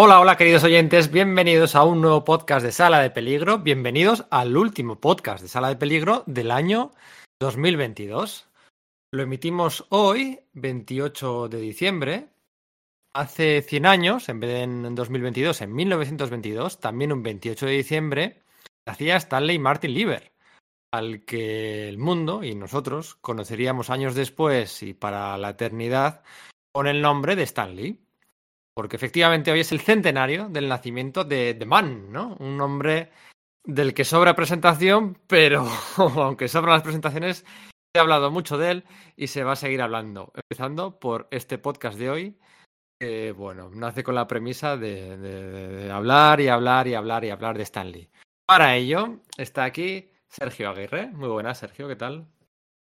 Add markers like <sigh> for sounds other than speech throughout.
Hola, hola queridos oyentes, bienvenidos a un nuevo podcast de Sala de Peligro, bienvenidos al último podcast de Sala de Peligro del año 2022. Lo emitimos hoy, 28 de diciembre. Hace 100 años, en vez de en 2022, en 1922, también un 28 de diciembre, hacía Stanley Martin Lieber, al que el mundo y nosotros conoceríamos años después y para la eternidad con el nombre de Stanley. Porque efectivamente hoy es el centenario del nacimiento de The Man, ¿no? Un hombre del que sobra presentación, pero <laughs> aunque sobran las presentaciones, he hablado mucho de él y se va a seguir hablando. Empezando por este podcast de hoy, que, bueno, nace con la premisa de, hablar y hablar y hablar y hablar de Stanley. Para ello, está aquí Sergio Aguirre. Muy buenas, Sergio, ¿qué tal?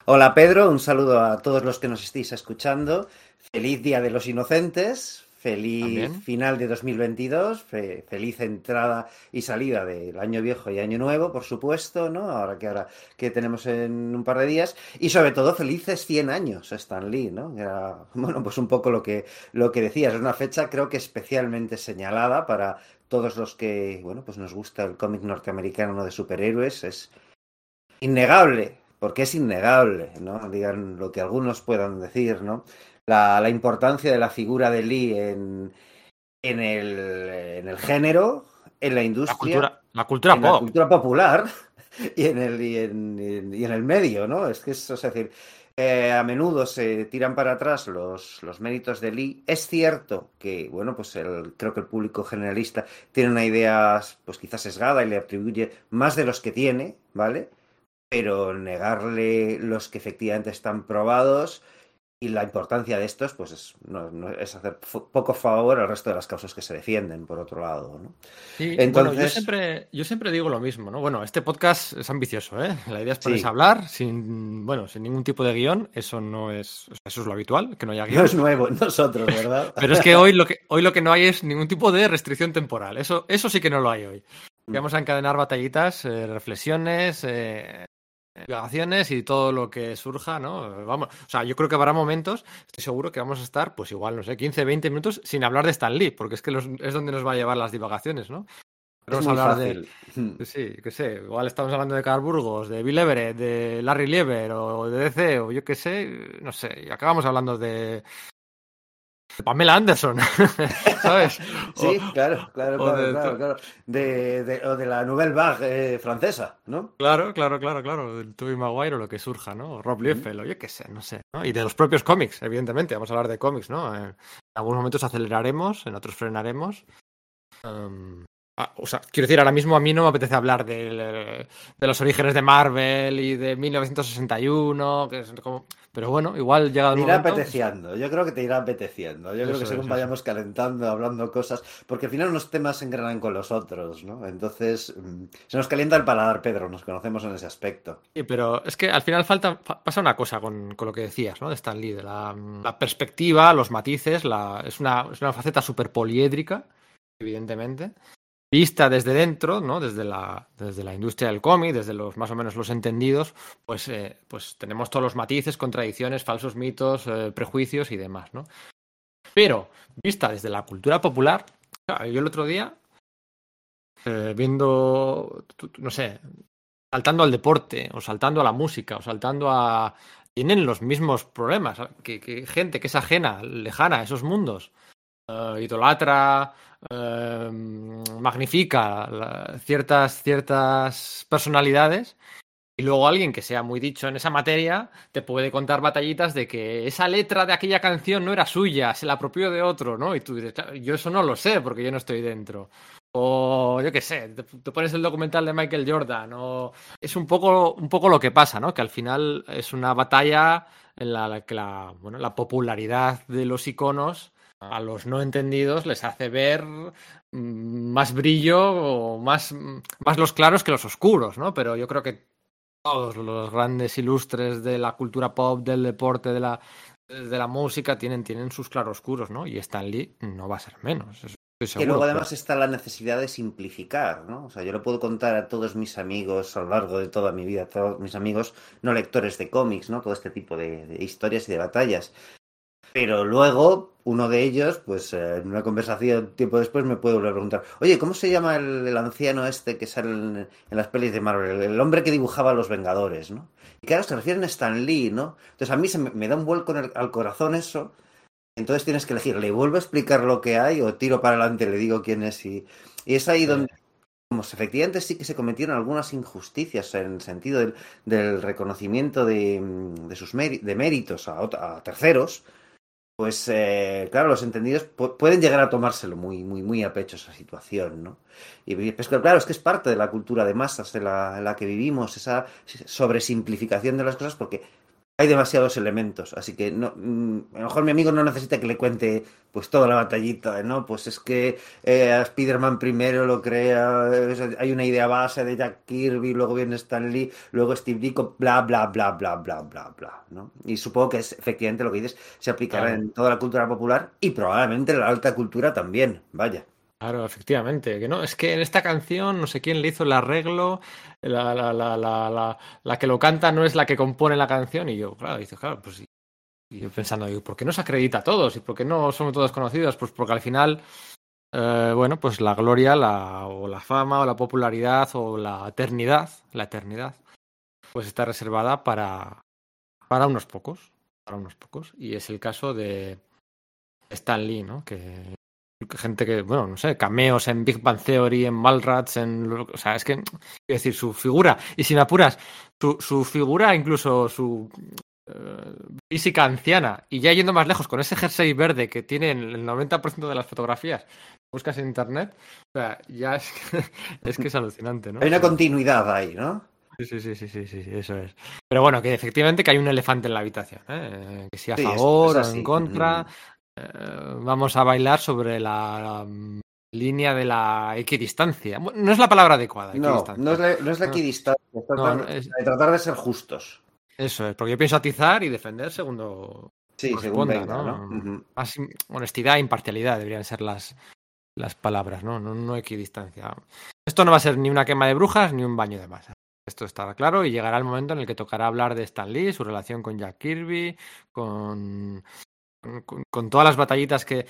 Hola Pedro, un saludo a todos los que nos estéis escuchando. Feliz Día de los Inocentes, Feliz También. final de 2022, fe, feliz entrada y salida del año viejo y año nuevo, por supuesto, ¿no? Ahora que ahora que tenemos en un par de días y sobre todo felices 100 años Stan Lee, ¿no? Era, <laughs> bueno, pues un poco lo que lo que decías, es una fecha creo que especialmente señalada para todos los que, bueno, pues nos gusta el cómic norteamericano de superhéroes, es innegable, porque es innegable, ¿no? Digan lo que algunos puedan decir, ¿no? La, la, importancia de la figura de Lee en, en, el, en el género, en la industria, la cultura, la cultura en pop. la cultura popular <laughs> y en el, y en, y en el medio, ¿no? Es que es, es decir, eh, a menudo se tiran para atrás los, los, méritos de Lee. Es cierto que, bueno, pues el, creo que el público generalista tiene una idea, pues quizás sesgada y le atribuye más de los que tiene, ¿vale? Pero negarle los que efectivamente están probados y la importancia de estos, pues es, no, no, es hacer poco favor al resto de las causas que se defienden, por otro lado. ¿no? Sí, Entonces... bueno, yo, siempre, yo siempre digo lo mismo, ¿no? Bueno, este podcast es ambicioso, ¿eh? La idea es ponerse sí. a hablar sin, bueno, sin ningún tipo de guion, eso no es, eso es lo habitual, que no haya guion. No es nuevo en nosotros, ¿verdad? <laughs> Pero es que hoy lo que, hoy lo que no hay es ningún tipo de restricción temporal, eso, eso sí que no lo hay hoy. Vamos a encadenar batallitas, eh, reflexiones, eh, divagaciones y todo lo que surja, ¿no? Vamos, o sea, yo creo que habrá momentos, estoy seguro que vamos a estar, pues igual, no sé, 15, 20 minutos sin hablar de Stan Lee, porque es que los, es donde nos va a llevar las divagaciones, ¿no? Vamos a hablar fácil. de. Sí, qué sé, igual estamos hablando de Carl Burgos, de Bill Everett, de Larry Lieber o de DC, o yo qué sé, no sé, y acabamos hablando de. Pamela Anderson, <laughs> ¿sabes? <laughs> Sí, o, claro, claro, claro, de, claro, claro. De, de, o de la Nouvelle Vague eh, francesa, ¿no? Claro, claro, claro, claro. Del Tobey Maguire o lo que surja, ¿no? Rob Liefeld, o yo qué sé, no sé. ¿no? Y de los propios cómics, evidentemente. Vamos a hablar de cómics, ¿no? En algunos momentos aceleraremos, en otros frenaremos. Um, ah, o sea, quiero decir, ahora mismo a mí no me apetece hablar de, de los orígenes de Marvel y de 1961, que es como... Pero bueno, igual llega el Te irá momento... apeteciendo, yo creo que te irá apeteciendo. Yo creo que según vayamos calentando, hablando cosas, porque al final unos temas se engranan con los otros, ¿no? Entonces, mm, se nos calienta el paladar, Pedro, nos conocemos en ese aspecto. Sí, pero es que al final falta, pasa una cosa con, con lo que decías, ¿no? De Stan Lee, de la, la perspectiva, los matices, la, es, una, es una faceta súper poliédrica, evidentemente vista desde dentro, ¿no? desde, la, desde la industria del cómic, desde los más o menos los entendidos, pues, eh, pues tenemos todos los matices, contradicciones, falsos mitos, eh, prejuicios y demás. ¿no? Pero vista desde la cultura popular, yo el otro día, eh, viendo, no sé, saltando al deporte, o saltando a la música, o saltando a... Tienen los mismos problemas, que, que gente que es ajena, lejana a esos mundos, idolatra, eh, magnifica ciertas, ciertas personalidades y luego alguien que sea muy dicho en esa materia te puede contar batallitas de que esa letra de aquella canción no era suya, se la apropió de otro, ¿no? Y tú dices, yo eso no lo sé porque yo no estoy dentro. O yo qué sé, te, te, pones el documental de Michael Jordan, o es un poco, un poco lo que pasa, ¿no? Que al final es una batalla en la que la, bueno, la popularidad de los iconos a los no entendidos les hace ver más brillo o más, más los claros que los oscuros, ¿no? Pero yo creo que todos los grandes ilustres de la cultura pop, del deporte, de la, de la música, tienen, tienen sus claroscuros, ¿no? Y Stan Lee no va a ser menos. Seguro, que luego además pero... está la necesidad de simplificar, ¿no? O sea, yo le puedo contar a todos mis amigos a lo largo de toda mi vida, a todos mis amigos no lectores de cómics, ¿no? Todo este tipo de, de historias y de batallas. Pero luego, uno de ellos, pues eh, en una conversación tiempo después, me puede volver a preguntar: Oye, ¿cómo se llama el, el anciano este que sale en, en, las pelis de Marvel? El hombre que dibujaba a los Vengadores, ¿no? Y claro, se refieren a Stan Lee, ¿no? Entonces a mí se me, me da un vuelco el, al corazón eso. Entonces tienes que elegir: ¿le vuelvo a explicar lo que hay o tiro para adelante le digo quién es? Y, y es ahí donde efectivamente sí que se cometieron algunas injusticias en el sentido del, del reconocimiento de, de sus de méritos a, a, terceros, pues eh, claro, los entendidos pueden llegar a tomárselo muy, muy, muy a pecho esa situación, ¿no? Y pues, claro, es que es parte de la cultura de masas de la, en la que vivimos, esa sobresimplificación de las cosas, porque hay demasiados elementos, así que no, a lo mejor mi amigo no necesita que le cuente pues toda la batallita, ¿no? Pues es que eh, a Spider-Man primero lo crea, hay una idea base de Jack Kirby, luego viene Stan Lee, luego Steve Ditko, bla, bla, bla, bla, bla, bla, bla, ¿no? Y supongo que es efectivamente lo que dices, se aplicará en toda la cultura popular y probablemente en la alta cultura también, vaya. Claro, efectivamente. Que no, es que en esta canción no sé quién le hizo el arreglo, la, la, la, la, la que lo canta no es la que compone la canción. Y yo, claro, dice, claro, pues y yo pensando, digo, ¿por qué no se acredita a todos? ¿Y por qué no somos todos conocidos? Pues porque al final, eh, bueno, pues la gloria, la, o la fama, o la popularidad, o la eternidad, la eternidad, pues está reservada para, para unos pocos, para unos pocos. Y es el caso de Stan Lee, ¿no? Que gente que, bueno, no sé, cameos en Big Bang Theory, en Mallrats, en. O sea, es que. Quiero decir, su figura. Y si me apuras, su, su figura, incluso su uh, física anciana, y ya yendo más lejos, con ese jersey verde que tiene el 90% de las fotografías, buscas en internet, o sea, ya es que <laughs> es, que es alucinante, ¿no? Hay una continuidad ahí, ¿no? Sí, sí, sí, sí, sí, sí, eso es. Pero bueno, que efectivamente que hay un elefante en la habitación, ¿eh? que si a favor o en contra, eh, vamos a bailar sobre la, um, línea de la equidistancia. No es la palabra adecuada, No, no es la, no es la No. equidistancia, es tratar, No, no, es- de tratar de ser justos. Eso es, porque yo pienso atizar y defender segundo Sí, según venga, ¿no? ¿no? Ujú. Más in- honestidad e imparcialidad deberían ser las, las palabras, ¿no? ¿no? No equidistancia. Esto no va a ser ni una quema de brujas ni un baño de masa. Esto estará claro y llegará el momento en el que tocará hablar de Stan Lee, su relación con Jack Kirby, con, con, todas las batallitas que...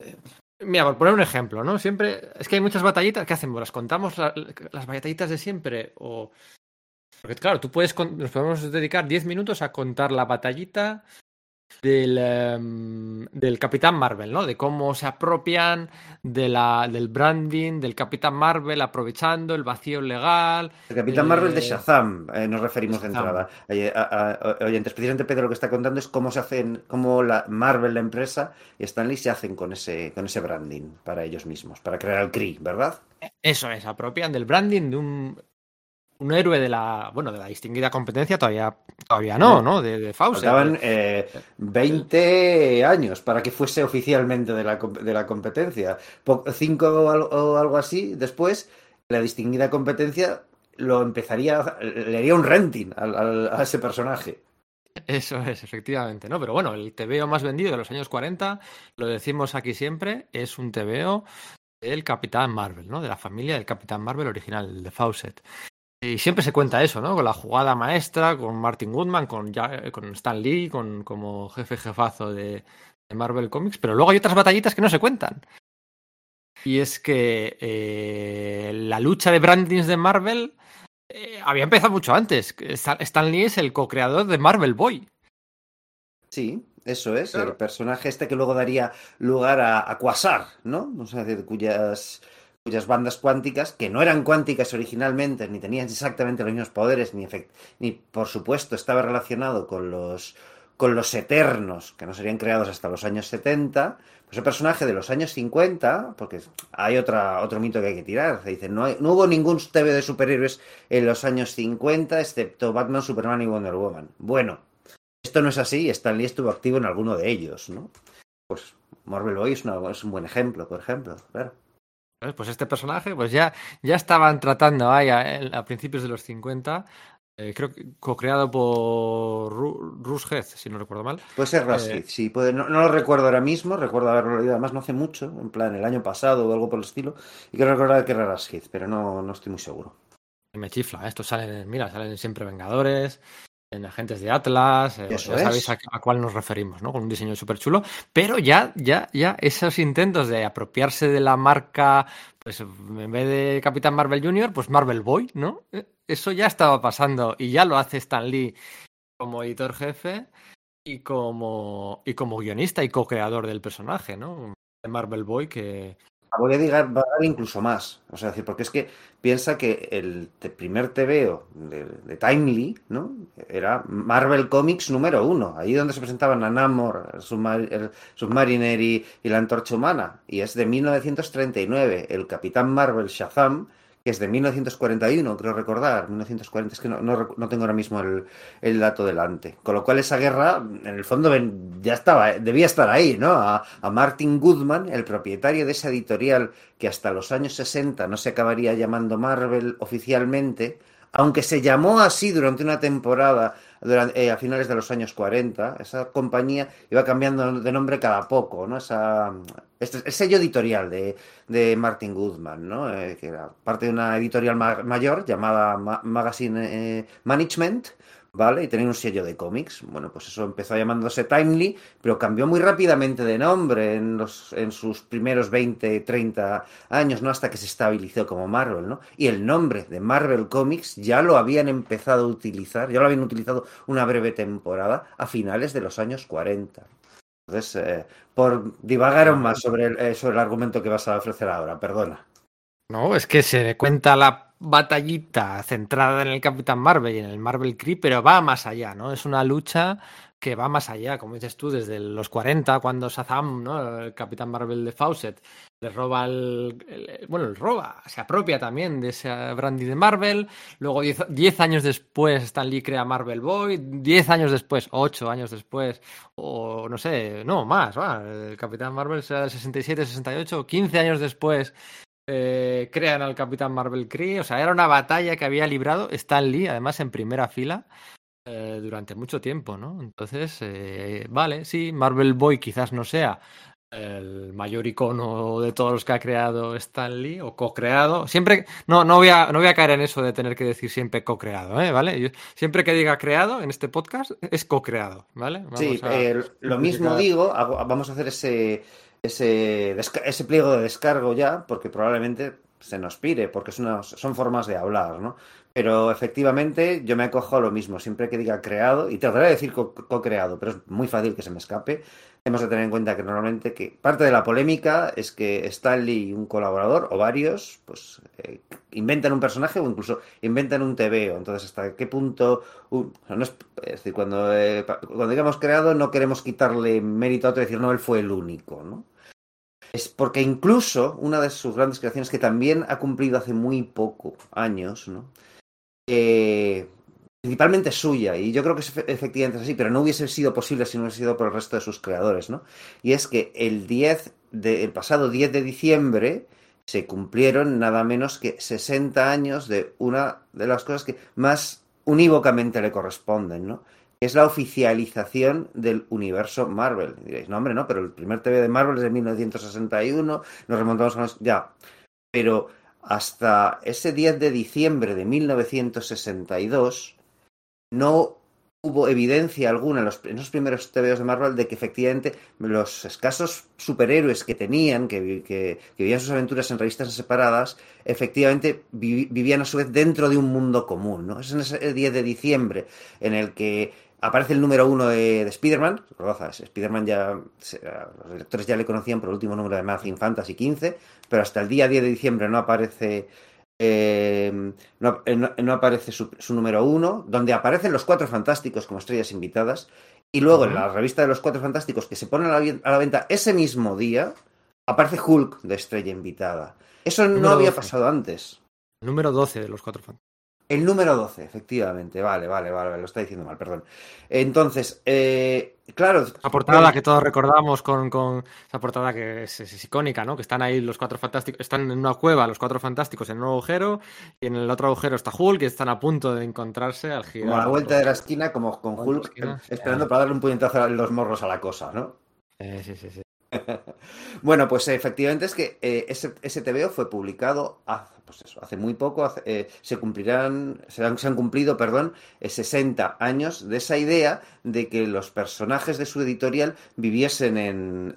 eh, Mira, por poner un ejemplo, ¿no? Siempre... Es que hay muchas batallitas, ¿qué hacemos? ¿Las contamos la- las batallitas de siempre? O... Porque claro, tú puedes... Nos podemos dedicar 10 minutos a contar la batallita del, em, del Capitán Marvel, ¿no? De cómo se apropian de la, del branding del Capitán Marvel aprovechando el vacío legal. El Capitán Eh, Marvel de Shazam, eh, nos referimos de entrada. Oye, a- a- oyentes, precisamente Pedro lo que está contando es cómo se hacen, cómo la Marvel, la empresa, y Stanley se hacen con ese, con ese branding para ellos mismos, para crear el Kree, ¿verdad? Eso es, apropian del branding de un, un héroe de la, bueno, de la distinguida competencia, todavía, todavía no, ¿no? De, de Fawcett. Faltaban eh, 20 años para que fuese oficialmente de la, de la competencia. Po- cinco o al- o algo así después, la distinguida competencia lo empezaría, le haría un renting a ese personaje. Eso es, efectivamente, ¿no? Pero bueno, el TVO más vendido de los años 40, lo decimos aquí siempre, es un TVO del Capitán Marvel, ¿no? De la familia del Capitán Marvel original, el de Fawcett. Y siempre se cuenta eso, ¿no? Con la jugada maestra, con Martin Goodman, con, Ja- con Stan Lee, con, como jefe jefazo de, de Marvel Comics, pero luego hay otras batallitas que no se cuentan. Y es que eh, la lucha de brandings de Marvel eh, había empezado mucho antes. Stan Stan Lee es el co-creador de Marvel Boy. Sí, eso es, Claro. el personaje este que luego daría lugar a, a Quasar, ¿no? O sea, de cuyas, cuyas bandas cuánticas, que no eran cuánticas originalmente, ni tenían exactamente los mismos poderes, ni, ni por supuesto estaba relacionado con los, con los eternos, que no serían creados hasta los años 70, pues el personaje de los años 50, porque hay otra, otro mito que hay que tirar, se dice, no, hay- no hubo ningún TV de superhéroes en los años 50, excepto Batman, Superman y Wonder Woman. Bueno, esto no es así Stan Lee estuvo activo en alguno de ellos, ¿no? Pues Marvel Boy es, es un buen ejemplo, por ejemplo, claro. Pues este personaje, pues ya, ya estaban tratando ahí a, a principios de los 50, eh, creo que co-creado por Ru- Heath, si no recuerdo mal. Puede ser Ruskith, sí, puede, no, no lo recuerdo ahora mismo, recuerdo haberlo leído además no hace mucho, en plan el año pasado o algo por el estilo, y quiero recordar que era Ruskith, pero no, no estoy muy seguro. Me chifla, ¿eh? estos salen, mira, salen siempre Vengadores, en Agentes de Atlas, eh, ya sabéis a, cuál nos referimos, ¿no? Con un diseño súper chulo, pero ya, ya, ya esos intentos de apropiarse de la marca, pues en vez de Capitán Marvel Jr., pues Marvel Boy, ¿no? Eh, eso ya estaba pasando y ya lo hace Stan Lee como editor jefe y como, y como guionista y co-creador del personaje, ¿no? De Marvel Boy que, Voy a llegar, incluso más. O sea, decir, porque es que piensa que el primer TVO de, de, Timely, ¿no? Era Marvel Comics número uno. Ahí donde se presentaban a Namor, el, Submariner y, y, la Antorcha Humana. Y es de 1939. El Capitán Marvel Shazam que es de 1941, creo recordar, 1940, es que no, no, tengo ahora mismo el, el, dato delante. Con lo cual esa guerra, en el fondo, ya estaba, debía estar ahí, ¿no? A, a, Martin Goodman, el propietario de esa editorial que hasta los años 60 no se acabaría llamando Marvel oficialmente, aunque se llamó así durante una temporada durante, eh, a finales de los años 40, esa compañía iba cambiando de nombre cada poco, ¿no? Esa, este, el sello editorial de, de Martin Goodman, ¿no? Eh, que era parte de una editorial ma mayor llamada Ma Magazine eh, Management, ¿vale? Y tenía un sello de cómics. Bueno, pues eso empezó llamándose Timely, pero cambió muy rápidamente de nombre en, los, en sus primeros 20, 30 años, ¿no? Hasta que se estabilizó como Marvel, ¿no? Y el nombre de Marvel Comics ya lo habían empezado a utilizar, ya lo habían utilizado una breve temporada a finales de los años 40. Entonces, eh, por divagar más sobre el, eh, sobre el argumento que vas a ofrecer ahora, perdona. No, es que se cuenta la batallita centrada en el Capitán Marvel y en el Marvel Cree, pero va más allá, ¿no? Es una lucha que va más allá, como dices tú, desde los 40, cuando Shazam, ¿no? El Capitán Marvel de Fawcett, le roba el, bueno, el roba, se apropia también de ese brandy de Marvel, luego 10 años después Stan Lee crea Marvel Boy, 10 años después, 8 años después, o no sé, no, más, va, el Capitán Marvel será del 67, 68, 15 años después eh, crean al Capitán Marvel Cree. O sea, era una batalla que había librado Stan Lee, además en primera fila, eh, durante mucho tiempo, ¿no? Entonces, eh, vale, sí, Marvel Boy quizás no sea el mayor icono de todos los que ha creado Stan Lee o co-creado. Siempre, no, no voy, a, no voy a caer en eso de tener que decir siempre co-creado, ¿eh? ¿vale? siempre que diga creado en este podcast es co-creado, ¿vale? sí, lo mismo digo, vamos a hacer ese ese, ese pliego de descargo ya, porque probablemente se nos pire, porque son formas de hablar, ¿no? Pero efectivamente yo me acojo a lo mismo, siempre que diga creado, y voy a decir co-creado, pero es muy fácil que se me escape, tenemos que tener en cuenta que normalmente que parte de la polémica es que Stanley y un colaborador, o varios, pues eh, inventan un personaje o incluso inventan un TVO. Entonces, ¿hasta qué punto? es, decir, cuando, eh, cuando digamos creado no queremos quitarle mérito a otro y decir, no, él fue el único, ¿no? Es porque incluso una de sus grandes creaciones que también ha cumplido hace muy poco años, ¿no? Eh, principalmente suya, y yo creo que es efectivamente así, pero no hubiese sido posible si no hubiese sido por el resto de sus creadores, ¿no? Y es que el 10 de, el pasado 10 de diciembre se cumplieron nada menos que 60 años de una de las cosas que más unívocamente le corresponden, ¿no? es la oficialización del universo Marvel. diréis, no, hombre, no, pero el primer TV de Marvel es de 1961, nos remontamos a los... Ya, pero hasta ese 10 de diciembre de 1962 no hubo evidencia alguna en, los, esos primeros TVOs de Marvel de que efectivamente los escasos superhéroes que tenían, que, que, vivían sus aventuras en revistas separadas, efectivamente vivían a su vez dentro de un mundo común. ¿no? Es en ese 10 de diciembre en el que aparece el número uno de, de Spider-Man. Spider-Man ya, los lectores ya le conocían por el último número de Amazing Fantasy 15, pero hasta el día 10 de diciembre no aparece eh, eh, no, aparece su, número uno, donde aparecen los cuatro fantásticos como estrellas invitadas, y luego en la revista de los cuatro fantásticos que se ponen a la, venta ese mismo día, aparece Hulk de estrella invitada. Eso no había pasado antes. Número 12 de los cuatro fantásticos. El número 12, efectivamente. Vale, vale, vale, lo está diciendo mal, perdón. Entonces, eh, claro. Esa portada que todos recordamos con, con esa portada que es, icónica, ¿no? Que están ahí los cuatro fantásticos, están en una cueva los cuatro fantásticos en un agujero y en el otro agujero está Hulk y están a punto de encontrarse al girar. Como a la vuelta de la esquina, como con Hulk esperando para darle un puñetazo a los morros a la cosa, ¿no? sí, sí, sí. <laughs> bueno, pues efectivamente es que eh, ese, ese TVO fue publicado hace, pues eso, hace muy poco, eh, se cumplirán, se han, cumplido, perdón, eh, 60 años de esa idea de que los personajes de su editorial viviesen en,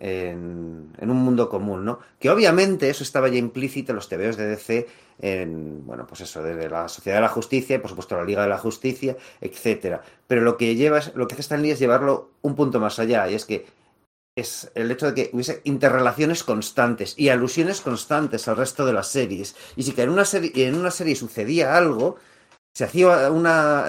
un mundo común, ¿no? Que obviamente eso estaba ya implícito en los TVOs de DC en, bueno, pues eso, desde la Sociedad de la Justicia, y por supuesto la Liga de la Justicia, etcétera. Pero lo que lleva, lo que hace Stan Lee es llevarlo un punto más allá, y es que es el hecho de que hubiese interrelaciones constantes y alusiones constantes al resto de las series. Y si que en una serie, en una serie sucedía algo, se hacía una.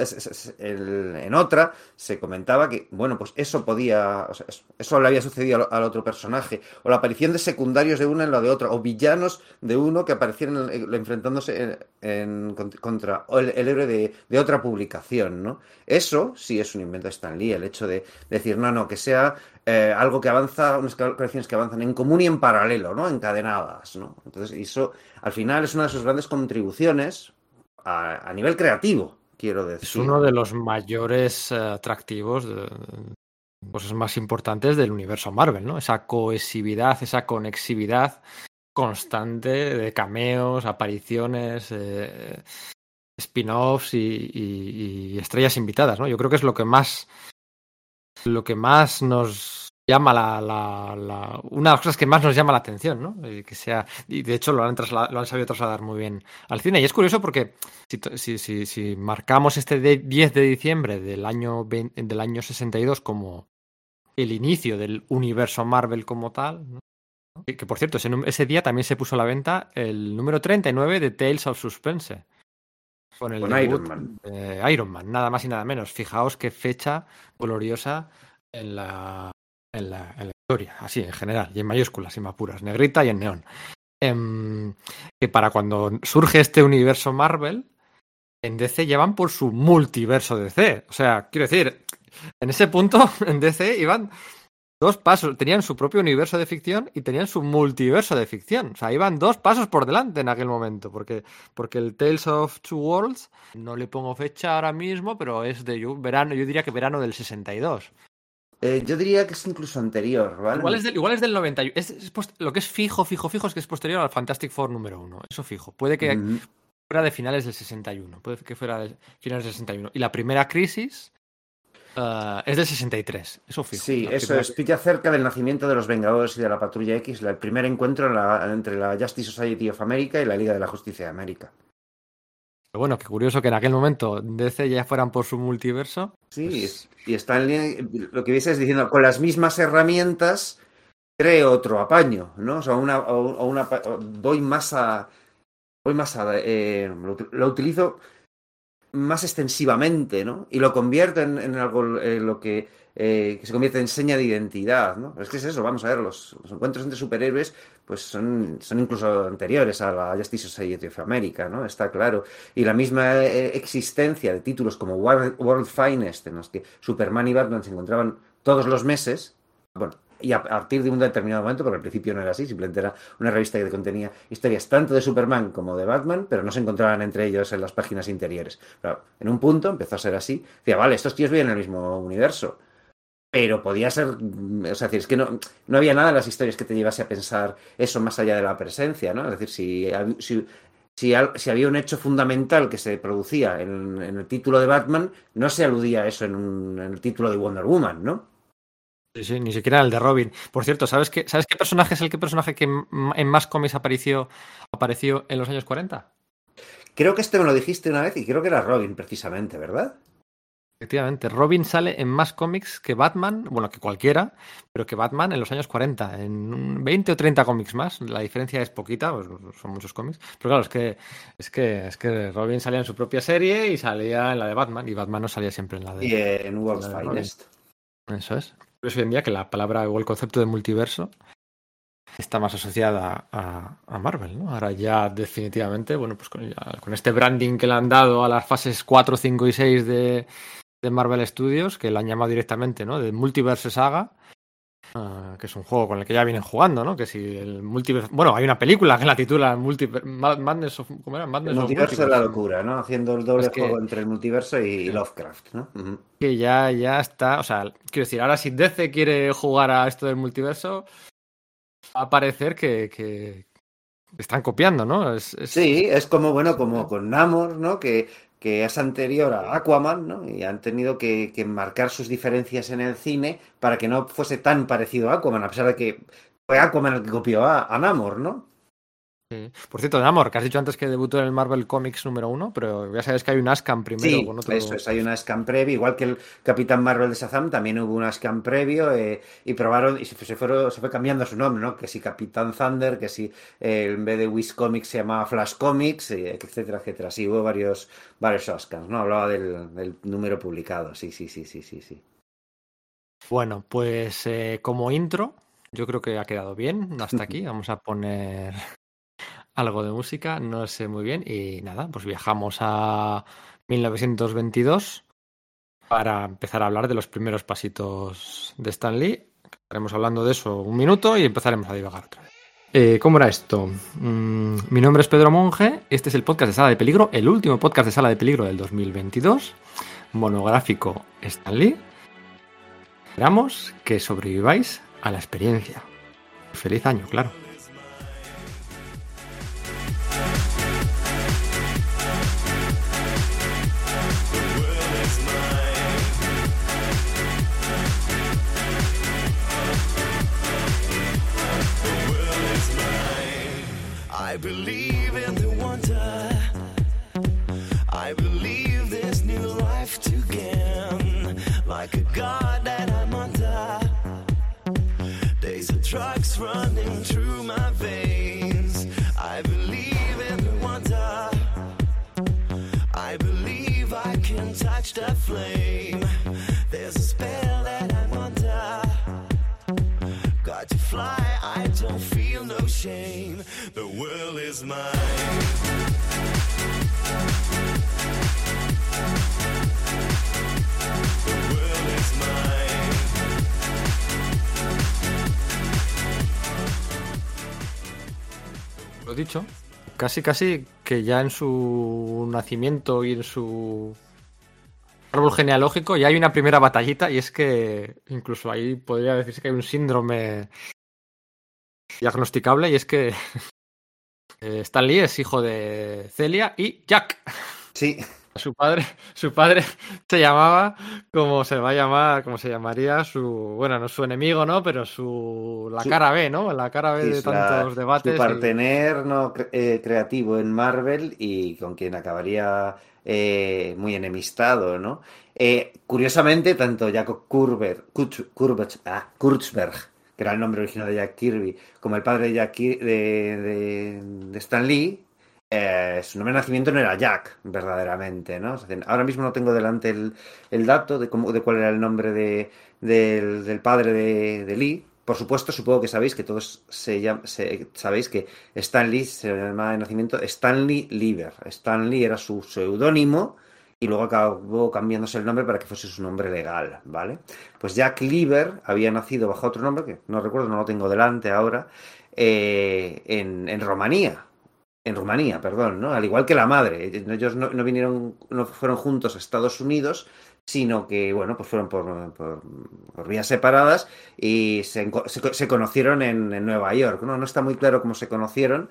En otra se comentaba que, bueno, pues eso podía. O sea, eso le había sucedido al, otro personaje. O la aparición de secundarios de una en la de otra. O villanos de uno que aparecían en, enfrentándose en, en, contra el, el héroe de, de, otra publicación, ¿no? Eso sí es un invento de Stan Lee, el hecho de decir, no, no, que sea eh, algo que avanza, unas colecciones que avanzan en común y en paralelo, ¿no? Encadenadas, ¿no? Entonces, eso al final es una de sus grandes contribuciones a, a, nivel creativo, quiero decir. Es uno de los mayores uh, atractivos, de, cosas más importantes del universo Marvel, ¿no? Esa cohesividad, esa conexividad constante de cameos, apariciones, eh, spin-offs y, y, y, estrellas invitadas, ¿no? Yo creo que es lo que más lo que más nos llama la, la, la, una de las cosas que más nos llama la atención, ¿no? Y que sea, y de hecho lo han, lo han sabido trasladar muy bien al cine. Y es curioso porque si, si, si, si marcamos este de 10 de diciembre del año, 20, del año 62 como el inicio del universo Marvel como tal, ¿no? que, que, por cierto, ese, ese, día también se puso a la venta el número 39 de Tales of Suspense. Con, el con Iron Man. Eh, Iron Man, nada más y nada menos. Fijaos qué fecha gloriosa en la, en la, historia, así en general, y en mayúsculas y mapuras, negrita y en neón. Eh, que para cuando surge este universo Marvel, en DC llevan por su multiverso DC. O sea, quiero decir, en ese punto <laughs> en DC iban dos pasos, tenían su propio universo de ficción y tenían su multiverso de ficción. O sea, iban dos pasos por delante en aquel momento, porque, porque el Tales of Two Worlds, no le pongo fecha ahora mismo, pero es de verano, yo diría que verano del 62. Eh, yo diría que es incluso anterior, ¿vale? Igual es del, igual es del 91. Es, es post, lo que es fijo, fijo, fijo es que es posterior al Fantastic Four número uno. Eso fijo. Puede que mm -hmm. fuera de finales del 61. Puede que fuera de finales del 61. Y la primera crisis Uh, es del 63, eso fijo. Sí, eso es. Pilla cerca del nacimiento de los Vengadores y de la Patrulla X, el primer encuentro la, entre la Justice Society of America y la Liga de la Justicia de América. Pero bueno, qué curioso que en aquel momento DC ya fueran por su multiverso. Sí, pues... y Stanley, lo que viese es diciendo, con las mismas herramientas creo otro apaño, ¿no? O sea, una, o una, voy más a. Voy más a. Eh, lo, lo utilizo más extensivamente, ¿no? Y lo convierte en, en algo en lo que, eh, que, se convierte en seña de identidad, ¿no? Es que es eso, vamos a ver, los, los encuentros entre superhéroes pues son, son, incluso anteriores a la Justice Society of America, ¿no? Está claro. Y la misma eh, existencia de títulos como World, World Finest, en los que Superman y Batman se encontraban todos los meses, bueno, y a partir de un determinado momento, porque al principio no era así, simplemente era una revista que contenía historias tanto de Superman como de Batman, pero no se encontraban entre ellos en las páginas interiores. En un punto empezó a ser así. Decía, vale, estos tíos viven en el mismo universo. Pero podía ser, o sea, es que no, no había nada en las historias que te llevase a pensar eso más allá de la presencia, ¿no? Es decir, si, si si, si, había un hecho fundamental que se producía en, en, el título de Batman, no se aludía a eso en, un, en, el título de Wonder Woman, ¿no? Sí, sí, ni siquiera el de Robin. Por cierto, ¿sabes qué, ¿sabes qué personaje es el que personaje que en más cómics apareció, apareció en los años 40? Creo que este me lo dijiste una vez y creo que era Robin, precisamente, ¿verdad? Efectivamente, Robin sale en más cómics que Batman, bueno, que cualquiera, pero que Batman en los años 40, en 20 o 30 cómics más. La diferencia es poquita, pues son muchos cómics. Pero claro, es que, es que, es que Robin salía en su propia serie y salía en la de Batman, y Batman no salía siempre en la de. Y en World's Finest. Eso es. Pero hoy en día que la palabra o el concepto de multiverso está más asociada a, a, Marvel, ¿no? Ahora ya definitivamente, bueno, pues con, ya, con, este branding que le han dado a las fases 4, 5 y 6 de, de Marvel Studios, que le han llamado directamente, ¿no? De Multiverse Saga, uh, que es un juego con el que ya vienen jugando, ¿no? Que si el multiverso... Bueno, hay una película que la titula Multiver... Madness of... ¿Cómo era? Madness el multiverso de la locura, ¿no? Haciendo el doble es que... juego entre el multiverso y sí. Lovecraft, ¿no? Uh -huh. Que ya, ya está... O sea, quiero decir, ahora si DC quiere jugar a esto del multiverso va a parecer que, que están copiando, ¿no? Es, es- Sí, es como, bueno, como con Namor, ¿no? Que, que es anterior a Aquaman, ¿no? Y han tenido que, que marcar sus diferencias en el cine para que no fuese tan parecido a Aquaman, a pesar de que fue Aquaman el que copió a, a Namor, ¿no? Sí. Por cierto, Namor, que has dicho antes que debutó en el Marvel Comics número uno, pero ya sabes que hay un Ascam primero Sí, con otro. eso es, hay una scan previa, igual que el Capitán Marvel de Shazam, también hubo una scan previo eh, y probaron, y se, se fueron, se fue cambiando su nombre, ¿no? Que si Capitán Thunder, que si eh, en vez de Wiz Comics se llamaba Flash Comics, eh, etcétera, etcétera. Sí, hubo varios, varios Ascans, ¿no? Hablaba del, del número publicado, sí, sí, sí, sí, sí, sí. Bueno, pues eh, como intro, yo creo que ha quedado bien hasta aquí. <laughs> Vamos a poner algo de música, no sé muy bien. Y nada, pues viajamos a 1922 para empezar a hablar de los primeros pasitos de Stan Lee. Estaremos hablando de eso un minuto y empezaremos a divagar otra vez. Eh, ¿Cómo era esto? Mm, mi nombre es Pedro Monge, este es el podcast de Sala de Peligro, el último podcast de Sala de Peligro del 2022, monográfico Stan Lee. Esperamos que sobreviváis a la experiencia. Feliz año, claro. Believe in the wonder. I believe this new life to gain. Like a god that I'm under. Days of drugs running through my veins. I believe in the wonder. I believe I can touch the flame. Feel no shame. The world is mine. The world is mine. Lo dicho, casi casi que ya en su nacimiento y en su árbol genealógico ya hay una primera batallita y es que incluso ahí podría decirse que hay un síndrome diagnosticable y es que <laughs> eh, Stan Lee es hijo de Celia y Jack. Sí, <laughs> Su padre, su padre se llamaba como se va a llamar, como se llamaría su, bueno, no su enemigo, ¿no? Pero su la Su- cara B, ¿no? La cara B de la- tantos debates. su y- partener no, eh, creativo en Marvel y con quien acabaría eh, muy enemistado, ¿no? Eh, curiosamente, tanto Jacob Kurber, Kurz- Kurbach- ah, Kurtzberg, que era el nombre original de Jack Kirby, como el padre de, Jack Kir- de, de- de Stan Lee, eh, su nombre de nacimiento no era Jack, verdaderamente, ¿no? Ahora mismo no tengo delante el, el dato de, cómo, de cuál era el nombre de, del, padre de, Lee. Por supuesto, supongo que sabéis que todos se llam- se- sabéis que Stan Lee se llamaba de nacimiento Stanley Lieber. Stan Lee era su seudónimo y luego acabó cambiándose el nombre para que fuese su nombre legal, ¿vale? Pues Jack Lieber había nacido bajo otro nombre, que no recuerdo, no lo tengo delante ahora, eh, en, en Rumanía. En Rumanía, perdón, ¿no? Al igual que la madre. Ellos no, no vinieron, no fueron juntos a Estados Unidos, sino que, bueno, pues fueron por, por- vías separadas y se, se se conocieron en, en Nueva York. ¿no? No está muy claro cómo se conocieron,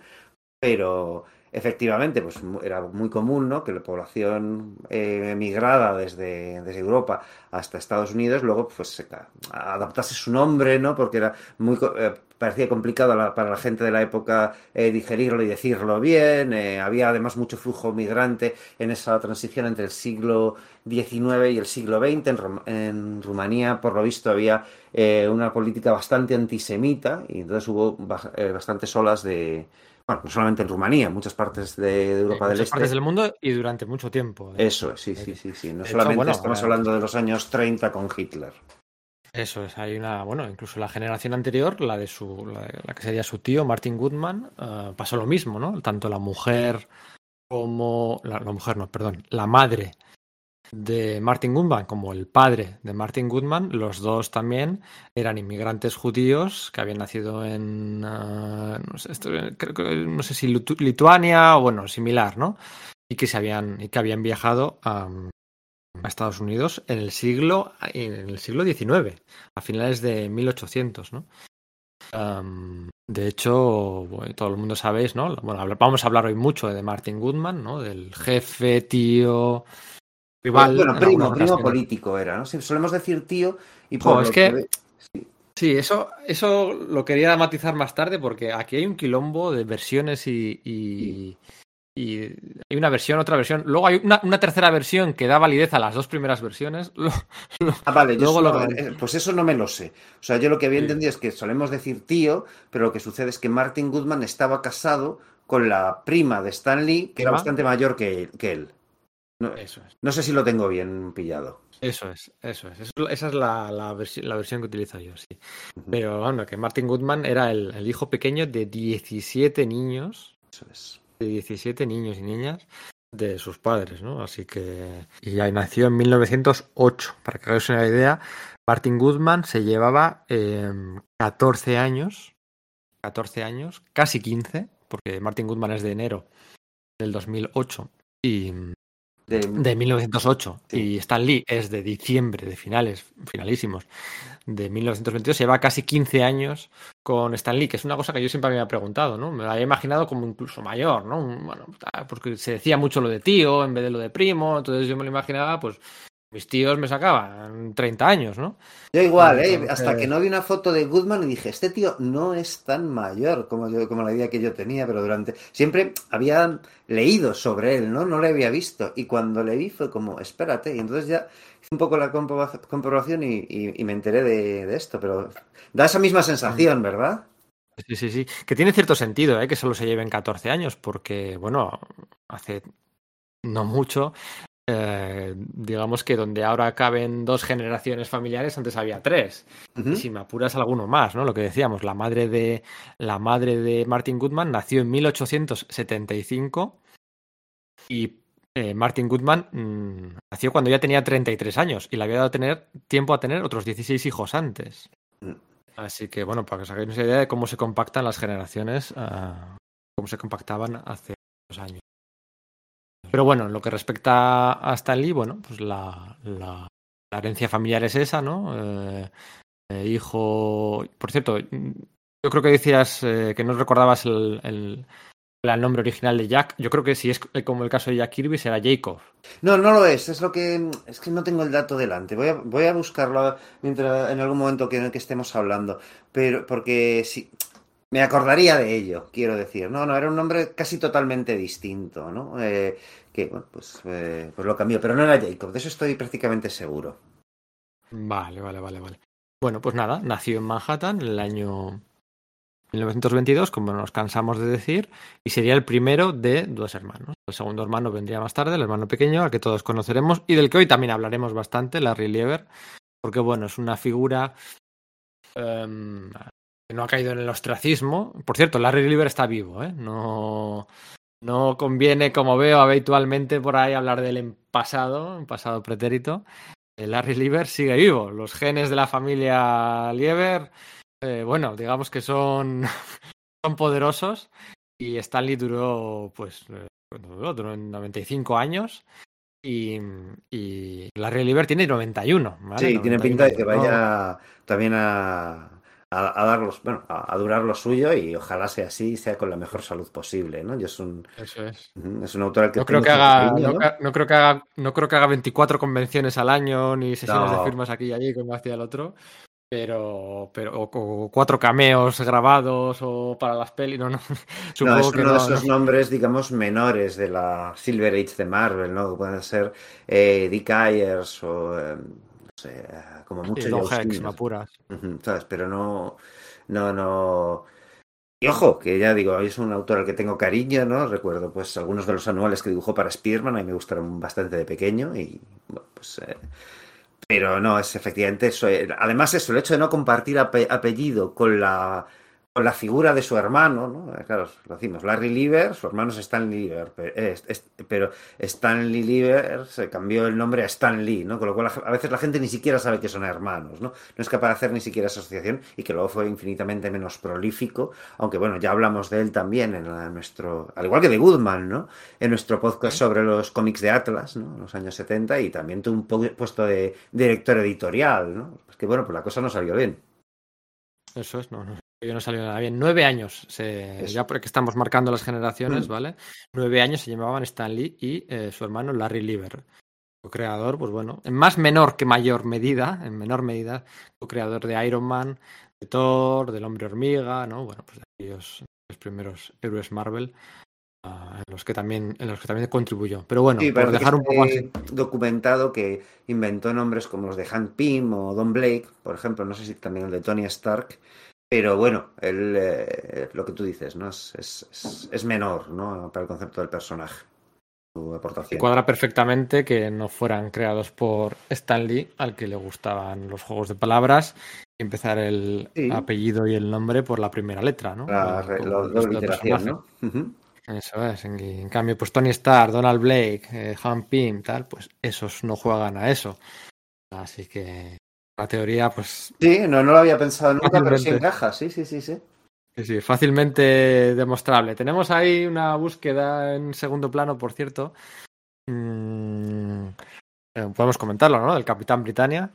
pero efectivamente, pues era muy común, ¿no? Que la población eh, emigrada desde, desde Europa hasta Estados Unidos, luego pues adaptase su nombre, ¿no? Porque era muy eh, parecía complicado la- para la gente de la época eh, digerirlo y decirlo bien. eh, había además mucho flujo migrante en esa transición entre el siglo XIX y el siglo XX. En, en Rumanía, por lo visto, había eh, una política bastante antisemita y entonces hubo ba- bastantes olas de, bueno, no solamente en Rumanía, en muchas partes de, de en Europa del muchas Este. partes del mundo y durante mucho tiempo. ¿eh? Eso es, sí, sí, sí, sí. No De hecho, solamente bueno, estamos eh, hablando de los años 30 con Hitler. Eso es, hay una, bueno, incluso la generación anterior, la de su, la, que sería su tío, Martin Goodman, eh, pasó lo mismo, ¿no? Tanto la mujer como, la, la mujer no, perdón, la madre de Martin Goodman como el padre de Martin Goodman, los dos también eran inmigrantes judíos que habían nacido en, eh, no sé, esto, creo que, no sé si Litu- Lituania o bueno, similar, ¿no? Y que se habían, y que habían viajado a, Estados Unidos en el siglo en el siglo XIX, a finales de 1800, ¿no? De hecho, todo el mundo sabéis, ¿no? Bueno, vamos a hablar hoy mucho de Martin Goodman, ¿no? Del jefe, tío, bueno, en primo, primo político era, ¿no? Solemos decir tío y Jo, por es que- Sí, eso, eso lo quería matizar más tarde porque aquí hay un quilombo de versiones y, y, y hay una versión, otra versión. Luego hay una, una tercera versión que da validez a las dos primeras versiones. <laughs> Ah, vale, yo lo- pues eso no me lo sé. O sea, yo lo que había Sí. entendido es que solemos decir tío, pero lo que sucede es que Martin Goodman estaba casado con la prima de Stan Lee, que era bastante mayor que, que él. No, Eso es. no sé si lo tengo bien pillado. Eso es, eso es. Eso- esa es la, la, versi- la versión que utilizo yo, sí. Pero bueno, que Martin Goodman era el, el hijo pequeño de 17 niños, Eso es. de 17 niños y niñas de sus padres, ¿no? Así que... Y ya nació en 1908, para que hagáis una idea. Martin Goodman se llevaba eh, 14 años, 14 años, casi 15, porque Martin Goodman es de enero del 2008 y De- de 1908 Sí. y Stan Lee es de diciembre, de finales, finalísimos, de 1922. Lleva casi 15 años con Stan Lee, que es una cosa que yo siempre me había preguntado, ¿no? Me lo había imaginado como incluso mayor, ¿no? Bueno, porque se decía mucho lo de tío en vez de lo de primo, entonces yo me lo imaginaba, pues mis tíos me sacaban 30 años, ¿no? Yo igual, ¿eh? Entonces- Hasta que no vi una foto de Goodman y dije, este tío no es tan mayor como, yo, como la idea que yo tenía, pero durante... Siempre había leído sobre él, ¿no? No le había visto. Y cuando le vi fue como, espérate. Y entonces ya hice un poco la comproba- comprobación y, y- y me enteré de, de esto, pero da esa misma sensación, ¿verdad? Sí, sí, sí. Que tiene cierto sentido, ¿eh? Que solo se lleven 14 años, porque, bueno, hace no mucho, eh, digamos que donde ahora caben dos generaciones familiares, antes había tres. Y si me apuras alguno más, ¿no? Lo que decíamos, la madre de, la madre de Martin Goodman nació en 1875 y eh, Martin Goodman mm, nació cuando ya tenía 33 años y le había dado tener, tiempo a tener otros 16 hijos antes. Mm. Así que, bueno, para que os hagáis una idea de cómo se compactan las generaciones, ah, cómo se compactaban hace unos años. Pero bueno, en lo que respecta a Stan Lee, bueno, pues la, la- herencia familiar es esa, ¿no? Eh, eh, hijo. Por cierto, yo creo que decías eh, que no recordabas el, el- nombre original de Jack. Yo creo que si es como el caso de Jack Kirby, será Jacob. No, no lo es. Es lo que es que no tengo el dato delante. Voy a, voy a buscarlo mientras en algún momento que, que estemos hablando. Pero porque sí, me acordaría de ello, quiero decir. No, no, era un nombre casi totalmente distinto, ¿no? Eh, que bueno, pues, eh, pues lo cambió, pero no era Jacob. De eso estoy prácticamente seguro. Vale, vale, vale, vale. Bueno, pues nada, nació en Manhattan en el año 1922, como nos cansamos de decir, y sería el primero de dos hermanos. El segundo hermano vendría más tarde, el hermano pequeño, al que todos conoceremos y del que hoy también hablaremos bastante, Larry Lieber, porque bueno, es una figura em, no ha caído en el ostracismo. Por cierto, Larry Lieber está vivo, ¿eh? No, no conviene, como veo habitualmente por ahí, hablar de él en pasado, en pasado pretérito. Eh, Larry Lieber sigue vivo. Los genes de la familia Lieber, eh, bueno, digamos que son, <laughs> son poderosos. Y Stanley duró, pues, eh, ¿cuánto duró? Duró 95 años. Y, y Larry Lieber tiene 91. ¿vale? Sí, tiene 91, pinta de que no- vaya también a, a, a dar los, bueno, a, a durar lo suyo y ojalá sea así y sea con la mejor salud posible, ¿no? Yo es un, Eso es. es un autor al que No creo que haga, cariño, no, ¿no? no creo que haga, no creo que haga 24 convenciones al año ni sesiones No. de firmas aquí y allí como hacía el otro. Pero, pero, o, o cuatro cameos grabados o para las pelis, no, no. <laughs> No, Supongo es que uno de no, esos no. nombres, digamos, menores de la Silver Age de Marvel, ¿no? Que pueden ser eh, Dick Ayers o, eh, no sé, como mucho Sí, Joe Hex, Simmons. me apuras. Ujú, ¿sabes? Pero no, no, no. Y ojo, que ya digo, es un autor al que tengo cariño, ¿no? Recuerdo, pues, algunos de los anuales que dibujó para Spearman, a mí me gustaron bastante de pequeño y, bueno, pues. eh, pero no, es efectivamente eso. eh, Además, eso, el hecho de no compartir ape- apellido con la, con la figura de su hermano, ¿no? Eh, Claro, lo decimos, Larry Lieber, su hermano es Stan Lieber, pe- eh, es- es- pero Stanley Lieber se cambió el nombre a Stan Lee, ¿no? Con lo cual a veces la gente ni siquiera sabe que son hermanos, ¿no? No es capaz de hacer ni siquiera esa asociación y que luego fue infinitamente menos prolífico, aunque bueno, ya hablamos de él también en la- nuestro, al igual que de Goodman, ¿no? En nuestro podcast sobre los cómics de Atlas, ¿no? En los años 70 y también tuvo un pu- puesto de director editorial, ¿no? Pues que bueno, pues la cosa no salió bien. Eso es, no, no. Yo no salió nada bien. Nueve años, se, ya porque estamos marcando las generaciones, Mm. ¿vale? Nueve años se llamaban Stan Lee y eh, su hermano Larry Lieber. Co-creador, pues bueno, en más menor que mayor medida, en menor medida, co-creador de Iron Man, de Thor, del Hombre Hormiga, ¿no? Bueno, pues de aquellos los primeros héroes Marvel ah, en los que también en los que también contribuyó. Pero bueno, Sí, por dejar un poco así. documentado que inventó nombres como los de Hank Pym o Don Blake, por ejemplo, no sé si también el de Tony Stark, pero bueno, él, eh, lo que tú dices, ¿no? Es, es- es- menor, ¿no? Para el concepto del personaje, su Y aportación. cuadra perfectamente que no fueran creados por Stan Lee, al que le gustaban los juegos de palabras, y empezar el Sí. apellido y el nombre por la primera letra, ¿no? La, la el literación, personaje. ¿no? Eso es. En, en cambio, pues Tony Stark, Donald Blake, eh, Hank Pym, tal, pues esos no juegan a eso. Así que la teoría, pues Sí, no, no lo había pensado nunca, pero sí encaja, sí, sí, sí, sí. Sí, sí, fácilmente demostrable. Tenemos ahí una búsqueda en segundo plano, por cierto. Mm, eh, podemos comentarlo, ¿no? Del Capitán Britannia.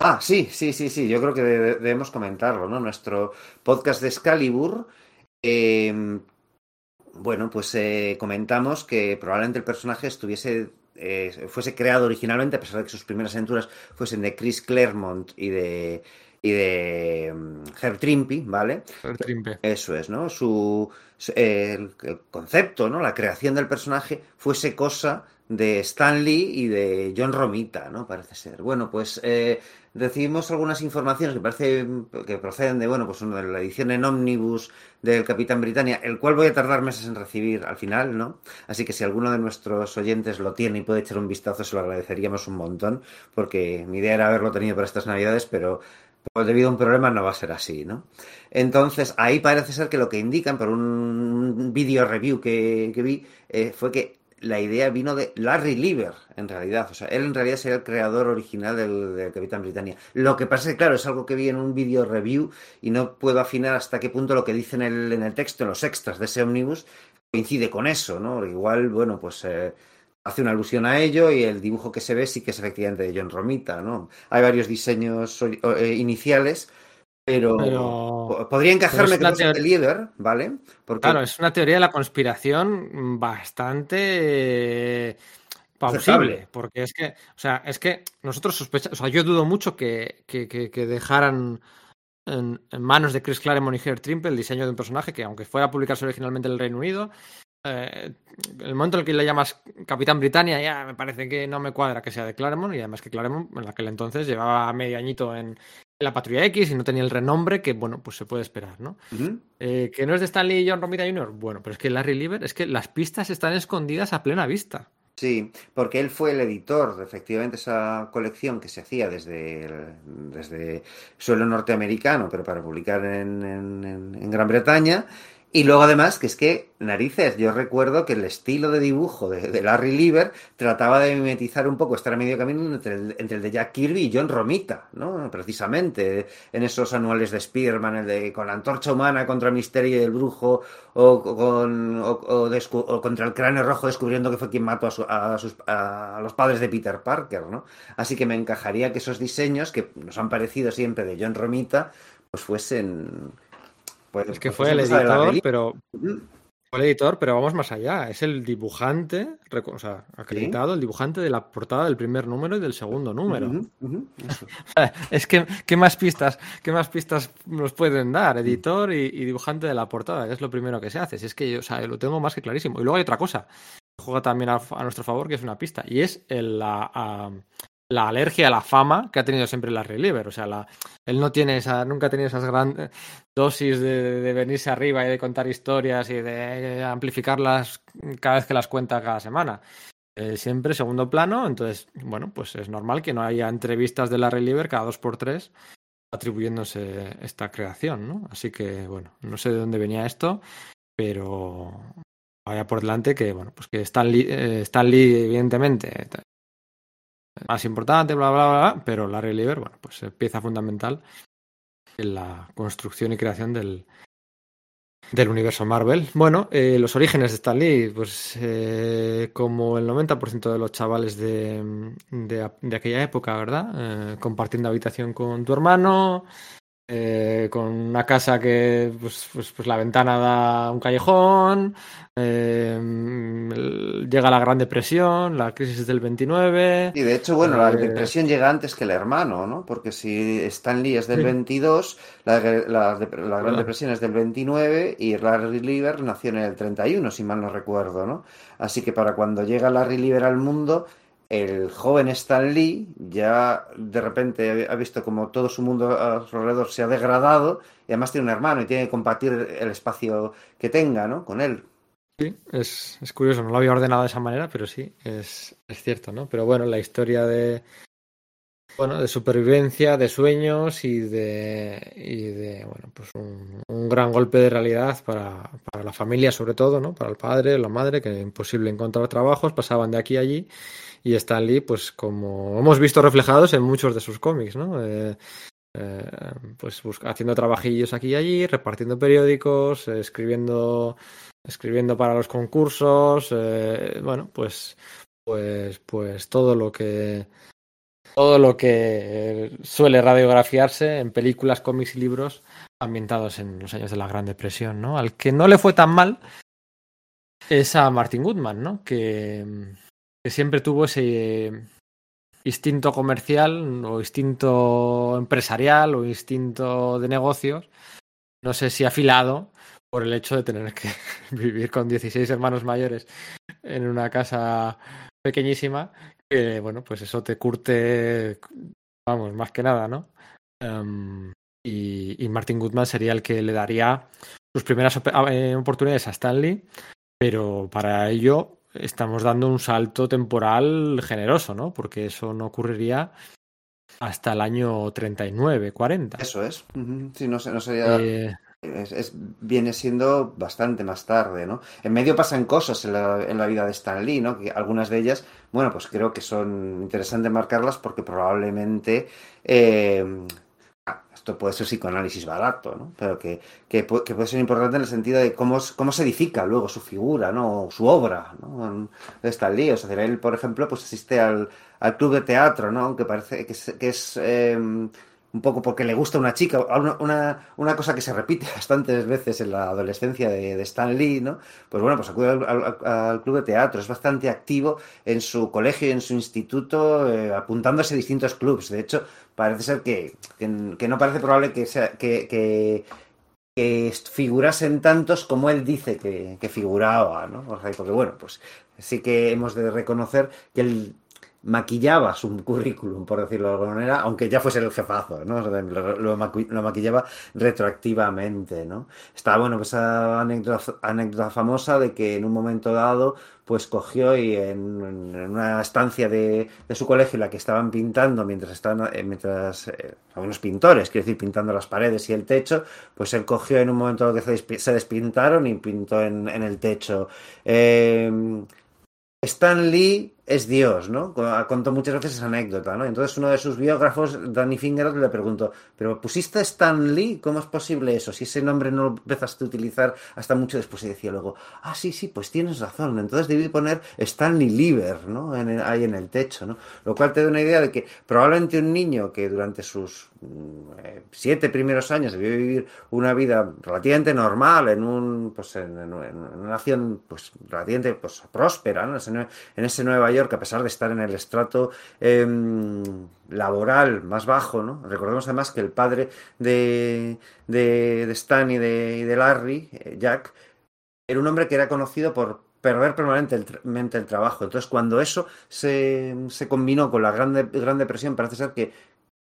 Ah, sí, sí, sí, sí, yo creo que de- debemos comentarlo, ¿no? Nuestro podcast de Excalibur, eh, bueno, pues eh, comentamos que probablemente el personaje estuviese, eh, fuese creado originalmente, a pesar de que sus primeras aventuras fuesen de Chris Claremont y de, y de mm, Herb Trimpe, ¿vale? El Trimpe. Eso es, ¿no? Su, su- el, el concepto, ¿no? La creación del personaje fuese cosa de Stan Lee y de John Romita, ¿no? Parece ser. Bueno, pues eh, recibimos algunas informaciones que parece que proceden de, bueno, pues uno de la edición en Omnibus del Capitán Britannia, el cual voy a tardar meses en recibir al final, ¿no? Así que si alguno de nuestros oyentes lo tiene y puede echar un vistazo, se lo agradeceríamos un montón, porque mi idea era haberlo tenido para estas navidades, pero pues debido a un problema no va a ser así, ¿no? Entonces, ahí parece ser que lo que indican por un vídeo review que, que vi eh, fue que la idea vino de Larry Lieber, en realidad. O sea, él en realidad sería el creador original del, del Capitán Britannia. Lo que pasa es que, claro, es algo que vi en un vídeo review y no puedo afinar hasta qué punto lo que dice en el, en el texto, en los extras de ese omnibus, coincide con eso, ¿no? Igual, bueno, pues eh, hace una alusión a ello y el dibujo que se ve sí que es efectivamente de John Romita, ¿no? Hay varios diseños eh, iniciales, pero, Pero- po- podría encajarme es que no Lieber, ¿vale? Porque Claro, es una teoría de la conspiración bastante eh, plausible, porque es que, o sea, es que nosotros sospechamos, o sea, yo dudo mucho que, que, que- que dejaran en, en manos de Chris Claremont y Herb Trimpe el diseño de un personaje que, aunque fuera a publicarse originalmente en el Reino Unido, eh, el momento en el que le llamas Capitán Britannia ya me parece que no me cuadra que sea de Claremont y además que Claremont en aquel entonces llevaba medio añito en la Patrulla X y no tenía el renombre que, bueno, pues se puede esperar, ¿no? Eh, que no es de Stanley y John Romita Jr. Bueno, pero es que Larry Lieber, es que las pistas están escondidas a plena vista. Sí, porque él fue el editor de efectivamente esa colección que se hacía desde, el- desde suelo norteamericano, pero para publicar en- en Gran Bretaña. Y luego además, que es que, narices, yo recuerdo que el estilo de dibujo de, Larry Lieber trataba de mimetizar un poco, estar a medio camino entre el, de Jack Kirby y John Romita, ¿no? Precisamente, en esos anuales de Spearman, el de con la antorcha humana contra el misterio y el brujo, o, con, o contra el cráneo rojo descubriendo que fue quien mató a, su- a sus- a los padres de Peter Parker, ¿no? Así que me encajaría que esos diseños, que nos han parecido siempre de John Romita, pues fuesen... Pues, Es que fue el editor, pero fue el editor, pero vamos más allá. Es el dibujante, o sea, acreditado, el dibujante de la portada del primer número y del segundo número. <laughs> Es que, ¿qué más pistas, qué más pistas nos pueden dar? Editor y, y dibujante de la portada, que es lo primero que se hace. Si es que yo, o sea, lo tengo más que clarísimo. Y luego hay otra cosa que juega también a, a nuestro favor, que es una pista, y es el- la, a- la alergia a la fama que ha tenido siempre Larry Lieber. O sea, la, él no tiene esa, nunca ha tenido esas grandes dosis de, de venirse arriba y de contar historias y de amplificarlas cada vez que las cuenta cada semana. Eh, siempre segundo plano, entonces, bueno, pues es normal que no haya entrevistas de Larry Lieber cada dos por tres atribuyéndose esta creación, ¿no? Así que, bueno, no sé de dónde venía esto, pero vaya por delante que, bueno, pues que Stan Lee, eh, evidentemente, más importante, bla, bla, bla, pero Larry Lieber, bueno, pues es pieza fundamental en la construcción y creación del, del universo Marvel. Bueno, eh, los orígenes de Stan Lee, pues eh, como el 90% de los chavales de, de, de aquella época, ¿verdad? Eh, compartiendo habitación con tu hermano, eh, con una casa que pues, pues, pues la ventana da a un callejón, eh, llega la Gran Depresión, la crisis del 29. Y de hecho, bueno, la Eh, depresión llega antes que el hermano, ¿no? Porque si Stan Lee es del Sí. 22, la, la- la Gran. Depresión es del 29 y Larry Lieber nació en el 31, si mal no recuerdo, ¿no? Así que para cuando llega Larry Lieber al mundo, el joven Stan Lee ya de repente ha visto como todo su mundo a su alrededor se ha degradado y además tiene un hermano y tiene que compartir el espacio que tenga, ¿no? Con él. Sí, es, es curioso, no lo había ordenado de esa manera, pero sí, es, es cierto, ¿no? Pero bueno, la historia de, bueno, de supervivencia, de sueños y de, y de bueno, pues un, gran golpe de realidad para, para la familia, sobre todo, ¿no? Para el padre, la madre, que imposible encontrar trabajos, pasaban de aquí a allí. Y Stan Lee, pues como hemos visto reflejados en muchos de sus cómics, ¿no? Eh, eh, pues haciendo trabajillos aquí y allí, repartiendo periódicos, eh, escribiendo, escribiendo para los concursos, eh, bueno, pues, pues, pues todo lo que todo lo que suele radiografiarse en películas, cómics y libros ambientados en los años de la Gran Depresión, ¿no? Al que no le fue tan mal es a Martin Goodman, ¿no? Que, que siempre tuvo ese instinto comercial o instinto empresarial o instinto de negocios, no sé si afilado por el hecho de tener que <laughs> vivir con 16 hermanos mayores en una casa pequeñísima, que bueno, pues eso te curte, vamos, más que nada, ¿no? Em, y, y Martin Goodman sería el que le daría sus primeras op- eh, oportunidades a Stanley, pero para ello estamos dando un salto temporal generoso, ¿no? Porque eso no ocurriría hasta el año 39, 40. Eso es. Sí, no, no sería... Eh, Es, es- viene siendo bastante más tarde, ¿no? En medio pasan cosas en la, en la vida de Stan Lee, ¿no? Que algunas de ellas, bueno, pues creo que son interesantes marcarlas porque probablemente eh, esto puede ser psicoanálisis barato, ¿no? Pero que, que, pu- que puede ser importante en el sentido de cómo, cómo se edifica luego su figura, ¿no? O su obra, ¿no? Stan Lee. O sea, él, por ejemplo, pues asiste al, al club de teatro, ¿no? Aunque parece que es, eh, un poco porque le gusta una chica, una, una, una cosa que se repite <laughs> bastantes veces en la adolescencia de, Stan Lee, ¿no? Pues bueno, pues acude al, club de teatro, es bastante activo en su colegio y en su instituto, eh, apuntándose a distintos clubs. De hecho, parece ser que, que, no parece probable que, sea, que, que, figurasen tantos como él dice que, que figuraba, ¿no? Porque bueno, pues sí que hemos de reconocer que él maquillaba su currículum, por decirlo de alguna manera, aunque ya fuese el jefazo, ¿no? Lo, lo maqui- lo maquillaba retroactivamente, ¿no? Está, bueno, pues esa anécdota, anécdota famosa de que en un momento dado, pues cogió y en, una estancia de, su colegio en la que estaban pintando mientras estaban, eh, mientras eh, algunos pintores, quiero decir, pintando las paredes y el techo, pues él cogió en un momento dado que se, despi- se despintaron y pintó en, en el techo. Eh, Stan Lee es Dios, ¿no? Co- Contó muchas veces esa anécdota, ¿no? Entonces uno de sus biógrafos, Danny Finger, le preguntó, ¿pero pusiste Stan Lee? ¿Cómo es posible eso? Si ese nombre no lo empezaste a utilizar hasta mucho después y decía luego, ah, sí, sí, pues tienes razón. Entonces debí poner Stanley Lieber, ¿no? En el- ahí en el techo, ¿no? Lo cual te da una idea de que probablemente un niño que durante sus siete primeros años debió vivir una vida relativamente normal en un pues en, en- una nación pues relativamente pues próspera ¿no? en, ese, Nueva York a pesar de estar en el estrato em, laboral más bajo ¿no? recordemos además que el padre de, de, de Stan y de, y de Larry eh, Jack era un hombre que era conocido por perder permanentemente el trabajo entonces cuando eso se, se combinó con la gran, gran depresión parece ser que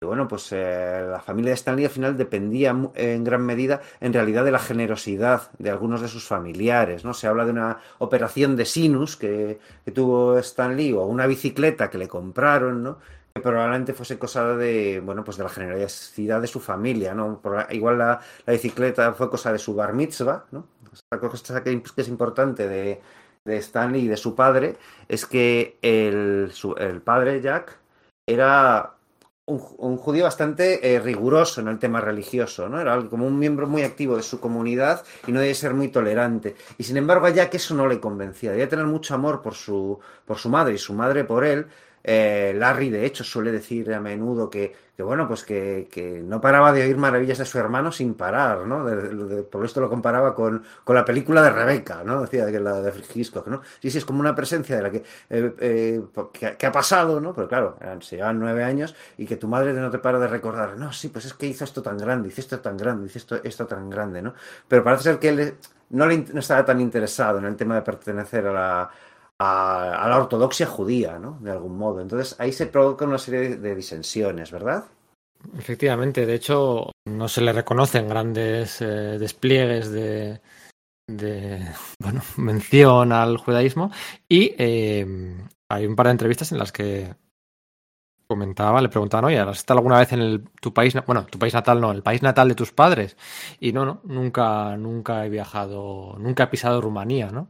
bueno, pues eh, la familia de Stanley al final dependía en gran medida, en realidad, de la generosidad de algunos de sus familiares, ¿no? Se habla de una operación de sinus que, que tuvo Stanley o una bicicleta que le compraron, ¿no? Que probablemente fuese cosa de, bueno, pues de la generosidad de su familia, ¿no? Igual la, la bicicleta fue cosa de su bar mitzvah, ¿no? Esta cosa que, es importante de, de Stanley y de su padre es que el, el padre Jack era un, un judío bastante eh, riguroso en el tema religioso, ¿no? Era como un miembro muy activo de su comunidad y no debía ser muy tolerante. Y sin embargo, a Jack eso no le convencía. Debía tener mucho amor por su, por su madre y su madre por él. Eh, Larry, de hecho, suele decir a menudo que, que bueno, pues que, que, no paraba de oír maravillas de su hermano sin parar, ¿no? Por esto lo comparaba con, con, la película de Rebeca, ¿no? Decía que la de Hitchcock, ¿no? Sí, sí, es como una presencia de la que, eh, eh, que, que, ha pasado, ¿no? Pero claro, se llevan nueve años y que tu madre no te para de recordar, no, sí, pues es que hizo esto tan grande, hizo esto tan grande, hizo esto, esto tan grande, ¿no? Pero parece ser que él no, le, no estaba tan interesado en el tema de pertenecer a la a, la ortodoxia judía, ¿no? De algún modo. Entonces ahí se provoca una serie de, de disensiones, ¿verdad? Efectivamente, de hecho, no se le reconocen grandes eh, despliegues de, de, <laughs> bueno, mención al judaísmo y eh, hay un par de entrevistas en las que comentaba, le preguntaban, oye, ¿has estado alguna vez en el, tu país, bueno, tu país natal no, el país natal de tus padres? Y no, no, nunca, nunca he viajado, nunca he pisado Rumanía, ¿no?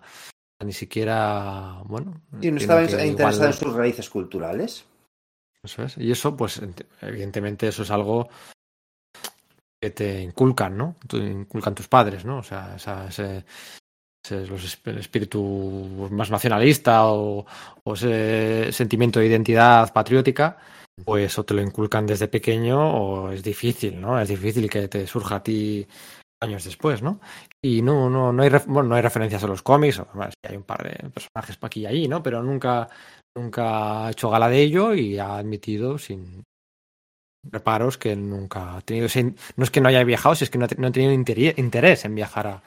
Ni siquiera, bueno. ¿Y no estaba interesado igual... en sus raíces culturales? Eso es. Y eso, pues, evidentemente, eso es algo que te inculcan, ¿no? Te inculcan tus padres, ¿no? O sea, esa, ese, ese, los, espíritu más nacionalista o, o, ese sentimiento de identidad patriótica, pues o te lo inculcan desde pequeño o es difícil, ¿no? Es difícil que te surja a ti años después, ¿no? Y no, no, no hay, bueno, no hay referencias a los cómics, hay un par de personajes para aquí y allí, ¿no? Pero nunca, nunca ha hecho gala de ello y ha admitido sin reparos que nunca ha tenido ese, no es que no haya viajado, si es que no ha, tenido interés en viajar a,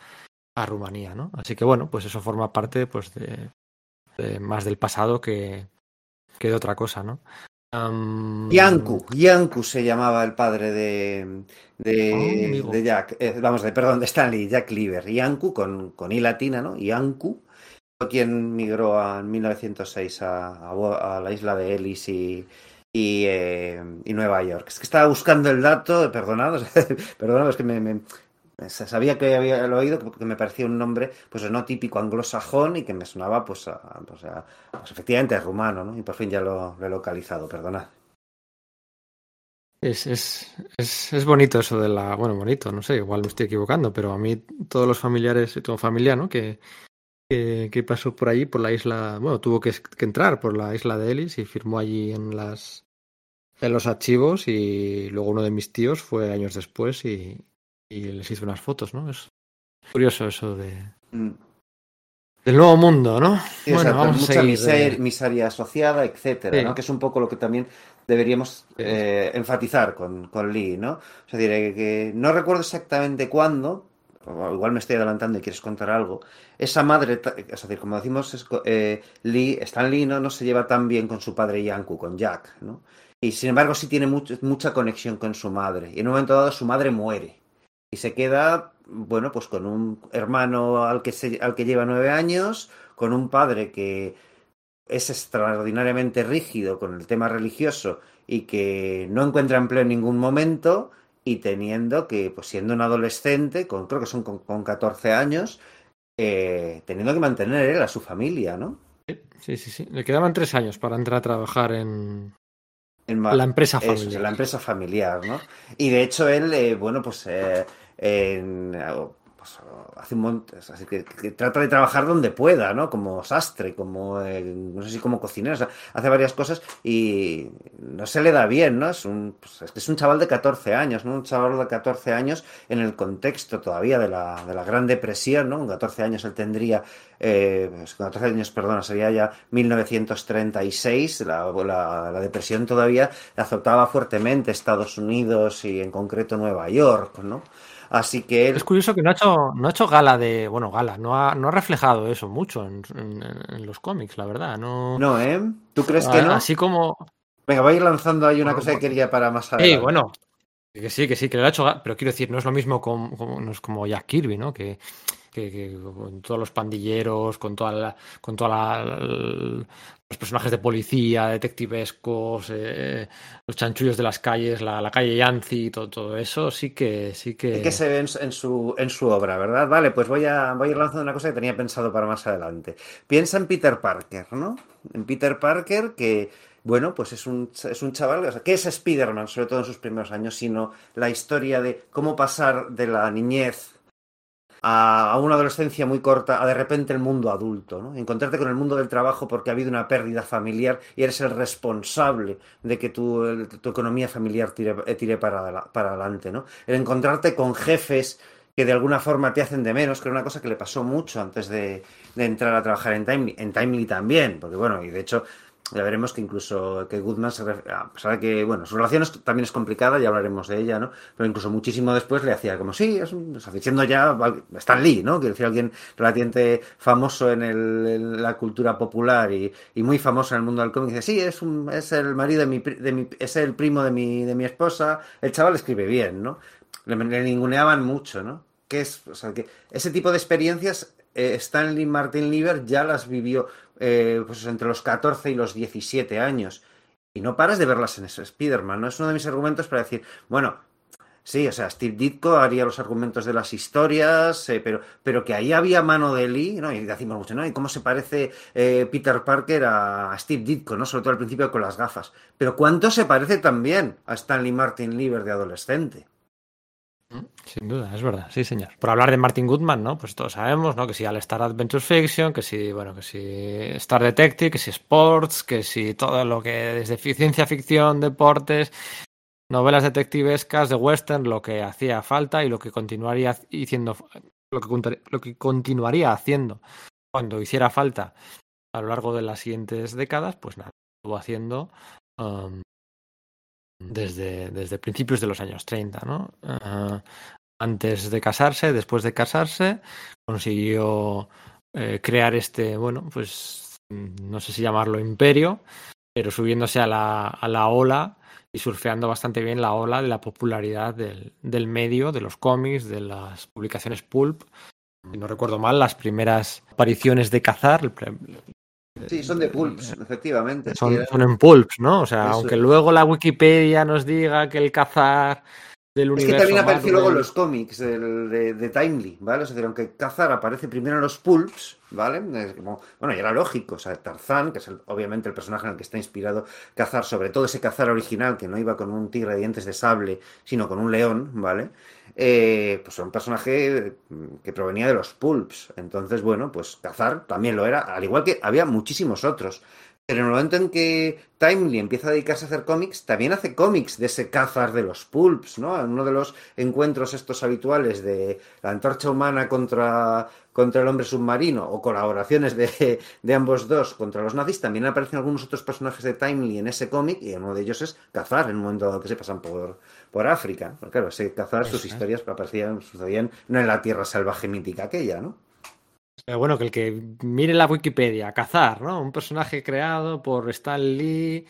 a, Rumanía, ¿no? Así que bueno, pues eso forma parte pues de, de más del pasado que, que de otra cosa, ¿no? Um... Yanku, Yanku se llamaba el padre de, de, oh, de Jack, eh, vamos, de, perdón, de Stanley, Jack Lieber. Yanku con, con I latina, ¿no? Yanku, quien migró a, en 1906 a, a, a la isla de Ellis y, y, eh, y, Nueva York. Es que estaba buscando el dato, perdonad, <laughs> perdonad, es que me, me, sabía que había lo oído, que me parecía un nombre pues no típico anglosajón y que me sonaba pues, a, pues, pues efectivamente rumano, ¿no? Y por fin ya lo, he localizado, perdonad. Es, es, es, es, bonito eso de la. Bueno, bonito, no sé, igual me estoy equivocando, pero a mí todos los familiares, todo familiar, ¿no? Que, que, que, pasó por allí, por la isla. Bueno, tuvo que, que, entrar por la isla de Ellis y firmó allí en las en los archivos y luego uno de mis tíos fue años después y, y les hizo unas fotos, ¿no? Es curioso eso de... Mm. Del nuevo mundo, ¿no? Sí, bueno, exacto, vamos mucha a miseria, de... miseria, asociada, etcétera, sí. ¿no? Que es un poco lo que también deberíamos eh, enfatizar con, con, Lee, ¿no? O sea, diré que no recuerdo exactamente cuándo, igual me estoy adelantando y quieres contar algo, esa madre, es decir, como decimos, es, eh, Lee, Stan Lee ¿no? no se lleva tan bien con su padre Yanku, con Jack, ¿no? Y sin embargo sí tiene mucho, mucha conexión con su madre. Y en un momento dado su madre muere. Y se queda, bueno, pues con un hermano al que, se, al que lleva nueve años, con un padre que es extraordinariamente rígido con el tema religioso y que no encuentra empleo en ningún momento y teniendo que, pues siendo un adolescente, con, creo que son con, con 14 años, eh, teniendo que mantener él a su familia, ¿no? Sí, sí, sí. Le quedaban tres años para entrar a trabajar en, en la empresa familiar. Eso, la empresa familiar, ¿no? Y de hecho él, eh, bueno, pues eh, en, pues, hace un montón, así que, que, trata de trabajar donde pueda, ¿no? Como sastre, como, eh, no sé si como cocinero, o sea, hace varias cosas y no se le da bien, ¿no? Es un, pues, es, un chaval de 14 años, ¿no? Un chaval de 14 años en el contexto todavía de la, de la Gran Depresión, ¿no? Con 14 años él tendría, eh, pues, con 14 años, perdona, sería ya 1936, la, la, la depresión todavía azotaba fuertemente Estados Unidos y en concreto Nueva York, ¿no? Así que él... Es curioso que no ha hecho, no ha hecho gala de. Bueno, gala, no ha, no ha reflejado eso mucho en, en, en, los cómics, la verdad. No, no ¿eh? ¿Tú crees que no? Así como. Venga, voy a ir lanzando ahí una cosa que quería para más adelante. Sí, bueno. Que sí, que sí, que lo ha hecho, pero quiero decir, no es lo mismo como, como, no es como Jack Kirby, ¿no? Que, que, que, con todos los pandilleros, con toda la, con toda la, los personajes de policía, detectivescos, eh, los chanchullos de las calles, la, calle Yancy, todo, todo, eso, sí que sí que... Que se ve en, en, su, en su obra, ¿verdad? Vale, pues voy a, voy a ir lanzando una cosa que tenía pensado para más adelante. Piensa en Peter Parker, ¿no? En Peter Parker que bueno, pues es un, es un chaval, o sea, ¿qué es Spider-Man, sobre todo en sus primeros años? Sino la historia de cómo pasar de la niñez a, una adolescencia muy corta a de repente el mundo adulto, ¿no? Encontrarte con el mundo del trabajo porque ha habido una pérdida familiar y eres el responsable de que tu, tu economía familiar tire, eh, para, para adelante, ¿no? El encontrarte con jefes que de alguna forma te hacen de menos, que era una cosa que le pasó mucho antes de, de entrar a trabajar en Timely, en Timely también, porque bueno, y de hecho ya veremos que incluso que Goodman se ref- a pesar de que bueno su relación también es complicada ya hablaremos de ella no pero incluso muchísimo después le hacía como sí es un, diciendo ya Stan Lee no quiero decir alguien relativamente famoso en, la cultura popular y, muy famoso en el mundo del cómic dice sí es un es el marido de mi, de mi es el primo de mi de mi esposa el chaval escribe bien no le, le ninguneaban mucho no que es o sea que ese tipo de experiencias eh, Stanley Martin Lieber ya las vivió eh, pues entre los 14 y los 17 años. Y no paras de verlas en ese Spider-Man, ¿no? Es uno de mis argumentos para decir, bueno, sí, o sea, Steve Ditko haría los argumentos de las historias, eh, pero, pero que ahí había mano de Lee, ¿no? Y decimos mucho, ¿no? ¿Y cómo se parece eh, Peter Parker a, a Steve Ditko, ¿no? Sobre todo al principio con las gafas. Pero ¿cuánto se parece también a Stanley Martin Lieber de adolescente? Sin duda, es verdad, sí, señor. Por hablar de Martin Goodman, ¿no? Pues todos sabemos, ¿no? Que si All Star Adventure Fiction, que si, bueno, que si Star Detective, que si Sports, que si todo lo que desde fi- ciencia ficción, deportes, novelas detectivescas, de western, lo que hacía falta y lo que continuaría haciendo, lo que, contar- lo que continuaría haciendo cuando hiciera falta a lo largo de las siguientes décadas, pues nada, estuvo haciendo um, desde, desde principios de los años 30, ¿no? Ah, antes de casarse, después de casarse, consiguió eh, crear este, bueno, pues mm, no sé si llamarlo imperio, pero subiéndose a la, a la ola y surfeando bastante bien la ola de la popularidad del, del medio, de los cómics, de las publicaciones pulp. Si no recuerdo mal, las primeras apariciones de cazar Sí, son de Pulps, efectivamente. son, en pulps, ¿no? O sea, Eso aunque es. luego la Wikipedia nos diga que el cazar del Es universo que también apareció luego en los cómics de, de Timely, ¿vale? Es decir, aunque Cazar aparece primero en los pulps, ¿vale? Es como, bueno, y era lógico, o sea, Tarzán, que es el- obviamente el personaje en el que está inspirado Cazar, sobre todo ese Cazar original que no iba con un tigre de dientes de sable, sino con un león, ¿vale? Eh, pues era un personaje mm, que provenía de los pulps. Entonces, bueno, pues Cazar también lo era, al igual que había muchísimos otros. Pero en el momento en que Timely empieza a dedicarse a hacer cómics, también hace cómics de ese cazar de los pulps, ¿no? En uno de los encuentros estos habituales de la antorcha humana contra, contra el hombre submarino o colaboraciones de, de ambos dos contra los nazis, también aparecen algunos otros personajes de Timely en ese cómic y uno de ellos es Cazar, en un momento dado que se pasan por, por África. Pero claro, ese Cazar, sus historias aparecían, sucedían no en la tierra salvaje mítica aquella, ¿no? Pero bueno, que el que mire la Wikipedia, cazar, ¿no? Un personaje creado por Stan Lee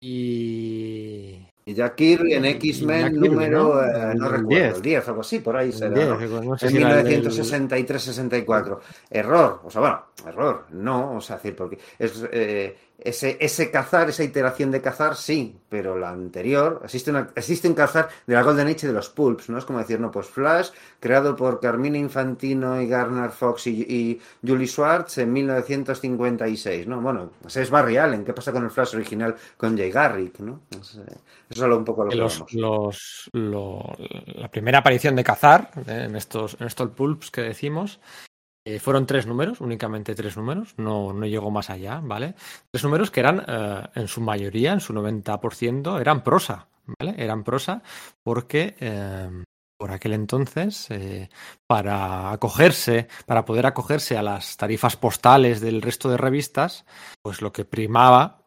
y. Y Jack Kirby en X-Men número, ¿no? eh, no recuerdo, 10. el 10, algo así, por ahí será, Diez, ¿no? que no sé En si era el del- 1963-64. Error, o sea, bueno, error, no, o sea, decir, porque es, eh, ese, ese cazar, esa iteración de cazar, sí, pero la anterior, existe, una, existe un cazar de la Golden Age de los Pulps, ¿no? Es como decir, no, pues Flash, creado por Carmine Infantino y Garner Fox y, y Julie Schwartz en 1956, ¿no? Bueno, pues es Barry Allen, ¿qué pasa con el Flash original con Jay Garrick, ¿no? Es, eh, eso es solo un poco lo que los, los- lo- la primera aparición de cazar eh, en estos, en estos pulps que decimos eh, fueron tres números, únicamente tres números, no, no llegó más allá, ¿vale? Tres números que eran, eh, en su mayoría, en su 90%, eran prosa, ¿vale? Eran prosa porque eh, por aquel entonces, para acogerse, para poder acogerse a las tarifas postales del resto de revistas, pues lo que primaba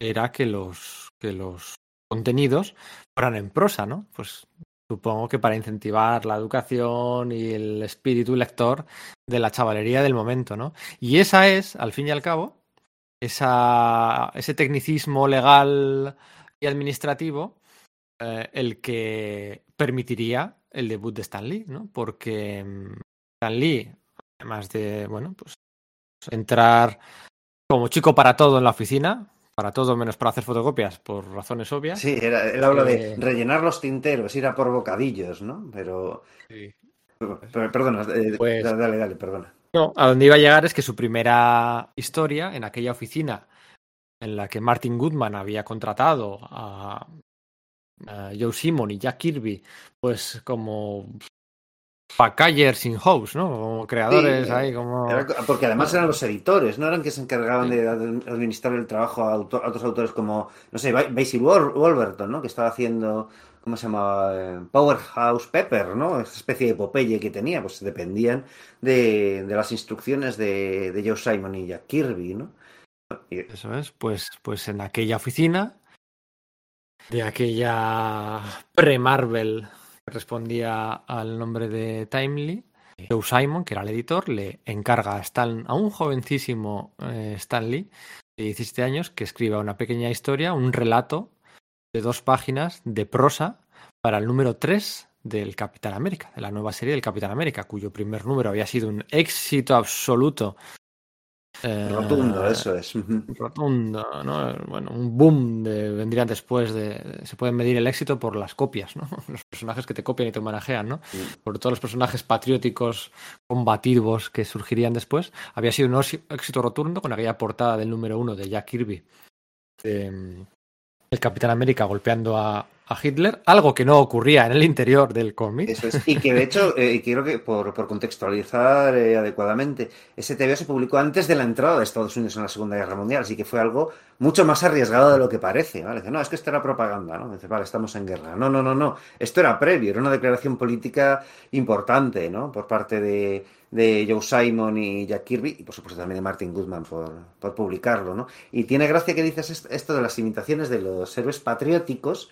era que los, que los contenidos fueran en prosa, ¿no? Pues supongo que para incentivar la educación y el espíritu lector de la chavalería del momento, ¿no? Y esa es, al fin y al cabo, esa, ese tecnicismo legal y administrativo eh, el que permitiría el debut de Stan Lee, ¿no? Porque mm, Stan Lee, además de, bueno, pues entrar como chico para todo en la oficina, para todo menos para hacer fotocopias, por razones obvias. Sí, era, él habla de Eh, rellenar los tinteros, ir a por bocadillos, ¿no? Pero, pero- perdona, eh, Pues- dale, dale, dale, perdona. No, a donde iba a llegar es que su primera historia en aquella oficina en la que Martin Goodman había contratado a, a Joe Simon y Jack Kirby, pues como Packagers in house, ¿no? Como creadores Sí, ahí, como. Era- porque además eran los editores, no eran que se encargaban de ad- administrar el trabajo a, auto- a otros autores como, no sé, Ba- Basil Wol- Wolverton, ¿no? Que estaba haciendo, ¿cómo se llamaba? Eh, Powerhouse Pepper, ¿no? Esa especie de Popeye que tenía, pues dependían de, de las instrucciones de, de Joe Simon y Jack Kirby, ¿no? Y- Eso es, pues, pues en aquella oficina de aquella pre-Marvel respondía al nombre de Timely, Joe Simon, que era el editor, le encarga a, Stan, a un jovencísimo eh, Stan Lee de 17 años que escriba una pequeña historia, un relato de dos páginas de prosa para el número 3 del Capitán América, de la nueva serie del Capitán América, cuyo primer número había sido un éxito absoluto. Eh, Rotundo, eso es. Rotundo, ¿no? Bueno, un boom de, vendría después de... Se puede medir el éxito por las copias, ¿no? <laughs> Los personajes que te copian y te homenajean, ¿no? Sí. Por todos los personajes patrióticos combativos que surgirían después. Había sido un éxito rotundo con aquella portada del número uno de Jack Kirby. de, mm, el Capitán América golpeando a, a Hitler, algo que no ocurría en el interior del cómic. Y que de hecho, eh, quiero que por, por contextualizar eh, adecuadamente, ese TVO se publicó antes de la entrada de Estados Unidos en la Segunda Guerra Mundial, así que fue algo mucho más arriesgado de lo que parece. ¿vale? No, es que esto era propaganda, ¿no? Dice, vale, estamos en guerra. No, no, no, no. Esto era previo, era una declaración política importante, ¿no? Por parte de, de Joe Simon y Jack Kirby, y por supuesto también de Martin Goodman por, por publicarlo, ¿no? Y tiene gracia que dices est- esto de las imitaciones de los héroes patrióticos,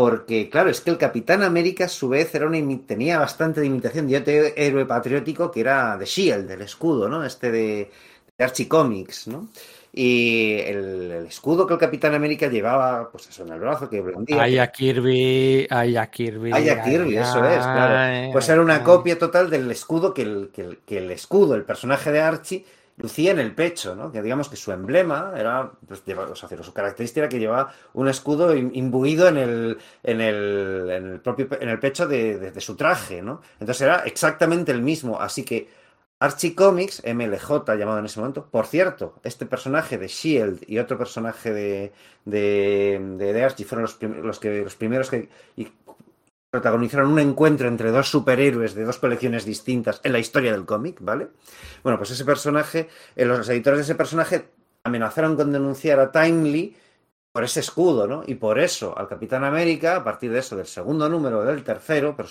porque, claro, es que el Capitán América, a su vez, era una tenía bastante de imitación de otro héroe patriótico que era de Shield, del escudo, ¿no? Este de, de Archie Comics, ¿no? Y el, el escudo que el Capitán América llevaba, pues eso, en el brazo, que blandía. Ay, a Kirby, ay, a Kirby. Ay, a Kirby, ay, eso es, claro. ay, Pues era una copia total del escudo que el, que el, que el escudo, el personaje de Archie, lucía en el pecho, ¿no? Que digamos que su emblema era, pues, lleva- o sea, su característica era que llevaba un escudo im- imbuido en el, en el, en el propio, en el pecho de, de- su traje, ¿no? Entonces era exactamente el mismo, así que Archie Comics, MLJ llamado en ese momento, por cierto, este personaje de Shield y otro personaje de, de, de, Archie fueron los, que, los primeros que protagonizaron un encuentro entre dos superhéroes de dos colecciones distintas en la historia del cómic, ¿vale? Bueno, pues ese personaje, eh, los editores de ese personaje amenazaron con denunciar a Timely por ese escudo, ¿no? Y por eso al Capitán América, a partir de eso, del segundo número, del tercero, pero,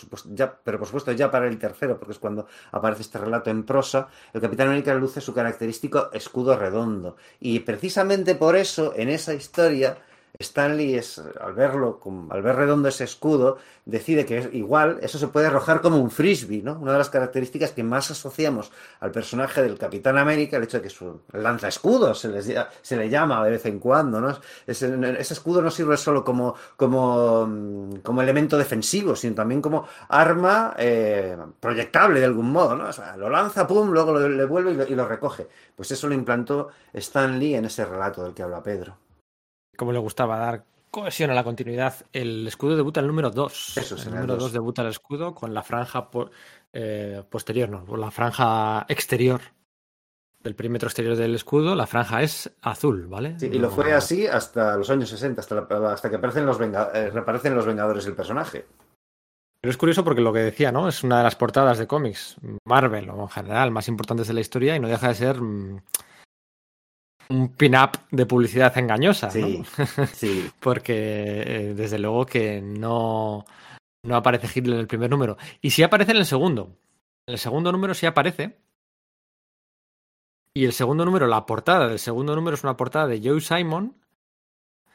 pero por supuesto ya para el tercero, porque es cuando aparece este relato en prosa, el Capitán América luce su característico escudo redondo. Y precisamente por eso, en esa historia, Stanley es, al verlo, al ver redondo ese escudo, decide que es igual, eso se puede arrojar como un frisbee, ¿no? Una de las características que más asociamos al personaje del Capitán América, el hecho de que su lanza escudos se, les se le llama de vez en cuando, ¿no? Ese, escudo no sirve solo como, como, mm, como elemento defensivo, sino también como arma eh, proyectable de algún modo, ¿no? O sea, lo lanza, pum, luego lo devuelve y lo, y lo recoge. Pues eso lo implantó Stan Lee en ese relato del que habla Pedro. Como le gustaba dar cohesión a la continuidad. El escudo debuta el número 2. Eso el número dos. 2 debuta el escudo con la franja eh, posterior, no, con la franja exterior del perímetro exterior del escudo. La franja es azul, ¿vale? Sí, y lo fue así hasta los años 60, hasta, la- hasta que aparecen los, venga- eh, reaparecen los Vengadores el personaje. Pero es curioso porque lo que decía, ¿no? Es una de las portadas de cómics, Marvel o en general, más importantes de la historia y no deja de ser mm, un pin-up de publicidad engañosa, ¿no? Sí, sí. <laughs> porque eh, desde luego que no, no aparece Hitler en el primer número. Y sí aparece en el segundo. En el segundo número sí aparece. Y el segundo número, la portada del segundo número es una portada de Joe Simon,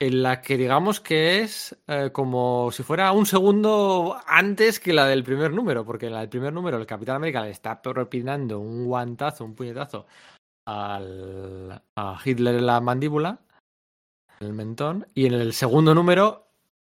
en la que digamos que es eh, como si fuera un segundo antes que la del primer número, porque en la del primer número el Capitán América le está propinando un guantazo, un puñetazo al, a Hitler en la mandíbula, en el mentón, y en el segundo número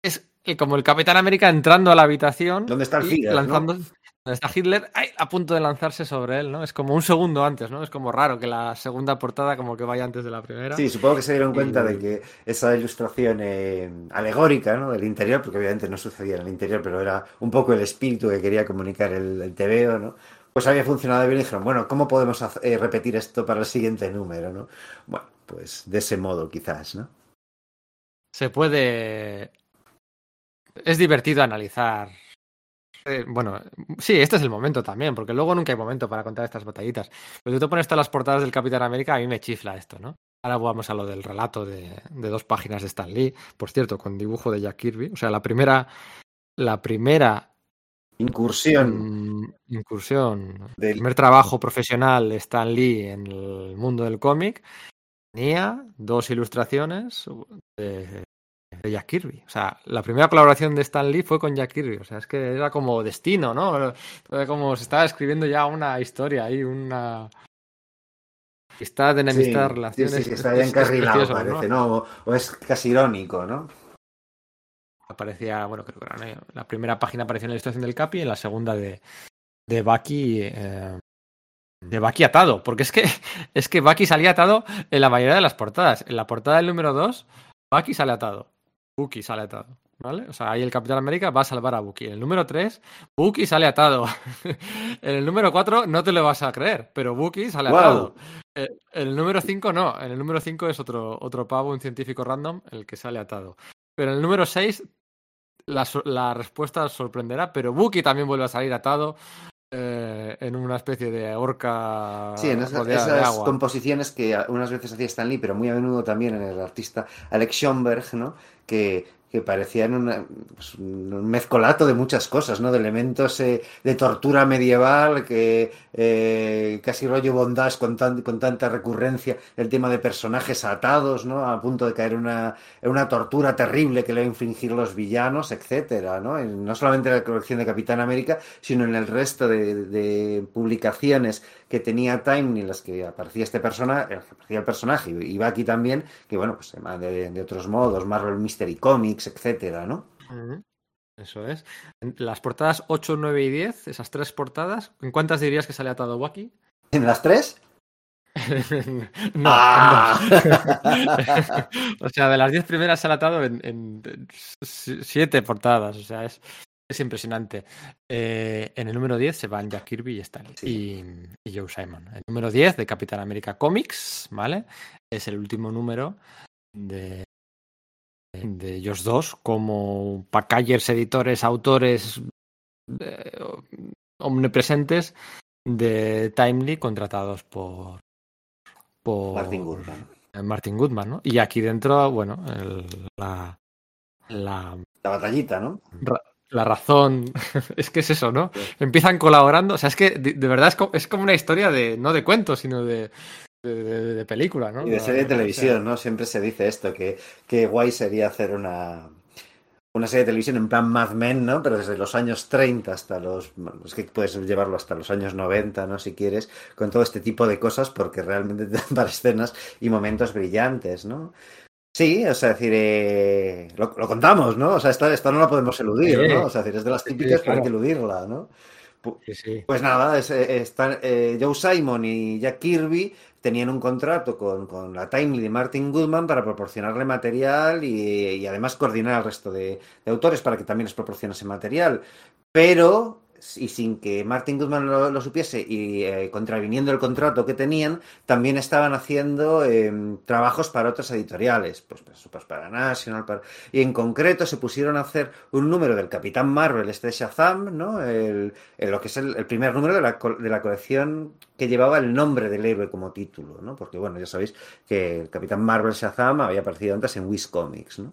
es como el Capitán América entrando a la habitación ¿Dónde está el no? lanzando, donde está Hitler ay, a punto de lanzarse sobre él, ¿no? Es como un segundo antes, ¿no? Es como raro que la segunda portada como que vaya antes de la primera. Sí, supongo que se dieron cuenta Y- de que esa ilustración eh, alegórica ¿no? del interior, porque obviamente no sucedía en el interior, pero era un poco el espíritu que quería comunicar el, el TVO, ¿no? Pues había funcionado bien y dijeron, bueno, ¿cómo podemos eh, repetir esto para el siguiente número, ¿no? Bueno, pues de ese modo quizás, ¿no? Se puede. Es divertido analizar Eh, bueno, sí, este es el momento también, porque luego nunca hay momento para contar estas batallitas. Pero tú te pones todas las portadas del Capitán América, a mí me chifla esto, ¿no? Ahora vamos a lo del relato de, de dos páginas de Stan Lee, por cierto, con dibujo de Jack Kirby. O sea, la primera, la primera Incursión mm, incursión, el del primer trabajo profesional de Stan Lee en el mundo del cómic, tenía dos ilustraciones de, de Jack Kirby. O sea, la primera colaboración de Stan Lee fue con Jack Kirby. O sea, es que era como destino, ¿no? Era como se estaba escribiendo ya una historia ahí, una amistad, Sí, enemistad, sí, relaciones. sí, que es- está ya <laughs> es encarrilado, ¿no? parece, ¿no? O, o es casi irónico, ¿no? Aparecía, bueno, creo que era ¿no? la primera página apareció en la ilustración del Capi y en la segunda de, de Bucky. eh, de Bucky atado, porque es que <laughs> es que Bucky salía atado en la mayoría de las portadas. En la portada del número 2, Bucky sale atado. Bucky sale atado, ¿vale? O sea, ahí el Capitán América va a salvar a Bucky. En el número 3, Bucky sale atado. <laughs> en el número 4 no te lo vas a creer, pero Bucky sale atado. En el número 5 no, en el número 5 es otro, otro pavo, un científico random, el que sale atado. Pero en el número 6 la, respuesta sorprenderá, pero Bucky también vuelve a salir atado eh, en una especie de horca Sí, en esas, agua. composiciones que unas veces hacía Stan Lee, pero muy a menudo también en el artista Alex Schomburg, ¿no? Que, que parecían pues, un mezcolato de muchas cosas, ¿no? De elementos eh, de tortura medieval, que eh, casi rollo bondage con, tan- con tanta recurrencia, el tema de personajes atados, ¿no? A punto de caer una, en una tortura terrible que le va a infringir los villanos, etcétera, ¿no? No solamente en la colección de Capitán América, sino en el resto de, de publicaciones que tenía Time en las que aparecía este personaje, aparecía el personaje, y aquí también, que bueno, pues de, de otros modos, Marvel Mystery Comics, etcétera, ¿no? Eso es. En Las portadas 8, 9 y 10, esas tres portadas, ¿en cuántas dirías que sale atado Bucky? ¿En las tres? <laughs> no, ¡Ah! en <laughs> o sea, de las 10 primeras sale atado en, en- en s- siete portadas. O sea, es, es impresionante. Eh, en el número 10 se van Jack Kirby y Stanley. Sí. Y, y Joe Simon. El número 10 de Capitán América Comics, ¿vale? Es el último número de, de ellos dos como packagers, editores, autores eh, omnipresentes de Timely contratados por, por Martin Goodman. Martin Goodman, ¿no? Y aquí dentro, bueno, el- la, la, La batallita, ¿no? La razón <laughs> es que es eso, ¿no? Empiezan colaborando, o sea, es que de, de verdad es como, es como una historia de, no de cuentos, sino de, de, película, ¿no? Y de serie de televisión, ¿no? Siempre se dice esto, que, que guay sería hacer una, una serie de televisión en plan Mad Men, ¿no? Pero desde los años 30 hasta los... Es que puedes llevarlo hasta los años 90, ¿no? Si quieres, con todo este tipo de cosas, porque realmente <laughs> te dan para escenas y momentos brillantes, ¿no? Sí, o sea, decir, eh, lo, lo contamos, ¿no? O sea, esta, esta no la podemos eludir. ¿no? O sea, decir, es de las típicas, que claro. eludirla, ¿no? Pues nada, es- eh, están, eh, Joe Simon y Jack Kirby tenían un contrato con, con la Timely de Martin Goodman para proporcionarle material y, y además coordinar al resto de, de autores para que también les proporcionase material. Pero, y sin que Martin Goodman lo, supiese y eh, contraviniendo el contrato que tenían, también estaban haciendo eh, trabajos para otras editoriales, pues, para National, para- y en concreto se pusieron a hacer un número del Capitán Marvel, este Shazam, ¿no? El, el- lo que es el, primer número de la, de la colección que llevaba el nombre del héroe como título, ¿no? Porque, bueno, ya sabéis que el Capitán Marvel Shazam había aparecido antes en Wiz Comics, ¿no?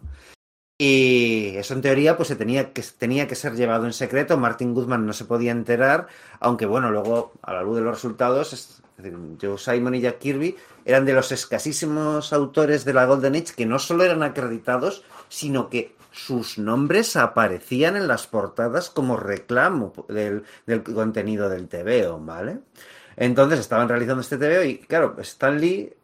Y eso en teoría pues se tenía que, tenía que ser llevado en secreto, Martin Goodman no se podía enterar, aunque bueno, luego a la luz de los resultados, es Joe Simon y Jack Kirby eran de los escasísimos autores de la Golden Age que no solo eran acreditados, sino que sus nombres aparecían en las portadas como reclamo del, contenido del TVO, ¿vale? Entonces estaban realizando este TVO y claro, Stan Lee mm,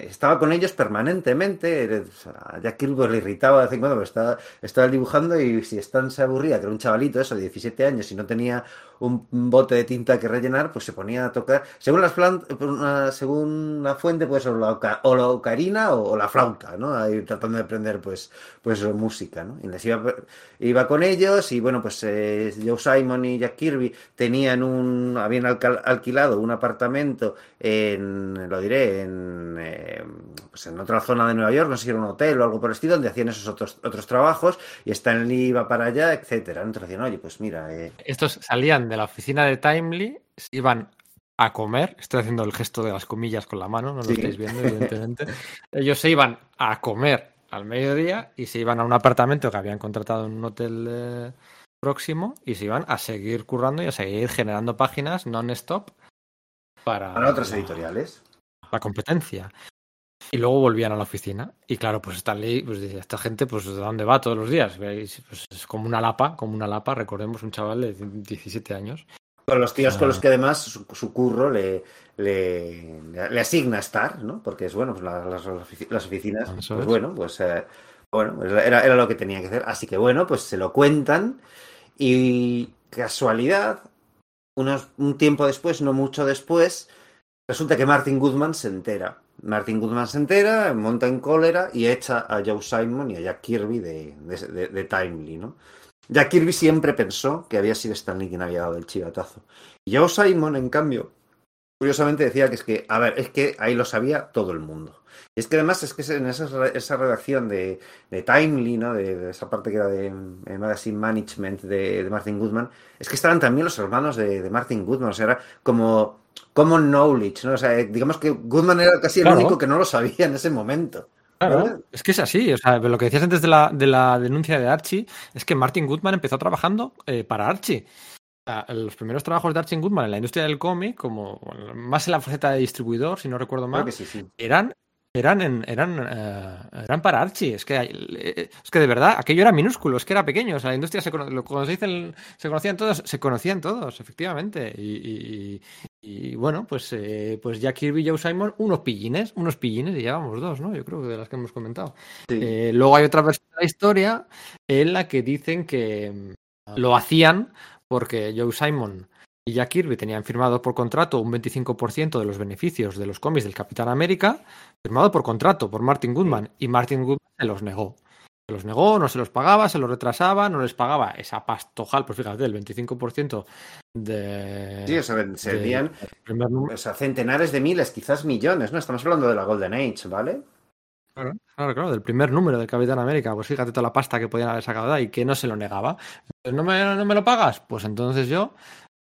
estaba con ellos permanentemente. eh, A Jack Kirby le irritaba de vez en cuando, estaba, estaba dibujando y si Stan se aburría, que era un chavalito, eso, de 17 años, y no tenía un bote de tinta que rellenar, pues se ponía a tocar. Según las plant- una- según la fuente, pues o la, o la ocarina o, la flauta, ¿no? Ahí tratando de aprender, pues, pues música, ¿no? Y les iba, iba con ellos y bueno, pues eh, Joe Simon y Jack Kirby tenían un, habían alquilado un apartamento en, lo diré, en, eh, pues en otra zona de Nueva York, no sé si era un hotel o algo por el estilo, donde hacían esos otros, otros trabajos y Stan Lee iba para allá, etcétera. Entonces decían, oye, pues mira, eh, Estos salían de la oficina de Timely, se iban a comer. Estoy haciendo el gesto de las comillas con la mano, no lo Sí. estáis viendo, <laughs> evidentemente. Ellos se iban a comer al mediodía y se iban a un apartamento que habían contratado en un hotel eh, próximo y se iban a seguir currando y a seguir generando páginas non-stop para, para otras editoriales. la competencia. Y luego volvían a la oficina. Y claro, pues Stanley, pues decía, esta gente, pues ¿de dónde va todos los días? Pues es como una lapa, como una lapa, recordemos, un chaval de 17 años. Con los tíos con Ah. los que además su, su curro le, le, le asigna estar, ¿no? Porque es bueno, pues la- las, las oficinas, pues es. bueno, pues eh, bueno, pues era, era lo que tenía que hacer. Así que bueno, pues se lo cuentan y casualidad, unos, un tiempo después, no mucho después, resulta que Martin Goodman se entera. Martin Goodman se entera, monta en cólera y echa a Joe Simon y a Jack Kirby de, de, de- de Timely, ¿no? Jack Kirby siempre pensó que había sido Stanley quien había dado el chivatazo. Y Joe Simon, en cambio, curiosamente decía que es que, a ver, es que ahí lo sabía todo el mundo. Y es que además es que en esa, esa redacción de, de Timely, ¿no? De, de esa parte que era de eh, Magazine Management de, de Martin Goodman, es que estaban también los hermanos de, de Martin Goodman, o sea, era como common knowledge, ¿no? O sea, digamos que Goodman era casi el Claro. único que no lo sabía en ese momento. Claro, es que es así. O sea, lo que decías antes de la, de la denuncia de Archie es que Martin Goodman empezó trabajando eh, para Archie. Los primeros trabajos de Archie Goodman en la industria del cómic, como bueno, más en la faceta de distribuidor, si no recuerdo mal, sí, sí. eran eran en- eran eh, eran para Archie es que eh, es que de verdad aquello era minúsculo es que era pequeño o sea la industria se cono- lo- se dicen se conocían todos se conocían todos efectivamente y, y- y, bueno pues eh, pues Jack Kirby y Joe Simon unos pillines unos pillines y llevamos dos no yo creo que de las que hemos comentado Sí. eh, luego hay otra versión de la historia en la que dicen que mm, lo hacían porque Joe Simon y Jack Kirby tenían firmado por contrato un 25% de los beneficios de los cómics del Capitán América, firmado por contrato por Martin Goodman, y Martin Goodman se los negó. Se los negó, no se los pagaba, se los retrasaba, no les pagaba esa pastojal, pues fíjate, el 25% de... Sí, o sea, se de- vendían primer número. o sea, centenares de miles, quizás millones, ¿no? Estamos hablando de la Golden Age, ¿vale? Claro, claro, claro, del primer número del Capitán América. Pues fíjate toda la pasta que podían haber sacado de ahí, que no se lo negaba. ¿No me, no me lo pagas? Pues entonces yo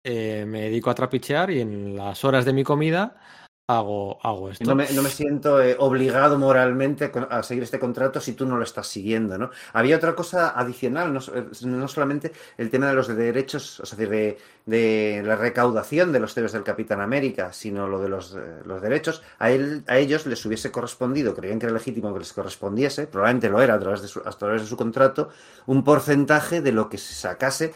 eh, me dedico a trapichear y en las horas de mi comida hago, hago esto. No me, no me siento eh, obligado moralmente a seguir este contrato si tú no lo estás siguiendo, ¿no? Había otra cosa adicional, no, no solamente el tema de los derechos, o sea, es decir, de, de la recaudación de los héroes del Capitán América, sino lo de los, eh, los derechos. A, él, a ellos les hubiese correspondido, creían que era legítimo que les correspondiese, probablemente lo era a través de su, a través de su contrato, un porcentaje de lo que se sacase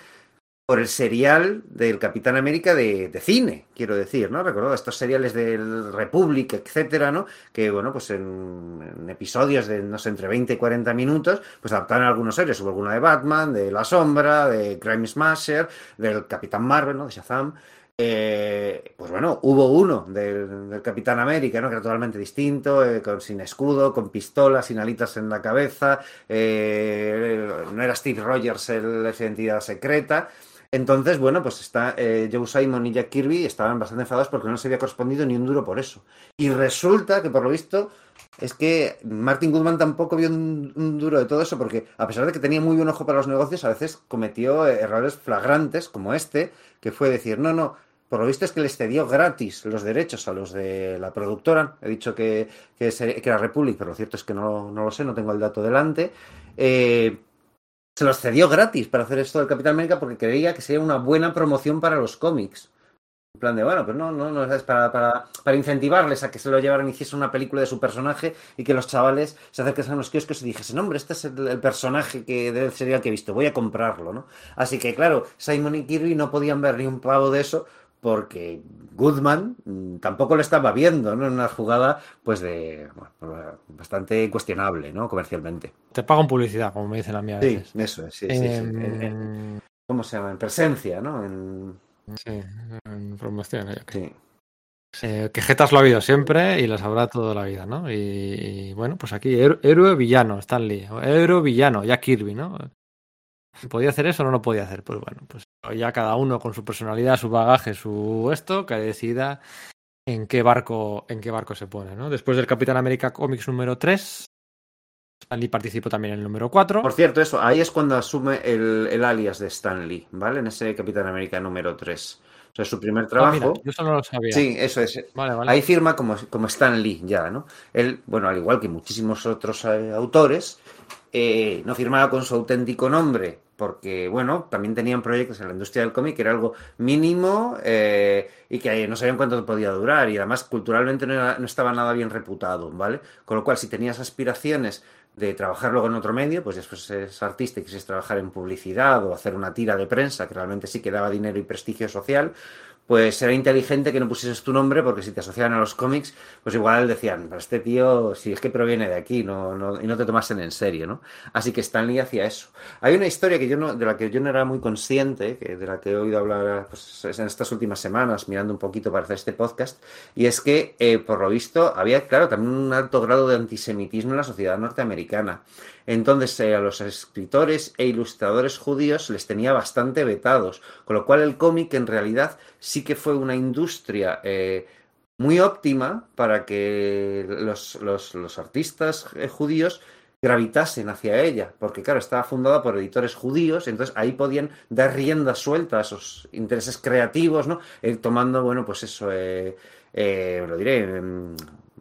por el serial del Capitán América de, de cine, quiero decir, ¿no? Recordad estos seriales del Republic, etcétera, ¿no? Que, bueno, pues en, en episodios de, no sé, entre 20 y 40 minutos, pues adaptaron algunos series, hubo alguna de Batman, de La Sombra, de Crime Smasher, del Capitán Marvel, ¿no? De Shazam. Eh, pues bueno, hubo uno del, del Capitán América, ¿no? Que era totalmente distinto, eh, con, sin escudo, con pistola, sin alitas en la cabeza, eh, no era Steve Rogers el, esa identidad secreta. Entonces, bueno, pues está eh, Joe Simon y Jack Kirby estaban bastante enfadados porque no se había correspondido ni un duro por eso. Y resulta que, por lo visto, es que Martin Goodman tampoco vio un, duro de todo eso porque, a pesar de que tenía muy buen ojo para los negocios, a veces cometió eh, errores flagrantes como este, que fue decir, no, no, por lo visto es que les cedió gratis los derechos a los de la productora. He dicho que, que, que era Republic, pero lo cierto es que no, no lo sé, no tengo el dato delante. Eh, se los cedió gratis para hacer esto del Capitán América porque creía que sería una buena promoción para los cómics. En plan de, bueno, pues no, no, no es para, para, para incentivarles a que se lo llevaran y hiciesen una película de su personaje y que los chavales se acercasen a los kioscos y dijesen, hombre, este es el, personaje que del serial que he visto, voy a comprarlo, ¿no? Así que, claro, Simon y Kirby no podían ver ni un pavo de eso porque Goodman mm, tampoco lo estaba viendo, ¿no? En una jugada, pues, de bueno, bastante cuestionable, ¿no? Comercialmente. Te pago en publicidad, como me dicen a mí a Sí, veces. eso es, sí, sí, sí. En- en- ¿Cómo se llama? En presencia, ¿no? En, sí, en promoción. creo. sí. Eh, que Jetas lo ha habido siempre y lo sabrá toda la vida, ¿no? Y, y, bueno, pues aquí, héroe, héroe villano, Stanley. Héroe villano, Jack Kirby, ¿no? ¿Podía hacer eso o no lo podía hacer? Pues bueno, pues ya cada uno con su personalidad, su bagaje, su esto, que decida en qué barco, en qué barco se pone, ¿no? Después del Capitán América Comics número 3, Stan Lee participó también en el número 4. Por cierto, eso, ahí es cuando asume el, el alias de Stan Lee, ¿vale? En ese Capitán América número 3. O sea, su primer Ah, trabajo. mira, yo eso no lo sabía. Sí, eso es. Vale, vale. Ahí firma como, como Stan Lee ya, ¿no? Él, bueno, al igual que muchísimos otros eh, autores, eh, no firmaba con su auténtico nombre, porque, bueno, también tenían proyectos en la industria del cómic que era algo mínimo eh, y que no sabían cuánto podía durar y además culturalmente no, era- no estaba nada bien reputado, ¿vale? Con lo cual, si tenías aspiraciones de trabajar luego en otro medio, pues después eres artista y quisieras trabajar en publicidad o hacer una tira de prensa que realmente sí que daba dinero y prestigio social, pues era inteligente que no pusieses tu nombre porque si te asociaban a los cómics, pues igual decían, pero este tío, si es que proviene de aquí, no, no- y no te tomasen en serio, ¿no? Así que Stan Lee hacía eso. Hay una historia que yo no, de la que yo no era muy consciente, que de la que he oído hablar pues, en estas últimas semanas, mirando un poquito para hacer este podcast, y es que, eh, por lo visto, había, claro, también un alto grado de antisemitismo en la sociedad norteamericana. Entonces, eh, a los escritores e ilustradores judíos les tenía bastante vetados, con lo cual el cómic en realidad sí que fue una industria eh, muy óptima para que los, los- artistas eh, judíos gravitasen hacia ella, porque claro, estaba fundada por editores judíos, entonces ahí podían dar rienda suelta a esos intereses creativos, ¿no? Tomando, bueno, pues eso, eh, lo diré, em,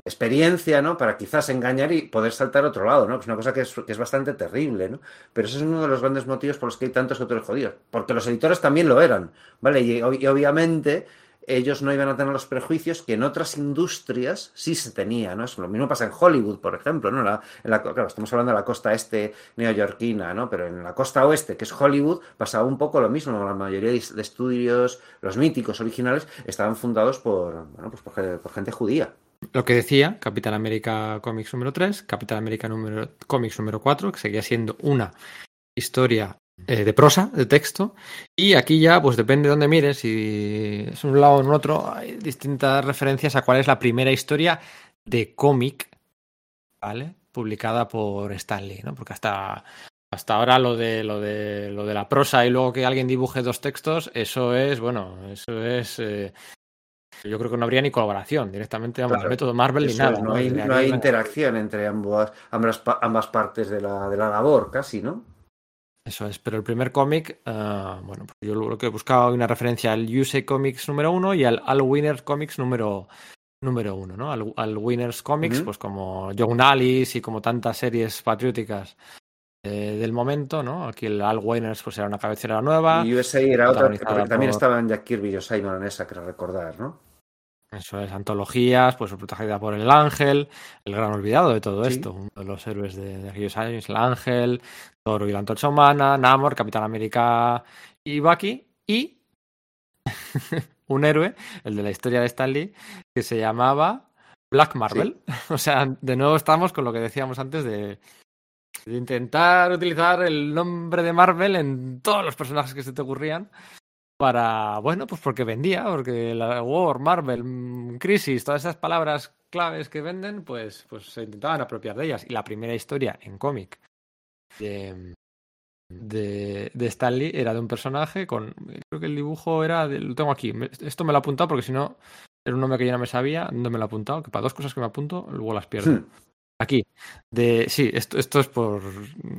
experiencia, ¿no? Para quizás engañar y poder saltar a otro lado, ¿no? Que es una cosa que es, que es bastante terrible, ¿no? Pero ese es uno de los grandes motivos por los que hay tantos autores jodidos, porque los editores también lo eran, ¿vale? Y, ob- y obviamente ellos no iban a tener los prejuicios que en otras industrias sí se tenía, ¿no? Es lo mismo pasa en Hollywood, por ejemplo, ¿no? La- en la- claro, estamos hablando de la costa este neoyorquina, ¿no? Pero en la costa oeste, que es Hollywood, pasaba un poco lo mismo. La mayoría de estudios, los míticos originales, estaban fundados por, bueno, pues por gente judía. Lo que decía, Capitán América Comics número 3, Capitán América número, Comics número 4, que seguía siendo una historia eh, de prosa, de texto, y aquí ya, pues depende de dónde mires, si es un lado o en otro, hay distintas referencias a cuál es la primera historia de cómic, ¿vale? Publicada por Stan Lee, ¿no? Porque hasta, hasta ahora lo de, lo, de, lo de la prosa y luego que alguien dibuje dos textos, eso es, bueno, eso es... eh, yo creo que no habría ni colaboración, directamente, vamos, Claro. el método Marvel ni nada. no, hay, no interacción entre ambas, ambas, ambas partes de la, de la labor, casi, ¿no? Eso es, pero el primer cómic, ah, bueno, pues yo lo que he buscado una referencia al USA Comics número uno y al All Winners Comics número, número uno, ¿no? Al, al Winners Comics, pues como John Alice y como tantas series patrióticas eh, del momento, ¿no? Aquí el All Winners pues era una cabecera nueva. Y USA era otra, porque también por- estaban Jack Kirby y Simon en esa, creo recordar, ¿no? Eso es, antologías, pues protegida por el Ángel, el gran olvidado de todo Sí. esto, uno de los héroes de, de aquellos años, el Ángel, Thor y la Antorcha Humana, Namor, Capitán América y Bucky, y <laughs> un héroe, el de la historia de Stan Lee, que se llamaba Black Marvel. <laughs> O sea, de nuevo estamos con lo que decíamos antes de, de intentar utilizar el nombre de Marvel en todos los personajes que se te ocurrían para, bueno, pues porque vendía, porque la War, Marvel, mm, Crisis, todas esas palabras claves que venden, pues, pues se intentaban apropiar de ellas. Y la primera historia en cómic de, de, de Stan Lee era de un personaje con, creo que el dibujo era, de- lo tengo aquí, esto me lo he apuntado porque si no, era un nombre que yo no me sabía, ¿dónde me lo he apuntado? Que para dos cosas que me apunto, luego las pierdo. Hmm. Aquí. De, sí, esto, esto es por.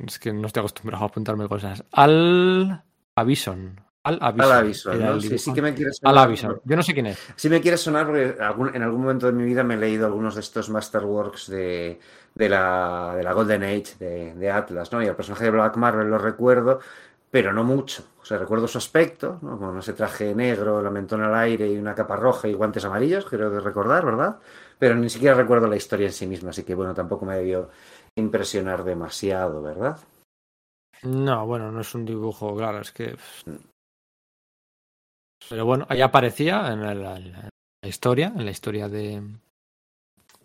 Es que no estoy acostumbrado a apuntarme cosas. Al Avison. Al Avison. Al ¿no? Sí, que me quieres Al sonar. Yo no sé quién es. Sí me quiere sonar porque algún- en algún momento de mi vida me he leído algunos de estos Masterworks de, de, la, de la Golden Age de, de Atlas, ¿no? Y el personaje de Black Marvel lo recuerdo, pero no mucho. O sea, recuerdo su aspecto, ¿no? Con ese traje negro, la mentón al aire y una capa roja y guantes amarillos, creo que recordar, ¿verdad? Pero ni siquiera recuerdo la historia en sí misma, así que bueno, tampoco me debió impresionar demasiado, ¿verdad? No, bueno, no es un dibujo, claro, es que. Pero bueno, ahí aparecía en la, la- la historia, en la historia de,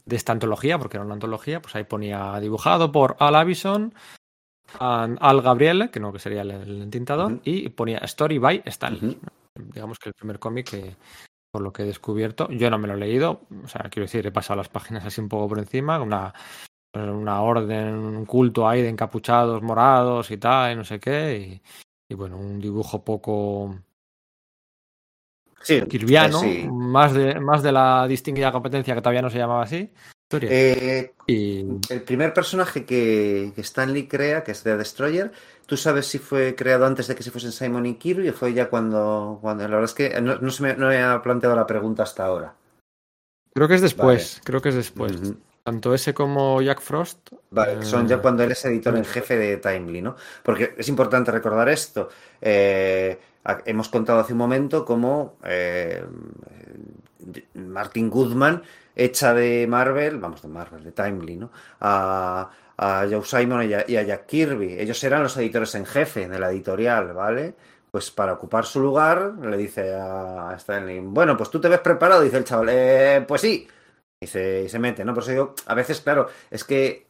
de esta antología, porque era una antología, pues ahí ponía dibujado por Al Avison, Al Gabriele, que no, que sería el, el entintador, y ponía Story by Stan Lee. Ujú. digamos que el primer cómic que, por lo que he descubierto, yo no me lo he leído, o sea, quiero decir, he pasado las páginas así un poco por encima, una, una orden, un culto ahí de encapuchados morados y tal, y no sé qué, y, y bueno, un dibujo poco Sí, kirviano, sí. más, de, más de la distinguida competencia que todavía no se llamaba así. Eh, y el primer personaje que, que Stan Lee crea, que es The Destroyer, ¿tú sabes si fue creado antes de que se fuesen Simon y Kirby o fue ya cuando... cuando la verdad es que no, no se me, no me ha planteado la pregunta hasta ahora. creo que es después, creo que es después. Tanto ese como Jack Frost. Vale, son ya eh, cuando él es editor en jefe de Timely, ¿no? Porque es importante recordar esto. Eh, hemos contado hace un momento cómo eh, Martin Goodman echa de Marvel, vamos, de Marvel, de Timely, ¿no? A, a Joe Simon y a, Jack Kirby. Ellos eran los editores en jefe de la editorial, ¿vale? Pues para ocupar su lugar, le dice a Stanley, bueno, pues tú te ves preparado, dice el chaval, "Eh, pues sí, y y se mete, ¿no? Por eso digo, a veces, claro, es que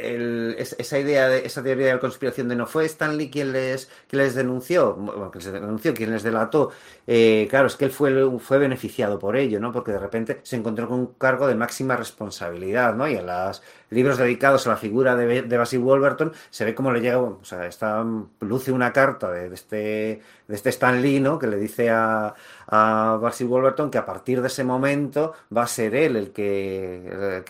el- es- esa idea de esa teoría de la conspiración de no fue Stanley quien les, quien les denunció, bueno, quien les denunció, quien les delató, eh, claro, es que él fue, fue beneficiado por ello, ¿no? Porque de repente se encontró con un cargo de máxima responsabilidad, ¿no? Y en los libros dedicados a la figura de, Basil Wolverton se ve cómo le llega, o sea, está, luce una carta de, este, de este Stan Lee, ¿no? Que le dice a, a Basil Wolverton que a partir de ese momento va a ser él el que,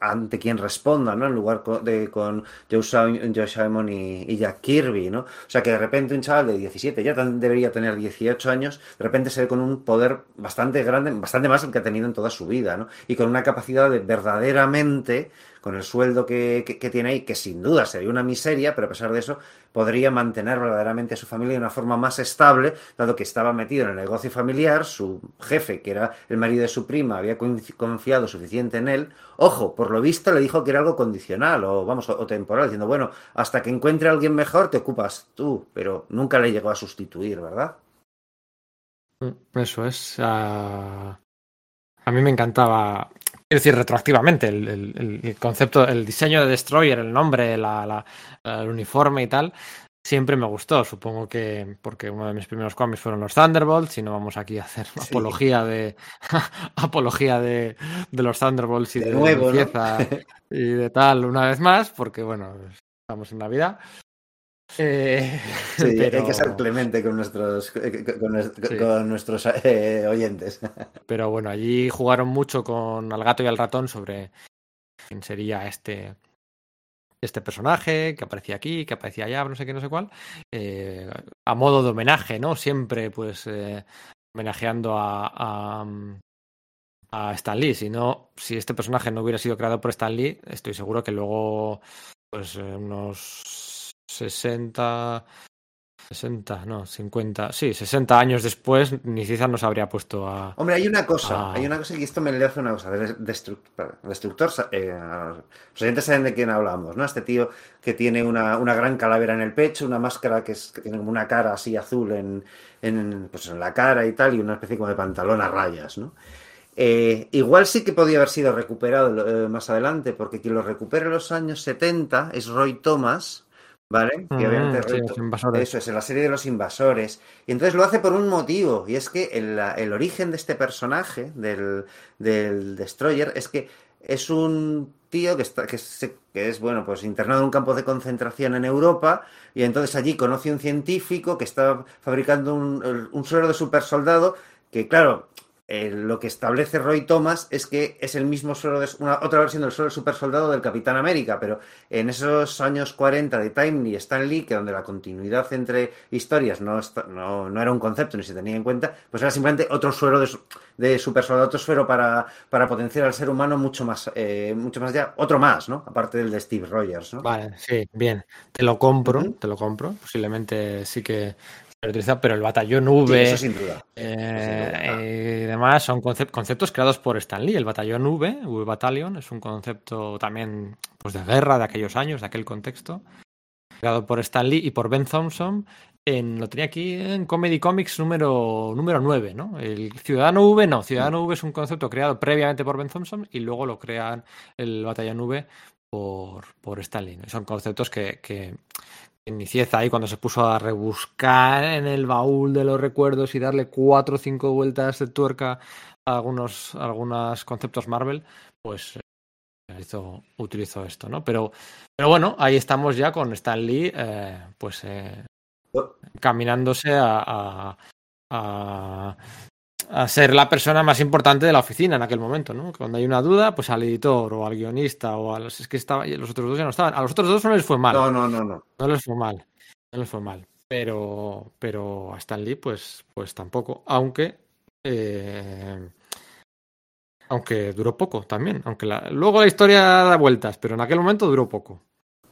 ante quien responda, ¿no? En lugar de con Joe, Joe Simon y, Jack Kirby, ¿no? O sea que de repente un chaval de 17, ya debería tener 18 años, de repente se ve con un poder bastante grande, bastante más del que ha tenido en toda su vida, ¿no? Y con una capacidad de verdaderamente con el sueldo que, tiene ahí, que sin duda sería una miseria, pero a pesar de eso podría mantener verdaderamente a su familia de una forma más estable, dado que estaba metido en el negocio familiar, su jefe, que era el marido de su prima, había confi- confiado suficiente en él. Ojo, por lo visto le dijo que era algo condicional o vamos, o, o temporal, diciendo, bueno, hasta que encuentre a alguien mejor te ocupas tú, pero nunca le llegó a sustituir, ¿verdad? Eso es. ah, A mí me encantaba. Quiero decir, retroactivamente, el, el- el- concepto, el diseño de Destroyer, el nombre, la, la- el uniforme y tal, siempre me gustó. Supongo que porque uno de mis primeros cómics fueron los Thunderbolts, y no vamos aquí a hacer Sí. apología de <laughs> apología de, de los Thunderbolts y De de, nuevo, y de tal una vez más, porque bueno, estamos en Navidad. Eh, Sí, <laughs> hay pero- que ser clemente con nuestros, eh, con, nues- Sí. con nuestros eh, oyentes. <laughs> Pero bueno, allí jugaron mucho con al gato y al ratón sobre quién sería este, este personaje que aparecía aquí, que aparecía allá, no sé qué, no sé cuál, eh, a modo de homenaje, ¿no? Siempre, pues, homenajeando a, a, a Stan Lee. Si no, si este personaje no hubiera sido creado por Stan Lee, estoy seguro que luego, pues, unos 60, 60, no, 50, sí, 60 años después, ni Cizar nos habría puesto a, Hombre, hay una cosa, hay una cosa y esto me le hace una cosa. de- Destructor, eh, los oyentes saben de quién hablamos, ¿no? Este tío que tiene una, una gran calavera en el pecho, una máscara que, es, que tiene como una cara así azul en, en, pues en la cara y tal, y una especie como de pantalón a rayas, ¿no? Eh, igual sí que podía haber sido recuperado eh, más adelante, porque quien lo recupera en los años 70 es Roy Thomas, ¿vale? Que Mm, sí, eso es, en la serie de los invasores. Y entonces lo hace por un motivo, y es que el, el origen de este personaje, del, del Destroyer, es que es un tío que, está, que, se- que es, bueno, pues internado en un campo de concentración en Europa, y entonces allí conoce un científico que está fabricando un, un suero de super soldado, que claro, eh, lo que establece Roy Thomas es que es el mismo suero de, una, otra versión del suero del super soldado del Capitán América, pero en esos años 40 de Timely y Stan Lee, que donde la continuidad entre historias no, está- no, no era un concepto ni se tenía en cuenta, pues era simplemente otro suero de, de super soldado, otro suero para, para potenciar al ser humano mucho más, eh, mucho más allá, otro más, ¿no? Aparte del de Steve Rogers, ¿no? Vale, sí, bien. Te lo compro, te lo compro. Posiblemente sí que pero el batallón Sí, V eso sin duda. eh, sin duda. y demás son concep- conceptos creados por Stan Lee. El batallón V, V Battalion, es un concepto también pues, de guerra de aquellos años, de aquel contexto. Creado por Stan Lee y por Ben Thompson. En, lo tenía aquí en Comedy Comics número, número 9, ¿no? El Ciudadano V, no. Ciudadano V es un concepto creado previamente por Ben Thompson y luego lo crean el Batallón V por, por Stan Lee. Son conceptos que, que Inicieza ahí cuando se puso a rebuscar en el baúl de los recuerdos y darle cuatro o cinco vueltas de tuerca a algunos, a algunos conceptos Marvel, pues eh, hizo, utilizó esto, ¿no? Pero, pero bueno, ahí estamos ya con Stan Lee, eh, pues eh, caminándose a, a- a, a ser la persona más importante de la oficina en aquel momento, ¿no? Cuando hay una duda, pues al editor o al guionista o a los es que estaba los otros dos ya no estaban. A los otros dos no les fue mal. No, no, no, no. No les fue mal. No les fue mal. Pero, pero a Stan Lee, pues, pues tampoco. Aunque. eh, aunque duró poco también. Aunque la- luego la historia da vueltas, pero en aquel momento duró poco.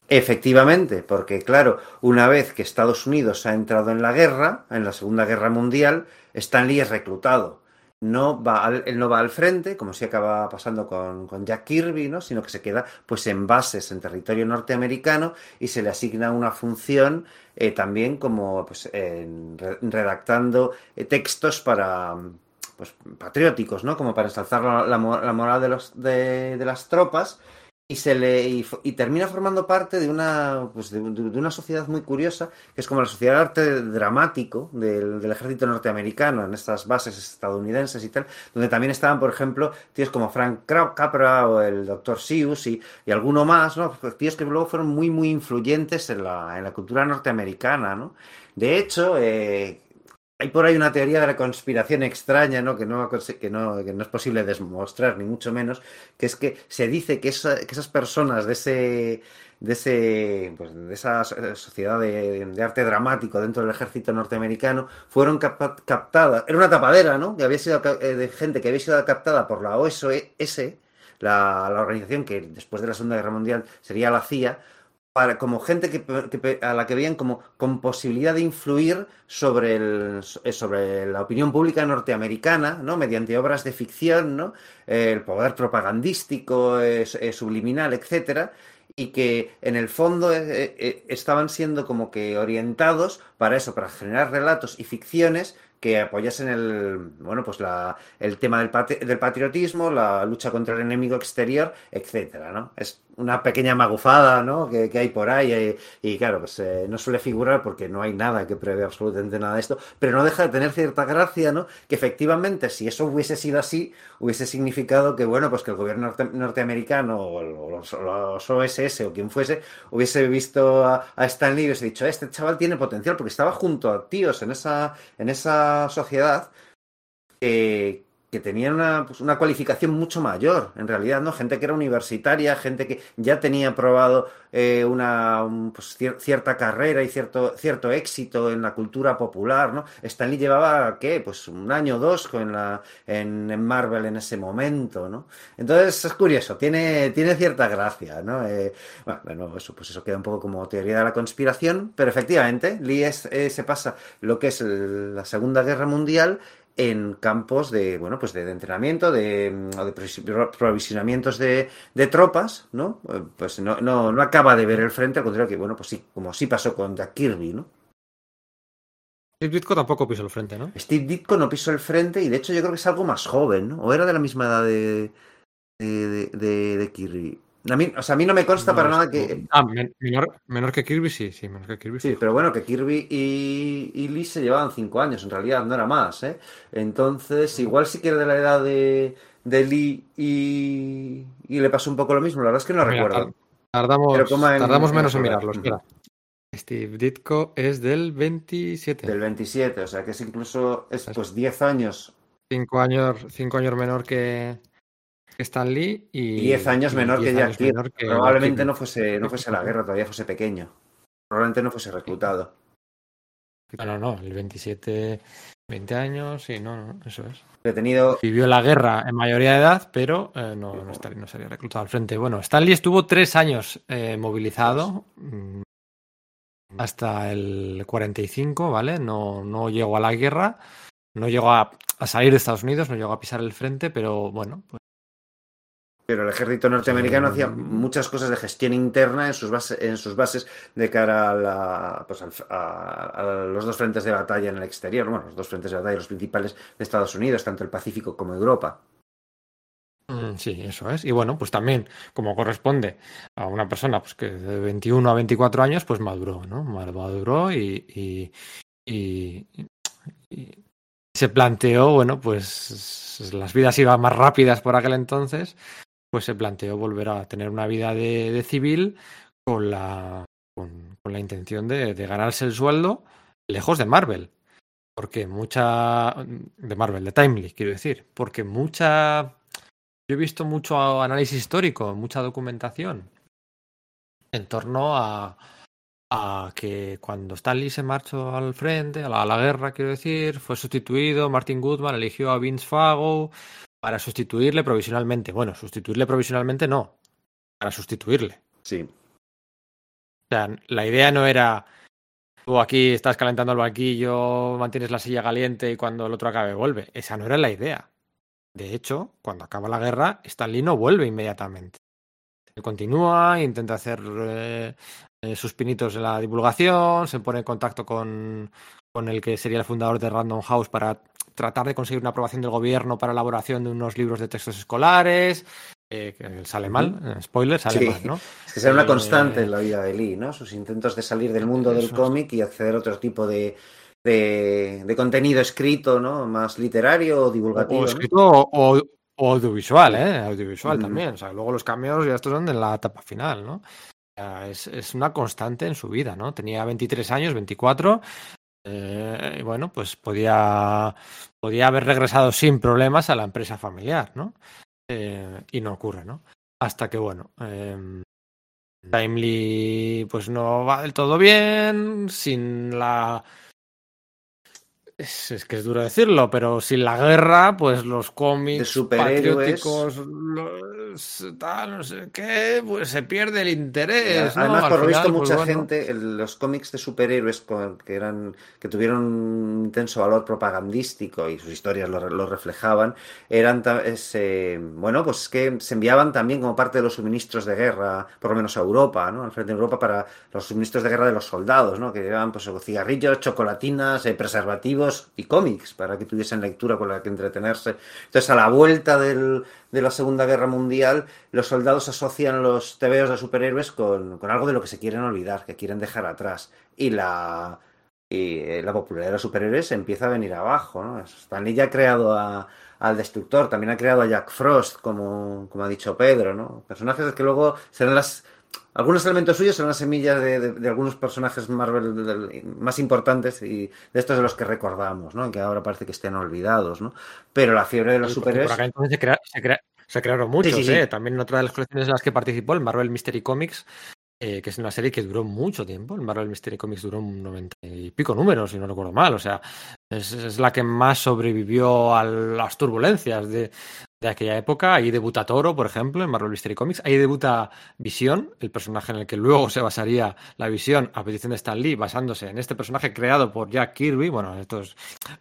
Efectivamente, porque claro, una vez que Estados Unidos ha entrado en la guerra, en la Segunda Guerra Mundial, Stan Lee es reclutado. No va al- él no va al frente, como si acaba pasando con, con Jack Kirby, ¿no? sino que se queda pues en bases en territorio norteamericano y se le asigna una función eh, también como pues, en re- redactando eh, textos para pues, patrióticos, ¿no? como para ensalzar la, la mo- la moral de, los, de las tropas y se le y, termina formando parte de una pues de, una sociedad muy curiosa que es como la sociedad de arte dramático del, ejército norteamericano en estas bases estadounidenses y tal donde también estaban por ejemplo tíos como Frank Capra o el. Seuss y, y alguno más no Pues tíos que luego fueron muy muy influyentes en la, en la cultura norteamericana no de hecho eh, hay por ahí una teoría de la conspiración extraña, ¿no? Que, no, que, no, que no es posible demostrar, ni mucho menos, que es que se dice que, esa- que esas personas de ese de ese pues, de esa so- sociedad de, arte dramático dentro del ejército norteamericano fueron captadas era una tapadera no que había sido eh, de gente que había sido captada por la OSS la, la organización que después de la Segunda Guerra Mundial sería la CIA para, como gente que, que- a la que veían como con posibilidad de influir sobre, el, eh, sobre la opinión pública norteamericana, ¿no? Mediante obras de ficción, ¿no? Eh, el poder propagandístico, eh, eh, subliminal, etcétera, y que en el fondo eh, estaban siendo como que orientados para eso, para generar relatos y ficciones que apoyasen el, bueno, pues la, el tema del, patri- del patriotismo, la lucha contra el enemigo exterior, etcétera, ¿no? Es una pequeña magufada, ¿no? Que, hay por ahí eh, y, claro, pues eh, no suele figurar porque no hay nada que prevé absolutamente nada de esto, pero no deja de tener cierta gracia, ¿no? Que efectivamente, si eso hubiese sido así, hubiese significado que, bueno, pues que el gobierno norte- norteamericano o los, OSS o quien fuese hubiese visto a, a Stan Lee y hubiese dicho, este chaval tiene potencial porque estaba junto a tíos en esa, en esa sociedad que, que tenían una, pues, una cualificación mucho mayor, en realidad, ¿no? Gente que era universitaria, gente que ya tenía probado eh, una un, pues, cier- cierta carrera y cierto, cierto éxito en la cultura popular, ¿no? Stanley llevaba, ¿qué? Pues un año o dos con la, en, en Marvel en ese momento, ¿no? Entonces es curioso, tiene, tiene cierta gracia, ¿no? Eh, bueno, eso, pues eso queda un poco como teoría de la conspiración, pero efectivamente, Lee es- eh, se pasa lo que es la Segunda Guerra Mundial en campos de, bueno, pues de, de entrenamiento, de, mm, o de provis- pro- provisionamientos de, de tropas, ¿no? Eh, Pues no, no, no acaba de ver el frente, al contrario que, bueno, pues sí, como sí pasó con Jack Kirby, ¿no? Steve Ditko tampoco pisó el frente, ¿no? Steve Ditko no pisó el frente y de hecho yo creo que es algo más joven, ¿no? O era de la misma edad de, de, de, de- de Kirby. A mí, o sea, a mí no me consta No, para nada que... Ah, men- menor, menor que Kirby, sí, sí, menor que Kirby. Sí, pero bueno, que Kirby y, y Lee se llevaban cinco años, en realidad, no era más, ¿eh? Entonces, igual sí que era de la edad de, de Lee y, y le pasó un poco lo mismo, la verdad es que no Mira, recuerdo. Tardamos, Pero coma en- tardamos en menos en recordar. mirarlo, espera. Steve Ditko es del 27. Del 27, o sea que es incluso, es Es- pues 10 años, Cinco años, cinco años menor que Stan Lee y 10 años y menor que 10 Jack Kirby. que Probablemente no fuese, no fuese a la guerra, todavía fuese pequeño. Probablemente no fuese reclutado. No, no, no, el 27, 20 años, sí, no, no, eso es. Detenido, Vivió la guerra en mayoría de edad, pero eh, no, no, no sería reclutado al frente. Bueno, Stanley estuvo tres años eh, movilizado mm, hasta el 45, ¿vale? No, no llegó a la guerra, no llegó a, a salir de Estados Unidos, no llegó a pisar el frente, pero bueno, pues pero el ejército norteamericano hacía muchas cosas de gestión interna en sus bases, en sus bases de cara a, la, pues al- los dos frentes de batalla en el exterior, bueno, los dos frentes de batalla, los principales de Estados Unidos, tanto el Pacífico como Europa. Mm, Sí, eso es. Y bueno, pues también, como corresponde a una persona pues, que de 21 a 24 años, pues maduró, ¿no? Maduró y se planteó, bueno, pues las vidas iban más rápidas por aquel entonces, pues se planteó volver a tener una vida de, de civil con la, con, la intención de, de ganarse el sueldo lejos de Marvel. Porque mucha. de Marvel, de Timely, quiero decir. Porque mucha. Yo he visto mucho análisis histórico, mucha documentación en torno a, a que cuando Stanley se marchó al frente, a la guerra, quiero decir, fue sustituido, Martin Goodman eligió a Vince Fago para sustituirle provisionalmente. Bueno, sustituirle provisionalmente no, para sustituirle. Sí. O sea, la idea no era tú aquí estás calentando el banquillo, mantienes la silla caliente y cuando el otro acabe vuelve. Esa no era la idea. De hecho, cuando acaba la guerra, Stanley no vuelve inmediatamente. Él continúa, intenta hacer eh, eh, sus pinitos en la divulgación, se pone en contacto con, con el que sería el fundador de Random House para tratar de conseguir una aprobación del gobierno para la elaboración de unos libros de textos escolares. eh, que sale mal, eh, spoiler, sale Sí. mal, ¿no? Es que será una Eh, constante en la vida de Lee, ¿no? Sus intentos de salir del mundo del cómic y acceder a otro tipo de, de, de contenido escrito, ¿no? Más literario o divulgativo. o ¿no? escrito o, o- o audiovisual, ¿eh? Audiovisual también. O sea, luego los cameos ya estos son en la etapa final, ¿no? Es, es una constante en su vida, ¿no? Tenía 23 años, 24. Eh, y bueno, pues podía, podía haber regresado sin problemas a la empresa familiar, ¿no? Eh, y no ocurre, ¿no? Hasta que, bueno, em, Timely pues no va del todo bien, sin la... Es, es que es duro decirlo, pero sin la guerra, pues los cómics superhéroes. patrióticos, los, tal, no sé qué, pues se pierde el interés. ¿no? Además, Al por lo visto, pues, mucha bueno, gente, el- los cómics de superhéroes con- que eran que tuvieron un intenso valor propagandístico y sus historias lo, lo reflejaban, eran ta- es, eh, bueno, pues que se enviaban también como parte de los suministros de guerra, por lo menos a Europa, ¿no? Al frente de Europa para los suministros de guerra de los soldados, ¿no? Que llevaban pues cigarrillos, chocolatinas, eh, preservativos y cómics para que tuviesen lectura con la que entretenerse. Entonces, a la vuelta del, de la Segunda Guerra Mundial, los soldados asocian los tebeos de superhéroes con, con algo de lo que se quieren olvidar, que quieren dejar atrás. Y la, y eh, la popularidad de los superhéroes empieza a venir abajo. ¿no? Stanley ya ha creado a, al Destructor, también ha creado a Jack Frost, como, como ha dicho Pedro. ¿no? Personajes que luego serán las. Algunos elementos suyos serán las semillas de, de- de algunos personajes Marvel más importantes y de estos de los que recordamos, ¿no? que ahora parece que estén olvidados. ¿no? Pero la fiebre de los superhéroes. por acá entonces se, crea- se crea- se crearon muchos, sí, sí. ¿eh? También en otra de las colecciones en las que participó, el Marvel Mystery Comics, eh, que es una serie que duró mucho tiempo. El Marvel Mystery Comics duró un 90 y pico números, si no recuerdo mal. O sea, es, es la que más sobrevivió a las turbulencias de, de aquella época. Ahí debuta Toro, por ejemplo, en Marvel Mystery Comics. Ahí debuta Visión, el personaje en el que luego se basaría la visión a petición de Stan Lee, basándose en este personaje creado por Jack Kirby. Bueno, esto es-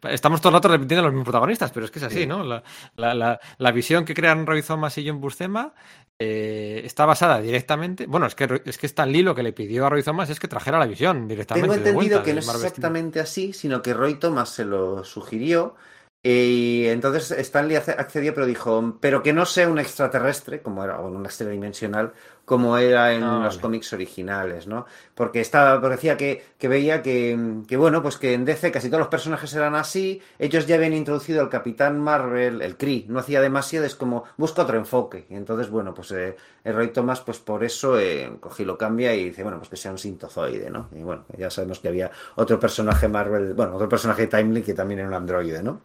estamos todo el rato repitiendo los mismos protagonistas, pero es que es así, Sí. ¿no? La, la- la- la visión que crean Roy Thomas y John Buscema eh, está basada directamente. Bueno, es que, es que Stan Lee lo que le pidió a Roy Thomas es que trajera la visión directamente. Tengo de entendido vuelta que de no es exactamente así, sino que Roy Thomas se lo sugirió y entonces Stanley accedió, pero dijo, pero que no sea un extraterrestre, como era, o un extradimensional, como era en Ah, los vale. cómics originales, ¿no? Porque estaba, porque decía que, que veía que, que, bueno, pues que en DC casi todos los personajes eran así, ellos ya habían introducido al Capitán Marvel, el Kree, no hacía demasiado, es como, busca otro enfoque. Y entonces, bueno, pues eh, el Roy Thomas, pues por eso eh, cogí lo cambia y dice, bueno, pues que sea un sintozoide, ¿no? Y bueno, ya sabemos que había otro personaje Marvel, bueno, otro personaje Timely que también era un androide, ¿no?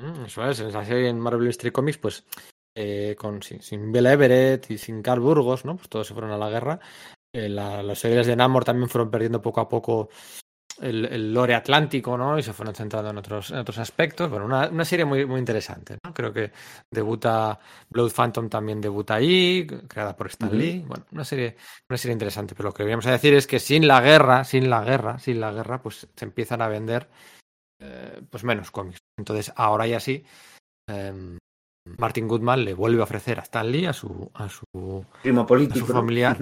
Mm, Eso es, en esa serie en Marvel Mystery Comics, pues eh, con, sin, sin Everett y sin Carl Burgos, ¿no? Pues todos se fueron a la guerra. Eh, la- las series de Namor también fueron perdiendo poco a poco el, el lore atlántico, ¿no? Y se fueron centrando en otros, en otros aspectos. Bueno, una, una serie muy, muy interesante, ¿no? Creo que debuta Blood Phantom también debuta ahí, creada por Stan. Lee. Bueno, una serie, una serie interesante. Pero lo que veníamos a decir es que sin la guerra, sin la guerra, sin la guerra, pues se empiezan a vender eh, pues menos cómics. Entonces, ahora ya sí, em, Martin Goodman le vuelve a ofrecer a Stan Lee, a su, a su Primo político. A su familiar.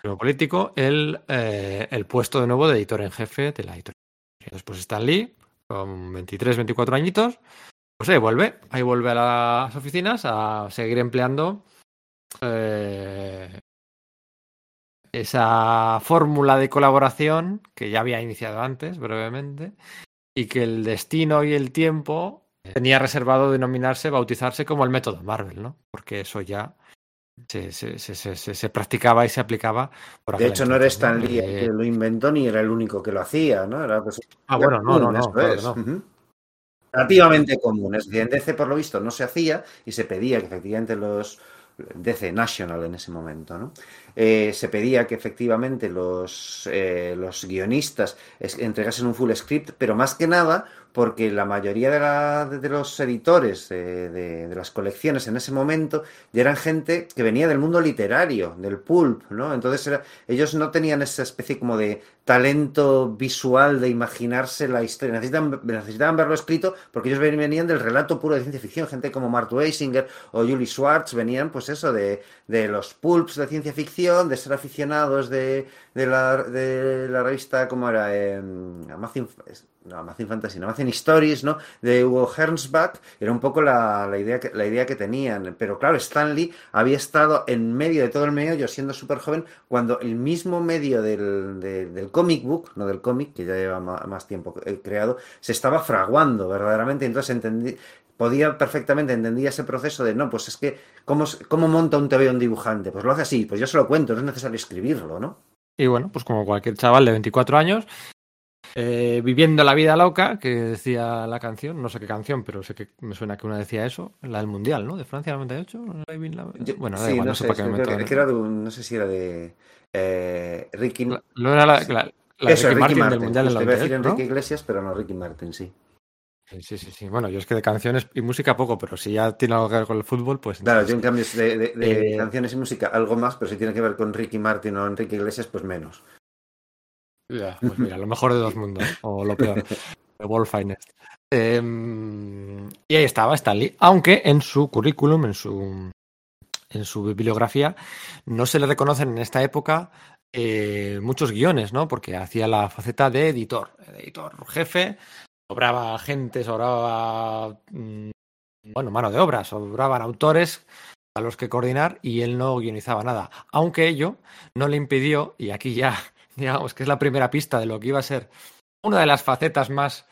primo político, el, eh, el puesto de nuevo de editor en jefe de la editorial. Después Stan Lee, con 23, 24 añitos, pues ahí vuelve, ahí vuelve a las oficinas a seguir empleando eh, esa fórmula de colaboración que ya había iniciado antes, brevemente, y que el destino y el tiempo tenía reservado denominarse, bautizarse como el método Marvel, ¿no? Porque eso ya se, se- se- se- practicaba y se aplicaba. Por De hecho, no era. Stan Lee el que lo inventó ni era el único que lo hacía, ¿no? Era pues, Ah, bueno, no, no, común, no, claro es. Relativamente común. Es decir, en DC, por lo visto, no se hacía y se pedía que efectivamente los. DC National en ese momento, ¿no? Eh, se pedía que efectivamente los, eh, los guionistas entregasen un full script, pero más que nada porque la mayoría de, la- de los editores de, de- de las colecciones en ese momento ya eran gente que venía del mundo literario, del pulp, ¿no? Entonces era- ellos no tenían esa especie como de talento visual de imaginarse la historia. Necesitan, necesitaban verlo escrito porque ellos ven- venían del relato puro de ciencia ficción. Gente como Mark Weisinger o Julie Schwartz venían, pues eso, de, de los pulps de ciencia ficción, de ser aficionados de, de, la, de la revista, ¿cómo era? Eh, Amazing, no, Amazing Fantasy, no, Amazing Stories, ¿no? De Hugo Hernsback. Era un poco la, la idea que, la idea que tenían. Pero claro, Stanley había estado en medio de todo el meollo, siendo súper joven, cuando el mismo medio del, de- del comic book, no del cómic, que ya lleva más tiempo eh, creado, se estaba fraguando verdaderamente. Entonces entendí, podía perfectamente entendía ese proceso de no, pues es que, ¿cómo, cómo monta un TV un dibujante? Pues lo hace así, pues yo se lo cuento, no es necesario escribirlo, ¿no? Y bueno, pues como cualquier chaval de 24 años, eh, viviendo la vida loca, que decía la canción, no sé qué canción, pero sé que me suena que una decía eso, la del Mundial, ¿no? De Francia 98. Living la- Yo- Bueno, da sí, igual, no no sé para qué me que que- que era de un- no sé si era de eh, Ricky, La- No era la, la- la eso, Ricky Ricky Martin, Martin, del Mundial a decir 98, ¿no? Iglesias, pero no Ricky Martin, sí. Sí, sí, sí, sí. Bueno, yo es que de canciones y música poco, pero si ya tiene algo que ver con el fútbol, pues... Claro, entonces- yo en cambio de, de- de Eh, canciones y música algo más, pero si tiene que ver con Ricky Martin o Enrique Iglesias, pues menos. Ya, pues mira, lo mejor de dos mundos, o lo peor, The World Finest. Em, y ahí estaba Stanley, aunque en su currículum, en su, en su bibliografía, no se le reconocen en esta época eh, muchos guiones, ¿no? Porque hacía la faceta de editor, editor jefe, sobraba gente, sobraba, mm, bueno, mano de obra, sobraban autores a los que coordinar y él no guionizaba nada, aunque ello no le impidió, y aquí ya digamos que es la primera pista de lo que iba a ser una de las facetas más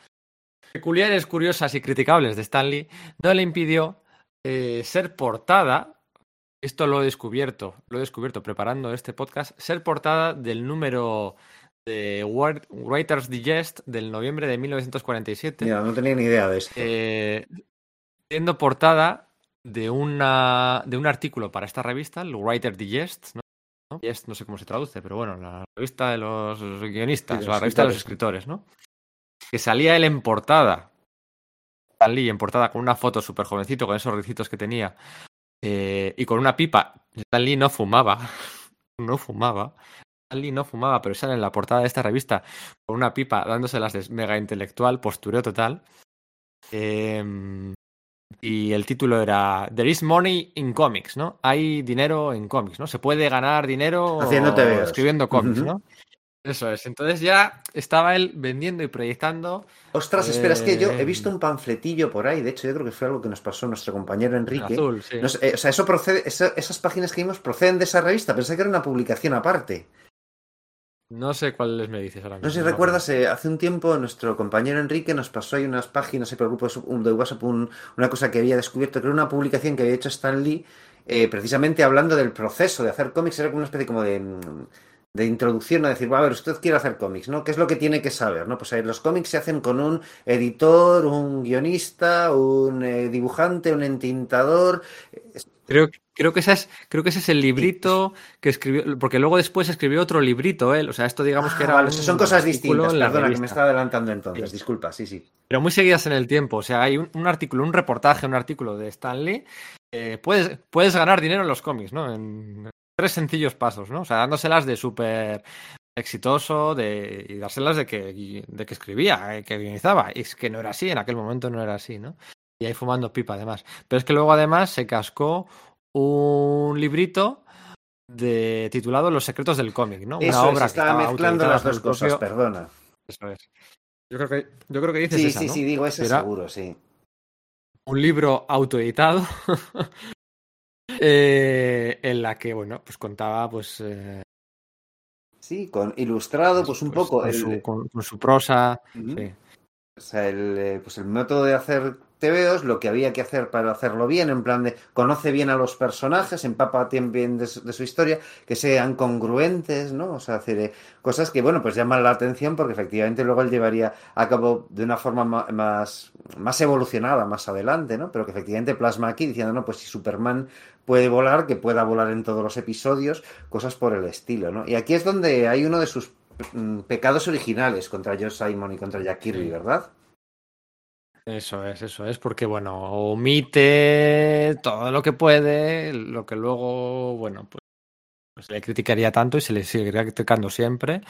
peculiares, curiosas y criticables de Stanley, no le impidió eh, ser portada, esto lo he descubierto, lo he descubierto preparando este podcast, ser portada del número de Word- Writer's Digest del noviembre de 1947 Mira, no tenía ni idea de esto. eh, siendo portada de, una, de un artículo para esta revista, el Writer Digest, ¿no? ¿No? Digest no sé cómo se traduce, pero bueno, la revista de los guionistas, Sí, de la revista de los escritores, ¿no? Que salía él en portada, Stan Lee en portada con una foto súper jovencito, con esos ricitos que tenía, eh, y con una pipa. Stan Lee no fumaba, <laughs> no fumaba. Stan Lee no fumaba, pero sale en la portada de esta revista con una pipa dándoselas de mega intelectual, postureo total. Em, y el título era There is money in comics, ¿no? Hay dinero en cómics, ¿no? Se puede ganar dinero Haciendo escribiendo cómics. ¿no? Eso es. Entonces ya estaba él vendiendo y proyectando Ostras, espera, es que yo he eh, visto un panfletillo por ahí, de hecho yo creo que fue algo que nos pasó nuestro compañero en Enrique. azul, sí. Eh, o sea, eso procede, esa- esas páginas que vimos proceden de esa revista, pensé que era una publicación aparte. No sé cuáles me dices ahora mismo. No sé si recuerdas, eh, hace un tiempo nuestro compañero Enrique nos pasó ahí unas páginas por el grupo de WhatsApp, un- una cosa que había descubierto, que era una publicación que había hecho Stan Lee, eh, precisamente hablando del proceso de hacer cómics, era como una especie como de, mm, de introducción a decir, "Va, a ver, usted quiere hacer cómics, ¿no? ¿Qué es lo que tiene que saber? ¿no? Pues eh, los cómics se hacen con un editor, un guionista, un eh, dibujante, un entintador. Creo, creo, que ese es, creo que ese es el librito que escribió, porque luego después escribió otro librito él. O sea, esto digamos que Ah, era. vale, son cosas distintas, perdona, que me estaba adelantando entonces, Sí. disculpa, sí, sí. Pero muy seguidas en el tiempo. O sea, hay un, un artículo, un reportaje, un artículo de Stanley. eh, puedes, puedes ganar dinero en los cómics, ¿no? En tres sencillos pasos, ¿no? O sea, dándoselas de súper exitoso de, y dárselas de que, de que escribía, eh, que guionizaba. Y es que no era así, en aquel momento no era así, ¿no? Y ahí fumando pipa, además. Pero es que luego, además, se cascó un librito de titulado Los secretos del cómic, ¿no? Una Eso es, obra que estaba estaba mezclando las dos cosas, propio- perdona. Eso es. Yo creo que, yo creo que dices Sí, esa, sí, ¿no? sí, digo ese Era- seguro, sí. un libro autoeditado <laughs> eh, en la que, bueno, pues contaba, pues, eh, Sí, con ilustrado, pues un pues, poco con, el, su, con- con su prosa. Sí. o sea, el, eh, pues el método de hacer TVOs, lo que había que hacer para hacerlo bien, en plan de conoce bien a los personajes, empapa bien de su, de su historia, que sean congruentes, ¿no? O sea, hacer eh, cosas que, bueno, pues llaman la atención porque efectivamente luego él llevaría a cabo de una forma ma- más, más evolucionada más adelante, ¿no? Pero que efectivamente plasma aquí diciendo, no, pues si Superman puede volar, que pueda volar en todos los episodios, cosas por el estilo, ¿no? Y aquí es donde hay uno de sus mm, pecados originales contra Joe Simon y contra Jack Kirby. ¿verdad? Eso es, eso es, porque bueno, omite todo lo que puede, lo que luego, bueno, pues, pues se le criticaría tanto y se le seguiría criticando siempre.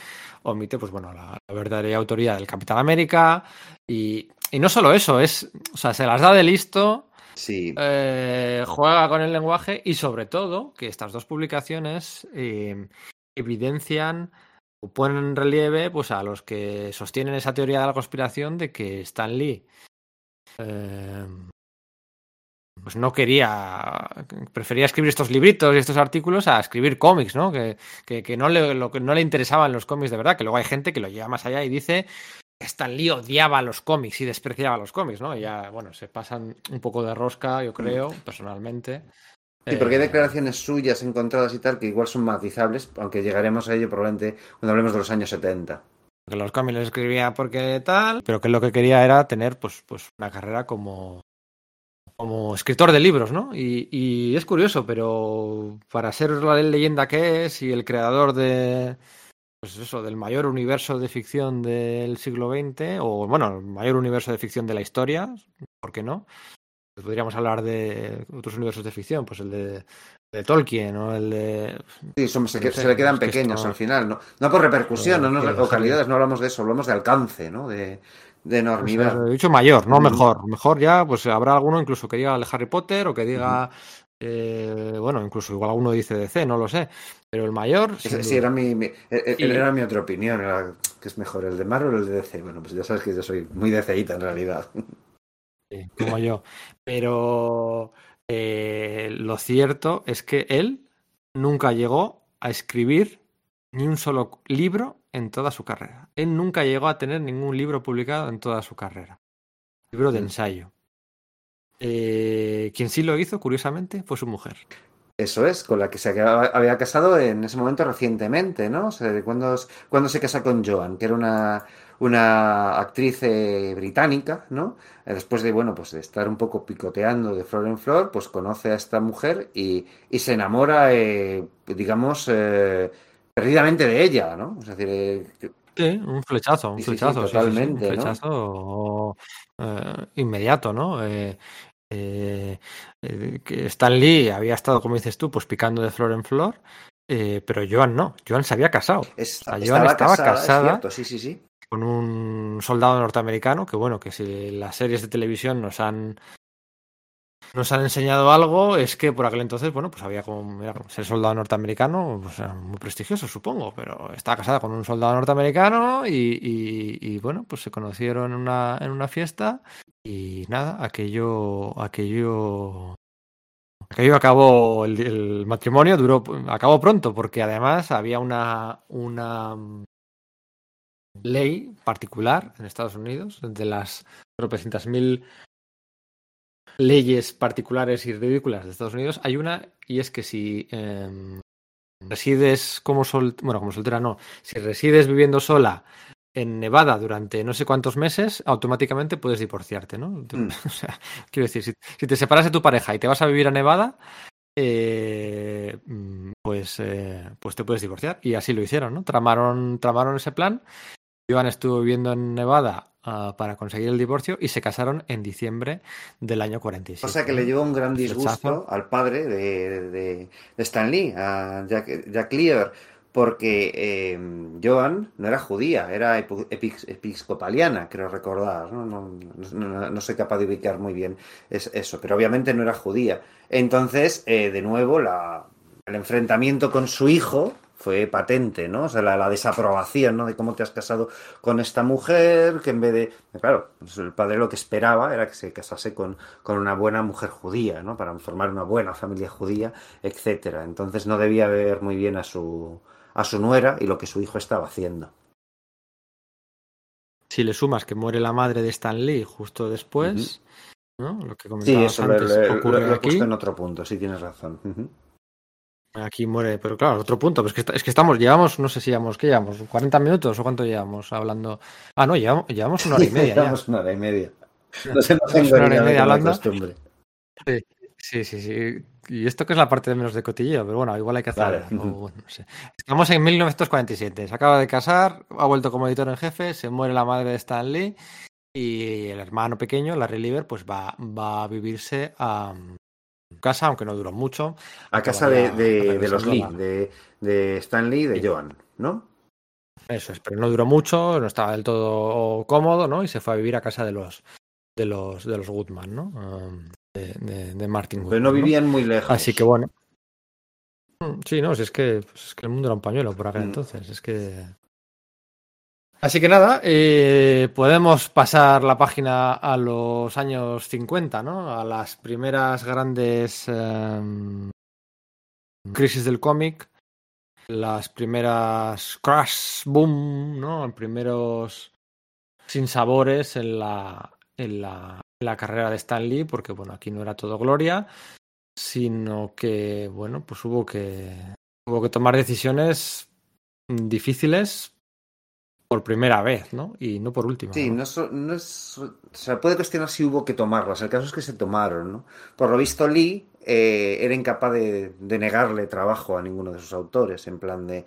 Omite, pues bueno, la, la verdadera autoría del Capitán América. Y, y no solo eso, es, o sea, se las da de listo, Sí. eh, juega con el lenguaje y sobre todo que estas dos publicaciones eh, evidencian o ponen en relieve pues a los que sostienen esa teoría de la conspiración de que Stan Lee eh, pues no quería prefería escribir estos libritos y estos artículos a escribir cómics, ¿no? Que, que, que no le lo que no le interesaban los cómics de verdad, que luego hay gente que lo lleva más allá y dice que Stan Lee odiaba los cómics y despreciaba los cómics, ¿no? Y ya, bueno, se pasan un poco de rosca, yo creo, personalmente. Sí, porque hay Eh, declaraciones suyas encontradas y tal que igual son matizables, aunque llegaremos a ello probablemente cuando hablemos de los años 70. Que los cómics los escribía porque tal, pero que lo que quería era tener pues, pues una carrera como, como escritor de libros, ¿no? Y, y es curioso, pero para ser la leyenda que es y el creador de pues eso, del mayor universo de ficción del siglo XX, o bueno, el mayor universo de ficción de la historia, ¿por qué no? Pues podríamos hablar de otros universos de ficción, pues el de, de Tolkien o el de Sí, son- se, No que- sé, se le quedan pequeños esto- al final, ¿no? No por repercusión, Eh, no, no, sí, o sí. calidades, no hablamos de eso, hablamos de alcance, ¿no? De, de Pues, enormidad. he dicho mayor, no mejor. Mejor ya, pues habrá alguno incluso que diga el Harry Potter o que diga, eh, bueno, incluso igual alguno dice DC, no lo sé. Pero el mayor, Ese- sí, era mi, mi- e- e- Y- era mi otra opinión, era que es mejor el de Marvel o el de DC. Bueno, pues ya sabes que yo soy muy DCita en realidad. Sí, como yo. Pero eh, lo cierto es que él nunca llegó a escribir ni un solo libro en toda su carrera. Él nunca llegó a tener ningún libro publicado en toda su carrera. Libro de ensayo. Eh, quien sí lo hizo, curiosamente, fue su mujer. Eso es, con la que se había casado en ese momento recientemente, ¿no? O sea, cuando se casa con Joan, que era una, una actriz eh, británica, ¿no? Eh, Después de, bueno, pues de estar un poco picoteando de flor en flor, pues conoce a esta mujer y, y se enamora, eh, digamos, eh, perdidamente de ella, ¿no? Es decir, eh, Sí, un flechazo, un Sí, flechazo, sí, totalmente, un flechazo inmediato, ¿no? Eh, que Stan Lee había estado, como dices tú, pues picando de flor en flor, eh, pero Joan no, Joan se había casado es- sea, Joan estaba estaba casada, sí, sí, sí. Con un soldado norteamericano, que bueno, que si las series de televisión nos han nos han enseñado algo, es que por aquel entonces, bueno, pues había como ser soldado norteamericano, pues era muy prestigioso, supongo, pero estaba casada con un soldado norteamericano y, y- bueno, pues se conocieron en una, en una fiesta y nada, aquello, aquello, aquello acabó, el, el matrimonio duró, acabó pronto, porque además había una, una ley particular en Estados Unidos, de las tropecientas mil leyes particulares y ridículas de Estados Unidos, hay una y es que si eh, resides como sol, bueno, como soltera no, si resides viviendo sola en Nevada durante no sé cuántos meses, automáticamente puedes divorciarte, ¿no? Mm. <laughs> O sea, quiero decir, si, si te separas de tu pareja y te vas a vivir a Nevada, eh, mm, pues, eh, pues te puedes divorciar. Y así lo hicieron, ¿no? Tramaron, tramaron ese plan. Joan estuvo viviendo en Nevada ah, para conseguir el divorcio y se casaron en diciembre del año 47. O sea que le llevó un gran disgusto al padre de, de, de Stan Lee, a Jack, Jack Lear, porque eh, Joan no era judía, era episcopaliana, creo recordar. ¿no? No, no- no- no soy capaz de ubicar muy bien es- eso, pero obviamente no era judía. Entonces, eh, de nuevo, la, el enfrentamiento con su hijo fue patente, ¿no? O sea, la, la desaprobación, ¿no? De cómo te has casado con esta mujer, que en vez de... Claro, pues el padre lo que esperaba era que se casase con, con una buena mujer judía, ¿no? Para formar una buena familia judía, etcétera. Entonces no debía ver muy bien a su, a su nuera y lo que su hijo estaba haciendo. Si le sumas que muere la madre de Stan Lee justo después, ¿no? Lo que Sí, comentabas eso lo, antes lo- lo- he aquí. puesto en otro punto, sí tienes razón. Aquí muere, pero claro, otro punto, pues que, es que estamos, llevamos, no sé si llevamos, ¿qué llevamos? ¿40 minutos o cuánto llevamos hablando? Ah, no, llevamos, llevamos una hora y <laughs> media. Llevamos una hora y media. Nos hemos Llevamos una hora y media hablando. costumbre. Sí, sí, sí. Y esto que es la parte de menos de cotilleo, pero bueno, igual hay que Vale. hacer. no sé. Estamos en 1947, se acaba de casar, ha vuelto como editor en jefe, se muere la madre de Stan Lee y el hermano pequeño, Larry Lieber, pues va, va a vivirse a casa, aunque no duró mucho. A casa de, de- los Lee, de, de Stan Lee de Sí. Joan, ¿no? Eso es, pero no duró mucho, no estaba del todo cómodo, ¿no? Y se fue a vivir a casa de los de los de los Goodman, ¿no? De, de- Martin Pero Goodman. no vivían muy lejos. Así que bueno. Mm, Sí, no, si es que, pues es que el mundo era un pañuelo por aquel Mm. entonces. Es que. Así que nada, eh, podemos pasar la página a los años 50, ¿no? A las primeras grandes em, crisis del cómic, las primeras crash boom, ¿no? Primeros sinsabores en la, en la, en la carrera de Stan Lee, porque bueno, aquí no era todo gloria, sino que, bueno, pues hubo que, hubo que tomar decisiones difíciles por primera vez, ¿no? Y no por última. Sí, ¿no? no, so- no es, se puede cuestionar si hubo que tomarlas. El caso es que se tomaron, ¿no? Por lo visto, Lee eh, era incapaz de, de negarle trabajo a ninguno de sus autores, en plan de,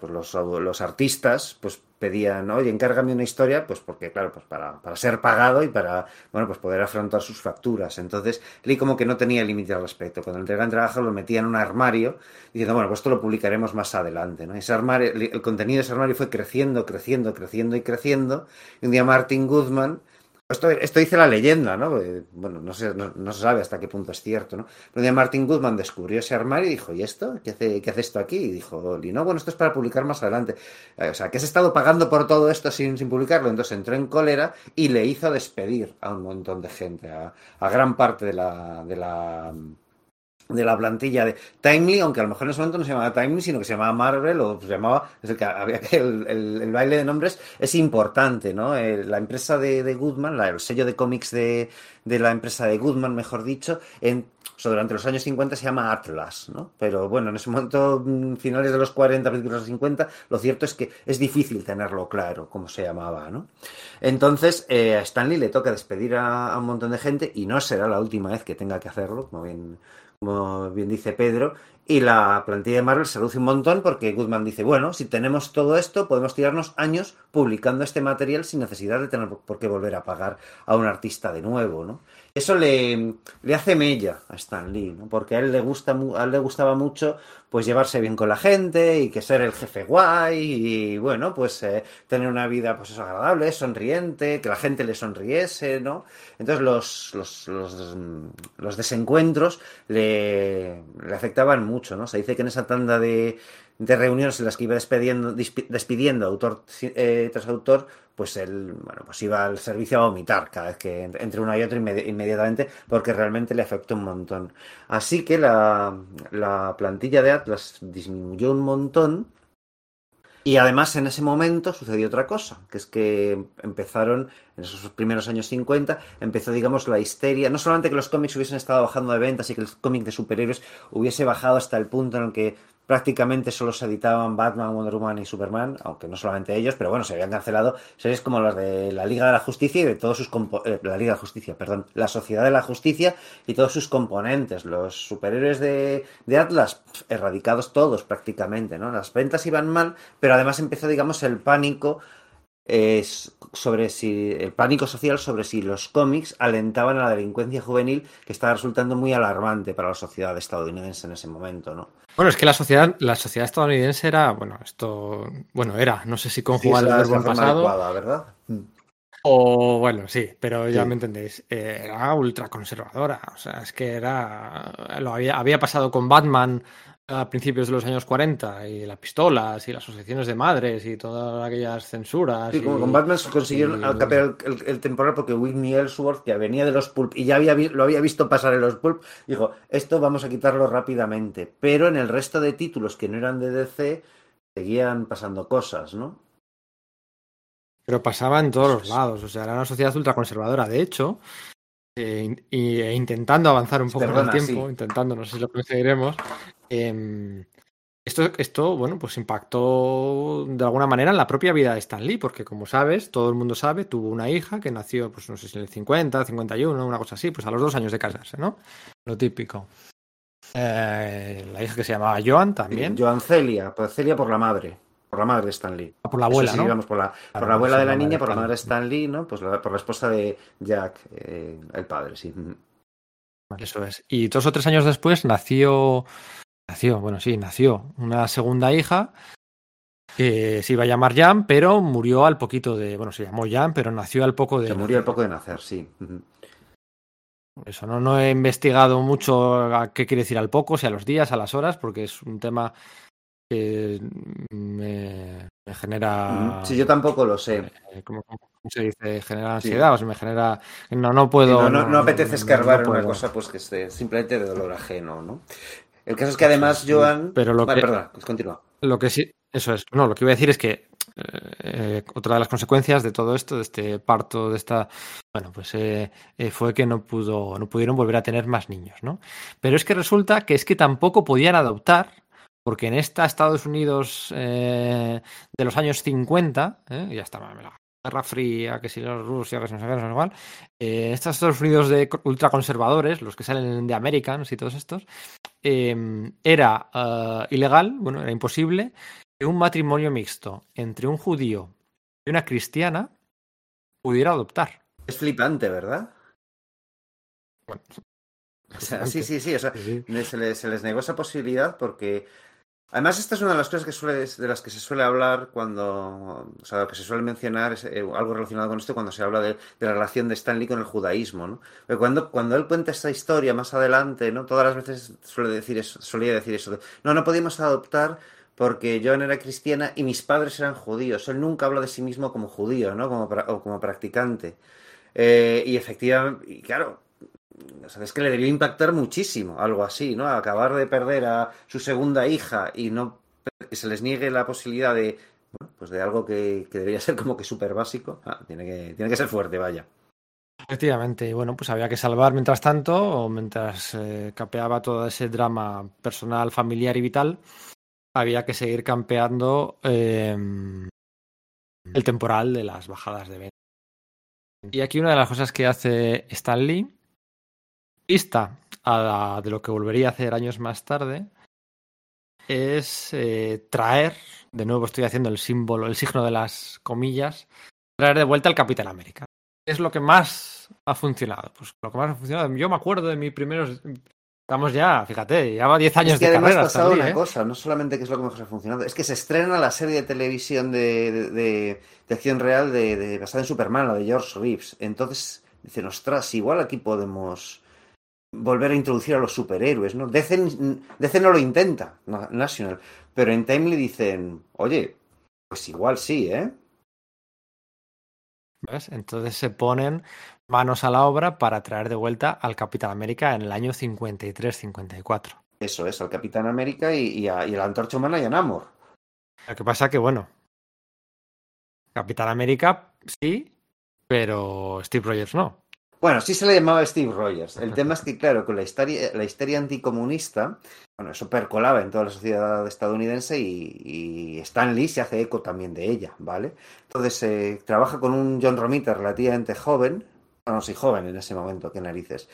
pues los, los artistas, pues pedían, oye, encárgame una historia, pues porque, claro, pues para, para ser pagado y para, bueno, pues poder afrontar sus facturas. Entonces, Lee como que no tenía límite al respecto. Cuando entregaban trabajo lo metía en un armario diciendo, bueno, pues esto lo publicaremos más adelante, ¿no? Ese armario, el contenido de ese armario fue creciendo, creciendo, creciendo y creciendo. Y un día Martin Goodman, esto, esto dice la leyenda, ¿no? Porque, Bueno, no se, no, se sabe hasta qué punto es cierto, ¿no? Un día Martin Goodman descubrió ese armario y dijo, ¿y esto? ¿Qué hace, qué hace esto aquí? Y dijo, no, bueno, esto es para publicar más adelante. Eh, O sea, que has estado pagando por todo esto sin, sin publicarlo. Entonces entró en cólera y le hizo despedir a un montón de gente, a, a gran parte de la, de la de la plantilla de Timely, aunque a lo mejor en ese momento no se llamaba Timely, sino que se llamaba Marvel o se llamaba, es el que había que el, el- el baile de nombres es importante, ¿no? Eh, la empresa de, de Goodman, la- el sello de cómics de, de la empresa de Goodman, mejor dicho, en, durante los años 50 se llama Atlas, ¿no? Pero bueno, en ese momento, mm, finales de los 40, principios de los 50, lo cierto es que es difícil tenerlo claro cómo se llamaba, ¿no? Entonces, eh, a Stanley le toca despedir a, a un montón de gente y no será la última vez que tenga que hacerlo, como bien, como bien dice Pedro. Y la plantilla de Marvel se reduce un montón porque Goodman dice, bueno, si tenemos todo esto, podemos tirarnos años publicando este material sin necesidad de tener por qué volver a pagar a un artista de nuevo, ¿no? Eso le, le hace mella a Stan Lee, ¿no? Porque a él le gusta, a él le gustaba mucho pues llevarse bien con la gente y que ser el jefe guay y bueno, pues eh, tener una vida pues eso, agradable, sonriente, que la gente le sonriese, ¿no? Entonces los, los, los, desencuentros le, le afectaban mucho, ¿no? Se dice que en esa tanda de, de reuniones en las que iba despidiendo, despidiendo autor eh, tras autor, pues él, bueno, pues iba al servicio a vomitar cada vez que ent- entre una y inmedi- inmediatamente, porque realmente le afectó un montón. Así que la, la plantilla de Atlas disminuyó un montón. Y además en ese momento sucedió otra cosa, que es que empezaron, en esos primeros años 50, empezó, digamos, la histeria. No solamente que los cómics hubiesen estado bajando de ventas y que el cómic de superhéroes hubiese bajado hasta el punto en el que prácticamente solo se editaban Batman, Wonder Woman y Superman, aunque no solamente ellos, pero bueno, se habían cancelado series como las de la Liga de la Justicia y de todos sus eh, la Liga de la Justicia, perdón, la Sociedad de la Justicia y todos sus componentes, los superhéroes de, de Atlas, erradicados todos prácticamente, ¿no? Las ventas iban mal, pero además empezó, digamos, el pánico es sobre si el pánico social sobre si los cómics alentaban a la delincuencia juvenil que estaba resultando muy alarmante para la sociedad estadounidense en ese momento, ¿no? Bueno, es que la sociedad, la sociedad estadounidense era, bueno, esto, bueno, era, no sé si conjugar Sí, el verbo en pasado. adecuada, ¿verdad? O bueno, sí, pero ya Sí. me entendéis. eh, era ultra conservadora. O sea, es que era. Lo había, había pasado con Batman a principios de los años 40 y las pistolas y las asociaciones de madres y todas aquellas censuras. Sí, como y- con Batman consiguieron y- el, el- el temporal porque Whitney Ellsworth, que venía de los Pulp y ya había, lo había visto pasar en los Pulp, dijo, esto vamos a quitarlo rápidamente. Pero en el resto de títulos que no eran de DC, seguían pasando cosas, ¿no? Pero pasaba en todos los lados. O sea, era una sociedad ultra conservadora. De hecho, eh, e intentando avanzar un poco Perdona, en el tiempo, sí. intentando, no sé si lo conseguiremos. Em, esto, esto, bueno, pues impactó de alguna manera en la propia vida de Stan Lee, porque como sabes, todo el mundo sabe, tuvo una hija que nació, pues no sé si en el 50, 51, una cosa así, pues a los dos años de casarse, ¿no? Lo típico. Eh, la hija que se llamaba Joan también, Joan Celia, pues Celia por la madre, por la madre de Stan Lee. por la abuela, sí, ¿no? vamos, por la, por la abuela de la niña, por la madre de. Stan Lee, ¿no? Pues la- por la esposa de Jack, eh, el padre, sí. Eso es. Y dos o tres años después nació, nació, bueno, sí, nació una segunda hija que se iba a llamar Jan, pero murió al poquito de, bueno, se llamó Jan, pero nació al poco de. Se murió al poco de nacer, sí. Eso no, no he investigado mucho a qué quiere decir al poco, si a los días, a las horas, porque es un tema que me, me genera. Sí, yo tampoco lo sé. eh, ¿cómo, cómo se dice? Genera Sí. ansiedad, o sea, me genera. No, no puedo. no, no, no apetece escarbar una cosa pues que esté simplemente de dolor ajeno, ¿no? El caso es que además Joan... Pero lo Vale, que- perdona, pues continúa. Lo que sí, eso es. No, lo que iba a decir es que eh, otra de las consecuencias de todo esto, de este parto, de esta, bueno, pues eh, eh, fue que no pudo, no pudieron volver a tener más niños, ¿no? Pero es que resulta que es que tampoco podían adoptar, porque en esta Estados Unidos eh, de los años 50, ¿eh? ya estaba la Guerra Fría, que si la Rusia, que si no sé qué, no sé cuál, eh, estos Estados Unidos de ultraconservadores, los que salen de Americans y todos estos, eh, era eh, ilegal, bueno, era imposible que un matrimonio mixto entre un judío y una cristiana pudiera adoptar. Es flipante, ¿verdad? O sea, sí, sí, sí. O sea, Sí, se les, se les negó esa posibilidad porque... Además, esta es una de las cosas que suele, de las que se suele hablar cuando... O sea, que se suele mencionar es, eh, algo relacionado con esto cuando se habla de, la relación de Stanley con el judaísmo, ¿no? Pero cuando, él cuenta esta historia más adelante, ¿no? Todas las veces suele decir eso, solía decir eso. de, no, no podíamos adoptar porque Joan era cristiana y mis padres eran judíos. Él nunca habla de sí mismo como judío, ¿no? Como, o como practicante. Eh, y efectivamente, y claro, o sea, es que le debió impactar muchísimo algo así, ¿no? Acabar de perder a su segunda hija y no que se les niegue la posibilidad de, pues de algo que, que debería ser como que súper básico. Ah, tiene, que, tiene que ser fuerte, vaya. Efectivamente, bueno, pues había que salvar mientras tanto, o mientras eh, capeaba todo ese drama personal, familiar y vital, había que seguir campeando eh, el temporal de las bajadas de venta. Y aquí una de las cosas que hace Stan Lee, vista a la- de lo que volvería a hacer años más tarde, es eh, traer, de nuevo estoy haciendo el símbolo, el signo de las comillas, traer de vuelta al Capitán América. ¿Qué es lo que más ha funcionado? Pues lo que más ha funcionado. Yo me acuerdo de mis primeros. Estamos ya, fíjate, lleva 10 años Es que de además carrera. Stan Lee, una ¿eh? cosa, no solamente que es lo que mejor ha funcionado, es que se estrena la serie de televisión de, de, de- de acción real de, de- basada en Superman, la de George Reeves. Entonces dicen, ostras, igual aquí podemos volver a introducir a los superhéroes, ¿no? DC, DC no lo intenta, Na- National, pero en Timely dicen, oye, pues igual sí, ¿eh? ¿Ves? Entonces se ponen manos a la obra para traer de vuelta al Capitán América en el año 53-54. Eso es, al Capitán América y, y a, y a la Antorcha Humana y a Namor. Lo que pasa que, bueno, Capitán América sí, pero Steve Rogers no. Bueno, sí se le llamaba Steve Rogers. El tema es que, claro, con la histeria, la histeria anticomunista, bueno, eso percolaba en toda la sociedad estadounidense y, y Stan Lee se hace eco también de ella, ¿vale? Entonces, eh, trabaja con un John Romita relativamente joven, no, no soy joven en ese momento, qué narices,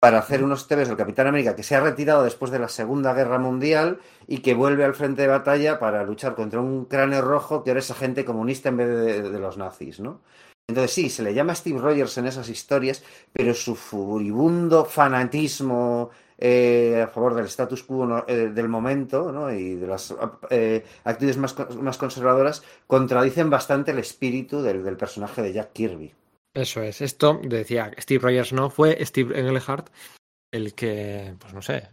para hacer unos TVs del Capitán América que se ha retirado después de la Segunda Guerra Mundial y que vuelve al frente de batalla para luchar contra un cráneo rojo que ahora es agente comunista en vez de, de los nazis, ¿no? Entonces sí, se le llama Steve Rogers en esas historias, pero su furibundo fanatismo eh, a favor del status quo ¿no? eh, del momento ¿no? y de las eh, actitudes más, más conservadoras contradicen bastante el espíritu del, del personaje de Jack Kirby. Eso es. Esto decía Steve Rogers no, fue Steve Englehart el que, pues no sé,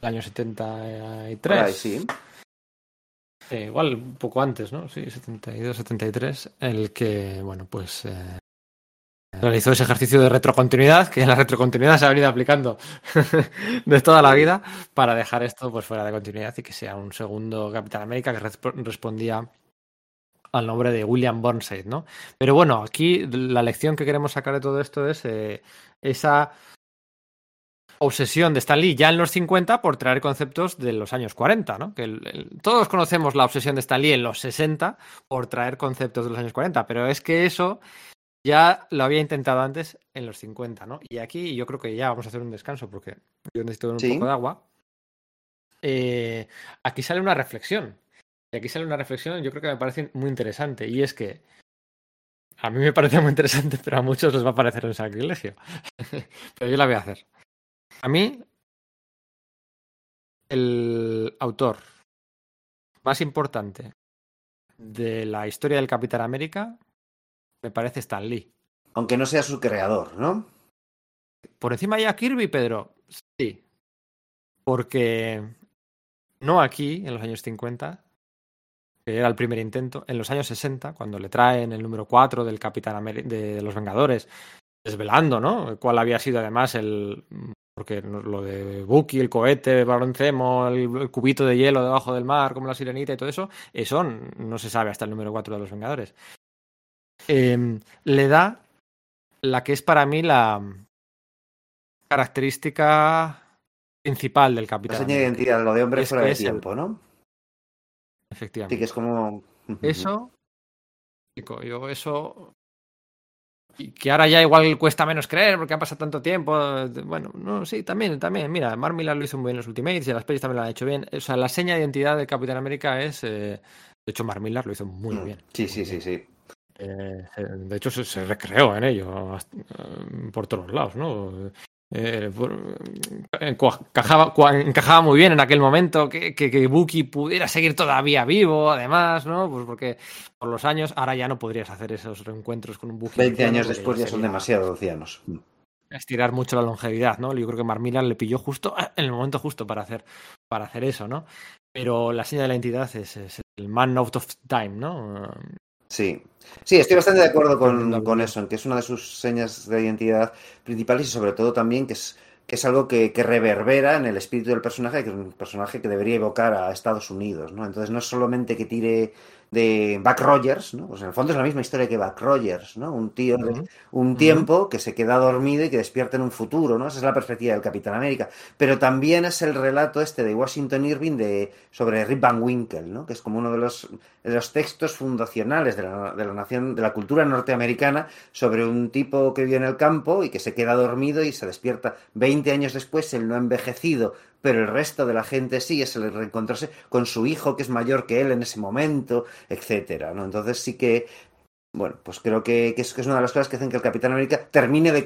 el año 73. Por ahí, sí. Eh, igual un poco antes, ¿no? Sí, 72, 73, el que, bueno, pues eh, realizó ese ejercicio de retrocontinuidad, que la retrocontinuidad se ha venido aplicando <laughs> de toda la vida, para dejar esto pues fuera de continuidad y que sea un segundo Capitán América que resp- respondía al nombre de William Burnside, ¿no? Pero bueno, aquí la lección que queremos sacar de todo esto es eh, esa obsesión de Stan Lee ya en los 50 por traer conceptos de los años 40, ¿no? Que el- el- todos conocemos la obsesión de Stan Lee en los 60 por traer conceptos de los años 40, pero es que eso ya lo había intentado antes en los 50, ¿no? Y aquí yo creo que ya vamos a hacer un descanso porque yo necesito un Sí. poco de agua. Eh, aquí sale una reflexión. Y aquí sale una reflexión, yo creo que me parece muy interesante. Y es que a mí me parece muy interesante, <laughs> pero a muchos les va a parecer un sacrilegio. <laughs> pero yo la voy a hacer. A mí, el autor más importante de la historia del Capitán América me parece Stan Lee. Aunque no sea su creador, ¿no? Por encima ya Kirby, Pedro. Sí. Porque no aquí, en los años 50, que era el primer intento, en los años 60, cuando le traen el número 4 del Capitán Ameri- de los Vengadores, desvelando, ¿no? Cuál había sido además el. Porque lo de Bucky, el cohete, el, el cubito de hielo debajo del mar, como la sirenita y todo eso, eso no se sabe hasta el número 4 de los Vengadores. Eh, le da la que es para mí la característica principal del La Capitán seña de identidad, lo de hombre Es fuera de el- tiempo, ¿no? Efectivamente. Sí, que es como. Eso, yo eso. Que ahora ya igual cuesta menos creer porque ha pasado tanto tiempo. Bueno, no, sí, también, también. Mira, Mark Millar lo hizo muy bien en los Ultimates y las pelis también lo han hecho bien. O sea, la seña de identidad de Capitán América es. eh, de hecho, Mark Millar lo hizo muy Mm, bien. Sí, muy sí, sí, sí. Eh, se- de hecho, se, se recreó en ello eh, por todos lados, ¿no? Eh, por- encajaba, muy bien en aquel momento que, que, que Bucky pudiera seguir todavía vivo, además, ¿no? Pues porque por los años ahora ya no podrías hacer esos reencuentros con un Bucky. 20 anciano, años después ya son demasiado ancianos. Estirar mucho la longevidad, ¿no? Yo creo que Mark Millar le pilló justo en el momento justo para hacer, para hacer eso, ¿no? Pero la seña de la entidad es, es el man out of time, ¿no? Sí. Sí, estoy bastante de acuerdo con, con eso, en que es una de sus señas de identidad principales y sobre todo también que es, que es algo que, que reverbera en el espíritu del personaje, que es un personaje que debería evocar a Estados Unidos, ¿no? Entonces no es solamente que tire de Buck Rogers, ¿no? Pues en el fondo es la misma historia que Buck Rogers, ¿no? Un tío de un tiempo que se queda dormido y que despierta en un futuro, ¿no? Esa es la perspectiva del Capitán América. Pero también es el relato este de Washington Irving de, sobre Rip Van Winkle, ¿no? Que es como uno de los, de los textos fundacionales de la, de la nación, de la cultura norteamericana sobre un tipo que vive en el campo y que se queda dormido y se despierta 20 años después, él no ha envejecido, pero el resto de la gente sí, es el reencontrarse con su hijo que es mayor que él en ese momento, etcétera, ¿no? Entonces sí que bueno, pues creo que, que es, que es una de las cosas que hacen que el Capitán América termine de,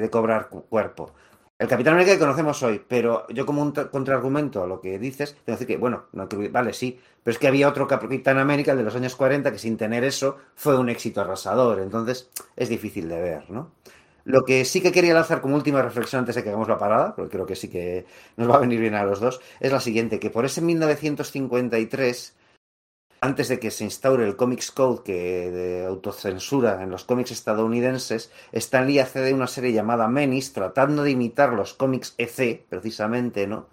de- cobrar cu- cuerpo. El Capitán América que conocemos hoy, pero yo como un tra- contraargumento a lo que dices, tengo que decir que, bueno, no, que- vale, sí, pero es que había otro Capitán América, de los años 40, que sin tener eso fue un éxito arrasador, entonces es difícil de ver, ¿no? Lo que sí que quería lanzar como última reflexión antes de que hagamos la parada, porque creo que sí que nos va a venir bien a los dos, es la siguiente, que por ese 1953 antes de que se instaure el Comics Code que de autocensura en los cómics estadounidenses, Stan Lee accede a una serie llamada Menace, tratando de imitar los cómics EC, precisamente, ¿no?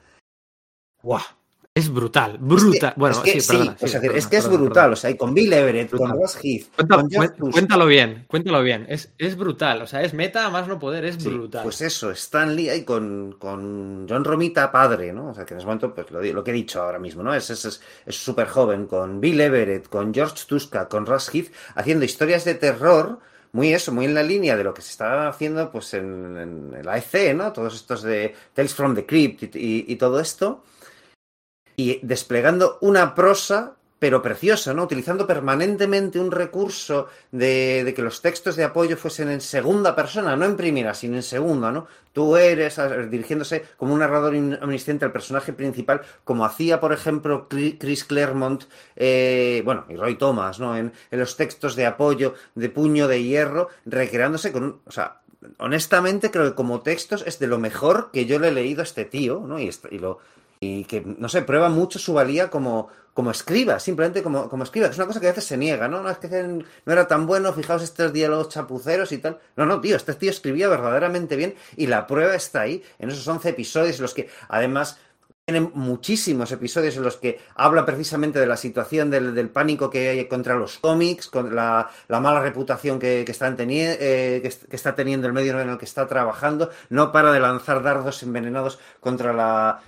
¡Guau! Es brutal, brutal. Es que- bueno, es que sí, perdona, es que es brutal, o sea, y con Bill Everett, con. Ross Heath, con cuéntalo bien, cuéntalo bien. Es, es brutal, o sea, es meta más no poder, es Sí, brutal. Pues eso, Stan Lee ahí con, con John Romita padre, ¿no? O sea, que en ese momento, pues lo, lo que he dicho ahora mismo, ¿no? Es es es súper joven, con Bill Everett, con George Tuska, con Russ Heath, haciendo historias de terror, muy eso, muy en la línea de lo que se está haciendo, pues en, en la EC, ¿no? Todos estos de Tales from the Crypt y, y- y todo esto. Y desplegando una prosa pero preciosa, ¿no? Utilizando permanentemente un recurso de, de que los textos de apoyo fuesen en segunda persona, no en primera, sino en segunda, ¿no? Tú eres a- dirigiéndose como un narrador omnisciente al personaje principal, como hacía, por ejemplo, Chris Claremont, eh, bueno, y Roy Thomas, ¿no? En, en los textos de apoyo de puño de hierro, recreándose con un, o sea, honestamente creo que como textos es de lo mejor que yo le he leído a este tío, ¿no? Y lo y que, no sé, prueba mucho su valía como, como escriba, simplemente como, como escriba, es una cosa que a veces se niega, ¿no? No es que no era tan bueno, fijaos estos diálogos chapuceros y tal. No, no, tío, este tío escribía verdaderamente bien y la prueba está ahí, en esos 11 episodios, en los que además tiene muchísimos episodios en los que habla precisamente de la situación del, del pánico que hay contra los cómics, con la, la mala reputación que, que están teni- eh, que, que está teniendo el medio en el que está trabajando. No para de lanzar dardos envenenados contra la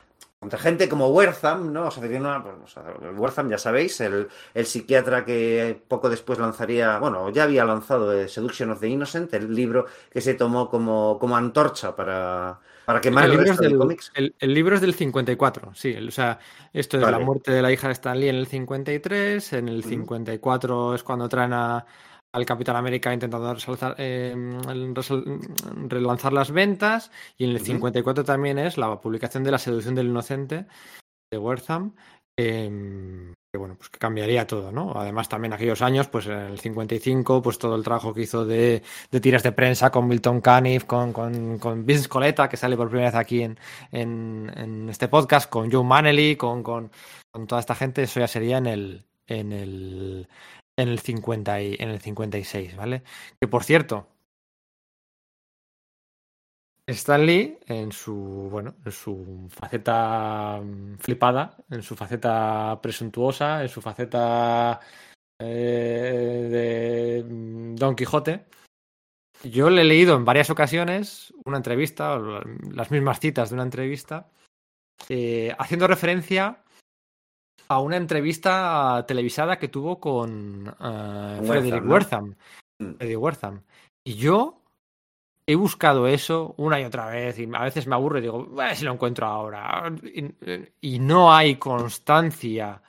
contra gente como Wertham, ¿no? O sea, tiene una- pues, o sea, Wertham, ya sabéis, el, el psiquiatra que poco después lanzaría, bueno, ya había lanzado eh, Seduction of the Innocent, el libro que se tomó como, como antorcha para, para quemar el, el, libro es del, cómics. el- el libro es del 54, sí. O sea, esto es Vale. la muerte de la hija de Stan Lee en el 53. En el Ujú. 54 es cuando traen a- al Capitán América intentando resalzar- eh, resal- relanzar las ventas. Y en el Ujú. 54 también es la publicación de La seducción del inocente de Wertham. eh, que bueno, pues que cambiaría todo, ¿no? Además, también aquellos años, pues en el 55, pues todo el trabajo que hizo de, de tiras de prensa con Milton Caniff, con, con, con Vince Coletta, que sale por primera vez aquí en, en, en este podcast, con Joe Manley, con, con, con toda esta gente, eso ya sería en el, en el, en el, 50 y, en el 56, ¿vale? Que por cierto, Stan Lee, en su, bueno, en su faceta mm, flipada, en su faceta presuntuosa, en su faceta eh, de mm, Don Quijote, yo le he leído en varias ocasiones una entrevista, las mismas citas de una entrevista, eh, haciendo referencia a una entrevista televisada que tuvo con eh, Frederick Wertham, ¿no? Wertham. Mm. Frederick Wertham. Y yo he buscado eso una y otra vez y a veces me aburro y digo, si lo encuentro ahora. Y, y no hay constancia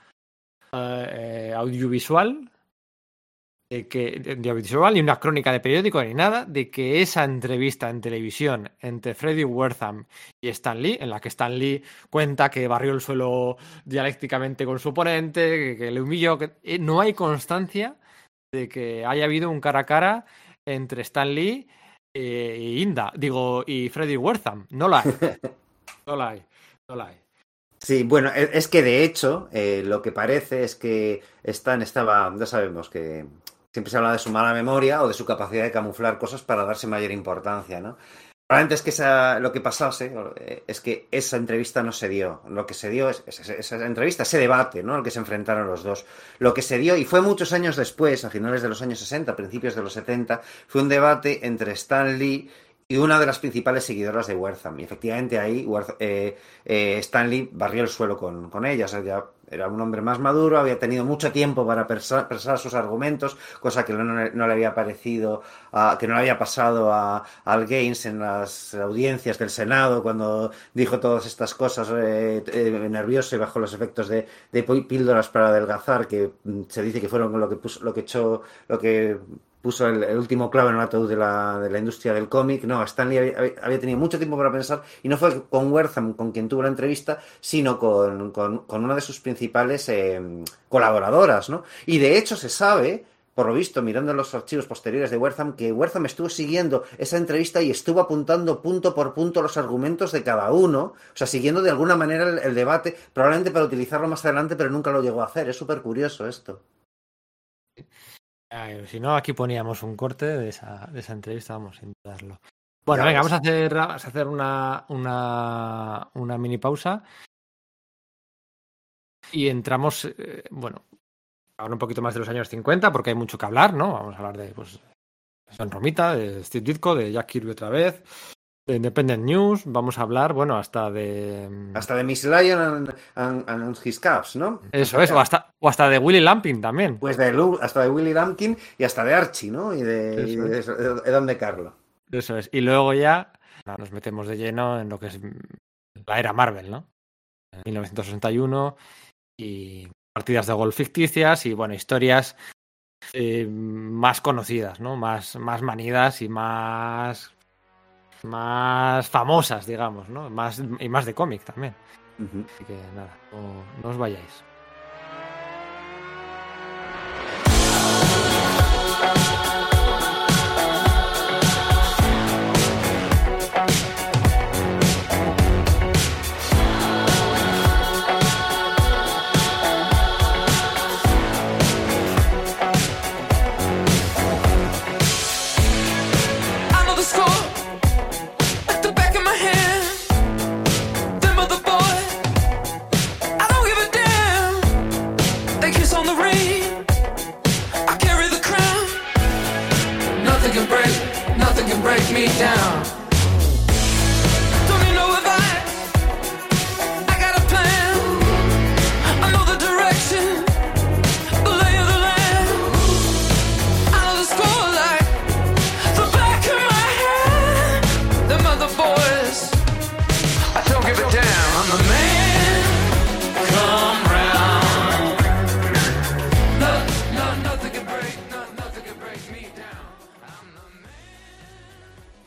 eh, eh, audiovisual de que de, de audiovisual ni una crónica de periódico ni nada de que esa entrevista en televisión entre Freddy Wertham y Stan Lee, en la que Stan Lee cuenta que barrió el suelo dialécticamente con su oponente, que, que le humilló, que eh, no hay constancia de que haya habido un cara a cara entre Stan Lee eh, y Inda, digo, y Freddy Wertham. No la hay. <laughs> No la hay. No la hay. Sí, bueno, e- es que de hecho, eh, lo que parece es que Stan estaba, ya sabemos que siempre se habla de su mala memoria o de su capacidad de camuflar cosas para darse mayor importancia, ¿no? Probablemente es que esa, lo que pasase eh, es que esa entrevista no se dio. Lo que se dio es, es- esa entrevista, ese debate, ¿no? Al que se enfrentaron los dos. Lo que se dio, y fue muchos años después, a finales de los años 60, principios de los 70, fue un debate entre Stan Lee y una de las principales seguidoras de Wertham. Y efectivamente ahí eh, eh, Stanley barrió el suelo con, con ella. O sea, ya era un hombre más maduro, había tenido mucho tiempo para pensar sus argumentos, cosa que no, le- había parecido, a- que no le había pasado a, Al Gaines en las audiencias del Senado cuando dijo todas estas cosas eh, eh, nervioso y bajo los efectos de, de pí- píldoras para adelgazar, que mm, se dice que fueron lo que puso, lo que echó, lo que puso el, último clavo en el ataúd de la, de la industria del cómic. No, Stanley había, había- tenido mucho tiempo para pensar y no fue con Wertham con quien tuvo la entrevista, sino con una de sus principales eh, colaboradoras, ¿no? Y de hecho se sabe, por lo visto, mirando los archivos posteriores de Wertham, que Wertham estuvo siguiendo esa entrevista y estuvo apuntando punto por punto los argumentos de cada uno, o sea, siguiendo de alguna manera el, el debate, probablemente para utilizarlo más adelante, pero nunca lo llegó a hacer. Es súper curioso esto. Ay, si no, aquí poníamos un corte de esa, de esa entrevista, vamos a intentarlo. Bueno, Ya venga, ves. vamos a hacer, vamos a hacer una, una, una mini pausa. Y entramos, eh, bueno, ahora un poquito más de los años 50, porque hay mucho que hablar, ¿no? Vamos a hablar de, pues, San Romita, de Steve Ditko, de Jack Kirby otra vez, de Independent News, vamos a hablar, bueno, hasta de... mm, Hasta de Miss Lion and, and- and his Caps, ¿no? Eso es, o hasta, o hasta de Willy Lamping también. Pues de Lu- hasta de Willy Lumpkin y hasta de Archie, ¿no? Y de, y de, Eso de Don de Carlo. Eso es. Y luego ya nos metemos de lleno en lo que es la era Marvel, ¿no? En 1961 y partidas de golf ficticias y, bueno, historias eh, más conocidas, ¿no? Más, más manidas y más más famosas, digamos, ¿no? Más, y más de cómic también. Así que nada, no, no os vayáis.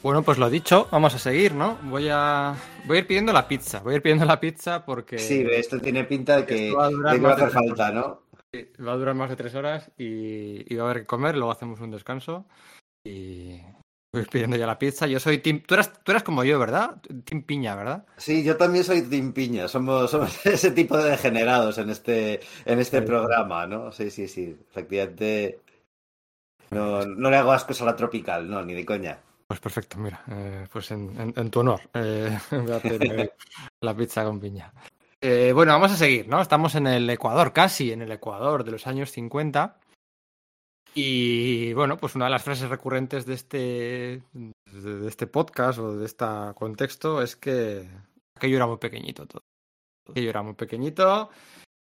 Bueno, pues lo dicho, vamos a seguir, ¿no? Voy a, voy a ir pidiendo la pizza. Voy a ir pidiendo la pizza porque Sí, esto tiene pinta de que, va a durar de que va a hacer falta, ¿no? va a durar más de tres horas y, y va a haber que comer. Luego hacemos un descanso y voy a ir pidiendo ya la pizza. Yo soy Team. Tú eras, tú eras como yo, ¿verdad? Team Piña, ¿verdad? Sí, yo también soy Team Piña, somos, somos <laughs> ese tipo de degenerados en este, en este Sí. programa, ¿no? Sí, sí, sí, efectivamente. No, no le hago ascos a la tropical, no, ni de coña. Pues perfecto, mira, eh, pues en, en- en tu honor eh, <laughs> voy a pedir <laughs> la pizza con piña. Eh, bueno, vamos a seguir, ¿no? Estamos en el Ecuador, casi en el Ecuador de los años 50. Y bueno, pues una de las frases recurrentes de este, de de este podcast o de este contexto es que aquello era muy pequeñito todo. Aquello era muy pequeñito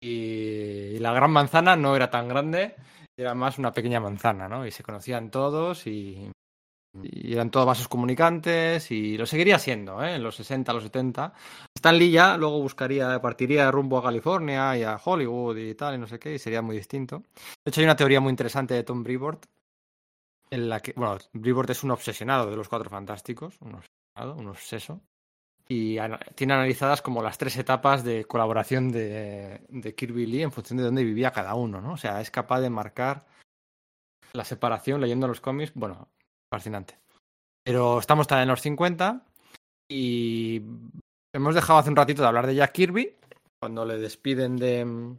y, y la gran manzana no era tan grande, era más una pequeña manzana, ¿no? Y se conocían todos y, y eran todos vasos comunicantes y lo seguiría siendo, ¿eh? En los 60, los 70. Stan Lee ya luego buscaría, partiría rumbo a California y a Hollywood y tal, y no sé qué, y sería muy distinto. De hecho, hay una teoría muy interesante de Tom Brevoort, en la que, bueno, Brevoort es un obsesionado de los Cuatro Fantásticos, un obsesionado, un obseso, y tiene analizadas como las tres etapas de colaboración de, de Kirby Lee en función de dónde vivía cada uno, ¿no? O sea, es capaz de marcar la separación leyendo los cómics, bueno, fascinante. Pero estamos en los 50 y hemos dejado hace un ratito de hablar de Jack Kirby cuando le despiden de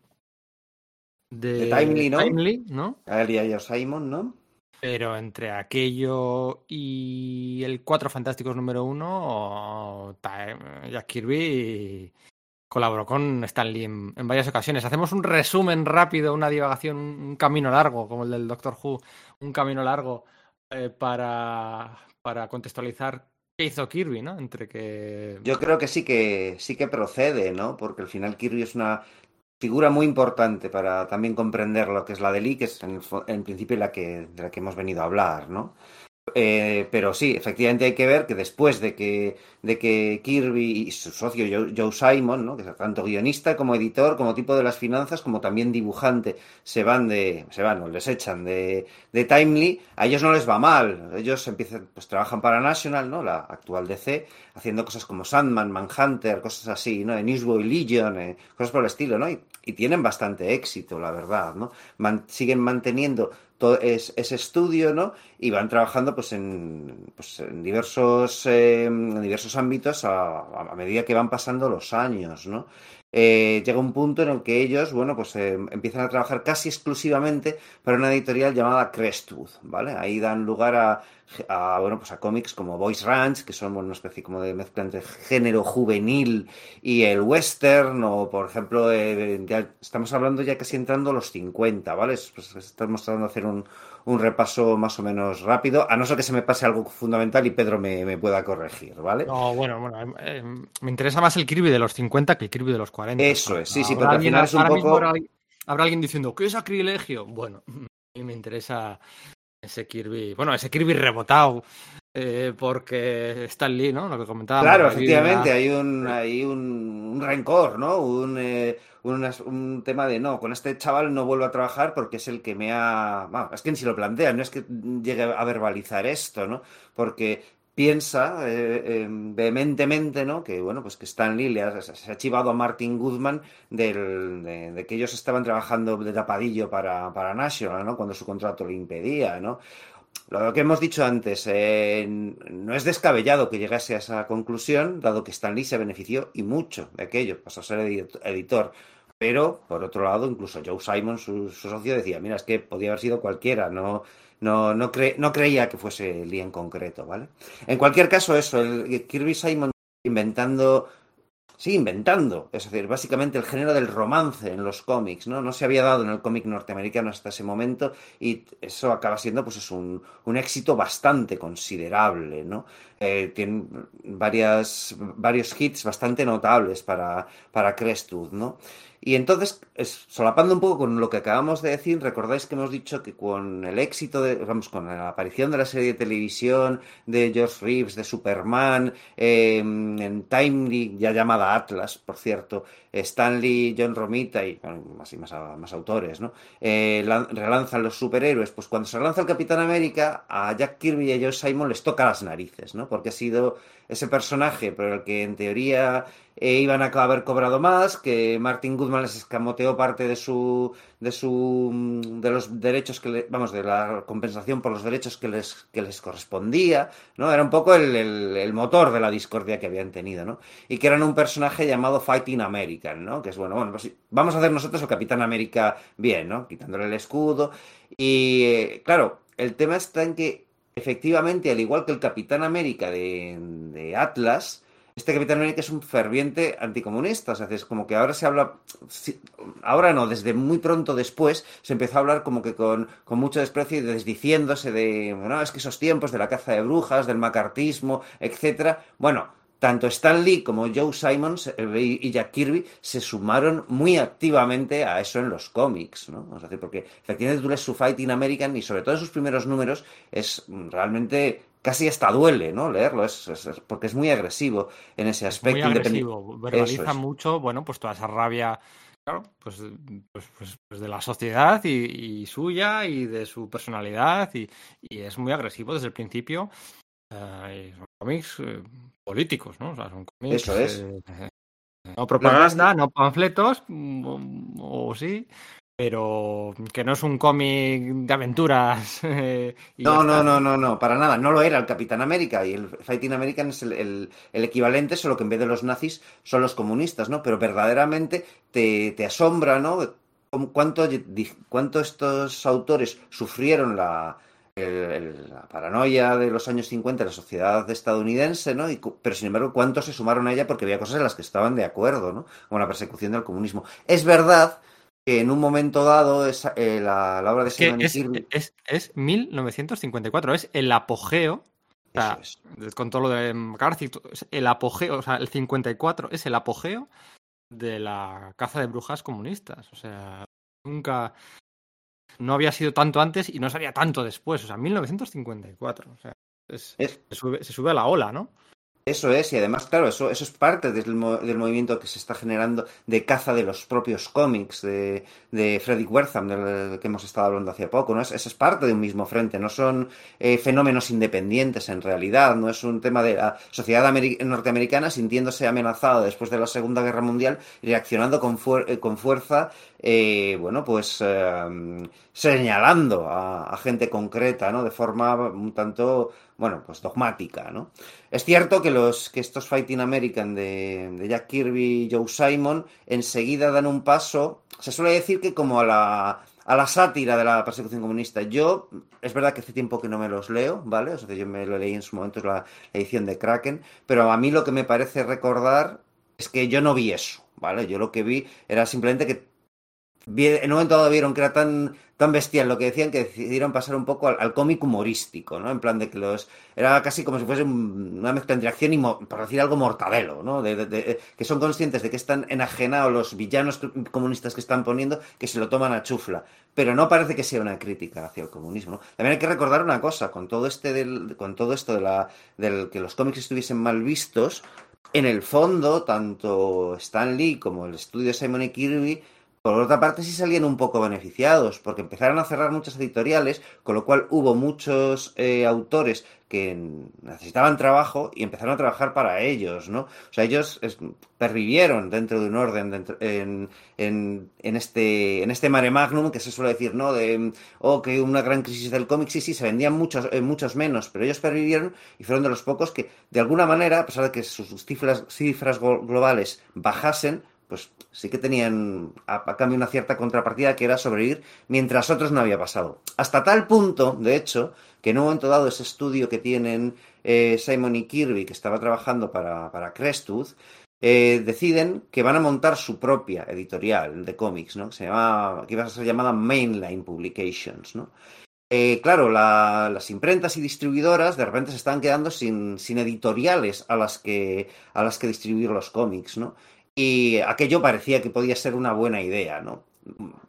de, De Timely, ¿no? Timely, ¿no? A él y a Simon, ¿no? Pero entre aquello y el Cuatro Fantásticos número uno, Jack Kirby colaboró con Stan Lee en, en varias ocasiones. Hacemos un resumen rápido, una divagación, un camino largo, como el del Doctor Who, un camino largo eh, para, para contextualizar qué hizo Kirby, ¿no? Entre que... Yo creo que sí que sí que procede, ¿no? Porque al final Kirby es una figura muy importante para también comprender lo que es la de Lee, que es en, en principio la que, de la que hemos venido a hablar, ¿no? Eh, pero sí, efectivamente hay que ver que después de que, de que Kirby y su socio Joe, Joe Simon, ¿no? que es tanto guionista como editor, como tipo de las finanzas, como también dibujante, se van de, se van o les echan de, de Timely, a ellos no les va mal. Ellos empiezan, pues trabajan para National, ¿no? La actual DC, haciendo cosas como Sandman, Manhunter, cosas así, ¿no? Newsboy Legion, eh, cosas por el estilo, ¿no? Y, tienen bastante éxito, la verdad, ¿no? Siguen manteniendo todo es- ese estudio, ¿no? Y van trabajando pues en, pues, en diversos, eh, en diversos ámbitos a, a medida que van pasando los años, ¿no? Eh, llega un punto en el que ellos, bueno, pues eh, empiezan a trabajar casi exclusivamente para una editorial llamada Crestwood, ¿vale? Ahí dan lugar a, a, bueno, pues a cómics como Boys Ranch, que son bueno, una especie como de mezcla entre género juvenil y el western, o por ejemplo, eh, estamos hablando ya casi entrando a los 50, ¿vale? Es- Pues, estamos tratando de hacer un, un repaso más o menos rápido, a no ser que se me pase algo fundamental y Pedro me, me pueda corregir, ¿vale? No, bueno, bueno, eh, eh, me interesa más el Kirby de los 50 que el Kirby de los 40. Eso es, sí, sí, porque al final es un ahora mismo poco- habrá, alguien- habrá alguien diciendo, ¿qué sacrilegio? Bueno, <laughs> a mí me interesa ese Kirby, bueno, ese Kirby rebotado, eh, porque Stan Lee, ¿no? Lo que comentaba. Claro, efectivamente, hay un, hay un, un rencor, ¿no? Un, eh, un, tema de no, con este chaval no vuelvo a trabajar porque es el que me ha. Es que ni si lo plantea, no es que llegue a verbalizar esto, ¿no? Porque piensa eh, eh, vehementemente, ¿no? Que bueno, pues que Stan Lee le ha, se ha chivado a Martin Goodman del- de, que ellos estaban trabajando de tapadillo para, para National, ¿no? Cuando su contrato lo impedía, ¿no? Lo que hemos dicho antes, eh, no es descabellado que llegase a esa conclusión, dado que Stan Lee se benefició y mucho de aquello, pasó a ser edit- editor. Pero, por otro lado, incluso Joe Simon, su, socio, decía, mira, es que podía haber sido cualquiera, no, no, no, cre- no creía que fuese Lee en concreto, ¿vale? En cualquier caso, eso, el Kirby Simon inventando Sí, inventando. Es decir, básicamente el género del romance en los cómics, ¿no? No se había dado en el cómic norteamericano hasta ese momento y eso acaba siendo pues es un, un éxito bastante considerable, ¿no? Eh, tiene varias, varios hits bastante notables para, para Crestwood, ¿no? Y entonces, es- solapando un poco con lo que acabamos de decir, recordáis que hemos dicho que con el éxito de, vamos, con la aparición de la serie de televisión de George Reeves, de Superman, eh, en Timely, ya llamada Atlas, por cierto, Stanley, John Romita y bueno, más, y más, autores, ¿no? Eh, lan- relanzan los superhéroes. Pues cuando se relanza el Capitán América, a Jack Kirby y a Joe Simon les toca las narices, ¿no? Porque ha sido ese personaje por el que en teoría eh, iban a haber cobrado más, que Martin Goodman les escamoteó parte de su de su mm, de los derechos que le, vamos de la compensación por los derechos que les que les correspondía, ¿no? Era un poco el, el- motor de la discordia que habían tenido, ¿no? Y que eran un personaje llamado Fighting American, ¿no? Que es bueno, bueno, pues vamos a hacer nosotros el Capitán América bien, ¿no? Quitándole el escudo y eh, claro, el tema está en que efectivamente, al igual que el Capitán América de, de Atlas, este Capitán América es un ferviente anticomunista. O sea, es como que ahora se habla, ahora no, desde muy pronto después se empezó a hablar como que con, con mucho desprecio y desdiciéndose de, bueno, es que esos tiempos de la caza de brujas, del macartismo, etcétera. Bueno, tanto Stan Lee como Joe Simons eh, y Jack Kirby se sumaron muy activamente a eso en los cómics, ¿no? Es decir, porque efectivamente tú lees su Fighting American y sobre todo en sus primeros números es realmente casi hasta duele, ¿no? Leerlo, es, es- es- porque es muy agresivo en ese Es muy aspecto. independi- agresivo, verbaliza es. mucho, bueno, pues toda esa rabia, claro, pues, pues, pues- pues de la sociedad y, y suya y de su personalidad y, y es muy agresivo desde el principio. Eh, son cómics eh, políticos, ¿no? O sea, son cómics, Eso es. eh, eh, no propaganda, no panfletos, mm, o, o sí, pero que no es un cómic de aventuras. <laughs> eh, No, no, no, no, no, para nada. No lo era el Capitán América y el Fighting American es el, el- el equivalente, solo que en vez de los nazis son los comunistas, ¿no? Pero verdaderamente te, te asombra, ¿no? Cuánto, cuánto estos autores sufrieron la, el- el- la paranoia de los años 50 de la sociedad estadounidense, ¿no? Y pero sin embargo, cuántos se sumaron a ella porque había cosas en las que estaban de acuerdo, ¿no? Como la persecución del comunismo. Es verdad que en un momento dado esa- eh, la, la obra de Es Simon y es, Kirby- es, es 1954, es el apogeo o sea, es. con todo lo de McCarthy, es el apogeo, o sea, el 54 es el apogeo de la caza de brujas comunistas. O sea, nunca. No había sido tanto antes y no sería tanto después. O sea, 1954. O sea, es- Es- se, sube, se sube a la ola, ¿no? Eso es, y además, claro, eso, eso es parte del, del movimiento que se está generando de caza de los propios cómics de, de Frederick Wertham, del que hemos estado hablando hace poco, ¿no? Es, eso es parte de un mismo frente, no son eh, fenómenos independientes en realidad, no es un tema de la sociedad ameri- norteamericana sintiéndose amenazada después de la Segunda Guerra Mundial reaccionando con, fuer- eh, con fuerza, eh, bueno, pues eh, señalando a, gente concreta, ¿no? De forma un tanto, bueno, pues dogmática, ¿no? Es cierto que los que estos Fighting American de, Jack Kirby y Joe Simon enseguida dan un paso. Se suele decir que como a la, a la sátira de la persecución comunista. Yo, es verdad que hace tiempo que no me los leo, ¿vale? O sea, yo me lo leí en su momento, la, la edición de Kraken, pero a mí lo que me parece recordar es que yo no vi eso, ¿vale? Yo lo que vi era simplemente que en un momento dado vieron que era tan, tan bestial lo que decían que decidieron pasar un poco al, cómic humorístico, ¿no? En plan de que los... Era casi como si fuese un- una mezcla entre acción y, por decir algo, mortadelo, ¿no? De, que son conscientes de que están enajenados los villanos comunistas que están poniendo, que se lo toman a chufla. Pero no parece que sea una crítica hacia el comunismo, ¿no? También hay que recordar una cosa, con todo este del, con todo esto de la, del que los cómics estuviesen mal vistos, en el fondo, tanto Stan Lee como el estudio Simon y Kirby por otra parte, sí salían un poco beneficiados, porque empezaron a cerrar muchas editoriales, con lo cual hubo muchos eh, autores que necesitaban trabajo y empezaron a trabajar para ellos, ¿no? O sea, ellos pervivieron dentro de un orden dentro, en, en, en, este, en este mare magnum que se suele decir, ¿no? De, oh, que una gran crisis del cómic, sí, sí, se vendían muchos, eh, muchos menos, pero ellos pervivieron y fueron de los pocos que, de alguna manera, a pesar de que sus cifras, cifras globales bajasen, pues sí que tenían a, cambio una cierta contrapartida que era sobrevivir mientras otros no había pasado. Hasta tal punto, de hecho, que en un momento dado ese estudio que tienen eh, Simon y Kirby, que estaba trabajando para, para Crestwood, eh, deciden que van a montar su propia editorial de cómics, ¿no? Que, se que iba a ser llamada Mainline Publications, ¿no? Eh, claro, la- las imprentas y distribuidoras de repente se están quedando sin, sin editoriales a las, que, a las que distribuir los cómics, ¿no? Y aquello parecía que podía ser una buena idea, ¿no?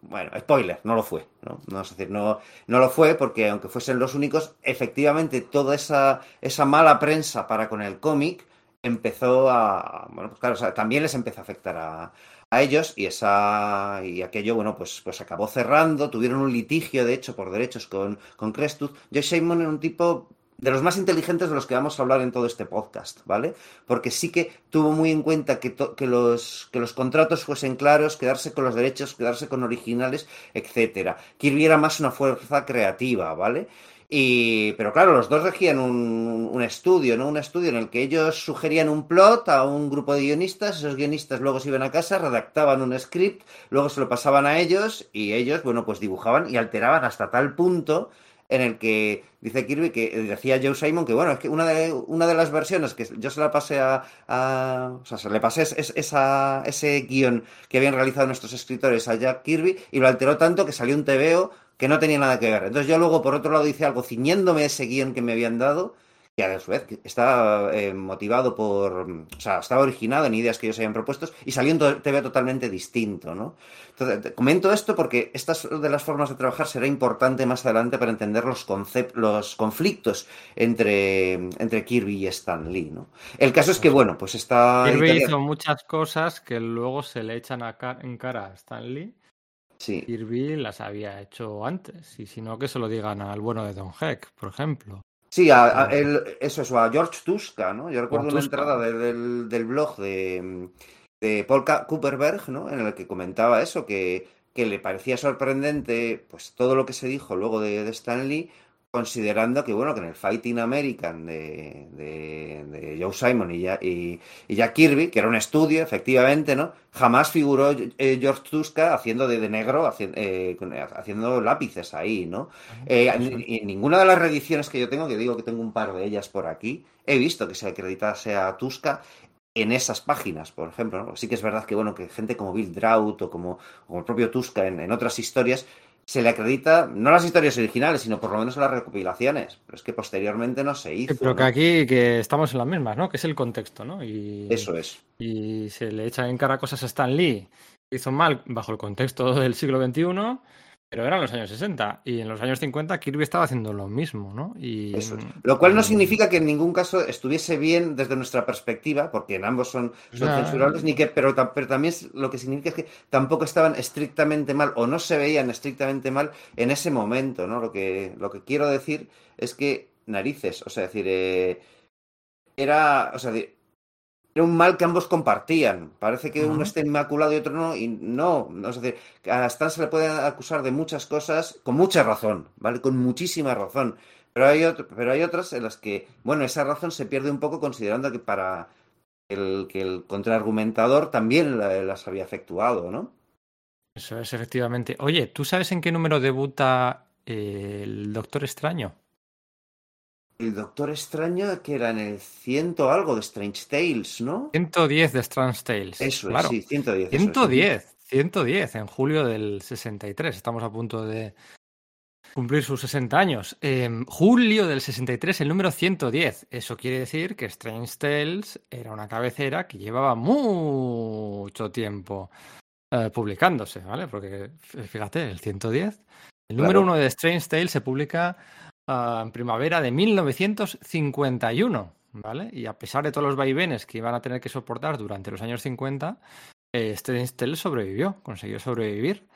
Bueno, spoiler, no lo fue, ¿no? No, es decir, no, no lo fue porque aunque fuesen los únicos, efectivamente toda esa, esa mala prensa para con el cómic empezó a, bueno, pues claro, o sea, también les empezó a afectar a, a ellos y esa y aquello, bueno, pues, pues acabó cerrando, tuvieron un litigio, de hecho, por derechos con, con Crestuz. Josh Simon era un tipo de los más inteligentes de los que vamos a hablar en todo este podcast, ¿vale? Porque sí que tuvo muy en cuenta que, que, los, que los contratos fuesen claros, quedarse con los derechos, quedarse con originales, etcétera. Kirby era más una fuerza creativa, ¿vale? Y, pero claro, los dos regían un, un estudio, ¿no? Un estudio en el que ellos sugerían un plot a un grupo de guionistas, esos guionistas luego se iban a casa, redactaban un script, luego se lo pasaban a ellos y ellos, bueno, pues dibujaban y alteraban hasta tal punto en el que dice Kirby que eh, decía Joe Simon que bueno, es que una de, una de las versiones que yo se la pasé a, o sea, se le pasé es- esa, ese guion que habían realizado nuestros escritores a Jack Kirby y lo alteró tanto que salió un TVO que no tenía nada que ver. Entonces yo luego por otro lado hice algo ciñéndome a ese guion que me habían dado que a su vez está eh, motivado por, o sea, estaba originado en ideas que ellos habían propuesto y salió un TV totalmente distinto, ¿no? Entonces, comento esto porque estas de las formas de trabajar será importante más adelante para entender los, los conflictos entre, entre Kirby y Stan Lee, ¿no? El caso es que, bueno, pues está... Kirby hizo muchas cosas que luego se le echan a ca- en cara a Stan Lee. Sí, Kirby las había hecho antes. Y si no, que se lo digan al bueno de Don Heck, por ejemplo. Sí, a, a él- eso es, a George Tuska, ¿no? Yo recuerdo una entrada de- del, del blog de, de Paul Cooperberg, ¿no? En el que comentaba eso, que, que le parecía sorprendente pues todo lo que se dijo luego de, de Stan Lee, considerando que, bueno, que en el Fighting American de, de, de Joe Simon y, ya, y, y Jack Kirby, que era un estudio, efectivamente, ¿no? Jamás figuró eh, George Tuska haciendo de, de negro, haci- eh, haciendo lápices ahí, ¿no? Eh, Eso. en, en ninguna de las reediciones que yo tengo, que digo que tengo un par de ellas por aquí, he visto que se acreditase a Tuska en esas páginas, por ejemplo. ¿no? Sí que es verdad que, bueno, que gente como Bill Draut o como, como el propio Tuska en, en otras historias se le acredita, no las historias originales, sino por lo menos las recopilaciones. Pero es que posteriormente no se hizo. Sí, pero que ¿no? aquí que estamos en las mismas, ¿no? Que es el contexto, ¿no? Y, Eso es. y se le echan en cara cosas a Stan Lee. Hizo mal bajo el contexto del siglo XXI, pero eran los años 60. Y en los años 50 Kirby estaba haciendo lo mismo, ¿no? Y, Eso es. Lo cual no y- significa que en ningún caso estuviese bien desde nuestra perspectiva, porque en ambos son, son censurables, ni que, pero, pero también lo que significa es que tampoco estaban estrictamente mal o no se veían estrictamente mal en ese momento, ¿no? Lo que, lo que quiero decir es que narices, o sea, decir, eh, era, o sea, de- era un mal que ambos compartían. Parece que uno está inmaculado y otro no, y no, no es decir, a Stan se le puede acusar de muchas cosas con mucha razón, ¿vale? Con muchísima razón. Pero hay, otro- pero hay otras en las que, bueno, esa razón se pierde un poco considerando que para el, que el contraargumentador también la- las había efectuado, ¿no? Eso es, efectivamente. Oye, ¿tú sabes en qué número debuta eh, el Doctor Extraño? El Doctor Extraño, que era en el ciento algo de Strange Tales, ¿no? 110 de Strange Tales. Eso claro. es, sí, 110. eso es. 110, 110 en julio del 63. Estamos a punto de cumplir sus 60 años. En julio del 63, el número 110. Eso quiere decir que Strange Tales era una cabecera que llevaba mucho tiempo eh, publicándose, ¿vale? Porque fíjate, el 110. El número Claro. uno de Strange Tales se publica ah, en primavera de 1951, ¿vale? Y a pesar de todos los vaivenes que iban a tener que soportar durante los años 50, eh, Tales sobrevivió, consiguió sobrevivir.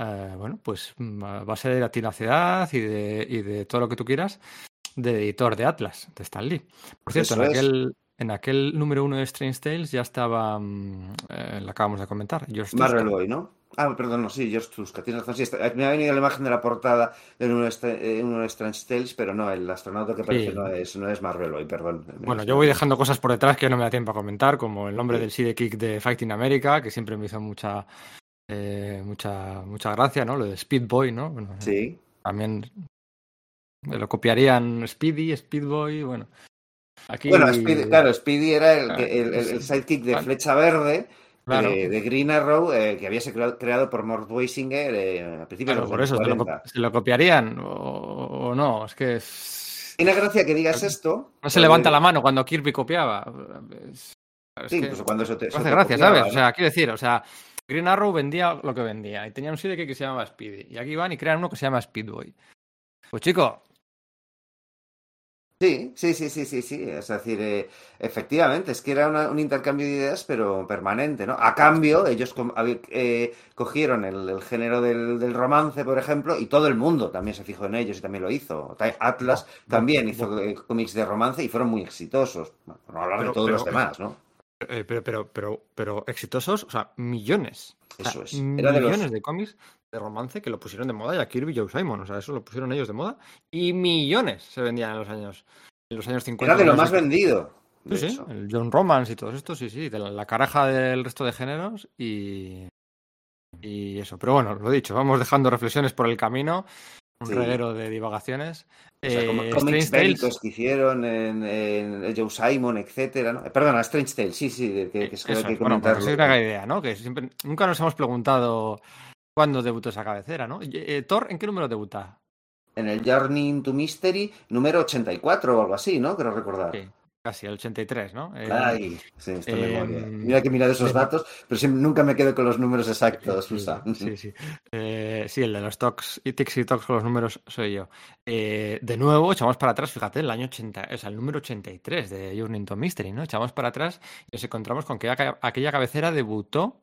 Eh, bueno, pues mm, a base de la tenacidad y de, y de todo lo que tú quieras, de editor de Atlas, de Stan Lee. Por cierto, en aquel, en aquel número uno de Strange Tales ya estaba, mm, eh, lo acabamos de comentar. Marvel Boy, ¿no? Ah, perdón, no, sí, George Tuska, tienes razón. Sí, está- me ha venido la imagen de la portada de uno de, eh, uno de Strange Tales, pero no, el astronauta que aparece Sí. no, es, no es Marvel Boy, perdón. Bueno, yo voy dejando cosas por detrás que no me da tiempo a comentar, como el nombre Sí. del sidekick de Fighting America, que siempre me hizo mucha, eh, mucha, mucha gracia, ¿no? Lo de Speed Boy, ¿no? Bueno, Sí, También lo copiarían Speedy, Speed Boy, bueno. Aquí, Bueno, Speedy, claro, Speedy era el, Claro, el- el- el sidekick de. Flecha Verde, Claro. de, de Green Arrow, eh, que había sido creado, por Mort Weisinger eh, a principios claro, de por los años ¿se lo, 40. cop- se lo copiarían o, o no? Es que es- Tiene gracia que digas esto. no se levanta la mano cuando Kirby copiaba. Es- es Sí, que- incluso cuando eso te, eso hace te gracia, copiaba, ¿sabes? O sea, quiero decir, o sea, Green Arrow vendía lo que vendía y tenía un sidekick que se llamaba Speedy. Y aquí van y crean uno que se llama Speedboy. Pues chico, Sí, sí, sí, sí, sí, sí. Es decir, eh, efectivamente, es que era una- un intercambio de ideas, pero permanente, ¿no? A cambio, ellos eh, cogieron el, el género del, del romance, por ejemplo, y todo el mundo también se fijó en ellos y también lo hizo. Atlas bo- también hizo eh, cómics de romance y fueron muy exitosos. Bueno, no hablar de todos pero- los demás, ¿no? eh, pero, pero, pero, pero exitosos, o sea, millones. O sea, Eso es. Era de los- millones de cómics de romance que lo pusieron de moda y a Kirby y Joe Simon. O sea, eso lo pusieron ellos de moda. Y millones se vendían en los años, en los años 50. Era de lo más vendido. Sí, sí, el John Romance y todo esto, sí, sí, de la, la caraja del resto de géneros y, y eso. Pero bueno, lo dicho, vamos dejando reflexiones por el camino, un Sí. reguero de divagaciones. O sea, como Eh, cómics Strange Tales, bélicos que hicieron en, en Joe Simon, etcétera, ¿no? Eh, Perdona, Strange Tales, sí, sí, que, que, que eso, que bueno, idea, ¿no? Que siempre, nunca nos hemos preguntado cuándo debutó esa cabecera, ¿no? Eh, Thor, ¿en qué número debuta? En el Journey into Mystery número 84 o algo así, ¿no? Creo recordar. Sí, casi, el 83, ¿no? Eh, Ay, sí, esta eh, memoria. Mira que he mirado esos datos, pero siempre, nunca me quedo con los números exactos, Sí, Susa. sí, sí. Eh, sí, el de los talks y tics y talks con los números soy yo. Eh, de nuevo, echamos para atrás, fíjate, el año 80, o sea, el número 83 de Journey into Mystery, ¿no? Echamos para atrás y nos encontramos con que aquella cabecera debutó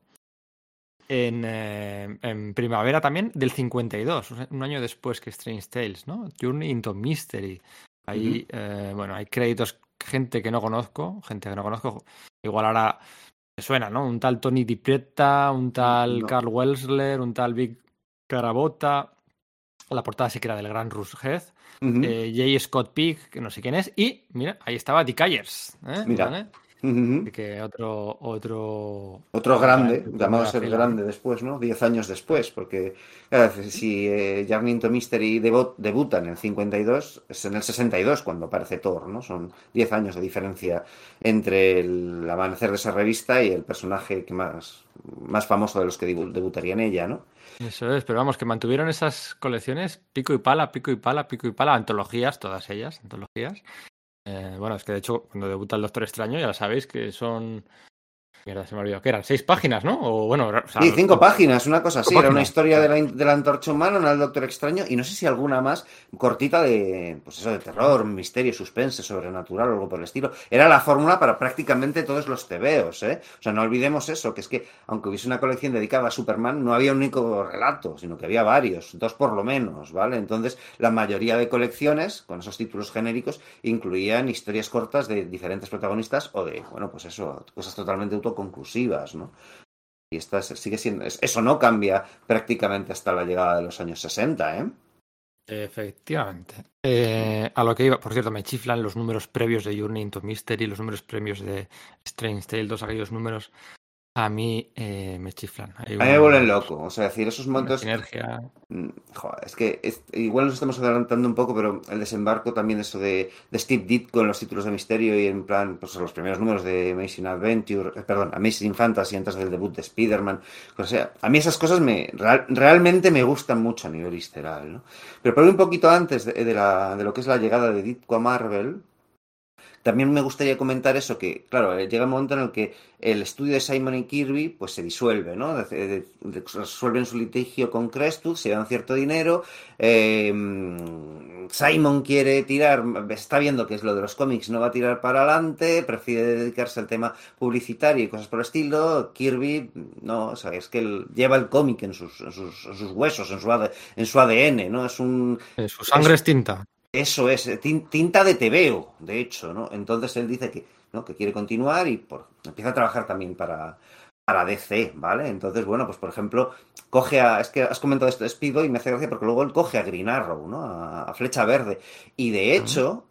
en, eh, en primavera también del 52, o sea, un año después que Strange Tales, ¿no? Journey into Mystery. Ahí, eh, bueno, hay créditos, gente que no conozco, gente que no conozco. Igual ahora me suena, ¿no? Un tal Tony Di un tal No. Carl Welsler, un tal Vic Carabota. La portada sí que era del gran Rush Head. Ujú, eh, J. Scott Peak, que no sé quién es. Y, mira, ahí estaba Dick Ayers. ¿eh? Mira. ¿Vale? Que otro, otro. Otro grande, llamado a ser fila. grande después, ¿no? Diez años después, porque claro, si eh, Journey into Mystery debu- debuta en el 52, es en el 62 cuando aparece Thor, ¿no? Son diez años de diferencia entre el amanecer de esa revista y el personaje que más, más famoso de los que debu- debutaría en ella, ¿no? Eso es, pero vamos, que mantuvieron esas colecciones pico y pala, pico y pala, pico y pala, antologías, todas ellas, antologías. Eh, bueno, es que de hecho, cuando debuta el Doctor Extraño, ya sabéis que son. Mierda, se me olvidó que eran seis páginas, ¿no? O bueno, o sea, Sí, cinco páginas, una cosa así. Era una historia de la, de la antorcha humana, una del Doctor Extraño, y no sé si alguna más cortita de, pues eso, de terror, misterio, suspense, sobrenatural o algo por el estilo. Era la fórmula para prácticamente todos los tebeos, ¿eh? O sea, no olvidemos eso, que es que aunque hubiese una colección dedicada a Superman, no había un único relato, sino que había varios, dos por lo menos, ¿vale? Entonces, la mayoría de colecciones, con esos títulos genéricos, incluían historias cortas de diferentes protagonistas o de, bueno, pues eso, cosas totalmente autoconclusivas, ¿no? Y esta es- sigue siendo. es- Eso no cambia prácticamente hasta la llegada de los años 60, ¿eh? Efectivamente. Eh, a lo que iba, por cierto, me chiflan los números previos de Journey into Mystery, los números previos de Strange Tale, todos aquellos números, a mí eh, me chiflan. Hay A mí me vuelven loco. O sea, decir, esos momentos. sinergia. Mm, joder, es que es- igual nos estamos adelantando un poco, pero el desembarco también, eso de, de Steve Ditko en los títulos de misterio y en plan, pues los primeros números de Amazing Adventure, eh, perdón, Amazing Fantasy antes del debut de Spider-Man. O sea, a mí esas cosas me real- realmente me gustan mucho a nivel visceral, ¿no? Pero por un poquito antes de, de la, de lo que es la llegada de Ditko a Marvel, también me gustaría comentar eso, que claro, eh, llega un momento en el que el estudio de Simon y Kirby pues se disuelve, ¿no? Resuelven su litigio con Crestwood, se llevan cierto dinero, eh, Simon quiere tirar, está viendo que es lo de los cómics, no va a tirar para adelante, prefiere dedicarse al tema publicitario y cosas por el estilo, Kirby, no, o sea, es que él lleva el cómic en sus, en sus, en sus huesos, en su, en su ADN, ¿no? Es un... Eh, su sangre es tinta. Eso es, eh, tin- tinta de tebeo, de hecho, ¿no? Entonces él dice que, ¿no? que quiere continuar y por, empieza a trabajar también para, para DC, ¿vale? Entonces, bueno, pues por ejemplo, coge a. Es que has comentado esto de Speedo y me hace gracia porque luego él coge a Green Arrow, ¿no? A, a Flecha Verde. Y de hecho,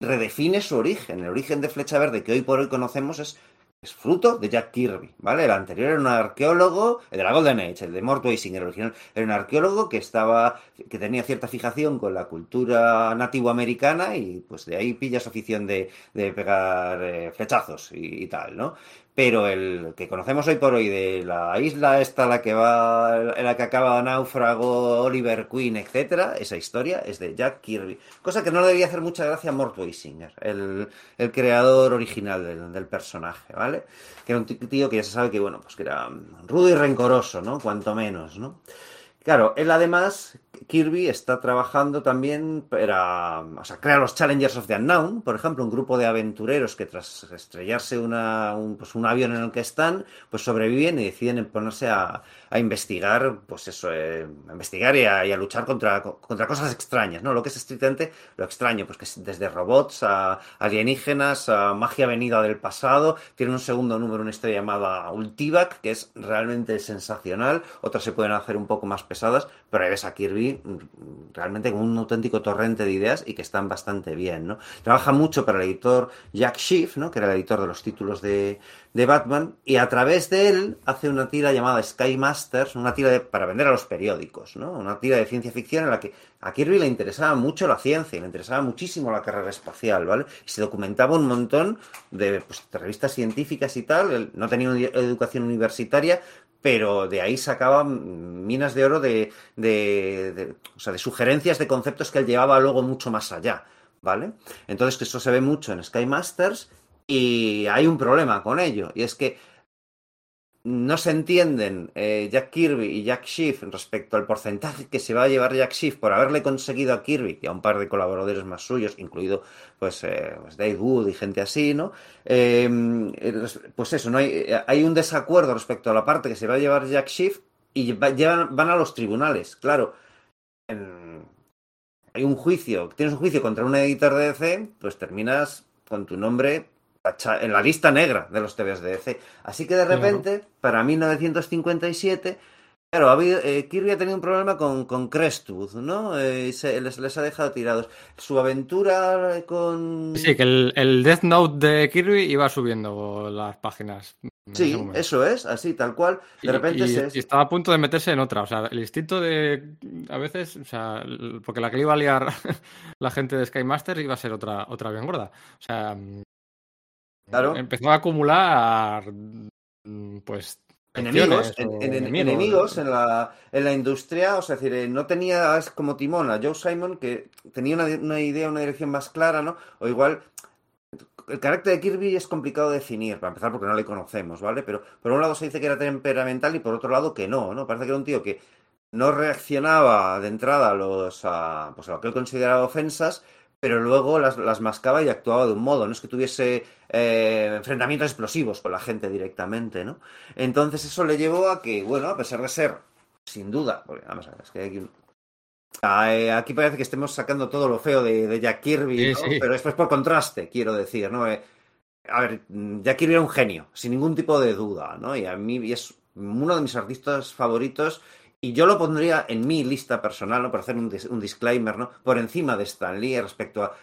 redefine su origen. El origen de Flecha Verde que hoy por hoy conocemos es es fruto de Jack Kirby, ¿vale? El anterior era un arqueólogo, el de la Golden Age, el de Mort Weising, el original, era un arqueólogo que estaba, que tenía cierta fijación con la cultura nativoamericana y pues de ahí pillas afición de, de pegar eh, flechazos y tal, ¿no? Pero el que conocemos hoy por hoy de la isla esta, la que va, en la que acaba náufrago, Oliver Queen, etcétera, esa historia es de Jack Kirby. Cosa que no le debía hacer mucha gracia a Mort Weisinger, el, el creador original del, del personaje, ¿vale? Que era un tío que ya se sabe que, bueno, pues que era rudo y rencoroso, ¿no? Cuanto menos, ¿no? Claro, él además, Kirby está trabajando también para, o sea, crea los Challengers of the Unknown, por ejemplo, un grupo de aventureros que tras estrellarse una, un, pues un avión en el que están, pues sobreviven y deciden ponerse a, a investigar, pues eso, eh, a investigar y a, luchar contra, contra cosas extrañas, ¿no? Lo que es estrictamente lo extraño, pues que es desde robots a alienígenas, a magia venida del pasado, tiene un segundo número, una historia llamada Ultivac, que es realmente sensacional, otras se pueden hacer un poco más pesadas, pero ahí ves a Kirby realmente como un auténtico torrente de ideas y que están bastante bien, ¿no? Trabaja mucho para el editor Jack Schiff, ¿no? Que era el editor de los títulos de, de Batman, y a través de él hace una tira llamada Sky Masters, una tira de, para vender a los periódicos, ¿no? Una tira de ciencia ficción en la que a Kirby le interesaba mucho la ciencia, le interesaba muchísimo la carrera espacial, ¿vale? Y se documentaba un montón de, pues, de revistas científicas y tal, él no tenía una educación universitaria, pero de ahí sacaba minas de oro de, de, de, o sea, de sugerencias de conceptos que él llevaba luego mucho más allá, ¿vale? Entonces, eso se ve mucho en Sky Masters y hay un problema con ello, y es que no se entienden eh, Jack Kirby y Jack Schiff respecto al porcentaje que se va a llevar Jack Schiff por haberle conseguido a Kirby y a un par de colaboradores más suyos, incluido pues, eh, pues Dave Wood y gente así, ¿no? Eh, pues eso, no hay, hay un desacuerdo respecto a la parte que se va a llevar Jack Schiff y van a los tribunales, claro. Hay un juicio, tienes un juicio contra un editor de DC, pues terminas con tu nombre en la lista negra de los TVs de DC. Así que de repente, claro. para 1957, claro, ha habido, eh, Kirby ha tenido un problema con, con Crestwood, ¿no? Eh, se, les, les, ha dejado tirados. Su aventura con... Sí, que el, el, Death Note de Kirby iba subiendo las páginas. Sí, eso es, así, tal cual. De y, repente y, se... y, estaba a punto de meterse en otra. O sea, el instinto de. A veces, o sea, porque la que iba a liar <laughs> la gente de Sky Master iba a ser otra, otra bien gorda. O sea, Claro. Empezó a acumular, pues. Enemigos, en, en, enemigos, enemigos en, la, en la industria, o sea, es decir, no tenía como timón a Joe Simon, que tenía una, una idea, una dirección más clara, ¿no? O igual, el carácter de Kirby es complicado de definir, para empezar porque no le conocemos, ¿vale? Pero por un lado se dice que era temperamental y por otro lado que no, ¿no? Parece que era un tío que no reaccionaba de entrada a, los, a, pues a lo que él consideraba ofensas, pero luego las, las, mascaba y actuaba de un modo, no es que tuviese eh, enfrentamientos explosivos con la gente directamente, ¿no? Entonces eso le llevó a que, bueno, a pesar de ser, sin duda, porque vamos a ver, es que aquí, aquí parece que estemos sacando todo lo feo de, de Jack Kirby, ¿no? sí, sí. pero es por contraste, quiero decir, ¿no? Eh, a ver, Jack Kirby era un genio, sin ningún tipo de duda, ¿no? Y a mí es uno de mis artistas favoritos y yo lo pondría en mi lista personal, ¿no? Por hacer un, disclaimer, ¿no? Por encima de Stan Lee respecto a,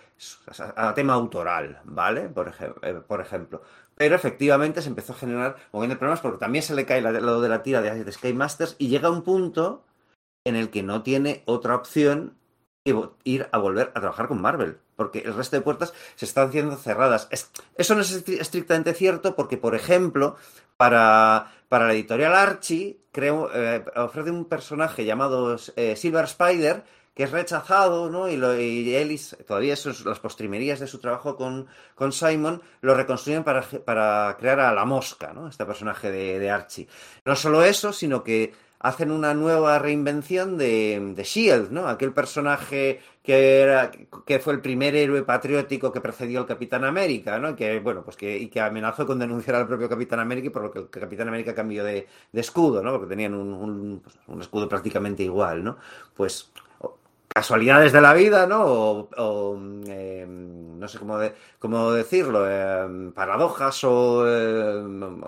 a, tema autoral, ¿vale? Por, ej eh, por, ejemplo. Pero efectivamente se empezó a generar un problemas porque también se le cae lo de la tira de, de Sky Masters y llega un punto en el que no tiene otra opción ir a volver a trabajar con Marvel. Porque el resto de puertas se están haciendo cerradas. Es, eso no es estrictamente cierto porque, por ejemplo, para, para la editorial Archie eh, ofrece un personaje llamado eh, Silver Spider que es rechazado, ¿no? Y, Ellis, todavía las postrimerías de su trabajo con, con Simon, lo reconstruyen para, para, crear a la mosca, ¿no? Este personaje de, Archie. No solo eso, sino que hacen una nueva reinvención de, de Shield, ¿no? Aquel personaje que, era, que fue el primer héroe patriótico que precedió al Capitán América, ¿no? Que, bueno, pues que, y que amenazó con denunciar al propio Capitán América por lo que el Capitán América cambió de, escudo, ¿no? Porque tenían un, un, pues, escudo prácticamente igual, ¿no? Pues casualidades de la vida, ¿no? O, o eh, no sé cómo, cómo decirlo, eh, paradojas o, eh,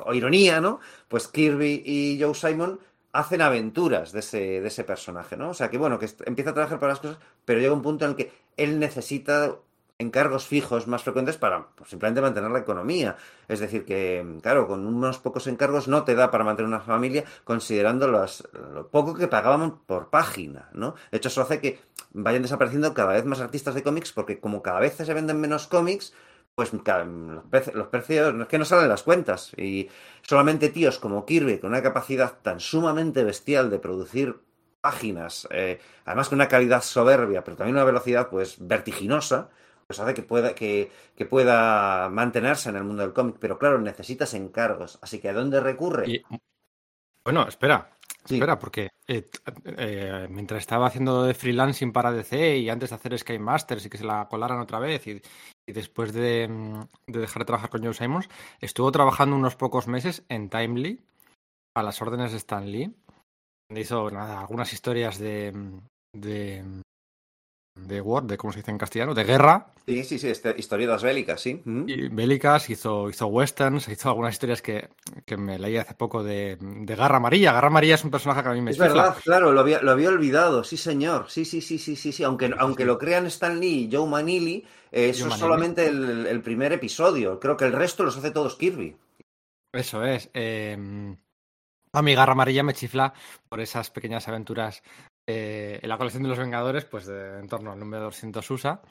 o, ironía, ¿no? Pues Kirby y Joe Simon hacen aventuras de ese, de ese personaje, ¿no? O sea, que bueno, que empieza a trabajar para las cosas, pero llega un punto en el que él necesita encargos fijos más frecuentes para pues, simplemente mantener la economía. Es decir, que, claro, con unos pocos encargos no te da para mantener una familia considerando lo poco que pagaban por página, ¿no? De hecho, eso hace que vayan desapareciendo cada vez más artistas de cómics porque como cada vez se venden menos cómics, pues los, preci- los precios no es que no salen las cuentas y solamente tíos como Kirby con una capacidad tan sumamente bestial de producir páginas, eh, además con una calidad soberbia, pero también una velocidad pues vertiginosa, pues hace que pueda, que, pueda mantenerse en el mundo del cómic. Pero claro, necesitas encargos. Así que ¿a dónde recurre? Bueno, espera, Sí. espera, porque eh, eh, mientras estaba haciendo de freelancing para DC y antes de hacer Sky Masters y que se la colaran otra vez y, después de, mm, de dejar de trabajar con Joe Simons, estuvo trabajando unos pocos meses en Timely a las órdenes de Stan Lee. donde Hizo nada, algunas historias de, mm, de, de war, de cómo se dice en castellano, de guerra Sí, sí, sí, este, historietas bélicas, sí. ¿Mm? y bélicas, hizo, hizo westerns, hizo algunas historias que, que me leí hace poco de, de Garra Amarilla. Garra Amarilla es un personaje que a mí me Es chifla. verdad, claro, lo había, lo había olvidado, sí señor, sí, sí, sí, sí, sí, sí, aunque, aunque lo crean Stan Lee y Joe Manili, eh, eso Joe es Manili. solamente el, el primer episodio, creo que el resto los hace todos Kirby. Eso es. eh, a mi Garra Amarilla me chifla por esas pequeñas aventuras eh, en la colección de los Vengadores, pues de- en torno al número 200 USA.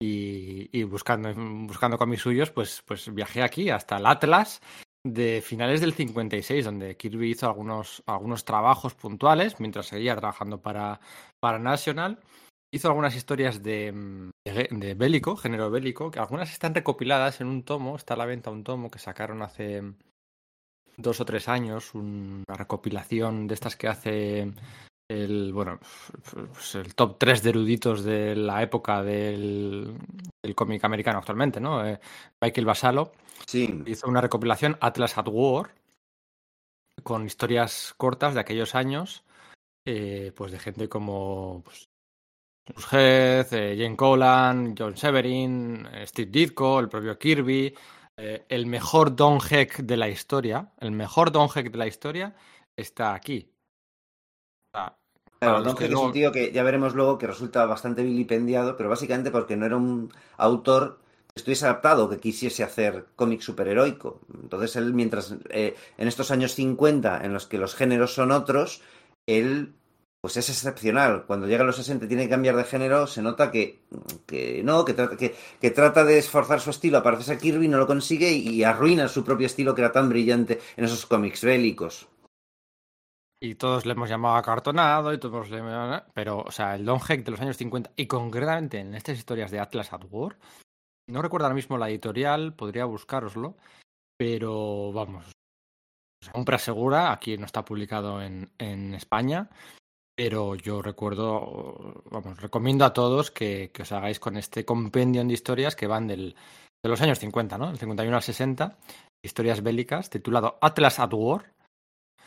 Y, y buscando, buscando cómics suyos, pues, pues viajé aquí hasta el Atlas de finales del 56, donde Kirby hizo algunos, algunos trabajos puntuales mientras seguía trabajando para, para National. Hizo algunas historias de, mm, de, de bélico, género bélico, que algunas están recopiladas en un tomo, está a la venta un tomo que sacaron hace dos o tres años, una recopilación de estas que hace el, bueno, pues el top 3 de eruditos de la época del, del cómic americano actualmente, ¿no? Eh, Michael Basalo Sí, hizo una recopilación Atlas at War con historias cortas de aquellos años, eh, pues de gente como pues, Bruce Heath, eh, Jane Colan, John Severin, Steve Ditko, el propio Kirby, el mejor Don Heck de la historia, el mejor Don Heck de la historia está aquí. Sea, Claro, que es un tío que ya veremos luego que resulta bastante vilipendiado, pero básicamente porque no era un autor que estuviese adaptado, que quisiese hacer cómic superheroico. Entonces él, mientras eh, en estos años 50, en los que los géneros son otros, él pues es excepcional. Cuando llega a los 60 y tiene que cambiar de género, se nota que, que no, que trata, que, que trata de esforzar su estilo a parecerse a Kirby, no lo consigue y, y arruina su propio estilo que era tan brillante en esos cómics bélicos. Y todos le hemos llamado acartonado y todos le Pero, o sea, el Don Heck de los años 50 y concretamente en estas historias de Atlas at War, no recuerdo ahora mismo la editorial, podría buscaroslo, pero vamos, compra segura, aquí no está publicado en, en España, pero yo recuerdo, vamos, recomiendo a todos que, que os hagáis con este compendio de historias que van del, de los años 50, ¿no? Del 51 al 60, historias bélicas, titulado Atlas at War,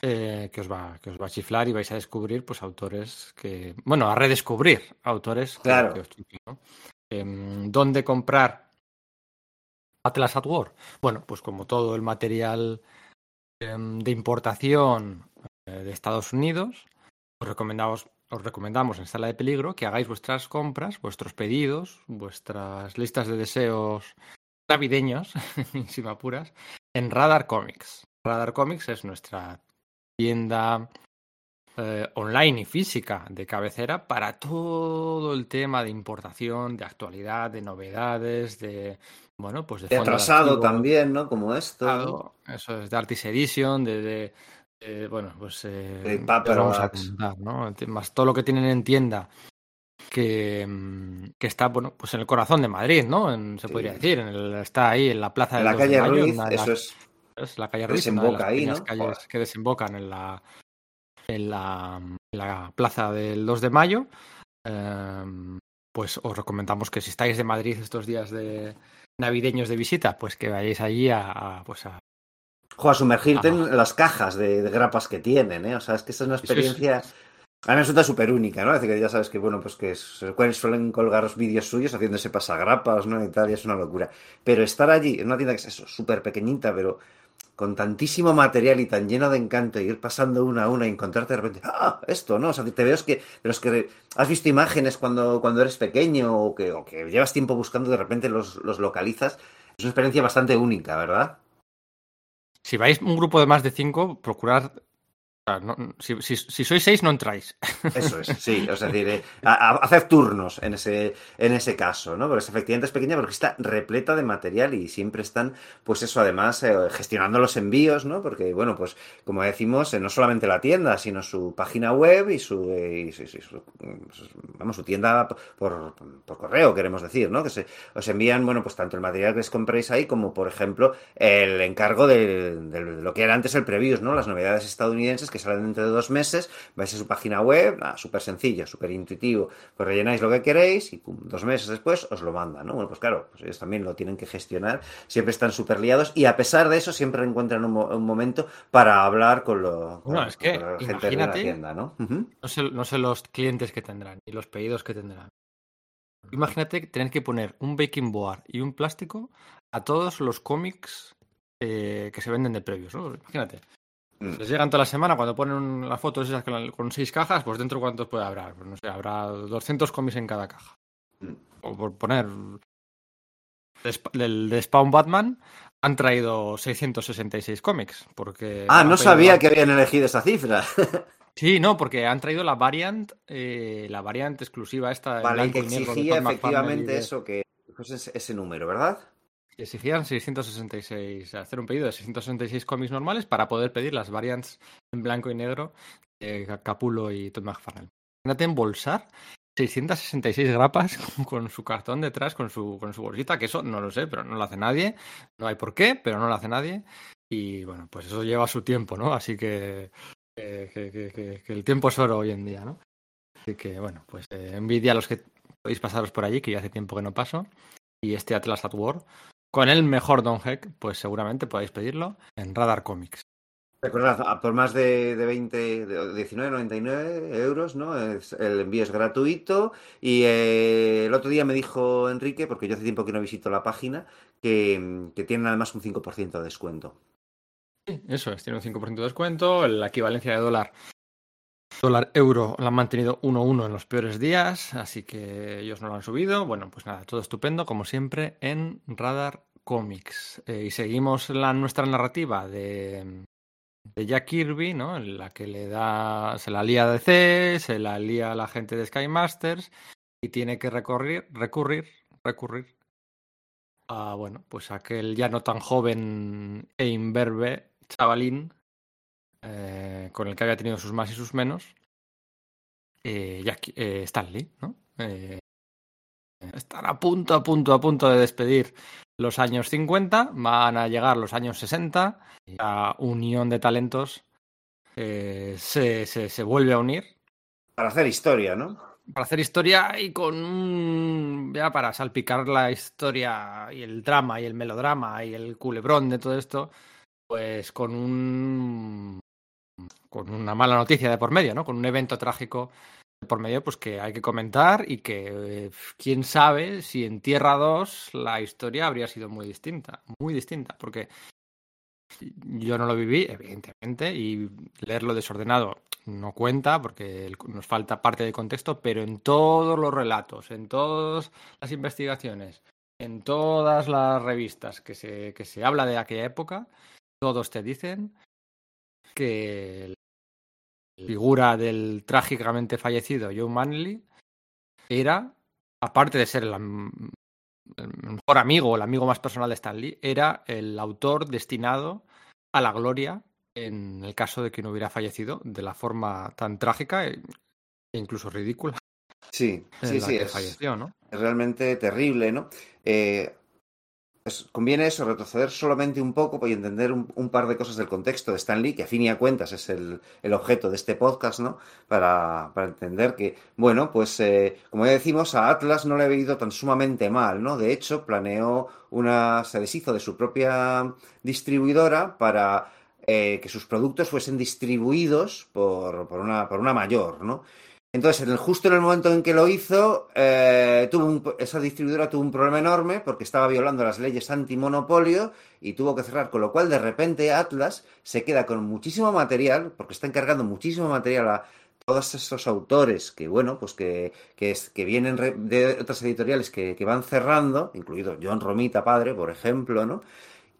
eh, que, os va, que os va a chiflar y vais a descubrir pues autores que, bueno, a redescubrir autores Claro. que os chiflen, ¿no? Em, ¿Dónde comprar Atlas at War? Bueno, pues como todo el material em, de importación eh, de Estados Unidos, os recomendamos, os recomendamos en Sala de Peligro que hagáis vuestras compras, vuestros pedidos, vuestras listas de deseos navideños, <laughs> sin apuras, en Radar Comics. Radar Comics es nuestra tienda eh, online y física de cabecera para todo el tema de importación, de actualidad, de novedades, de bueno, pues de, De de atrasado también, ¿no? Como esto. Eso es de Artist Edition, de, de- de, bueno, pues eh, De vamos a comentar, ¿no? Más todo lo que tienen en tienda que, mm, que está, bueno, pues en el corazón de Madrid, ¿no? En- se Sí. podría decir, en el- está ahí en la plaza del la 2 de calle Mayo, Ruiz, de eso es. Es la calle Ruiz, una de Desemboca las ahí, ¿no? calles Joder. que desembocan en la, en la, en la plaza del 2 de mayo. Em, pues os recomendamos que si estáis de Madrid estos días de navideños de visita, pues que vayáis allí a, a, pues a, sumergirte en las cajas de, de grapas que tienen, ¿eh? O sea, es que esta es una Sí, sí, experiencia. A mí me resulta súper única, ¿no? Es decir, que ya sabes que, bueno, pues que su- suelen colgar vídeos suyos haciéndose pasagrapas, ¿no? Y tal, y es una locura. Pero estar allí, en una tienda que es eso, súper pequeñita, pero con tantísimo material y tan lleno de encanto, y ir pasando una a una y encontrarte de repente, ah, esto, ¿no? O sea, te veo que, de los que has visto imágenes cuando, cuando eres pequeño o que, o que llevas tiempo buscando, de repente los, los localizas. Es una experiencia bastante única, ¿verdad? Si vais un grupo de más de cinco, procurad no, si, sois seis, no entráis. <laughs> Eso es, sí. Sea, decir, eh, hacer turnos en ese, en ese caso, ¿no? Porque efectivamente es pequeña porque está repleta de material y siempre están, pues eso, además, eh, gestionando los envíos, ¿no? Porque, bueno, pues como decimos, eh, no solamente la tienda, sino su página web y su, su vamos, su tienda por, por, correo, queremos decir, ¿no? Que se, os envían, bueno, pues tanto el material que les compréis ahí como, por ejemplo, el encargo de, de lo que era antes el previews, ¿no? Las novedades estadounidenses que salen dentro de dos meses, vais a su página web, súper sencillo, súper intuitivo, pues rellenáis lo que queréis y pum, dos meses después os lo mandan, ¿no? Bueno, pues claro, pues ellos también lo tienen que gestionar, siempre están súper liados y a pesar de eso siempre encuentran un, un momento para hablar con, lo, con, no, es que, con la gente de la tienda, ¿no? Uh -huh. no, sé, no sé los clientes que tendrán y los pedidos que tendrán. Imagínate tener que poner un baking board y un plástico a todos los cómics eh, que se venden de previos, ¿no? Imagínate. Les llegan toda la semana cuando ponen las fotos esas con, con seis cajas, pues dentro cuántos puede haber. Pues no sé, habrá 200 cómics en cada caja. O por poner del de Spawn Batman han traído 666 cómics porque Ah, no sabía que habían elegido esa cifra. <laughs> Sí, no, porque han traído la variant, eh, la variant exclusiva esta. Vale, que exigía efectivamente eso, que pues ese, ese número, ¿verdad? Exigían 666, hacer un pedido de 666 cómics normales para poder pedir las variants en blanco y negro de Capulo y Todd McFarlane. Imagínate embolsar 666 grapas <laughs> con, su cartón detrás, con su, con su bolsita, que eso no lo sé, pero no lo hace nadie. No hay por qué, pero no lo hace nadie. Y bueno, pues eso lleva su tiempo, ¿no? Así que, que, que, que el tiempo es oro hoy en día, ¿no? Así que bueno, pues eh, envidia a los que podéis pasaros por allí, que ya hace tiempo que no paso. Y este Atlas at War, con el mejor Don Heck, pues seguramente podéis pedirlo en Radar Comics. Recordad, por más de, de 20, de 19,99 euros, ¿no? Es, el envío es gratuito. Y eh, el otro día me dijo Enrique, porque yo hace tiempo que no visito la página, que, que tienen además un 5% de descuento. Sí, eso es, tiene un 5% de descuento. La equivalencia de dólar dólar euro la han mantenido 1-1 en los peores días, así que ellos no lo han subido. Bueno, pues nada, todo estupendo, como siempre, en Radar Comics. Eh, y seguimos la, nuestra narrativa de, de, Jack Kirby, ¿no? En la que le da, se la lía a DC, se la lía a la gente de Sky Masters y tiene que recurrir, recurrir, recurrir a, bueno, pues aquel ya no tan joven e imberbe chavalín eh, con el que había tenido sus más y sus menos, eh, Jack, eh, Stanley, ¿no? Eh, están a punto, a punto, a punto de despedir los años 50, van a llegar los años 60, la unión de talentos se, se, se, vuelve a unir. Para hacer historia, ¿no? Para hacer historia y con un. ya para salpicar la historia y el drama y el melodrama y el culebrón de todo esto, pues con un con una mala noticia de por medio, ¿no? Con un evento trágico de por medio, pues que hay que comentar y que eh, quién sabe si en Tierra 2 la historia habría sido muy distinta, muy distinta, porque yo no lo viví, evidentemente, y leerlo desordenado no cuenta porque nos falta parte del contexto, pero en todos los relatos, en todas las investigaciones, en todas las revistas que se, que se habla de aquella época, todos te dicen que figura del trágicamente fallecido Joe Manley era, aparte de ser el, el, mejor amigo, el amigo más personal de Stan Lee, era el autor destinado a la gloria en el caso de que no hubiera fallecido de la forma tan trágica e incluso ridícula. Sí, sí, sí. Es, falleció, ¿no? es realmente terrible, ¿no? Eh, conviene eso, retroceder solamente un poco y entender un, par de cosas del contexto de Stan Lee, que a fin y a cuentas es el, el objeto de este podcast, ¿no? Para, para entender que, bueno, pues eh, como ya decimos, a Atlas no le ha ido tan sumamente mal, ¿no? De hecho, planeó una. se deshizo de su propia distribuidora para eh, que sus productos fuesen distribuidos por, por, una, por una mayor, ¿no? Entonces, en el, justo en el momento en que lo hizo, eh, tuvo un- esa distribuidora tuvo un problema enorme porque estaba violando las leyes antimonopolio y tuvo que cerrar, con lo cual de repente Atlas se queda con muchísimo material, porque está encargando muchísimo material a todos esos autores que, bueno, pues que, que, es- que vienen de otras editoriales que, que van cerrando, incluido John Romita, padre, por ejemplo, ¿no?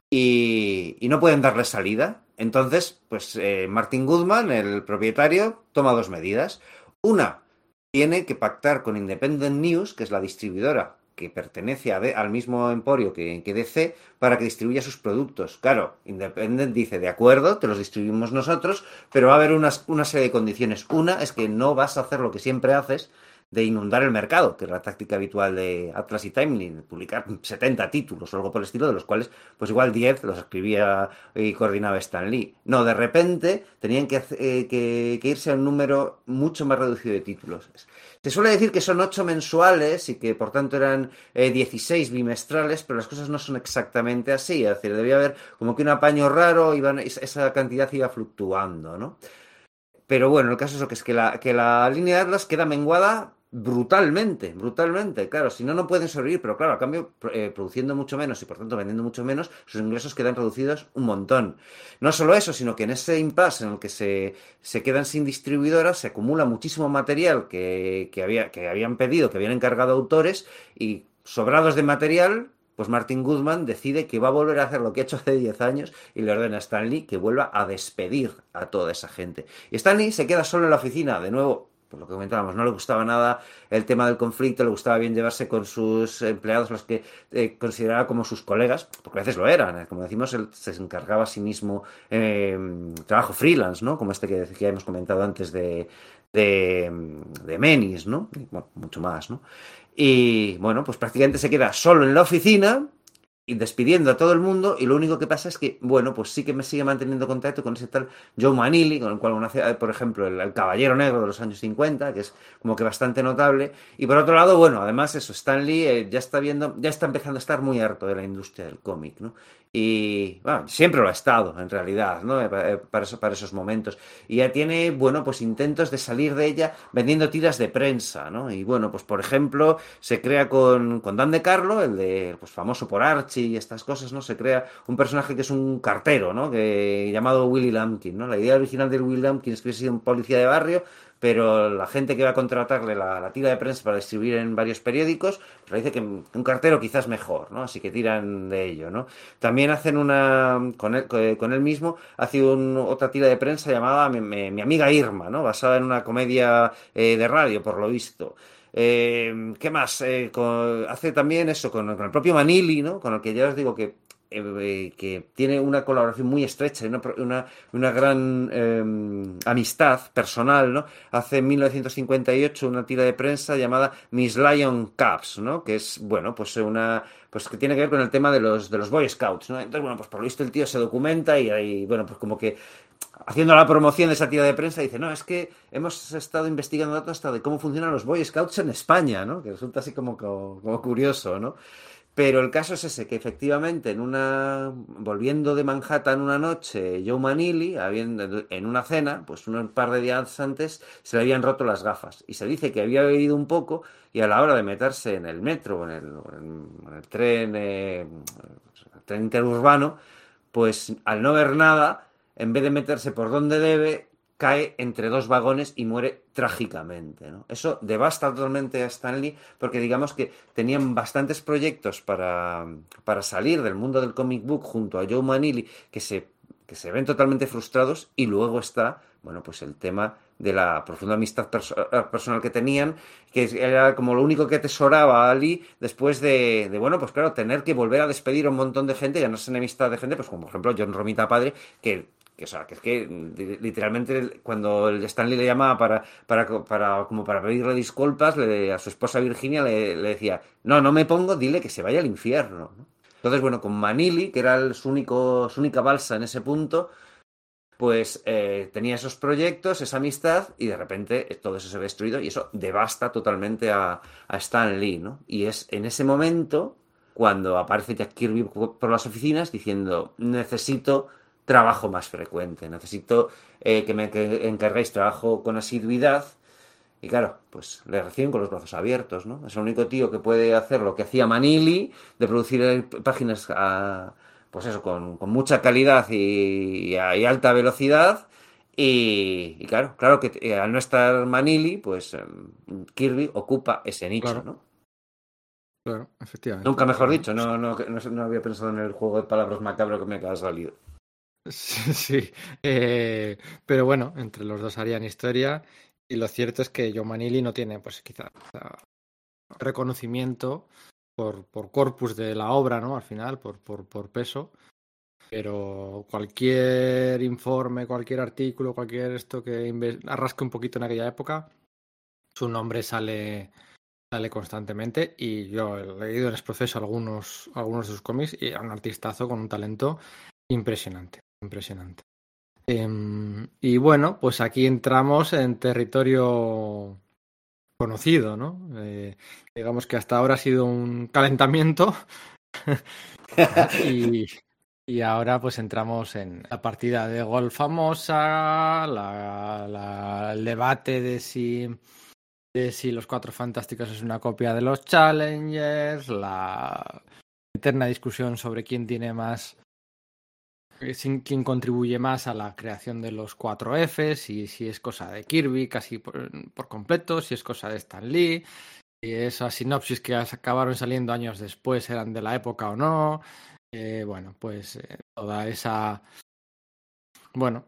y, y no pueden darle salida. Entonces, pues eh, Martin Goodman, el propietario, toma dos medidas. Una, tiene que pactar con Independent News, que es la distribuidora que pertenece a D- al mismo emporio que, DC, para que distribuya sus productos. Claro, Independent dice, de acuerdo, te los distribuimos nosotros, pero va a haber una serie de condiciones. Una es que no vas a hacer lo que siempre haces, de inundar el mercado, que es la táctica habitual de Atlas y Timely, de publicar <laughs> 70 títulos o algo por el estilo, de los cuales, pues igual 10 los escribía y coordinaba Stan Lee. No, de repente tenían que, eh, que- irse a un número mucho más reducido de títulos. Se suele decir que son 8 mensuales y que por tanto eran eh, 16 bimestrales, pero las cosas no son exactamente así. Es decir, debía haber como que un apaño raro, iban, esa cantidad iba fluctuando, ¿no? Pero bueno, el caso es que es que la, que la línea de Atlas queda menguada brutalmente, brutalmente. Claro, si no, no pueden sobrevivir, pero claro, a cambio, eh, produciendo mucho menos y por tanto vendiendo mucho menos, sus ingresos quedan reducidos un montón. No solo eso, sino que en ese impasse en el que se, se quedan sin distribuidoras, se acumula muchísimo material que, que, había, que habían pedido, que habían encargado autores y sobrados de material. Pues Martin Goodman decide que va a volver a hacer lo que ha hecho hace 10 años y le ordena a Stan Lee que vuelva a despedir a toda esa gente. Y Stan Lee se queda solo en la oficina, de nuevo, por lo que comentábamos, no le gustaba nada el tema del conflicto, le gustaba bien llevarse con sus empleados, los que eh, consideraba como sus colegas, porque a veces lo eran, eh, como decimos, él se encargaba a sí mismo eh, trabajo freelance, ¿no? Como este que, que hemos comentado antes de, de, Menis, ¿no? Bueno, mucho más, ¿no? Y bueno, pues prácticamente se queda solo en la oficina y despidiendo a todo el mundo y lo único que pasa es que, bueno, pues sí que me sigue manteniendo contacto con ese tal Joe Manili, con el cual por ejemplo, el, Caballero Negro de los años 50, que es como que bastante notable. Y por otro lado, bueno, además eso, Stan Lee eh, ya está viendo, ya está empezando a estar muy harto de la industria del cómic, ¿no? Y bueno, siempre lo ha estado, en realidad, ¿no? Eh, eh, Para, eso- para esos momentos. Y ya tiene, bueno, pues intentos de salir de ella vendiendo tiras de prensa, ¿no? Y bueno, pues por ejemplo, se crea con, con Dan de Carlo, el de, pues famoso por Archie y estas cosas, ¿no? Se crea un personaje que es un cartero, ¿no? Que, llamado Willy Lumpkin, ¿no? La idea original de Willy Lumpkin es que hubiese sido un policía de barrio, pero la gente que va a contratarle la, tira de prensa para distribuir en varios periódicos, pues le dice que un cartero quizás mejor, ¿no? Así que tiran de ello, ¿no? También hacen una, con él, con él mismo, hace un- otra tira de prensa llamada Mi, Mi- Mi amiga Irma, ¿no? Basada en una comedia eh, de radio, por lo visto. Eh, ¿qué más? Eh, hace también eso con el propio Manili, ¿no? Con el que ya os digo que, eh, eh, que tiene una colaboración muy estrecha y una, una, una gran eh, amistad personal, ¿no? Hace en 1958 una tira de prensa llamada Miss Lion Caps, ¿no? Que es, bueno, pues una pues que tiene que ver con el tema de los, de los Boy Scouts, ¿no? Entonces, bueno, pues por lo visto el tío se documenta y, y bueno, pues como que haciendo la promoción de esa tira de prensa dice, no, es que hemos estado investigando datos hasta de cómo funcionan los Boy Scouts en España, ¿no? Que resulta así como, como, como curioso, ¿no? Pero el caso es ese, que efectivamente en una, volviendo de Manhattan una noche, Joe Manili, en una cena, pues un par de días antes, se le habían roto las gafas. Y se dice que había bebido un poco y a la hora de meterse en el metro, en el, en el tren, eh, el tren interurbano, pues al no ver nada, en vez de meterse por donde debe, cae entre dos vagones y muere trágicamente. ¿no? Eso devasta totalmente a Stanley porque digamos que tenían bastantes proyectos para, para salir del mundo del comic book junto a Joe Manili que se, que se ven totalmente frustrados y luego está bueno, pues el tema de la profunda amistad perso personal que tenían, que era como lo único que atesoraba a Ali después de, de, bueno, pues claro, tener que volver a despedir a un montón de gente, ya no es enemistad de gente, pues como por ejemplo John Romita Padre, que que, o sea, que es que literalmente cuando Stanley le llamaba para, para, para, como para pedirle disculpas, a su esposa Virginia le, decía, no, no me pongo, dile que se vaya al infierno. ¿no? Entonces, bueno, con Manili, que era el, su, único, única balsa en ese punto, pues eh, tenía esos proyectos, esa amistad, y de repente todo eso se ve destruido y eso devasta totalmente a, a Stan Lee, ¿no? Y es en ese momento cuando aparece Jack Kirby por las oficinas diciendo, necesito trabajo más frecuente, necesito eh, que me encarguéis trabajo con asiduidad Y claro, pues le reciben con los brazos abiertos, ¿no? Es el único tío que puede hacer lo que hacía Manili, de producir eh, páginas a, pues eso, con, con mucha calidad y, y a- y alta velocidad. Y, y claro, claro que eh, al no estar Manili, pues em, Kirby ocupa ese nicho, Claro. ¿no? Claro, efectivamente. Nunca mejor dicho, no, no, no, no había pensado en el juego de palabras macabro que me acaba de salir. Sí. Eh, pero bueno, entre los dos harían historia. Y lo cierto es que Joe Manili no tiene, pues quizá, reconocimiento por, por corpus de la obra, ¿no? Al final, por, por, por peso. Pero cualquier informe, cualquier artículo, cualquier esto que arrasque un poquito en aquella época, su nombre sale, sale constantemente. Y yo he leído en ese proceso algunos, algunos de sus cómics y era un artistazo con un talento impresionante, impresionante. Em, y bueno, pues aquí entramos en territorio conocido, ¿no? Eh, digamos que hasta ahora ha sido un calentamiento <laughs> y, y ahora pues entramos en la partida de gol famosa, la- la- el debate de si, de si los Cuatro Fantásticos es una copia de los Challengers, la eterna discusión sobre quién tiene más sin- quién contribuye más a la creación de los cuatro Fs, y si es cosa de Kirby casi por, completo, si es cosa de Stan Lee, si esas sinopsis que acabaron saliendo años después eran de la época o no. Eh, bueno, pues eh, toda esa. Bueno,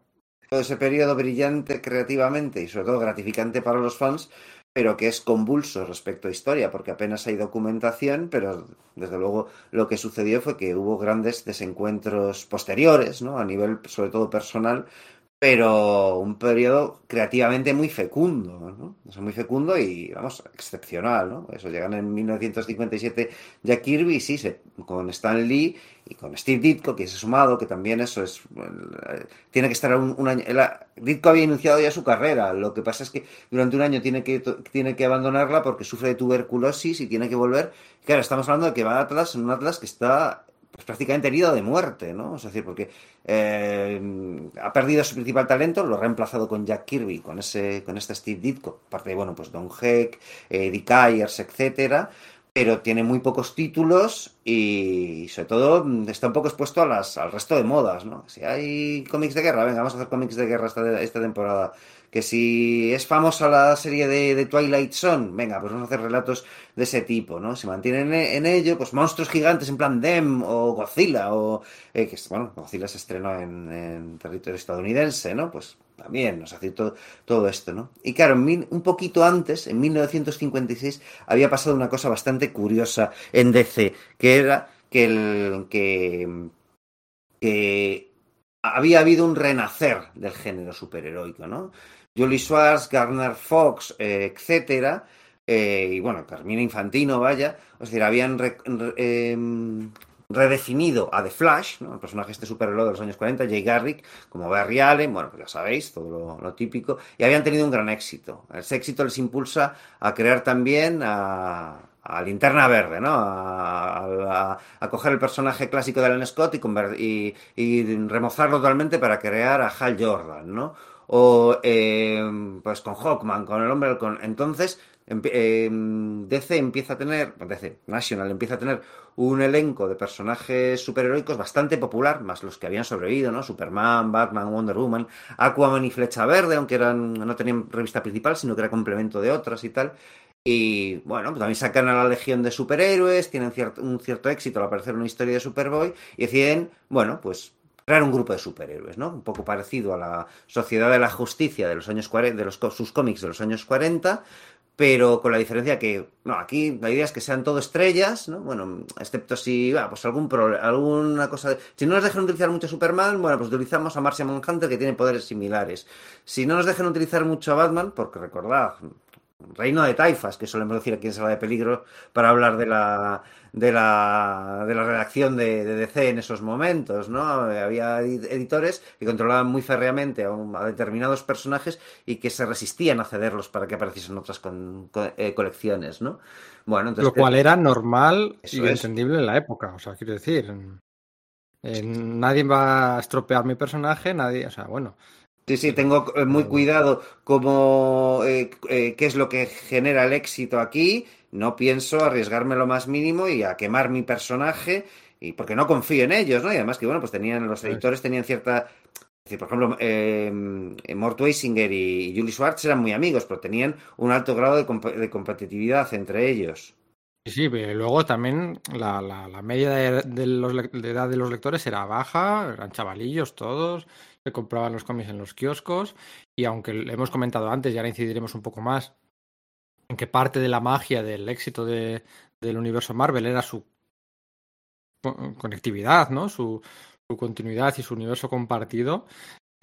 todo ese periodo brillante creativamente y sobre todo gratificante para los fans, pero que es convulso respecto a historia, porque apenas hay documentación, pero desde luego lo que sucedió fue que hubo grandes desencuentros posteriores, ¿no? A nivel sobre todo personal, pero un periodo creativamente muy fecundo, ¿no? O muy fecundo y, vamos, excepcional, ¿no? Eso llegan en 1957 ya Kirby, sí, se, con Stan Lee y con Steve Ditko, que se ha sumado, que también eso es... tiene que estar un, un año... ha- Ditko había iniciado ya su carrera, lo que pasa es que durante un año tiene que, tiene que abandonarla porque sufre de tuberculosis y tiene que volver. Claro, estamos hablando de que va a Atlas en un Atlas que está pues, prácticamente herido de muerte, ¿no? Es decir, porque eh, ha perdido su principal talento, lo ha reemplazado con Jack Kirby, con ese, con este Steve Ditko, aparte de, bueno, pues Don Heck, eh, Dick Ayers, etcétera, pero tiene muy pocos títulos y sobre todo está un poco expuesto a las, al resto de modas, ¿no? Si hay cómics de guerra, venga, vamos a hacer cómics de guerra esta, esta temporada. Que si es famosa la serie de, de Twilight Zone, venga, pues vamos a hacer relatos de ese tipo, ¿no? Se mantienen en, en ello, pues monstruos gigantes en plan Dem o Godzilla, o eh, que bueno, Godzilla se estrenó en, territorio estadounidense, ¿no? Pues también nos hace todo, todo esto, ¿no? Y claro, un poquito antes, en 1956, había pasado una cosa bastante curiosa en DC, que era que el que, que había habido un renacer del género superheroico, ¿no? Julie Schwartz, Garner Fox, eh, etcétera, eh, y bueno, Carmina Infantino, vaya, es decir, habían em, redefinido a The Flash, ¿no? el personaje este superhéroe de los años 40, Jay Garrick, como Barry Allen, bueno, pues ya sabéis, todo lo, típico, y habían tenido un gran éxito. Ese éxito les impulsa a crear también a, a Linterna Verde, ¿no? A, coger el personaje clásico de Alan Scott y, y, y remozarlo totalmente para crear a Hal Jordan, ¿no? O eh, pues con Hawkman, con el hombre halcón. Entonces, eh, DC empieza a tener, DC, National empieza a tener un elenco de personajes superheroicos bastante popular, más los que habían sobrevivido, ¿no? Superman, Batman, Wonder Woman, Aquaman y Flecha Verde, aunque eran, no tenían revista principal, sino que era complemento de otras y tal. Y bueno, pues también sacan a la Legión de Superhéroes, tienen un cierto éxito al aparecer una historia de Superboy y deciden, bueno, pues crear un grupo de superhéroes, ¿no? Un poco parecido a la Sociedad de la Justicia de los años 40, de los, sus cómics de los años 40, pero con la diferencia que, no, aquí la idea es que sean todo estrellas, ¿no? Bueno, excepto si, va, pues algún pro- alguna cosa, de- si no nos dejan utilizar mucho Superman, bueno, pues utilizamos a Martian Manhunter que tiene poderes similares. Si no nos dejan utilizar mucho a Batman, porque recordad, Reino de Taifas, que solemos decir aquí en Sala de Peligro, para hablar de la, de la, de la redacción de, de DC en esos momentos, ¿no? Había edi- editores que controlaban muy férreamente a, un- a determinados personajes y que se resistían a cederlos para que apareciesen otras con- eh, colecciones, ¿no? Bueno, entonces... lo cual era normal y es. entendible en la época. O sea, quiero decir, eh, nadie va a estropear mi personaje, nadie, o sea, bueno, Sí, sí, tengo eh, muy cuidado cómo, eh, eh, qué es lo que genera el éxito aquí. No pienso arriesgarme lo más mínimo y a quemar mi personaje, y porque no confío en ellos, ¿no? Y además que, bueno, pues tenían, los editores tenían cierta... decir, por ejemplo, eh, Mort Weisinger y Julie Schwartz eran muy amigos, pero tenían un alto grado de, comp- de competitividad entre ellos. Sí, pero luego también la, la- la media de, de los de edad de los lectores era baja, eran chavalillos todos, se compraban los cómics en los kioscos y aunque le hemos comentado antes y ahora incidiremos un poco más en que parte de la magia del éxito de- del universo Marvel era su co- conectividad, ¿no? Su, su continuidad y su universo compartido.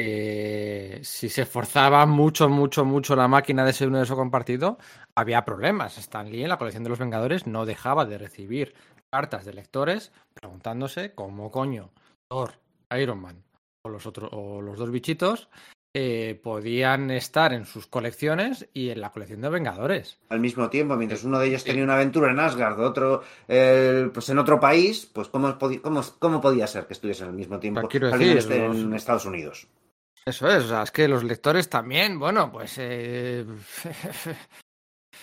eh, si se forzaba mucho, mucho, mucho la máquina de ese universo compartido, había problemas. Stan Lee en la colección de los Vengadores no dejaba de recibir cartas de lectores preguntándose cómo coño Thor, Iron Man o los, otros, o los dos bichitos eh, podían estar en sus colecciones y en la colección de Vengadores. Al mismo tiempo, mientras uno de ellos tenía una aventura en Asgard, otro eh, pues en otro país, pues ¿cómo, cómo, cómo podía ser que estuviesen al mismo tiempo decir, esté los- en Estados Unidos? Eso es, o sea, es que los lectores también, bueno, pues eh, <laughs>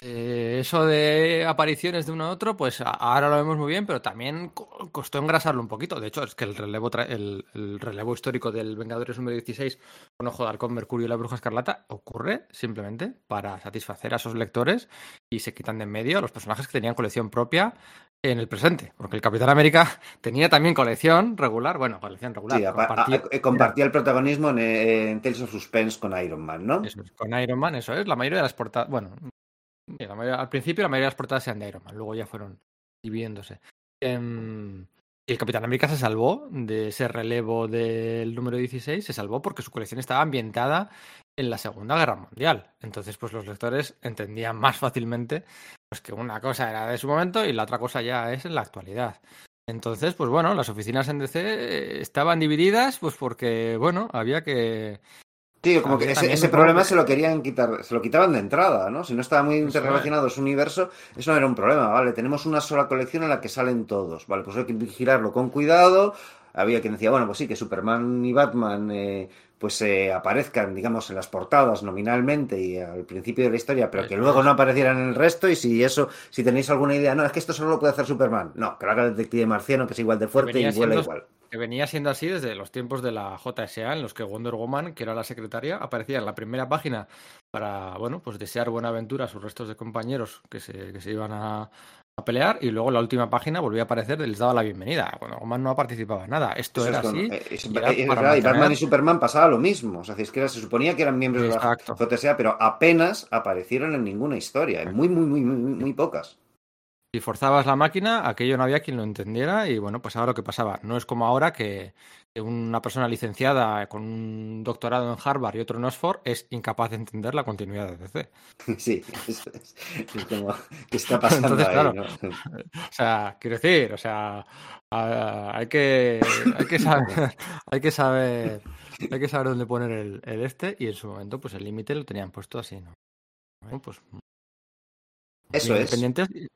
eh, eso de apariciones de uno a otro, pues ahora lo vemos muy bien, pero también co- costó engrasarlo un poquito. De hecho, es que el relevo, el, el relevo histórico del Vengadores número 16 con Ojo de Halcón, Mercurio y la Bruja Escarlata ocurre simplemente para satisfacer a esos lectores y se quitan de en medio a los personajes que tenían colección propia en el presente, porque el Capitán América <laughs> tenía también colección regular, bueno, colección regular, Sí, apa- compartía- a- a- compartía el protagonismo en, eh, en Tales of Suspense con Iron Man, ¿no? Eso es, con Iron Man, eso es. La mayoría de las portadas. Bueno, al principio la mayoría de las portadas eran de Iron Man, luego ya fueron dividiéndose. Em, y el Capitán América se salvó de ese relevo del número 16, se salvó porque su colección estaba ambientada en la Segunda Guerra Mundial. Entonces, pues los lectores entendían más fácilmente pues, que una cosa era de su momento y la otra cosa ya es en la actualidad. Entonces, pues bueno, las oficinas en DC eh, estaban divididas, pues porque, bueno, había que, Sí, como que ese, problema que- se lo querían quitar, se lo quitaban de entrada, ¿no? Si no estaba muy interrelacionado su universo, eso no era un problema, ¿vale? Tenemos una sola colección en la que salen todos, ¿vale? Pues hay que vigilarlo con cuidado. Había quien decía, bueno, pues sí, que Superman y Batman eh, pues eh, aparezcan, digamos, en las portadas nominalmente y al principio de la historia, pero que luego no aparecieran en el resto. Y si eso, si tenéis alguna idea, no, es que esto solo lo puede hacer Superman. No, que lo haga el detective marciano, que es igual de fuerte y vuela igual. que venía siendo así desde los tiempos de la JSA, en los que Wonder Woman, que era la secretaria, aparecía en la primera página para, bueno, pues desear buena aventura a sus restos de compañeros que se, que se iban a, a pelear, y luego la última página volvía a aparecer y les daba la bienvenida. Wonder Woman no participaba en nada. Esto Eso era es así. es- y era Batman y Superman pasaba lo mismo. O sea, es que era- se suponía que eran miembros Exacto. de la JSA, pero apenas aparecieron en ninguna historia. En muy, muy, muy, muy, muy pocas. Si forzabas la máquina, aquello no había quien lo entendiera y bueno, pasaba lo que pasaba. No es como ahora que una persona licenciada con un doctorado en Harvard y otro en Oxford es incapaz de entender la continuidad de DC. <laughs> Sí, es, es- es como, ¿qué está <laughs> pasando Entonces, ahí? claro. no? <laughs> O sea, quiero decir, o sea, hay que, hay que saber, hay que saber, hay que saber dónde poner el, el este y en su momento, pues el límite lo tenían puesto así, ¿no? Bueno, pues Eso es.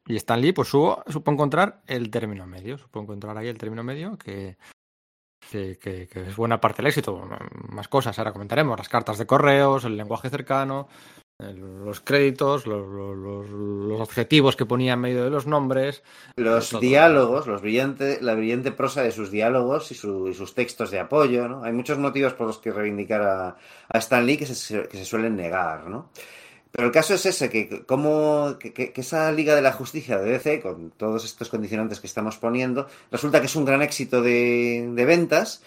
y Stan Lee, pues supo, supo encontrar el término medio, supo encontrar ahí el término medio que, que, que- que es buena parte del éxito. Más cosas, ahora comentaremos, las cartas de correos, el lenguaje cercano, el- los créditos, los, los, objetivos que ponía en medio de los nombres. Los todo. diálogos, los brillante, la brillante prosa de sus diálogos y, su- y sus textos de apoyo, ¿no? Hay muchos motivos por los que reivindicar a, a Stan Lee que se, que se suelen negar, ¿no? Pero el caso es ese, que, como, que, que- que esa Liga de la Justicia de DC, con todos estos condicionantes que estamos poniendo, resulta que es un gran éxito de, de ventas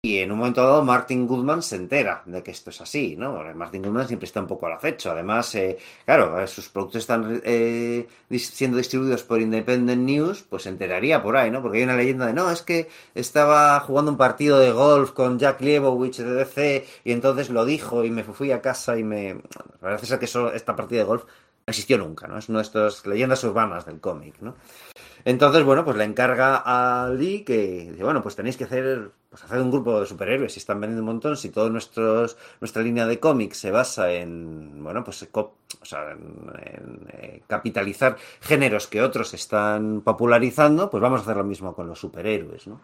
y en un momento dado Martin Goodman se entera de que esto es así, ¿no? Martin Goodman siempre está un poco al acecho. Además, eh, claro, eh, sus productos están eh, siendo distribuidos por Independent News, pues se enteraría por ahí, ¿no? Porque hay una leyenda de, no, es que estaba jugando un partido de golf con Jack Liebowitz de DC y entonces lo dijo y me fui a casa y me... Parece ser que eso, esta partida de golf no existió nunca, ¿no? Es una de estas leyendas urbanas del cómic, ¿no? Entonces, bueno, pues le encarga a Lee que, dice, bueno, pues tenéis que hacer, pues hacer un grupo de superhéroes. Si están vendiendo un montón, si toda nuestra línea de cómics se basa en, bueno, pues o sea, en, en, eh, capitalizar géneros que otros están popularizando, pues vamos a hacer lo mismo con los superhéroes, ¿no?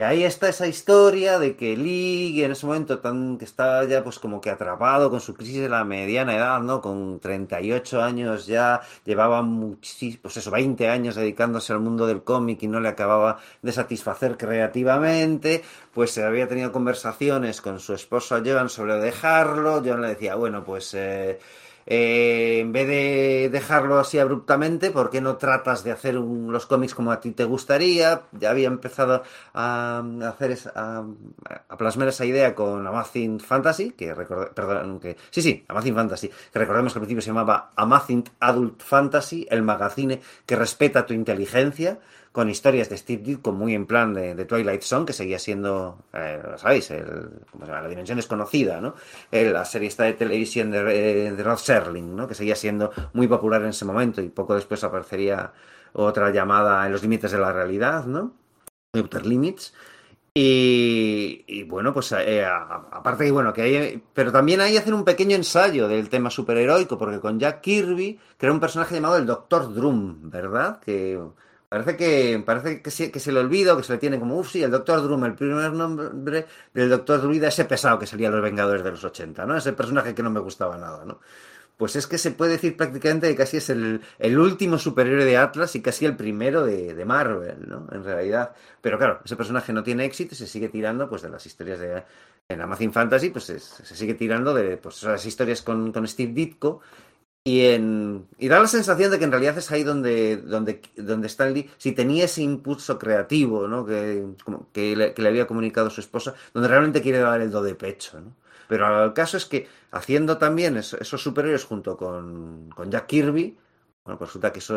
Ahí está esa historia de que Lee, en ese momento tan, que está ya pues como que atrapado con su crisis de la mediana edad, ¿no? Con 38 años ya, llevaba muchísimos, pues eso, 20 años dedicándose al mundo del cómic y no le acababa de satisfacer creativamente, pues se había tenido conversaciones con su esposo Joan sobre dejarlo, Joan le decía, bueno, pues... eh, eh, en vez de dejarlo así abruptamente, ¿por qué no tratas de hacer los cómics como a ti te gustaría? Ya había empezado a, hacer esa- a, plasmar esa idea con Amazing Fantasy, que record- perdón, que sí, sí, Amazing Fantasy, que recordemos que al principio se llamaba Amazing Adult Fantasy, el magazine que respeta tu inteligencia, con historias de Steve Ditko muy en plan de, Twilight Zone, que seguía siendo, eh, sabéis, la dimensión desconocida, ¿no? Eh, la serie esta de televisión de, eh, de Rod Serling, ¿no? Que seguía siendo muy popular en ese momento y poco después aparecería otra llamada en los límites de la realidad, ¿no? Outer Limits. Y, bueno, pues eh, aparte que bueno, que hay, pero también ahí hacen un pequeño ensayo del tema superheroico, porque con Jack Kirby crea un personaje llamado el Doctor Drum, ¿verdad? Que parece que parece que se, que se le olvida, que se le tiene como, uff, sí, el Doctor Drum, el primer nombre del Doctor Druida, ese pesado que salía los Vengadores de los 80, ¿no? Ese personaje que no me gustaba nada, ¿no? Pues es que se puede decir prácticamente que casi es el, el último superhéroe de Atlas y casi el primero de, de Marvel, ¿no? En realidad. Pero claro, ese personaje no tiene éxito y se sigue tirando pues de las historias de en Amazing Fantasy, pues es- se sigue tirando de pues, esas historias con, con Steve Ditko. Y, en, y da la sensación de que en realidad es ahí donde, donde, donde Stan Lee, si tenía ese impulso creativo ¿no? que, como que, le, había comunicado su esposa, donde realmente quiere dar el do de pecho. ¿no? Pero el caso es que haciendo también es- esos superhéroes junto con, con Jack Kirby, bueno, pues resulta que, eso,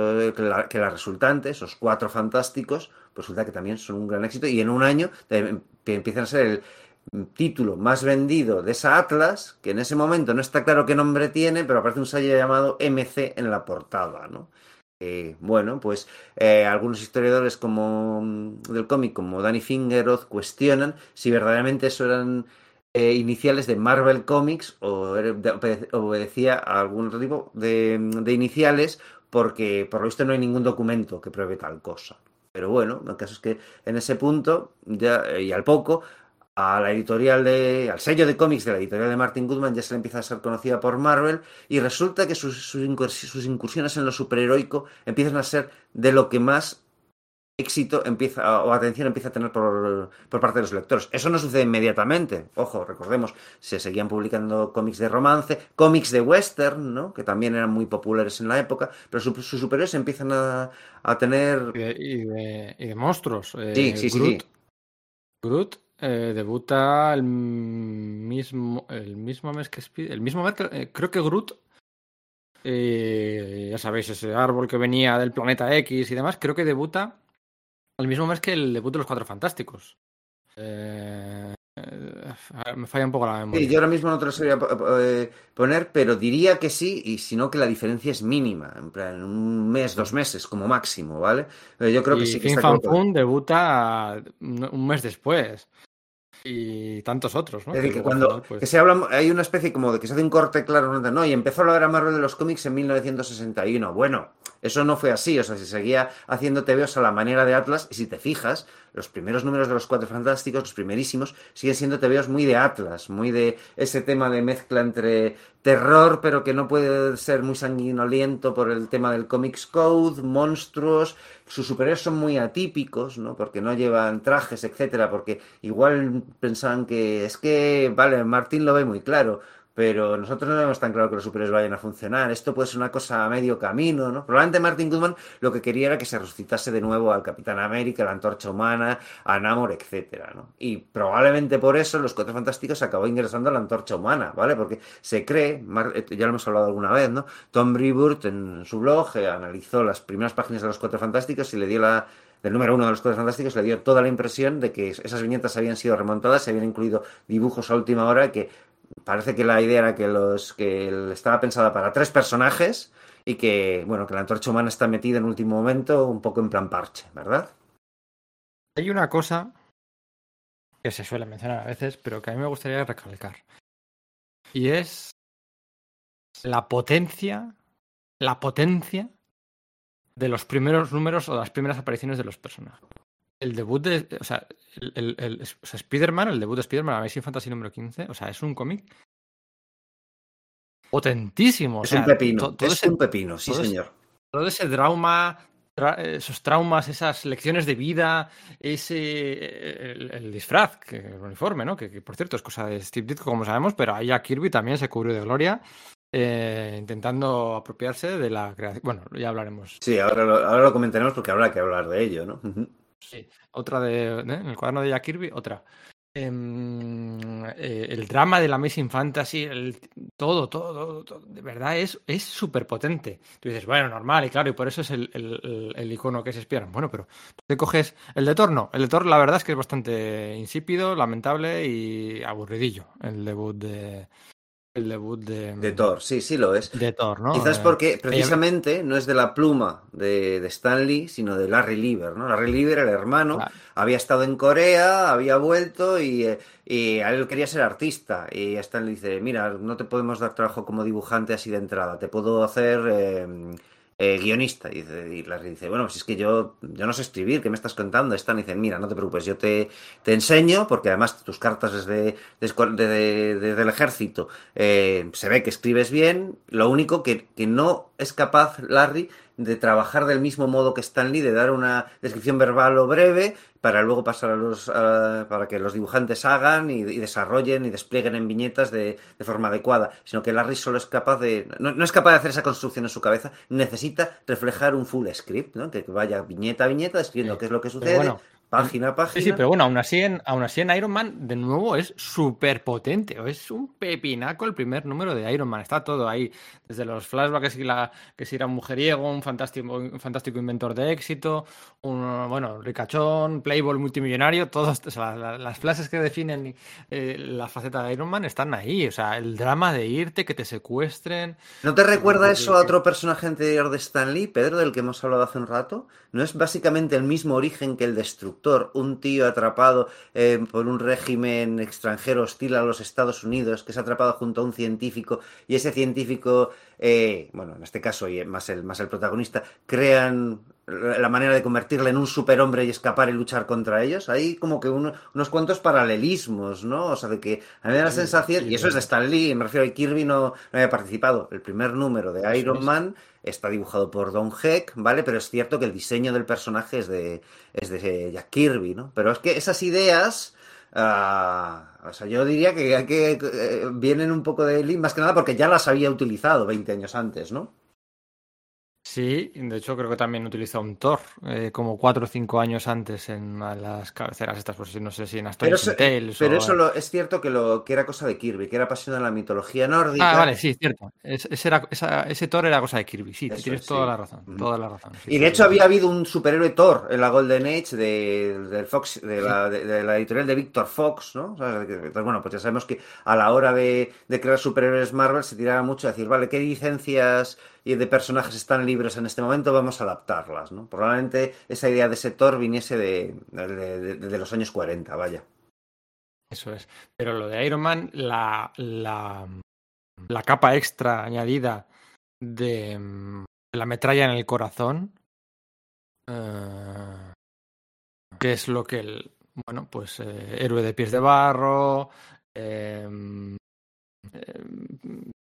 que, la, resultante, esos cuatro fantásticos, pues resulta que también son un gran éxito y en un año eh, empiezan a ser el título más vendido de esa Atlas, que en ese momento no está claro qué nombre tiene, pero aparece un sello llamado MC en la portada, ¿no? Eh, bueno, pues eh, algunos historiadores como mm, del cómic, como Danny Fingeroth, cuestionan si verdaderamente eso eran eh, iniciales de Marvel Comics o obedecía a algún otro tipo de, de iniciales, porque por lo visto no hay ningún documento que pruebe tal cosa. Pero bueno, el caso es que en ese punto, ya, y al poco, a la editorial de, al sello de cómics de la editorial de Martin Goodman ya se le empieza a ser conocida por Marvel y resulta que sus, sus, incurs- sus incursiones en lo superheroico empiezan a ser de lo que más éxito empieza o atención empieza a tener por, por parte de los lectores. Eso no sucede inmediatamente. Ojo, recordemos, se seguían publicando cómics de romance, cómics de western, ¿no? Que también eran muy populares en la época, pero su- sus superhéroes empiezan a, a tener Y de, y de- y de monstruos. Eh, Sí, sí, sí, Groot, sí. Groot, eh, debuta el mismo, el mismo mes que Speed- el mismo mes que, eh, creo que Groot, eh, ya sabéis, ese árbol que venía del planeta X y demás, creo que debuta el mismo mes que el debut de los Cuatro Fantásticos. Eh, me falla un poco la memoria. Sí, yo ahora mismo no te lo sabría po- poner, pero diría que sí, y si no que la diferencia es mínima, en plan, un mes, dos meses como máximo, ¿vale? Yo creo que sí que está Fan. Fun debuta un mes después. Y tantos otros, ¿no? Es decir, que cuando final, pues, que se habla, hay una especie como de que se hace un corte claro, ¿no? y empezó la era Marvel de los cómics en 1961. Bueno, eso no fue así, o sea, se seguía haciendo TVOs a la manera de Atlas, y si te fijas, los primeros números de los Cuatro Fantásticos, los primerísimos, siguen siendo TVOs muy de Atlas, muy de ese tema de mezcla entre terror, pero que no puede ser muy sanguinoliento por el tema del Comics Code, monstruos, sus superhéroes son muy atípicos, ¿no? Porque no llevan trajes, etcétera, porque igual pensaban que es que, vale, Martín lo ve muy claro, pero nosotros no vemos tan claro que los superhéroes vayan a funcionar. Esto puede ser una cosa a medio camino, ¿no? Probablemente Martin Goodman lo que quería era que se resucitase de nuevo al Capitán América, la Antorcha Humana, a Namor, etcétera, ¿no? Y probablemente por eso los Cuatro Fantásticos acabó ingresando a la Antorcha Humana, ¿vale? Porque se cree, eh, ya lo hemos hablado alguna vez, ¿no? Tom Brevoort en su blog eh, analizó las primeras páginas de los Cuatro Fantásticos y le dio la del número uno de los Cuatro Fantásticos le dio toda la impresión de que esas viñetas habían sido remontadas, se habían incluido dibujos a última hora que parece que la idea era que los que estaba pensada para tres personajes y que bueno que la antorcha humana está metida en último momento un poco en plan parche, ¿verdad? Hay una cosa que se suele mencionar a veces, pero que a mí me gustaría recalcar. Y es la potencia, la potencia de los primeros números o las primeras apariciones de los personajes. El debut de. O sea, el, el, el- o sea, Spider-Man, el debut de Spider-Man, Amazing Fantasy número 15, o sea, es un cómic potentísimo. o Es sea, un pepino, to- todo, es ese, un pepino, sí todo ese- señor. todo ese trauma, tra- esos traumas, esas lecciones de vida, ese el, el disfraz, que, el uniforme, ¿no? Que, que, por cierto es cosa de Steve Ditko, como sabemos, pero ahí a Kirby también se cubrió de gloria, eh, intentando apropiarse de la creación. Bueno, ya hablaremos. Sí, ahora lo, ahora lo comentaremos porque habrá que hablar de ello, ¿no? Sí, otra de, ¿eh? en el cuaderno de Jack Kirby, otra. Em, eh, el drama de la Amazing Fantasy, el, todo, todo, todo, todo, de verdad es súper potente. Tú dices, bueno, normal, y claro, y por eso es el, el, el- icono que se Spider-Man. Bueno, pero tú te coges el de Thor, no. El de Thor, la verdad es que es bastante insípido, lamentable y aburridillo. El debut de. El debut de. De Thor, sí, sí lo es. De Thor, ¿no? Quizás Eh, porque precisamente no es de la pluma de, de Stan Lee, sino de Larry Lieber, ¿no? Larry Lieber, el hermano, Claro. había estado en Corea, había vuelto y, eh, y a él quería ser artista. Y Stan Lee dice, mira, no te podemos dar trabajo como dibujante así de entrada, te puedo hacer eh, eh, guionista. Y, y Larry dice, bueno, pues es que yo, yo no sé escribir, ¿qué me estás contando? Stan dice, mira, no te preocupes, yo te, te enseño, porque además tus cartas desde, desde, desde- desde el ejército eh, se ve que escribes bien, lo único que, que no es capaz Larry de trabajar del mismo modo que Stan Lee, de dar una descripción verbal o breve para luego pasar a los a- para que los dibujantes hagan y, y desarrollen y desplieguen en viñetas de, de forma adecuada, sino que Larry solo es capaz de no, no es capaz de hacer esa construcción en su cabeza, necesita reflejar un full script, ¿no? que vaya viñeta a viñeta describiendo Sí, qué es lo que sucede, bueno, página a página. Sí, sí, pero bueno, aún así en, aún así en Iron Man, de nuevo, es súper potente. Es un pepinaco el primer número de Iron Man. Está todo ahí. Desde los flashbacks y la, que si era un mujeriego, un fantástico, un fantástico inventor de éxito, un bueno, ricachón, playboy multimillonario, todos, o sea, la- las frases que definen eh, la faceta de Iron Man están ahí. O sea, el drama de irte, que te secuestren. ¿No te recuerda que- eso a que- otro personaje anterior de Stan Lee, Pedro, del que hemos hablado hace un rato? ¿No es básicamente el mismo origen que el Un tío atrapado eh, por un régimen extranjero hostil a los Estados Unidos, que es atrapado junto a un científico, y ese científico, eh, bueno, en este caso, y más el, más el protagonista, crean la manera de convertirle en un superhombre y escapar y luchar contra ellos. Hay como que uno- unos cuantos paralelismos, ¿no? O sea, de que a mí me da la sensación, y eso es de Stan Lee, me refiero a Kirby no, no había participado. El primer número de Iron. Man está dibujado por Don Heck, ¿vale? Pero es cierto que el diseño del personaje es de, es de Jack Kirby, ¿no? Pero es que esas ideas... ah, o sea, yo diría que, que eh, vienen un poco de Lee, más que nada porque ya las había utilizado 20 años antes, ¿no? Sí, de hecho creo que también utilizó un Thor eh, como cuatro o cinco años antes en las cabeceras estas, pues no sé si en Pero Astonishing eso, Tales pero o eso lo- es cierto que, lo, que era cosa de Kirby, que era apasionado en la mitología nórdica. Ah, vale, sí, cierto. Es- ese, era, esa- ese Thor era cosa de Kirby, sí, Eso tienes es, toda la razón, toda la razón. sí, Y de hecho sí. había habido un superhéroe Thor en la Golden Age de, Fox, de la, de, de la editorial de Victor Fox, ¿no? O sea, que- entonces, bueno, pues ya sabemos que a la hora de, de crear superhéroes Marvel se tiraba mucho a decir, vale, ¿qué licencias y de personajes están libres en este momento? Vamos a adaptarlas, ¿no? Probablemente esa idea de ese Thor viniese de, de- los años 40, vaya. Eso es. Pero lo de Iron Man, la, la, la capa extra añadida de, la metralla en el corazón, eh, que es lo que el, bueno, pues eh, héroe de pies de barro, eh, eh,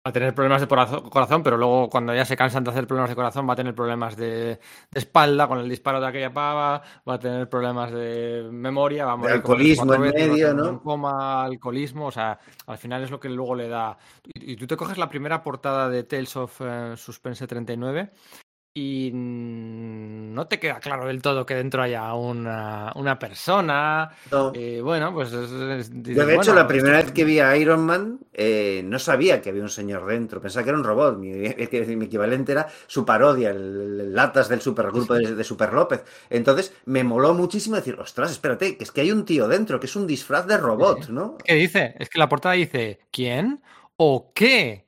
a tener problemas de corazón, pero luego cuando ya se cansan de hacer problemas de corazón va a tener problemas de, de espalda con el disparo de aquella pava, va a tener problemas de memoria, va a De morir alcoholismo en veces, medio, ¿no? coma, alcoholismo, o sea, al final es lo que luego le da. Y, y tú te coges la primera portada de Tales of eh, Suspense 39 y no te queda claro del todo que dentro haya una, una persona. No. eh, bueno, pues es- es- Yo, de hecho, la esto- primera vez que vi a Iron Man, eh, no sabía que había un señor dentro. Pensaba que era un robot. Mi, <laughs> mi equivalente era su parodia, el, el latas del supergrupo de, de Super López. Entonces, me moló muchísimo decir, ostras, espérate, que es que hay un tío dentro, que es un disfraz de robot. ¿no? ¿Qué dice? Es que la portada dice ¿quién o qué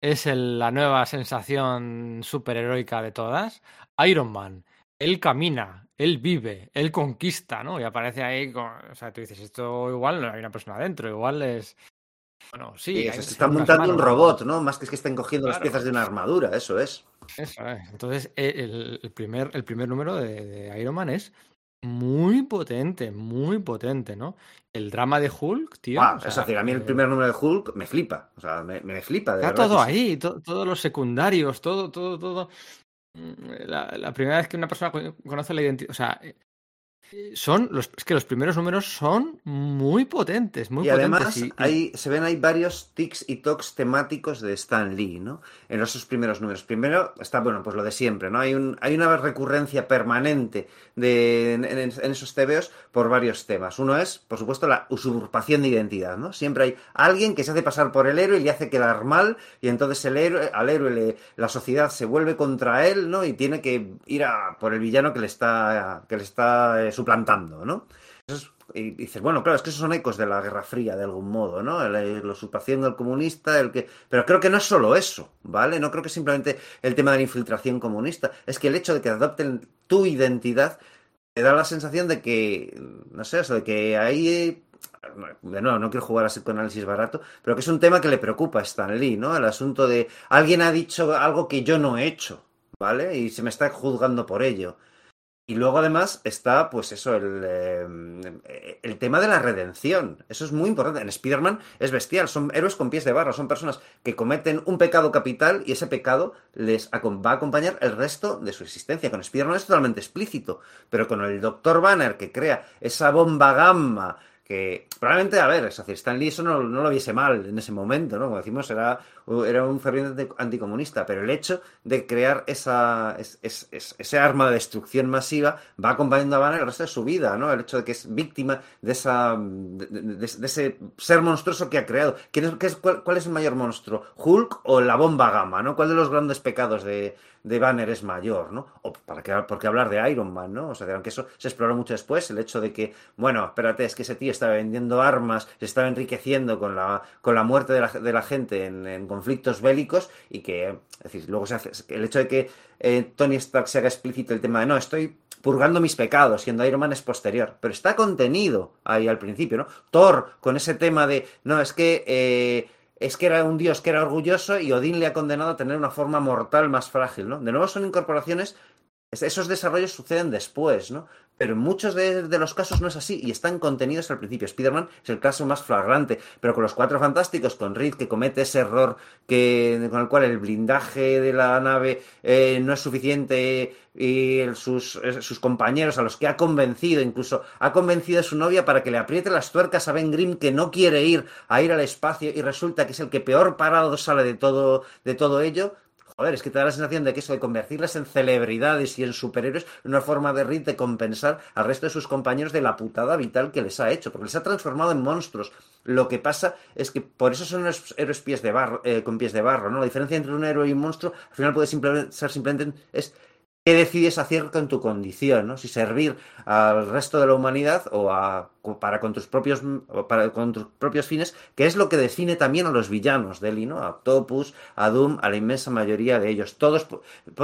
es el- la nueva sensación superheroica de todas? Iron Man. Él camina, él vive, él conquista, ¿no? Y aparece ahí, con... o sea, tú dices, esto igual no hay una persona dentro, igual es... Bueno, sí, hay- se unas montando un robot, ¿no? Más que es que estén cogiendo las piezas de una armadura, eso es. Eso es. Entonces, eh, el, el primer, el primer número de, de Iron Man es muy potente, muy potente, ¿no? El drama de Hulk, tío. O sea, es decir, a mí el eh, primer número de Hulk me flipa. O sea, me, me flipa, de Está verdad. todo que sí. ahí, to- todos los secundarios, todo, todo, todo. Mm, La, la primera vez que una persona co- conoce la identidad, o sea, eh, son los, es que los primeros números son muy potentes, muy Y potentes. además y- hay, se ven ahí varios tics y tocs temáticos de Stan Lee, ¿no? En esos primeros números. Primero está, bueno, pues lo de siempre, ¿no? Hay, un, hay una recurrencia permanente de, en, en- en esos TVOs por varios temas. Uno es, por supuesto, la usurpación de identidad, ¿no? Siempre hay alguien que se hace pasar por el héroe y le hace quedar mal, y entonces el héroe, al héroe le- la sociedad se vuelve contra él, ¿no? Y tiene que ir a por el villano que le está, que le está eh, suplantando, ¿no? Eso es- y dices, bueno, claro, es que esos son ecos de la Guerra Fría de algún modo, ¿no? La, la usurpación del comunista, el que. Pero creo que no es solo eso, ¿vale? No creo que simplemente el tema de la infiltración comunista. Es que el hecho de que adopten tu identidad te da la sensación de que. No sé, eso, de que ahí. De nuevo, no quiero jugar a psicoanálisis barato, pero que es un tema que le preocupa a Stan Lee, ¿no? El asunto de alguien ha dicho algo que yo no he hecho, ¿vale? Y se me está juzgando por ello. Y luego además está, pues eso, el, eh, el tema de la redención. Eso es muy importante. En Spider-Man es bestial. Son héroes con pies de barro. Son personas que cometen un pecado capital y ese pecado les va a acompañar el resto de su existencia. Con Spider-Man es totalmente explícito. Pero con el Dr. Banner que crea esa bomba gamma que probablemente, a ver, es decir, Stan Lee eso no, no lo viese mal en ese momento, ¿no? Como decimos, era, era un ferviente anticomunista, pero el hecho de crear esa, es- es- es- ese arma de destrucción masiva va acompañando a Banner el resto de su vida, ¿no? El hecho de que es víctima de, esa, de, ese ser monstruoso que ha creado. ¿Quién es, qué cuál, cuál es el mayor monstruo? ¿Hulk o la bomba gamma, ¿no? ¿Cuál de los grandes pecados de, de Banner es mayor, ¿no? O para qué, por qué hablar de Iron Man, ¿no? O sea, que aunque eso se exploró mucho después, el hecho de que, bueno, espérate, es que ese tío estaba vendiendo armas, se estaba enriqueciendo con la, con la muerte de la, de la gente en, en conflictos bélicos y que, es decir, luego se hace, el hecho de que eh, Tony Stark se haga explícito el tema de, no, estoy purgando mis pecados, siendo Iron Man es posterior, pero está contenido ahí al principio, ¿no? Thor con ese tema de, no, es que... eh, es que era un dios que era orgulloso y Odín le ha condenado a tener una forma mortal más frágil, ¿no? De nuevo son incorporaciones, es- esos desarrollos suceden después, ¿no? Pero en muchos de, los casos no es así y están contenidos al principio. Spider-Man es el caso más flagrante, pero con los cuatro fantásticos, con Reed que comete ese error que, con el cual el blindaje de la nave eh, no es suficiente y sus, eh, sus compañeros a los que ha convencido, incluso ha convencido a su novia para que le apriete las tuercas a Ben Grimm que no quiere ir a ir al espacio y resulta que es el que peor parado sale de todo, de todo ello. Joder, es que te da la sensación de que eso de convertirles en celebridades y en superhéroes es una forma de de compensar al resto de sus compañeros de la putada vital que les ha hecho, porque les ha transformado en monstruos. Lo que pasa es que por eso son los héroes pies de barro, eh, con pies de barro, ¿no? La diferencia entre un héroe y un monstruo al final puede simplemente ser simplemente es qué decides hacer con tu condición, ¿no? Si servir al resto de la humanidad o a, para con tus propios para con tus propios fines, que es lo que define también a los villanos de Eli, ¿no? A Octopus, a Doom, a la inmensa mayoría de ellos. Todos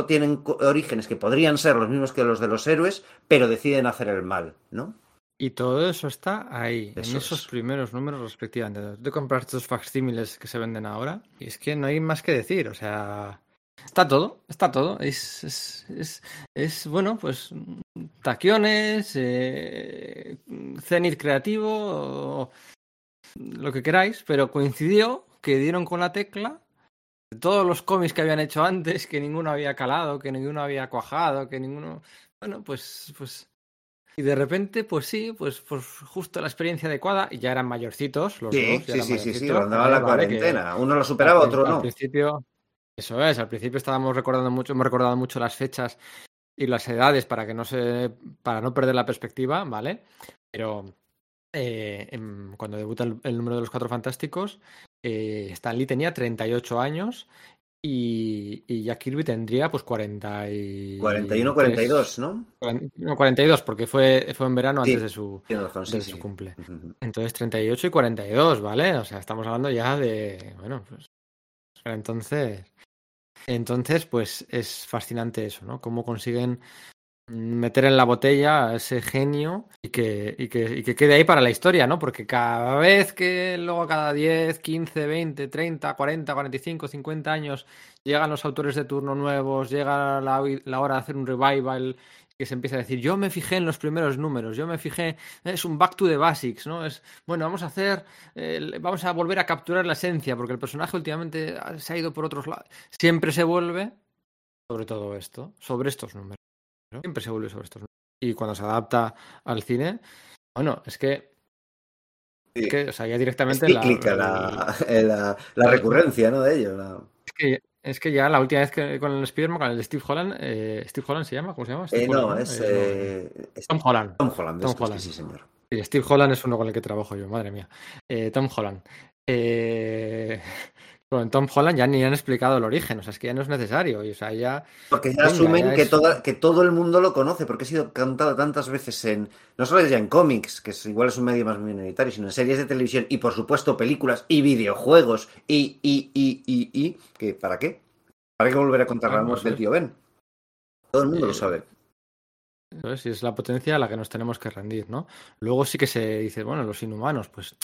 tienen orígenes que podrían ser los mismos que los de los héroes, pero deciden hacer el mal, ¿no? Y todo eso está ahí, Eso en esos es. primeros números respectivamente. De comprar estos facsímiles que se venden ahora, y es que no hay más que decir, o sea, está todo, está todo. Es, es, es, es, bueno, pues taquiones, eh, cenit creativo, lo que queráis, pero coincidió que dieron con la tecla de todos los cómics que habían hecho antes, que ninguno había calado, que ninguno había cuajado, que ninguno... Bueno, pues, pues y de repente, pues sí, pues, pues justo la experiencia adecuada, y ya eran mayorcitos los Sí, dos. ya sí, eran sí, sí, sí, mayorcitos, andaba la cuarentena. Uno lo superaba, al, otro al no. principio, eso es, al principio estábamos recordando mucho, hemos recordado mucho las fechas y las edades para que no se, para no perder la perspectiva, ¿vale? Pero eh, cuando debuta el, el número de los Cuatro Fantásticos, eh, Stan Lee tenía 38 años y, y Jack Kirby tendría pues 40 y 41, 42, ¿no? no, 42, porque fue, fue en verano Sí, antes de su, razón, sí, de sí. su cumple. Entonces 38 y 42, ¿vale? O sea, estamos hablando ya de, bueno, pues entonces, entonces, pues es fascinante eso, ¿no? Cómo consiguen meter en la botella a ese genio y que, y que, y que quede ahí para la historia, ¿no? Porque cada vez que luego cada 10, 15, 20, 30, 40, 45, 50 años llegan los autores de turno nuevos, llega la, la hora de hacer un revival, que se empieza a decir, yo me fijé en los primeros números, yo me fijé, es un back to the basics, ¿no? Es, bueno, vamos a hacer, eh, vamos a volver a capturar la esencia, porque el personaje últimamente se ha ido por otros lados. Siempre se vuelve sobre todo esto, sobre estos números. ¿no? Siempre se vuelve sobre estos números. Y cuando se adapta al cine, bueno, es que, Sí. es que, o sea, ya Es directamente cíclica la, la- la recurrencia, ¿no? De ello. Es que, es que ya la última vez que con el Spider-Man, con el de Steve Holland, eh, ¿Steve Holland se llama? ¿Cómo se llama? Eh, no, es, Eh, es Tom Holland. Tom Holland. Tom es que- Holland. Sí, señor. Sí, Steve Holland es uno con el que trabajo yo, madre mía. Tom Holland. Eh, con Tom Holland ya ni han explicado el origen, o sea, es que ya no es necesario. Y, o sea, ya. Porque ya Venga, asumen ya que, es- toda- que todo el mundo lo conoce, porque ha sido cantado tantas veces en. No solo ya en cómics, que es, igual es un medio más minoritario, sino en series de televisión y, por supuesto, películas y videojuegos y. y, y, y, y que ¿Para qué? ¿Para qué volver a contar la muerte del tío Ben? Todo el mundo lo Eh, sabe. Si es la potencia a la que nos tenemos que rendir, ¿no? Luego sí que se dice, bueno, los inhumanos, pues.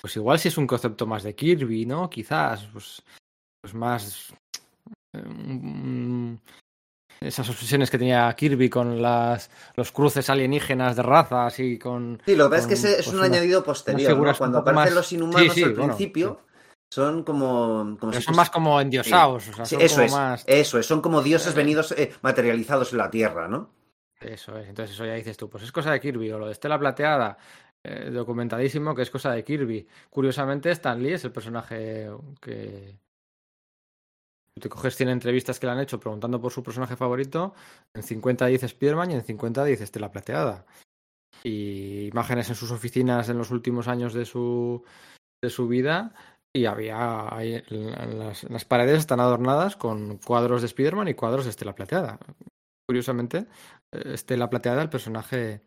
Pues igual si es un concepto más de Kirby, ¿no? Quizás, pues. Pues más. eh, mm, esas obsesiones que tenía Kirby con las, los cruces alienígenas de razas y con. Sí, lo que pasa es que ese es pues, un unas- añadido posterior. Cuando aparecen más- los inhumanos Sí, sí, al bueno, principio, son como. como Pero si son más como endiosados, o sea, Sí, son eso como es, más. eso es, son como dioses Eh. venidos eh, materializados en la tierra, ¿no? Eso es, entonces eso ya dices tú, pues es cosa de Kirby, o lo de Estela Plateada, eh, documentadísimo que es cosa de Kirby. Curiosamente, Stan Lee es el personaje que. Te coges 100 entrevistas que le han hecho preguntando por su personaje favorito, en 50 dice Spiderman y en 50 dice Estela Plateada. Y imágenes en sus oficinas en los últimos años de su, de su vida, y había las paredes están adornadas con cuadros de Spiderman y cuadros de Estela Plateada. Curiosamente, eh, Estela Plateada, el personaje.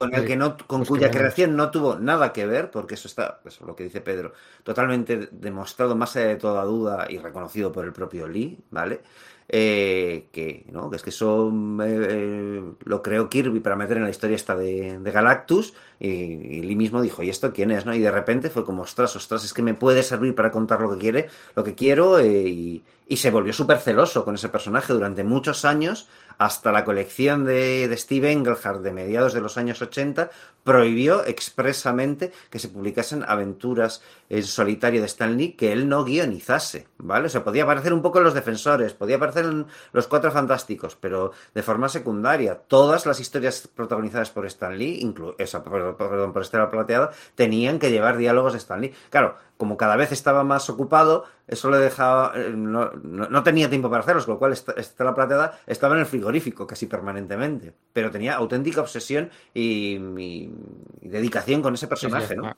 Con el que no, con pues cuya creación no tuvo nada que ver, porque eso está, eso es lo que dice Pedro, totalmente demostrado más allá de toda duda y reconocido por el propio Lee, ¿vale? Eh, que, ¿no? que es que eso eh, eh, lo creó Kirby para meter en la historia esta de, de Galactus y, Lee mismo dijo, ¿y esto quién es? ¿no? Y de repente fue como, ostras, ostras, es que me puede servir para contar lo que quiere, lo que quiero eh, y, se volvió súper celoso con ese personaje durante muchos años hasta la colección de, de Steve Englehart de mediados de los años 80 prohibió expresamente que se publicasen aventuras en solitario de Stan Lee que él no guionizase, ¿vale? O sea, podía aparecer un poco en Los Defensores, podía aparecer en Los Cuatro Fantásticos, pero de forma secundaria. Todas las historias protagonizadas por Stan Lee, inclu esa, perdón, por Estela Plateada, tenían que llevar diálogos de Stan Lee. Claro, como cada vez estaba más ocupado, eso le dejaba. eh, No, no, no tenía tiempo para hacerlos, con lo cual Est- Estela Plateada estaba en el frigorífico casi permanentemente. Pero tenía auténtica obsesión y, y- y dedicación con ese personaje, ¿no?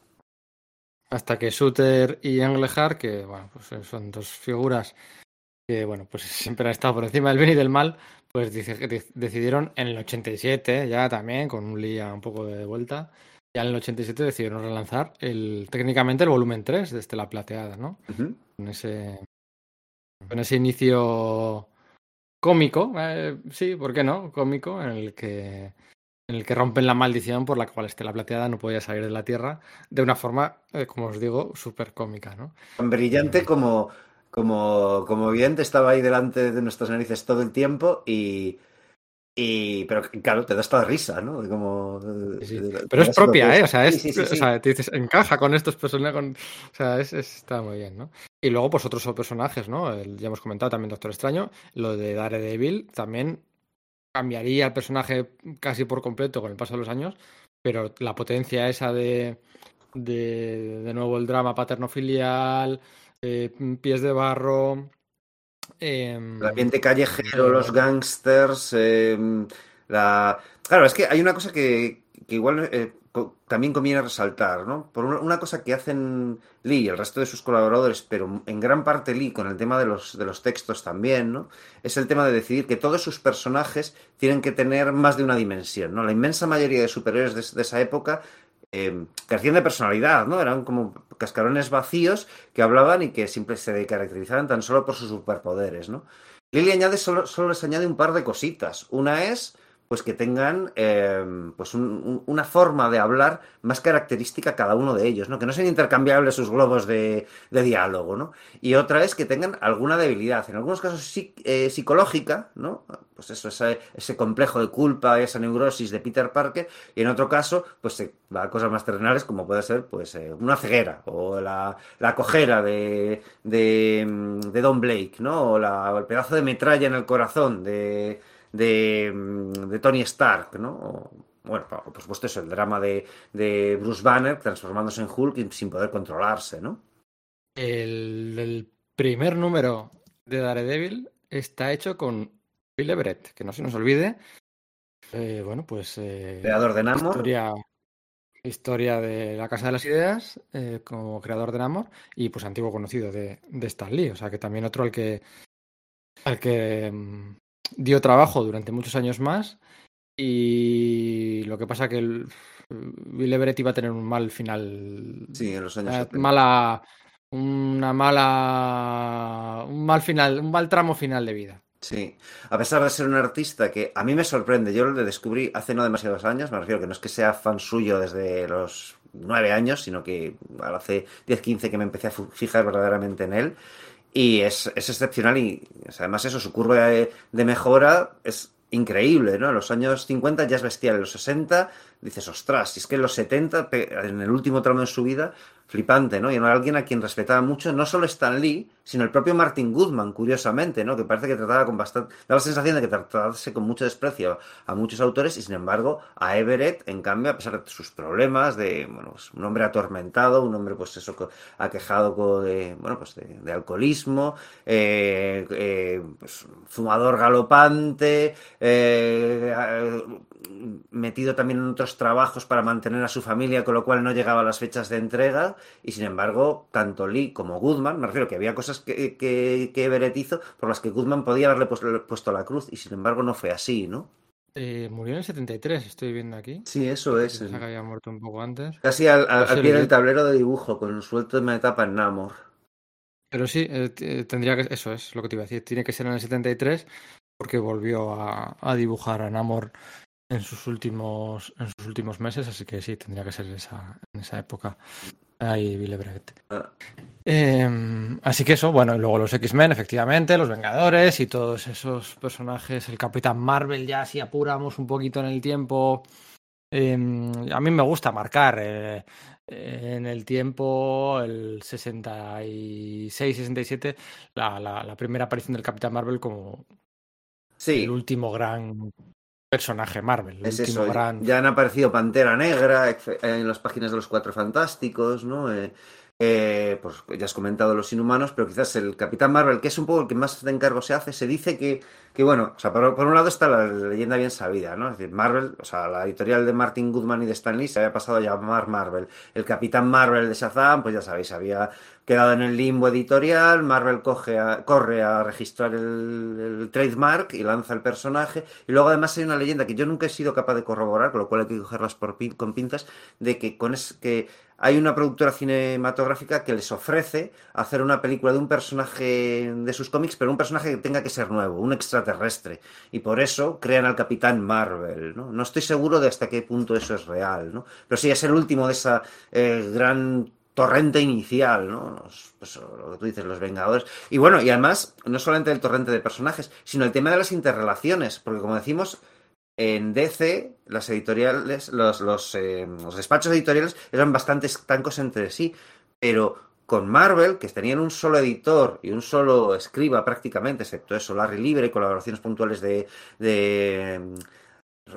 hasta, que Shooter y Englehart, que bueno, pues eh, son dos figuras que bueno, pues <laughs> siempre han estado por encima del bien y del mal, pues decidieron en el 87, ya también, con un día un poco de vuelta, ya en el 87 decidieron relanzar el, técnicamente el volumen 3 de Estela Plateada, ¿no? Ujú. con ese con ese inicio cómico, eh, sí, ¿por qué no? Cómico, en el que en el que rompen la maldición por la cual Estela Plateada no podía salir de la Tierra de una forma, eh, como os digo, súper cómica, ¿no? Tan brillante como, como, como bien te estaba ahí delante de nuestras narices todo el tiempo y. y pero claro, te da esta risa, ¿no? Como, Sí, Pero es propia, ¿eh? O sea, es, sí. o sea, te dices, encaja con estos personajes, con- o sea, es, es- está muy bien, ¿no? Y luego, pues otros personajes, ¿no? El- ya hemos comentado también Doctor Extraño, lo de Daredevil también cambiaría el personaje casi por completo con el paso de los años, pero la potencia esa de, de, de nuevo el drama paterno-filial, eh, pies de barro, em, El ambiente callejero, eh, los gángsters, eh, la... Claro, es que hay una cosa que, que igual eh, también conviene resaltar, ¿no? Por una, una cosa que hacen Lee y el resto de sus colaboradores, pero en gran parte Lee con el tema de los, de los textos también, ¿no? Es el tema de decidir que todos sus personajes tienen que tener más de una dimensión, ¿no? La inmensa mayoría de superhéroes de, de esa época eh, de personalidad, ¿no? Eran como cascarones vacíos que hablaban y que siempre se caracterizaban tan solo por sus superpoderes, ¿no? Lily añade solo, solo les añade un par de cositas. Una es pues que tengan eh, pues un- un- una forma de hablar más característica cada uno de ellos, ¿no? Que no sean intercambiables sus globos de, de diálogo, ¿no? Y otra es que tengan alguna debilidad, en algunos casos eh, psicológica, ¿no? Pues eso, ese, ese complejo de culpa, esa neurosis de Peter Parker, y en otro caso, pues se va a cosas más terrenales como puede ser, pues, eh, una ceguera, o la, la cojera de, de, mm, de Don Blake, ¿no? O, la- o el pedazo de metralla en el corazón de, de, mm, de Tony Stark, ¿no? O, bueno, por supuesto eso, el drama de, de Bruce Banner transformándose en Hulk sin poder controlarse, ¿no? El, el primer número de Daredevil está hecho con Bill Everett, que no se nos olvide. Eh, bueno, pues. eh, Creador de Namor. Historia, historia de la Casa de las Ideas, eh, como creador de Namor, y pues antiguo conocido de, de Stan Lee. O sea que también otro al que, al que mm, dio trabajo durante muchos años más. Y lo que pasa que el, Bill Everett iba a tener un mal final. Sí, en los años una 70. mala. Una mala. Un mal final, un mal tramo final de vida. Sí, a pesar de ser un artista que a mí me sorprende, yo le descubrí hace no demasiados años, me refiero que no es que sea fan suyo desde los nueve años, sino que hace 10, 15 que me empecé a fijar verdaderamente en él. Y es, es excepcional y además eso, su curva de, de mejora es increíble, ¿no? En los años 50 ya es bestial, en los 60 dices, ostras, si es que en los 70, pe- en el último tramo de su vida, flipante, ¿no? Y era alguien a quien respetaba mucho, no solo Stan Lee, sino el propio Martin Goodman, curiosamente, ¿no? Que parece que trataba con bastante, da la sensación de que tratase con mucho desprecio a muchos autores y sin embargo a Everett, en cambio, a pesar de sus problemas, de, bueno, pues, un hombre atormentado, un hombre, pues eso, aquejado de, bueno, pues de, alcoholismo, eh, eh, pues, fumador galopante, eh, metido también en otros trabajos para mantener a su familia, con lo cual no llegaba a las fechas de entrega, y sin embargo, tanto Lee como Goodman, me refiero que había cosas que, que, que Everett hizo por las que Goodman podía haberle puesto, puesto la cruz, y sin embargo no fue así, ¿no? Eh, murió en el 73, estoy viendo aquí. Sí, eso es. Pensaba que había muerto un poco antes. Casi al, al- pie el- del tablero de dibujo, con su última etapa en Namor. Pero sí, eh, t- tendría que. Eso es lo que te iba a decir. Tiene que ser en el 73 porque volvió a, a dibujar a Namor en sus últimos en sus últimos meses, así que sí, tendría que ser esa, en esa época. Ahí, Bill Everett. Ah, Eh, así que eso, bueno, y luego los X-Men, efectivamente, los Vengadores y todos esos personajes, el Capitán Marvel, ya si apuramos un poquito en el tiempo. eh, a mí me gusta marcar eh, en el tiempo, el 66-67, la, la, la primera aparición del Capitán Marvel como Sí, el último gran personaje Marvel. El es último eso. gran. Ya han aparecido Pantera Negra en las páginas de los Cuatro Fantásticos, ¿no? Eh, eh, pues ya has comentado los inhumanos, pero quizás el Capitán Marvel, que es un poco el que más de encargo se hace, se dice que, que bueno, o sea, por, un lado está la leyenda bien sabida, ¿no? Es decir, Marvel, o sea, la editorial de Martin Goodman y de Stan Lee se había pasado a llamar Marvel. El Capitán Marvel de Shazam, pues ya sabéis, había quedado en el limbo editorial, Marvel coge corre a registrar el, trademark y lanza el personaje, y luego además hay una leyenda que yo nunca he sido capaz de corroborar, con lo cual hay que cogerlas con pinzas, de que con es, que hay una productora cinematográfica que les ofrece hacer una película de un personaje de sus cómics, pero un personaje que tenga que ser nuevo, un extraterrestre. Y por eso crean al Capitán Marvel, ¿no? Estoy seguro de hasta qué punto eso es real, ¿no? Pero sí, es el último de esa eh, gran torrente inicial, ¿no? Pues, lo que tú dices, los Vengadores. Y bueno, y además, no solamente el torrente de personajes, sino el tema de las interrelaciones, porque como decimos, en DC, las editoriales, los, los, eh, los despachos editoriales eran bastante estancos entre sí, pero con Marvel, que tenían un solo editor y un solo escriba prácticamente, excepto eso, Larry Libre, colaboraciones puntuales de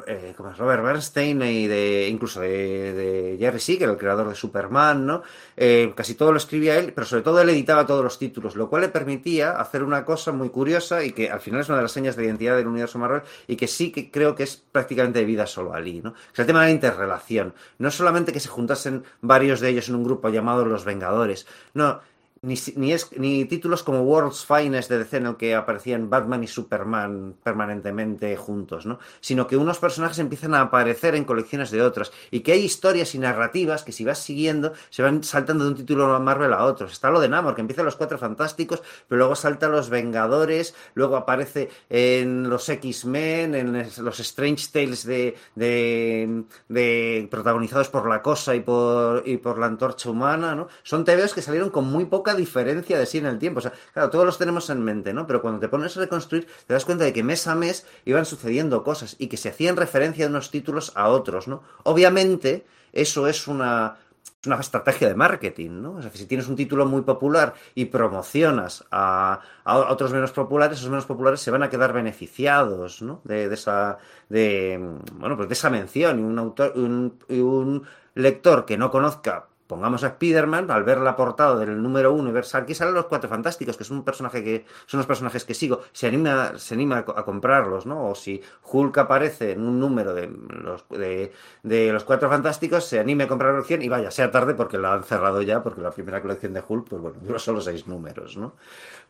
eh. Robert Bernstein y de incluso de, de Jerry Siegel, el creador de Superman, ¿no? Eh, casi todo lo escribía él, pero sobre todo él editaba todos los títulos, lo cual le permitía hacer una cosa muy curiosa y que al final es una de las señas de identidad del universo Marvel y que sí que creo que es prácticamente debida solo a Lee, ¿no? Es el tema de la interrelación. No solamente que se juntasen varios de ellos en un grupo llamado Los Vengadores, no. Ni, ni, es, ni títulos como World's Finest de DC en que aparecían Batman y Superman permanentemente juntos, ¿no? Sino que unos personajes empiezan a aparecer en colecciones de otras y que hay historias y narrativas que si vas siguiendo se van saltando de un título de Marvel a otro. Está lo de Namor, que empieza los Cuatro Fantásticos, pero luego salta a los Vengadores, luego aparece en los X-Men, en los Strange Tales de, de, de- protagonizados por la Cosa y por, y por la Antorcha Humana, ¿no? Son TVOs que salieron con muy poca diferencia de sí en el tiempo. O sea, claro, todos los tenemos en mente, ¿no? Pero cuando te pones a reconstruir, te das cuenta de que mes a mes iban sucediendo cosas y que se hacían referencia de unos títulos a otros, ¿no? Obviamente, eso es una, una estrategia de marketing, ¿no? O sea, que si tienes un título muy popular y promocionas a, a otros menos populares, esos menos populares se van a quedar beneficiados, ¿no? De, esa, de, bueno, pues de esa mención y un autor, y un lector que no conozca Pongamos a Spider-Man, al ver la portada del número uno y aquí salen los cuatro fantásticos, que es un personaje que son los personajes que sigo, se anima, se anima a comprarlos, ¿no? O si Hulk aparece en un número de los, de, de los cuatro fantásticos, se anime a comprar la colección y vaya, sea tarde porque la han cerrado ya, porque la primera colección de Hulk, pues bueno, duró <laughs> solo seis números, ¿no?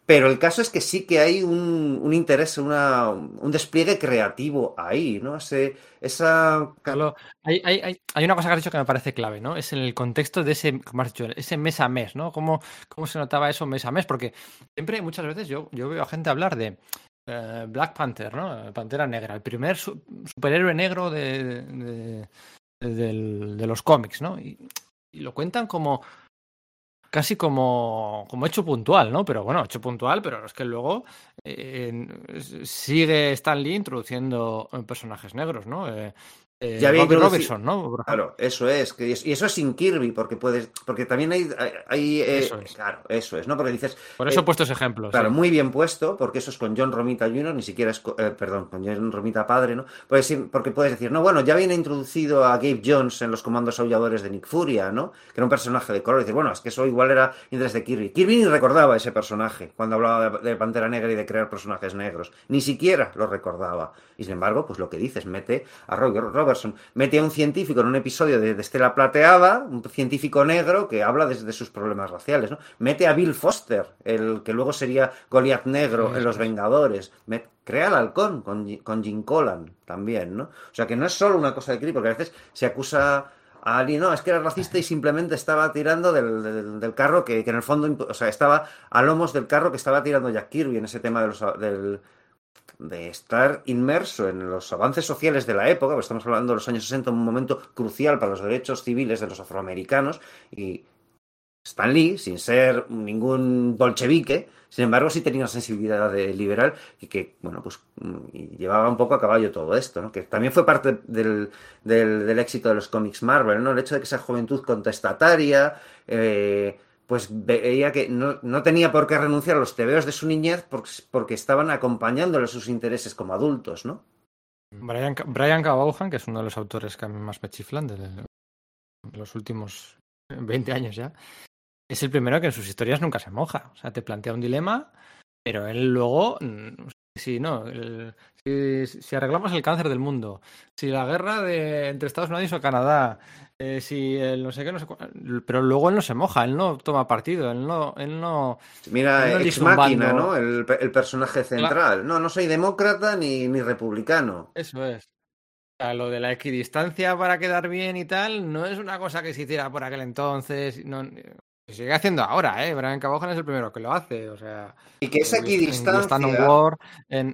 Pero el caso es que sí que hay un, un interés, una, un despliegue creativo ahí, ¿no? Ese, esa... Carlos, hay, hay, hay, una cosa que has dicho que me parece clave, ¿no? Es en el contexto de ese, como has dicho, ese mes a mes, ¿no? ¿Cómo, cómo se notaba eso mes a mes? Porque siempre, muchas veces, yo, yo veo a gente hablar de eh, Black Panther, ¿no? Pantera Negra, el primer su- superhéroe negro de, de, los cómics, ¿no? Y lo cuentan como casi como, como hecho puntual, ¿no? Pero bueno, hecho puntual, pero es que luego eh, sigue Stan Lee introduciendo eh, personajes negros, ¿no? Eh, eh, Ya había Robertson, ¿no? Claro, eso es, que es- y eso es sin Kirby, porque puedes, porque también hay, hay, eh, Eso es. claro, eso es, ¿no? Porque dices, Por eso eh, he puesto ese ejemplo. Claro, sí. muy bien puesto, porque eso es con John Romita Jr., ni siquiera es, eh, perdón, con John Romita padre, ¿no? Puedes decir- porque puedes decir, no, bueno, ya viene introducido a Gabe Jones en los comandos aulladores de Nick Furia, ¿no? Que era un personaje de color, y dices, bueno, es que eso igual era interés de Kirby. Kirby ni recordaba ese personaje cuando hablaba de, de Pantera Negra y de crear personajes negros, ni siquiera lo recordaba. Y sin embargo, pues lo que dices, mete a Roy Mete a un científico en un episodio de, Estela Plateada, un científico negro que habla de, de sus problemas raciales, ¿no? Mete a Bill Foster, el que luego sería Goliath negro en Los Vengadores. Me- crea al halcón con, con Jim Collan también, ¿no? O sea que no es solo una cosa de Kirby, porque a veces se acusa a alguien, no, es que era racista y simplemente estaba tirando del, del- carro que, que en el fondo, o sea, estaba a lomos del carro que estaba tirando Jack Kirby en ese tema de los, del, de estar inmerso en los avances sociales de la época, porque estamos hablando de los años 60, un momento crucial para los derechos civiles de los afroamericanos, y Stan Lee, sin ser ningún bolchevique, sin embargo sí tenía una sensibilidad de liberal y que, bueno, pues llevaba un poco a caballo todo esto, ¿no? Que también fue parte del, del, del éxito de los cómics Marvel, ¿no? El hecho de que esa juventud contestataria, eh, pues veía que no, no tenía por qué renunciar a los tebeos de su niñez porque, porque estaban acompañándole sus intereses como adultos, ¿no? Brian, Brian K. Vaughan, que es uno de los autores que a mí más me chiflan de, de los últimos <laughs> 20 años ya, es el primero que en sus historias nunca se moja. O sea, te plantea un dilema, pero él luego, sí, no, el- si, si arreglamos el cáncer del mundo, si la guerra de, entre Estados Unidos o Canadá, eh, si el no sé qué, no sé pero luego él no se moja, él no toma partido, él no, él no, Mira, Él no Ex Máquina. ¿no? El, el personaje central. No, no soy demócrata ni, ni republicano. Eso es. O sea, lo de la equidistancia para quedar bien y tal, no es una cosa que se hiciera por aquel entonces. No, se sigue haciendo ahora, ¿eh? Brian Cabojan es el primero que lo hace. O sea, Y que esa en equidistancia, War, en...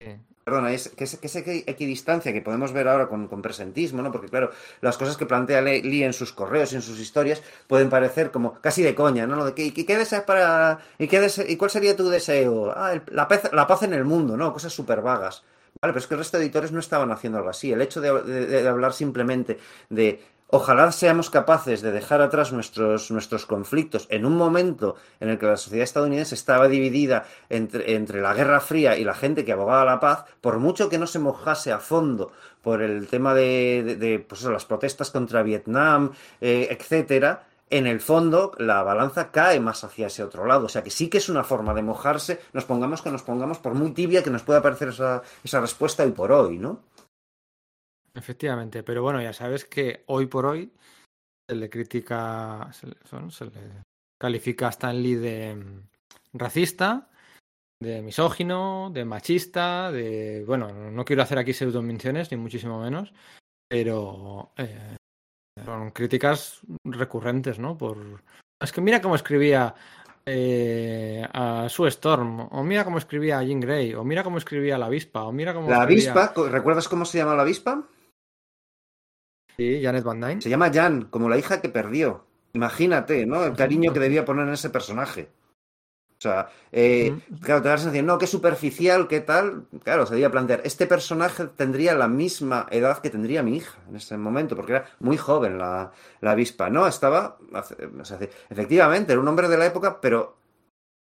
sí. perdona, es, que, esa, que equidistancia que podemos ver ahora con, con presentismo, ¿no? Porque claro, las cosas que plantea Le- Lee en sus correos y en sus historias pueden parecer como casi de coña, ¿no? De que, ¿y qué deseas para... ¿Y, qué dese- ¿Y cuál sería tu deseo? Ah, el- la, paz, la paz en el mundo, ¿no? Cosas súper vagas. Vale, pero es que el resto de editores no estaban haciendo algo así. El hecho de, de- de hablar simplemente de ojalá seamos capaces de dejar atrás nuestros, nuestros conflictos en un momento en el que la sociedad estadounidense estaba dividida entre, entre la Guerra Fría y la gente que abogaba la paz, por mucho que no se mojase a fondo por el tema de, de- pues las protestas contra Vietnam, eh, etcétera, en el fondo la balanza cae más hacia ese otro lado. O sea que sí que es una forma de mojarse, nos pongamos que nos pongamos, por muy tibia que nos pueda parecer esa, esa respuesta hoy por hoy, ¿no? Efectivamente, pero bueno, ya sabes que hoy por hoy se le critica, se le, son- se le califica a Stan Lee de mm, racista, de misógino, de machista, de... Bueno, no quiero hacer aquí pseudomenciones, ni muchísimo menos, pero eh, son críticas recurrentes, ¿no? Por... Es que mira cómo escribía eh, a Sue Storm, o mira cómo escribía a Jean Grey, o mira cómo escribía a la avispa, o mira cómo La escribía- avispa, ¿recuerdas cómo se llama la avispa? Sí, Janet Van Dyne. Se llama Jan, como la hija que perdió. Imagínate, ¿no? El cariño que debía poner en ese personaje. O sea, eh, Ujú. claro, te da la sensación, no, qué superficial, qué tal. Claro, se debía plantear, este personaje tendría la misma edad que tendría mi hija en ese momento, porque era muy joven la, la avispa. No, estaba, o sea, efectivamente, era un hombre de la época, pero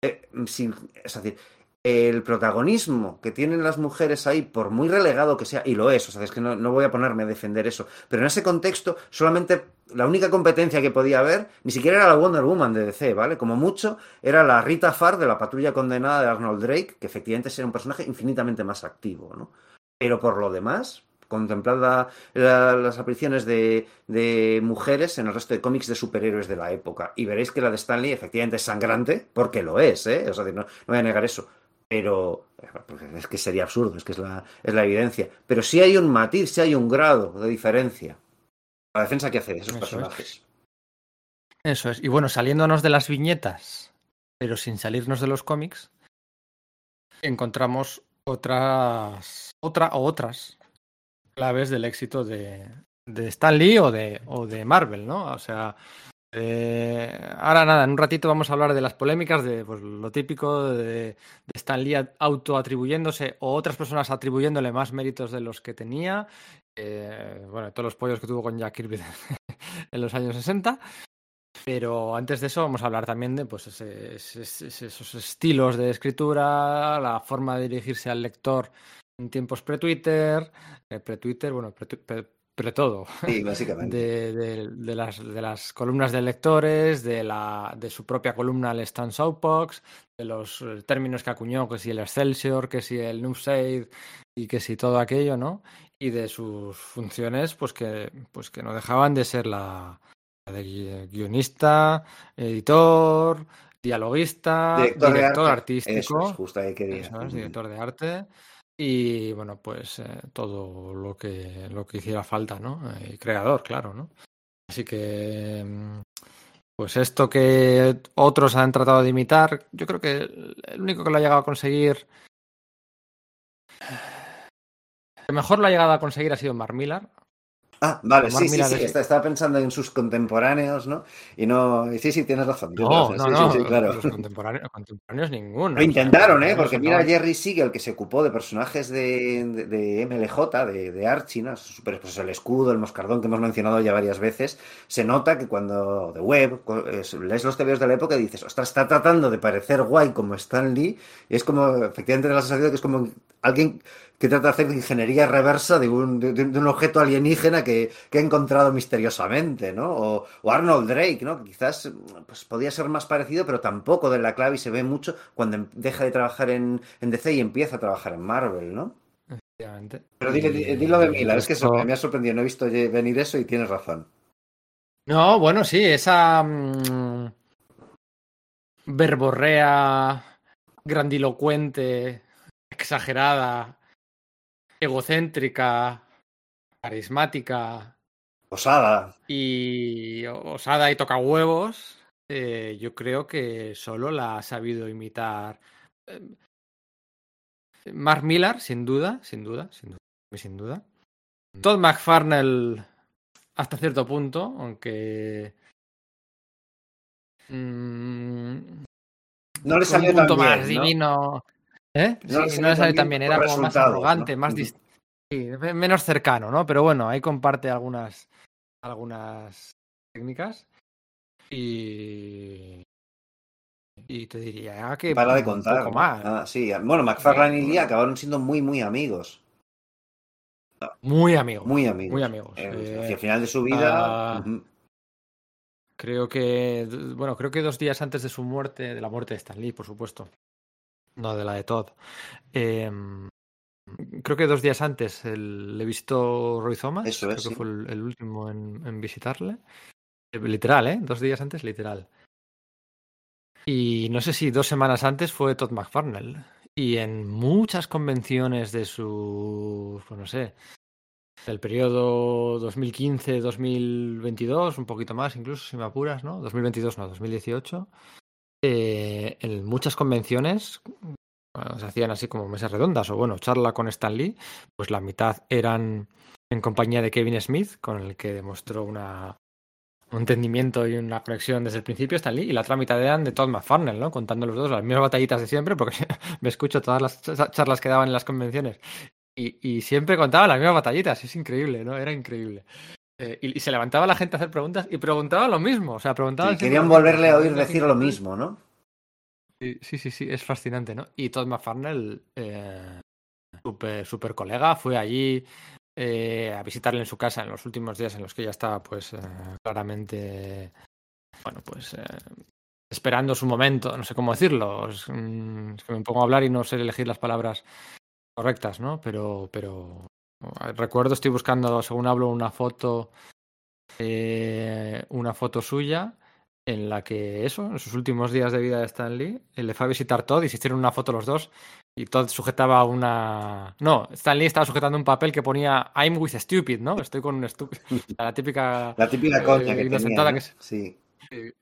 eh, sin, es decir, el protagonismo que tienen las mujeres ahí, por muy relegado que sea, y lo es, o sea, es que no, voy a ponerme a defender eso, pero en ese contexto, solamente la única competencia que podía haber, ni siquiera era la Wonder Woman de DC, ¿vale? Como mucho, era la Rita Farr de la patrulla condenada de Arnold Drake, que efectivamente era un personaje infinitamente más activo, ¿no? Pero por lo demás, contemplad la- la- las apariciones de, mujeres en el resto de cómics de superhéroes de la época, y veréis que la de Stanley efectivamente es sangrante, porque lo es, ¿eh? O sea, no voy a negar eso pero porque es que sería absurdo, es que es la, es la evidencia. Pero sí hay un matiz, sí hay un grado de diferencia. La defensa que hace de esos Eso es. personajes. Eso es. Y bueno, saliéndonos de las viñetas, pero sin salirnos de los cómics, encontramos otras, otra o otras claves del éxito de, de Stan Lee o de, o de Marvel, ¿no? O sea, eh, ahora nada, en un ratito vamos a hablar de las polémicas, de pues, lo típico de, de Stan Lee autoatribuyéndose o otras personas atribuyéndole más méritos de los que tenía. Eh, bueno, todos los pollos que tuvo con Jack Kirby <laughs> en los años 60. Pero antes de eso vamos a hablar también de pues, esos estilos de escritura, la forma de dirigirse al lector en tiempos pre-Twitter, eh, pre-Twitter, bueno, pre- pre- pre-todo, Sí, <laughs> básicamente. de, de- de las, de las columnas de lectores, de, la, de su propia columna al Stan Soapbox, de los eh, términos que acuñó, que si el Excelsior, que si el Newsade y que si todo aquello, ¿no? Y de sus funciones, pues que, pues que no dejaban de ser la, la de gui- guionista, editor, dialoguista, Director, director, de arte. artístico. Eso es, justo ahí quería. Eso es, director de arte. Y bueno, pues eh, todo lo que, lo que hiciera falta, ¿no? Eh, Y creador, claro, ¿no? Así que, mm, pues esto que otros han tratado de imitar, yo creo que el el único que lo ha llegado a conseguir, <sighs> que mejor lo ha llegado a conseguir ha sido Mark Millar. Ah, vale, sí, sí, sí. está- Estaba pensando en sus contemporáneos, ¿no? Y no. y Sí, sí, tienes razón. tienes No, razón, no, sí, no, sí, sí, claro. los contemporáneos, contemporáneos ninguno. Lo intentaron, ¿eh? Porque mira a Jerry Siegel, que se ocupó de personajes de, de, de MLJ, de, de Archie, ¿no? Super- pues el escudo, el moscardón que hemos mencionado ya varias veces. Se nota que cuando de web lees los TVOs de la época y dices, ostras, está tratando de parecer guay como Stan Lee. Y es como, efectivamente, la sensación de que es como alguien que trata de hacer ingeniería reversa de un, de, de un objeto alienígena que, que ha encontrado misteriosamente, ¿no? O, o Arnold Drake, ¿no? Que quizás pues, podía ser más parecido, pero tampoco de la clave y se ve mucho cuando em- deja de trabajar en, en DC y empieza a trabajar en Marvel, ¿no? Efectivamente. Pero dile, Y di- dilo de Mila, es que eso me ha sorprendido, no he visto venir eso y tienes razón. No, bueno, sí, esa mm, verborrea grandilocuente, exagerada, egocéntrica, carismática Osada. y osada y toca huevos, eh, yo creo que solo la ha sabido imitar eh, Mark Millar, sin duda, sin duda, sin duda, sin duda. Todd McFarnell hasta cierto punto, aunque mm, No le salió un tan bien, más ¿no? divino. ¿Eh? No le sí, no le sale tan bien, era como más arrogante, ¿no? más sí, me- menos cercano, ¿no? Pero bueno, ahí comparte algunas algunas técnicas y y te diría que Para de un contar. más. Ah, sí. Bueno, McFarlane y Lee bueno. acabaron siendo muy, muy amigos. Muy amigos. Muy amigos. Muy amigos. Eh, Eh, hacia el final de su vida. ah. Creo que, bueno, creo que dos días antes de su muerte, de la muerte de Stan Lee, por supuesto, no de la de Todd, eh, creo que dos días antes el- le visitó Roy Thomas, Eso creo es, que sí. fue el, el último en, en visitarle. Eh, Literal, ¿eh? Dos días antes, literal. Y no sé si dos semanas antes fue Todd McFarnell. Y en muchas convenciones de su, pues no sé, del periodo 2015-2022, un poquito más incluso, si me apuras, ¿no? 2022 no, 2018. Eh, en muchas convenciones bueno, se hacían así como mesas redondas o bueno, charla con Stan Lee, pues la mitad eran en compañía de Kevin Smith, con el que demostró una, un entendimiento y una conexión desde el principio Stan Lee, y la otra mitad eran de Todd McFarlane, ¿no? Contando los dos las mismas batallitas de siempre, porque <laughs> me escucho todas las cha- charlas que daban en las convenciones. Y, y siempre contaban las mismas batallitas, es increíble, ¿no? Era increíble. Eh, y, y se levantaba la gente a hacer preguntas y preguntaba lo mismo, o sea. Sí, siempre querían volverle a oír decir lo mismo, ¿no? Sí, sí, sí, sí, es fascinante, ¿no? Y Todd McFarnell, eh, súper super colega, fue allí eh, a visitarle en su casa en los últimos días en los que ella estaba, pues, eh, claramente, bueno, pues, eh, esperando su momento, no sé cómo decirlo, es, mm, es que me pongo a hablar y no sé elegir las palabras correctas, ¿no? Pero, pero recuerdo, estoy buscando, según hablo, una foto, eh, una foto suya en la que eso, en sus últimos días de vida de Stan Lee, él le fue a visitar Todd y se hicieron una foto los dos y Todd sujetaba una... No, Stan Lee estaba sujetando un papel que ponía I'm with stupid, ¿no? Estoy con un estúpido. <laughs> La típica... La típica eh, coña que inocentada tenía, que Sí,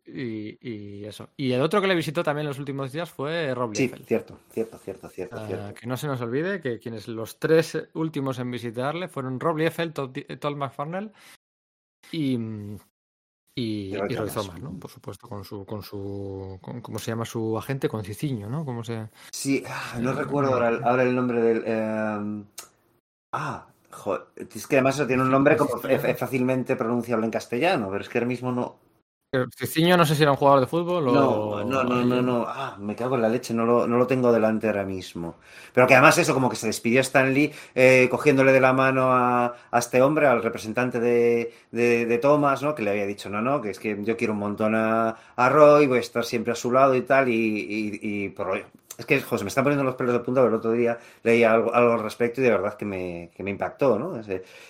Y, y eso. Y el otro que le visitó también en los últimos días fue Rob sí, Liefeld. cierto, cierto, cierto, cierto, Ah, cierto. que no se nos olvide que quienes los tres últimos en visitarle fueron Rob Liefeld, Todd, McFarnell y, y, Y Roy Thomas. ¿no? Por supuesto, con su, con su, con- ¿cómo se llama su agente? Con Ciciño, ¿no? ¿Cómo se? Sí, ah, no Eh, recuerdo ahora, el- ahora el nombre del... eh, Ah, joder, es que además tiene un nombre como f- fácilmente pronunciable en castellano, pero es que ahora mismo no... Ciciño no sé si era un jugador de fútbol o... No, no, no, no, no. Ah, me cago en la leche, no lo, no lo tengo delante ahora mismo. Pero que además eso, como que se despidió Stan Lee eh, cogiéndole de la mano a, a este hombre, al representante de, de, de Thomas, ¿no? Que le había dicho, no, no, que es que yo quiero un montón a, a Roy, voy a estar siempre a su lado y tal, y, y, y por Es que, José, me están poniendo los pelos de punta, pero el otro día leí algo, al respecto y de verdad que me, que me impactó, ¿no?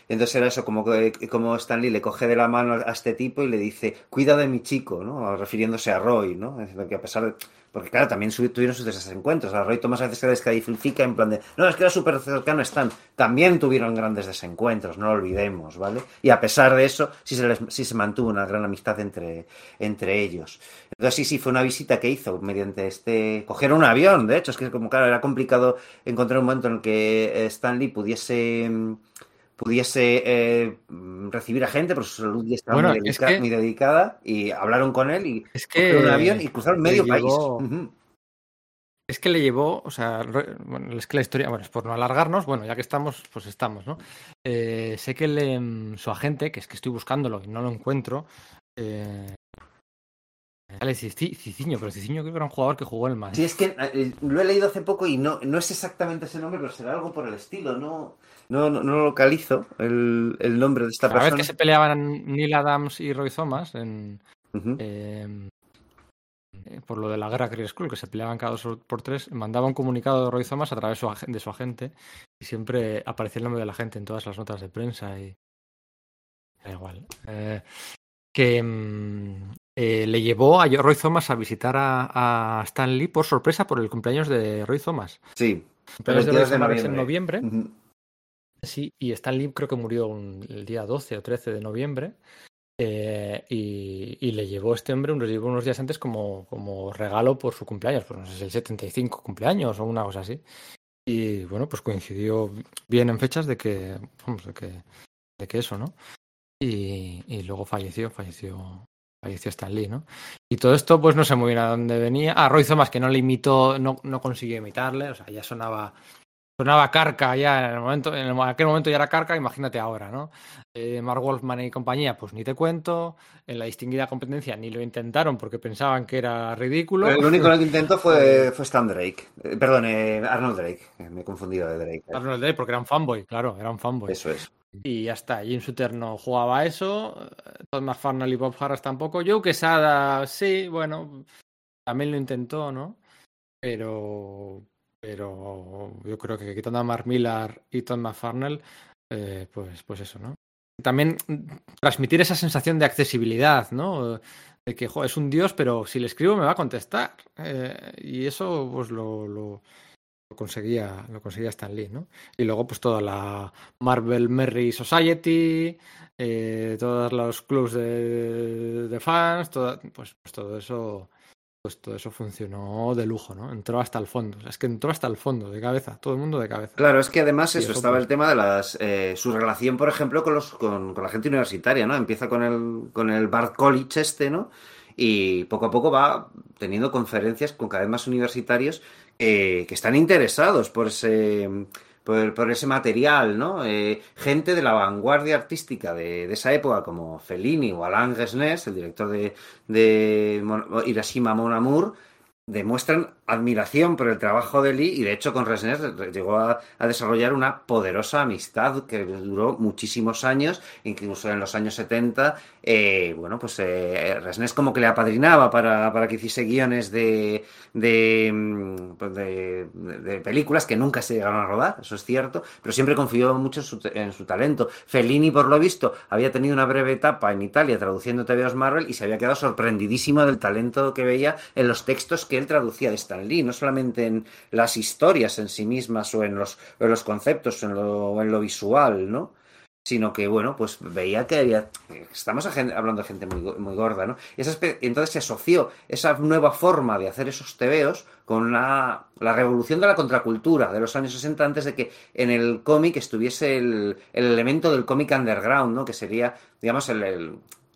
Entonces era eso, como, como Stan Lee le coge de la mano a este tipo y le dice, cuida de mi chico, ¿no? Refiriéndose a Roy, ¿no? Que a pesar de... Porque claro, también tuvieron sus desencuentros. A Roy Thomas a veces se descalifica en plan de, no, es que era súper cercano a Stan. También tuvieron grandes desencuentros, no lo olvidemos, ¿vale? Y a pesar de eso, sí se, les- sí se mantuvo una gran amistad entre, entre ellos. Entonces sí, sí, fue una visita que hizo mediante este... Cogieron un avión, de hecho, es que como claro, era complicado encontrar un momento en el que eh, Stan Lee pudiese... pudiese eh, recibir a gente, porque su salud ya estaba Bueno, muy, es que- muy dedicada, y hablaron con él y Es cogieron que... un avión y cruzaron medio país. Es que le llevó, o sea, bueno, es que la historia, bueno, es por no alargarnos, bueno, ya que estamos, pues estamos, ¿no? Eh, sé que le, mm, su agente, que es que estoy buscándolo y no lo encuentro, eh, Cici- Ciciño, pero Ciciño creo que era un jugador que jugó el Madrid. Sí, es que eh, lo he leído hace poco y no, no es exactamente ese nombre, pero será algo por el estilo. No, no, no, no localizo el, el nombre de esta Cada vez persona. que se peleaban Neil Adams y Roy Thomas en, eh, eh, por lo de la guerra Crier School, que se peleaban cada dos por tres, mandaba un comunicado de Roy Thomas a través de su, agente y siempre aparecía el nombre de la gente en todas las notas de prensa y da igual. Eh, que mm, eh, le llevó a Roy Thomas a visitar a, a Stan Lee por sorpresa por el cumpleaños de Roy Thomas. Sí, El cumpleaños de Roy 22 de Thomas es en noviembre. noviembre. Sí, y Stan Lee creo que murió un- el día 12 o 13 de noviembre. eh, y, y le llevó este hombre, lo llevó unos días antes como, como regalo por su cumpleaños, pues no sé si el 75 cumpleaños o una cosa así. Y bueno, pues coincidió bien en fechas de que, vamos, de que, de que eso, ¿no? Y, y luego falleció, falleció, falleció Stan Lee, ¿no? Y todo esto, pues no sé muy bien a dónde venía. Ah, Roy Thomas, que no le imitó, no, no consiguió imitarle, o sea, ya sonaba, sonaba carca ya en el momento, en el- aquel momento ya era carca, imagínate ahora, ¿no? Eh, Mark Wolfman y compañía, pues ni te cuento. En la distinguida competencia ni lo intentaron porque pensaban que era ridículo. El único <laughs> que intentó fue, fue Stan Drake. Eh, perdón, eh, Arnold Drake. Eh, Me he confundido de Drake. Arnold Drake, porque era un fanboy, claro, era un fanboy. Eso es. Y ya está, Jim Shooter no jugaba eso, Todd McFarnell y Bob Harras tampoco. Joe Quesada, sí, bueno, también lo intentó, ¿no? Pero, pero yo creo que quitando a Mark Millar y Todd McFarnell, eh, pues, pues eso, ¿no? también transmitir esa sensación de accesibilidad, ¿no? De que, jo, es un dios, pero si le escribo me va a contestar. Eh, y eso, pues lo, lo, lo conseguía, lo conseguía Stan Lee, ¿no? Y luego, pues toda la Marvel Merry Society, eh, todos los clubs de, de fans, toda- pues, pues todo eso, pues todo eso funcionó de lujo, ¿no? Entró hasta el fondo. O sea, es que entró hasta el fondo, de cabeza, todo el mundo de cabeza. Claro, es que además eso, eso estaba pues. el tema de las eh, su relación, por ejemplo, con los con, con la gente universitaria, ¿no? Empieza con el con el Bard College este, ¿no? Y poco a poco va teniendo conferencias con cada vez más universitarios eh, que están interesados por ese por, ese material, ¿no? Eh, gente de la vanguardia artística de, esa época, como Fellini o Alain Resnais, el director de, de Hiroshima Mon Amour, demuestran admiración por el trabajo de Lee y de hecho con Resnais llegó a, desarrollar una poderosa amistad que duró muchísimos años, incluso en los años 70, eh, bueno, pues eh, Resnais como que le apadrinaba para, para que hiciese guiones de, mm, pues de, de- películas que nunca se llegaron a rodar, eso es cierto, pero siempre confió mucho en su, en su talento. Fellini, por lo visto, había tenido una breve etapa en Italia traduciendo TVOs Marvel y se había quedado sorprendidísimo del talento que veía en los textos que él traducía de Stan Lee, no solamente en las historias en sí mismas o en los, en los conceptos en lo, en lo visual, ¿no? Sino que, bueno, pues veía que había. Estamos hablando de gente muy, muy gorda, ¿no? Y entonces se asoció esa nueva forma de hacer esos tebeos con la, la revolución de la contracultura de los años 60, antes de que en el cómic estuviese el, el elemento del cómic underground, ¿no? Que sería, digamos, el-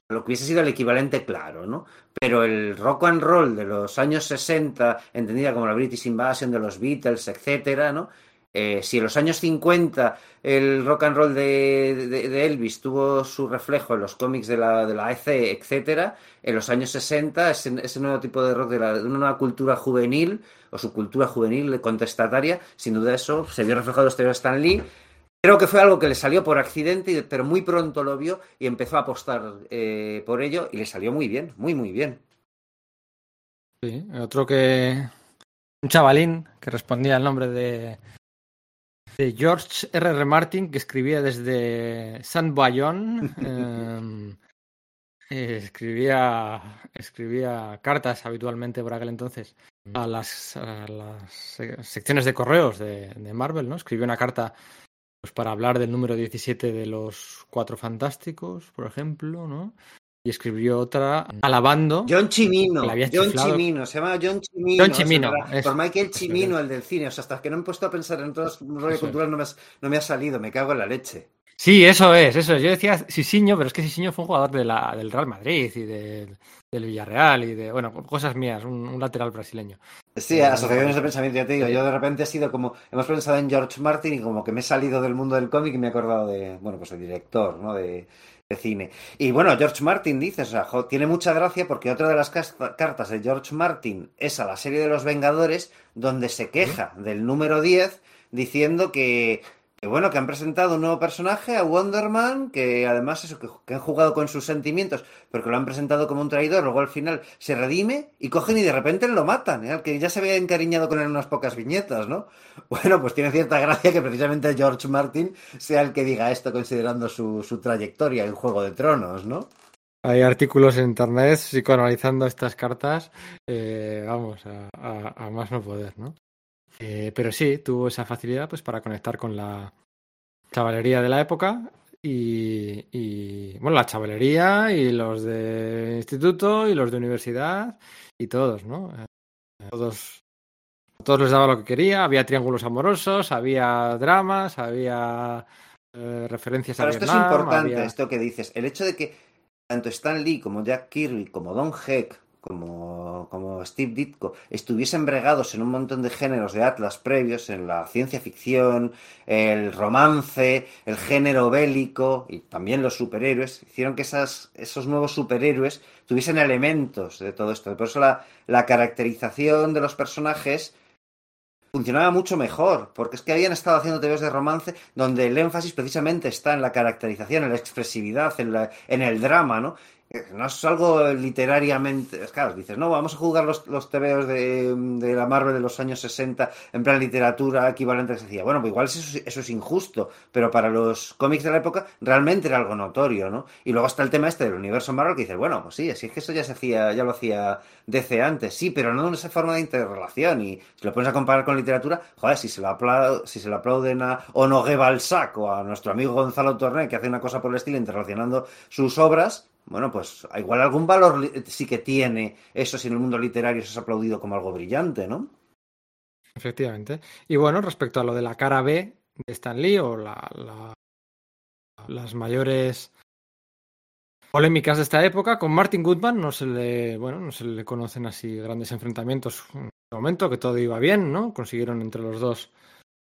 lo que hubiese sido el equivalente claro, ¿no? Pero el rock and roll de los años 60, entendida como la British Invasion de los Beatles, etcétera, ¿no? Eh, si en los años 50 el rock and roll de, de- Elvis tuvo su reflejo en los cómics de la, de la EC, etcétera, en los años 60 ese, nuevo tipo de rock de, la- de una nueva cultura juvenil o su cultura juvenil contestataria, sin duda eso se vio reflejado en los de Stan Lee. Creo que fue algo que le salió por accidente, pero muy pronto lo vio y empezó a apostar eh, por ello y le salió muy bien, muy, muy bien. Sí, otro que. Un chavalín que respondía al nombre de. de George R. R. Martin, que escribía desde San Bayonne. eh, <laughs> eh, escribía, escribía cartas habitualmente por aquel entonces a las, a las se- secciones de correos de, de Marvel, ¿no? Escribió una carta pues, para hablar del número 17 de los Cuatro Fantásticos, por ejemplo, ¿no? Y escribió otra alabando. John Chimino, John. Chimino, se llama John Chimino. John Chimino, por Michael Chimino, el del cine. O sea, hasta que no me he puesto a pensar en rollos Eso es. culturales no me, has- no me ha salido, me cago en la leche. Sí, eso es, eso es. Yo decía Sisiño, pero es que Sisiño fue un jugador de la, del Real Madrid y de- del Villarreal y de, bueno, cosas mías, un, un lateral brasileño. Sí, asociaciones de pensamiento, ya te digo. Yo de repente he sido como, hemos pensado en George Martin y como que me he salido del mundo del cómic y me he acordado de, bueno, pues el director, ¿no? De, de cine. Y bueno, George Martin dice, o sea, jo, tiene mucha gracia porque otra de las cartas de George Martin es a la serie de los Vengadores, donde se queja del número 10 diciendo que, que bueno, que han presentado un nuevo personaje, a Wonder Man, que además eso, que, han jugado con sus sentimientos, pero que lo han presentado como un traidor, luego al final se redime y cogen y de repente lo matan, ¿eh? Que ya se había encariñado con él en unas pocas viñetas, ¿no? <laughs> Bueno, pues tiene cierta gracia que precisamente George Martin sea el que diga esto considerando su, su trayectoria en Juego de Tronos, ¿no? Hay artículos en internet psicoanalizando estas cartas, eh, vamos, a- a más no poder, ¿no? Eh, pero sí, tuvo esa facilidad pues para conectar con la chavalería de la época y, y, bueno, la chavalería y los de instituto y los de universidad y todos, ¿no? Eh, Todos, todos les daba lo que quería, había triángulos amorosos, había dramas, había eh, referencias Pero a esto es Vietnam, importante, había- esto que dices. El hecho de que tanto Stan Lee como Jack Kirby, como Don Heck, como, como Steve Ditko, estuviesen bregados en un montón de géneros de Atlas previos, en la ciencia ficción, el romance, el género bélico y también los superhéroes, hicieron que esas, esos nuevos superhéroes tuviesen elementos de todo esto. Por eso la, caracterización de los personajes funcionaba mucho mejor, porque es que habían estado haciendo TVs de romance donde el énfasis precisamente está en la caracterización, en la expresividad, en, la- en el drama, ¿no? No es algo literariamente. es Claro, dices, no, vamos a jugar los, los TVOs de, de la Marvel de los años 60 en plan literatura equivalente se decía. Bueno, pues igual eso, es- eso es injusto, pero para los cómics de la época realmente era algo notorio, ¿no? Y luego está el tema este del universo Marvel que dices, bueno, pues sí, así es que eso ya se hacía, ya lo hacía DC antes, sí, pero no en esa forma de interrelación. Y si lo pones a comparar con literatura, joder, si se lo, apla- si se lo aplauden a Onogue Balzac o a nuestro amigo Gonzalo Torné, que hace una cosa por el estilo interrelacionando sus obras, bueno, pues igual algún valor li- sí que tiene eso si en el mundo literario se ha aplaudido como algo brillante, ¿no? Efectivamente. Y bueno, respecto a lo de la cara B de Stan Lee o la- la- las mayores polémicas de esta época, con Martin Goodman no se le, bueno, no se le conocen así grandes enfrentamientos en el momento, que todo iba bien, ¿no? Consiguieron entre los dos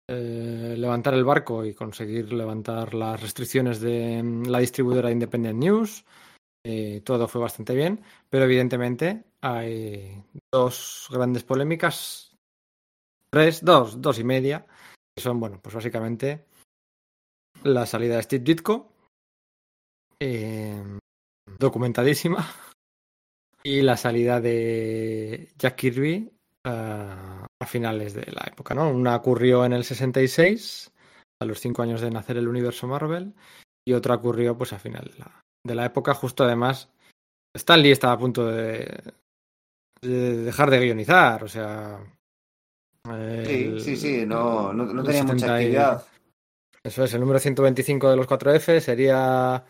eh, levantar el barco y conseguir levantar las restricciones de mm, la distribuidora Independent News. Eh, todo fue bastante bien, pero evidentemente hay dos grandes polémicas tres, dos, dos y media, que son, bueno, pues básicamente la salida de Steve Ditko, eh, documentadísima, y la salida de Jack Kirby a finales de la época, ¿no? Una ocurrió en el 66, a los cinco años de nacer el universo Marvel, y otra ocurrió pues a final de la, de la época, justo además, Stan Lee estaba a punto de, de dejar de guionizar, o sea... Sí, el- sí, sí, no, no, no el tenía mucha 70 y- actividad. Eso es, el número 125 de los 4F sería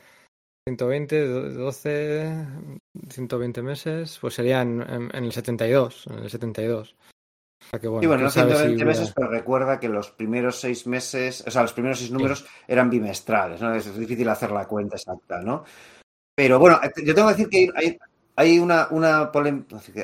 120, do- 12, 120 meses, pues sería en, en- en el 72, en el 72. Sea que bueno, Sí, bueno, no sabe si 120 hubiera- meses, pero recuerda que los primeros seis meses, o sea, los primeros seis números eran bimestrales, ¿no? Es difícil hacer la cuenta exacta, ¿no? Pero bueno, eh, yo tengo que decir que hay, hay una, una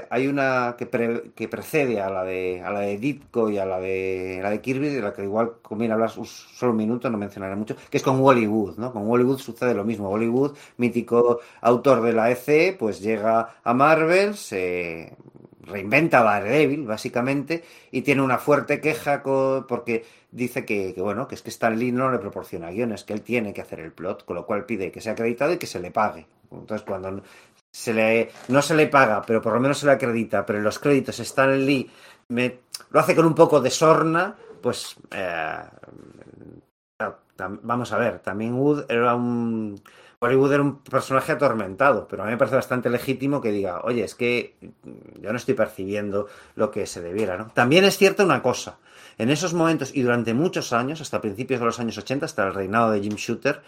hay una que, pre- que precede a la de a la de Ditko y a la de la de Kirby, de la que igual conviene hablar solo un minuto, no mencionaré mucho, que es con Wally Wood, ¿no? Con Wally Wood sucede lo mismo. Wally Wood, mítico autor de la EC, pues llega a Marvel, se reinventa a Daredevil, básicamente, y tiene una fuerte queja porque dice que, bueno, que es que Stan Lee no le proporciona guiones, que él tiene que hacer el plot, con lo cual pide que sea acreditado y que se le pague. Entonces, cuando se le, no se le paga, pero por lo menos se le acredita, pero los créditos Stan Lee me- lo hace con un poco de sorna, pues eh, vamos a ver, también Wood era un Hollywood era un personaje atormentado, pero a mí me parece bastante legítimo que diga, oye, es que yo no estoy percibiendo lo que se debiera, ¿no? También es cierta una cosa, en esos momentos y durante muchos años, hasta principios de los años 80, hasta el reinado de Jim Shooter,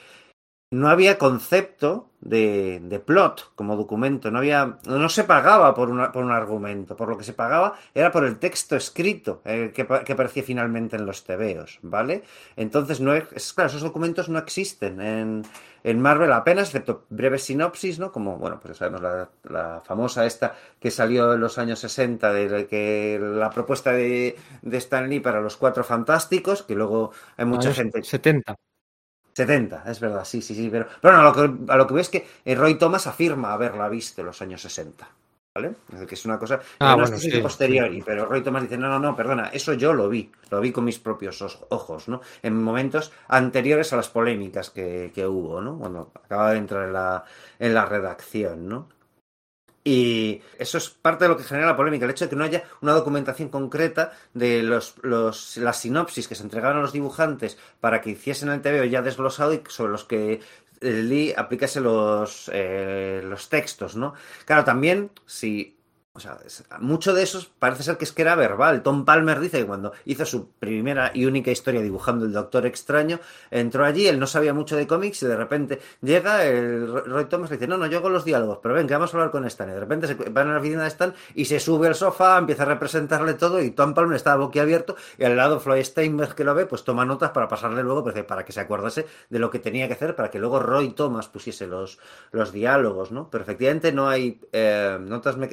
no había concepto de, de plot como documento, no había, no se pagaba por, una- por un argumento, por lo que se pagaba era por el texto escrito eh, que, que aparecía finalmente en los tebeos, ¿vale? Entonces, no es- claro, esos documentos no existen en, en Marvel apenas, excepto breves sinopsis, ¿no? Como, bueno, pues ya sabemos la, la famosa esta que salió en los años 60 de la que la propuesta de, de Stan Lee para los Cuatro Fantásticos, que luego hay mucha gente 70. 70, es verdad, sí, sí, sí, pero, pero no, a lo que, a lo que veo es que eh, Roy Thomas afirma haberla visto en los años 60, que es una cosa, Ah, no bueno, sí, posteriori, pero Roy Thomas dice, no, no, no, perdona, eso yo lo vi, lo vi con mis propios os- ojos, ¿no? En momentos anteriores a las polémicas que, que hubo, ¿no? Cuando acababa de entrar en la, en la redacción, ¿no? Y eso es parte de lo que genera la polémica, el hecho de que no haya una documentación concreta de los, los, las sinopsis que se entregaban a los dibujantes para que hiciesen el TVO ya desglosado y sobre los que Lee aplicase los, eh, los textos, ¿no? Claro, también, si... O sea, mucho de eso parece ser que es que era verbal. Tom Palmer dice que cuando hizo su primera y única historia dibujando el Doctor Extraño, entró allí, él no sabía mucho de cómics y de repente llega el Roy Thomas y dice, no, no, yo hago los diálogos, pero ven, que vamos a hablar con Stan. Y de repente se van a la oficina de Stan y se sube al sofá, empieza a representarle todo y Tom Palmer está boquiabierto y al lado Floyd Steinberg que lo ve, pues toma notas para pasarle luego, pues, para que se acordase de lo que tenía que hacer, para que luego Roy Thomas pusiese los, los diálogos, ¿no? Pero efectivamente no hay eh, notas me-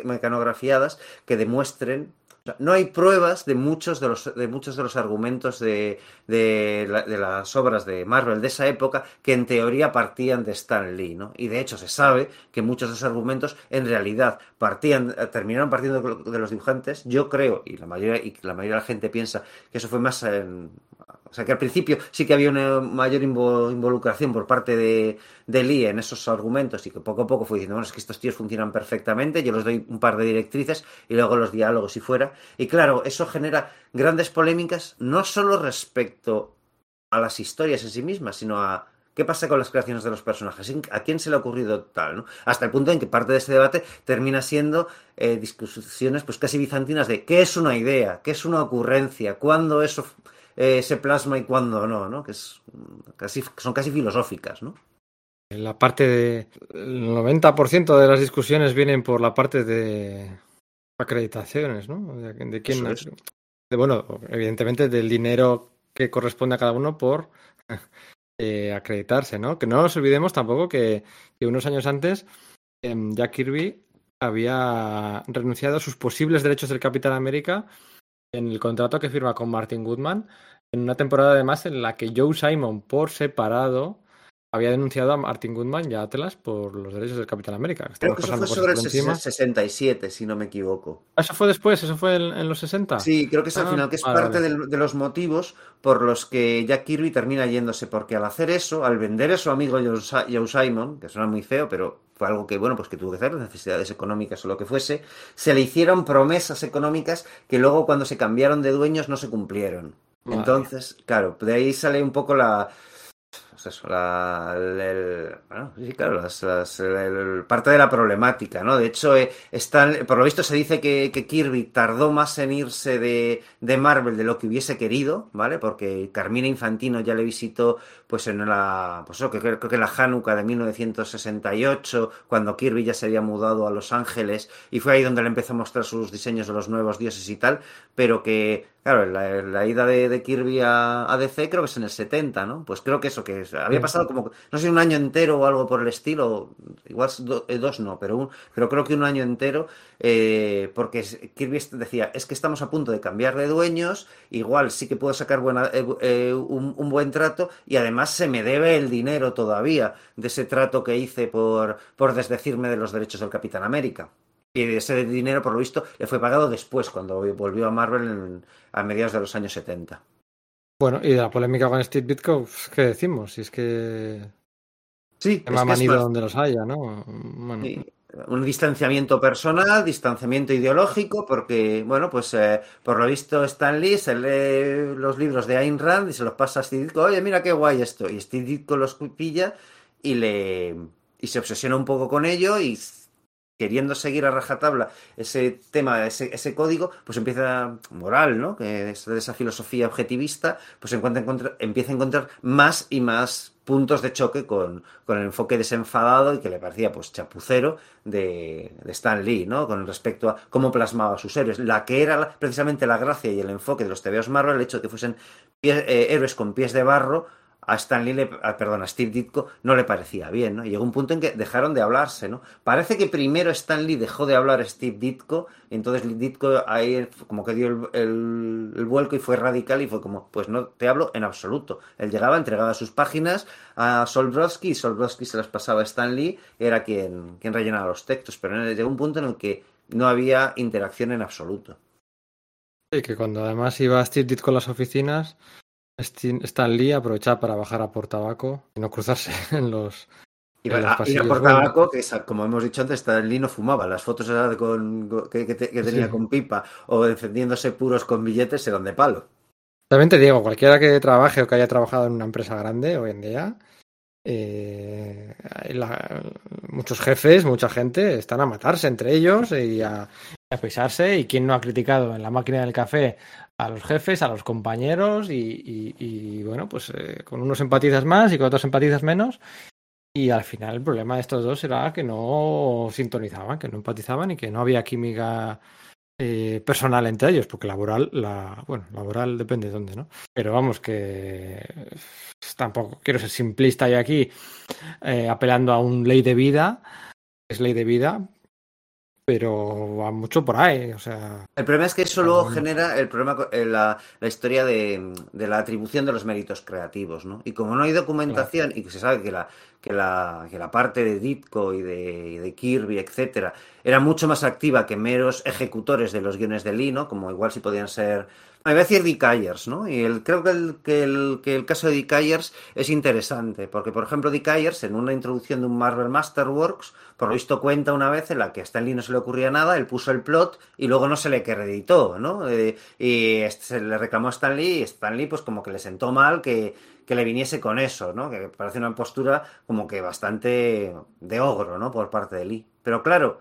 que demuestren no hay pruebas de muchos de los, de muchos de los argumentos de, de, la- de las obras de Marvel de esa época que en teoría partían de Stan Lee, ¿no? Y de hecho se sabe que muchos de esos argumentos en realidad partían, eh, terminaron partiendo de de los dibujantes. Yo creo, y la mayoría, y la mayoría de la gente piensa que eso fue más en- O sea, que al principio sí que había una mayor invo- involucración por parte de, de Lee en esos argumentos y que poco a poco fue diciendo, bueno, es que estos tíos funcionan perfectamente, yo les doy un par de directrices y luego los diálogos y fuera. Y claro, eso genera grandes polémicas, no solo respecto a las historias en sí mismas, sino a qué pasa con las creaciones de los personajes, a quién se le ha ocurrido tal, ¿no? Hasta el punto en que parte de ese debate termina siendo eh, discusiones pues casi bizantinas de qué es una idea, qué es una ocurrencia, cuándo eso eh, se plasma y cuándo no, ¿no? Que es mm, casi, son casi filosóficas, ¿no? La parte de. El 90% de las discusiones vienen por la parte de acreditaciones, ¿no? De, de quién. Es. de, bueno, evidentemente del dinero que corresponde a cada uno por <laughs> eh, acreditarse, ¿no? Que no nos olvidemos tampoco que, que unos años antes em, Jack Kirby había renunciado a sus posibles derechos del Capitán América en el contrato que firma con Martin Goodman en una temporada además en la que Joe Simon por separado había denunciado a Martin Goodman y a Atlas por los derechos del Capitán América. Creo que eso fue sobre el encima. 67, si no me equivoco. Ah, Eso fue después, eso fue en, en los 60. Sí, creo que es al Ah, final, que es vale, parte vale. de los motivos por los que Jack Kirby termina yéndose, porque al hacer eso, al vender a su amigo Joe Simon, que suena muy feo, pero fue algo que, bueno, pues que tuvo que hacer, necesidades económicas o lo que fuese, se le hicieron promesas económicas que luego cuando se cambiaron de dueños no se cumplieron. Entonces, claro, de ahí sale un poco la... pues eso, la, el- bueno, sí, claro, las- el- parte de la problemática, ¿no? De hecho, eh, están, por lo visto se dice que, que Kirby tardó más en irse de, de Marvel de lo que hubiese querido, ¿vale? Porque Carmina Infantino ya le visitó, pues en la, pues eso, que creo, creo que la Hanukkah de 1968, cuando Kirby ya se había mudado a Los Ángeles, y fue ahí donde le empezó a mostrar sus diseños de los nuevos dioses y tal, pero que, claro, la, la ida de, de Kirby a, a DC creo que es en el 70, ¿no? Pues creo que eso, que había pasado como, no sé, un año entero o algo por el estilo, igual do- eh, dos no, pero, un, pero creo que un año entero, eh, porque Kirby decía, es que estamos a punto de cambiar de dueños, igual sí que puedo sacar buena, eh, eh, un, un buen trato y además se me debe el dinero todavía de ese trato que hice por, por desdecirme de los derechos del Capitán América. Y ese dinero, por lo visto, le fue pagado después, cuando volvió a Marvel en- a mediados de los años 70. Bueno, y de la polémica con Steve Ditko, pues, ¿qué decimos? Si es que Sí, me ha manido donde los haya, ¿no? Bueno, Sí, Un distanciamiento personal, distanciamiento ideológico, porque, bueno, pues eh, por lo visto Stan Lee se lee los libros de Ayn Rand y se los pasa a Steve Ditko, oye, mira qué guay esto, y Steve Ditko los pilla y le y se obsesiona un poco con ello y queriendo seguir a rajatabla ese tema, ese, código, pues empieza moral, ¿no? Que de esa filosofía objetivista, pues encuentra, empieza a encontrar más y más puntos de choque con, con el enfoque desenfadado y que le parecía pues chapucero de, de Stan Lee, ¿no? Con respecto a cómo plasmaba a sus héroes. La que era precisamente la gracia y el enfoque de los TVOs Marvel, el hecho de que fuesen eh, héroes con pies de barro, a Stan Lee, le- perdón, Steve Ditko no le parecía bien, ¿no? Llegó un punto en que dejaron de hablarse, ¿no? Parece que primero Stan Lee dejó de hablar a Steve Ditko, entonces Ditko ahí como que dio el, el- el vuelco y fue radical y fue como, pues no te hablo en absoluto. Él llegaba, entregaba sus páginas a Sol Brodsky y Sol Brodsky se las pasaba a Stan Lee, era quien, quien rellenaba los textos, pero llegó un punto en el que no había interacción en absoluto. y que cuando además iba Steve Ditko a las oficinas, Stan Lee aprovechaba para bajar a por tabaco y no cruzarse <laughs> en los... Y En los a- ir a por tabaco, que esa- como hemos dicho antes, Stan Lee no fumaba. Las fotos esas con, con- que, que te- que tenía Sí. con pipa o encendiéndose puros con billetes eran de palo. También te digo, cualquiera que trabaje o que haya trabajado en una empresa grande hoy en día, eh, la- muchos jefes, mucha gente están a matarse entre ellos y a, y a pisarse. ¿Y quién no ha criticado en la máquina del café a los jefes, a los compañeros? Y, bueno, pues eh, con unos empatizas más y con otros empatizas menos. Y al final el problema de estos dos era que no sintonizaban, que no empatizaban y que no había química eh, personal entre ellos, porque laboral, la, bueno, laboral depende de dónde, ¿no? Pero vamos, que eh, tampoco quiero ser simplista y aquí eh, apelando a un ley de vida, es ley de vida, pero va mucho por ahí, o sea, El problema es que eso luego Bueno. genera el problema, eh, la, la historia de, de la atribución de los méritos creativos, ¿no? Y como no hay documentación y que se sabe que la, que la, que la parte de Ditko y de, y de Kirby, etcétera, era mucho más activa que meros ejecutores de los guiones de Lee, ¿no? Como igual si podían ser Me voy a decir Dick Ayers, ¿no? Y el, creo que el, que, el, caso de Dick Ayers es interesante, porque, por ejemplo, Dick Ayers, en una introducción de un Marvel Masterworks, por lo visto cuenta una vez en la que a Stan Lee no se le ocurría nada, él puso el plot y luego no se le acreditó, ¿no? Eh, y este, se le reclamó a Stan Lee y Stan Lee, pues como que le sentó mal que, que le viniese con eso, ¿no? Que parece una postura como que bastante de ogro, ¿no? Por parte de Lee. Pero claro,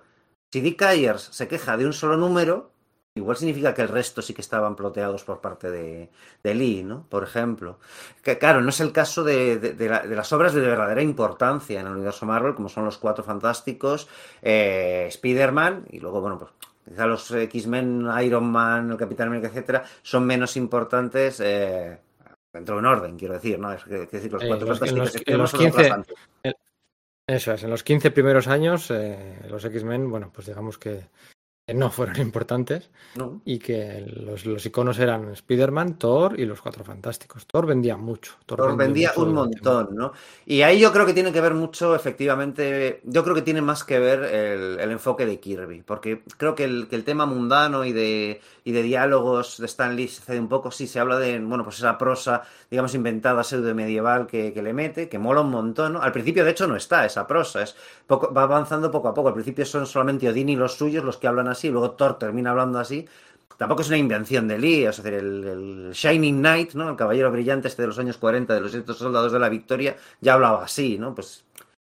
si Dick Ayers se queja de un solo número, Igual significa que el resto sí que estaban ploteados por parte de, de Lee, ¿no? Por ejemplo. Que claro, no es el caso de, de, de, la, de, las obras de verdadera importancia en el universo Marvel, como son los Cuatro Fantásticos, eh, Spider-Man, y luego, bueno, pues quizá los X-Men, Iron Man, el Capitán América, etcétera, son menos importantes. Eh, dentro de un orden, quiero decir, ¿no? Es decir, los Eh, Cuatro en Fantásticos los- en los tenemos son 15 otras antes. Eso es, en los 15 primeros años, eh, los X-Men, bueno, pues digamos que no fueron <laughs> importantes ¿no? y que los, los iconos eran Spider-Man, Thor y los Cuatro Fantásticos. Thor vendía mucho. Thor, vendía mucho un montón, ¿no? Y ahí yo creo que tiene que ver mucho, efectivamente, yo creo que tiene más que ver el, el enfoque de Kirby, porque creo que el, que el tema mundano y de, y de diálogos de Stan Lee se cede un poco, sí, se habla de, bueno, pues esa prosa, digamos, inventada pseudo medieval que, que le mete, que mola un montón, ¿no? Al principio, de hecho, no está esa prosa, es poco, va avanzando poco a poco, al principio son solamente Odín y los suyos los que hablan así, luego Thor termina hablando así, Tampoco es una invención de Lee, es decir, el, Shining Knight, ¿no? El caballero brillante este de los años 40 de los ciertos soldados de la victoria, ya hablaba así, ¿no? Pues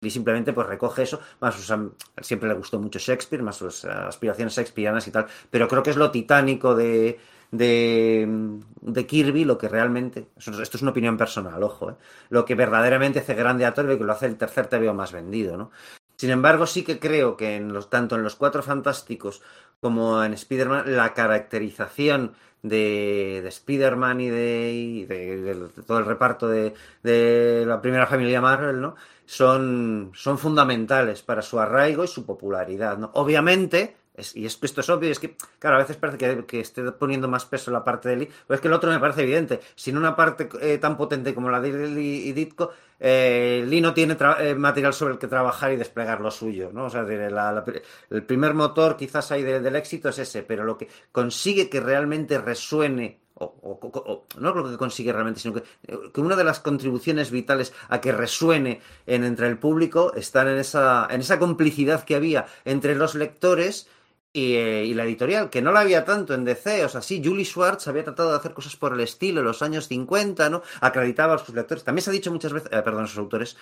Lee simplemente pues recoge eso, más sus, siempre le gustó mucho Shakespeare, más sus aspiraciones shakespearianas y tal, pero creo que es lo titánico de, de, Kirby lo que realmente, esto es una opinión personal, ojo, ¿eh? lo que verdaderamente hace grande a Thor y que lo hace el tercer TVO más vendido, ¿no? Sin embargo, sí que creo que en los, tanto en los Cuatro Fantásticos como en Spider-Man, la caracterización de, de Spider-Man y, de, y de- todo el reparto de, de la primera familia Marvel, ¿no? Son, son fundamentales para su arraigo y su popularidad, ¿no? Obviamente, es- y esto es obvio, es que, claro, a veces parece que, esté poniendo más peso la parte de Lee, pero es que el otro me parece evidente. Sin una parte eh, tan potente como la de Lee y Ditko, eh, Lee no tiene eh, material sobre el que trabajar y desplegar lo suyo, ¿no? O sea, la- el primer motor quizás ahí de- del éxito es ese, pero lo que consigue que realmente resuene, o, o- no lo que consigue realmente, sino que, que una de las contribuciones vitales a que resuene en, entre el público están en esa, en esa complicidad que había entre los lectores y, eh, y la editorial, que no la había tanto en DC, o sea, sí, Julie Schwartz había tratado de hacer cosas por el estilo en los años 50, ¿no? Acreditaba a sus lectores. También se ha dicho muchas veces, eh, perdón, a sus autores,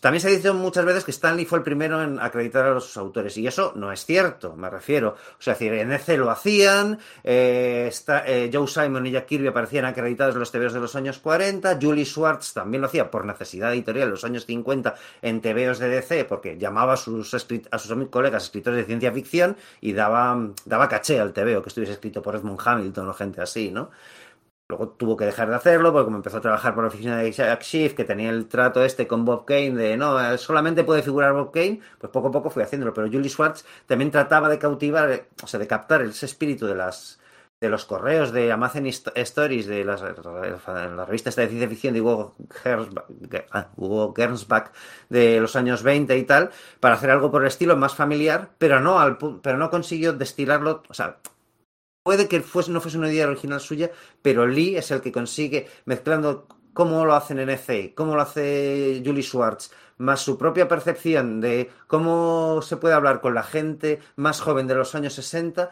también se ha dicho muchas veces que Stanley fue el primero en acreditar a sus autores, y eso no es cierto, me refiero. O sea, en DC lo hacían, eh, eh, Joe Simon y Jack Kirby aparecían acreditados en los TVOs de los años 40, Julie Schwartz también lo hacía por necesidad editorial en los años 50 en TVOs de DC, porque llamaba a sus, a sus colegas escritores de ciencia ficción y daba, daba caché al TVO que estuviese escrito por Edmund Hamilton o gente así, ¿no? Luego tuvo que dejar de hacerlo porque como empezó a trabajar por la oficina de Jack Schiff, que tenía el trato este con Bob Kane de no, eh, solamente puede figurar Bob Kane, pues poco a poco fue haciéndolo. Pero Julie Schwartz también trataba de cautivar, o sea, de captar ese espíritu de las de los correos de Amazon Stories de las, la revista esta de ciencia ficción de Hugo ah, Gernsback de los años 20 y tal, para hacer algo por el estilo más familiar, pero no al pero no consiguió destilarlo, o sea, puede que fuese, no fuese una idea original suya, pero Lee es el que consigue, mezclando cómo lo hacen en EC, cómo lo hace Julie Schwartz, más su propia percepción de cómo se puede hablar con la gente más joven de los años 60,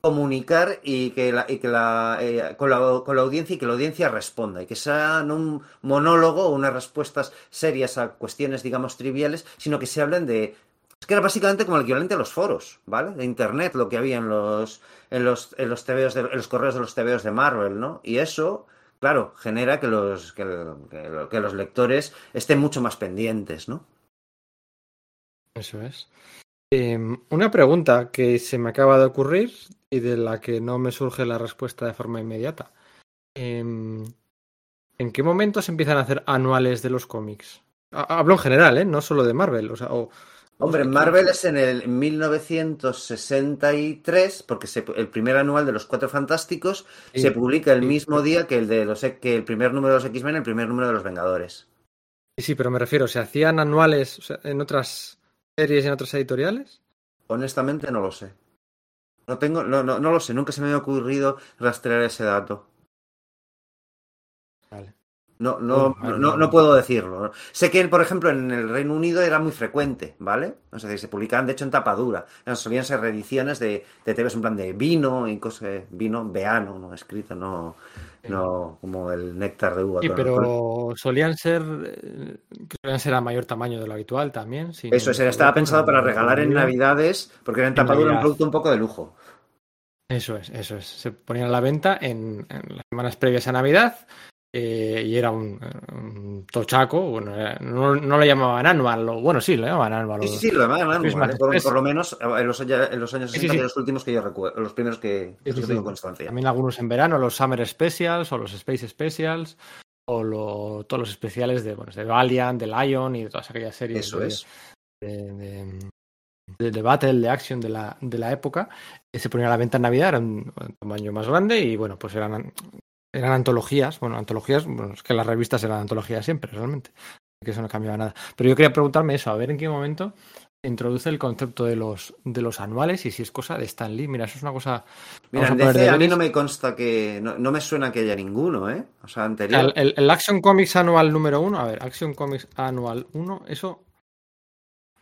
comunicar y que la, y que la, eh, con, la, con la audiencia y que la audiencia responda y que sea no un monólogo o unas respuestas serias a cuestiones, digamos, triviales, sino que se hablen de que era básicamente como el equivalente a los foros, ¿vale? De internet, lo que había en los, en los, en los, TVOs de- en los correos de los TVOs de Marvel, ¿no? Y eso, claro, genera que los, que, los lectores estén mucho más pendientes, ¿no? Eso es. Eh, una pregunta que se me acaba de ocurrir y de la que no me surge la respuesta de forma inmediata. Eh, ¿En qué momento se empiezan a hacer anuales de los cómics? Ha- Hablo en general, ¿eh? No solo de Marvel. O- Hombre, Marvel es en el 1963, porque se- el primer anual de los Cuatro Fantásticos Sí, se publica el sí. mismo día que el de los que el primer número de los X-Men, el primer número de los Vengadores. Sí, sí, pero me refiero, ¿se hacían anuales o sea, en otras series y en otras editoriales? Honestamente no lo sé. No tengo, no, no, no lo sé, nunca se me había ocurrido rastrear ese dato. No, no, no, vale. no puedo decirlo. Sé que, por ejemplo, en el Reino Unido era muy frecuente, ¿vale? Es decir, se publicaban, de hecho, en tapadura. Solían ser reediciones de, de TVs en plan de vino y cosas, vino, veano, no escrito, no, no como el néctar de uva. Sí, pero solían ser eh, solían ser a mayor tamaño de lo habitual también. sin Eso es, estaba pensado para no- regalar en no- Navidades, porque era en tapadura un producto un poco de lujo. Eso es, eso es. Se ponían a la venta en, en las semanas previas a Navidad eh, y era un, un tochaco. Bueno, era- no, no lo llamaban anual, bueno, sí, lo llamaban anual. Sí, sí, lo llamaban anual, por, lo menos en los, años- en los años Sí, 60 sí, los últimos que yo recuerdo, los primeros que, los que tengo constancia. También algunos en verano, los Summer Specials o los Space Specials o lo- todos los especiales de, bueno, de Valiant, de Lion y de todas aquellas series Eso de, es. de, de- de- de battle, de action de la, de la época. se ponía a la venta en Navidad, era un, un tamaño más grande y bueno, pues eran, eran antologías. Bueno, antologías, bueno, es que las revistas eran antologías siempre, realmente. Que eso no cambiaba nada. Pero yo quería preguntarme eso, a ver en qué momento introduce el concepto de los, de los anuales y si es cosa de Stan Lee. Mira, eso es una cosa. Mira, a poner DC a mí no me consta que. No, no me suena que haya ninguno, ¿eh? O sea, anterior. el, el- el Action Comics anual número uno, a ver, Action Comics anual 1, eso.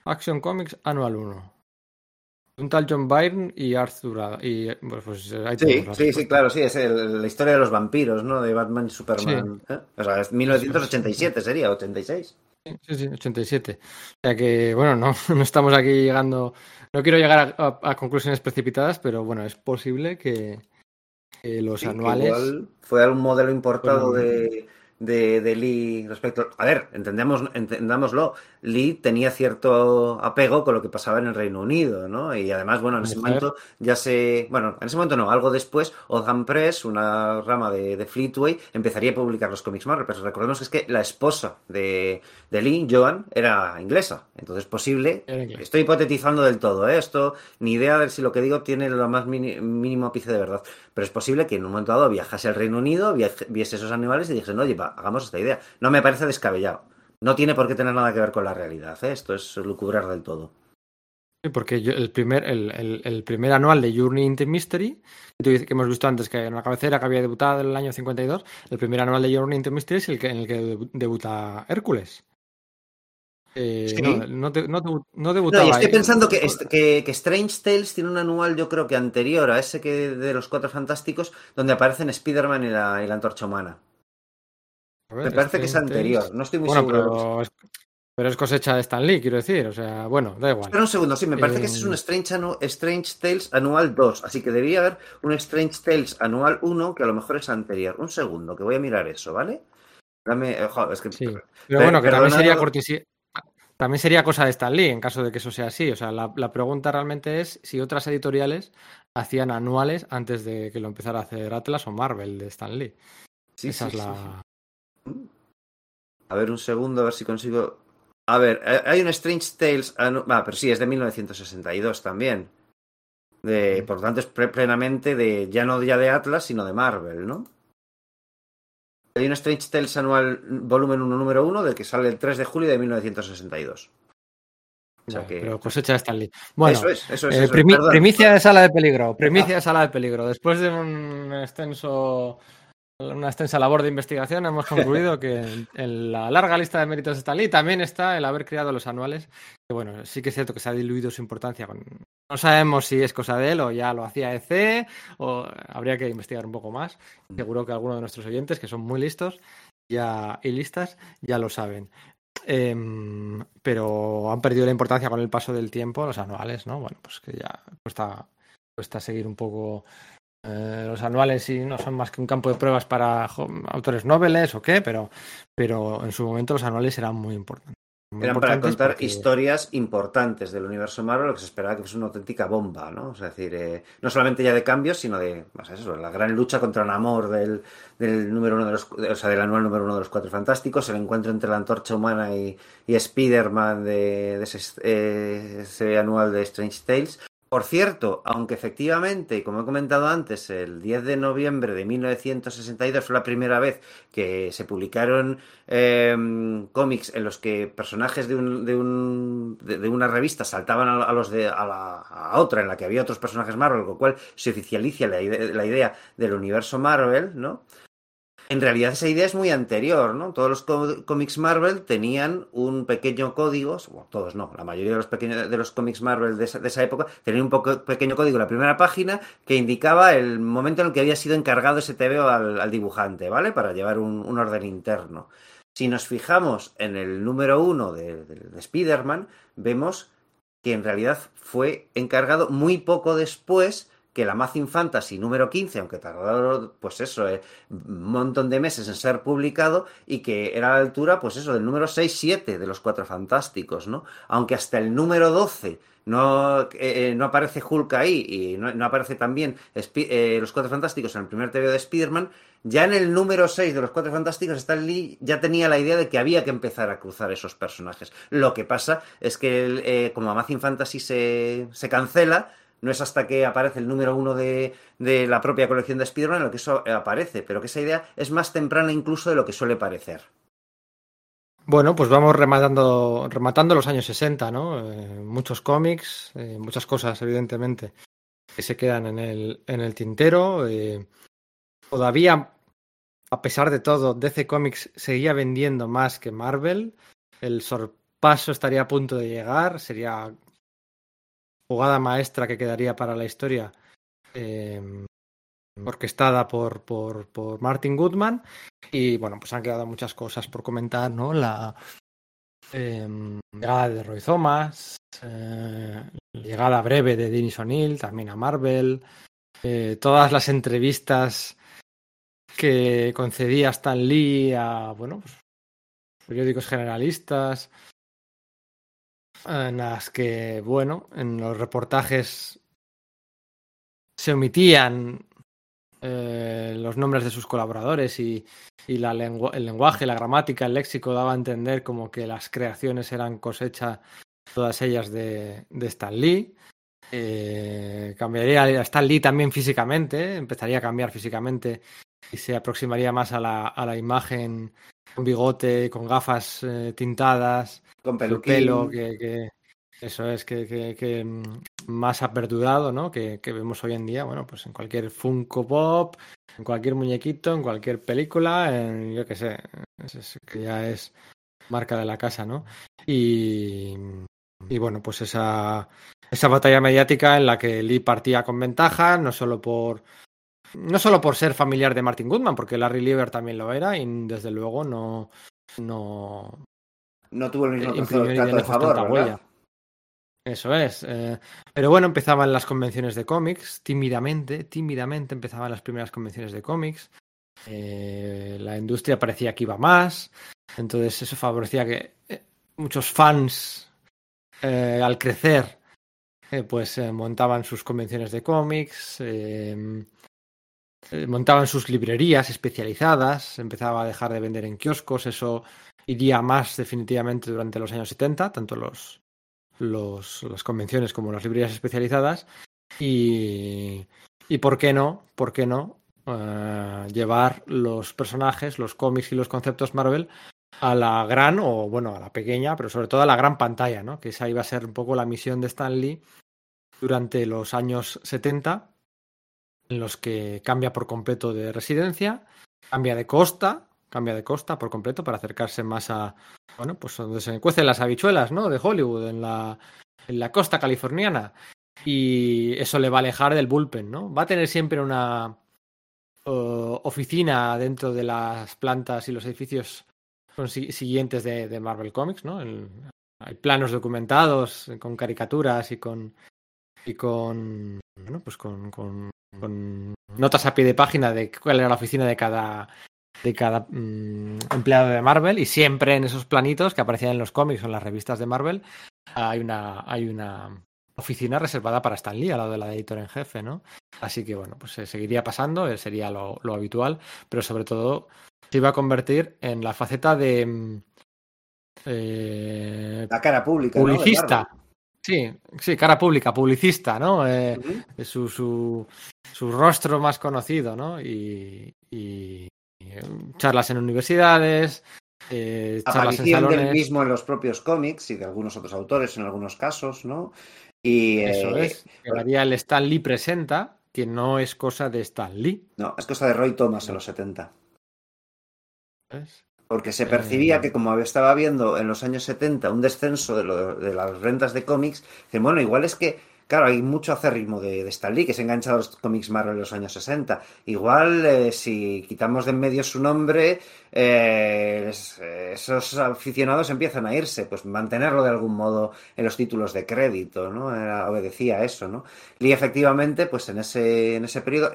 Action Comics anual 1. Un tal John Byrne y Arthur. Y, pues, pues, ahí Sí, sí, sí, claro, sí, es el- la historia de los vampiros, ¿no? De Batman y Superman. ¿eh? O sea, es 1987 sería, 86. Sí, sí, 87. O sea que, bueno, no, <laughs> no estamos aquí llegando. No quiero llegar a, a- a conclusiones precipitadas, pero bueno, es posible que, que los Sí, que anuales. igual fue algún modelo importado de, de, de Lee respecto. A ver, entendemos, entendámoslo. Lee tenía cierto apego con lo que pasaba en el Reino Unido, ¿no? Y además, bueno, en ese momento ya se. Bueno, en ese momento no, algo después, Oldham Press, una rama de, de Fleetway, empezaría a publicar los cómics Marvel. Pero recordemos que es que la esposa de, de Lee, Joan, era inglesa. Entonces, posible. Estoy hipotetizando del todo, ¿eh? Esto, ni idea de si lo que digo tiene lo más mini- mínimo ápice de verdad. Pero es posible que en un momento dado viajase al Reino Unido, viese esos animales y dijese, oye, va, hagamos esta idea. No me parece descabellado. No tiene por qué tener nada que ver con la realidad, ¿eh? Esto es lucubrar del todo. Sí, porque yo- el, primer, el, el- el primer anual de Journey into Mystery, que hemos visto antes que en la cabecera que había debutado en el año 52, el primer anual de Journey into Mystery es el que, en el que debu- debuta Hércules. Eh, Sí. no, no, de- no debu- no No, debutaba estoy pensando que, que Strange Tales tiene un anual, yo creo que anterior a ese que de los Cuatro Fantásticos, donde aparecen Spider-Man y la, y la Antorcha Humana. Ver, Me parece que es anterior, no estoy muy Bueno, seguro. pero es, pero es cosecha de Stan Lee, quiero decir. O sea, bueno, da igual. Espera un segundo, sí, me parece que ese es un Eh, Strange, anu- Strange Tales anual 2, así que debería haber un Strange Tales anual 1 que a lo mejor es anterior. Un segundo, que voy a mirar eso, ¿vale? Dame, eh, joder, es que... Sí. Pero Per- bueno, que también sería cortesía. También sería cosa de Stan Lee, en caso de que eso sea así. O sea, la, la pregunta realmente es si otras editoriales hacían anuales antes de que lo empezara a hacer Atlas o Marvel de Stan Lee. Sí, Esa sí, es la. A ver, un segundo, a ver si consigo... A ver, eh, hay un Strange Tales... Ah, pero sí, es de 1962 también. De, por lo tanto, es plenamente de... Ya no ya de Atlas, sino de Marvel, ¿no? Hay un Strange Tales anual volumen 1 número 1 del que sale el 3 de julio de 1962. O sea que- Pero cosecha de Stan Lee. Bueno, eso es, eso es. eh, eso es, primi- perdón. primicia de sala de peligro. Primicia de sala de peligro. Después de un extenso. Una extensa labor de investigación, hemos concluido que en- la larga lista de méritos Stan Lee también está el haber creado los anuales. Que bueno, sí que es cierto que se ha diluido su importancia. No sabemos si es cosa de él o ya lo hacía EC o habría que investigar un poco más. Seguro que algunos de nuestros oyentes, que son muy listos ya, y listas, ya lo saben. Em, pero han perdido la importancia con el paso del tiempo los anuales, ¿no? Bueno, pues que ya cuesta, cuesta seguir un poco eh, los anuales y no son más que un campo de pruebas para autores noveles o qué, pero, pero en su momento los anuales eran muy importantes. Muy Eran para contar porque- historias importantes del universo Marvel, lo que se esperaba que fuese una auténtica bomba, ¿no? O sea, es decir, eh, no solamente ya de cambios, sino de, pues eso, la gran lucha contra Namor del, del número uno de los, o sea, del anual número uno de los Cuatro Fantásticos, el encuentro entre la Antorcha Humana y, y Spider-Man de, de ese, eh, ese anual de Strange Tales. Por cierto, aunque efectivamente, como he comentado antes, el 10 de noviembre de 1962 fue la primera vez que se publicaron eh, cómics en los que personajes de, un, de, un, de, una revista saltaban a, los de a, la, a, otra en la que había otros personajes Marvel, con lo cual se oficializa la la idea del universo Marvel, ¿no? En realidad esa idea es muy anterior, ¿no? Todos los cómics Marvel tenían un pequeño código, bueno, todos no, la mayoría de los, pequeños, de los cómics Marvel de esa, época tenían un poco, pequeño código en la primera página que indicaba el momento en el que había sido encargado ese TVO al, dibujante, ¿vale? Para llevar un, orden interno. Si nos fijamos en el número uno de, de Spider-Man, vemos que en realidad fue encargado muy poco después que la Amazing Fantasy número 15, aunque tardó, pues eso, eh, un montón de meses en ser publicado y que era a la altura, pues eso, del número 6-7 de los Cuatro Fantásticos, ¿no? Aunque hasta el número 12 no, eh, no aparece Hulk ahí y no, no aparece también eh, los Cuatro Fantásticos en el primer TV de Spider-Man, ya en el número 6 de los Cuatro Fantásticos, Stan Lee ya tenía la idea de que había que empezar a cruzar esos personajes. Lo que pasa es que eh, como Amazing Fantasy se, se cancela, no es hasta que aparece el número uno de, de la propia colección de Spider-Man lo que eso aparece, pero que esa idea es más temprana incluso de lo que suele parecer. Bueno, pues vamos rematando, rematando los años 60, ¿no? Eh, muchos cómics, eh, muchas cosas, evidentemente, que se quedan en el, en el tintero. Eh, todavía, a pesar de todo, DC Comics seguía vendiendo más que Marvel. El sorpaso estaría a punto de llegar, sería jugada maestra que quedaría para la historia, eh, orquestada por, por, por, Martin Goodman. Y bueno, pues han quedado muchas cosas por comentar, ¿no? La eh, llegada de Roy Thomas, eh, llegada breve de Denis O'Neill, también a Marvel, eh, todas las entrevistas que concedía Stan Lee a, bueno, pues, periódicos generalistas, en las que, bueno, en los reportajes se omitían eh, los nombres de sus colaboradores y, y la lengua, el lenguaje, la gramática, el léxico daba a entender como que las creaciones eran cosecha, todas ellas de, de Stan Lee. Eh, cambiaría Stan Lee también físicamente, empezaría a cambiar físicamente y se aproximaría más a la, a la imagen con bigote, con gafas eh, tintadas, con pelo que, que, eso es que, que, que, más ha perdurado, ¿no? Que, que, vemos hoy en día, bueno, pues en cualquier Funko Pop, en cualquier muñequito, en cualquier película, en, yo qué sé, es, es, que ya es marca de la casa, ¿no? Y, y bueno, pues esa, esa batalla mediática en la que Lee partía con ventaja, no solo por no solo por ser familiar de Martin Goodman, porque Larry Lieber también lo era y desde luego no no no tuvo el mismo trato de favor, huella. Eso es. Eh, pero bueno, empezaban las convenciones de cómics, tímidamente, tímidamente empezaban las primeras convenciones de cómics. Eh, la industria parecía que iba más. Entonces eso favorecía que eh, muchos fans eh, al crecer pues montaban sus convenciones de cómics montaban sus librerías especializadas, empezaba a dejar de vender en kioscos, eso iría más definitivamente durante los años 70, tanto los, los, las convenciones como las librerías especializadas. Y, y por qué no, por qué no uh, llevar los personajes, los cómics y los conceptos Marvel a la gran, o bueno, a la pequeña, pero sobre todo a la gran pantalla, ¿no? Que esa iba a ser un poco la misión de Stan Lee durante los años 70 en los que cambia por completo de residencia, cambia de costa, cambia de costa por completo para acercarse más a, bueno, pues donde se cuecen las habichuelas, ¿no? De Hollywood, en la, en la costa californiana. Y eso le va a alejar del bullpen, ¿no? Va a tener siempre una oficina dentro de las plantas y los edificios siguientes de, Marvel Comics, ¿no? Hay planos documentados con caricaturas y con y con bueno pues con, con, notas a pie de página de cuál era la oficina de cada de cada mmm, empleado de Marvel y siempre en esos planitos que aparecían en los cómics o en las revistas de Marvel hay una hay una oficina reservada para Stan Lee al lado de la de editor en jefe, ¿no? Así que bueno, pues se seguiría pasando, sería lo, lo habitual, pero sobre todo se iba a convertir en la faceta de eh, la cara pública publicista. ¿no? Sí, sí, cara pública, publicista, ¿no? Eh, Ujú. su, su, su rostro más conocido, ¿no? Y, eh, charlas en universidades, eh, charlas en del mismo en los propios cómics y de algunos otros autores en algunos casos, ¿no? Y Eso eh, es. Quedaría el Stan Lee presenta, que no es cosa de Stan Lee. no, es cosa de Roy Thomas en los 70. ¿sabes? Porque se percibía Eh. que como estaba habiendo en los años 70 un descenso de, lo- de las rentas de cómics, dicen, bueno, igual es que, claro, hay mucho acérrimo de, de Stan Lee que se ha enganchado a los cómics Marvel en los años 60. Igual eh, si quitamos de en medio su nombre, eh, es- esos aficionados empiezan a irse, pues mantenerlo de algún modo en los títulos de crédito, ¿no? Era- obedecía a eso, ¿no? Lee efectivamente, pues en ese, en ese periodo...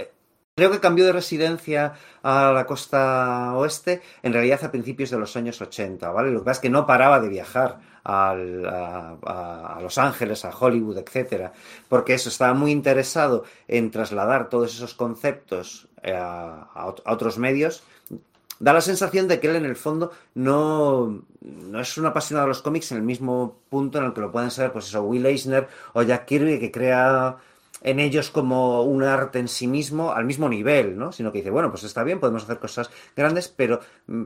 Creo que cambió de residencia a la costa oeste en realidad a principios de los años 80, ¿vale? Lo que pasa es que no paraba de viajar a, Los Ángeles, a Hollywood, etcétera, porque eso estaba muy interesado en trasladar todos esos conceptos eh, a, a otros medios. Da la sensación de que él en el fondo no, no es un apasionado de los cómics en el mismo punto en el que lo pueden ser, pues eso, Will Eisner o Jack Kirby, que crea en ellos como un arte en sí mismo al mismo nivel, ¿no? Sino que dice, bueno, pues está bien, podemos hacer cosas grandes, pero mm,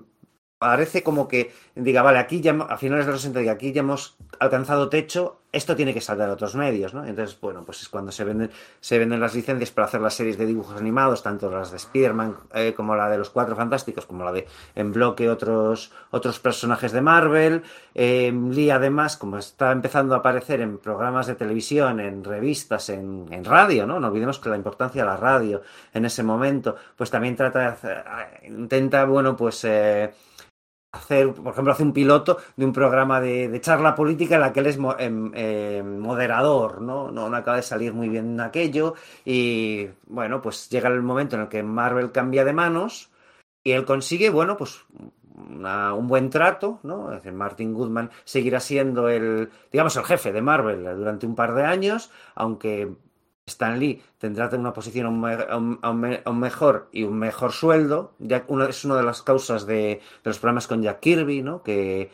parece como que diga, vale, aquí ya a finales de los 60 diga, aquí ya hemos alcanzado techo, esto tiene que saltar a otros medios, ¿no? Entonces, bueno, pues es cuando se venden, se venden las licencias para hacer las series de dibujos animados, tanto las de Spider-Man eh, como la de los Cuatro Fantásticos, como la de en bloque otros, otros personajes de Marvel. Eh, Lee, además, como está empezando a aparecer en programas de televisión, en revistas, en, radio, ¿no? No olvidemos que la importancia de la radio en ese momento, pues también trata intenta, bueno, pues... Eh, hacer, por ejemplo, hace un piloto de un programa de, charla política en la que él es mo- eh, moderador, ¿no? ¿no? No acaba de salir muy bien aquello y, bueno, pues llega el momento en el que Marvel cambia de manos y él consigue, bueno, pues una- un buen trato, ¿no? Es decir, Martin Goodman seguirá siendo el, digamos, el jefe de Marvel durante un par de años, aunque Stan Lee tendrá una posición aún, aún- aún me- aún mejor y un mejor sueldo. Es una de las causas de, los problemas con Jack Kirby, ¿no? Que,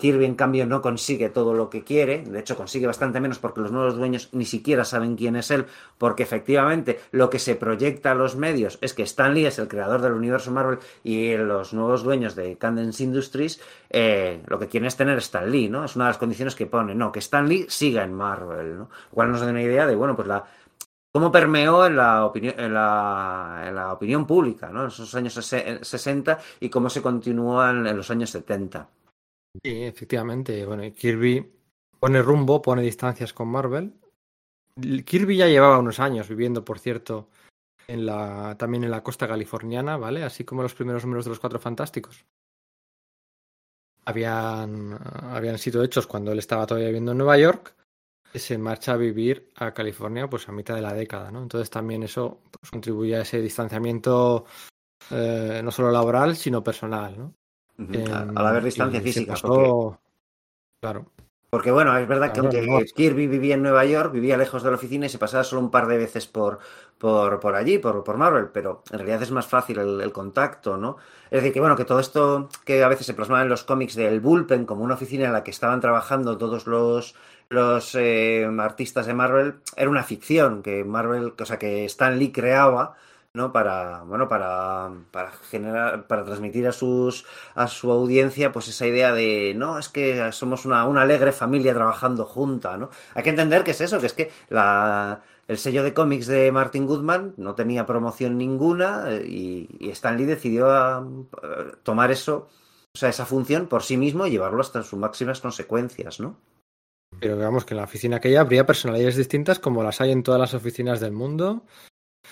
Kirby, en cambio, no consigue todo lo que quiere. De hecho, consigue bastante menos porque los nuevos dueños ni siquiera saben quién es él, porque efectivamente lo que se proyecta a los medios es que Stan Lee es el creador del universo Marvel y los nuevos dueños de Cadence Industries eh, lo que quieren es tener Stan Lee, ¿no? Es una de las condiciones que pone, no, que Stan Lee siga en Marvel, ¿no? Lo cual nos da una idea de, bueno, pues la cómo permeó en la opinión, en la, en la opinión pública, ¿no? En esos años sese- 60 y cómo se continuó en, los años 70. Sí, efectivamente. Bueno, Kirby pone rumbo, pone distancias con Marvel. Kirby ya llevaba unos años viviendo, por cierto, en la, también en la costa californiana, ¿vale? Así como los primeros números de los Cuatro Fantásticos. Habían, habían sido hechos cuando él estaba todavía viviendo en Nueva York. Que Se marcha a vivir a California pues a mitad de la década, ¿no? Entonces también eso pues, contribuye a ese distanciamiento eh, no solo laboral, sino personal, ¿no? Ujú. A- Em, Al haber distancia física. pasó- Porque, Claro. porque, bueno, es verdad que aunque no. Kirby vivía en Nueva York, vivía lejos de la oficina y se pasaba solo un par de veces por, por, por allí, por, por Marvel, pero en realidad es más fácil el, el contacto, ¿no? Es decir, que bueno, que todo esto que a veces se plasmaba en los cómics del Bullpen como una oficina en la que estaban trabajando todos los, los eh, artistas de Marvel, era una ficción que Marvel, o sea, que Stan Lee creaba, ¿no? Para, bueno, para, para generar, para transmitir a sus, a su audiencia, pues esa idea de, no, es que somos una, una alegre familia trabajando junta, ¿no? Hay que entender que es eso, que es que la, el sello de cómics de Martin Goodman no tenía promoción ninguna eh, y, Stan Lee decidió ah, eh, tomar eso, o sea, esa función por sí mismo y llevarlo hasta sus máximas consecuencias, ¿no? Pero digamos que en la oficina aquella habría personalidades distintas como las hay en todas las oficinas del mundo.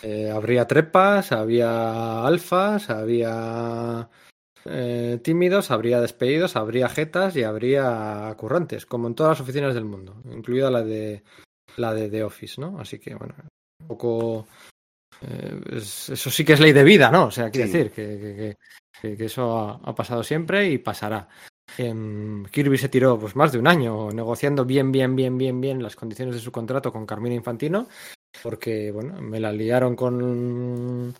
Eh, habría trepas, había alfas, había eh, tímidos, habría despedidos, habría jetas y habría currantes, como en todas las oficinas del mundo, incluida la de la de The Office, ¿no? Así que bueno, un poco eh, es- eso sí que es ley de vida, ¿no? O sea, quiere Sí. decir que, que- que- que- que eso ha, ha pasado siempre y pasará. Em, Kirby se tiró pues más de un año negociando bien, bien, bien, bien, bien las condiciones de su contrato con Carmina Infantino, porque bueno, me la liaron con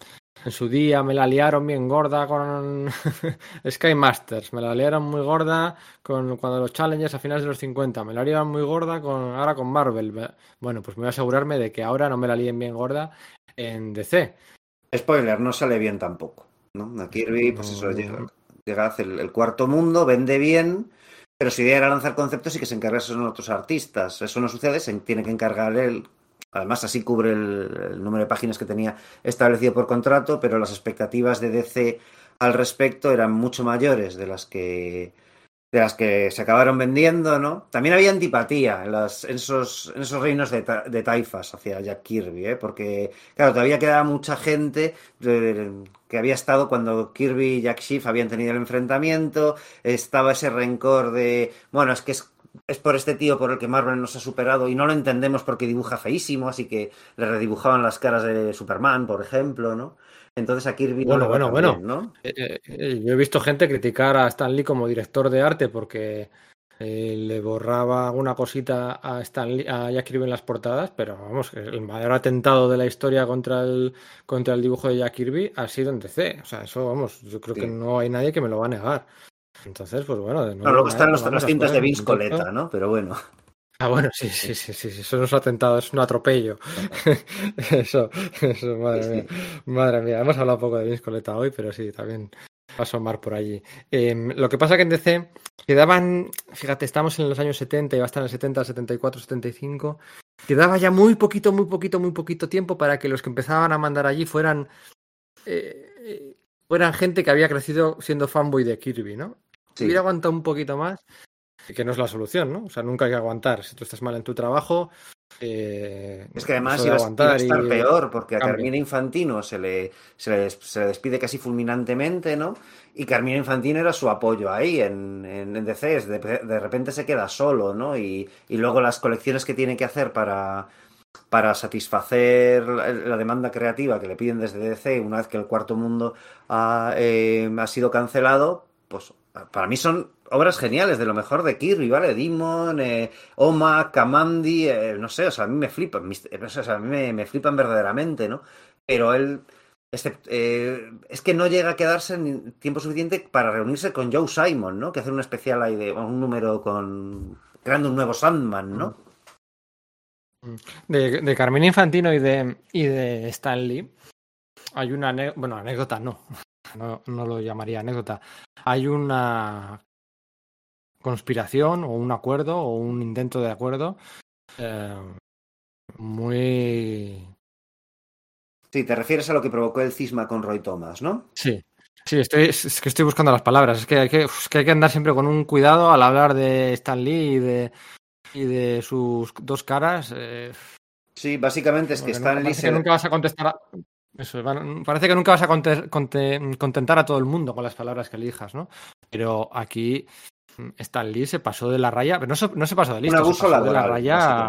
En su día me la liaron bien gorda con <laughs> Sky Masters, me la liaron muy gorda con cuando los Challengers a finales de los 50, me la liaron muy gorda con ahora con Marvel. Bueno, pues me voy a asegurarme de que ahora no me la líen bien gorda en DC. Spoiler, no sale bien tampoco. ¿no? A Kirby, pues eso, No. Llega, llega a hacer el, el cuarto mundo, vende bien, pero su idea era lanzar conceptos y que se encargasen otros artistas. Eso no sucede, se tiene que encargar él. Además, así cubre el número de páginas que tenía establecido por contrato, pero las expectativas de DC al respecto eran mucho mayores de las que de las que se acabaron vendiendo, ¿no? También había antipatía en, las, en, esos, reinos de, ta- de taifas hacia Jack Kirby, ¿eh? Porque, claro, todavía quedaba mucha gente que había estado cuando Kirby y Jack Schiff habían tenido el enfrentamiento, estaba ese rencor de, bueno, es que es, es por este tío por el que Marvel nos ha superado y no lo entendemos porque dibuja feísimo, así que le redibujaban las caras de Superman, por ejemplo, ¿no? Entonces a Kirby no Bueno, bueno, bueno. bien, ¿no? Eh, eh, eh, yo he visto gente criticar a Stan Lee como director de arte porque eh, le borraba alguna cosita a Stan Lee, a Jack Kirby en las portadas, pero vamos, el mayor atentado de la historia contra el, contra el dibujo de Jack Kirby ha sido en DC. O sea, eso, vamos, yo creo Sí. que no hay nadie que me lo va a negar. Entonces, pues bueno, de nuevo, luego están los- las cintas de Vince Coleta, ¿no? Pero bueno. Ah, bueno, sí, sí, sí, sí, sí, eso no es un atentado, es un atropello. <laughs> Eso, eso, madre mía, madre mía. Hemos hablado un poco de Vince Coleta hoy, pero sí, también va a asomar por allí. Eh, lo que pasa que en DC quedaban, fíjate, estamos en los años 70 y va a estar en el 70, 74, 75. Quedaba ya muy poquito, muy poquito, muy poquito tiempo para que los que empezaban a mandar allí fueran, eh, eh, fueran gente que había crecido siendo fanboy de Kirby, ¿no? Si Sí. hubiera aguantado un poquito más, que no es la solución, ¿no? O sea, nunca hay que aguantar. Si tú estás mal en tu trabajo, eh, Es que además iba, a- iba a aguantar estar y- peor, porque a cambio. Carmina Infantino se le, se, le, se le despide casi fulminantemente, ¿no? Y Carmina Infantino era su apoyo ahí en, en, en DC, de, de repente se queda solo, ¿no? Y, y luego las colecciones que tiene que hacer para, para satisfacer la, la demanda creativa que le piden desde DC una vez que el cuarto mundo ha, eh, ha sido cancelado, pues para mí son obras geniales, de lo mejor de Kirby, ¿vale? Demon, eh, Oma, Kamandi, eh, no sé, o sea, a mí me flipan, sea, a mí me, flipan verdaderamente, ¿no? Pero él, eh, es que no llega a quedarse tiempo suficiente para reunirse con Joe Simon, ¿no? Que hacer un especial ahí de un número con creando un nuevo Sandman, ¿no? De, de Carmina Infantino y de, y Stan Lee hay una bueno, anécdota no, no, no lo llamaría anécdota. Hay una conspiración o un acuerdo o un intento de acuerdo eh, muy Sí, te refieres a lo que provocó el cisma con Roy Thomas, ¿no? Sí, sí, estoy, es que estoy buscando las palabras. Es que hay que, es que hay que andar siempre con un cuidado al hablar de Stan Lee y de, y de sus dos caras. eh, Sí, básicamente es que porque Stan Lee se... que nunca vas a contestar. a- eso, parece que nunca vas a conte- conte- contentar a todo el mundo con las palabras que elijas, ¿no? Pero aquí mm, Stan Lee se pasó de la raya, pero no se, no se pasó de Un listo, se abuso de la laboral, raya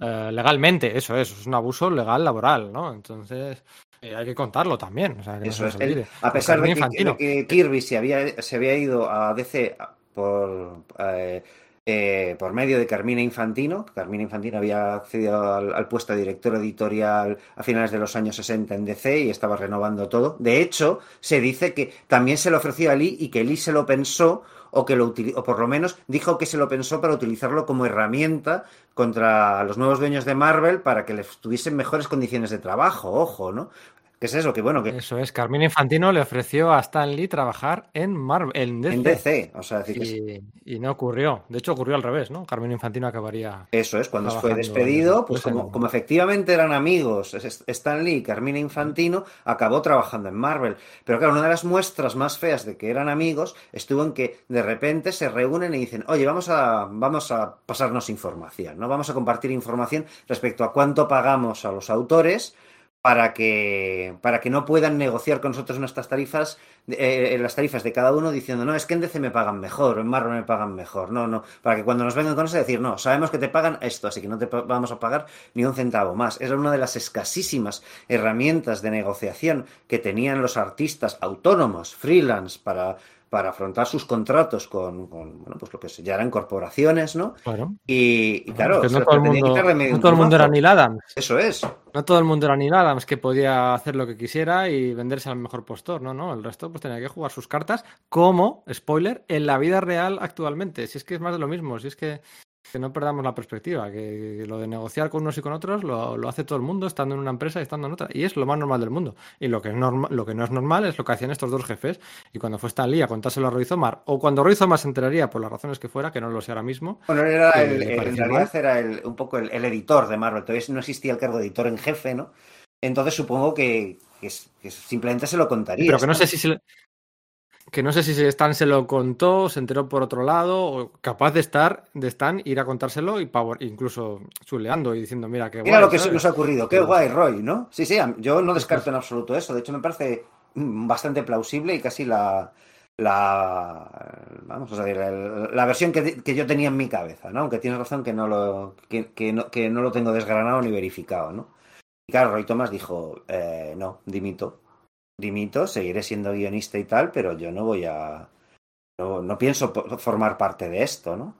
eh, legalmente, eso es, es un abuso legal laboral, ¿no? Entonces eh, hay que contarlo también, o sea, que no Eso se es. olvide. a pesar que, de que Kirby se había, se había ido a DC por, eh, eh, por medio de Carmina Infantino, Carmina Infantino había accedido al, puesto de director editorial a finales de los años 60 en DC y estaba renovando todo. De hecho, se dice que también se lo ofreció a Lee y que Lee se lo pensó o que lo o por lo menos dijo que se lo pensó para utilizarlo como herramienta contra los nuevos dueños de Marvel para que les tuviesen mejores condiciones de trabajo, ojo, ¿no? ¿Qué es eso? Que bueno, que Eso es, Carmina Infantino le ofreció a Stan Lee trabajar en Marvel, en DC. en DC, o sea, decir que es- Y, no ocurrió. De hecho, ocurrió al revés, ¿no? Carmina Infantino acabaría. eso es, cuando fue despedido, pues como, como efectivamente eran amigos Stan Lee y Carmina Infantino, acabó trabajando en Marvel. Pero claro, una de las muestras más feas de que eran amigos estuvo en que de repente se reúnen y dicen, oye, vamos a, vamos a pasarnos información, ¿no? Vamos a compartir información respecto a cuánto pagamos a los autores para que, para que no puedan negociar con nosotros nuestras tarifas, eh, las tarifas de cada uno diciendo, no, es que en DC me pagan mejor, en Marvel me pagan mejor. No, no, para que cuando nos vengan con eso decir, no, sabemos que te pagan esto, así que no te vamos a pagar ni un centavo más. Era una de las escasísimas herramientas de negociación que tenían los artistas autónomos, freelance, para, para afrontar sus contratos con, con, bueno, pues lo que ya eran corporaciones, ¿no? Claro. Y, y claro, no todo el mundo, no todo el mundo era. Neil Adams. Eso es. No todo el mundo era Neil Adams que podía hacer lo que quisiera y venderse al mejor postor. No, no. El resto pues tenía que jugar sus cartas como, spoiler, en la vida real actualmente. Si es que es más de lo mismo. Si es que, que no perdamos la perspectiva. Que lo de negociar con unos y con otros lo, lo hace todo el mundo estando en una empresa y estando en otra. Y es lo más normal del mundo. Y lo que, es norma- lo que no es normal es lo que hacían estos dos jefes. Y cuando fue Stan Lee a contárselo a Roy Zomar, o cuando Roy Zomar se enteraría por las razones que fuera, que no lo sé ahora mismo, Bueno, era que el- en realidad mal. era el- un poco el, editor de Marvel. Todavía no existía el cargo de editor en jefe, ¿no? Entonces supongo que, que simplemente se lo contaría. Pero que no sé si se le- que no sé si Stan se lo contó, se enteró por otro lado, o capaz de estar, de Stan ir a contárselo y pavo- incluso chuleando y diciendo, mira qué Mira guay, lo que nos ha ocurrido. Qué guay, Roy, ¿no? Sí, sí, yo no descarto en absoluto eso. De hecho, me parece mm, bastante plausible y casi la. la vamos a decir, el- la versión que, que yo tenía en mi cabeza, ¿no? Aunque tienes razón que no lo, que, que no, que no lo tengo desgranado ni verificado, ¿no? Y claro, Roy Thomas dijo, eh, no, dimito. Dimito, seguiré siendo guionista y tal, pero yo no voy a. No, no pienso formar parte de esto, ¿no?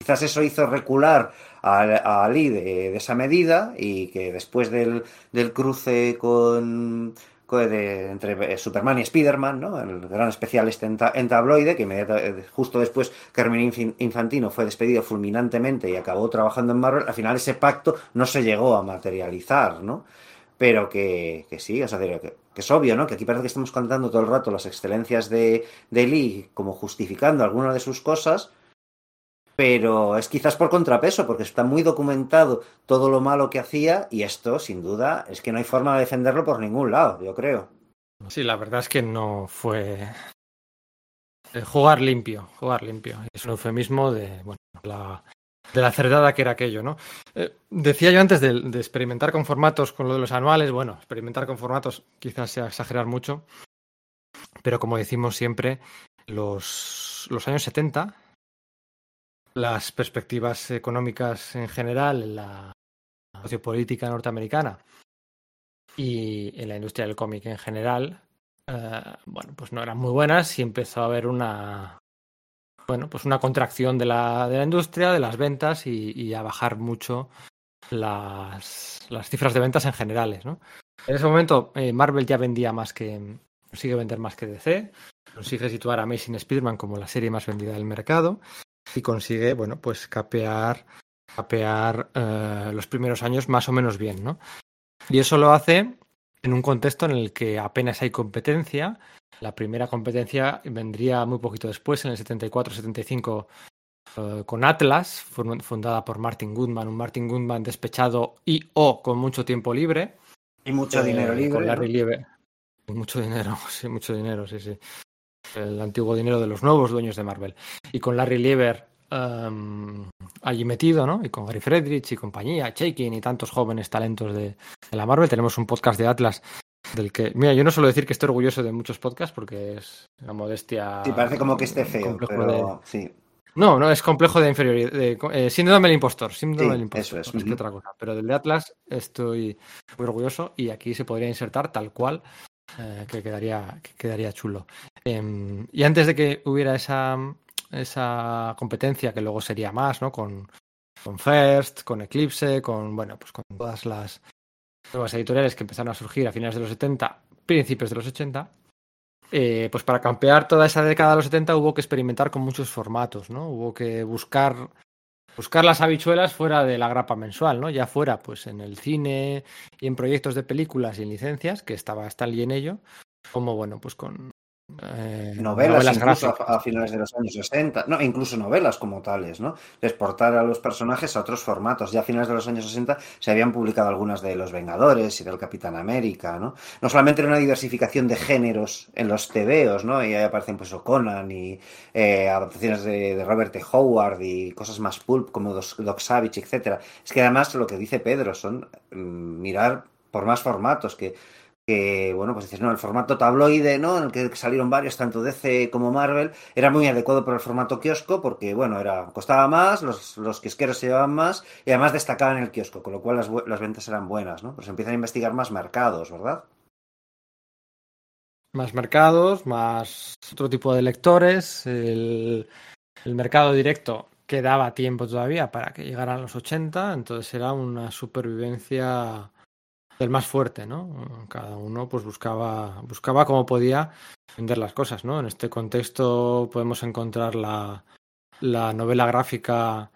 Quizás eso hizo recular a, a Lee de, esa medida y que después del, del cruce con, con- de- entre eh, Superman y Spider-Man, ¿no? el gran especial este en, ta- en tabloide, que eh, justo después Carmen Infantino fue despedido fulminantemente y acabó trabajando en Marvel, al final ese pacto no se llegó a materializar, ¿no? Pero que, que sí, o sea, que, que es obvio, ¿no? Que aquí parece que estamos contando todo el rato las excelencias de, de Lee como justificando algunas de sus cosas, pero es quizás por contrapeso, porque está muy documentado todo lo malo que hacía y esto, sin duda, es que no hay forma de defenderlo por ningún lado, yo creo. Sí, la verdad es que no fue eh, jugar limpio, jugar limpio. Es un eufemismo de, bueno, la, de la cerdada que era aquello, ¿no? Eh, decía yo antes de, experimentar con formatos, con lo de los anuales, bueno, experimentar con formatos quizás sea exagerar mucho, pero como decimos siempre, los, los años 70, las perspectivas económicas en general, en la sociopolítica norteamericana y en la industria del cómic en general, eh, bueno, pues no eran muy buenas y empezó a haber una, bueno, pues una contracción de la, de la industria, de las ventas y, a bajar mucho las, las cifras de ventas en generales, ¿no? En ese momento eh, Marvel ya vendía más que, consigue vender más que DC, consigue situar a Amazing Spider-Man como la serie más vendida del mercado y consigue, bueno, pues capear, capear eh, los primeros años más o menos bien, ¿no? Y eso lo hace en un contexto en el que apenas hay competencia. La primera competencia vendría muy poquito después, en el 74-75, eh, con Atlas, fun- fundada por Martin Goodman, un Martin Goodman despechado y o con mucho tiempo libre. Y mucho Eh, dinero libre. Con Larry ¿no? Lieber. Mucho dinero, <laughs> sí, mucho dinero, sí, sí. El antiguo dinero de los nuevos dueños de Marvel. Y con Larry Lieber allí metido, ¿no? Y con Gary Friedrich y compañía, Shaking y tantos jóvenes talentos de, de la Marvel. Tenemos un podcast de Atlas del que, mira, yo no suelo decir que estoy orgulloso de muchos podcasts porque es una modestia. Sí, parece como que esté feo, pero de- sí. no, no, es complejo de inferioridad. De, eh, síndrome del impostor. Síndrome Sí, del impostor. eso es, que otra cosa. Pero del de Atlas estoy muy orgulloso y aquí se podría insertar tal cual, eh, que, quedaría, que quedaría chulo. Em, y antes de que hubiera esa, esa competencia, que luego sería más, ¿no? Con, con First, con Eclipse, con, bueno, pues con todas las nuevas editoriales que empezaron a surgir a finales de los 70, principios de los 80. Eh, pues para campear toda esa década de los 70 hubo que experimentar con muchos formatos, ¿no? Hubo que buscar buscar las habichuelas fuera de la grapa mensual, ¿no? Ya fuera pues en el cine y en proyectos de películas y en licencias, que estaba Stan Lee en ello, como bueno, pues con eh, Novelas, incluso a, a finales de los años 60, no, incluso novelas como tales, ¿no? De exportar a los personajes a otros formatos. Ya a finales de los años 60 se habían publicado algunas de Los Vengadores y del Capitán América, ¿no? No solamente era una diversificación de géneros en los tebeos, ¿no? Y ahí aparecen pues Conan y eh, adaptaciones de, de Robert T. Howard y cosas más pulp como Doc, Doc Savage, etcétera. Es que además lo que dice Pedro son mm, mirar por más formatos que que, bueno, pues dices, no, el formato tabloide, ¿no? En el que salieron varios, tanto DC como Marvel, era muy adecuado para el formato kiosco porque, bueno, era costaba más, los, los kiosqueros se llevaban más y además destacaban el kiosco, con lo cual las, las ventas eran buenas, ¿no? Pues empiezan a investigar más mercados, ¿verdad? más mercados, más otro tipo de lectores. El, el mercado directo quedaba tiempo todavía para que llegaran los 80, entonces era una supervivencia del más fuerte, ¿no? Cada uno pues buscaba, buscaba como podía vender las cosas, ¿no? En este contexto podemos encontrar la, la novela gráfica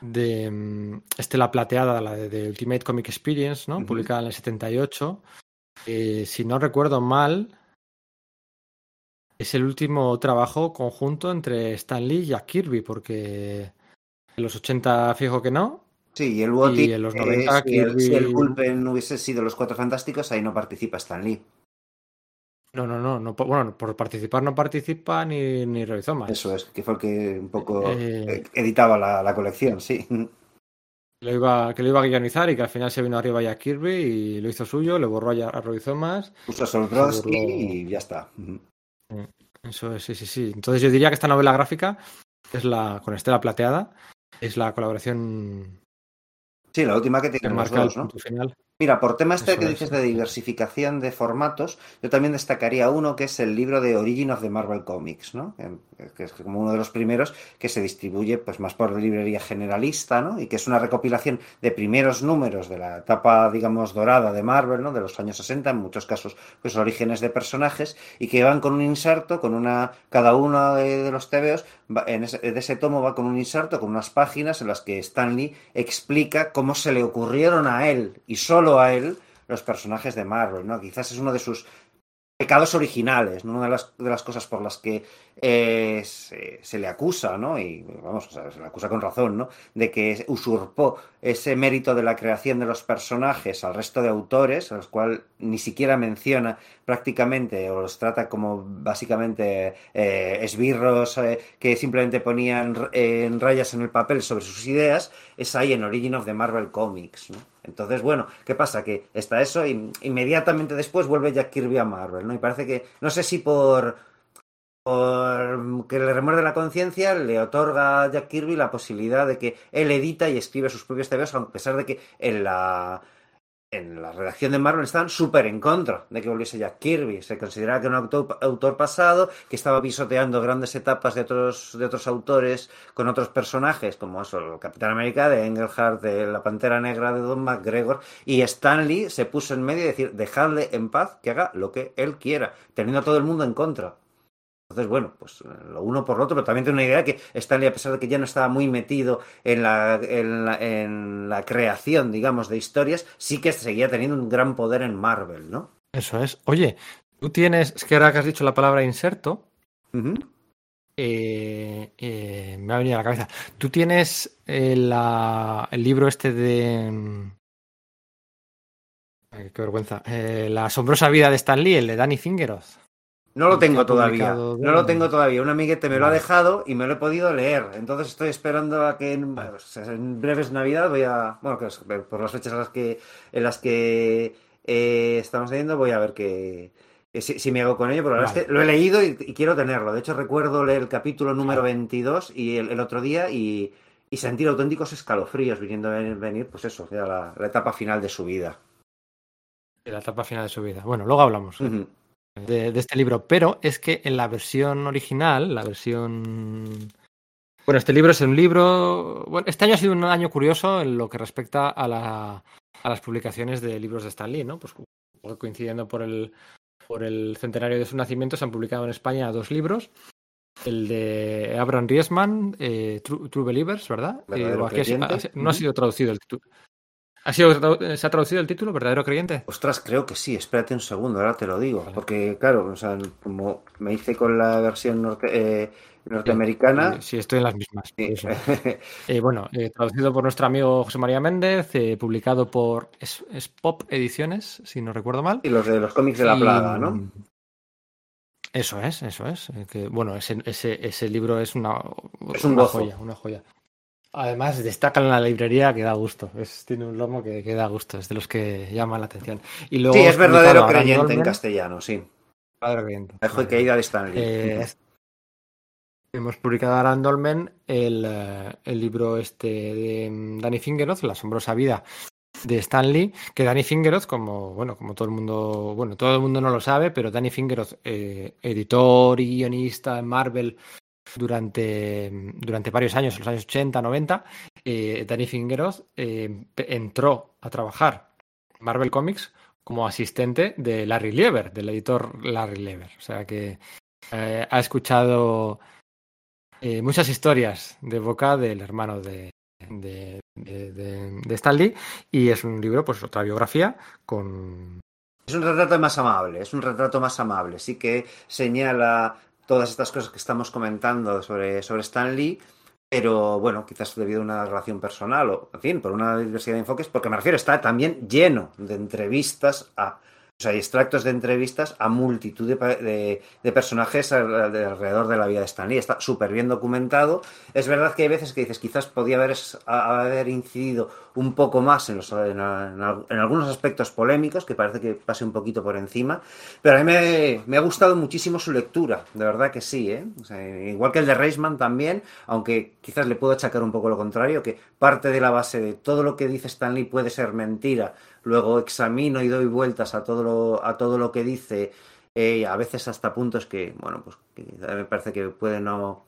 de mm, Estela Plateada, la de, de Ultimate Comic Experience, ¿no? Publicada en el 78. Eh, si no recuerdo mal, es el último trabajo conjunto entre Stan Lee y Jack Kirby, porque en los 80 fijo que no. Sí, y el Woti, Y en los eh, 90 si, el, si el Pulpen hubiese sido los Cuatro Fantásticos, ahí no participa Stan Lee. No, no, no, bueno, por participar no participa ni, ni Rizoma. Eso es, que fue el que un poco Eh. eh, editaba la, la colección, sí. Lo iba, que lo iba a guionizar y que al final se vino arriba Jack Kirby y lo hizo suyo, le borró a, a Roy Thomas. Puso Se burló. y ya está. Ujú. Eso es, sí, sí, sí. Entonces yo diría que esta novela gráfica es la, con Estela Plateada, es la colaboración Sí, la última que los el dos, ¿no? final. Mira, por tema este Eso que es. dices de diversificación de formatos, yo también destacaría uno que es el libro de Origin of the Marvel Comics, ¿no? Que, es como uno de los primeros que se distribuye pues más por librería generalista, ¿no? Y que es una recopilación de primeros números de la etapa, digamos, dorada de Marvel, ¿no? De los años 60, en muchos casos, pues orígenes de personajes, y que van con un inserto, con una, cada uno de, los va- en ese, de ese tomo va con un inserto, con unas páginas en las que Stan Lee explica cómo se le ocurrieron a él, y solo a él, los personajes de Marvel, ¿no? Quizás es uno de sus pecados originales, ¿no? una de las, de las cosas por las que eh, se, le acusa, ¿no? Y vamos, o sea, se le acusa con razón, ¿no? De que usurpó ese mérito de la creación de los personajes al resto de autores, a los cuales ni siquiera menciona prácticamente o los trata como básicamente eh, esbirros eh, que simplemente ponían rayas en el papel sobre sus ideas, es ahí en Origin of the Marvel Comics, ¿no? Entonces, bueno, ¿qué pasa? Que está eso y inmediatamente después vuelve Jack Kirby a Marvel, ¿no? Y parece que, no sé si por, por que le remuerde la conciencia, le otorga a Jack Kirby la posibilidad de que él edita y escribe sus propios TVOs, a pesar de que en la, en la redacción de Marvel estaban súper en contra de que volviese Jack Kirby. Se consideraba que era un autor, autor pasado, que estaba pisoteando grandes etapas de otros, de otros autores con otros personajes, como eso, el Capitán América de Engelhardt, de la Pantera Negra de Don McGregor, y Stan Lee se puso en medio y decir, dejadle en paz que haga lo que él quiera, teniendo a todo el mundo en contra. Entonces, bueno, pues lo uno por lo otro, pero también tengo una idea que Stanley, a pesar de que ya no estaba muy metido en la, en la, en la creación, digamos, de historias, sí que seguía teniendo un gran poder en Marvel, ¿no? Eso es. Oye, tú tienes, es que ahora que has dicho la palabra inserto, eh, eh, me ha venido a la cabeza. Tú tienes eh, la- el libro este de... mm, ay, qué vergüenza. Eh, la asombrosa vida de Stan Lee, el de Danny Fingeroth. No lo tengo todavía. No lo tengo todavía. Un amiguete me lo ha dejado y me lo he podido leer. Entonces estoy esperando a que en, pues, en breves Navidad voy a. Bueno, por las fechas en las que, en las que eh, estamos leyendo, voy a ver que. Si, si me hago con ello, pero la verdad es que lo he leído y, y quiero tenerlo. De hecho, recuerdo leer el capítulo número 22 y el, el otro día y, y sentir auténticos escalofríos viniendo a venir, pues eso, ya la, la etapa final de su vida. la etapa final de su vida. Bueno, luego hablamos. De, de este libro, pero es que en la versión original, la versión... Bueno, este libro es un libro... Bueno, este año ha sido un año curioso en lo que respecta a, la, a las publicaciones de libros de Stan Lee, ¿no? Pues coincidiendo por el, por el centenario de su nacimiento, se han publicado en España dos libros. El de Abraham Riesman, eh, True, True Believers, ¿verdad? Aquí ha ha- no ha sido traducido el título. ¿Ha sido, ¿Se ha traducido el título, verdadero creyente? Ostras, creo que sí, espérate un segundo, ahora te lo digo. Vale. Porque, claro, o sea, como me hice con la versión norte- eh, norteamericana. Sí, sí, estoy en las mismas. sí. <laughs> Eh, bueno, eh, traducido por nuestro amigo José María Méndez, publicado por Es, Es Pop Ediciones, si no recuerdo mal. y los de los cómics de la Y- plaga, ¿no? Eso es, eso es. que, bueno, ese, ese, ese libro es una, Es un una joya, una joya. Además, destaca en la librería que da gusto. Es, tiene un lomo que, que da gusto, es de los que llaman la atención. Y luego Sí, es verdadero creyente en castellano, sí. Verdadero creyente. Dejo caída de Stanley. Eh, hemos publicado a Aran Dolmen el, eh, el libro este de mm, Danny Fingeroth, La asombrosa vida de Stan Lee, que Danny Fingeroth, como bueno, como todo el mundo, bueno, todo el mundo no lo sabe, pero Danny Fingeroth, eh, editor y guionista en Marvel durante, durante varios años, en los años 80, 90, eh, Danny Fingeroth eh, entró a trabajar en Marvel Comics como asistente de Larry Lieber, del editor Larry Lieber. O sea que eh, ha escuchado eh, muchas historias de boca del hermano de, de, de, de- de Stan Lee y es un libro, pues otra biografía con... Es un retrato más amable, es un retrato más amable. Sí que señala todas estas cosas que estamos comentando sobre, sobre Stan Lee, pero bueno, quizás debido a una relación personal o, en fin, por una diversidad de enfoques, porque me refiero, está también lleno de entrevistas a. O sea, hay extractos de entrevistas a multitud de, de- de personajes al- de alrededor de la vida de Stan Lee. Está súper bien documentado. Es verdad que hay veces que dices, quizás podía haber, haber incidido un poco más en, los, en, en- en algunos aspectos polémicos, que parece que pase un poquito por encima. Pero a mí me, me ha gustado muchísimo su lectura, de verdad que sí. ¿eh? O sea, igual que el de Reisman también, aunque quizás le puedo achacar un poco lo contrario, que parte de la base de todo lo que dice Stan Lee puede ser mentira, luego examino y doy vueltas a todo lo, a todo lo que dice, eh, a veces hasta puntos que, bueno, pues me parece que puede no...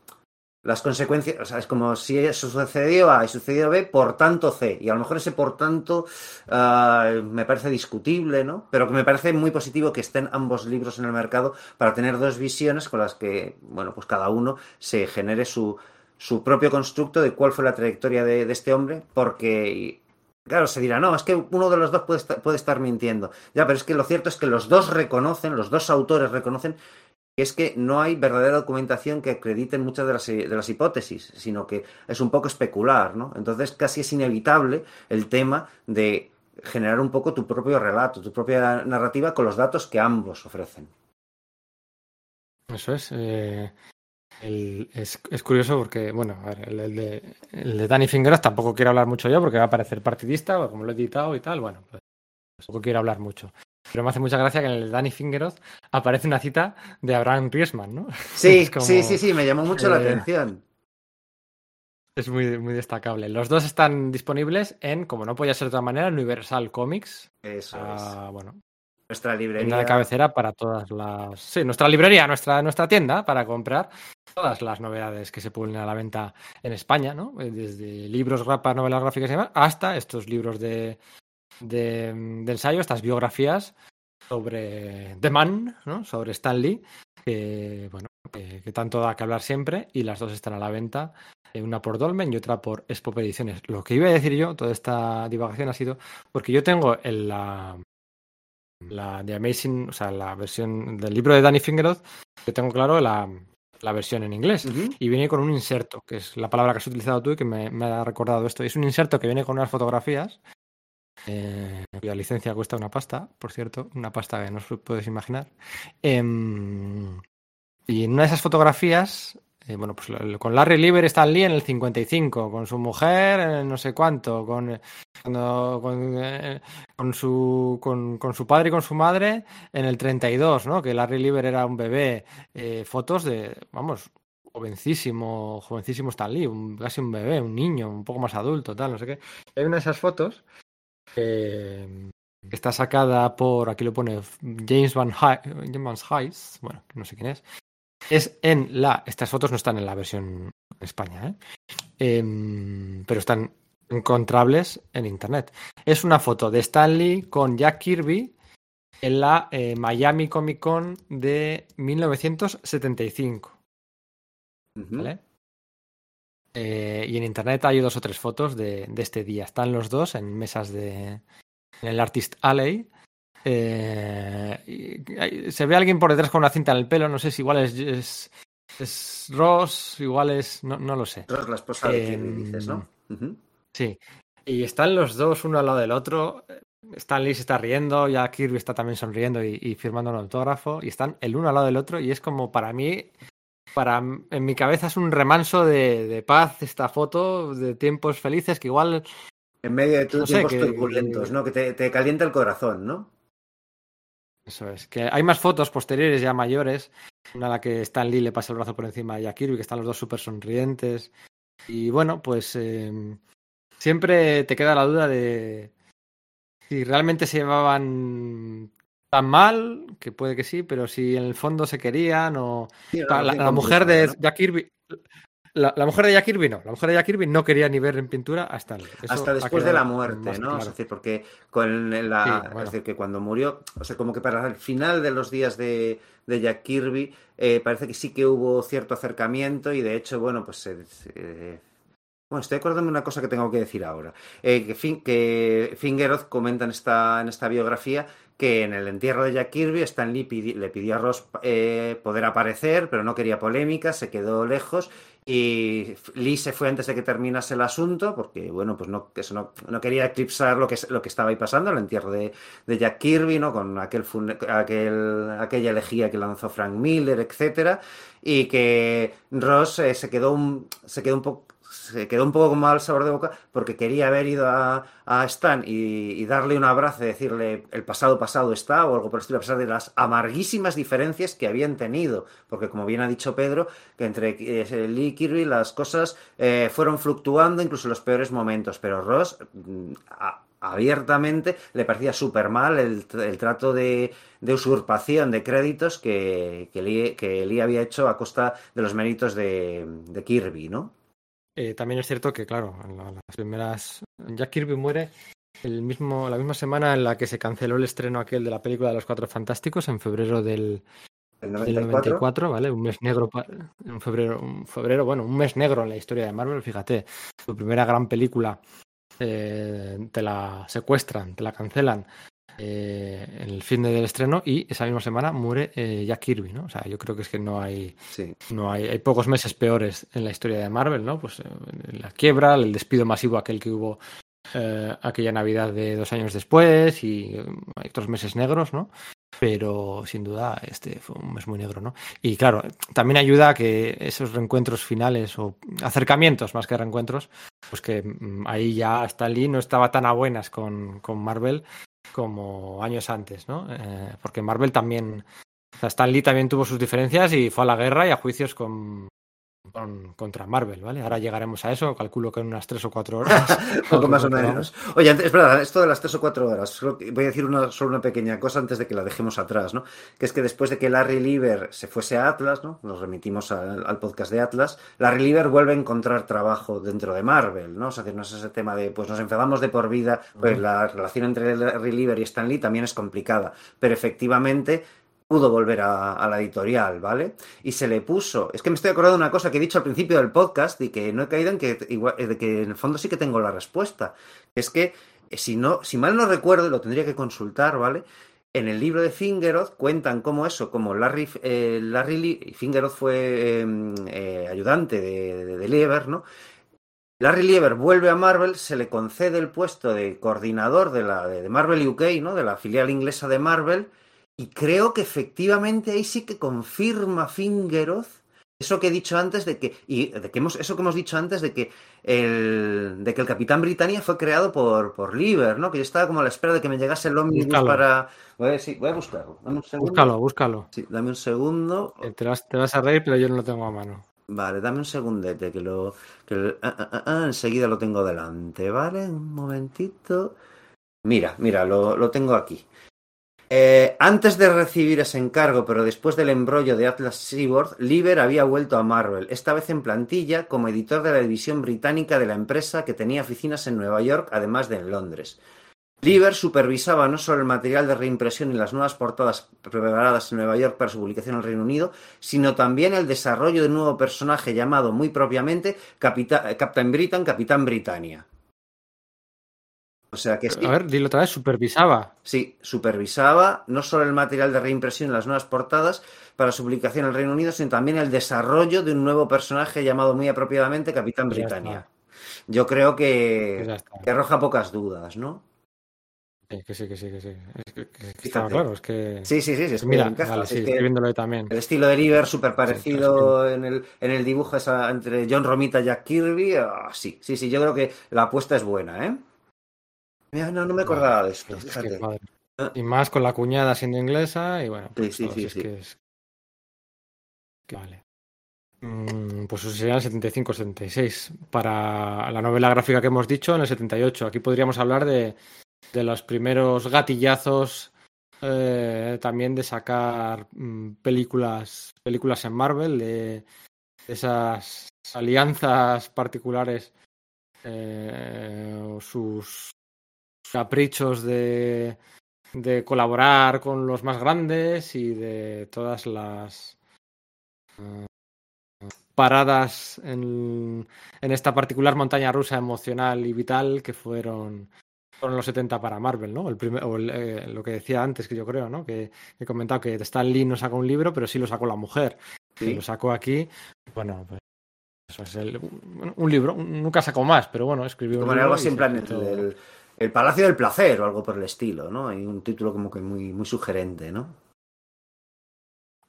Las consecuencias, o sea, es como si eso sucedió A y sucedió B, por tanto C. Y a lo mejor ese por tanto ah, me parece discutible, ¿no? Pero que me parece muy positivo que estén ambos libros en el mercado para tener dos visiones con las que, bueno, pues cada uno se genere su, su propio constructo de cuál fue la trayectoria de este hombre, porque Claro, se dirá, no, es que uno de los dos puede estar, mintiendo. Ya, pero es que lo cierto es que los dos reconocen, los dos autores reconocen que es que no hay verdadera documentación que acredite muchas de las, de las hipótesis, sino que es un poco especular, ¿no? Entonces casi es inevitable el tema de generar un poco tu propio relato, tu propia narrativa con los datos que ambos ofrecen. Eso es. eh, el- es, es curioso porque, bueno, a ver, el, el de, el de Danny Fingeroth tampoco quiero hablar mucho yo porque va a parecer partidista, como lo he editado y tal, bueno, pues tampoco quiero hablar mucho. Pero me hace mucha gracia que en el de Danny Fingeroth aparece una cita de Abraham Riesman, ¿no? <laughs> Sí, Es como- sí, sí, sí, me llamó mucho la eh, atención. Es muy, muy destacable. Los dos están disponibles en, como no podía ser de otra manera, en Universal Comics. Eso ah, bueno, es. Nuestra tienda librería. de cabecera para todas las. Sí, nuestra librería, nuestra, nuestra tienda para comprar todas las novedades que se publican a la venta en España, ¿no? Eh, Desde libros, grapas, novelas gráficas y demás, hasta estos libros de, de, de ensayo, estas biografías sobre The Man, ¿no? Sobre Stan Lee, que, bueno, que, que tanto da que hablar siempre, y las dos están a la venta, eh, una por Dolmen y otra por Spop Ediciones. Lo que iba a decir yo, toda esta divagación ha sido porque yo tengo en la la de Amazing, o sea, la versión del libro de Danny Fingeroth, yo tengo claro la, la versión en inglés. Y viene con un inserto, que es la palabra que has utilizado tú y que me, me ha recordado esto. Es un inserto que viene con unas fotografías, eh, cuya licencia cuesta una pasta, por cierto, una pasta que no os puedes imaginar. Em, y en una de esas fotografías, eh, bueno, pues con Larry Lieber Stan Lee en el 55, con su mujer en no sé cuánto, con, eh, eh, con su, con, su padre y con su madre en el 32, ¿no? Que Larry Lieber era un bebé. fotos de, vamos, jovencísimo, jovencísimo Stan Lee, casi un bebé, un niño, un poco más adulto, tal, no sé qué. Hay una de esas fotos que está sacada por, aquí lo pone James Van, Hy- James Van bueno, no sé quién es. Es en la, estas fotos no están en la versión en España, ¿eh? Em, pero están encontrables en internet. Es una foto de Stan Lee con Jack Kirby en la eh, Miami Comic Con de 1975. Ujú. ¿vale? Eh, y en internet hay dos o tres fotos de, de este día. Están los dos en mesas de. en el Artist Alley. Eh, se ve alguien por detrás con una cinta en el pelo. No sé si igual es. es, es Ross, igual es. No, no lo sé. Ross, la esposa de Kirby, Em, dices, ¿no? Sí. Y están los dos uno al lado del otro. Stan Lee se está riendo, ya Kirby está también sonriendo y, y firmando un autógrafo. Y están el uno al lado del otro. Y es como para mí, para en mi cabeza es un remanso de, de paz esta foto, de tiempos felices que igual En medio de tus No sé, tiempos que- turbulentos, que- ¿no? Que te, te calienta el corazón, ¿no? Eso es, que hay más fotos posteriores ya mayores, una en la que Stan Lee le pasa el brazo por encima de Jack Kirby, que están los dos súper sonrientes. Y bueno, pues eh, siempre te queda la duda de, si realmente se llevaban tan mal, que puede que sí, pero si en el fondo se querían o... Sí, la, la- relación la mujer de ¿no? Jack Kirby... La, la mujer de Jack Kirby no, la mujer de Jack Kirby no quería ni ver en pintura a Stanley. Eso Hasta ha después de la muerte, ¿no? claro. Es decir, porque con la, Sí, es bueno. decir, que cuando murió, o sea, como que para el final de los días de, de Jack Kirby, eh, parece que sí que hubo cierto acercamiento y de hecho, bueno, pues se- se- bueno, estoy acordándome de una cosa que tengo que decir ahora. Eh, que, Fin- que Fingeroth comenta en esta, en esta biografía que en el entierro de Jack Kirby Stan Lee pidi- le pidió a Ross eh, poder aparecer, pero no quería polémica, se quedó lejos y Lee se fue antes de que terminase el asunto, porque bueno, pues no, eso no, no quería eclipsar lo que, lo que estaba ahí pasando, el entierro de, de Jack Kirby, ¿no? Con aquel, aquel aquella elegía que lanzó Frank Miller, etcétera, y que Ross eh, se quedó un, se quedó un poco se quedó un poco con mal sabor de boca porque quería haber ido a, a Stan y, darle un abrazo y decirle el pasado pasado está o algo por el estilo, a pesar de las amarguísimas diferencias que habían tenido. Porque como bien ha dicho Pedro, que entre eh, Lee y Kirby las cosas eh, fueron fluctuando incluso en los peores momentos. Pero Ross mm, abiertamente le parecía súper mal el, el trato de, usurpación de créditos que, que, Lee, que había hecho a costa de los méritos de, de Kirby, ¿no? Eh, también es cierto que, claro, en la- las primeras. Jack Kirby muere el mismo, la misma semana en la que se canceló el estreno aquel de la película de los Cuatro Fantásticos, en febrero del, El del 94. 94, ¿vale? Un mes negro, en febrero, un febrero, bueno, un mes negro en la historia de Marvel, fíjate. Su primera gran película eh, te la secuestran, te la cancelan eh, en el fin del estreno y esa misma semana muere eh, Jack Kirby, ¿no? O sea, yo creo que es que no hay. Sí. No hay, hay pocos meses peores en la historia de Marvel, ¿no? Pues eh, la quiebra, el despido masivo aquel que hubo eh, aquella Navidad de dos años después y eh, hay otros meses negros, ¿no? Pero sin duda este fue un mes muy negro, ¿no? Y claro, también ayuda a que esos reencuentros finales o acercamientos más que reencuentros, pues que mm, ahí ya Stan Lee no estaba tan a buenas con, con Marvel como años antes, ¿no? Eh, porque Marvel también o sea, Stan Lee también tuvo sus diferencias y fue a la guerra y a juicios con, con- contra Marvel, ¿vale? Ahora llegaremos a eso, calculo que en unas tres o cuatro <laughs> horas. Poco más o menos. Oye, antes- es verdad, esto de las tres o cuatro horas, voy a decir una, solo una pequeña cosa antes de que la dejemos atrás, ¿no? Que es que después de que Larry Lieber se fuese a Atlas, ¿no? Nos remitimos al, al podcast de Atlas, Larry Lieber vuelve a encontrar trabajo dentro de Marvel, ¿no? O sea, que no es ese tema de, pues nos enfadamos de por vida, pues la relación entre Larry Lieber y Stan Lee también es complicada, pero efectivamente pudo volver a, la editorial, ¿vale? Y se le puso. Es que me estoy acordando de una cosa que he dicho al principio del podcast y que no he caído en que, igual, de que en el fondo sí que tengo la respuesta. Es que, eh, si, no, si mal no recuerdo, lo tendría que consultar, ¿vale? En el libro de Fingeroth cuentan cómo eso, como Larry, eh, Larry Lie- Fingeroth fue eh, eh, ayudante de, de, de Lieber, ¿no? Larry Lieber vuelve a Marvel, se le concede el puesto de coordinador de, la, de Marvel UK, ¿no? De la filial inglesa de Marvel, y creo que efectivamente ahí sí que confirma Fingeroth eso que he dicho antes de que y de que hemos eso que hemos dicho antes de que el de que el Capitán Britannia fue creado por por Lieber, ¿no? Que yo estaba como a la espera de que me llegase el ómnibus para voy a, sí, voy a buscarlo. Dame un segundo. Búscalo, búscalo. Sí, dame un segundo. Eh, Te vas, te vas a reír, pero yo no lo tengo a mano. Vale, dame un segundete que lo que lo- ah, ah, ah, ah, enseguida lo tengo delante, ¿vale? Un momentito. Mira, mira, lo, lo tengo aquí. Eh, antes de recibir ese encargo, pero después del embrollo de Atlas Seaboard, Lieber había vuelto a Marvel, esta vez en plantilla como editor de la división británica de la empresa que tenía oficinas en Nueva York, además de en Londres. Lieber supervisaba no solo el material de reimpresión y las nuevas portadas preparadas en Nueva York para su publicación en el Reino Unido, sino también el desarrollo de un nuevo personaje llamado muy propiamente eh, Captain Britain, Capitán Britannia. O sea que sí, A ver, dilo otra vez, supervisaba. sí, supervisaba no solo el material de reimpresión y las nuevas portadas para su publicación en el Reino Unido, sino también el desarrollo de un nuevo personaje llamado muy apropiadamente Capitán Pues Britannia. Yo creo que, Pues que arroja pocas dudas, ¿no? Sí, que sí, que sí, que sí. Es que, que- claro, es que. Sí, sí, sí, sí, es Mira, encaja, vale, sí, estoy viéndolo también. El estilo de Lieber súper parecido en, el, en el dibujo esa, entre John Romita y Jack Kirby. ah, sí, sí, sí, yo creo que la apuesta es buena, ¿eh? Mira, no, no me acordaba de esto, Es que, fíjate. madre. Ah. Y más con la cuñada siendo inglesa y bueno. Sí, pues sí, sí, si es sí. que es- que vale. Mm, Pues eso sería el 75-76. Para la novela gráfica que hemos dicho, en el 78. Aquí podríamos hablar de, de los primeros gatillazos eh, también de sacar mm, películas, películas en Marvel, de esas alianzas particulares eh, sus caprichos de, de colaborar con los más grandes y de todas las eh, paradas en, en esta particular montaña rusa emocional y vital que fueron, fueron los 70 para Marvel, ¿no? El primer, o el, eh, lo que decía antes, que yo creo, ¿no? Que he comentado que Stan Lee no sacó un libro, pero sí lo sacó la mujer. Sí. Y lo sacó aquí. Bueno, pues eso es el, un, un libro. Nunca sacó más, pero bueno, escribió un libro algo en el, hizo- el- Palacio del Placer o algo por el estilo, ¿no? Hay un título como que muy, muy sugerente, ¿no?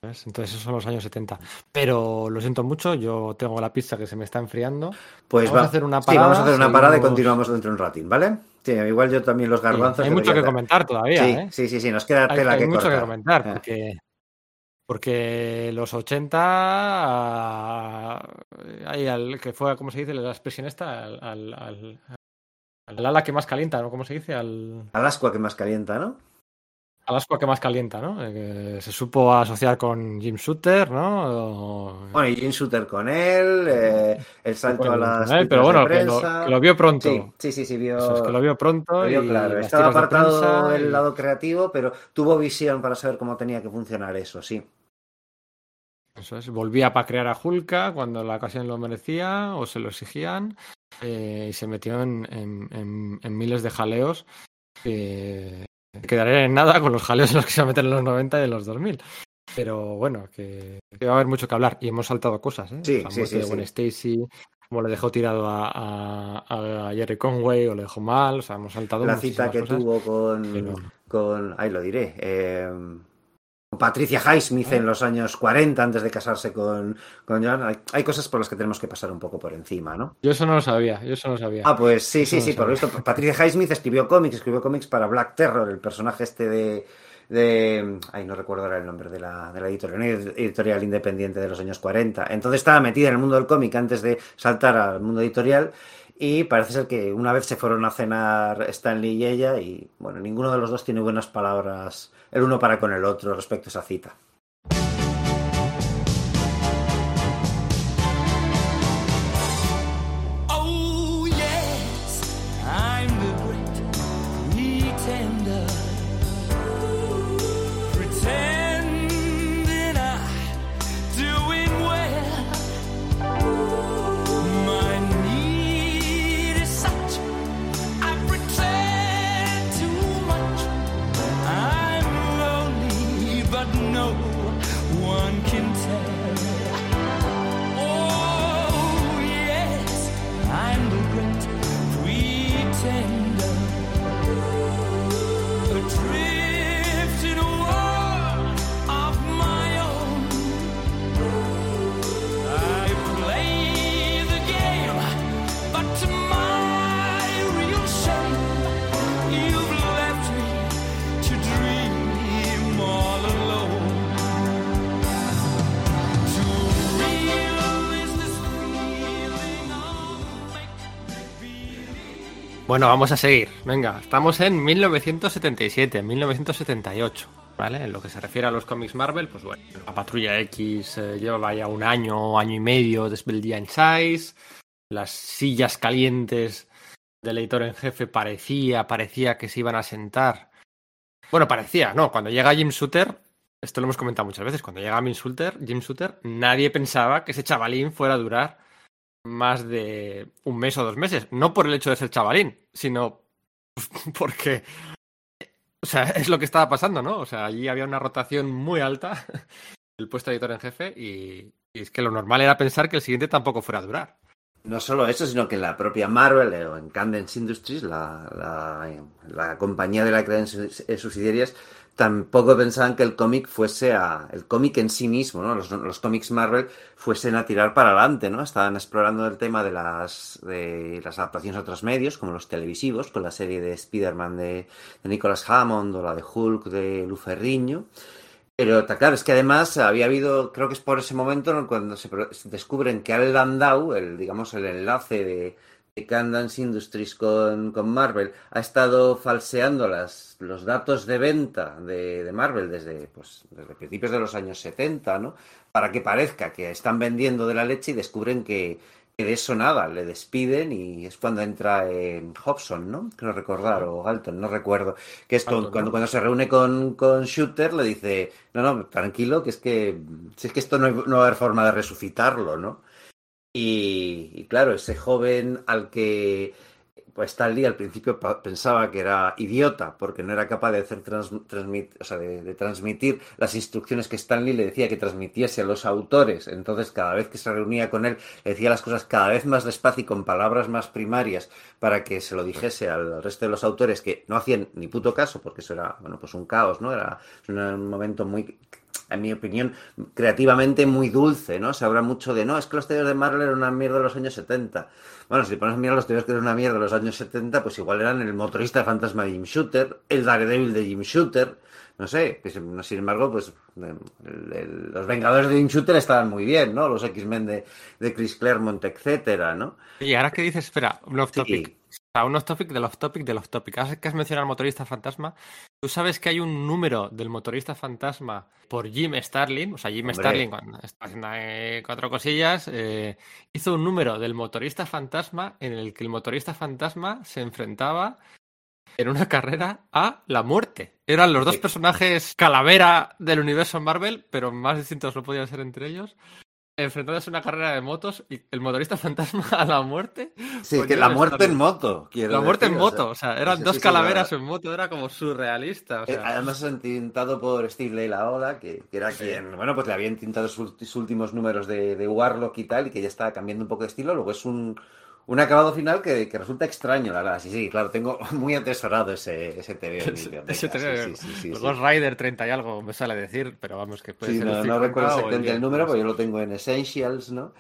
Entonces esos son los años 70. Pero lo siento mucho, yo tengo la pizza que se me está enfriando. Pues Vamos va- a hacer una Sí, vamos a parada, hacer una parada y continuamos dentro de un ratín, ¿vale? Sí, igual yo también los Sí, garbanzos. hay mucho que comentar todavía, Sí, ¿eh? sí, sí, sí, nos queda Hay, tela hay que mucho que comentar Eh. porque, porque los 80 hay al que fue, ¿cómo se dice? La expresión esta, al, al, al- al ala que más calienta, ¿no? ¿Cómo se dice? Al, Al ascua que más calienta, ¿no? al ascua que más calienta, ¿no? Eh, se supo asociar con Jim Shooter, ¿no? O- Bueno, y Jim Shooter con él, eh, el salto bueno, a las. ¿eh? pero bueno, que lo, prensa. que lo vio pronto. Sí, sí, sí, sí, vio. Eso es que lo vio pronto lo vio y claro. Estaba apartado prensa el y- lado creativo, pero tuvo visión para saber cómo tenía que funcionar eso, sí. Eso es, volvía para crear a Hulka cuando la ocasión lo merecía o se lo exigían eh, y se metió en, en- en- en miles de jaleos que quedarían en nada con los jaleos en los que se va a meter en los 90 y en los 2000. Pero bueno, que, que va a haber mucho que hablar y hemos saltado cosas, ¿eh? Sí, la sí, de Gwen. Stacy, como le dejó tirado a, a- a Jerry Conway o le dejó mal, o sea, hemos saltado La cita que cosas, tuvo con, pero- con. Ahí lo diré. eh, Patricia Highsmith Ah. en los años 40, antes de casarse con, con John. Hay, hay cosas por las que tenemos que pasar un poco por encima, ¿no? Yo eso no lo sabía, yo eso no lo sabía. Ah, pues sí, sí, no sí, por lo visto, Patricia Highsmith escribió cómics, escribió cómics para Black Terror, el personaje este de. de ay, no recuerdo ahora el nombre de la, de la editorial, una editorial independiente de los años 40. Entonces estaba metida en el mundo del cómic antes de saltar al mundo editorial. Y parece ser que una vez se fueron a cenar Stanley y ella, y bueno, ninguno de los dos tiene buenas palabras el uno para con el otro respecto a esa cita. Vamos a seguir. Venga, estamos en 1977, 1978. ¿Vale? En lo que se refiere a los cómics Marvel, pues bueno, la Patrulla X eh, llevaba ya un año, año y medio desde el día en Size. Las sillas calientes del editor en jefe parecía, parecía que se iban a sentar. Bueno, parecía, no. Cuando llega Jim Shooter, esto lo hemos comentado muchas veces, cuando llega Jim Shooter, Jim Shooter, nadie pensaba que ese chavalín fuera a durar más de un mes o dos meses. No por el hecho de ser chavalín, sino <laughs> porque. O sea, es lo que estaba pasando, ¿no? O sea, allí había una rotación muy alta <laughs> del puesto de editor en jefe y, y es que lo normal era pensar que el siguiente tampoco fuera a durar. No solo eso, sino que la propia Marvel eh, o en Cadence Industries, la, la, compañía de la que eh, subsidiarias, tampoco pensaban que el cómic fuese a. el cómic en sí mismo, ¿no? Los, los cómics Marvel fuesen a tirar para adelante, ¿no? Estaban explorando el tema de las, de las adaptaciones a otros medios, como los televisivos, con la serie de Spider-Man de, de Nicholas Hammond o la de Hulk de Lu Ferrigno. Pero ta- claro, es que además había habido, creo que es por ese momento ¿no? cuando se descubren que Al Landau, el, digamos, el enlace de, de Candance Industries con, con Marvel ha estado falseando las, los datos de venta de, de Marvel desde, pues, desde principios de los años 70, ¿no? Para que parezca que están vendiendo de la leche y descubren que, que de eso nada, le despiden y es cuando entra en Hobson, ¿no? Creo recordar, o Galton, no recuerdo, que es Galton, cuando, ¿no? cuando se reúne con, con Shooter le dice, no, no, tranquilo, que es que, si es que esto no, hay- no va a haber forma de resucitarlo, ¿no? Y, y claro, ese joven al que pues Stan Lee al principio pensaba que era idiota porque no era capaz de hacer trans- o sea, de, transmitir las instrucciones que Stan Lee le decía que transmitiese a los autores. Entonces, cada vez que se reunía con él, le decía las cosas cada vez más despacio y con palabras más primarias para que se lo dijese al resto de los autores que no hacían ni puto caso porque eso era, bueno, pues un caos, ¿no? Era un momento muy en mi opinión, creativamente muy dulce, ¿no? Se habla mucho de, no, es que los tebeos de Marvel eran una mierda de los años 70. Bueno, si pones a mirar los tebeos que eran una mierda de los años 70, pues igual eran el motorista de fantasma de Jim Shooter, el Daredevil de Jim Shooter, no sé, pues, no, sin embargo, pues el- el- los Vengadores de Jim Shooter estaban muy bien, ¿no? Los X-Men de, de Chris Claremont, etcétera, ¿no? Y ahora que dices, espera, un off topic. Sea, un off topic del off topic del off topic. Ahora que has mencionado al motorista fantasma, tú sabes que hay un número del motorista fantasma por Jim Starlin. O sea, Jim Hombre. Starlin, cuando está haciendo eh, cuatro cosillas, eh, hizo un número del motorista fantasma en el que el motorista fantasma se enfrentaba en una carrera a la muerte. Eran los dos personajes calavera del universo Marvel, pero más distintos no podían ser entre ellos. Enfrentándose a una carrera de motos y el motorista <laughs> fantasma a la muerte. Sí, Pues que la muerte en moto, La muerte en moto, o sea, eran sí, dos sí, calaveras la- en moto, era como surrealista. O Eh, sea, Además, entintado por Steve Leilaola, que, que era quien, bueno, pues le había entintado sus, sus últimos números de, de Warlock y tal, y que ya estaba cambiando un poco de estilo. Luego es un, un acabado final que, que resulta extraño, la verdad. Sí, sí, claro, tengo <laughs> muy atesorado ese, ese TV. ese TV, sí, sí, el. Ghost Rider 30 y algo me sale decir, pero vamos, que puede ser no, el no 50 recuerdo exactamente el 10, número, pero yo lo tengo en Essentials, ¿no?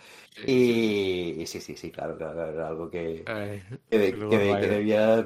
Y, y sí, sí, sí, claro, claro, era algo que, Eh, que, el debía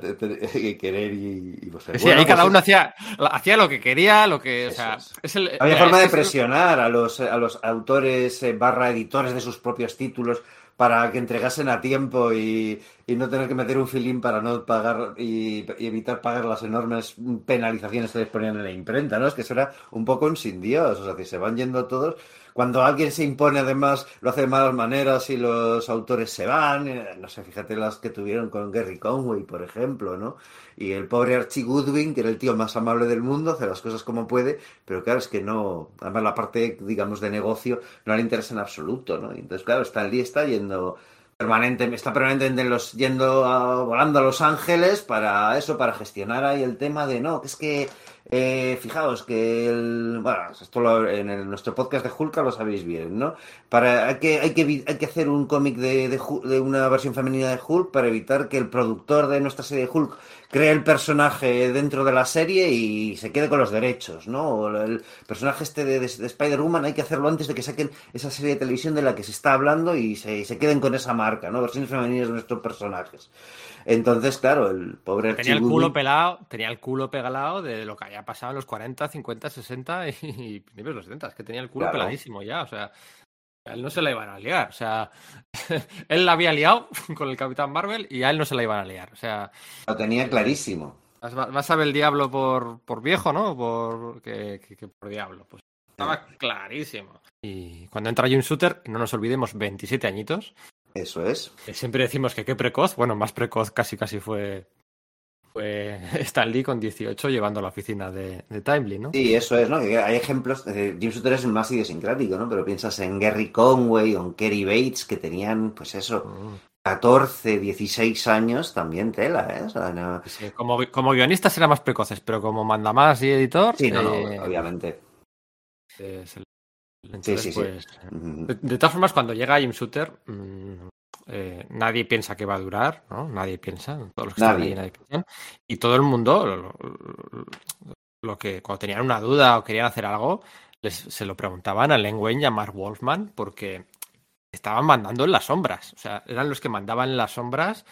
querer y, y, pues, Sí, bueno, ahí cada pues, uno hacía, hacía lo que quería, lo que, o sea, es. es el, Había mira, forma de presionar a los, a los autores eh, barra editores de sus propios títulos para que entregasen a tiempo y, y no tener que meter un filín para no pagar y, y evitar pagar las enormes penalizaciones que les ponían en la imprenta, ¿no? Es que eso era un poco un sin Dios, o sea, que se van yendo todos. Cuando alguien se impone, además, lo hace de malas maneras y los autores se van. eh, No sé, fíjate las que tuvieron con Gary Conway, por ejemplo, ¿no? Y el pobre Archie Goodwin, que era el tío más amable del mundo, hace las cosas como puede, pero claro, es que no, además la parte, digamos, de negocio no le interesa en absoluto, ¿no? Entonces, claro, Stan Lee está yendo permanente, está permanentemente en los, yendo volando a Los Ángeles para eso, para gestionar ahí el tema de, no, que es que, eh, fijaos que el, bueno, esto lo- en nuestro podcast de Hulk lo sabéis bien, ¿no? Para, hay que, hay que, hay que hacer un cómic de, de, una versión femenina de Hulk para evitar que el productor de nuestra serie de Hulk cree el personaje dentro de la serie y se quede con los derechos, ¿no? O el personaje este de, de- de Spider-Woman hay que hacerlo antes de que saquen esa serie de televisión de la que se está hablando y se, se queden con esa marca, ¿no? Versiones femeninas de nuestros personajes. Entonces, claro, el pobre Tenía el culo pelado, tenía el culo pegalado de lo que había pasado en los 40, 50, 60 y, y principios de los 70. Es que tenía el culo Claro. peladísimo ya, o sea, a él no se la iban a liar. O sea, <laughs> él la había liado <laughs> con el Capitán Marvel y a él no se la iban a liar. O sea, lo tenía clarísimo. más, más sabe el diablo por, por viejo, ¿no? Por, que, que- que por diablo. Pues estaba clarísimo. Y cuando entra Jim Shooter, no nos olvidemos, 27 añitos. Eso es. que siempre decimos que qué precoz, bueno, más precoz casi casi fue, fue <laughs> Stan Lee con 18 llevando a la oficina de, de Timely, ¿no? Sí, eso es, ¿no? Que Hay ejemplos, eh, Jim Shooter es el más idiosincrático, ¿no? Pero piensas en Gary Conway o en Kerry Bates, que tenían, pues eso, Mm. 14, 16 años, también tela, ¿eh? O sea, no- Sí, como, como guionistas eran más precoces, pero como mandamás y editor, Sí, no, no, eh, obviamente. eh, se- entonces, sí, sí. pues. De, de todas formas, cuando llega Jim Shooter, mm, eh, nadie piensa que va a durar, ¿no? Nadie piensa, todos los que están Nadie. ahí, nadie piensan. Y todo el mundo, lo, lo- lo que cuando tenían una duda o querían hacer algo, les, se lo preguntaban a Len Wayne y a Mark Wolfman porque estaban mandando en las sombras. O sea, eran los que mandaban en las sombras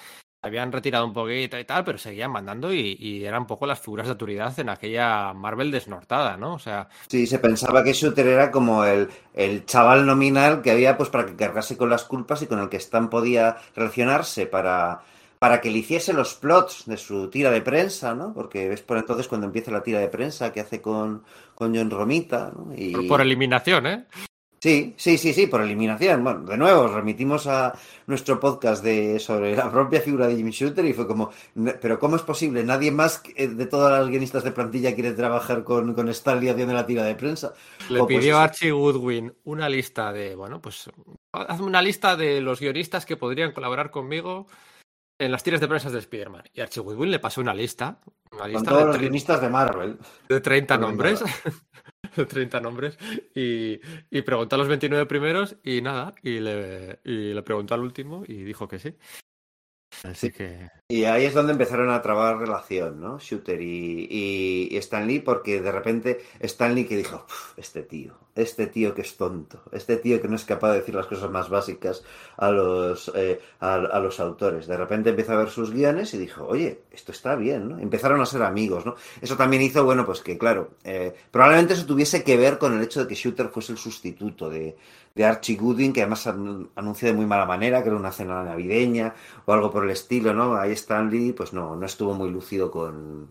habían retirado un poquito y tal, pero seguían mandando y, y eran un poco las figuras de autoridad en aquella Marvel desnortada, ¿no? O sea, Sí, se pensaba que Shooter era como el, el chaval nominal que había pues para que cargase con las culpas y con el que Stan podía relacionarse para, para que le hiciese los plots de su tira de prensa, ¿no? Porque ves por entonces cuando empieza la tira de prensa que hace con, con John Romita, ¿no? Y... por eliminación, ¿eh? Sí, sí, sí, sí, por eliminación. Bueno, de nuevo, remitimos a nuestro podcast de sobre la propia figura de Jimmy Shooter y fue como, "Ne- pero ¿cómo es posible? Nadie más que- de todas las guionistas de plantilla quiere trabajar con, con Stanley haciendo la tira de prensa. Le pues pidió Archie Goodwin una lista de, bueno, pues hazme una lista de los guionistas que podrían colaborar conmigo en las tiras de prensa de Spider-Man. Y Archie Goodwin le pasó una lista, una Con lista todos de, los guionistas de Marvel. de 30 Pues nombres. <laughs> de 30 nombres. Y, y preguntó a los 29 primeros y nada, y le, y le preguntó al último y dijo que sí. Así que... Y ahí es donde empezaron a trabar relación, ¿no? Shooter y, y, y Stan Lee, porque de repente Stan Lee que dijo, "Uf, este tío, este tío que es tonto, este tío que no es capaz de decir las cosas más básicas a los, eh, a, a los autores. De repente empezó a ver sus guiones y dijo, oye, esto está bien, ¿no? Empezaron a ser amigos, ¿no? Eso también hizo, bueno, pues que claro, eh, probablemente eso tuviese que ver con el hecho de que Shooter fuese el sustituto de, de Archie Goodwin, que además an- anunció de muy mala manera que era una cena navideña o algo por el estilo, ¿no? Ahí Stanley, pues no, no estuvo muy lúcido con.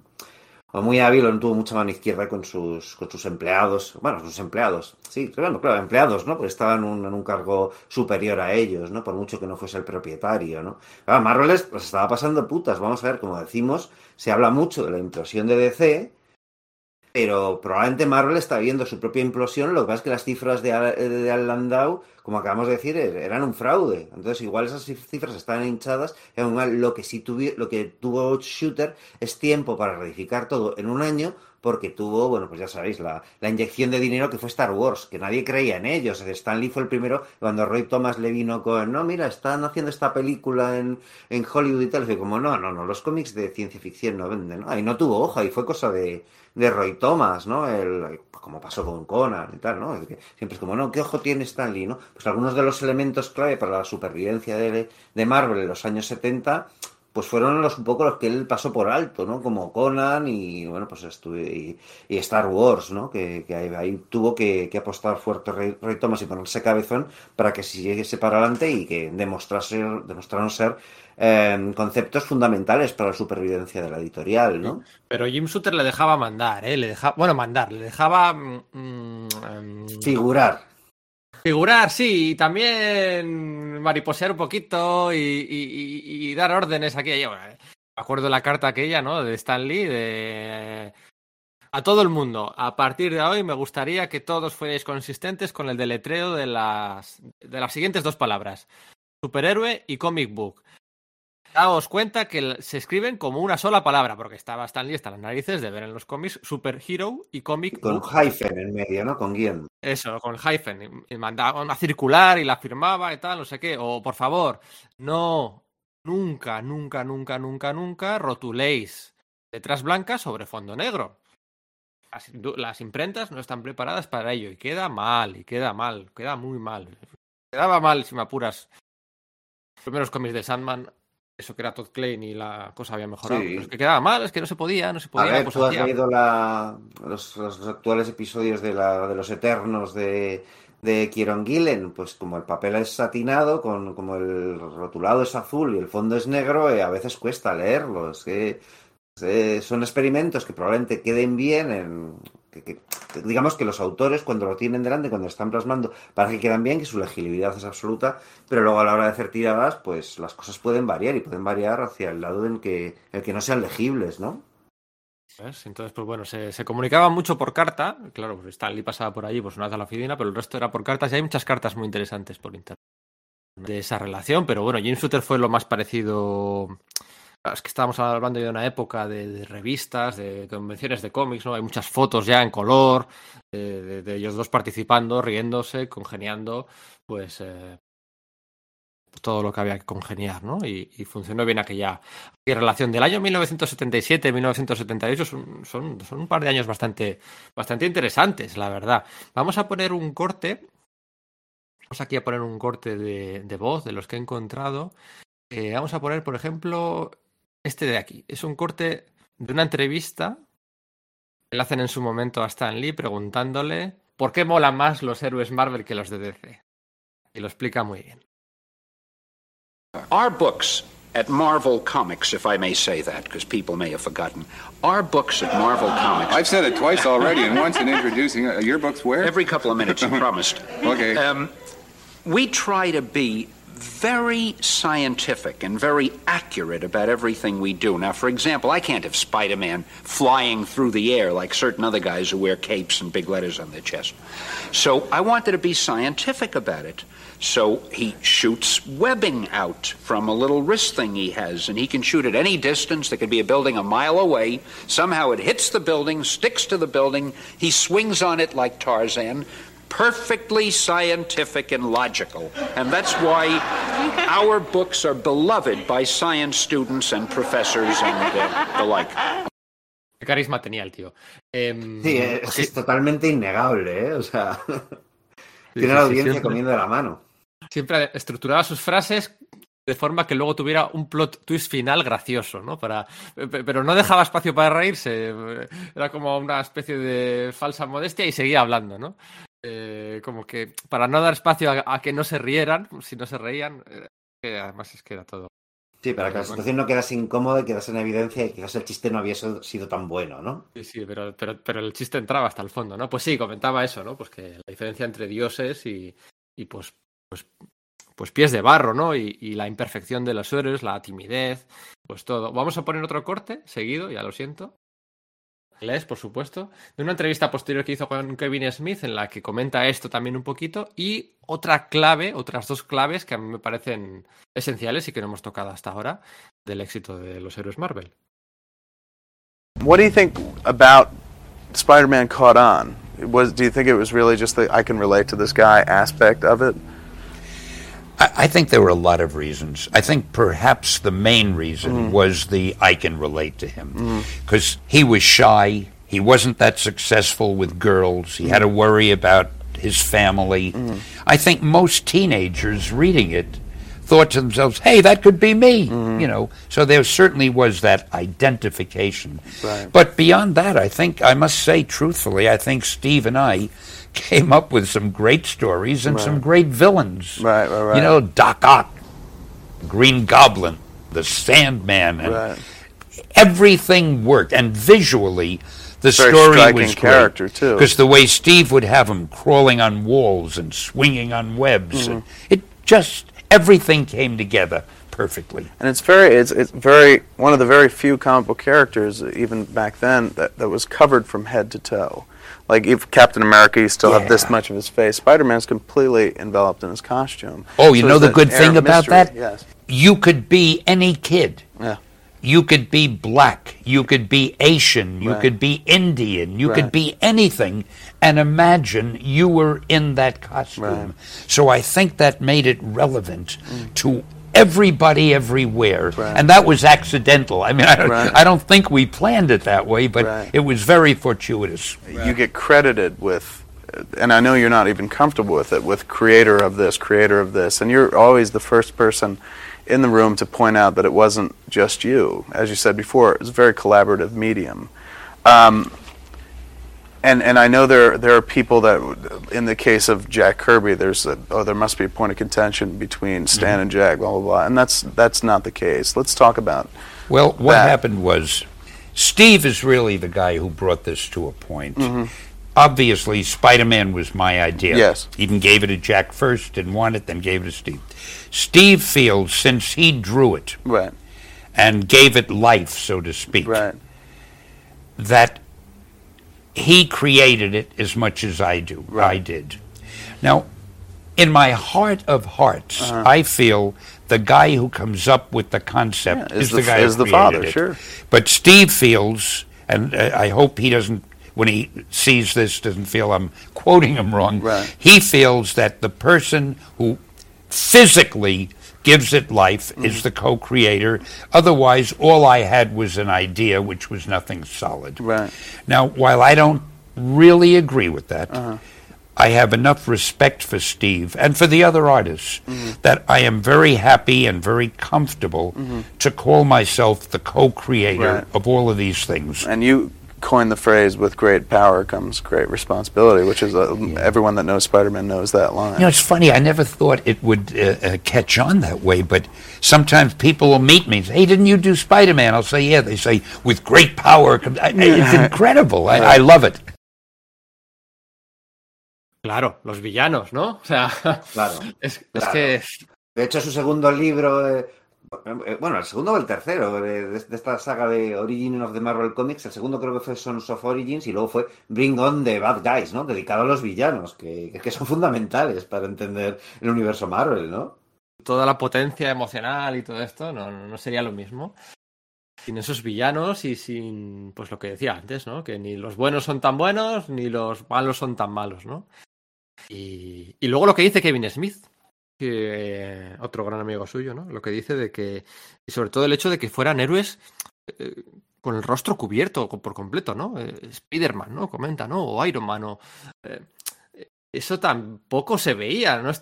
O muy hábil, o no tuvo mucha mano izquierda con sus, con sus empleados. Bueno, sus empleados. Sí, claro, claro, empleados, ¿no? Porque estaban en un, cargo superior a ellos, ¿no? Por mucho que no fuese el propietario, ¿no? Claro, Marvel pues, estaba pasando putas. Vamos a ver, como decimos, se habla mucho de la implosión de DC, pero probablemente Marvel está viendo su propia implosión. Lo que pasa es que las cifras de, Al- de Al Landau, como acabamos de decir, er- eran un fraude. Entonces, igual esas cif- cifras estaban hinchadas. Lo que sí tuvi- lo que tuvo Shooter es tiempo para reedificar todo en un año, porque tuvo, bueno, pues ya sabéis, la, la inyección de dinero que fue Star Wars, que nadie creía en ellos. Stan Lee fue el primero cuando Roy Thomas le vino con, no, mira, están haciendo esta película en, en Hollywood y tal. Fue como, no, no, no, los cómics de ciencia ficción no venden, ¿no? Ahí no tuvo hoja y fue cosa de, de Roy Thomas, ¿no? El, como pasó con Conan y tal, ¿no? Siempre es como, no, ¿qué ojo tiene Stanley, no? Pues algunos de los elementos clave para la supervivencia de, de Marvel en los años 70, pues fueron los un poco los que él pasó por alto, ¿no? Como Conan y, bueno, pues estuve, y, y Star Wars, ¿no? Que, que ahí, ahí tuvo que, que apostar fuerte Roy, Roy Thomas y ponerse cabezón para que siguiese para adelante y que demostrase, demostraron ser eh, conceptos fundamentales para la supervivencia de la editorial, ¿no? Pero Jim Shooter le dejaba mandar, ¿eh? Le dejaba, bueno, mandar, le dejaba mm, mm, em, Figurar. Figurar, sí, y también mariposear un poquito y, y- y- dar órdenes aquí y allá. Me acuerdo la carta aquella, ¿no? De Stan Lee, de... A todo el mundo, a partir de hoy me gustaría que todos fuerais consistentes con el deletreo de las, de las siguientes dos palabras. Superhéroe y comic book. Daos cuenta que se escriben como una sola palabra, porque estaba Stan Lee hasta las narices de ver en los cómics superhero y comic Con book. hyphen en medio, ¿no? Con guion. Eso, con hyphen. Y, mandaba una circular y la firmaba y tal, no sé qué. O, por favor, no, nunca, nunca, nunca, nunca, nunca rotuléis letras blancas sobre fondo negro. Las, las imprentas no están preparadas para ello y queda mal, y queda mal, queda muy mal. Quedaba mal, si me apuras. Los primeros cómics de Sandman, eso que era Todd Klein y la cosa había mejorado. Sí. Pero es que quedaba mal, es que no se podía, no se A podía. ver, pues tú has leído la, los, los actuales episodios de, la, de los Eternos de, de Kieron Gillen, pues como el papel es satinado, con, como el rotulado es azul y el fondo es negro, eh, a veces cuesta leerlo. Es que eh, son experimentos que probablemente queden bien en... digamos que los autores cuando lo tienen delante, cuando lo están plasmando, para que quedan bien, que su legibilidad es absoluta, pero luego a la hora de hacer tiradas, pues las cosas pueden variar y pueden variar hacia el lado en que, el que no sean legibles, ¿no? Entonces, pues bueno, se, se comunicaba mucho por carta. Claro, pues Stanley pasaba por allí pues una vez a la oficina, pero el resto era por cartas y hay muchas cartas muy interesantes por internet de esa relación. Pero bueno, James Shooter fue lo más parecido. Es que estábamos hablando de una época de, revistas, de convenciones de cómics, ¿no? Hay muchas fotos ya en color, de, ellos dos participando, riéndose, congeniando, pues eh, todo lo que había que congeniar, ¿no? Y, funcionó bien aquella, aquella relación del año 1977-1978. Son, son, son un par de años bastante, bastante interesantes, la verdad. Vamos a poner un corte. Vamos aquí a poner un corte de, de voz de los que he encontrado. Eh, vamos a poner, por ejemplo, este de aquí. Es un corte de una entrevista que le hacen en su momento a Stan Lee preguntándole por qué molan más los héroes Marvel que los de DC. Y lo explica muy bien. Our books at Marvel Comics, if I may say that, because people may have forgotten, our books at Marvel Comics. I've said it twice already, and once in introducing uh, your books. Where? Every couple of minutes, you <laughs> promised. Okay. Um, we try to be very scientific and very accurate about everything we do. Now, for example, I can't have Spider Man flying through the air like certain other guys who wear capes and big letters on their chest. So I wanted to be scientific about it. So he shoots webbing out from a little wrist thing he has, and he can shoot at any distance. There could be a building a mile away. Somehow it hits the building, sticks to the building. He swings on it like Tarzan. Perfectly scientific and logical. And that's why our books are beloved by science students and professors and uh, the like. Qué carisma tenía el tío. Em, Sí, es, es totalmente innegable, ¿eh? O sea, <laughs> sí, tiene sí, la audiencia siempre- comiendo de la mano. Siempre estructuraba sus frases de forma que luego tuviera un plot twist final gracioso, ¿no? Para, pe- pe- pero no dejaba espacio para reírse. Era como una especie de falsa modestia y seguía hablando, ¿no? Eh, como que para no dar espacio a, a que no se rieran, si no se reían, eh, que además es que era todo. Sí, para que la situación no quedase incómoda y quedase en evidencia y quizás el chiste no hubiese sido tan bueno, ¿no? Sí, sí, pero, pero, pero el chiste entraba hasta el fondo, ¿no? Pues sí, comentaba eso, ¿no? Pues que la diferencia entre dioses y, y pues, pues, pues pies de barro, ¿no? Y, y la imperfección de los héroes, la timidez, pues todo. Vamos a poner otro corte seguido, ya lo siento. Les, por supuesto, de una entrevista posterior que hizo con Kevin Smith en la que comenta esto también un poquito y otra clave, otras dos claves que a mí me parecen esenciales y que no hemos tocado hasta ahora del éxito de los héroes Marvel. What do you think about Spider-Man caught on? Was do you think it was really just the I can relate to this guy aspect of it? I, I think there were a lot of reasons. I think perhaps the main reason mm. was the I can relate to him mm. because he was shy. He wasn't that successful with girls. He had mm. to worry about his family. I think most teenagers reading it thought to themselves, "Hey, that could be me," mm-hmm. you know. So there certainly was that identification. Right. But beyond that, I think I must say truthfully, I think Steve and I came up with some great stories and some great villains. Right, right, right. You know, Doc Ock, Green Goblin, the Sandman, and Right. everything worked. And visually, the Very story was character, too. Because the way Steve would have him crawling on walls and swinging on webs, and Mm-hmm. it just everything came together perfectly. And it's very it's it's very one of the very few comic book characters even back then that, that was covered from head to toe. Like if Captain America, you still have this much of his face. Spider-Man's completely enveloped in his costume. Oh, you So know the good thing about mystery. that? Yes. You could be any kid. Yeah. You could be black. You could be Asian. You Right. could be Indian. You Right. could be anything and imagine you were in that costume. Right. Mm. So I think that made it relevant to everybody everywhere. Right. And that was accidental. I mean, I don't, Right. I don't think we planned it that way, but Right. it was very fortuitous. you get credited with and I know you're not even comfortable with it with creator of this creator of this and you're always the first person in the room to point out that it wasn't just you as you said before it was a very collaborative medium um, and and I know there there are people that in the case of Jack Kirby there's a oh there must be a point of contention between mm-hmm. Stan and Jack blah blah blah and that's that's not the case let's talk about Well, what that. happened was Steve is really the guy who brought this to a point. Mm-hmm. Obviously, Spider Man was my idea. Yes. Even gave it to Jack first, didn't want it, then gave it to Steve. Steve feels since he drew it right and gave it life, so to speak, right that he created it as much as I do. I did. Now, in my heart of hearts, Uh-huh. I feel the guy who comes up with the concept Yeah, is is, the the, guy is who the father, it. sure. But Steve feels, and uh, I hope he doesn't, when he sees this, doesn't feel I'm quoting him wrong. Right. He feels that the person who physically gives it life Mm-hmm. is the co-creator. Otherwise, all I had was an idea, which was nothing solid. Right. Now, while I don't really agree with that, Uh-huh. I have enough respect for Steve and for the other artists that I am very happy and very comfortable to call myself the co-creator Right. of all of these things. And you coined the phrase "with great power comes great responsibility," which is uh, everyone that knows Spider-Man knows that line. You know, it's funny. I never thought it would uh, uh, catch on that way, but sometimes people will meet me and say, "Hey, didn't you do Spider-Man?" I'll say, "Yeah." They say, "With great power." comes-" I- It's incredible. I, I love it. Claro, los villanos, ¿no? O sea, Claro. <laughs> es, es que De hecho, su segundo libro, eh, bueno, el segundo o el tercero de, esta saga de Origin of the Marvel Comics, el segundo creo que fue Sons of Origins y luego fue Bring On the Bad Guys, ¿no? Dedicado a los villanos, que, son fundamentales para entender el universo Marvel, ¿no? toda la potencia emocional y todo esto no, sería lo mismo sin esos villanos y sin, pues lo que decía antes, ¿no? Que ni los buenos son tan buenos ni los malos son tan malos, ¿no? Y luego lo que dice Kevin Smith, que otro gran amigo suyo, ¿no? Lo que dice de que, y sobre todo el hecho de que fueran héroes eh, con el rostro cubierto por completo, ¿no? Eh, Spider-Man, ¿no? Comenta, ¿no? O Iron Man, o... eh, eso tampoco se veía, ¿no?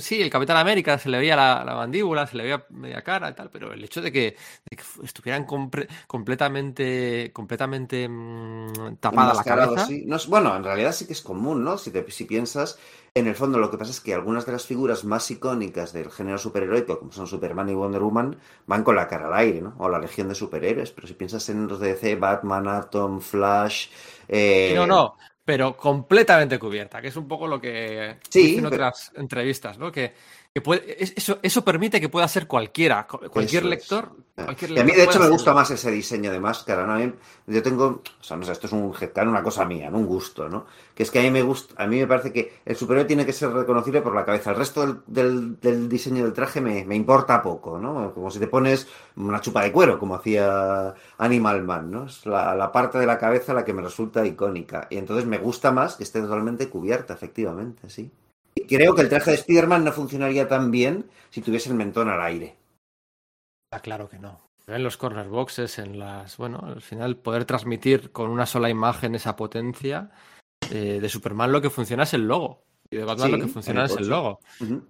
Sí, el Capitán América se le veía la, la mandíbula, se le veía media cara y tal, pero el hecho de que, de que fu- estuvieran compre- completamente, completamente mm, tapada la cabeza. sí. No es- bueno, en realidad sí que es común, ¿no? Si, te- si piensas, en el fondo lo que pasa es que algunas de las figuras más icónicas del género superheroico, como son Superman y Wonder Woman, van con la cara al aire, ¿no? O la legión de superhéroes. Pero si piensas en los de DC, Batman, Atom, Flash... eh, No, no, pero completamente cubierta, que es un poco lo que Sí, en pero- otras entrevistas, ¿no? Que, que puede, es- eso, eso permite que pueda ser cualquiera, cu- cualquier lector. Ah. cualquier Y a mí, lector de hecho, me gusta hacerlo. más ese diseño de máscara, ¿no? A mí- yo tengo, o sea, no sé, esto es un una cosa mía, ¿no? Un gusto, ¿no? Que es que a mí me gusta, a mí me parece que el superhéroe tiene que ser reconocible por la cabeza. El resto del, del- del diseño del traje me, me importa poco, ¿no? Como si te pones una chupa de cuero, como hacía Animal Man, ¿no? Es la, la parte de la cabeza la que me resulta icónica. Y entonces me gusta más que esté totalmente cubierta, efectivamente, sí. Creo que el traje de Spider-Man no funcionaría tan bien si tuviese el mentón al aire. Está claro que no. En los corner boxes, en las. Bueno, al final poder transmitir con una sola imagen esa potencia. eh, de Superman lo que funciona es el logo. Y de Batman Sí, lo que funciona el es el logo.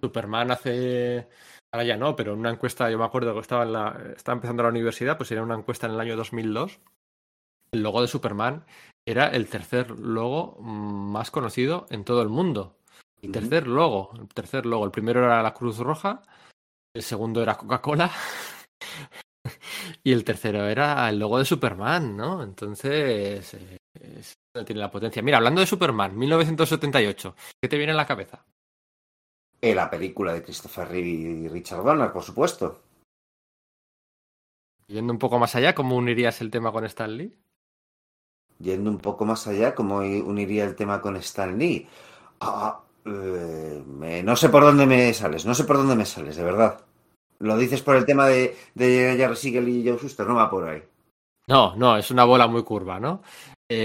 Superman hace. Ahora ya no, pero en una encuesta, yo me acuerdo que estaba, en la, estaba empezando la universidad, pues era una encuesta en el año 2002. El logo de Superman era el tercer logo mm, más conocido en todo el mundo. Ujú. tercer logo, el tercer logo. El primero era la Cruz Roja, el segundo era Coca-Cola <laughs> y el tercero era el logo de Superman, ¿no? Entonces, eh, es- tiene la potencia. Mira, hablando de Superman, 1978, ¿qué te viene en la cabeza? Eh, la película de Christopher Reeve y Richard Donner, por supuesto. Yendo un poco más allá, ¿cómo unirías el tema con Stan Lee? Yendo un poco más allá, ¿cómo uniría el tema con Stan Lee? Ah, eh, me- no sé por dónde me sales, no sé por dónde me sales, de verdad. Lo dices por el tema de, de Jerry Siegel y Joe Shuster, no va por ahí. No, no, es una bola muy curva, ¿no?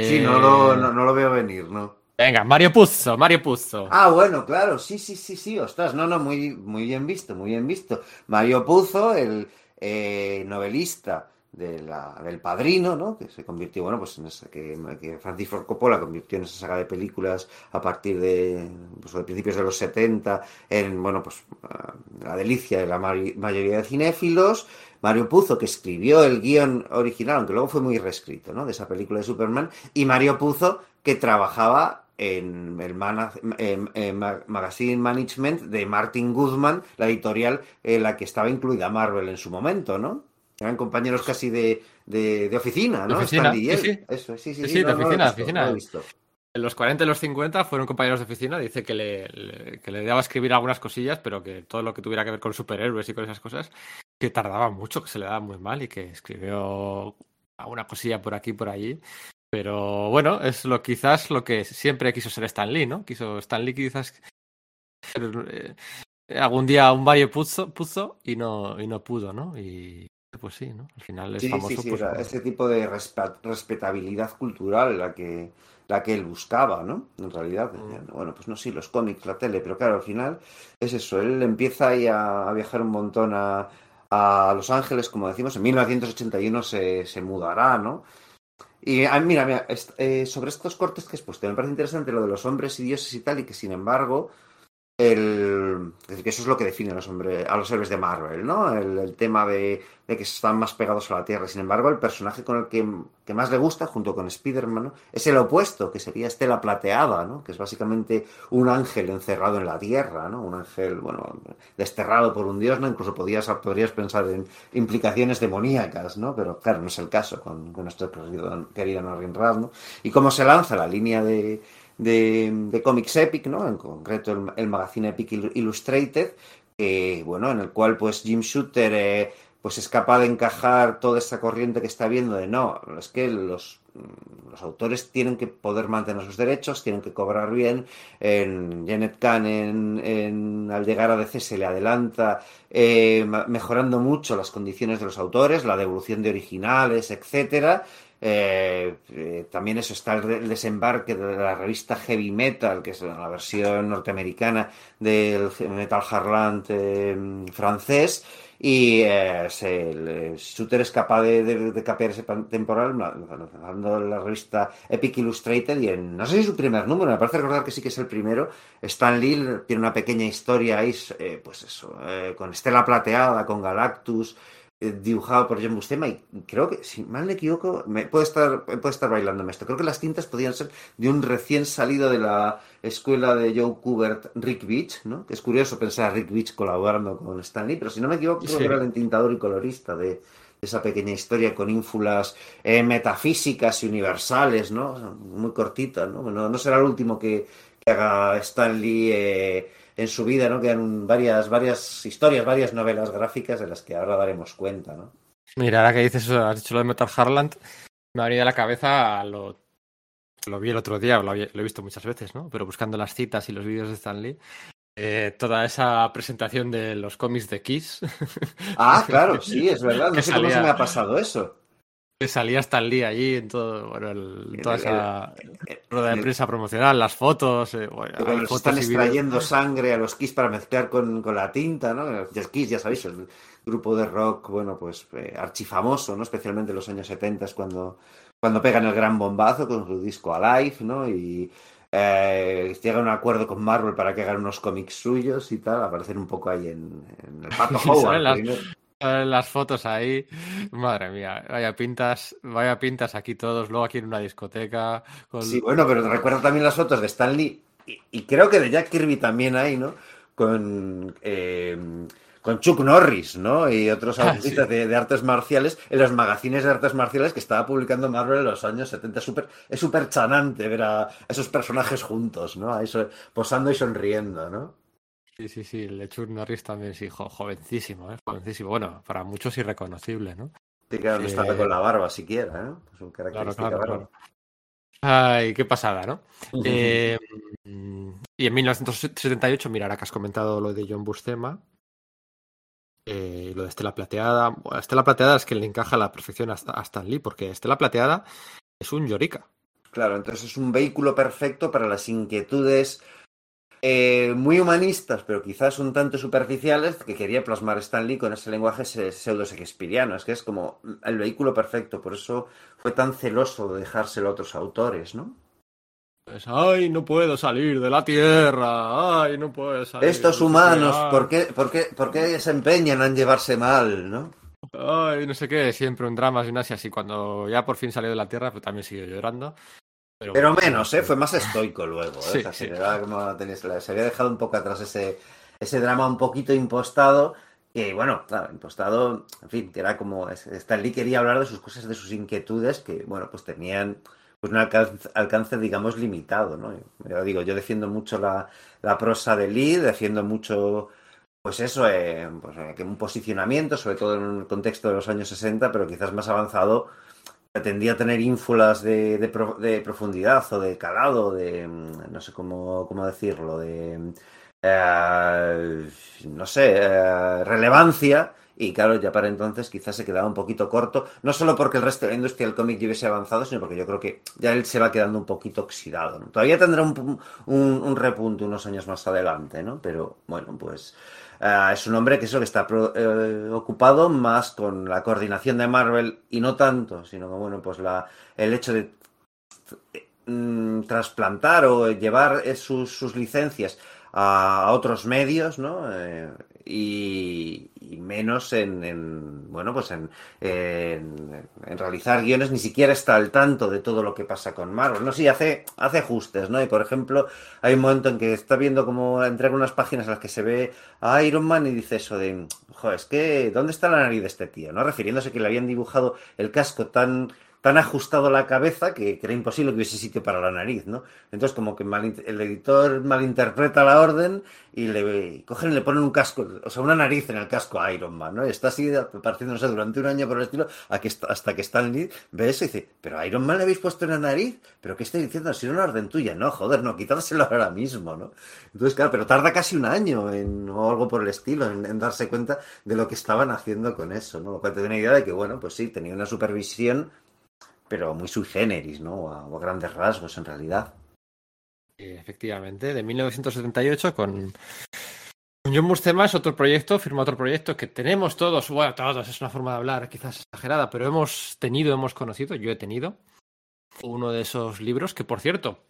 Sí, no lo, no, no lo veo venir, ¿no? Venga, Mario Puzo, Mario Puzo. Ah, bueno, claro, sí, sí, sí, sí, ostras, no, no, muy, muy bien visto, muy bien visto. Mario Puzo, el eh, novelista de la, del Padrino, ¿no? Que se convirtió, bueno, pues en esa, que, Francis Ford Coppola convirtió en esa saga de películas a partir de, pues, de principios de los 70, en, bueno, pues ah, la delicia de la mayoría de cinéfilos. Mario Puzo, que escribió el guion original, aunque luego fue muy reescrito, ¿no? De esa película de Superman, y Mario Puzo, que trabajaba en el Magazine Management de Martin Goodman, la editorial en la que estaba incluida Marvel en su momento, ¿no? Eran compañeros casi de, de, de oficina, ¿no? De oficina, sí, sí. Eso, sí, sí, Sí, sí, de no, no oficina, de visto, oficina. no. En los 40 y los 50 fueron compañeros de oficina. Dice que le, le- que le daba a escribir algunas cosillas, pero que todo lo que tuviera que ver con superhéroes y con esas cosas, que tardaba mucho, que se le daba muy mal y que escribió alguna cosilla por aquí y por allí. Pero bueno, es lo quizás lo que siempre quiso ser Stan Lee, ¿no? Quiso Stan Lee quizás eh, algún día un Mario Puzo, Puzo y no y no pudo, ¿no? Y pues sí, ¿no? Al final es Sí, famoso sí, sí, pues, por- ese tipo de respetabilidad cultural la que, la que él buscaba, ¿no? En realidad, Mm. bueno, pues no, sí, los cómics, la tele, pero claro, al final es eso, él empieza ahí a, a viajar un montón a, a Los Ángeles, como decimos, en 1981 se, se mudará, ¿no? Y ah, mira, mira, est- eh, sobre estos cortes que has puesto, me parece interesante lo de los hombres y dioses y tal, y que sin embargo, el, es decir, que eso es lo que define a los, hombres, a los héroes de Marvel, ¿no? El, tema de, que están más pegados a la Tierra. Sin embargo, el personaje con el que, que más le gusta, junto con Spider-Man, ¿no? es el opuesto, que sería Estela Plateada, ¿no? Que es básicamente un ángel encerrado en la Tierra, ¿no? Un ángel, bueno, desterrado por un dios, ¿no? Incluso podrías pensar en implicaciones demoníacas, ¿no? Pero claro, no es el caso con, nuestro querido, querido Norrin ¿no? Y cómo se lanza la línea de, de, de cómics Epic, ¿no? En concreto el, el magazine Epic Illu- Illustrated, que, bueno, en el cual pues Jim Shooter eh, pues es capaz de encajar toda esta corriente que está viendo de no, es que los, mm, los autores tienen que poder mantener sus derechos, tienen que cobrar bien. En Janet Kahn en, al llegar a DC se le adelanta eh, mejorando mucho las condiciones de los autores, la devolución de originales, etcétera. Eh, eh, también eso está el, desembarque de la revista Heavy Metal, que es la versión norteamericana del Metal Harland eh, francés. Y eh, Shooter es capaz de, de, capear ese temporal lanzando la revista Epic Illustrated y en, no sé si es su primer número, me parece recordar que sí que es el primero. Stan Lee tiene una pequeña historia ahí, pues eso, con Estela Plateada, con Galactus, dibujado por John Buscema y creo que, si mal me equivoco, me, puede, estar, puede estar bailándome esto. Creo que las tintas podían ser de un recién salido de la escuela de Joe Kubert, Rick Beach, ¿no? Que es curioso pensar a Rick Beach colaborando con Stan Lee, pero si no me equivoco, creo Sí. que era el entintador y colorista de esa pequeña historia con ínfulas eh, metafísicas y universales, ¿no? Muy cortita, ¿no? No, no será el último que, que haga Stan Lee eh, en su vida, ¿no? Quedan varias, varias historias, varias novelas gráficas de las que ahora daremos cuenta, ¿no? Mira, ahora que dices eso, has dicho lo de Metal Harland, me ha venido a la cabeza lo, lo vi el otro día, lo, había- lo he visto muchas veces, ¿no? Pero buscando las citas y los vídeos de Stan Lee, eh, toda esa presentación de los cómics de Kiss, Ah, claro, <laughs> sí, es verdad. No sé cómo se me ha pasado eso. Que salía Stan Lee allí en todo, bueno, el- En toda el- esa rueda de prensa promocional, las fotos, eh, bueno, hay fotos están extrayendo sangre a los Kiss para mezclar con, con la tinta, ¿no? Los Kiss, ya sabéis, el grupo de rock, bueno, pues eh, archifamoso, ¿no? Especialmente en los años 70 es cuando, cuando pegan el gran bombazo con su disco Alive, ¿no? Y eh, llegan a un acuerdo con Marvel para que hagan unos cómics suyos y tal, aparecen un poco ahí en, en el Pato <laughs> Howard. las- Las fotos ahí, madre mía, vaya pintas, vaya pintas aquí todos, luego aquí en una discoteca, con... Sí, bueno, pero te recuerdo también las fotos de Stan Lee y, y creo que de Jack Kirby también hay, ¿no? Con, eh, con Chuck Norris, ¿no? Y otros Ah, artistas sí. de, de artes marciales en los magazines de artes marciales que estaba publicando Marvel en los años 70. Súper- es súper chanante ver a esos personajes juntos, ¿no? Ahí so- posando y sonriendo, ¿no? Sí, sí, sí, el de Chuck Norris también, sí, jo- jovencísimo, ¿eh? Jovencísimo, bueno, para muchos irreconocible, ¿no? Sí, claro, no Eh, estaba con la barba siquiera, ¿eh? Es un característica claro, barba. claro. Ay, qué pasada, ¿no? Eh, mm, y en 1978, mira, ahora que has comentado lo de John Buscema, eh, lo de Estela Plateada. Bueno, Estela Plateada es que le encaja a la perfección hasta a Stan Lee, porque Estela Plateada es un llorica. Claro, entonces es un vehículo perfecto para las inquietudes eh, muy humanistas, pero quizás un tanto superficiales, que quería plasmar Stan Lee con ese lenguaje se- pseudo-shakespeariano. Es que es como el vehículo perfecto, por eso fue tan celoso de dejárselo a otros autores, ¿no? Pues, ay, no puedo salir de la tierra, ay, no puedo salir. Estos humanos, ¿por qué, por, qué, ¿por qué se empeñan en llevarse mal, no? Ay, no sé qué, siempre un drama y una así, así. Cuando ya por fin salió de la tierra, pues también siguió llorando. Pero, menos, ¿eh? Fue más estoico luego, ¿eh? Sí, O sea, sí. se, le como se había dejado un poco atrás ese, ese drama un poquito impostado, que bueno, claro, impostado, en fin, que era como, Stan Lee quería hablar de sus cosas, de sus inquietudes, que bueno, pues tenían pues un alcance, alcance, digamos, limitado, ¿no? Yo digo, yo defiendo mucho la, la prosa de Lee, defiendo mucho, pues eso, eh, pues, eh, que un posicionamiento, sobre todo en el contexto de los años 60, pero quizás más avanzado, pretendía tener ínfulas de, de, de profundidad o de calado, de mm, no sé cómo, cómo decirlo, de eh, no sé, eh, relevancia Y claro, ya para entonces quizás se quedaba un poquito corto, no solo porque el resto de la industria del cómic hubiese avanzado, sino porque yo creo que ya él se va quedando un poquito oxidado. Todavía tendrá un, un repunte unos años más adelante, ¿no? Pero bueno, pues eh, es un hombre que eso que está pro- eh, ocupado más con la coordinación de Marvel y no tanto, sino que bueno, pues la, el hecho de mm, trasplantar o llevar eh, sus, sus licencias a, a otros medios, ¿no? Eh, y, y menos en, en, bueno, pues en, en, en realizar guiones, ni siquiera está al tanto de todo lo que pasa con Marvel. No, sí, hace, hace ajustes, ¿no? Y por ejemplo, hay un momento en que está viendo como entrega unas páginas en las que se ve a Iron Man y dice eso de, joder, es que, ¿dónde está la nariz de este tío? ¿No? Refiriéndose que le habían dibujado el casco tan tan ajustado la cabeza que, que era imposible que hubiese sitio para la nariz, ¿no? Entonces como que mal- el editor malinterpreta la orden y le cogen y le ponen un casco, o sea, una nariz en el casco a Iron Man, ¿no? Y está así partiendo, no sé, durante un año por el estilo, hasta que Stan Lee ve eso y dice, pero a Iron Man le habéis puesto una nariz, pero ¿qué estáis diciendo? Si era una orden tuya, no, joder, no, quítaselo ahora mismo, ¿no? Entonces, claro, pero tarda casi un año en, o algo por el estilo en, en darse cuenta de lo que estaban haciendo con eso, ¿no? Lo cual te da una idea de que, bueno, pues sí, tenía una supervisión pero muy sui generis, ¿no? A, a grandes rasgos, en realidad. Efectivamente, de 1978 con, John Buscema es otro proyecto, firma otro proyecto que tenemos todos, bueno, todos, es una forma de hablar quizás exagerada, pero hemos tenido, hemos conocido, yo he tenido uno de esos libros que, por cierto,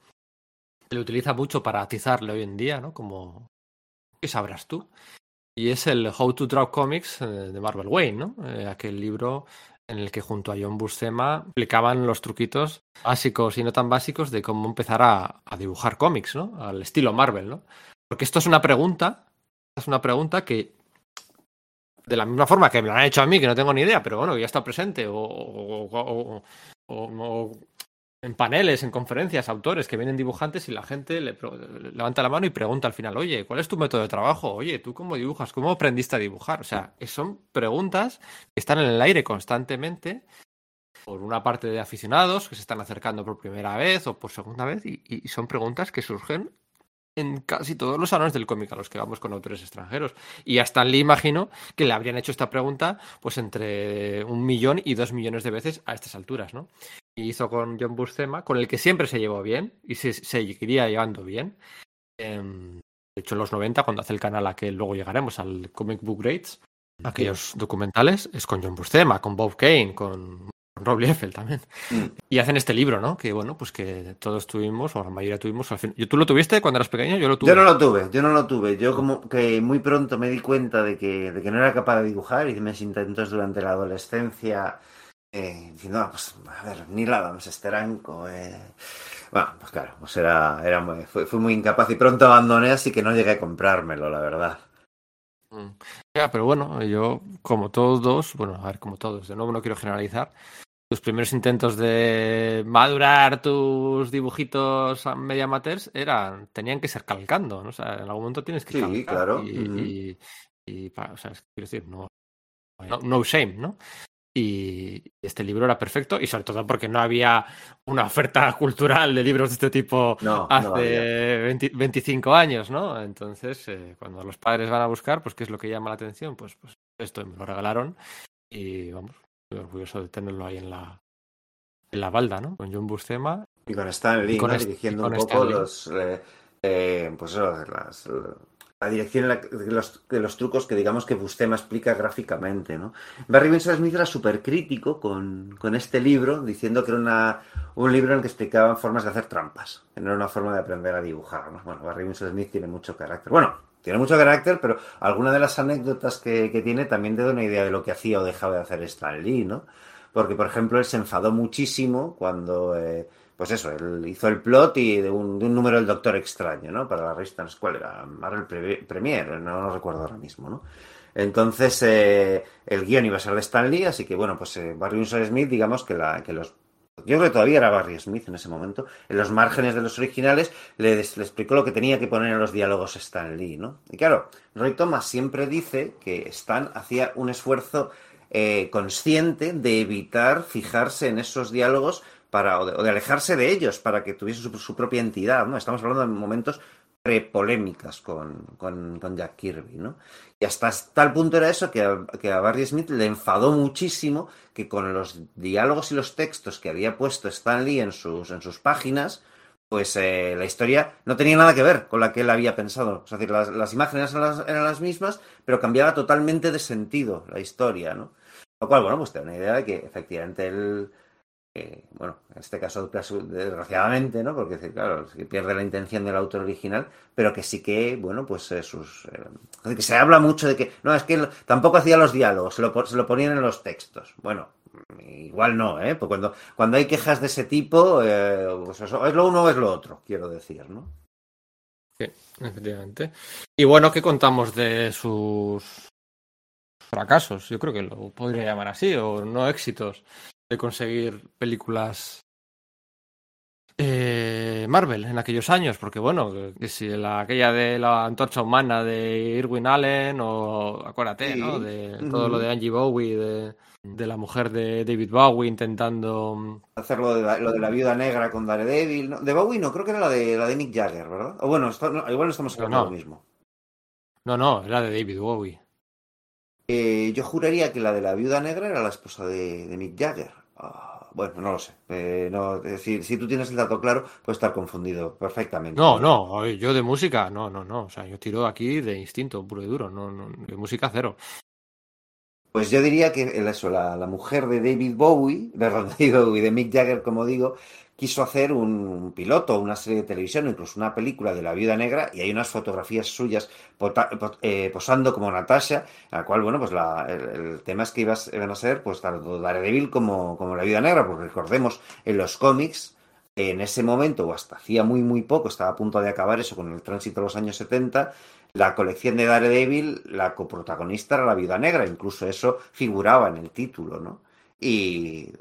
se le utiliza mucho para atizarle hoy en día, ¿no? Como, ¿qué sabrás tú? Y es el How to Draw Comics eh, de Marvel Wayne, ¿no? Eh, aquel libro en el que junto a John Buscema explicaban los truquitos básicos y no tan básicos de cómo empezar a, a dibujar cómics, ¿no? Al estilo Marvel, ¿no? Porque esto es una pregunta, es una pregunta que de la misma forma que me la han hecho a mí, que no tengo ni idea, pero bueno, ya está presente, o- o- o- o en paneles, en conferencias, autores que vienen dibujantes y la gente le levanta la mano y pregunta al final, oye, ¿cuál es tu método de trabajo? Oye, ¿tú cómo dibujas? ¿Cómo aprendiste a dibujar? O sea, son preguntas que están en el aire constantemente por una parte de aficionados que se están acercando por primera vez o por segunda vez y, y son preguntas que surgen en casi todos los salones del cómic a los que vamos con autores extranjeros. Y a Stan Lee imagino que le habrían hecho esta pregunta pues entre un millón y dos millones de veces a estas alturas, ¿no? Y hizo con John Buscema, con el que siempre se llevó bien y se seguiría llevando bien. Em, de hecho, en los 90, cuando hace el canal a que luego llegaremos al Comic Book Greats, aquellos documentales, es con John Buscema, con Bob Kane, con Rob Liefeld también. Mm. Y hacen este libro, ¿no? Que bueno, pues que todos tuvimos, o la mayoría tuvimos. Al fin... ¿Tú lo tuviste cuando eras pequeño? Yo lo tuve. Yo no lo tuve, yo no lo tuve. Yo como que muy pronto me di cuenta de que, de que no era capaz de dibujar. Hice mis intentos durante la adolescencia eh, diciendo, "Ah, pues a ver, Neil Adams, Steranko. Eh. Bueno, pues claro, pues era, era muy, fui, fui muy incapaz y pronto abandoné, así que no llegué a comprármelo, la verdad. Mm. Ya, pero bueno, yo, como todos, bueno, a ver, como todos, de nuevo no quiero generalizar, tus primeros intentos de madurar tus dibujitos a media amateurs eran, tenían que ser calcando, ¿no? O sea, en algún momento tienes que Sí, calcar. claro. Y, Ujú. y- y pa- o sea, quiero decir, no, no, no shame, ¿no? Y este libro era perfecto y sobre todo porque no había una oferta <laughs> cultural de libros de este tipo No, no hace. 20 25 años, ¿no? Entonces, eh, cuando los padres van a buscar, pues ¿qué es lo que llama la atención? Pues, pues esto me lo regalaron y vamos, orgulloso de tenerlo ahí en la, en la balda, ¿no? Con John Buscema. Y con Stan Lee, con dirigiendo un poco los, eh, eh, pues las- la dirección de, los, de los trucos que digamos que Bustema explica gráficamente, ¿no? Barry Winsor Smith era súper crítico con, con este libro, diciendo que era una, un libro en el que explicaban formas de hacer trampas, que no era una forma de aprender a dibujar, ¿no? Bueno, Barry Winsor Smith tiene mucho carácter. Bueno, tiene mucho carácter, pero alguna de las anécdotas que, que tiene también te da una idea de lo que hacía o dejaba de hacer Stan Lee, ¿no? Porque, por ejemplo, él se enfadó muchísimo cuando, eh, pues eso, él hizo el plot y de un, número del Doctor Extraño, ¿no? Para la revista, no cuál era, Marvel Pre- Premier, no lo recuerdo ahora mismo, ¿no? Entonces, eh, el guion iba a ser de Stan Lee, así que, bueno, pues eh, Barry Winsor Smith, digamos que, la, que los yo creo que todavía era Barry Smith en ese momento. En los márgenes de los originales le, explicó lo que tenía que poner en los diálogos Stan Lee, ¿no? Y claro, Roy Thomas siempre dice que Stan hacía un esfuerzo eh, consciente de evitar fijarse en esos diálogos para, o, de, o de alejarse de ellos para que tuviese su, su propia entidad, ¿no? Estamos hablando de momentos prepolémicas con, con, con Jack Kirby, ¿no? Y hasta tal punto era eso que a, que Barry Smith le enfadó muchísimo que con los diálogos y los textos que había puesto Stan Lee en sus, en sus páginas, pues eh, la historia no tenía nada que ver con la que él había pensado. Es decir, las, las imágenes eran las, mismas, pero cambiaba totalmente de sentido la historia, ¿no? Lo cual, bueno, pues te da una idea de que efectivamente él, bueno, en este caso, desgraciadamente, ¿no? Porque, claro, pierde la intención del autor original, pero que sí que, bueno, pues eh, sus... Eh, que se habla mucho de que, no, es que tampoco hacía los diálogos, se lo, se lo ponían en los textos. Bueno, igual no, ¿eh? Pues cuando, cuando hay quejas de ese tipo, eh, pues es lo uno o es lo otro, quiero decir, ¿no? Sí, efectivamente. Y bueno, ¿qué contamos de sus fracasos? Yo creo que lo podría llamar así, o no éxitos de conseguir películas eh, Marvel en aquellos años, porque bueno, que si la, aquella de la antorcha humana de Irwin Allen, o acuérdate, Sí. ¿no? De todo lo de Angie Bowie, de, de la mujer de David Bowie intentando. Hacer lo de, la, lo de la viuda negra con Daredevil. ¿no? De Bowie no, creo que era la de, la de Mick Jagger, ¿verdad? O bueno, no, igual no estamos hablando no. de lo mismo. No, no, era de David Bowie. Eh, yo juraría que la de la viuda negra era la esposa de, de Mick Jagger. Ah, bueno, no lo sé. Eh, no, decir, si tú tienes el dato claro, puedes estar confundido perfectamente. No, no, yo de música, no, no, no. O sea, yo tiro aquí de instinto puro y duro, no, no, de música cero. Pues yo diría que eso, la, la mujer de David Bowie, de <laughs> David Bowie, de Mick Jagger, como digo, quiso hacer un piloto, una serie de televisión, incluso una película de la viuda negra, y hay unas fotografías suyas eh, posando como Natasha, la cual, bueno, pues la- el, tema es que iban a ser pues tanto Daredevil como, como la viuda negra, porque recordemos, en los cómics, en ese momento, o hasta hacía muy, muy poco, estaba a punto de acabar eso con el tránsito de los años 70, la colección de Daredevil, la coprotagonista era la Viuda Negra, incluso eso figuraba en el título, ¿no? Y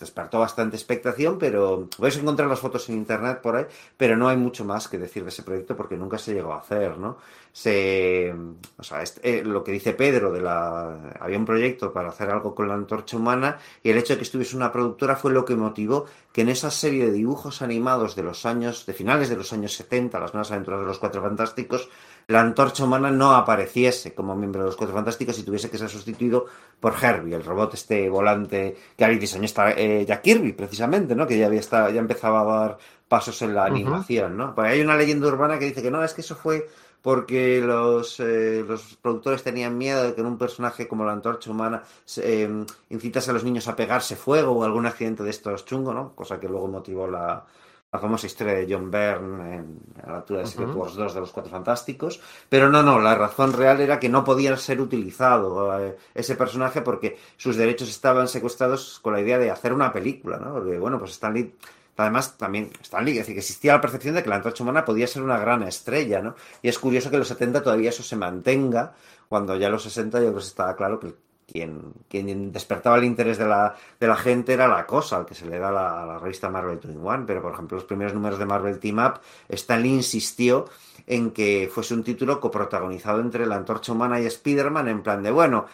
despertó bastante expectación, pero vais a encontrar las fotos en internet por ahí, pero no hay mucho más que decir de ese proyecto porque nunca se llegó a hacer, ¿no? Se, o sea, este- eh, lo que dice Pedro de la, había un proyecto para hacer algo con la antorcha humana y el hecho de que estuviese una productora fue lo que motivó que en esa serie de dibujos animados de los años, de finales de los años 70, las nuevas aventuras de los Cuatro Fantásticos, la antorcha humana no apareciese como miembro de los Cuatro Fantásticos y tuviese que ser sustituido por Herbie, el robot este volante que había diseñado esta, eh, Jack Kirby, precisamente, ¿no? Que ya había estado, ya empezaba a dar pasos en la animación, ¿no? Porque hay una leyenda urbana que dice que no, es que eso fue porque los, eh, los productores tenían miedo de que en un personaje como la antorcha humana eh, incitase a los niños a pegarse fuego o algún accidente de estos chungo, ¿no? Cosa que luego motivó la, la famosa historia de John Byrne en, a la altura de Secret Ujú. Wars 2 de los Cuatro Fantásticos. Pero no, no, la razón real era que no podía ser utilizado eh, ese personaje porque sus derechos estaban secuestrados con la idea de hacer una película, ¿no? Porque, bueno, pues Stan Lee Además, también Stanley, es decir, que existía la percepción de que la antorcha humana podía ser una gran estrella, ¿no? Y es curioso que en los 70 todavía eso se mantenga, cuando ya en los 60 yo creo que estaba claro que quien, quien despertaba el interés de la, de la gente era la cosa, al que se le da la, la revista Marvel 2-in-1, pero por ejemplo los primeros números de Marvel Team Up, Stanley insistió en que fuese un título coprotagonizado entre la Antorcha Humana y Spider-Man, en plan de, bueno,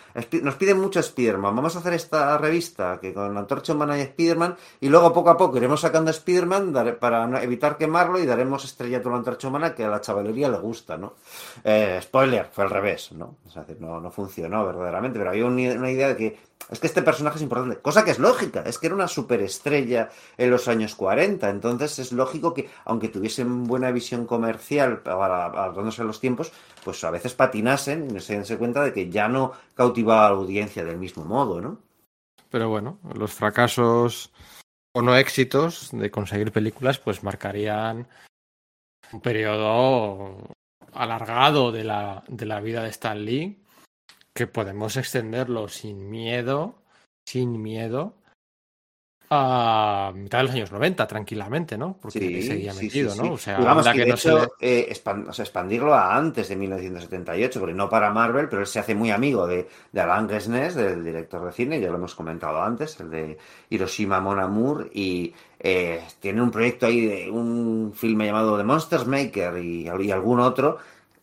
nos piden mucho Spider-Man, vamos a hacer esta revista que con la Antorcha Humana y Spider-Man, y luego poco a poco iremos sacando Spider-Man para evitar quemarlo y daremos estrella a la Antorcha Humana que a la chavalería le gusta, ¿no? Eh, spoiler, fue al revés, ¿no? Es decir, no, no funcionó verdaderamente, pero había un- una idea de que es que este personaje es importante, cosa que es lógica, es que era una superestrella en los años 40, entonces es lógico que, aunque tuviesen buena visión comercial adaptándose a los tiempos, pues a veces patinasen y se dense cuenta de que ya no cautivaba a la audiencia del mismo modo, ¿no? Pero bueno, los fracasos o no éxitos de conseguir películas, pues marcarían un periodo alargado de la, de la vida de Stan Lee, que podemos extenderlo sin miedo, sin miedo, a mitad de los años 90, tranquilamente, ¿no? Porque Sí, seguía metido, sí, ¿no? O sea, Digamos que, que de no se hecho, le- eh, expan- o sea, expandirlo a antes de 1978, porque no para Marvel, pero él se hace muy amigo de, de Alain Resnais, del director de cine, ya lo hemos comentado antes, el de Hiroshima Mon Amour, y eh, tiene un proyecto ahí de un filme llamado The Monsters Maker y, y algún otro,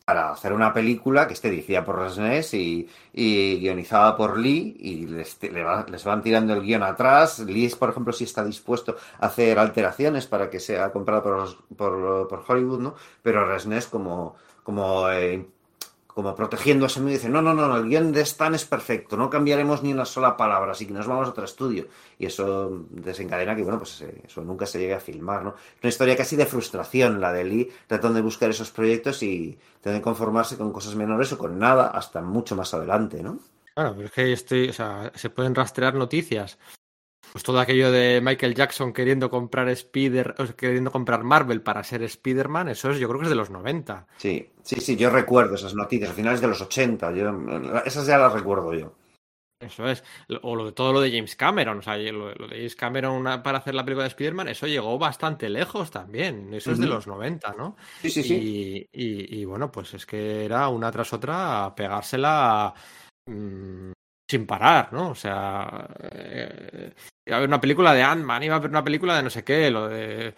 para hacer una película que esté dirigida por Resnés y, y guionizada por Lee y les, le va- les van tirando el guion atrás. Lee, por ejemplo, sí está dispuesto a hacer alteraciones para que sea comprado por, por, por Hollywood, ¿no? Pero Resnés como, como, eh, como protegiendo ese medio dice, no, no, no, el guion de Stan es perfecto, no cambiaremos ni una sola palabra, así que nos vamos a otro estudio. Y eso desencadena que, bueno, pues eso nunca se llegue a filmar, ¿no? Una historia casi de frustración la de Lee, tratando de buscar esos proyectos y teniendo que conformarse con cosas menores o con nada hasta mucho más adelante, ¿no? Claro, pero es que estoy, o sea, se pueden rastrear noticias. Pues todo aquello de Michael Jackson queriendo comprar Spider, queriendo comprar Marvel para ser Spider-Man, eso es, yo creo que es de los 90. Sí, sí, sí, yo recuerdo esas noticias, a finales de los 80, yo, esas ya las recuerdo yo. Eso es. O lo de todo lo de James Cameron. O sea, lo, lo de James Cameron una- para hacer la película de Spider-Man, eso llegó bastante lejos también. Eso es de los 90, ¿no? Sí, sí, sí. Y, bueno, pues es que era una tras otra a pegársela mm, sin parar, ¿no? O sea, iba a haber una película de Ant-Man, iba a haber una película de no sé qué, lo de...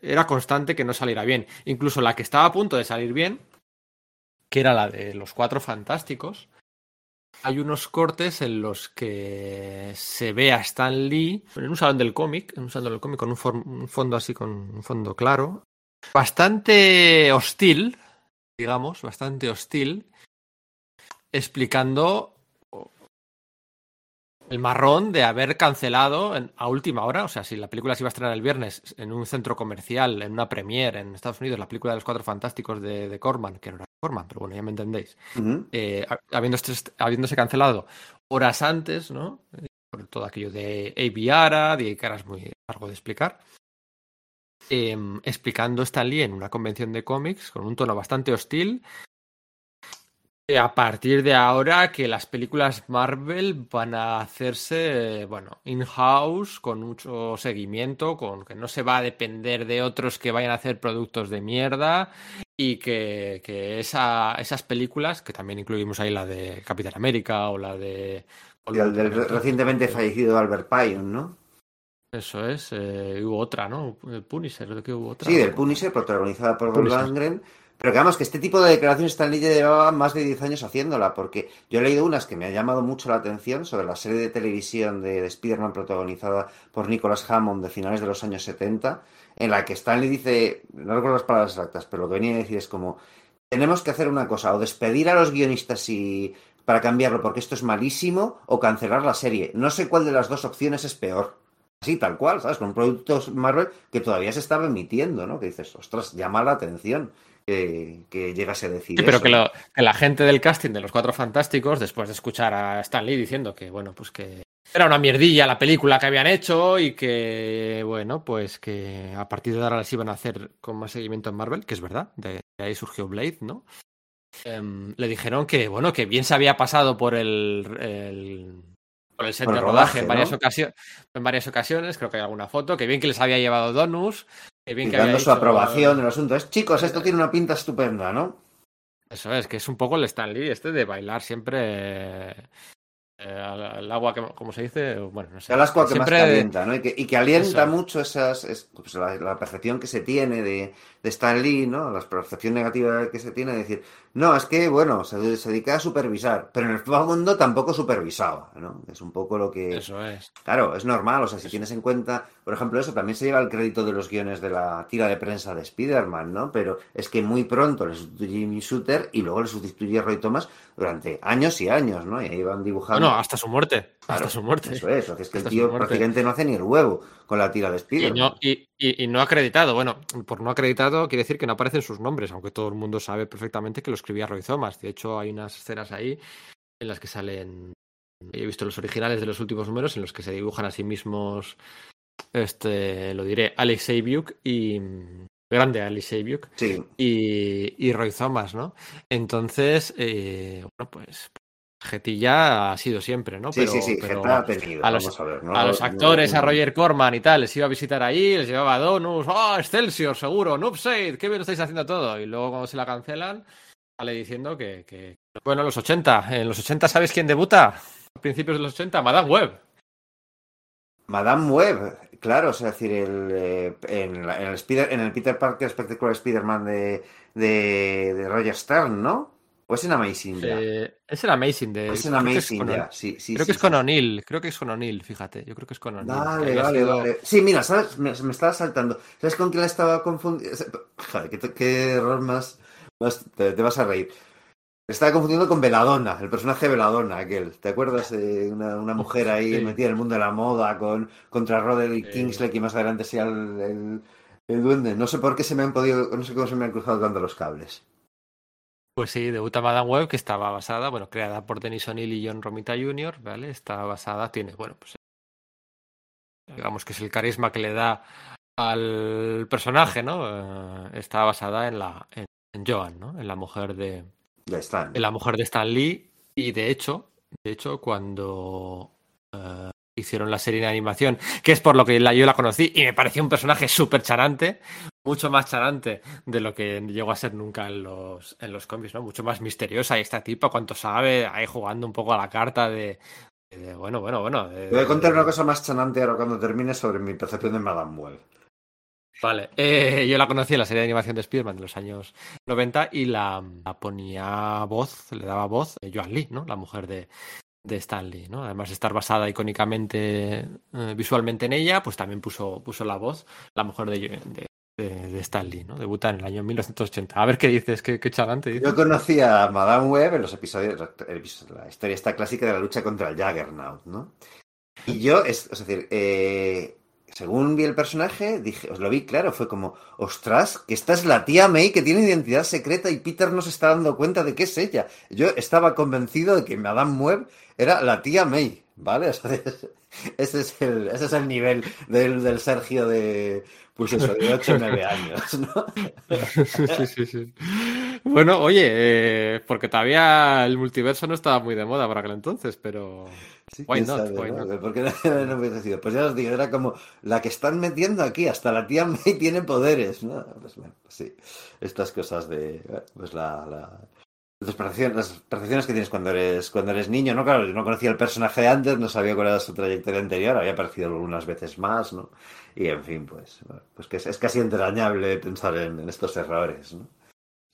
Era constante que no saliera bien. Incluso la que estaba a punto de salir bien, que era la de los Cuatro Fantásticos, hay unos cortes en los que se ve a Stan Lee en un salón del cómic, en un salón del cómic con un fondo así, con un fondo claro, bastante hostil, digamos, bastante hostil, explicando el marrón de haber cancelado en- a última hora, o sea, si la película se iba a estrenar el viernes en un centro comercial, en una premiere en Estados Unidos, la película de los Cuatro Fantásticos de, de Corman, que no era Corman, pero bueno, ya me entendéis, eh, ha- habiéndose, habiéndose cancelado horas antes, ¿no? Eh, Por todo aquello de Avi Arad y que ahora es muy largo de explicar. Em, explicando Stan Lee en una convención de cómics con un tono bastante hostil. A partir de ahora que las películas Marvel van a hacerse, bueno, in-house, con mucho seguimiento, con que no se va a depender de otros que vayan a hacer productos de mierda y que, que esa- esas películas, que también incluimos ahí la de Capitán América o la de... Y el del re- recientemente fallecido Albert Pyon, ¿no? Eso es, eh, hubo otra, ¿no? El Punisher, creo que hubo otra. Sí, del Punisher, protagonizada por Don Punisher. Pero que vamos, que este tipo de declaraciones Stan Lee llevaba más de 10 años haciéndola, porque yo he leído unas que me han llamado mucho la atención sobre la serie de televisión de, de Spider-Man protagonizada por Nicholas Hammond de finales de los años 70, en la que Stan Lee dice, no recuerdo las palabras exactas, pero lo que venía a decir es como, tenemos que hacer una cosa, o despedir a los guionistas y para cambiarlo porque esto es malísimo, o cancelar la serie. No sé cuál de las dos opciones es peor. Así, tal cual, ¿sabes? Con un producto Marvel que todavía se estaba emitiendo, ¿no? Que dices, ostras, llama la atención que, que llegase a decir Sí, pero eso. que, lo- que la gente del casting de los Cuatro Fantásticos, después de escuchar a Stan Lee diciendo que, bueno, pues que era una mierdilla la película que habían hecho y que, bueno, pues que a partir de ahora les iban a hacer con más seguimiento en Marvel, que es verdad, de, de ahí surgió Blade, ¿no? Em, le dijeron que, bueno, que bien se había pasado por el, el- por el set Por de rodaje, rodaje, en, varias ¿no? ocasio- en varias ocasiones, creo que hay alguna foto, que bien que les había llevado Donus, bien que dando su dicho- aprobación del asunto. Es, chicos, esto tiene una pinta estupenda, ¿no? Eso es, que es un poco el Stan Lee este de bailar siempre eh, al, al agua, que, como se dice, bueno, no sé. El asco que más siempre- calienta, ¿no? Y que, y que alienta Eso. mucho esas, es, pues, la, la percepción que se tiene de, de Stan Lee, ¿no? La percepción negativa que se tiene de decir, no, es que, bueno, se, se dedica a supervisar, pero en el mundo tampoco supervisaba, ¿no? Es un poco lo que... Eso es. Claro, es normal, o sea, si tienes en cuenta, por ejemplo, eso también se lleva el crédito de los guiones de la tira de prensa de Spider-Man, ¿no? Pero es que muy pronto le sustituye Jimmy Shooter y luego le sustituye Roy Thomas durante años y años, ¿no? Y ahí van dibujando. Bueno, hasta su muerte. Claro, hasta su muerte. Eso es, o sea, es que el Hasta tío prácticamente no hace ni el huevo con la tira de Y Spider-Man. no, y, y- y no acreditado. Bueno, por no acreditado quiere decir que no aparecen sus nombres, aunque todo el mundo sabe perfectamente que lo escribía Roy Thomas. De hecho, hay unas escenas ahí en las que salen. He visto los originales de los últimos números en los que se dibujan a sí mismos. Este, lo diré, Alex Sabiuk y. Grande Alex Sabiuk Sí, y, y Roy Thomas, ¿no? Entonces, eh, bueno, pues. Jetilla ha sido siempre, ¿no? sí, Pero- sí, sí, pero- Geta ha tenido, a los- vamos a ver. ¿no? a los actores, no- a Roger Corman y tal, les iba a visitar ahí, les llevaba a Donus, ¡oh, Excelsior, seguro! ¡Noobside! ¡Qué bien lo estáis haciendo todo! Y luego cuando se la cancelan, sale diciendo que, que- Bueno, en los 80, en los 80, ¿sabes quién debuta? A principios de los 80, Madame Web. Madame Web, claro, o sea, es decir, el, eh, en, la- en el Spider, en el Peter Parker Spectacular Spider-Man de, de, de Roger Stern, ¿no? ¿O es en Amazing? Eh, es el Amazing de. es en Amazing sí, sí. creo sí, que es sí. con O'Neill, creo que es con O'Neill, fíjate. Yo creo que es con O'Neill. Había vale, sido- vale. Sí, mira, ¿sabes? Me, me estaba saltando. ¿Sabes con quién la estaba confundiendo? Joder, qué, qué error más. más- te, te vas a reír. Me estaba confundiendo con Veladona, el personaje de Veladona, aquel. ¿Te acuerdas de una, una mujer ahí Sí. metida en el mundo de la moda con, contra Roderick. Kingsley, que más adelante sea el, el, el duende? No sé por qué se me han podido. No sé cómo se me han cruzado tanto los cables. Pues sí, debuta Madame Web, que estaba basada, bueno, creada por Dennis O'Neill y John Romita Jr., ¿vale? Está basada, tiene, bueno, pues digamos que es el carisma que le da al personaje, ¿no? Eh, está basada en la en, en Joan, ¿no? En la mujer de Ya está. en la mujer de Stan Lee y de hecho, de hecho cuando eh, hicieron la serie de animación, que es por lo que la- yo la conocí y me pareció un personaje súper charante, mucho más charante de lo que llegó a ser nunca en los, en los cómics, ¿no? Mucho más misteriosa y esta tipa, cuánto sabe, ahí jugando un poco a la carta de, de, bueno, bueno, bueno. de- Te voy a contar una cosa más chanante ahora cuando termine sobre mi percepción de Madame Web. Vale, eh, yo la conocí en la serie de animación de Spider-Man de los años 90 y la, la ponía voz, le daba voz eh, Joan Lee, ¿no? La mujer de, de Stan Lee, ¿no? Además de estar basada icónicamente eh, visualmente en ella, pues también puso, puso la voz la mujer de, de, de- de Stan Lee, ¿no? Debuta en el año 1980. A ver qué dices, qué, charante dices. Yo conocí a Madame Web en los episodios, la historia esta clásica de la lucha contra el Juggernaut, ¿no? Y yo, es, es decir, eh, según vi el personaje, dije, os lo vi claro, fue como, ostras, que esta es la tía May que tiene identidad secreta y Peter no se está dando cuenta de que es ella. Yo estaba convencido de que Madame Web era la tía May, ¿vale? <laughs> O sea, ese, es el, ese es el nivel del, del Sergio de, pues eso, de 8 o 9 años, ¿no? Sí, sí, sí. Bueno, oye, eh, porque todavía el multiverso no estaba muy de moda para aquel entonces, pero Sí, Why not, sabe, why ¿no? not? ¿Por qué <laughs> no, no hubiese sido? Pues ya os digo, era como la que están metiendo aquí, hasta la tía May <laughs> tiene poderes, ¿no? Pues bueno, pues sí, estas cosas de, pues la, la- las percepciones, las percepciones que tienes cuando eres, cuando eres niño, ¿no? Claro, yo no conocía el personaje de antes, no sabía cuál era su trayectoria anterior, había aparecido algunas veces más, ¿no? Y en fin, pues, pues que es, es casi entrañable pensar en, en estos errores, ¿no?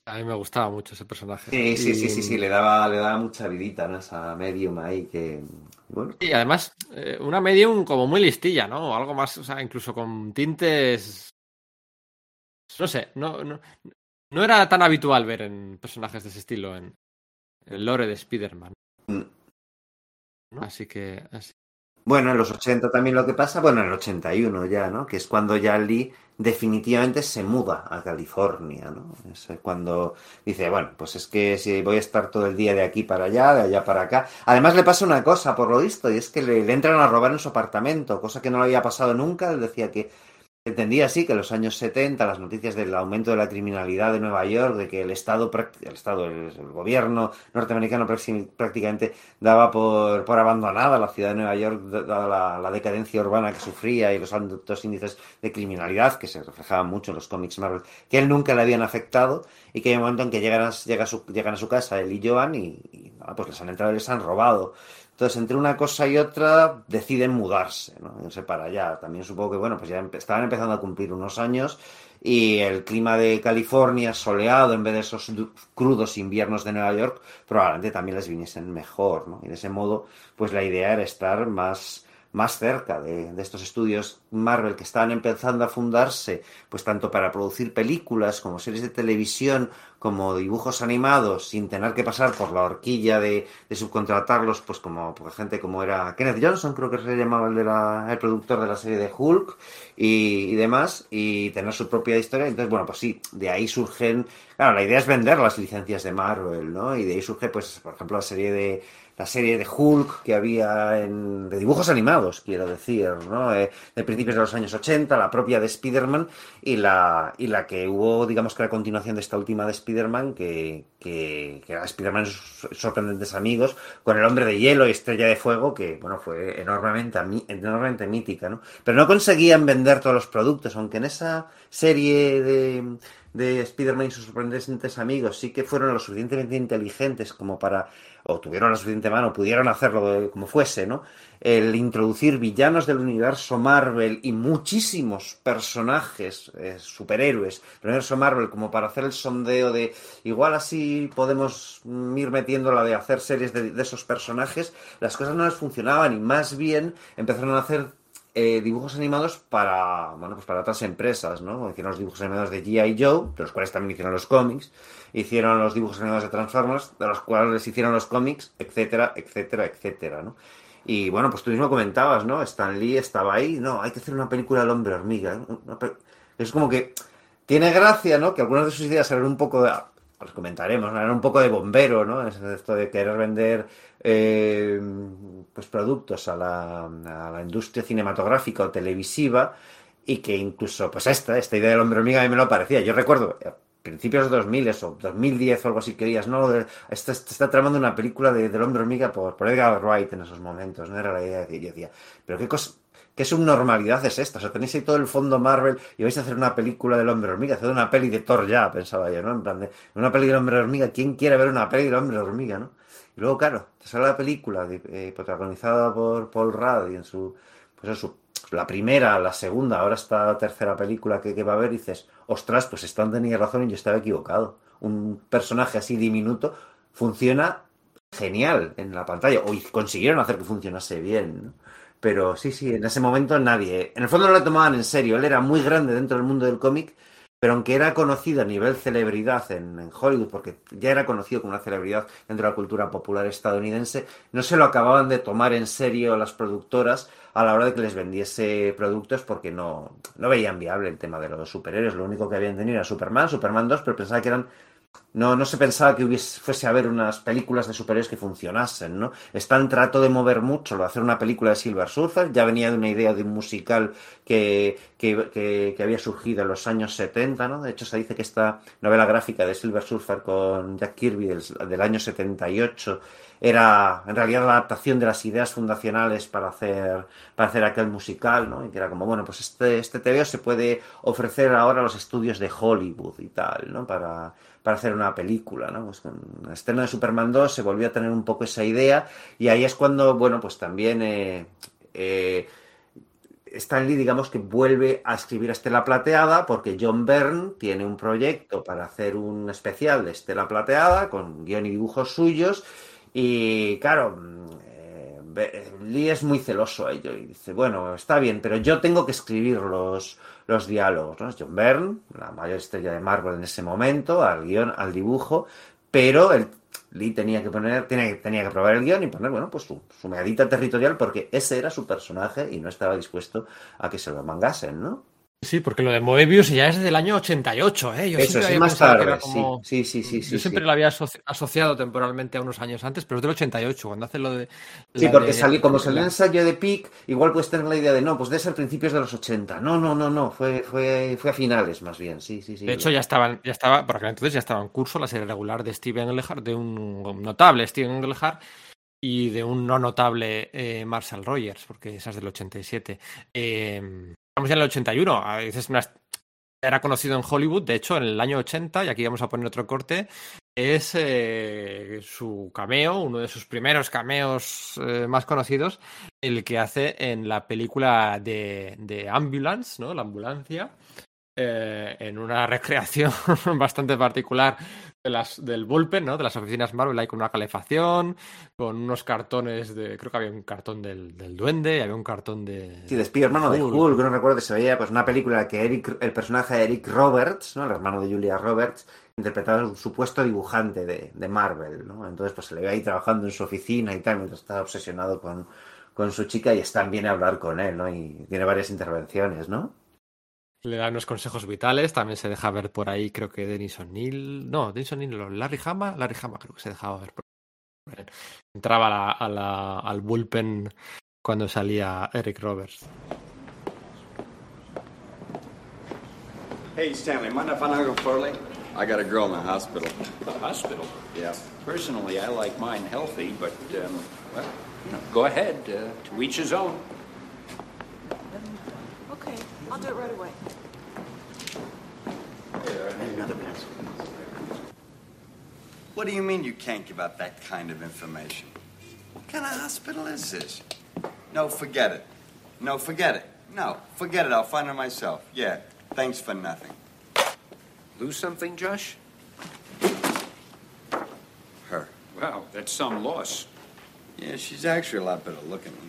a mí me gustaba mucho ese personaje. Sí, sí, sí, sí, sí, le daba, le daba mucha vidita, ¿no? Esa medium ahí que, bueno, Y además, eh, una medium como muy listilla, ¿no? O algo más, o sea, incluso con tintes. No sé, no, no, no era tan habitual ver en personajes de ese estilo en el lore de Spider-Man. Mm. ¿no? Así que. así- Bueno, en los 80 también lo que pasa, bueno, en el 81 ya, ¿no? Que es cuando ya Lee definitivamente se muda a California, ¿no? Es cuando dice, bueno, pues es que si voy a estar todo el día de aquí para allá, de allá para acá. Además le pasa una cosa, por lo visto, y es que le, le entran a robar en su apartamento, cosa que no le había pasado nunca. Él decía que entendía así que en los años 70 las noticias del aumento de la criminalidad de Nueva York, de que el Estado, el Estado, el, gobierno norteamericano prácti- prácticamente daba por, por abandonada la ciudad de Nueva York, dada la, decadencia urbana que sufría y los altos índices de criminalidad que se reflejaban mucho en los cómics Marvel, que él nunca le habían afectado y que hay un momento en que llegan a, llega a su, llegan a su casa él y Joan y, pues les han entrado y les han robado. Entonces, entre una cosa y otra, deciden mudarse, ¿no? Irse para allá. También supongo que, bueno, pues ya estaban empezando a cumplir unos años y el clima de California soleado en vez de esos crudos inviernos de Nueva York probablemente también les viniesen mejor, ¿no? Y de ese modo, pues la idea era estar más, más cerca de, de estos estudios Marvel que estaban empezando a fundarse, pues tanto para producir películas como series de televisión, como dibujos animados, sin tener que pasar por la horquilla de, de subcontratarlos, pues como por gente como era Kenneth Johnson, creo que se llamaba el, de la- el productor de la serie de Hulk y, y demás, y tener su propia historia. Entonces, bueno, pues sí, de ahí surgen, claro, la idea es vender las licencias de Marvel, ¿no? Y de ahí surge, pues, por ejemplo, la serie de la serie de Hulk que había en, de dibujos animados, quiero decir, ¿no? Eh, de principios de los años 80, la propia de Spider-Man y la, y la que hubo, digamos que la continuación de esta última de Spider-Man, que, que, que era Spider-Man sorprendentes amigos, con el hombre de hielo y estrella de fuego, que, bueno, fue enormemente, enormemente mítica, ¿no? Pero no conseguían vender todos los productos, aunque en esa serie de, de Spider-Man y sus sorprendentes amigos sí que fueron lo suficientemente inteligentes como para o tuvieron la suficiente mano, pudieron hacerlo como fuese, ¿no? El introducir villanos del universo Marvel y muchísimos personajes, eh, superhéroes del universo Marvel, como para hacer el sondeo de igual así podemos mm, ir metiendo la de hacer series de, de esos personajes, las cosas no les funcionaban y más bien empezaron a hacer eh, dibujos animados para bueno pues para otras empresas, ¿no? Hicieron los dibujos animados de G.I. Joe, de los cuales también hicieron los cómics, hicieron los dibujos animados de Transformers, de los cuales hicieron los cómics, etcétera, etcétera, etcétera, ¿no? Y bueno, pues tú mismo comentabas, ¿no? Stan Lee estaba ahí, no, hay que hacer una película del hombre hormiga. ¿eh? Es como que tiene gracia, ¿no? Que algunas de sus ideas eran un poco de, los comentaremos, ¿no? eran un poco de bombero, ¿no? Es Esto de querer vender eh, pues productos a la, a la industria cinematográfica o televisiva y que incluso, pues esta, esta idea del hombre hormiga a mí me lo parecía. Yo recuerdo, a principios de 2000 o 2010 o algo así querías, ¿no? De- Está, está tramando una película de, del hombre hormiga por, por Edgar Wright en esos momentos, ¿no? Era la idea que yo decía, pero qué cosa... ¿Qué subnormalidad es esta? O sea, tenéis ahí todo el fondo Marvel y vais a hacer una película del hombre hormiga, hacer una peli de Thor ya, pensaba yo, ¿no? En plan de una peli del hombre hormiga, ¿quién quiere ver una peli del hombre hormiga, no? Y luego, claro, te sale la película de- eh, protagonizada por Paul Rudd y en su, pues en su, la primera, la segunda, ahora esta tercera película que, que va a ver dices, ostras, pues Stan tenía razón y yo estaba equivocado. Un personaje así diminuto funciona genial en la pantalla, o consiguieron hacer que funcionase bien, ¿no? Pero sí, sí, en ese momento nadie. En el fondo no lo tomaban en serio. Él era muy grande dentro del mundo del cómic, pero aunque era conocido a nivel celebridad en, en Hollywood, porque ya era conocido como una celebridad dentro de la cultura popular estadounidense, no se lo acababan de tomar en serio las productoras a la hora de que les vendiese productos porque no, no veían viable el tema de los superhéroes. Lo único que habían tenido era Superman, Superman 2, pero pensaba que eran no, no se pensaba que hubiese, fuese a haber unas películas de superhéroes que funcionasen, ¿no? Stan trató de mover mucho, lo de hacer una película de Silver Surfer, ya venía de una idea de un musical que, que, que- había surgido en los años 70, ¿no? De hecho, se dice que esta novela gráfica de Silver Surfer con Jack Kirby del, año 78 era en realidad la adaptación de las ideas fundacionales para hacer, para hacer aquel musical, ¿no? Y que era como, bueno, pues este, este se puede ofrecer ahora a los estudios de Hollywood y tal, ¿no? Para, para hacer una película, ¿no? Pues con la estreno de Superman 2 se volvió a tener un poco esa idea y ahí es cuando, bueno, pues también eh, eh, Stan Lee, digamos que vuelve a escribir Estela Plateada porque John Byrne tiene un proyecto para hacer un especial de Estela Plateada con guion y dibujos suyos y claro, mm, eh, Lee es muy celoso a ello y dice, bueno, está bien, pero yo tengo que escribir los, los diálogos, ¿no? John Byrne, la mayor estrella de Marvel en ese momento, al guion, al dibujo, pero el, Lee tenía que poner, tenía, tenía que probar el guion y poner, bueno, pues su, su territorial porque ese era su personaje y no estaba dispuesto a que se lo mangasen, ¿no? Sí, porque lo de Moebius ya es del año 88, ¿eh? Yo Eso sí, más tarde, como- sí, sí, sí, sí, Yo sí, siempre sí. lo había asoci- asociado temporalmente a unos años antes, pero es del 88, cuando hace lo de... Sí, porque de- salió, como salió el ensayo de Pic, igual puedes tener la idea de no, pues debe ser principios de los 80. No, no, no, no, fue, fue, fue a finales más bien, sí, sí, sí. De hecho, ya estaban, ya estaba, por aquel entonces ya estaba en curso la serie regular de Steven Englehart, de un notable Steven Englehart y de un no notable eh, Marshall Rogers, porque esa es del 87. Eh, estamos ya en el 81, a veces una- era conocido en Hollywood, de hecho, en el año 80, y aquí vamos a poner otro corte, es eh, su cameo, uno de sus primeros cameos eh, más conocidos, el que hace en la película de Ambulance, ¿no? La ambulancia, eh, en una <laughs> recreación bastante particular de las, del bullpen, ¿no? De las oficinas Marvel, ahí con una calefacción, con unos cartones de. Creo que había un cartón del, del duende y había un cartón de. Sí, de Spear, hermano de Hulk. No recuerdo que se veía pues una película que Eric, el personaje de Eric Roberts, ¿no? El hermano de Julia Roberts, interpretaba a un supuesto dibujante de, de Marvel, ¿no? Entonces pues se le ve ahí trabajando en su oficina y tal, mientras está obsesionado con, con su chica y Stan viene a hablar con él, ¿no? Y tiene varias intervenciones, ¿no? Le da unos consejos vitales, también se deja ver por ahí, creo que Denis O'Neill. No, Denis O'Neill, no, Larry Hama, Larry Hama creo que se dejaba ver por ahí. Entraba a la- a la- al bullpen cuando salía Eric Roberts. Hey, Stanley, mind if I now go Furley? I got a girl in the hospital. The hospital. Yeah. Personally, I like mine healthy, but, um, well, you know, go ahead. Uh, to each his own. Okay, I'll do it right away. What do you mean you can't give out that kind of information? What kind of hospital is this? No, forget it. No, forget it. No, forget it. I'll find it myself. Yeah, thanks for nothing. Lose something, Josh? Her. Well, that's some loss. Yeah, she's actually a lot better looking than this.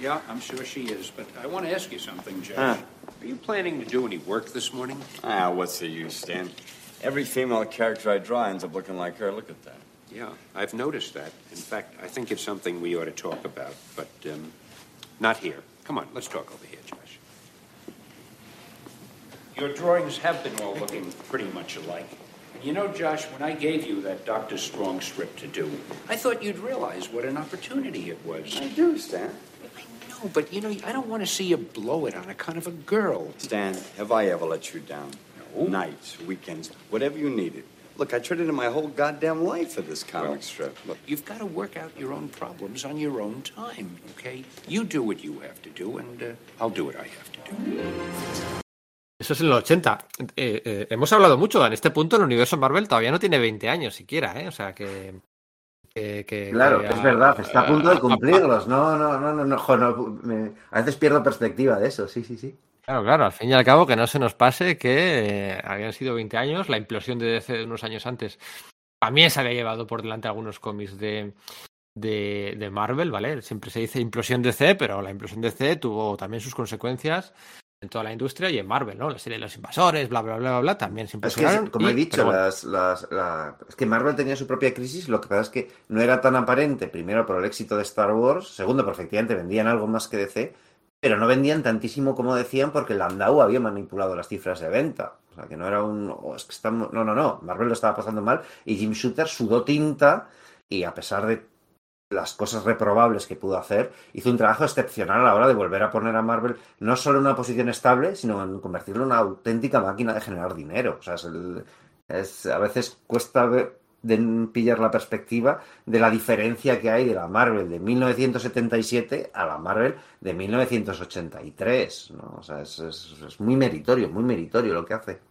Yeah, I'm sure she is. But I want to ask you something, Josh. Huh. Are you planning to do any work this morning? Ah, what's the use, Stan? Every female character I draw ends up looking like her. Look at that. Yeah, I've noticed that. In fact, I think it's something we ought to talk about, but um, not here. Come on, let's talk over here, Josh. Your drawings have been all looking pretty much alike. And you know, Josh, when I gave you that Dr. Strong strip to do, I thought you'd realize what an opportunity it was. I do, Stan. No, but you know, I don't want to see you blow it on account of a girl. Stan, have I ever let you down? No. Nights, weekends, whatever you needed. Look, I traded in my whole goddamn life for this comic Well, strip. Look, you've got to work out your own problems on your own time, okay? You do what you have to do, and uh, I'll do what I have to do. Eso es en el 80. Eh, eh, hemos hablado mucho. En este punto el universo Marvel todavía no tiene 20 años siquiera, ¿eh? O sea que... que- que- Claro, que es a- verdad, está a punto de cumplirlos. No, no, no, no, no, jo, no, me- a veces pierdo perspectiva de eso, sí, sí, sí. Claro, claro, al fin y al cabo que no se nos pase que eh, habían sido 20 años, la implosión de DC de unos años antes también se había llevado por delante algunos cómics de, de, de Marvel, ¿vale? Siempre se dice implosión DC, pero la implosión DC tuvo también sus consecuencias en toda la industria y en Marvel, ¿no? La serie de los invasores, bla, bla, bla, bla, bla, también se Es que, como he dicho, bueno, las, las- la- es que Marvel tenía su propia crisis, lo que pasa es que no era tan aparente, primero por el éxito de Star Wars, segundo, porque efectivamente vendían algo más que DC, pero no vendían tantísimo como decían porque Landau había manipulado las cifras de venta. O sea, que no era un... "Oh, es que estamos... No, no, no, Marvel lo estaba pasando mal y Jim Shooter sudó tinta y a pesar de las cosas reprobables que pudo hacer, hizo un trabajo excepcional a la hora de volver a poner a Marvel no solo en una posición estable, sino en convertirlo en una auténtica máquina de generar dinero. O sea, es el- es- a veces cuesta de pillar la perspectiva de la diferencia que hay de la Marvel de 1977 a la Marvel de 1983. ¿no? O sea, es- es muy meritorio, muy meritorio lo que hace.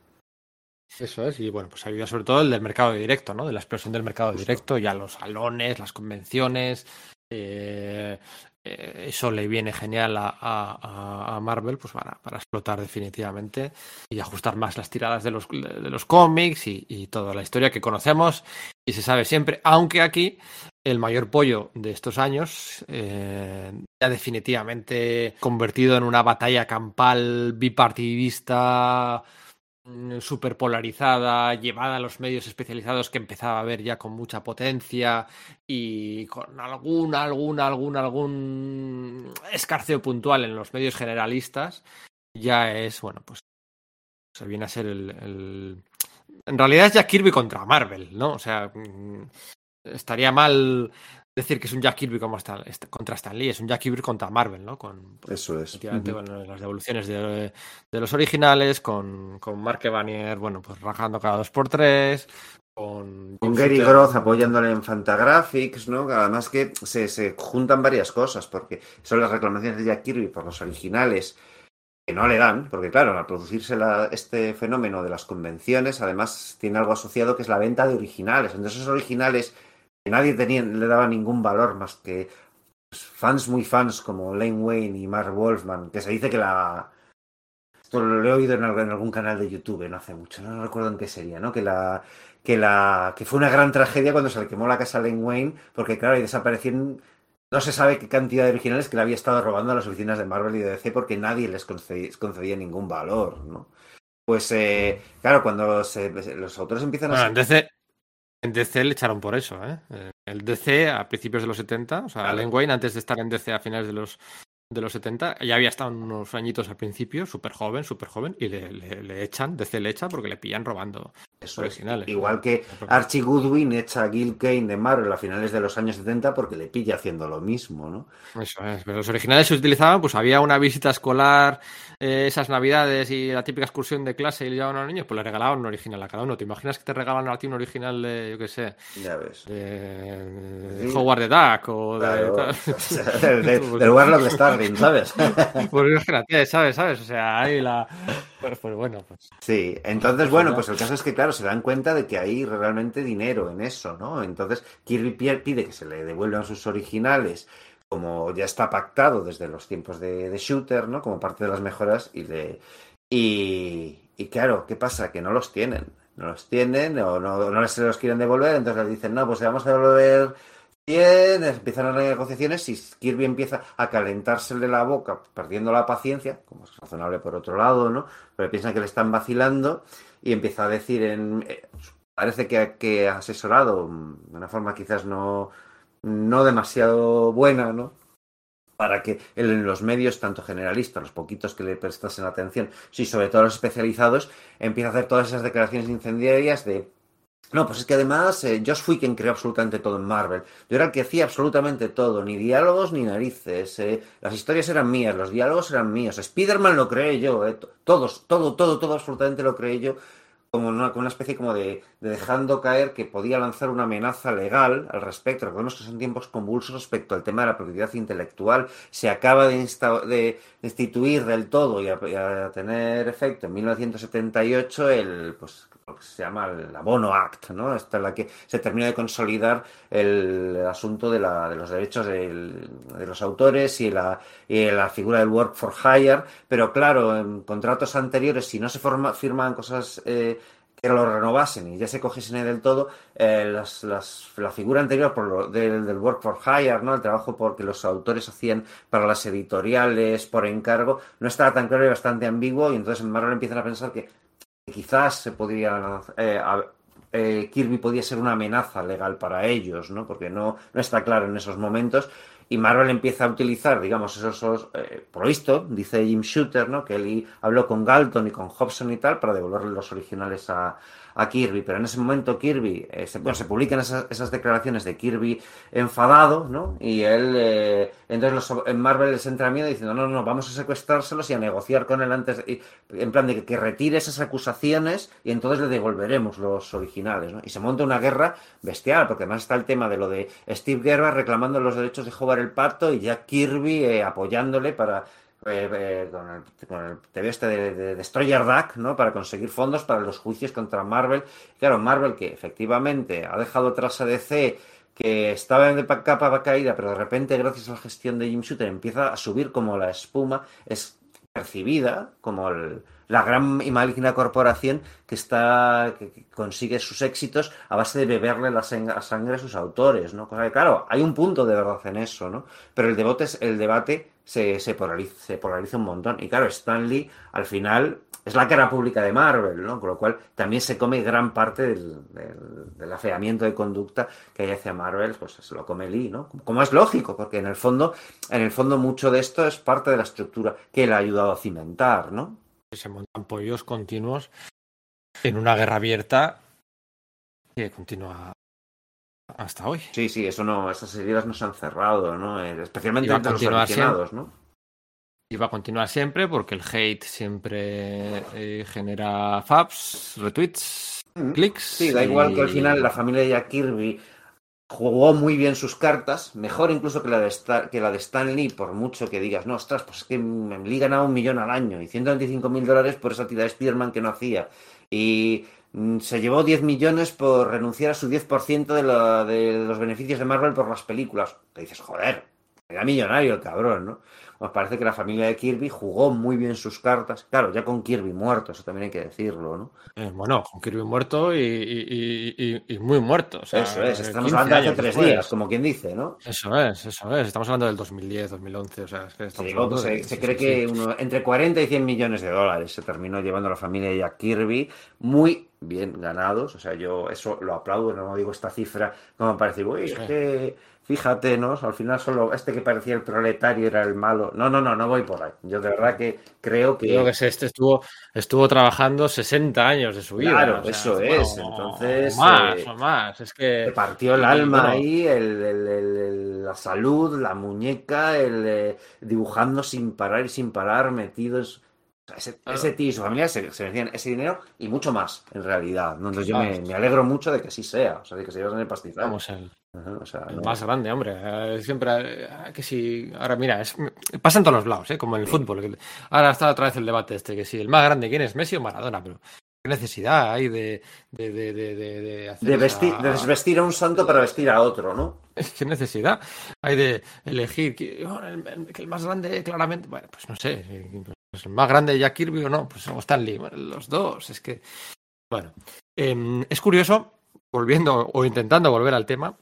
Eso es, y bueno, pues ayuda sobre todo el del mercado directo, ¿no? De la explosión del mercado directo, ya los salones, las convenciones, eh, eh, eso le viene genial a, a- a- a Marvel, pues para, para explotar definitivamente y ajustar más las tiradas de los, de los cómics y, y toda la historia que conocemos y se sabe siempre, aunque aquí el mayor pollo de estos años, eh, ya definitivamente convertido en una batalla campal bipartidista mm, súper polarizada, llevada a los medios especializados que empezaba a ver ya con mucha potencia y con algún, algún, algún, algún escarceo puntual en los medios generalistas, ya es, bueno, pues se viene a ser el, el- En realidad es Jack Kirby contra Marvel, ¿no? O sea, mm, estaría mal decir que es un Jack Kirby como Stan- contra Stan Lee, es un Jack Kirby contra Marvel, ¿no? Con, Eso es. Ujú. bueno, las devoluciones de, de los originales, con, con Mark Evanier, bueno, pues rajando cada dos por tres, con... Gary. Groth apoyándole en Fantagraphics, ¿no? Además que se, se juntan varias cosas, porque son las reclamaciones de Jack Kirby por los originales que no le dan, porque claro, al producirse la- este fenómeno de las convenciones, además tiene algo asociado que es la venta de originales. Entonces esos originales nadie tenía, le daba ningún valor más que fans muy fans como Lane Wayne y Mark Wolfman, que se dice que la... Esto lo he oído en algún, canal de YouTube no hace mucho, no recuerdo en qué sería, ¿no? Que la, que la que fue una gran tragedia cuando se le quemó la casa a Len Wayne, porque claro, y desaparecieron no se sabe qué cantidad de originales que le había estado robando a las oficinas de Marvel y de DC porque nadie les concedía, ningún valor, ¿no? Pues eh, claro, cuando se- los autores empiezan a DC, en DC le echaron por eso, ¿eh? Eh, El DC a principios de los 70, o sea, Claro. Len Wayne antes de estar en DC a finales de los de los 70, ya había estado unos añitos al principio, súper joven, súper joven, y le, le- le echan, DC le echa porque le pillan robando Eso es. originales. Igual que Archie Goodwin echa a Gil Kane de Marvel a finales de los años 70 porque le pilla haciendo lo mismo, ¿no? Eso es, pero los originales se utilizaban, pues había una visita escolar, eh, esas navidades y la típica excursión de clase y le llevaban a los niños, pues le regalaban un original a cada uno. ¿Te imaginas que te regalan a ti un original de, yo qué sé, Ya ves. de, de Sí. Howard the Duck o de... Claro. tal? O sea, del, del- del Warlock de Starling, ¿sabes? <laughs> Pues imagínate, ¿sabes? ¿Sabes? O sea, ahí la, Pues, pues bueno, pues. Sí, entonces, bueno, pues el caso es que, claro, se dan cuenta de que hay realmente dinero en eso, ¿no? Entonces, Kirby pi- pide que se le devuelvan sus originales, como ya está pactado desde los tiempos de, de Shooter, ¿no? Como parte de las mejoras, y le. Y, claro, ¿qué pasa? Que no los tienen. No los tienen, o no, no se los quieren devolver, entonces le dicen, no, pues vamos a devolver 100, empiezan las negociaciones y Kirby empieza a calentársele la boca, perdiendo la paciencia, como es razonable por otro lado, ¿no? Pero piensan que le están vacilando y empieza a decir en... eh, Parece que, que asesorado de una forma quizás no, no demasiado buena, ¿no? Para que en los medios, tanto generalistas, los poquitos que le prestasen atención, sí, sobre todo los especializados, empieza a hacer todas esas declaraciones incendiarias de no, pues es que además eh, Josh fui quien creó absolutamente todo en Marvel. Yo era el que hacía absolutamente todo, ni diálogos ni narices. eh, las historias eran mías, los diálogos eran míos. Spider-Man lo creé yo, eh, to- todos, todo, todo, todo absolutamente lo creé yo. Como una, como una especie como de, de dejando caer que podía lanzar una amenaza legal al respecto. Recordemos que son tiempos convulsos respecto al tema de la propiedad intelectual. Se acaba de, insta- de instituir del todo y a, a tener efecto en 1978 el, pues, lo que se llama el Abono Act, ¿no? Esta es la que se termina de consolidar el asunto de, la, de los derechos de los autores y la, y la figura del work for hire, pero claro, en contratos anteriores, si no se forma, firman cosas eh, que lo renovasen y ya se cogiesen del todo, eh, las- las- la figura anterior por lo- del, del work for hire, ¿no? el trabajo porque los autores hacían para las editoriales por encargo, no estaba tan claro y bastante ambiguo, y entonces en Marvel empiezan a pensar que quizás se podría eh, eh, Kirby ser una amenaza legal para ellos, ¿no? Porque no, está claro en esos momentos. Y Marvel empieza a utilizar, digamos, esos, esos, eh, por dice Jim Shooter, ¿no? Que él habló con Galton y con Hobson y tal para devolverle los originales a, a Kirby. Pero en ese momento Kirby, eh, se, bueno, se publican esas, esas declaraciones de Kirby enfadado, ¿no? Y él, eh, entonces los, en Marvel les entra miedo diciendo, no, no, vamos a secuestrárselos y a negociar con él antes, y- en plan de que, que retire esas acusaciones y entonces le devolveremos los originales, ¿no? Y se monta una guerra bestial, porque además está el tema de lo de Steve Gerber reclamando los derechos de Howard el Pato y Jack Kirby eh, apoyándole para eh, eh, con, el, con el TV este de, de Destroyer Duck, ¿no? Para conseguir fondos para los juicios contra Marvel. Claro, Marvel que efectivamente ha dejado atrás a DC, que estaba en de pa- capa caída, pero de repente, gracias a la gestión de Jim Shooter, empieza a subir como la espuma, es percibida como el- la gran y maligna corporación que está que, consigue sus éxitos a base de beberle la sangre a sus autores, ¿no? Cosa que, claro, hay un punto de verdad en eso, ¿no? Pero el debate, es- el debate se, se, polariza, se polariza un montón. Y claro, Stan Lee, al final, es la cara pública de Marvel, ¿no? Con lo cual también se come gran parte del, del- del afeamiento de conducta que hay hacia Marvel, pues se lo come Lee, ¿no? Como es lógico, porque en el fondo, en el fondo mucho de esto es parte de la estructura que él ha ayudado a cimentar, ¿no? se montan pollos continuos en una guerra abierta que continúa hasta hoy. Sí, sí, eso no, esas heridas no se han cerrado, ¿no? Eh, Especialmente entre los aficionados, ¿no? Y va a continuar siempre porque el hate siempre eh, genera faps, retweets, clics. Sí, da igual que al final la familia de Jack Kirby jugó muy bien sus cartas, mejor incluso que la de Stan, que la de Stan Lee, por mucho que digas, no, ostras, pues es que me Lee ganaba un millón al año y 125 mil dólares por esa tira de Spider-Man que no hacía. Y mm, se llevó 10 millones por renunciar a su 10% de, la- de los beneficios de Marvel por las películas. Te dices, joder, era millonario el cabrón, ¿no? Pues parece que la familia de Kirby jugó muy bien sus cartas. Claro, ya con Kirby muerto, eso también hay que decirlo, ¿no? Eh, bueno, con Kirby muerto y, y- y- y- y muy muerto. o sea, eso es, estamos 15 hablando de hace tres después. días, como quien dice, ¿no? Eso es, eso es. Estamos hablando del 2010, 2011. O sea, es que estamos Sí, hablando pues, de- se, cree que uno- entre 40 y 100 millones de dólares se terminó llevando la familia de Jack Kirby, muy bien ganados, o sea, yo eso lo aplaudo, no digo esta cifra como para decir, uy, es que fíjate, ¿no? Al final solo este que parecía el proletario era el malo. No, no, no, no voy por ahí. Yo de verdad que creo que... Creo que este estuvo, estuvo trabajando 60 años de su vida. Claro, o sea, eso bueno, es, entonces, o Más, eh, o más. Es que. Se partió el alma bueno, ahí, el- el- el- el- la salud, la muñeca, el, eh, dibujando sin parar y sin parar, metidos. Ese, ese tío y su familia se, se merecían ese dinero y mucho más, en realidad. ¿no? Entonces yo Ah. me, me alegro mucho de que sí sea, o sea, de que se lleven el pastizal. Vamos, el, Ajá, o sea, el no- más grande, hombre. Eh, Siempre, eh, que si. Ahora, mira, es, pasa en todos los lados, ¿eh? como en el fútbol. Ahora está otra vez el debate este, que si el más grande, ¿quién es? Messi o Maradona, pero. ¿Qué necesidad hay de, de, de, de, hacer esa- vestir, de desvestir a un santo para vestir a otro, ¿no? ¿Qué necesidad hay de elegir que, oh, el, el- que el más grande, claramente? Bueno, pues no sé. Pues el más grande Jack Kirby o no, pues o Stanley. Bueno, los dos, es que. Bueno, em, es curioso, volviendo o intentando volver al tema,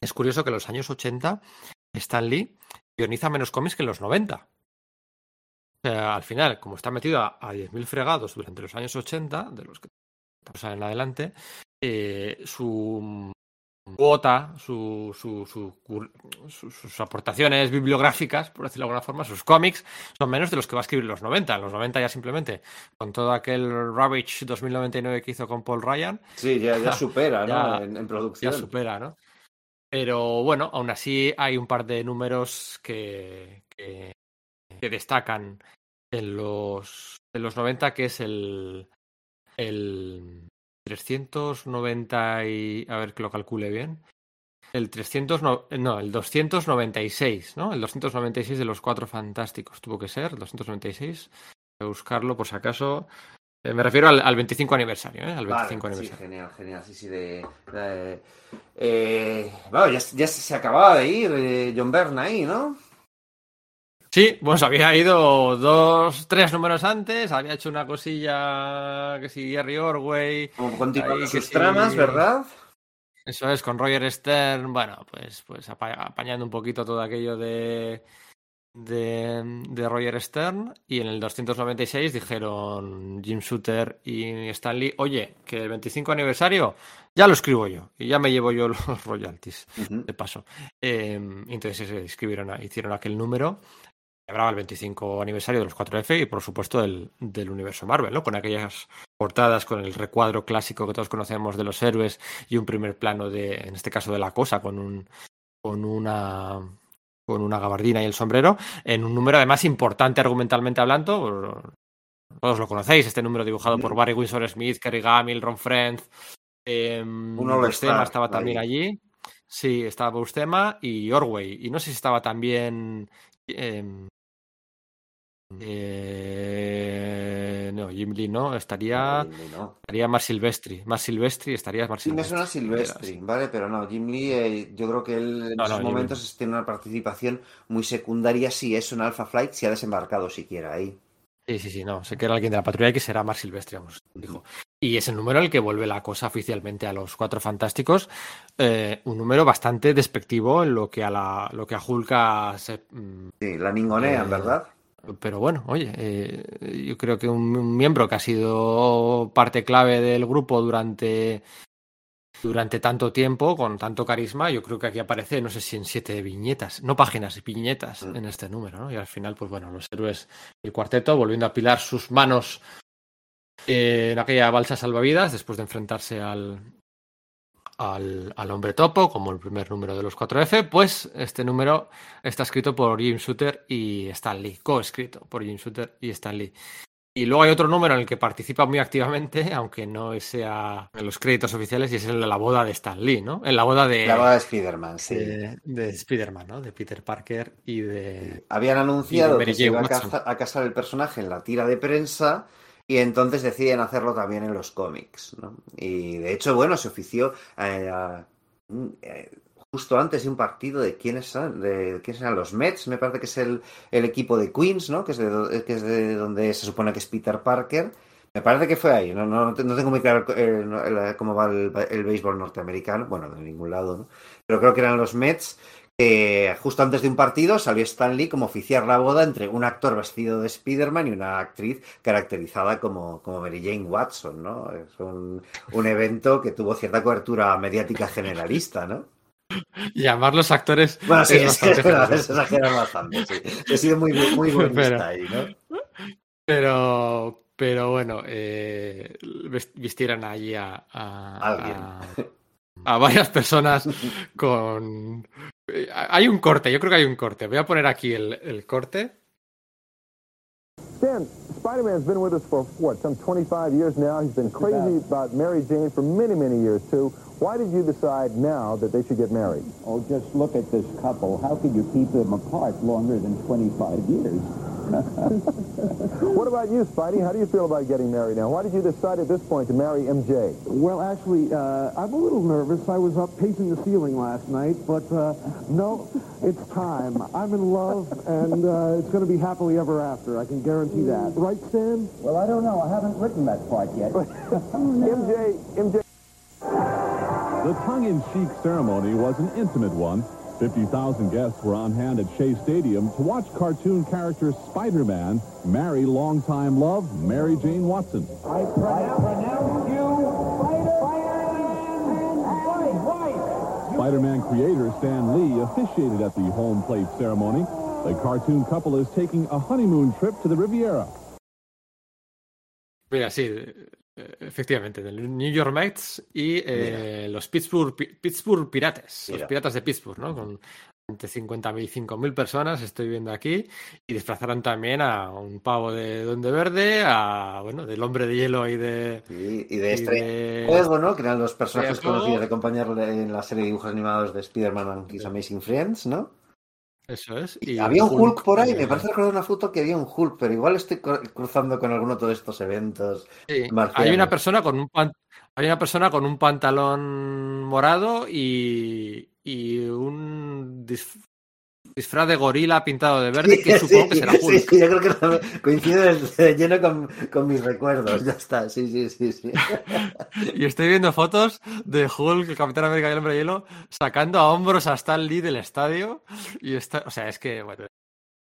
es curioso que en los años 80 Stan Lee guioniza menos cómics que en los 90. O sea, al final, como está metido a, a 10.000 fregados durante los años 80, de los que estamos en adelante, eh, su cuota, su, su- su sus aportaciones bibliográficas, por decirlo de alguna forma, sus cómics, son menos de los que va a escribir en los 90. En los 90 ya simplemente, con todo aquel Ravage 2099 que hizo con Paul Ryan, Sí, ya, ya <laughs> supera, ¿no? Ya- en, en ya producción. supera, ¿no? Pero bueno, aún así hay un par de números que, que, que destacan en los, en los 90, que es el, el 390 y... A ver que lo calcule bien. El 300, no, no, el 296, ¿no? El 296 de los cuatro fantásticos tuvo que ser, el 296. Voy a buscarlo por si acaso. Eh, me refiero al, al 25 aniversario, ¿eh? Al 25 Vale, sí, aniversario. genial, genial, sí, sí, de... de- eh, bueno, ya, ya se acababa de ir eh, John Byrne ahí, ¿no? Sí, bueno, se había ido dos, tres números antes, había hecho una cosilla que sí, Jerry Orway, Como continuando sus sí. tramas, ¿verdad? eso es, con Roger Stern, bueno, pues, pues apa- apañando un poquito todo aquello de, de, de Roger Stern, y en el 296 dijeron Jim Shooter y Stanley, oye, que el 25 aniversario ya lo escribo yo, y ya me llevo yo <laughs> los royalties. De paso. Eh, entonces se escribieron, hicieron aquel número. Celebraba el 25 aniversario de los 4F y, por supuesto, del, del universo Marvel, ¿no? Con aquellas portadas con el recuadro clásico que todos conocemos de los héroes y un primer plano de, en este caso, de la cosa, con un con una con una gabardina y el sombrero, en un número además importante argumentalmente hablando. Todos lo conocéis, este número dibujado por Barry Windsor Smith, Kerry Gamil, Ron Friends. Eh, Un All-Star Buscema estaba también ahí. allí. Sí, estaba Buscema y Orway. Y no sé si estaba también. em, eh, no, Jim Lee no, estaría, Jim Lee, no. estaría más Silvestri. Más Silvestri estaría más Sí, me suena Silvestri. Silvestri, ¿vale? Pero no, Jim Lee, eh, yo creo que él en No, esos Jim momentos tiene una participación muy secundaria si es un Alpha Flight, si ha desembarcado siquiera ahí. Sí, sí, sí, no. Sé que era alguien de la patrulla que será Mar Silvestre, vamos, dijo. Y es el número el que vuelve la cosa oficialmente a los cuatro fantásticos. eh, un número bastante despectivo en lo que a la, lo que a Hulka se, mm, Sí, la ningonean, Eh, ¿verdad? Pero bueno, oye, eh, yo creo que un, un miembro que ha sido parte clave del grupo durante, durante tanto tiempo, con tanto carisma, yo creo que aquí aparece, no sé si en siete viñetas, no páginas, viñetas Mm. en este número, ¿no? Y al final, pues bueno, los héroes del cuarteto volviendo a apilar sus manos eh, en aquella balsa salvavidas después de enfrentarse al, al, al hombre topo, como el primer número de los 4F, pues este número está escrito por Jim Shooter y Stan Lee, coescrito por Jim Shooter y Stan Lee. Y luego hay otro número en el que participa muy activamente, <laughs> aunque no sea en los créditos oficiales, y es el de la boda de Stan Lee, ¿no? En la boda de, La boda de Spider-Man, sí. de, de Spider-Man, ¿no? De Peter Parker y de... Habían anunciado Y de Mary que se iba a, Watson. caza- a casar el personaje en la tira de prensa y entonces deciden hacerlo también en los cómics. ¿no? Y de hecho, bueno, se ofició eh, a- eh, justo antes de un partido de quiénes de quiénes eran los Mets, me parece que es el, el equipo de Queens, ¿no? Que es de, que es de donde se supone que es Peter Parker. Me parece que fue ahí, no, no, no tengo muy claro eh, cómo va el, el béisbol norteamericano, bueno, de ningún lado, ¿no? Pero creo que eran los Mets que justo antes de un partido salió Stan Lee como oficiar la boda entre un actor vestido de Spider-Man y una actriz caracterizada como, como Mary Jane Watson, ¿no? Es un, un evento que tuvo cierta cobertura mediática generalista, ¿no? <laughs> Llamar los actores Bueno, sí, es es, bastante <laughs> es exagerar bastante, sí. He sido muy, muy buenista Pero- ahí, ¿no? Pero, pero bueno, eh, vistieran allí a, a, Alguien. a- a varias personas con... eh, Hay un corte, yo creo que hay un corte. Voy a poner aquí el, el corte. Stan, Spider-Man's been with us for, what, some 25 years now. He's been crazy about Mary Jane for many, many years, too. Why did you decide now that they should get married? Oh, just look at this couple. How could you keep them apart longer than 25 years? <laughs> What about you, Spidey? How do you feel about getting married now? Why did you decide at this point to marry MJ? Well, actually, uh, I'm a little nervous. I was up pacing the ceiling last night, but uh, no, it's time. I'm in love, and uh, it's going to be happily ever after. I can guarantee that. Right, Stan? Well, I don't know. I haven't written that part yet. <laughs> MJ, MJ. The tongue-in-cheek ceremony was an intimate one. 50,000 guests were on hand at Shea Stadium to watch cartoon character Spider-Man marry longtime love Mary Jane Watson. I pronounce you Spider-Man Spider-Man creator Stan Lee officiated at the home plate ceremony. The cartoon couple is taking a honeymoon trip to the Riviera. Mira, sí, efectivamente, del New York Mets y eh, los Pittsburgh, Pi- Pittsburgh Pirates, los. Piratas de Pittsburgh, ¿no? Con entre 50.000 y 5.000 personas, estoy viendo aquí, y desplazaron también a un pavo de Duende Verde, a, bueno, del Hombre de Hielo y de... Y, y de de Fuego, ¿no? Que eran los personajes conocidos de acompañarle en la serie de dibujos animados de Spider-Man and His Amazing Friends, ¿no? Eso es. Y había un Hulk, por ahí, me parece recordar una foto que había un Hulk, pero igual estoy cru- cruzando con alguno de todos estos eventos. Sí, hay una persona con un pan- hay una persona con un pantalón morado y, y un disfraz de gorila pintado de verde que Sí, supongo que será sí, Hulk. sí, yo creo que coincide de lleno con, con mis recuerdos. Ya está, sí, sí, sí, sí. Y estoy viendo fotos de Hulk, el Capitán América y el Hombre de Hielo, sacando a hombros a Stan Lee del estadio. Y está, o sea, es que, bueno,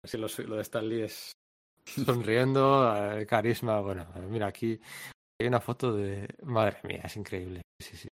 si lo, lo de Stan Lee es sonriendo, eh, carisma. Bueno, mira, aquí hay una foto de. Madre mía, es increíble. Sí, sí.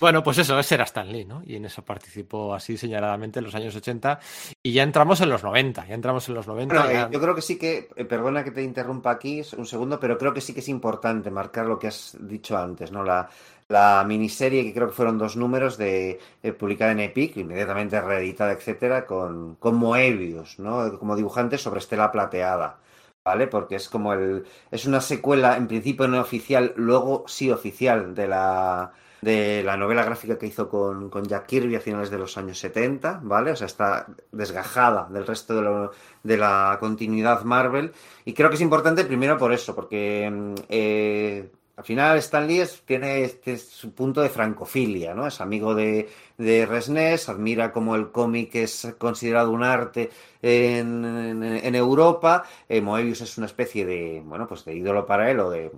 Bueno, pues eso, ese era Stan Lee, ¿no? Y en eso participó así señaladamente en los años 80. Y ya entramos en los 90, ya entramos en los 90. Bueno, eh, yo creo que sí que, eh, perdona que te interrumpa aquí un segundo, pero creo que sí que es importante marcar lo que has dicho antes, ¿no? La, la miniserie, que creo que fueron dos números, de eh, publicada en Epic, inmediatamente reeditada, etcétera, con, con Moebius, ¿no? Como dibujante sobre Estela Plateada. ¿Vale? Porque es como el. Es una secuela, en principio no oficial, luego sí oficial, de la, de la novela gráfica que hizo con, con Jack Kirby a finales de los años 70, ¿vale? O sea, está desgajada del resto de, lo- de la continuidad Marvel. Y creo que es importante primero por eso, porque mm, eh, al final Stan Lee tiene este su punto de francofilia, ¿no? Es amigo de, de Resnés, admira como el cómic es considerado un arte en, en- en Europa. Eh, Moebius es una especie de, bueno, pues de ídolo para él o de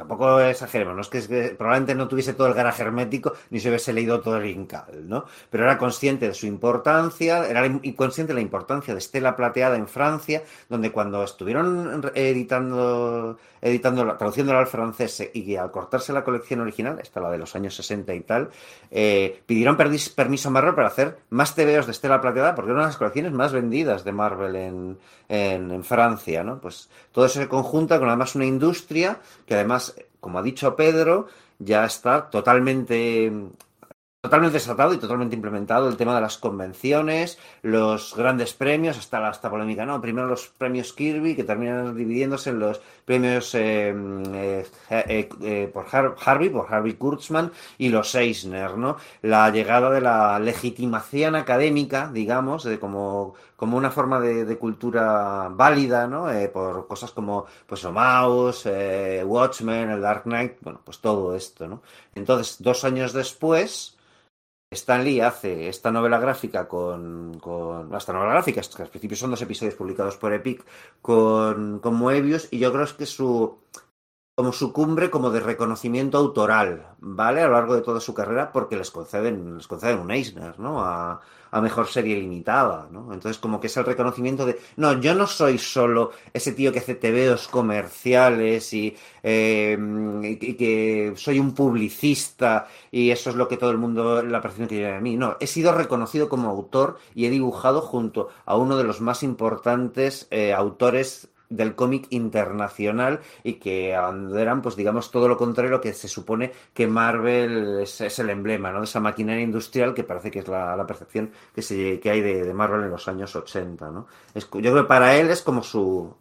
Tampoco exageremos, no es que, probablemente no tuviese todo el garaje hermético ni se hubiese leído todo el Incal, ¿no? Pero era consciente de su importancia, era consciente de la importancia de Estela Plateada en Francia, donde cuando estuvieron editando, editando, traduciéndola al francés y al cortarse la colección original, esta la de los años 60 y tal, eh, pidieron permiso a Marvel para hacer más TVOs de Estela Plateada porque era una de las colecciones más vendidas de Marvel en, en Francia, ¿no? Pues todo eso se conjunta con además una industria que además, como ha dicho Pedro, ya está totalmente totalmente desatado y totalmente implementado el tema de las convenciones, los grandes premios, hasta la esta polémica, ¿no? Primero los premios Kirby, que terminan dividiéndose en los premios eh, eh, eh, por Har- Harvey, por Harvey Kurtzman, y los Eisner, ¿no? La llegada de la legitimación académica, digamos, de como, como una forma de, cultura válida, ¿no? Por cosas como, pues, eh, Watchmen, el Dark Knight, bueno, pues todo esto, ¿no? Entonces, dos años después, Stan Lee hace esta novela gráfica con, con esta novela gráfica, que al principio son dos episodios publicados por Epic con, con Moebius, y yo creo que su como su cumbre como de reconocimiento autoral, ¿vale? A lo largo de toda su carrera, porque les conceden, les conceden un Eisner, ¿no? A, a mejor serie limitada, ¿no? Entonces, como que es el reconocimiento de, no, yo no soy solo ese tío que hace tebeos comerciales y, eh, y, que soy un publicista y eso es lo que todo el mundo, la percepción que tiene de mí. No, he sido reconocido como autor y he dibujado junto a uno de los más importantes eh, autores del cómic internacional y que abanderan, pues digamos, todo lo contrario lo que se supone que Marvel es, el emblema, ¿no? De esa maquinaria industrial que parece que es la, percepción que, se, que hay de, Marvel en los años 80, ¿no? Yo creo que para él es como su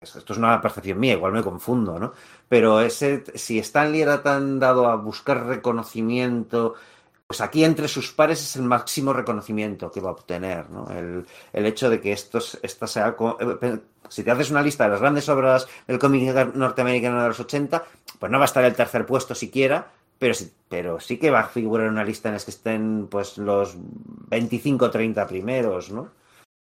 esto es una percepción mía, igual me confundo, ¿no? Pero ese, si Stan Lee era tan dado a buscar reconocimiento, pues aquí entre sus pares es el máximo reconocimiento que va a obtener, ¿no? El, el hecho de que estos, esta sea, eh, si te haces una lista de las grandes obras del cómic norteamericano de los 80, pues no va a estar el tercer puesto siquiera, pero sí, pero sí que va a figurar una lista en las que estén pues los 25 o 30 primeros, ¿no?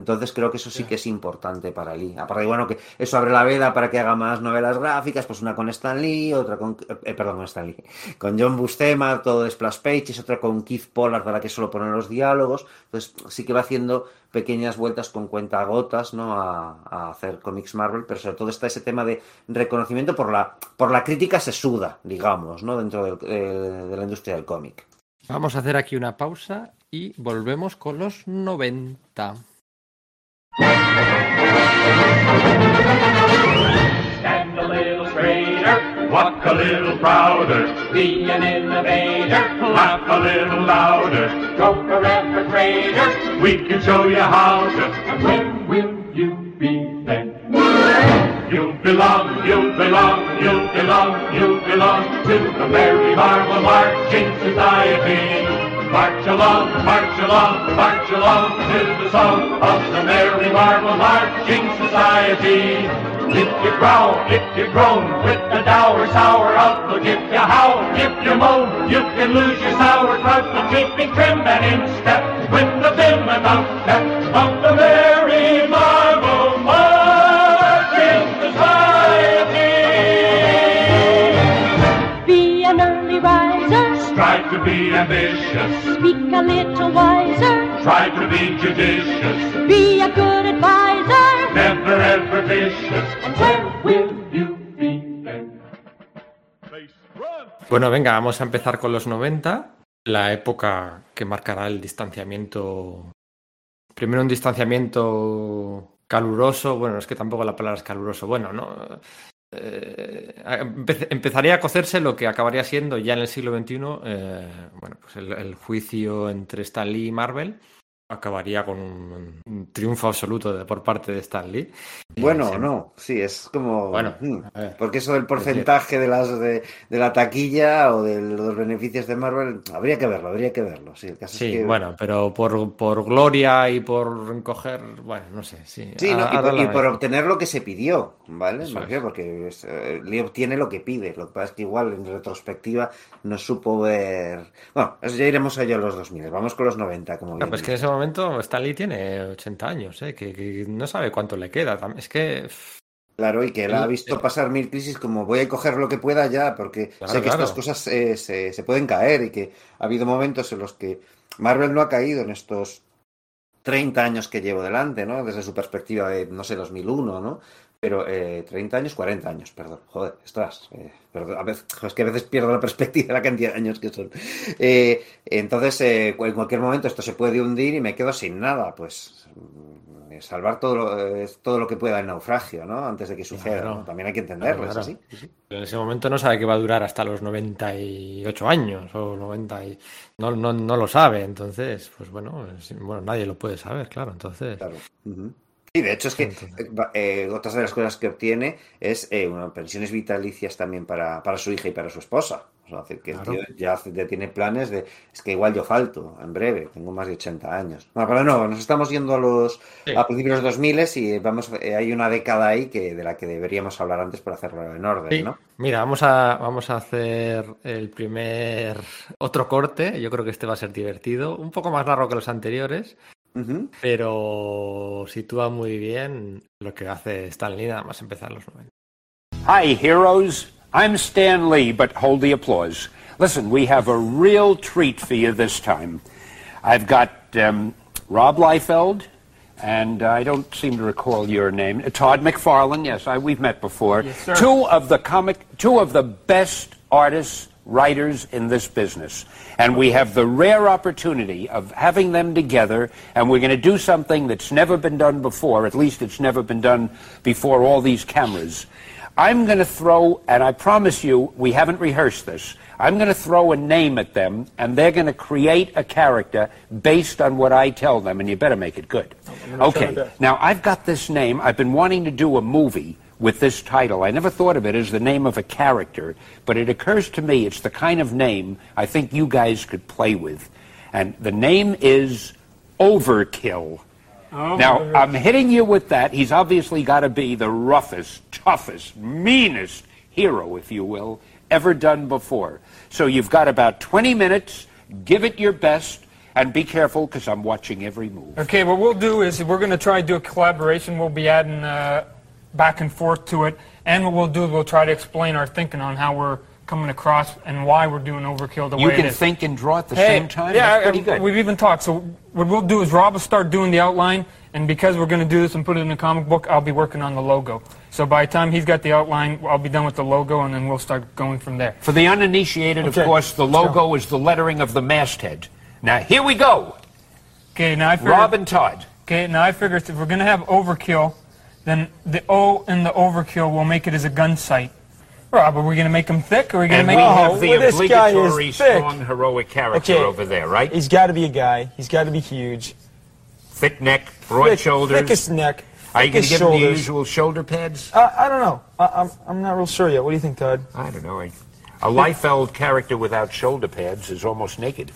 Entonces creo que eso sí que es importante para Lee. Aparte de bueno que eso abre la veda para que haga más novelas gráficas, pues una con Stan Lee, otra con eh, perdón, con Stan Lee, con John Buscema, todo de splash pages, otra con Keith Pollard para que solo pone los diálogos. Entonces sí que va haciendo pequeñas vueltas con cuentagotas, ¿no? A, a hacer cómics Marvel, pero sobre todo está ese tema de reconocimiento por la por la crítica sesuda, digamos, ¿no? Dentro del- eh, de la industria del cómic. Vamos a hacer aquí una pausa y volvemos con los 90. Stand a little straighter, walk a little prouder, be an innovator, laugh a little louder, stroke a refrigerator, we can show you how to, and when will you be then? You belong, you belong, you belong, you belong to the Merry Marvel Marching Society. March along, march along, march along to the song of the Merry Marvel Marching Society. If you growl, if you groan, with the dour, sour outlook, if you howl, if you moan, you can lose your sour sauerkraut, but keeping trim and in step with the vim and outstep of the Merry Marvel Marching Society. Strive to be ambitious, speak a little wiser, try to be judicious, be a good advisor, never ever vicious, and when will you be then? Bueno, venga, vamos a empezar con los 90, la época que marcará el distanciamiento. Primero un distanciamiento caluroso, bueno, es que tampoco la palabra es caluroso, bueno, no. Eh, empe- empezaría a cocerse lo que acabaría siendo ya en el siglo XXI, eh, bueno, pues el, el juicio entre Stan Lee y Marvel acabaría con un, un triunfo absoluto de- por parte de Stan Lee. Bueno, Sí. no, sí, es como. Bueno, mm, ver. porque eso del porcentaje de las de, de la taquilla o de los beneficios de Marvel, habría que verlo, habría que verlo. Sí, el caso Sí, es que. bueno, pero por, por gloria y por encoger, bueno, no sé, sí. Sí, ¿no? Y, por, y la- por obtener lo que se pidió, ¿vale? Porque es, eh, Lee obtiene lo que pide. Lo que pasa es que igual en retrospectiva no supo ver. Bueno, eso ya iremos a ello a los 2000. Vamos con los 90, como bien. pues que en ese momento Stanley tiene 80 años, ¿eh? que, que no sabe cuánto le queda. Es que. Claro, y que él ha visto pasar mil crisis como voy a coger lo que pueda ya, porque Claro, sé que claro. estas cosas eh, se, se pueden caer y que ha habido momentos en los que Marvel no ha caído en estos 30 años que llevo delante, ¿no? Desde su perspectiva de, no sé, 2001, ¿no? Pero eh, 30 años, 40 años, perdón. Joder, estás. Eh, perdón, a veces, es que a veces pierdo la perspectiva de la cantidad de años que son. Eh, entonces, eh, en cualquier momento esto se puede hundir y me quedo sin nada. Pues mm, salvar todo lo, eh, todo lo que pueda el naufragio, ¿no? Antes de que suceda. Claro. ¿no? También hay que entenderlo, Claro, es claro. así. Pero en ese momento no sabe que va a durar hasta los 98 años o 90 y no, no, no lo sabe. Entonces, pues bueno, es- bueno, nadie lo puede saber, claro. Entonces, Ujú. Sí, de hecho es que eh, eh, otras de las cosas que obtiene es eh, unas pensiones vitalicias también para, para su hija y para su esposa. O sea, decir, que el Claro. tío ya, tiene planes de, es que igual yo falto en breve, tengo más de 80 años. Bueno, pero no, nos estamos yendo a los Sí. a principios de los 2000 y vamos, eh, hay una década ahí que de la que deberíamos hablar antes para hacerlo en orden, Sí, ¿no? mira, vamos a, vamos a hacer el primer otro corte. Yo creo que este va a ser divertido, un poco más largo que los anteriores, Ujú. pero sitúa muy bien lo que hace Stan Lee nada más empezar los 90. Hi, heroes. I'm Stan Lee, but hold the applause. Listen, we have a real treat for you this time. I've got um, Rob Liefeld, and I don't seem to recall your name. Uh, Todd McFarlane. Yes, I, we've met before. sir. Two of the comic, two of the best artists, writers in this business, and we have the rare opportunity of having them together. And we're going to do something that's never been done before. At least it's never been done before all these cameras. I'm going to throw, and I promise you, we haven't rehearsed this. I'm going to throw a name at them, and they're going to create a character based on what I tell them, and you better make it good. gonna try my Okay, now I've got this name. I've been wanting to do a movie with this title. I never thought of it as the name of a character, but it occurs to me it's the kind of name I think you guys could play with. And the name is Overkill. Now, I'm hitting you with that. He's obviously got to be the roughest, toughest, meanest hero, if you will, ever done before. So you've got about 20 minutes. Give it your best. And be careful because I'm watching every move. Okay, what we'll do is we're going to try to do a collaboration. We'll be adding uh, back and forth to it. And what we'll do is we'll try to explain our thinking on how we're coming across and why we're doing Overkill the way it is. You can think and draw at the Hey, same time? Yeah, That's pretty good. we've even talked. So what we'll do is Rob will start doing the outline, and because we're going to do this and put it in a comic book, I'll be working on the logo. So by the time he's got the outline, I'll be done with the logo, and then we'll start going from there. For the uninitiated, Okay, of course, the logo is the lettering of the masthead. Now, here we go. Okay, now I figure, Rob and Todd. Okay, now I figure if we're going to have overkill, then the O in the overkill will make it as a gun sight. Rob, are we going to make him thick, or are we going to we make have the well, this guy is obligatory thick. strong heroic character Okay. over there, right? He's got to be a guy. He's got to be huge. Thick neck, broad Thick- shoulders. Thickest neck. Are you going to give him the usual shoulder pads? Uh, I don't know. I, I'm, I'm not real sure yet. What do you think, Todd? I don't know. I- A Liefeld character without shoulder pads is almost naked.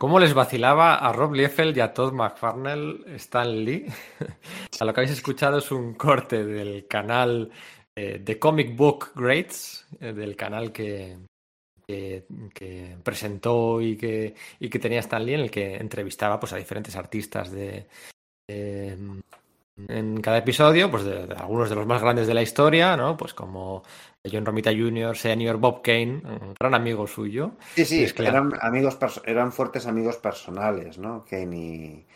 ¿Cómo les vacilaba a Rob Liefeld y a Todd McFarnell Stan Lee? <laughs> a lo que habéis escuchado es un corte del canal eh, de Comic Book Greats, eh, del canal que, presentó y que, y que tenía Stan Lee, en el que entrevistaba pues, a diferentes artistas de, de- en cada episodio, pues de algunos de los más grandes de la historia, ¿no? Pues como John Romita Jr., Senior, Bob Kane, un gran amigo suyo. Sí, sí, es que- eran amigos, eran fuertes amigos personales, ¿no? Kane y,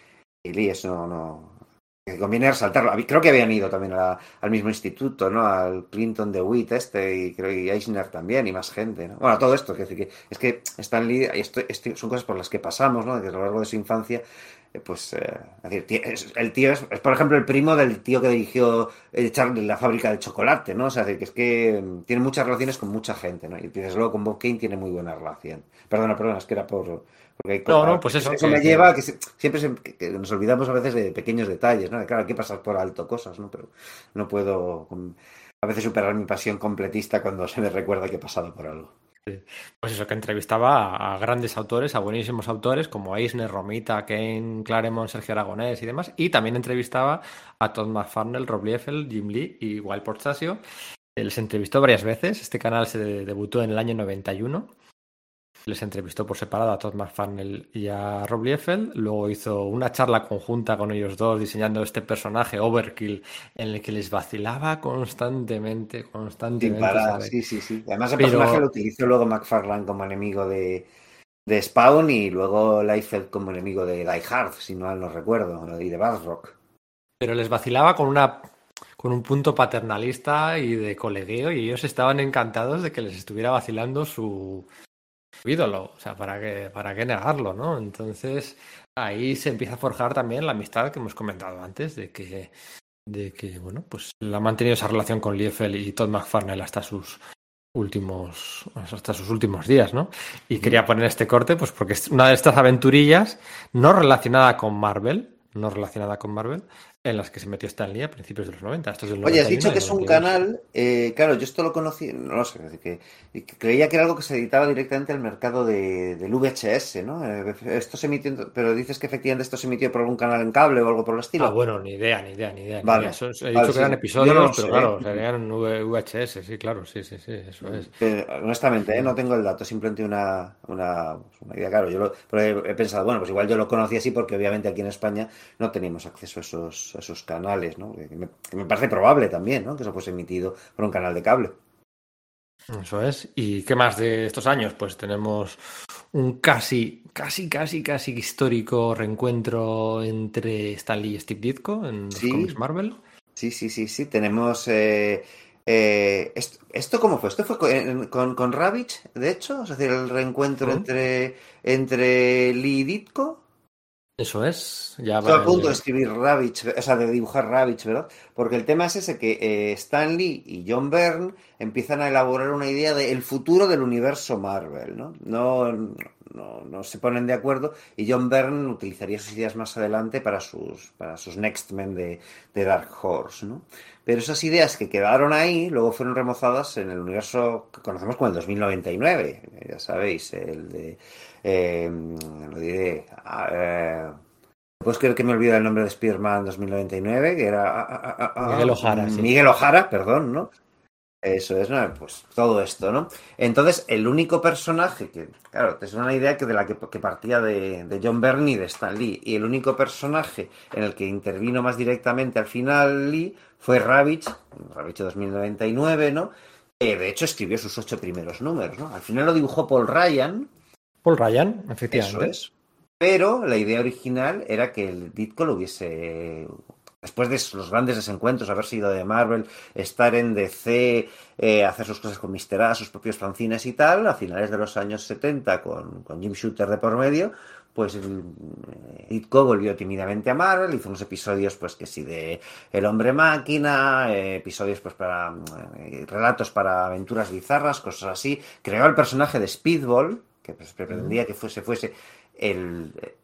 y Lee, eso no, no- que conviene resaltarlo. Creo que habían ido también a al mismo instituto, ¿no? Al Clinton de Witt este y creo y Eisner también y más gente, ¿no? Bueno, todo esto, es decir, que es que Stan Lee, esto, esto son cosas por las que pasamos, ¿no? Que a lo largo de su infancia, pues, eh, es decir, es- el tío es, es, por ejemplo, el primo del tío que dirigió eh, Charlie la fábrica de chocolate, ¿no? O sea, es decir, que es que mm, tiene muchas relaciones con mucha gente, ¿no? Y desde luego con Bob Kane tiene muy buena relación. Perdona, perdona, es que era por... Porque hay No, no, pues eso, Eso que- me que- lleva a que se- siempre se- que- nos olvidamos a veces de pequeños detalles, ¿no? Claro, hay que pasar por alto cosas, ¿no? Pero no puedo mm, a veces superar mi pasión completista cuando <laughs> se me recuerda que he pasado por algo. Pues eso, que entrevistaba a, grandes autores, a buenísimos autores como Eisner, Romita, Kane, Claremont, Sergio Aragonés y demás. Y también entrevistaba a Todd McFarnell, Rob Liefeld, Jim Lee y Wild Portasio. Les entrevistó varias veces. Este canal se debutó en el año 91. Les entrevistó por separado a Todd McFarnell y a Rob Liefeld. Luego hizo una charla conjunta con ellos dos diseñando este personaje Overkill en el que les vacilaba constantemente, constantemente. sí, sí, sí. Además el Pero- personaje lo utilizó luego McFarlane como enemigo de, de Spawn y luego Liefeld como enemigo de Die Hard, si no no recuerdo, y de Rock. pero les vacilaba con una con un punto paternalista y de colegueo y ellos estaban encantados de que les estuviera vacilando su ídolo, o sea, para qué para qué negarlo, ¿no? Entonces, ahí se empieza a forjar también la amistad que hemos comentado antes de que de que bueno, pues él ha mantenido esa relación con Liefeld y Todd McFarlane hasta sus últimos hasta sus últimos días, ¿no? Y quería poner este corte pues porque es una de estas aventurillas no relacionada con Marvel, no relacionada con Marvel, en las que se metió Stan Lee a principios de los 90. Esto es del Oye, has 91 dicho que es un 92. canal, eh, claro, yo esto lo conocí, no lo sé, que, creía que era algo que se editaba directamente al mercado de, del VHS, ¿no? Eh, Esto se emitió, pero dices que efectivamente esto se emitió por algún canal en cable o algo por el estilo. Ah, bueno, ni idea, ni idea, ni idea. ni Vale. idea. Eso es- he dicho que eran episodios, no pero claro, ¿eh? V- VHS, sí, claro, sí, sí, sí, eso es. Honestamente, eh, no tengo el dato, simplemente una, una, una idea. Claro, yo lo, pero he, he pensado, bueno, pues igual yo lo conocí así porque obviamente aquí en España no teníamos acceso a esos, a esos canales, ¿no? Que me, que me parece probable también, ¿no? Que eso fuese emitido por un canal de cable. Eso es. ¿Y qué más de estos años? Pues tenemos un casi, casi, casi, casi histórico reencuentro entre Stan Lee y Steve Ditko en los Sí. Marvel. Sí, sí, sí, sí. Tenemos. eh, eh, esto, ¿esto cómo fue? ¿Esto fue con, con, con de hecho? Es decir, el reencuentro entre, entre Lee y Ditko. Eso es. Ya Estoy a punto de escribir Ravage, o sea, de dibujar Ravage, ¿verdad? Porque el tema es ese que eh, Stan Lee y John Byrne empiezan a elaborar una idea del futuro del universo Marvel, ¿no? No, no, no se ponen de acuerdo y John Byrne utilizaría sus ideas más adelante para sus, para sus Next Men de, de Dark Horse, ¿no? Pero esas ideas que quedaron ahí luego fueron remozadas en el universo que conocemos como el 2099, ya sabéis, el de... eh, lo diré... eh, pues creo que me olvido el nombre de Spider-Man 2099, que era... ah, ah, ah, Miguel O'Hara, sí. Miguel O'Hara, perdón, ¿no? Eso es, ¿no? Pues todo esto, ¿no? Entonces, el único personaje que, claro, te suena la idea que de la que, que partía de, de John Byrne y de Stan Lee, y el único personaje en el que intervino más directamente al final Lee fue Ravage, Ravage 2099, ¿no? Que de hecho escribió sus ocho primeros números, ¿no? Al final lo dibujó Paul Ryan, Paul Ryan, efectivamente. eso es. Pero la idea original era que el Ditko lo hubiese. Después de los grandes desencuentros, haber sido de Marvel, estar en DC, eh, hacer sus cosas con Mister A, sus propios fanzines y tal, a finales de los años 70, con, Jim Shooter de por medio, pues el, eh, Ditko volvió tímidamente a Marvel, hizo unos episodios, pues que sí, de El Hombre Máquina, eh, episodios, pues para. relatos para aventuras bizarras, cosas así. Creó el personaje de Speedball, que pues, pretendía que fuese, fuese el, eh,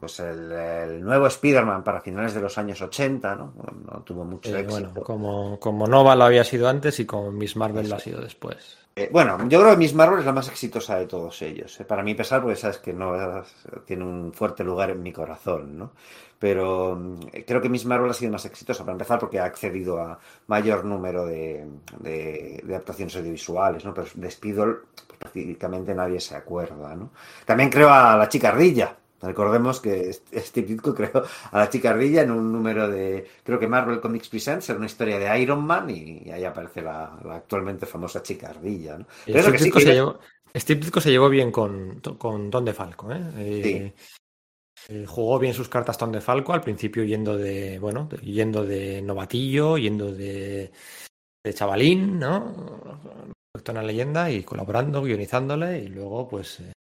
pues el, el nuevo Spider-Man para finales de los años 80, ¿no? No tuvo mucho Eh, éxito. bueno, como, como Nova lo había sido antes y como Miss Marvel lo ha sido después. Eh, bueno, yo creo que Miss Marvel es la más exitosa de todos ellos. eh, Para mí pesar, porque sabes que no eh, tiene un fuerte lugar en mi corazón, ¿no? Pero mm, creo que Miss Marvel ha sido más exitosa, para empezar, porque ha accedido a mayor número de, de- de adaptaciones audiovisuales, ¿no? Pero de Speedball pues, prácticamente nadie se acuerda, ¿no? También creo a la chica ardilla. Recordemos que Steve Ditko creó a la chica ardilla en un número de, creo que Marvel Comics Presents, era una historia de Iron Man y ahí aparece la, la actualmente famosa chica ardilla, ¿no? Y Pero Steve que sí Ditko que- se llevó, Steve Ditko se llevó bien con, con Don de Falco, ¿eh? Eh, eh, jugó bien sus cartas Don de Falco, al principio yendo de, bueno, yendo de novatillo, yendo de, de chavalín, ¿no? Respecto a una leyenda y colaborando, guionizándole y luego, pues, eh,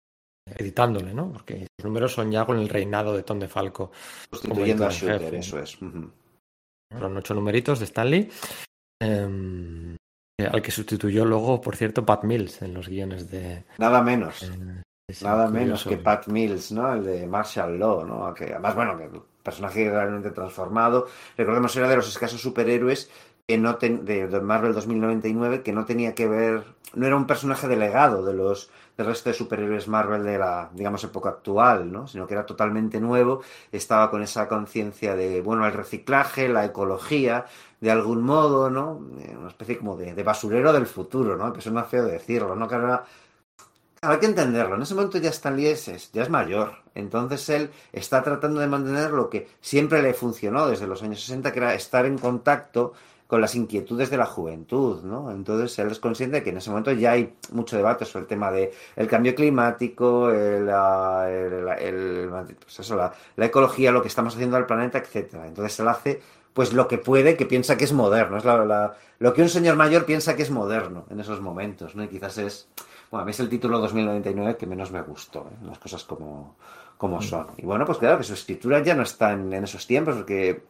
editándole, ¿no? Porque los números son ya con el reinado de Tom de Falco. Sustituyendo a Shooter, jefe. eso es. Fueron ocho numeritos de Stanley. em, eh, al que sustituyó luego, por cierto, Pat Mills en los guiones de. Nada menos. eh, Nada curioso. menos que Pat Mills, ¿no? El de Marshall Law, ¿no? Que además, bueno, que personaje realmente transformado. Recordemos, era de los escasos superhéroes que no ten- de, Marvel 2099 que no tenía que ver, no era un personaje delegado de los del resto de superhéroes Marvel de la, digamos, época actual, ¿no? Sino que era totalmente nuevo, estaba con esa conciencia de, bueno, el reciclaje, la ecología, de algún modo, ¿no? Eh, Una especie como de, de basurero del futuro, ¿no? Que suena feo decirlo, ¿no? Que era hay que entenderlo. En ese momento ya Stan Lee es- ya es mayor. Entonces él está tratando de mantener lo que siempre le funcionó desde los años 60, que era estar en contacto con las inquietudes de la juventud, ¿no? Entonces él es consciente de que en ese momento ya hay mucho debate sobre el tema de el cambio climático, el, la, el- el- pues eso, la, la ecología, lo que estamos haciendo al planeta, etcétera. Entonces él hace pues lo que puede, que piensa que es moderno. Es la- la- lo que un señor mayor piensa que es moderno en esos momentos, ¿no? Y quizás es bueno, a mí es el título 2099 que menos me gustó, ¿eh? las cosas como, como son. Y bueno, pues claro que su escritura ya no está en, en esos tiempos, porque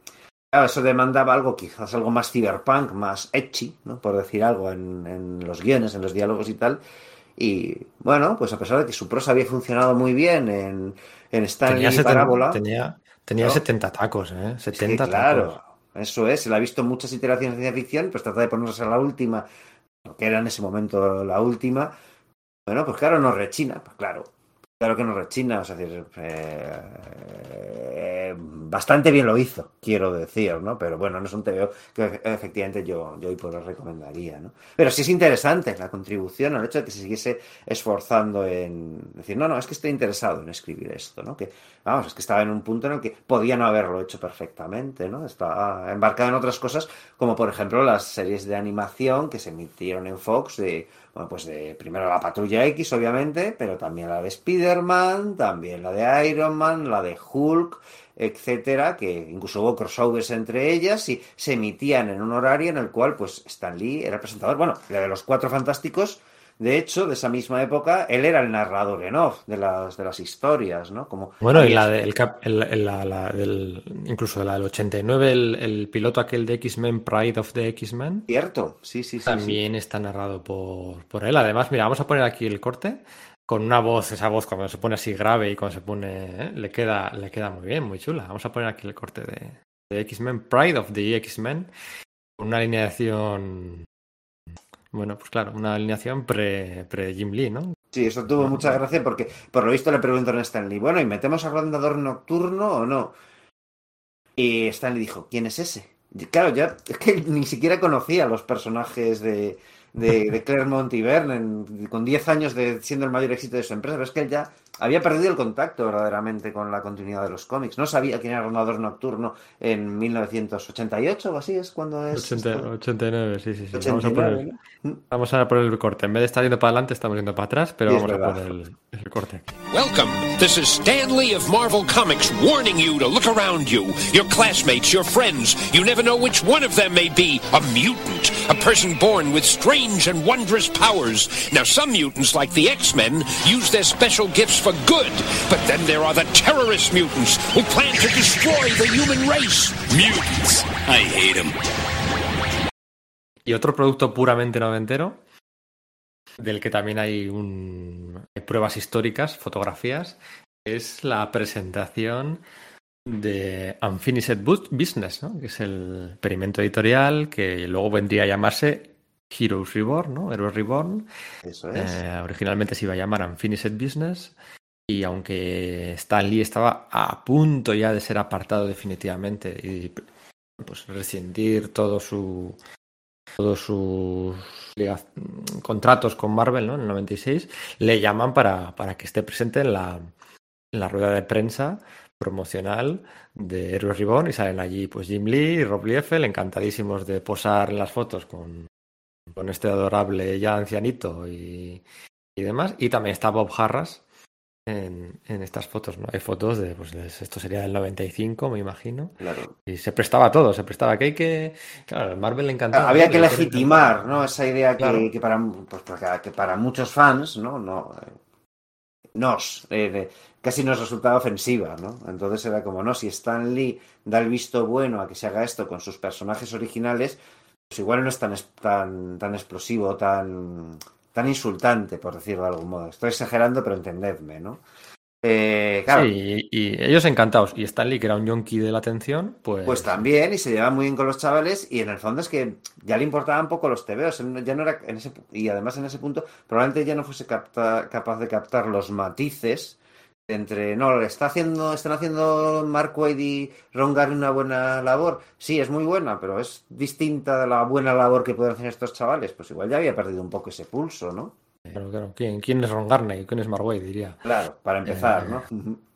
claro, eso demandaba algo, quizás algo más cyberpunk, más etchy, ¿no? por decir algo, en, en los guiones, en los diálogos y tal. Y bueno, pues a pesar de que su prosa había funcionado muy bien en, en Stanley Tenía, y 70 Parábola. tenía, tenía ¿no? 70 tacos, ¿eh? Es que, 70 claro, tacos. eso es. Se ha visto muchas iteraciones de ciencia ficción, pues trata de ponerse a la última, que era en ese momento la última. Bueno, pues claro, nos rechina, pues claro. Claro que nos rechina, es decir, eh, bastante bien lo hizo, quiero decir, ¿no? Pero bueno, no es un TVO que efectivamente yo, yo hoy por hoy recomendaría, ¿no? Pero sí es interesante la contribución, el hecho de que se siguiese esforzando en decir, no, no, es que estoy interesado en escribir esto, ¿no? Que, vamos, es que estaba en un punto en el que podía no haberlo hecho perfectamente, ¿no? Estaba embarcado en otras cosas, como por ejemplo las series de animación que se emitieron en Fox de, bueno, pues de primero la Patrulla X, obviamente, pero también la de Spider-Man, también la de Iron Man, la de Hulk, etcétera, que incluso hubo crossovers entre ellas y se emitían en un horario en el cual, pues, Stan Lee era presentador. Bueno, la de los Cuatro Fantásticos, de hecho, de esa misma época, él era el narrador en off de las, de las historias, ¿no? Como Bueno, y la, de- el cap- el- el- la- la del, incluso la del 89, el, el piloto aquel de X-Men, Pride of the X-Men. Cierto, sí, sí, sí. También está narrado por, por él. Además, mira, vamos a poner aquí el corte con una voz, esa voz cuando se pone así grave y cuando se pone, ¿eh? le queda, le queda muy bien, muy chula. Vamos a poner aquí el corte de, de X-Men, Pride of the X-Men, con una alineación, bueno, pues claro, una alineación pre, pre Jim Lee, ¿no? Sí, eso tuvo mucha gracia porque por lo visto le preguntaron a Stanley, bueno, ¿y metemos a Rondador Nocturno o no? Y Stanley dijo, ¿quién es ese? Y claro, ya es que ni siquiera conocía a los personajes de, de, de Claremont y Byrne en- con 10 años de siendo el mayor éxito de su empresa, pero es que él ya había perdido el contacto verdaderamente con la continuidad de los cómics. No sabía quién era Rondador Nocturno en 1988 o así es cuando es... 80 89, sí, sí, sí. Vamos a 89, poner, vamos a poner el corte. En vez de estar yendo para adelante, estamos yendo para atrás, pero Sí, vamos a poner el, el corte. Welcome. This is Stan Lee of Marvel Comics warning you to look around you. Your classmates, your friends. You never know which one of them may be a mutant, a person born with strange and wondrous powers. Now, some mutants, like the X Men, use their special gifts for good. But then there are the terrorist mutants who plan to destroy the human race. Mutants. I hate them. Y otro producto puramente noventero, del que también hay, un, hay pruebas históricas, fotografías, es la presentación de Unfinished Bu- Business, ¿no? que es el experimento editorial que luego vendría a llamarse Heroes Reborn, ¿no? Heroes Reborn. Eso es. Eh, originalmente se iba a llamar Unfinished Business. Y aunque Stan Lee estaba a punto ya de ser apartado definitivamente y pues rescindir todo su todos sus liga- contratos con Marvel ¿no? en el 96, le llaman para, para que esté presente en la, en la rueda de prensa promocional de Heroes Reborn y salen allí pues Jim Lee y Rob Liefeld encantadísimos de posar las fotos con, con este adorable ya ancianito y, y demás. Y también está Bob Harras en, en estas fotos, ¿no? Hay fotos de, pues esto sería del 95, me imagino. Claro. Y se prestaba todo, se prestaba que hay que... Claro, Marvel le encantaba. Había que Le legitimar, ¿no? Esa idea que, Claro. que para, pues, que para muchos fans, ¿no? no eh, nos, eh, casi nos resultaba ofensiva, ¿no? Entonces era como, no, si Stan Lee da el visto bueno a que se haga esto con sus personajes originales, pues igual no es tan, tan, tan explosivo, tan, tan insultante, por decirlo de algún modo. Estoy exagerando, pero entendedme, ¿no? Eh, claro, Sí, y, y ellos encantados. Y Stanley, que era un yonki de la atención, pues... Pues también, y se llevaba muy bien con los chavales, y en el fondo es que ya le importaban poco los tebeos, ya no era en ese, y además en ese punto probablemente ya no fuese capta- capaz de captar los matices entre, no, está haciendo, están haciendo Mark Waid y Ron Gary una buena labor, sí, es muy buena, pero es distinta de la buena labor que pueden hacer estos chavales, pues igual ya había perdido un poco ese pulso, ¿no? Claro, claro. ¿Quién, quién es Ron Garney? ¿Quién es Mark Waid, diría? Claro, para empezar, Eh, ¿no? <laughs>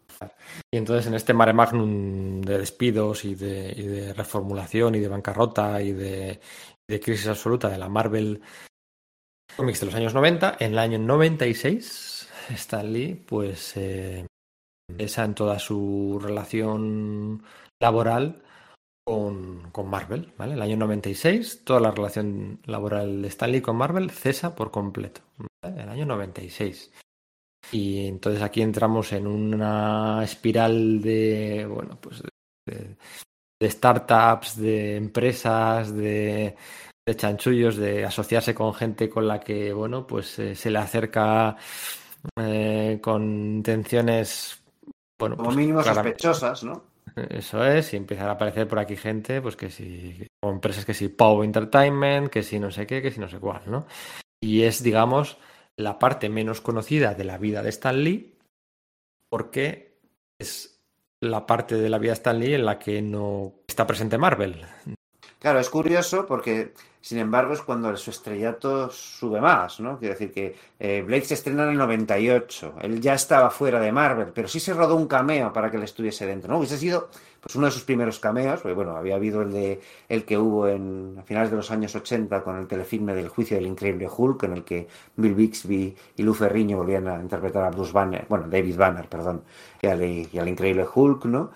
Y entonces en este mare magnum de despidos y de, y de reformulación y de bancarrota y de, de crisis absoluta de la Marvel Comics de los años 90, en el año 96 Stan Lee pues eh, esa en toda su relación laboral con, con Marvel, ¿vale? El año 96 toda la relación laboral de Stan Lee con Marvel cesa por completo, ¿vale? El año 96. Y entonces aquí entramos en una espiral de, bueno, pues de, startups, de empresas, de, de chanchullos, de asociarse con gente con la que, bueno, pues eh, se le acerca eh, con intenciones, bueno, Como pues, mínimo sospechosas, ¿no? Eso es, y empiezan a aparecer por aquí gente, pues que si, o empresas que si Pow Entertainment, que si no sé qué, que si no sé cuál, ¿no? Y es, digamos, la parte menos conocida de la vida de Stan Lee, porque es la parte de la vida de Stan Lee en la que no está presente Marvel. Claro, es curioso porque, sin embargo, es cuando su estrellato sube más, ¿no? Quiero decir que eh, Blade se estrena en el 98, él ya estaba fuera de Marvel, pero sí se rodó un cameo para que él estuviese dentro, ¿no? Hubiese sido pues uno de sus primeros cameos, porque bueno, había habido el de el que hubo en a finales de los años 80 con el telefilme del juicio del increíble Hulk, en el que Bill Bixby y Lou Ferrigno volvían a interpretar a Bruce Banner, bueno, David Banner, perdón, y al, y al increíble Hulk, ¿no?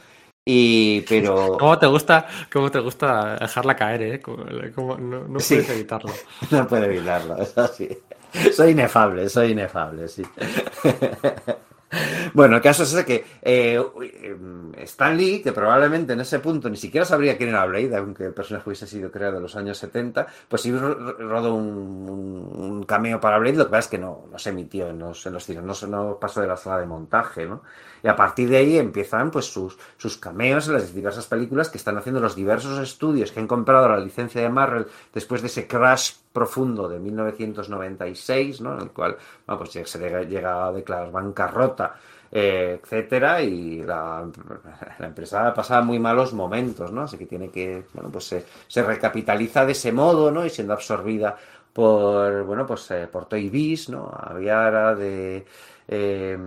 Y, pero... ¿Cómo te gusta, cómo te gusta dejarla caer, eh? Como- no, no Sí. puedes evitarlo. <laughs> No puedo evitarlo, es así. Soy inefable, soy inefable, sí. <laughs> Bueno, el caso es ese que eh, Stan Lee, que probablemente en ese punto ni siquiera sabría quién era Blade, aunque el personaje hubiese sido creado en los años 70, pues sí ro- ro- rodó un, un- cameo para Blade, lo que pasa es que no, no se emitió en los, en los cines, no, se- no pasó de la sala de montaje, ¿no? Y a partir de ahí empiezan pues sus, sus cameos en las diversas películas que están haciendo los diversos estudios que han comprado la licencia de Marvel después de ese crash profundo de 1996, ¿no? En el cual bueno, pues se llega, a declarar bancarrota eh, etcétera, y la, <laughs> la empresa pasaba muy malos momentos, ¿no? Así que tiene que, bueno, pues se, recapitaliza de ese modo, ¿no? Y siendo absorbida por, bueno, pues eh, por Toy Biz, ¿no? Ahora de, eh,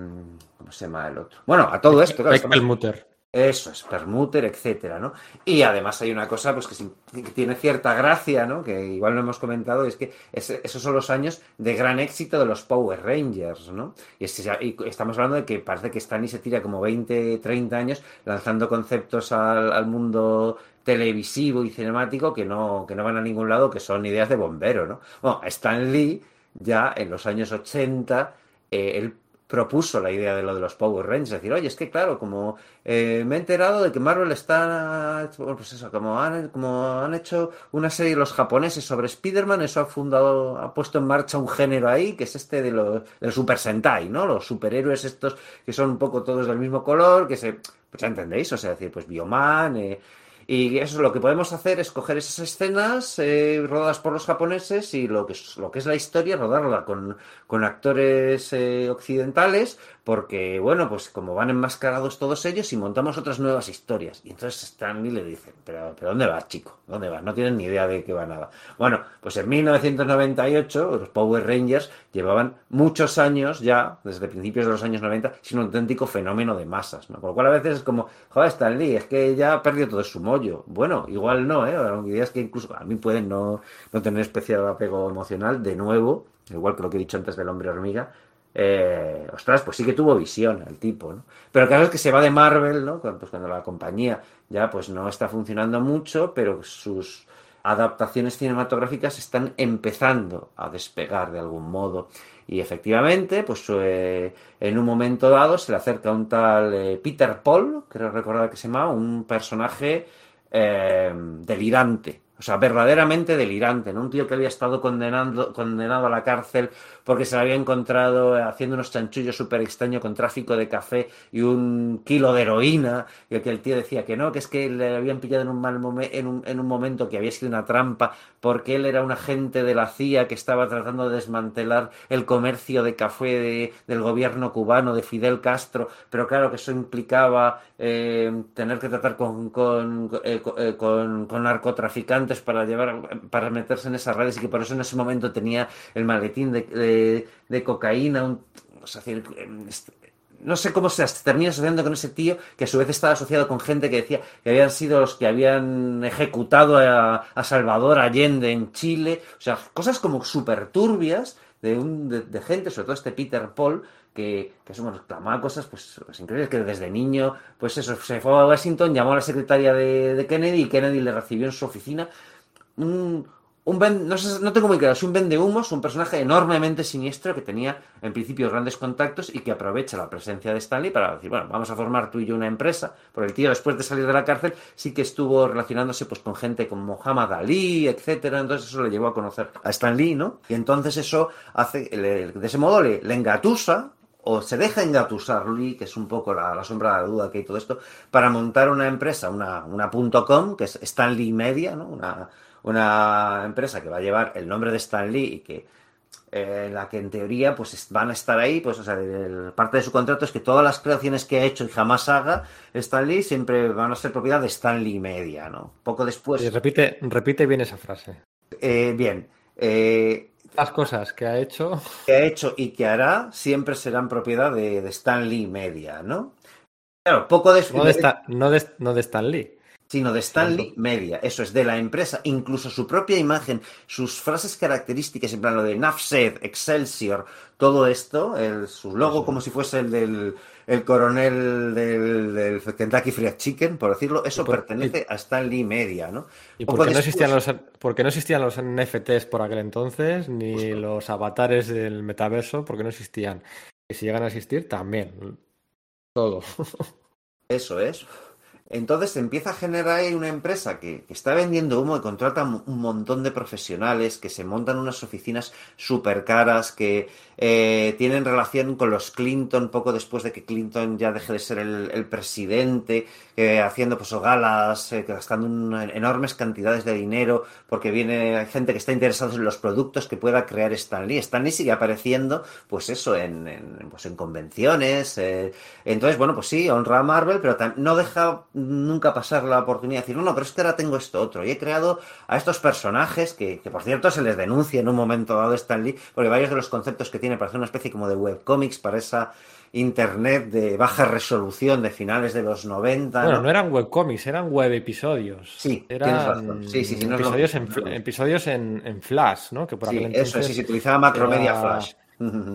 ¿cómo se llama el otro? Bueno, a todo esto, claro, Perlmutter. eso es, Permuter, etcétera, ¿no? Y además hay una cosa pues que, sí- que tiene cierta gracia, ¿no? Que igual no hemos comentado, es que esos son los años de gran éxito de los Power Rangers, ¿no? Y, es- y estamos hablando de que parece que Stanley se tira como 20, 30 años lanzando conceptos al, al mundo televisivo y cinemático que no, que no van a ningún lado, que son ideas de bombero, ¿no? Bueno, Stan Lee ya en los años 80, eh, él propuso la idea de lo de los Power Rangers, decir, oye, es que claro, como eh, me he enterado de que Marvel está, pues eso, como han, como han hecho una serie los japoneses sobre Spider-Man, eso ha fundado, ha puesto en marcha un género ahí, que es este de los del Super Sentai, ¿no? Los superhéroes estos que son un poco todos del mismo color, que se, pues ya entendéis, o sea, decir, pues Bioman, eh, y eso lo que podemos hacer es coger esas escenas eh, rodadas por los japoneses y lo que es, lo que es la historia, rodarla con, con actores eh, occidentales, porque, bueno, pues como van enmascarados todos ellos y montamos otras nuevas historias. Y entonces Stanley le dice, pero, pero ¿dónde vas, chico? ¿Dónde vas? No tienen ni idea de qué va nada. Bueno, pues en 1998 los Power Rangers llevaban muchos años ya, desde principios de los años 90, sin un auténtico fenómeno de masas, ¿no? Con lo cual a veces es como, joder, Stan Lee, es que ya ha perdido todo su mollo. Bueno, igual no, ¿eh? Aunque ideas que incluso a mí pueden no, no tener especial apego emocional, de nuevo, igual que lo que he dicho antes del hombre hormiga, eh, ostras, pues sí que tuvo visión el tipo, ¿no? Pero el caso es que se va de Marvel, ¿no? Cuando, pues cuando la compañía ya pues no está funcionando mucho, pero sus adaptaciones cinematográficas están empezando a despegar de algún modo. Y efectivamente, pues eh, en un momento dado se le acerca un tal eh, Peter Paul, creo recordar que se llamaba, un personaje delirante. O sea, verdaderamente delirante, ¿no? Un tío que había estado condenando, condenado a la cárcel porque se le había encontrado eh, haciendo unos chanchullos súper extraños con tráfico de café y un kilo de heroína, y que el tío decía que no, que es que le habían pillado en un mal momen- en un, en un momento que había sido una trampa, porque él era un agente de la CIA que estaba tratando de desmantelar el comercio de café de- del gobierno cubano, de Fidel Castro, pero claro que eso implicaba eh, tener que tratar con, con, eh, eh, con- con narcotraficantes para llevar, para meterse en esas redes y que por eso en ese momento tenía el maletín de, de- de cocaína, un- em, no sé cómo se termina asociando con ese tío que a su vez estaba asociado con gente que decía que habían sido los que habían ejecutado a, Salvador Allende en Chile, o sea, cosas como súper turbias de, un, de, de gente, sobre todo este Peter Paul, que, que eso, bueno, clamaba cosas pues, pues increíbles, que desde niño, pues eso, se fue a Washington, llamó a la secretaria de, de Kennedy y Kennedy le recibió en su oficina. Un, un ven- no, sé, no tengo muy claro, es un vendehumos, un personaje enormemente siniestro que tenía en principio grandes contactos y que aprovecha la presencia de Stanley para decir, bueno, vamos a formar tú y yo una empresa, porque el tío después de salir de la cárcel sí que estuvo relacionándose pues con gente como Muhammad Ali, etcétera, entonces eso le llevó a conocer a Stan Lee, ¿no? Y entonces eso hace, de ese modo le, engatusa o se deja engatusar Lee, que es un poco la, la sombra de la duda que hay todo esto, para montar una empresa, una, una .com, que es Stanley Media, ¿no? Una, una empresa que va a llevar el nombre de Stan Lee y que eh, en la que en teoría pues van a estar ahí, pues o sea, el- parte de su contrato es que todas las creaciones que ha hecho y jamás haga Stan Lee siempre van a ser propiedad de Stan Lee Media, ¿no? Poco después, Y repite, repite bien esa frase. eh, bien, eh, Las cosas que ha hecho. que ha hecho y que hará siempre serán propiedad de, de Stan Lee Media, ¿no? Claro, poco después. No de, Sta- no de, no de Stan Lee. Sino de Stanley Media. Eso es, de la empresa. Incluso su propia imagen, sus frases características, en plan lo de Nafsed, Excelsior, todo esto, el- su logo como si fuese el del el coronel del, del Kentucky Fried Chicken, por decirlo, eso por- pertenece a Stanley Media, ¿no? ¿Y por qué, no existían los, por qué no existían los NFTs por aquel entonces? Ni los avatares del metaverso, porque no existían. Y si llegan a existir, también. Todo. Eso es. Entonces se empieza a generar ahí una empresa que, está vendiendo humo y contrata un montón de profesionales que se montan unas oficinas súper caras, que eh, tienen relación con los Clinton poco después de que Clinton ya deje de ser el, presidente, haciendo pues galas, eh, gastando un- enormes cantidades de dinero, porque viene gente que está interesada en los productos que pueda crear Stan Lee. Stan Lee sigue apareciendo, pues eso, en, en, pues, en convenciones. eh, entonces, bueno, pues sí, honra a Marvel, pero no deja nunca pasar la oportunidad de decir, no, no, pero es que ahora tengo esto otro. Y he creado a estos personajes que, que, por cierto, se les denuncia en un momento dado Stan Lee, porque varios de los conceptos que tiene para hacer una especie como de webcomics, para esa internet de baja resolución de finales de los 90. Bueno, ¿no? no eran webcomics, eran web episodios. Sí, eran razón. Sí, sí, sí, no es lo episodios, en, episodios en, en Flash, ¿no? Que por Sí, aquel eso entonces sí, se utilizaba Macromedia era- Flash.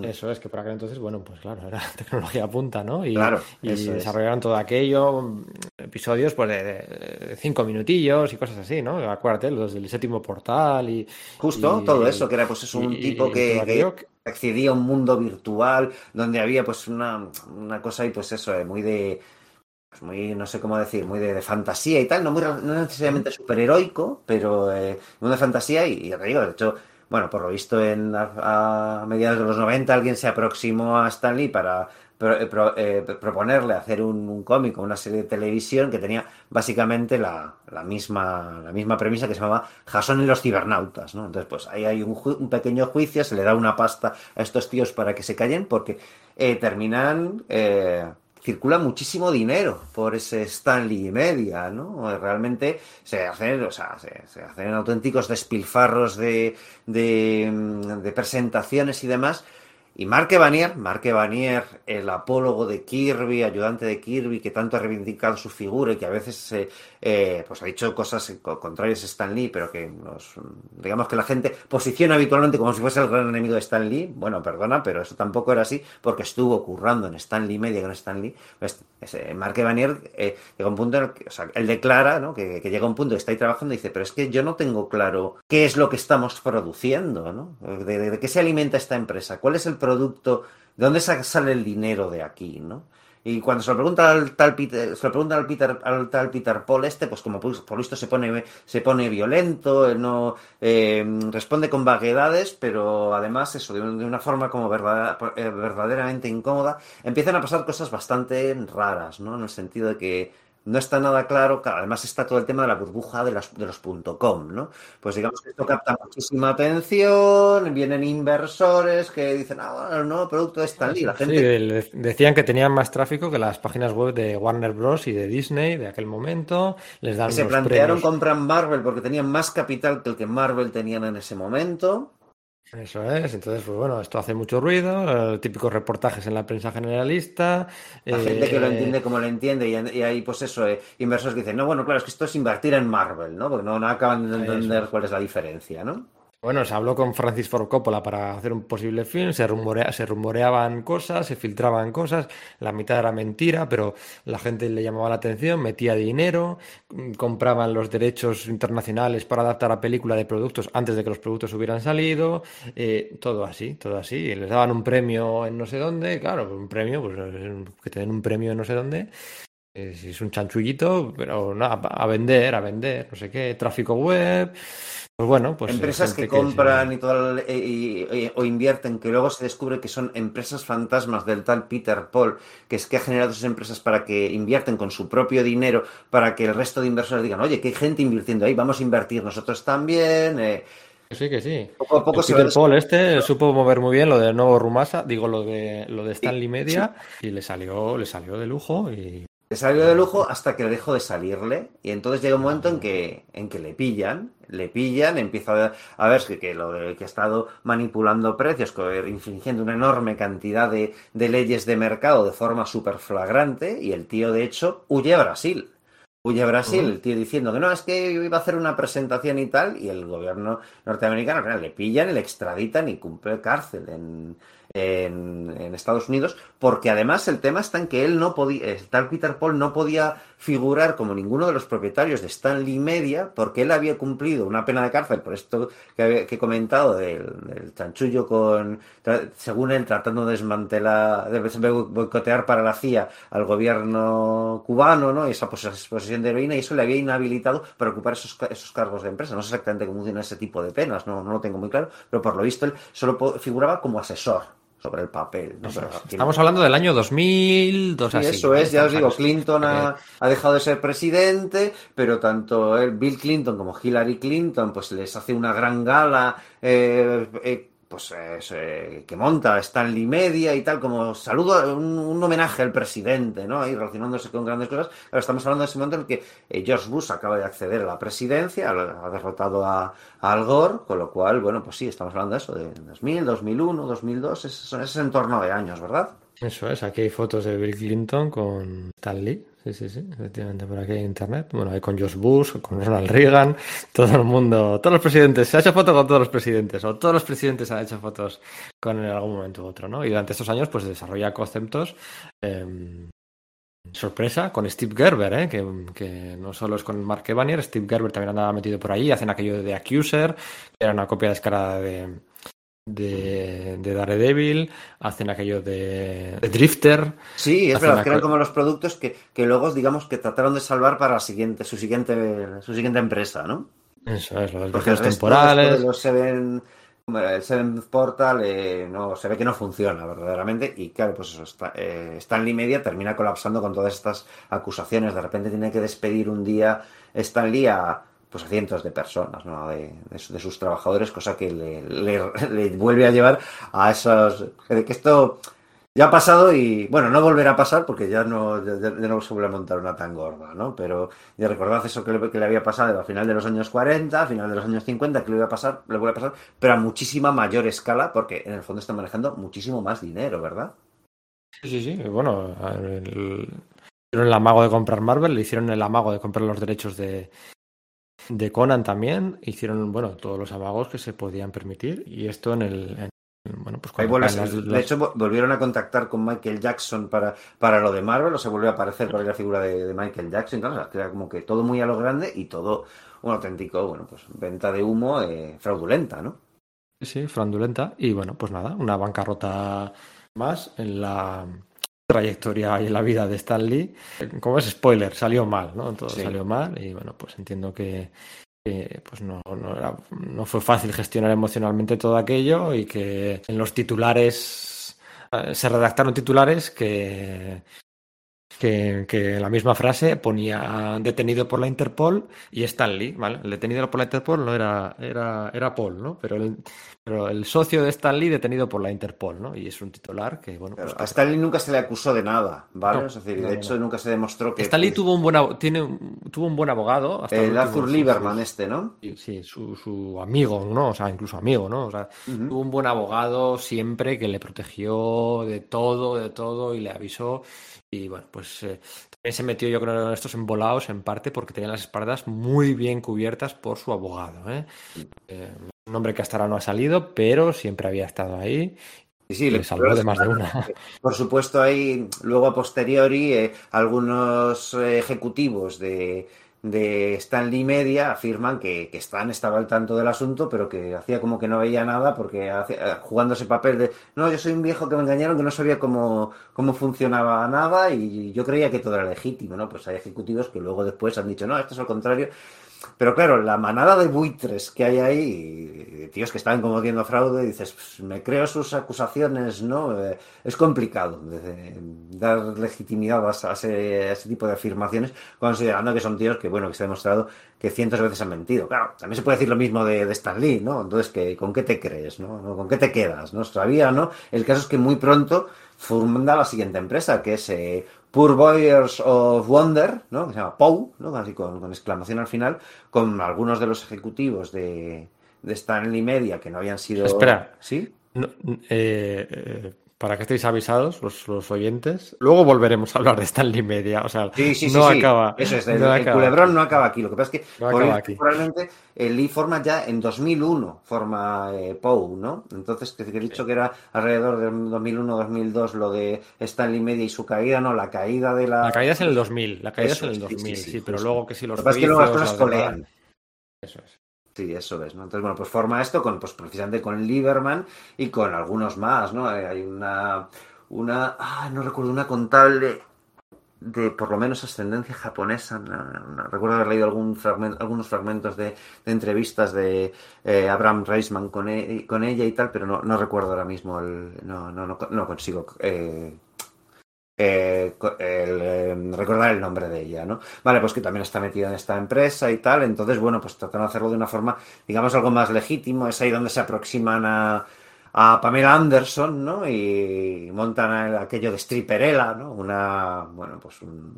Eso es, que por aquel entonces, bueno, pues claro, era <laughs> tecnología punta, ¿no? Y, Claro, y es. desarrollaron todo aquello, episodios pues de, cinco minutillos y cosas así, ¿no? Acuérdate, los del séptimo portal y... Justo, y- todo eso, que era pues es un y- tipo y que, aquello accedía a un mundo virtual donde había pues una, una cosa ahí pues eso, eh, muy de pues, muy, no sé cómo decir, muy de, de fantasía y tal, no, muy, no necesariamente superheroico, pero eh, de fantasía y, y digo, de hecho, bueno, por lo visto en, a, mediados de los 90 alguien se aproximó a Stan Lee para eh, eh, proponerle hacer un, un cómic o una serie de televisión que tenía básicamente la, misma, la misma premisa que se llamaba Jason y los cibernautas, ¿no? Entonces, pues ahí hay un, pequeño juicio, se le da una pasta a estos tíos para que se callen porque eh, terminan... circula muchísimo dinero por ese Stanley media, ¿no? Realmente se hacen, o sea, se, se hacen auténticos despilfarros de, de, mm, presentaciones y demás. Y Mark Evanier, Mark Evanier, el apólogo de Kirby, ayudante de Kirby, que tanto ha reivindicado su figura y que a veces eh, eh, pues ha dicho cosas co- contrarias a Stan Lee, pero que nos, digamos que la gente posiciona habitualmente como si fuese el gran enemigo de Stan Lee. Bueno, perdona, pero eso tampoco era así porque estuvo currando en Stan Lee Media con Stan Lee. Pues, Mark Evanier eh, llega un punto en el que, él declara, que, que llega un punto que está ahí trabajando y dice, pero es que yo no tengo claro qué es lo que estamos produciendo, ¿no? De, qué se alimenta esta empresa, cuál es el producto, de dónde sa- sale el dinero de aquí, ¿no? Y cuando se lo pregunta al tal Peter, se lo pregunta al Peter, al tal Peter Paul este, pues como por visto se pone, se pone violento, él no eh, responde con vaguedades, pero además eso, de, un- de una forma como eh, verdaderamente incómoda, empiezan a pasar cosas bastante raras, ¿no? En el sentido de que no está nada claro, además está todo el tema de la burbuja de, las, de los .com, ¿no? Pues digamos que esto capta muchísima atención, vienen inversores que dicen, ah, bueno, el nuevo producto de Stan Lee, la Sí, gente... de- decían que tenían más tráfico que las páginas web de Warner Bros. y de Disney de aquel momento. Les dan que se plantearon comprar Marvel porque tenían más capital que el que Marvel tenían en ese momento. Eso es, entonces, pues bueno, esto hace mucho ruido, eh, típicos reportajes en la prensa generalista. La eh, gente que lo entiende como lo entiende y, y hay pues eso, eh, inversores que dicen, no, bueno, claro, es que esto es invertir en Marvel, ¿no? Porque no, no acaban de entender cuál es la diferencia, ¿no? Bueno, se habló con Francis Ford Coppola para hacer un posible film, se, rumorea- se rumoreaban cosas, se filtraban cosas, la mitad era mentira, pero la gente le llamaba la atención, metía dinero, mm, compraban los derechos internacionales para adaptar a película de productos antes de que los productos hubieran salido, eh, todo así, todo así. Les daban un premio en no sé dónde, claro, un premio, pues eh, que te den un premio en no sé dónde. eh, si es un chanchullito, pero no, a, a vender, a vender, no sé qué, tráfico web. Pues bueno, pues eh, empresas que compran y todo el- y- y- o invierten, que luego se descubre que son empresas fantasmas del tal Peter Paul, que es que ha generado esas empresas para que invierten con su propio dinero, para que el resto de inversores digan, oye, que hay gente invirtiendo ahí, vamos a invertir nosotros también. eh, sí, que sí. Poco a poco El se Peter Paul este supo mover muy bien lo del nuevo Rumasa, digo lo de lo de Stanley Media y le salió le salió de lujo y Le salió de lujo hasta que dejó de salirle y entonces llega un momento en que, en que le pillan, le pillan, empieza a, a ver que, que lo de- que ha estado manipulando precios, co- infringiendo una enorme cantidad de, de leyes de mercado de forma súper flagrante y el tío de hecho huye a Brasil. Huye a Brasil, el tío diciendo que no, es que iba a hacer una presentación y tal, y el gobierno norteamericano le pillan y le extraditan y cumple cárcel en, en, Estados Unidos, porque además el tema está en que él no podía, el tal Peter Paul no podía figurar como ninguno de los propietarios de Stanley Media, porque él había cumplido una pena de cárcel por esto que, que he comentado del, del chanchullo con, según él, tratando de desmantelar, de boicotear para la CIA al gobierno cubano, ¿no? Y esa pos- posesión de heroína, y eso le había inhabilitado para ocupar esos, ca- esos cargos de empresa. No sé exactamente cómo funciona ese tipo de penas, no, no lo tengo muy claro, pero por lo visto él solo figuraba como asesor sobre el papel. ¿no? Pero aquí- Estamos hablando del año 2000, dos Sí, así. eso ¿no? es, ya os digo, Clinton ha, ha dejado de ser presidente, pero tanto el Bill Clinton como Hillary Clinton, pues les hace una gran gala, eh, eh, pues es, eh, que monta Stanley Media y tal, como saludo, un, homenaje al presidente, ¿no? Ahí relacionándose con grandes cosas. Ahora estamos hablando de ese momento en el que eh, George Bush acaba de acceder a la presidencia, ha, derrotado a, Al Gore, con lo cual, bueno, pues sí, estamos hablando de eso, de 2000, 2001, 2002, ese, ese entorno de años, ¿verdad? Eso es, aquí hay fotos de Bill Clinton con Stan Lee. Sí, sí, sí, efectivamente, por aquí hay internet. Bueno, hay con George Bush, con Ronald Reagan, todo el mundo, todos los presidentes. Se ha hecho foto con todos los presidentes, o todos los presidentes han hecho fotos con él en algún momento u otro, ¿no? Y durante estos años, pues desarrolla conceptos. eh, sorpresa con Steve Gerber, ¿eh? que, que no solo es con Mark Evanier, Steve Gerber también andaba metido por ahí, hacen aquello de Accuser, que era una copia descarada de, de, de Daredevil, hacen aquello de, de Drifter. Sí, es verdad, que eran como los productos que, que luego, digamos, que trataron de salvar para la siguiente, su siguiente, su siguiente empresa, ¿no? Eso es, los Porque temporales. los Seven, el Seven Portal eh, no, se ve que no funciona verdaderamente y claro, pues eso, está, eh, Stanley Media termina colapsando con todas estas acusaciones. De repente tiene que despedir un día Stanley a, pues a cientos de personas, ¿no? de, de su- de sus trabajadores, cosa que le, vuelve a llevar a esos... que esto ya ha pasado y, bueno, no volverá a pasar porque ya no, no se vuelve a montar una tan gorda, ¿no? Pero ya recordad eso que le, que le había pasado a final de los años 40, a final de los años 50, que le iba a pasar, le vuelve a pasar, pero a muchísima mayor escala porque en el fondo está manejando muchísimo más dinero, ¿verdad? Sí, sí, sí. Bueno, el- hicieron el amago de comprar Marvel, le hicieron el amago de comprar los derechos de, de Conan también, hicieron, bueno, todos los amagos que se podían permitir y esto en el... en- bueno, pues cuando caen ser- las- de las- hecho, vo- volvieron a contactar con Michael Jackson para, para lo de Marvel, o se vuelve a aparecer por ahí la figura de, de Michael Jackson, que era como que todo muy a lo grande y todo un auténtico, bueno, pues venta de humo eh, fraudulenta, ¿no? Sí, fraudulenta. Y bueno, pues nada, una bancarrota más en la trayectoria y en la vida de Stan Lee. Como es spoiler, salió mal, ¿no? Todo Sí. salió mal y bueno, pues entiendo que, que, pues no, no, era- no fue fácil gestionar emocionalmente todo aquello y que en los titulares eh, se redactaron titulares que que, que en la misma frase ponía detenido por la Interpol y Stan Lee, ¿vale? El detenido por la Interpol no era, era, era Paul, ¿no? Pero el, pero el socio de Stan Lee detenido por la Interpol, ¿no? Y es un titular que, bueno, pues A Stanley nunca se le acusó de nada, ¿vale? No, es decir, no, de hecho no. nunca se demostró que... Stan Lee pues, tuvo un buen, tiene, tuvo un buen abogado. Hasta El último, Arthur Lieberman este, ¿no? Sí, su amigo, ¿no? O sea, incluso amigo, ¿no? O sea, tuvo un buen abogado siempre que le protegió de todo, de todo y le avisó. Y bueno, pues eh, también se metió yo creo en estos embolados en parte porque tenía las espaldas muy bien cubiertas por su abogado, ¿eh? Eh, un hombre que hasta ahora no ha salido, pero siempre había estado ahí. Sí, sí, le salvó de más de una. <laughs> Por supuesto, hay luego a posteriori algunos ejecutivos de, de Stanley Media afirman que, que Stan estaba al tanto del asunto, pero que hacía como que no veía nada porque hace- eh, jugando ese papel de no, yo soy un viejo que me engañaron, que no sabía cómo, cómo funcionaba nada y yo creía que todo era legítimo, ¿no? Pues hay ejecutivos que luego después han dicho, no, esto es al contrario. Pero claro, la manada de buitres que hay ahí, tíos que están cometiendo fraude, dices, "Pues, me creo sus acusaciones, ¿no? Eh, es complicado dar legitimidad a, ese, tipo de afirmaciones, considerando que son tíos que, bueno, que se ha demostrado que cientos de veces han mentido. Claro, también se puede decir lo mismo de, de Stan Lee, ¿no? Entonces, que, ¿con qué te crees? ¿No? ¿Con qué te quedas, no? Sabía, ¿no? El caso es que muy pronto funda la siguiente empresa, que es eh, Poor Boyers of Wonder, ¿no? Que se llama POW, ¿no? Así con, con exclamación al final, con algunos de los ejecutivos de, de Stanley Media que no habían sido... Espera. ¿Sí? No, eh, eh, para que estéis avisados, los, los oyentes. Luego volveremos a hablar de Stanley Media. O sea, Sí, sí, sí, no sí. acaba. Eso es, el, no el acaba culebrón no acaba aquí. Lo que pasa es que No por- probablemente el Lee forma ya en 2001, forma eh, Poe, ¿no? Entonces, que, he dicho que era alrededor del 2001-2002 lo de Stanley Media y su caída, no, la caída de la... La caída es en el 2000. La caída Eso es en el es, sí, 2000, sí, pero luego que si Lo los que pasa es que luego las cosas colean. Eso es. Sí, eso es, ¿no? Entonces, bueno, pues forma esto con, pues precisamente con Lieberman y con algunos más, ¿no? Eh, Hay una, una, ah, no recuerdo, una contable de por lo menos ascendencia japonesa. recuerdo haber leído algún fragmen- algunos fragmentos de, de entrevistas de eh, Abraham Reisman con, e- con ella y tal, pero no, recuerdo ahora mismo, el, no, no, no, no consigo eh, eh, el, eh, recordar el nombre de ella, ¿no? Vale, pues que también está metida en esta empresa y tal, entonces, bueno, pues tratan de hacerlo de una forma, digamos, algo más legítimo, es ahí donde se aproximan a, a Pamela Anderson, ¿no? Y montan el- aquello de stripperella, ¿no? Una, bueno, pues un,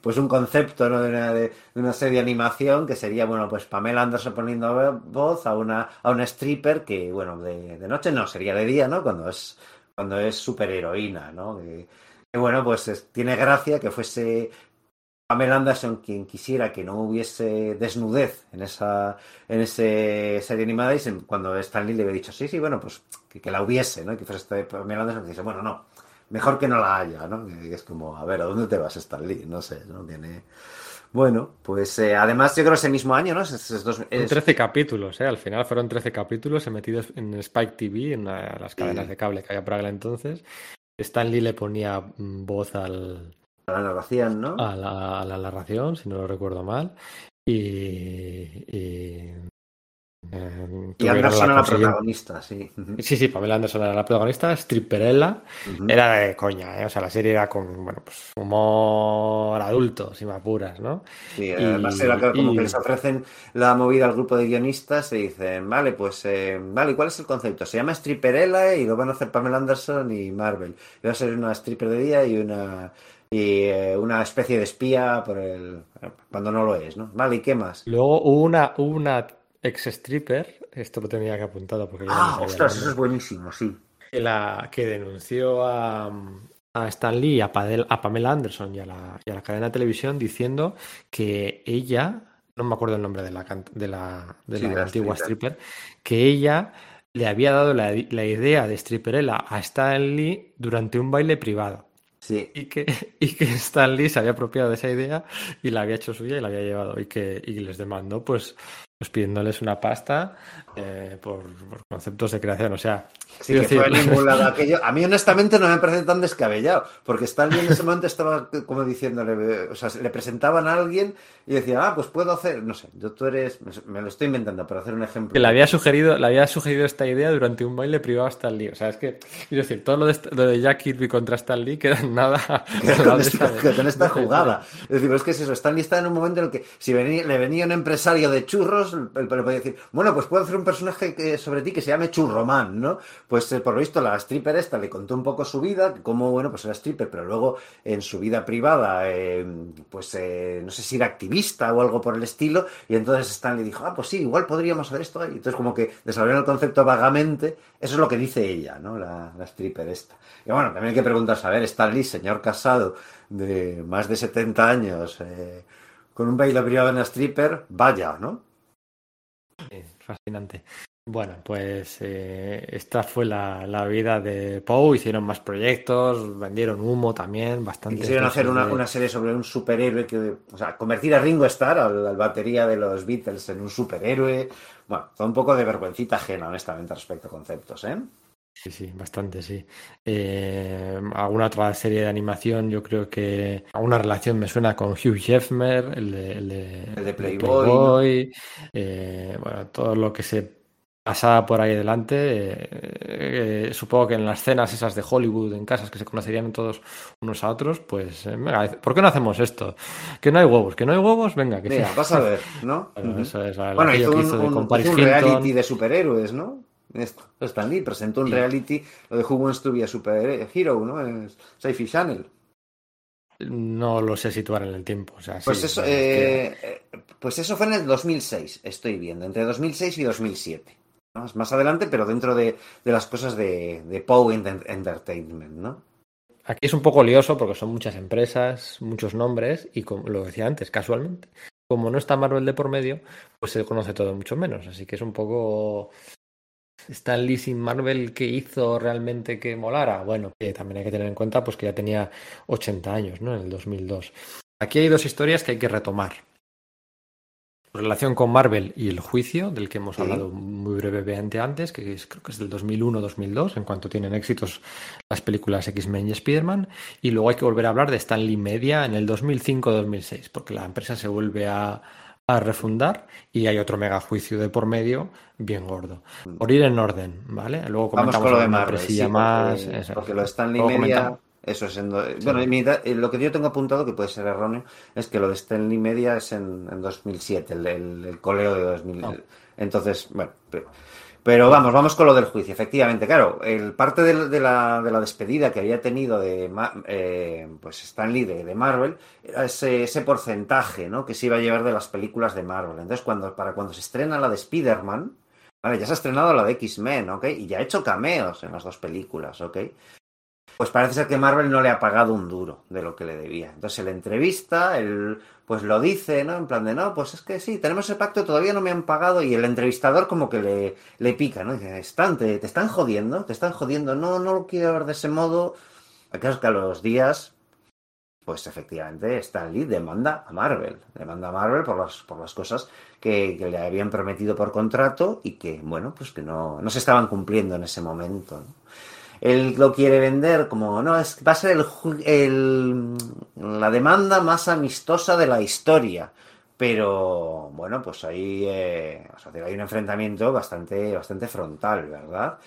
pues un concepto ¿no? de, una, de, una serie de animación que sería, bueno, pues Pamela Anderson poniendo voz a una, a una stripper que, bueno, de, de noche no, sería de día, ¿no? Cuando es, cuando es superheroína, ¿no? Que, bueno, pues es- tiene gracia que fuese Pamela Anderson quien quisiera que no hubiese desnudez en esa, en ese serie animada y se- cuando Stan Lee le había dicho, sí, sí, bueno, pues que, la hubiese, ¿no? Y que fuese este Pamela Anderson que dice, bueno, no, mejor que no la haya, ¿no? Que es como, a ver, ¿a dónde te vas, Stan Lee? No sé, ¿no? Tiene... Bueno, pues eh, además yo creo ese mismo año, ¿no? Es- es dos- es- 13 capítulos, ¿eh? Al final fueron 13 capítulos emitidos en Spike TV, en una de las cadenas de cable que había por aquel entonces. Stan Lee le ponía mm, voz al, a la narración, ¿no? a, la, a la narración, si no lo recuerdo mal. Y. y eh, Y Anderson era la protagonista, sí. Sí, sí, Pamela Anderson era la protagonista, Stripperella. Era de coña, ¿eh? O sea, la serie era con, bueno, pues humor adulto, si me apuras, ¿no? Sí, Y- además era como y- que les ofrecen la movida al grupo de guionistas y dicen, vale, pues, eh, vale, ¿y ¿cuál es el concepto? Se llama Stripperella y lo van a hacer Pamela Anderson y Marvel. Y va a ser una stripper de día y una y eh, una especie de espía por el cuando no lo es, ¿no? Vale, ¿y qué más? Luego hubo una, una ex stripper, esto lo tenía que apuntado porque no Ah, ostras, eso es buenísimo, sí. que, la, que denunció a, a Stan Lee, a, Padel- a Pamela Anderson y a, la, y a la cadena de televisión diciendo que ella, no me acuerdo el nombre de la, de la, de Sí, la antigua stripper. stripper, que ella le había dado la, la idea de stripperella a Stan Lee durante un baile privado. Sí. Y que, y que Stan Lee se había apropiado de esa idea y la había hecho suya y la había llevado. Y que y les demandó, pues, pues pidiéndoles una pasta eh, por, por conceptos de creación. O sea, Sí, quiero que fue decir- a ningún lado <laughs> aquello. A mí, honestamente, no me parece tan descabellado, porque Stan Lee en ese momento estaba como diciéndole, o sea, le presentaban a alguien y decía, ah, pues puedo hacer, no sé, yo tú eres, me lo estoy inventando para hacer un ejemplo. que le había sugerido, le había sugerido esta idea durante un baile privado a Stan Lee. O sea, es que, quiero decir, todo lo de, lo de Jack Kirby contra Stan Lee queda en nada. <laughs> <laughs> Queda con, esta, con esta jugada. Es decir, es que es eso. Stan Lee está en un momento en el que si venía- le venía un empresario de churros, él le podía decir, bueno, pues puedo hacer un personaje que- sobre ti que se llame Churroman, ¿no? Pues eh, por lo visto la stripper esta le contó un poco su vida, cómo, bueno, pues era stripper, pero luego en su vida privada, eh, pues eh, no sé si era activista o algo por el estilo, y entonces Stan le dijo, ah, pues sí, igual podríamos hacer esto ahí. Entonces como que desarrollaron el concepto vagamente, eso es lo que dice ella, ¿no? La, stripper esta. Y bueno, también hay que preguntarse, a ver, señor casado de más de 70 años, con un baile privado en la stripper, vaya, ¿no? Sí, fascinante. Bueno, pues eh, esta fue la, la vida de Poe. Hicieron más proyectos, vendieron humo también, bastante. quisieron hacer una, de- una serie sobre un superhéroe que, o sea, convertir a Ringo Starr, al, al batería de los Beatles, en un superhéroe. Bueno, fue un poco de vergüencita ajena, honestamente, respecto a conceptos, ¿eh? Sí, sí, bastante, sí. Eh, alguna otra serie de animación, yo creo que alguna relación me suena con Hugh Hefner, el de, el de, El de el Playboy, eh, bueno, todo lo que se pasaba por ahí delante. eh, eh, supongo que en las cenas esas de Hollywood, en casas que se conocerían todos unos a otros, pues, eh, venga, ¿por qué no hacemos esto? Que no hay huevos, que no hay huevos, venga, que Mira, sí. vas a ver, ¿no? <laughs> Bueno, Ujú. eso es, Bueno, aquello hizo que un, de un- hizo un reality de superhéroes, ¿no? Esto, Stan Lee presentó un Sí. reality, lo de Who Wants to be a Superhero, ¿no? En Sci-Fi Channel. No lo sé situar en el tiempo. O sea, Pues sí, eso, que- eh, eh, pues eso fue en el 2006, estoy viendo, entre 2006 y 2007. más, más adelante, pero dentro de, de las cosas de, de Poe Ent- Entertainment, ¿no? Aquí es un poco lioso porque son muchas empresas, muchos nombres y como lo decía antes, casualmente, como no está Marvel de por medio, pues se conoce todo mucho menos. Así que es un poco Stan Lee sin Marvel que hizo realmente que molara. Bueno, que también hay que tener en cuenta pues que ya tenía 80 años, ¿no? En el 2002. Aquí hay dos historias que hay que retomar. Relación con Marvel y el juicio, del que hemos Sí. hablado muy brevemente antes, que es- creo que es del 2001-2002, en cuanto tienen éxitos las películas X-Men y Spider-Man. Y luego hay que volver a hablar de Stan Lee Media en el 2005-2006, porque la empresa se vuelve a, a refundar y hay otro mega juicio de por medio bien gordo. Por ir en orden, ¿vale? Luego Mm. Vamos comentamos con lo de alguna Marvel, empresilla sí, más. porque, eso. porque lo de Stanley Media, comentamos. eso es en... do- Bueno, mi eh, lo que yo tengo apuntado, que puede ser erróneo, es que lo de Stanley Media es en, en 2007, el, el, el coleo de 2000. Oh. Entonces, bueno, pero, pero vamos, vamos con lo del juicio. Efectivamente, claro, el parte de, la, de la despedida que había tenido de eh, pues Stanley de, de Marvel era ese, porcentaje, ¿no? Que se iba a llevar de las películas de Marvel. Entonces, cuando, para cuando se estrena la de Spider-Man, Vale, ya se ha estrenado la de X-Men, ¿ok? Y ya ha hecho cameos en las dos películas, ¿ok? Pues parece ser que Marvel no le ha pagado un duro de lo que le debía. Entonces, la entrevista, él pues lo dice, ¿no? En plan de, no, pues es que sí, tenemos ese pacto, todavía no me han pagado. Y el entrevistador como que le, le pica, ¿no? Dice, están, te, están jodiendo, te están jodiendo, no, no lo quiero ver de ese modo. Es que a los días, pues efectivamente Stan Lee demanda a Marvel, demanda a Marvel por las, por las cosas que, que le habían prometido por contrato y que, bueno, pues que no, no se estaban cumpliendo en ese momento. ¿no? Él lo quiere vender como, no, es, va a ser el, la demanda más amistosa de la historia. Pero bueno, pues ahí eh, o sea, hay un enfrentamiento bastante, bastante frontal, ¿verdad?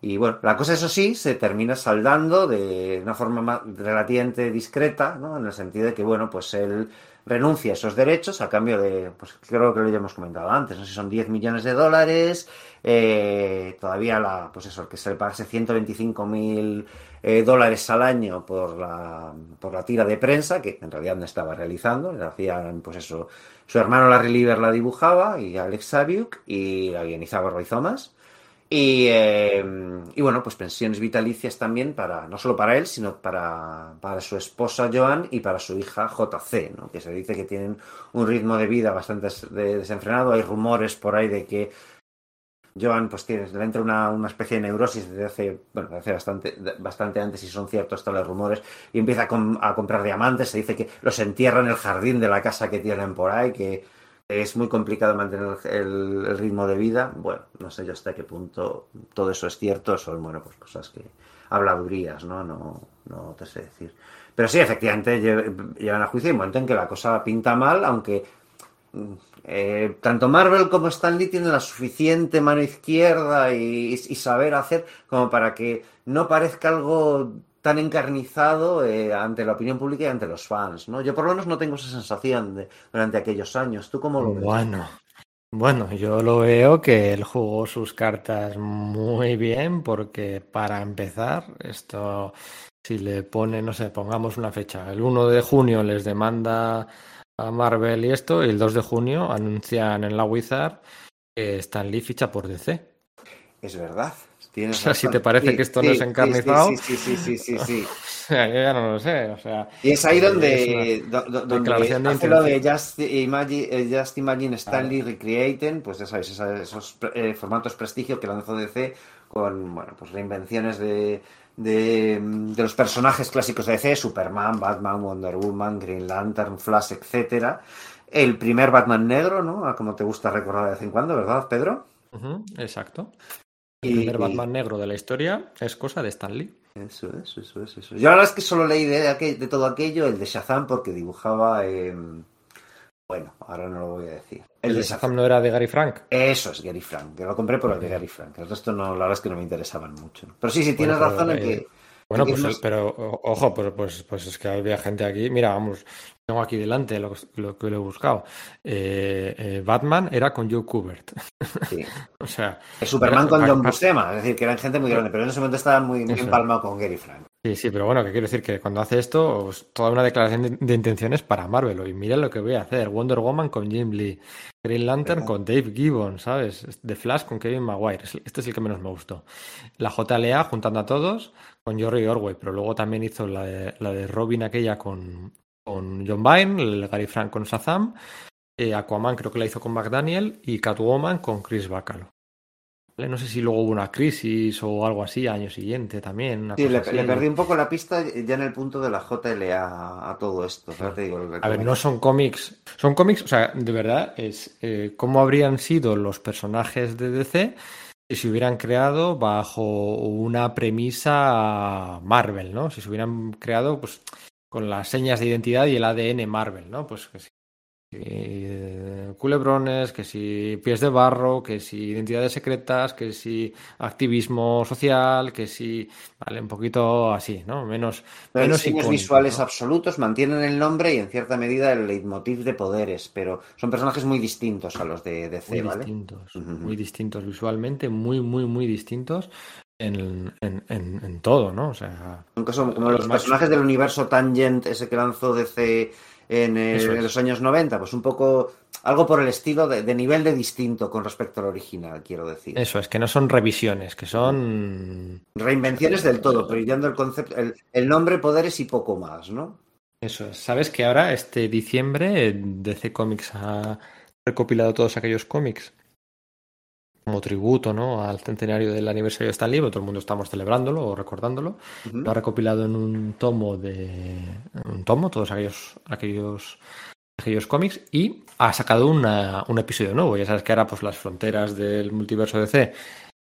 Y bueno, la cosa, eso sí, se termina saldando de una forma ma- relativamente discreta, ¿no? En el sentido de que, bueno, pues él renuncia a esos derechos a cambio de, pues creo que lo ya hemos comentado antes, no sé si son 10 millones de dólares, eh, todavía la, pues eso, que se le pagase 125 mil eh, dólares al año por la, por la tira de prensa, que en realidad no estaba realizando, le hacían, pues eso, su hermano Larry Lieber la dibujaba y Alex Saviuk y la guionizaba Roy. Y, eh, y bueno, pues pensiones vitalicias también para, no solo para él, sino para, para su esposa Joan y para su hija JC. Que se dice que tienen un ritmo de vida bastante des- de- desenfrenado. Hay rumores por ahí de que Joan pues tiene, le entra una, una especie de neurosis desde hace, bueno, desde hace bastante, bastante antes, y son ciertos todos los rumores, y empieza a, com- a comprar diamantes. Se dice que los entierra en el jardín de la casa que tienen por ahí, que es muy complicado mantener el, ritmo de vida. Bueno, no sé yo hasta qué punto todo eso es cierto, son, bueno, pues cosas que habladurías, ¿no? No, no te sé decir. Pero sí, efectivamente, lle- llevan a juicio y momento en que la cosa pinta mal, aunque mm, eh, tanto Marvel como Stan Lee tienen la suficiente mano izquierda y, saber hacer como para que no parezca algo tan encarnizado eh, ante la opinión pública y ante los fans, ¿no? Yo por lo menos no tengo esa sensación de, durante aquellos años. ¿Tú cómo lo ves? Bueno, bueno, yo lo veo que él jugó sus cartas muy bien porque para empezar, esto, si le pone, no sé, pongamos una fecha, el 1 de junio les demanda a Marvel y esto, y el 2 de junio anuncian en la Wizard que Stan Lee ficha por DC. Es verdad. O sea, si te parece Sí, que esto sí, no es encarnizado, Sí, sí, sí, sí, sí, sí. <laughs> o sea, yo ya no lo sé, o sea, Y es ahí es donde, una do- do- donde hace lo de intención. Just Imagine, eh, Just Imagine Stanley Recreating, pues ya sabéis, esos eh, formatos prestigio que lanzó DC con, bueno, pues reinvenciones de, de, de los personajes clásicos de DC, Superman, Batman, Wonder Woman, Green Lantern, Flash, etcétera. El primer Batman negro, ¿no? Ah, Como te gusta recordar de vez en cuando, ¿verdad, Pedro? Exacto. El Y- primer y- Batman negro de la historia es cosa de Stan Lee. Eso es, eso es, eso es. Yo la verdad es que solo leí de, aquel- de todo aquello el de Shazam porque dibujaba. eh, bueno, ahora no lo voy a decir. El de Shazam no era de Gary Frank. Eso es Gary Frank, que lo compré por el de Gary Frank. El resto no, la verdad es que no me interesaban mucho. Pero sí, sí, tienes Bueno, razón en eh, que. Bueno, pues, el- pero ojo, pero pues, pues es que había gente aquí. Mira, vamos, tengo aquí delante lo, lo que lo he buscado. Eh, eh, Batman era con Joe Kubert. Sí. <laughs> o sea, Superman era- con John Buscema, es decir, que eran gente muy grande, pero en ese momento estaba muy, muy Eso. empalmado con Gary Frank. Sí, sí, pero bueno, que quiero decir que cuando hace esto, pues, toda una declaración de, de intenciones para Marvel. Y mira lo que voy a hacer. Wonder Woman con Jim Lee. Green Lantern ¿Verdad? con Dave Gibbons, ¿sabes? The Flash con Kevin Maguire. Es- Este es el que menos me gustó. La JLA juntando a todos con Jorry Orway, pero luego también hizo la de, la de Robin aquella con, con John Byrne, el Gary Frank con Shazam, eh, Aquaman creo que la hizo con McDaniel y Catwoman con Chris Bacalo. No sé si luego hubo una crisis o algo así año siguiente también. una Sí, cosa le, así. le perdí un poco la pista ya en el punto de la JLA a todo esto. te digo, A ver, no son cómics. Son cómics, o sea, de verdad, es eh, cómo habrían sido los personajes de DC si se hubieran creado bajo una premisa Marvel, ¿no? Si se hubieran creado, pues, con las señas de identidad y el ADN Marvel, ¿no? Pues que si eh, culebrones, que si pies de barro, que si identidades secretas, que si activismo social, que si, vale, un poquito así, ¿no? Menos, Pero menos icónico, visuales ¿no? absolutos mantienen el nombre y en cierta medida el leitmotiv de poderes, pero son personajes muy distintos a los de DC, muy ¿vale? distintos, muy distintos visualmente, muy, muy, muy distintos en, en, en, en todo, ¿no? O sea, Son como, como los personajes del universo Tangent, ese que lanzó DC en, eh, Eso es. en los años 90, pues un poco algo por el estilo de, de nivel de distinto con respecto al original, quiero decir. eso es, que no son revisiones, que son... Reinvenciones del todo, brillando el concepto, el, el nombre, poderes y poco más, ¿no? Eso es. ¿Sabes que ahora, este diciembre, DC Comics ha recopilado todos aquellos cómics como tributo, ¿no? Al centenario del aniversario de Stan Lee, todo el mundo estamos celebrándolo o recordándolo. Lo ha recopilado en un tomo de un tomo, todos aquellos aquellos aquellos cómics y ha sacado una- un episodio nuevo. Ya sabes que ahora pues las fronteras del multiverso DC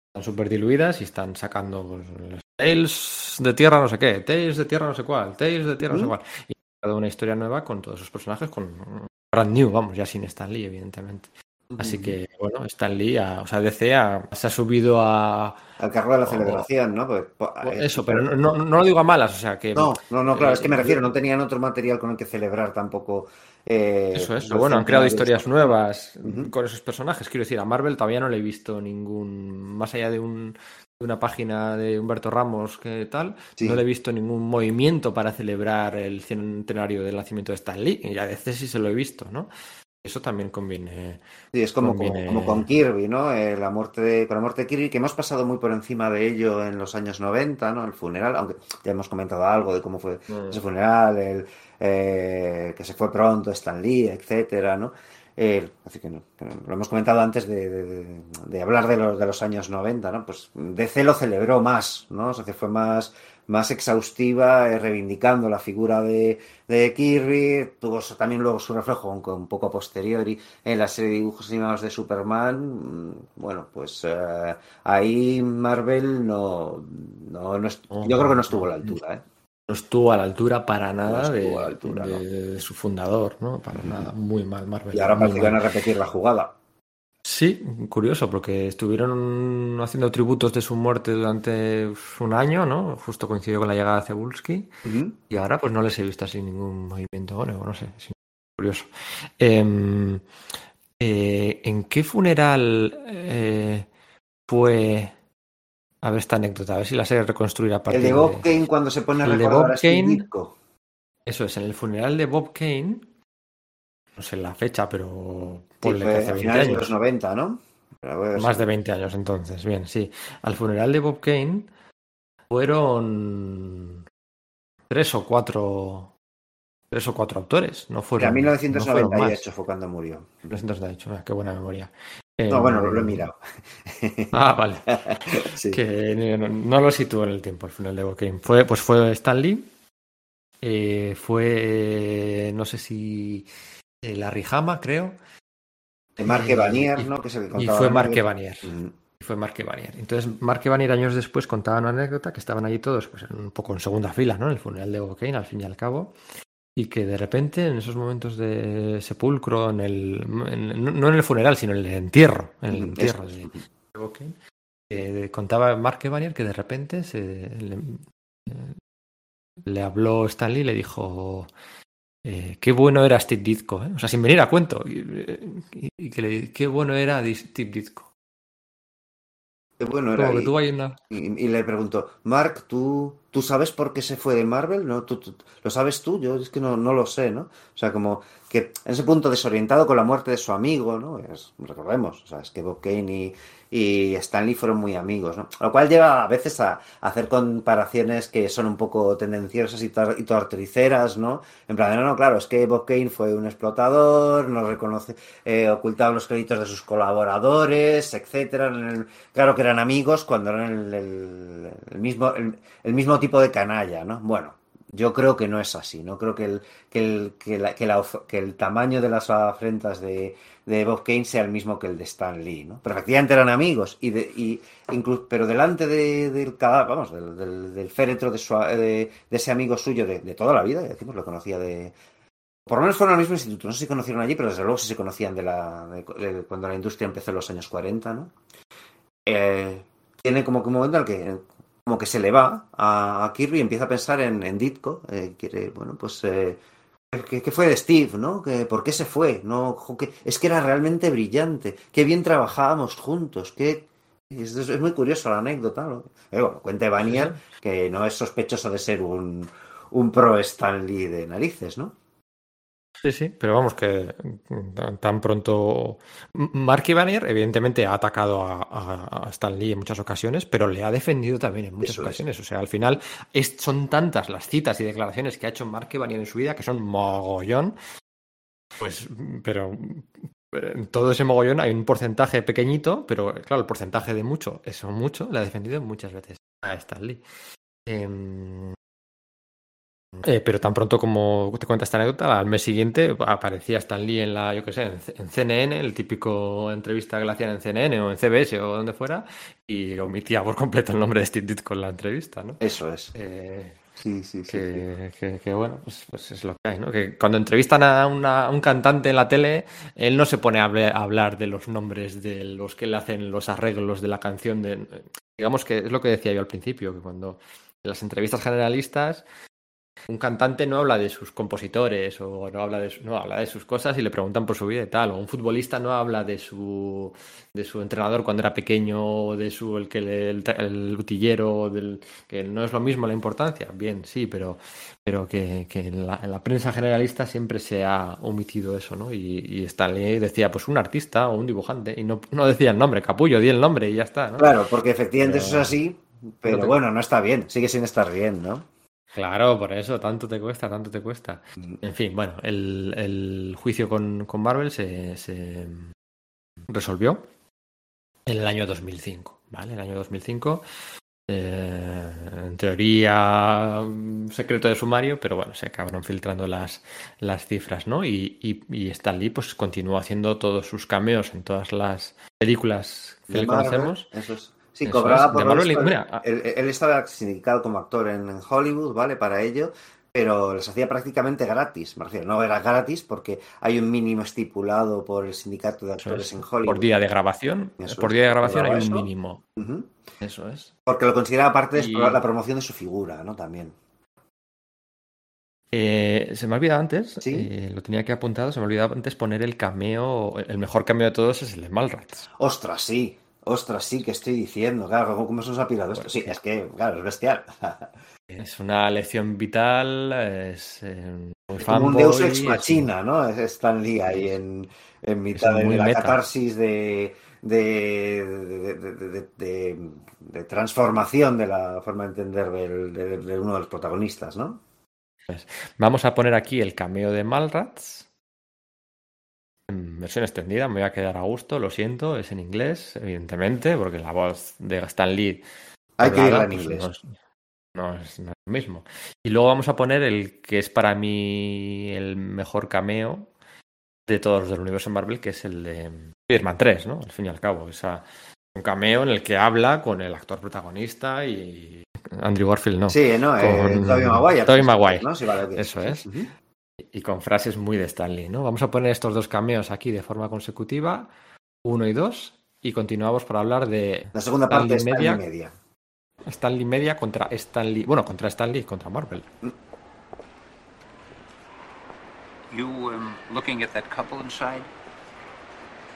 están súper diluidas y están sacando pues, Tales de Tierra no sé qué, Tales de Tierra no sé cuál, Tales de Tierra no sé cuál. Y ha sacado una historia nueva con todos esos personajes, con brand new, vamos, ya sin Stan Lee, evidentemente. Así que, bueno, Stan Lee, ha- o sea, DC se ha subido a... Al carro de la celebración, ¿no? Pues, po- eh, eso, pero no, no- no lo digo a malas, o sea, que... No, no, no, claro, es que me eh, refiero, no tenían otro material con el que celebrar tampoco. eh, Eso es, los pero bueno, han creado historias nuevas con esos personajes. Quiero decir, a Marvel todavía no le he visto ningún, más allá de, un, de una página de Humberto Ramos que tal, Sí. no le he visto ningún movimiento para celebrar el centenario del nacimiento de Stan Lee. Y a veces sí se lo he visto, ¿no? Eso también conviene. Sí, es como, como, conviene- como con Kirby, ¿no? Eh, la muerte de, con la muerte de Kirby, que hemos pasado muy por encima de ello en los años 90, ¿no? El funeral, aunque ya hemos comentado algo de cómo fue Mm. ese funeral, el, eh, que se fue pronto Stan Lee, etcétera, ¿no? Eh, así que, no, que no, lo hemos comentado antes de, de- de- de hablar de los, de los años 90, ¿no? Pues DC lo celebró más, ¿no? O sea, que fue más, más exhaustiva, eh, reivindicando la figura de, de Kirby, tuvo también luego su reflejo, aunque un poco a posteriori, en la serie de dibujos animados de Superman. Mm, Bueno, pues eh, ahí Marvel no, no, no yo creo que no estuvo a la altura, ¿eh? No estuvo a la altura para nada, de, altura, de- su fundador, ¿no? Para nada, muy mal Marvel. Y ahora parece que van a repetir la jugada. Sí, curioso, porque estuvieron haciendo tributos de su muerte durante un año, ¿no? Justo coincidió con la llegada de Cebulski. Y ahora pues no les he visto así ningún movimiento, bueno, no sé, es curioso. Em, eh, ¿en qué funeral eh, fue... A ver esta anécdota, a ver si la sé reconstruir a partir El de Bob Kane cuando se pone a El de Bob a Kane. Eso es, en el funeral de Bob Kane, no sé la fecha, pero ponle fue hace a 20 finales de los 90, ¿no? Más de 20 años entonces, bien, sí. Al funeral de Bob Kane fueron tres o cuatro tres o cuatro autores, no fueron, no fueron más. 1998 fue cuando murió. 1998, ah, qué buena memoria. No, Eh, bueno, lo he mirado. <laughs> Ah, vale. <laughs> Sí. Que no, no lo sitúo en el tiempo, el final de Bob Kane. Fue, pues fue Stan Lee, eh, fue, no sé si eh, Larry Hama, creo. De Mark Evanier, y- ¿no? Que es el que Y contaba fue la Mark anécdota. Evanier. Y Fue Mark Evanier. Entonces, Mark Evanier años después contaba una anécdota que estaban allí todos pues, un poco en segunda fila, ¿no? En el funeral de Kane, al fin y al cabo. Y que de repente, en esos momentos de sepulcro, en el, en- no en el funeral, sino en el entierro, en el Ujú, entierro de, de Kane, eh, contaba Mark Evanier que de repente se, le, eh, le habló Stanley y le dijo eh, qué bueno era Steve Ditko, ¿eh? o sea, sin venir a cuento, y, y- y que le, qué bueno era Steve Ditko. Qué bueno era. Y- una... y, le preguntó, Mark, ¿tú ¿Tú sabes por qué se fue de Marvel? ¿No? ¿Tú, tú- lo sabes tú? Yo es que no, no lo sé, ¿no? O sea, como que en ese punto desorientado con la muerte de su amigo, ¿no? Es- recordemos, o sea, es que Bob Kane y, y Stanley fueron muy amigos, ¿no? Lo cual lleva a veces a, hacer comparaciones que son un poco tendenciosas y, tar- y tortriceras, ¿no? En plan, no, no, claro, es que Bob Kane fue un explotador, no reconoce, eh, ocultaba los créditos de sus colaboradores, etcétera. El- claro que eran amigos cuando eran el, el- mismo, el mismo tipo de canalla, ¿no? Bueno, yo creo que no es así, ¿no? Creo que el, que el, que la- que el tamaño de las afrentas de, de Bob Kane sea el mismo que el de Stan Lee, ¿no? Pero efectivamente eran amigos, y, de, y inclu- pero delante de- del cadáver, vamos, del, del- féretro de, su, de, ese amigo suyo de, toda la vida, decimos, lo conocía de... Por lo menos fueron al mismo instituto, no sé si conocieron allí, pero desde luego sí se conocían de la, cuando la industria empezó en los años 40, ¿no? Eh, tiene como que un momento en el que como que se le va a, a Kirby y empieza a pensar en, en Ditko. eh, quiere, bueno, pues, eh, ¿qué, qué fue de Steve, no? Que, ¿Por qué se fue? No, jo, que, es que era realmente brillante. Qué bien trabajábamos juntos. Qué, es, es muy curioso la anécdota. ¿no? Pero bueno, cuenta que no es sospechoso de ser un, un pro Stanley de narices, ¿no? Sí, sí, pero vamos que mm, tan, pronto. Mark Evanier, evidentemente, ha atacado a, a- Stan Lee en muchas ocasiones, pero le ha defendido también en muchas Eso es. ocasiones. O sea, al final es- son tantas las citas y declaraciones que ha hecho Mark Evanier en su vida que son mogollón. Pues, mm, pero pero en todo ese mogollón hay un porcentaje pequeñito, pero claro, el porcentaje de mucho, eso mucho, le ha defendido muchas veces a Stan Lee. Em, eh, pero tan pronto como te cuenta esta anécdota, al mes siguiente aparecía Stan Lee en la, yo qué sé, en, en CNN, el típico entrevista que le hacían en CNN o en CBS o donde fuera, y omitía por completo el nombre de Steve Ditko en la entrevista, ¿no? Eso es. Eh, Sí, sí, sí. que, que- que, bueno, pues, pues es lo que hay, ¿no? Que cuando entrevistan a, una- a un cantante en la tele, él no se pone a, hable- a hablar de los nombres de los que le hacen los arreglos de la canción. De, digamos que es lo que decía yo al principio, que cuando en las entrevistas generalistas un cantante no habla de sus compositores o no habla de su- no habla de sus cosas y le preguntan por su vida y tal o un futbolista no habla de su de su entrenador cuando era pequeño o de su el que le- el, el utillero del que no es lo mismo la importancia bien sí pero pero que, que en, la, en la prensa generalista siempre se ha omitido eso no y, y Stanley decía pues un artista o un dibujante y no, no decía el nombre capullo di el nombre y ya está ¿no? Claro, porque efectivamente Pero- eso es así, pero te- bueno, no está bien, sigue sin estar bien, ¿no? Claro, por eso, tanto te cuesta, tanto te cuesta. En fin, bueno, el, el juicio con, con Marvel se, se resolvió en el año 2005, ¿vale? En el año 2005, eh, en teoría, secreto de sumario, pero bueno, se acabaron filtrando las, las cifras, ¿no? Y, y, y Stan Lee, pues, continuó haciendo todos sus cameos en todas las películas que le conocemos. Eso es. Sí, cobraba por mira, él, él estaba sindicado como actor en, en Hollywood, ¿vale? Para ello, pero les hacía prácticamente gratis. Me refiero, no era gratis porque hay un mínimo estipulado por el sindicato de actores es. en Hollywood. Por día de grabación, Eso por es, día de grabación hay un mínimo. Eso es. Porque lo consideraba parte de la promoción de su figura, ¿no? También. Eh, se me ha olvidado antes, eh, lo tenía que apuntado, se me ha olvidado antes poner el cameo, el mejor cameo de todos es el de Malrats. Ostras, sí. Ostras, sí, que estoy diciendo. Claro, ¿cómo se nos ha pirado esto? Sí, es que, claro, es bestial. Es una lección vital, es eh, muy Es como un Deus ex machina, ¿no? Es Stan Lee ahí en, en mitad de la meta. catarsis de, de, de, de- de- de- de transformación de la forma de entender del- de, de uno de los protagonistas, ¿no? Pues, Vamos a poner aquí el cameo de Malrats. En versión extendida, me voy a quedar a gusto, lo siento, es en inglés, evidentemente, porque la voz de Stan Lee Hay que oírla en pues, inglés. no es- no es, no es lo mismo. Y luego vamos a poner el que es para mí el mejor cameo de todos los del universo Marvel, que es el de Spider-Man 3, ¿no? Al fin y al cabo. Esa, un cameo en el que habla con el actor protagonista y Andrew Garfield, no. Sí, ¿no? Eh, Tobey Maguire, Tobey Maguire. ¿no? Sí, vale, ok. Eso es. Y con frases muy de Stanley, ¿no? Vamos a poner estos dos cameos aquí de forma consecutiva, uno y dos, y continuamos para hablar de La segunda parte es Stanley Media. Stanley Media contra Stanley, bueno, contra Stanley contra Marvel. You um, looking at that couple inside?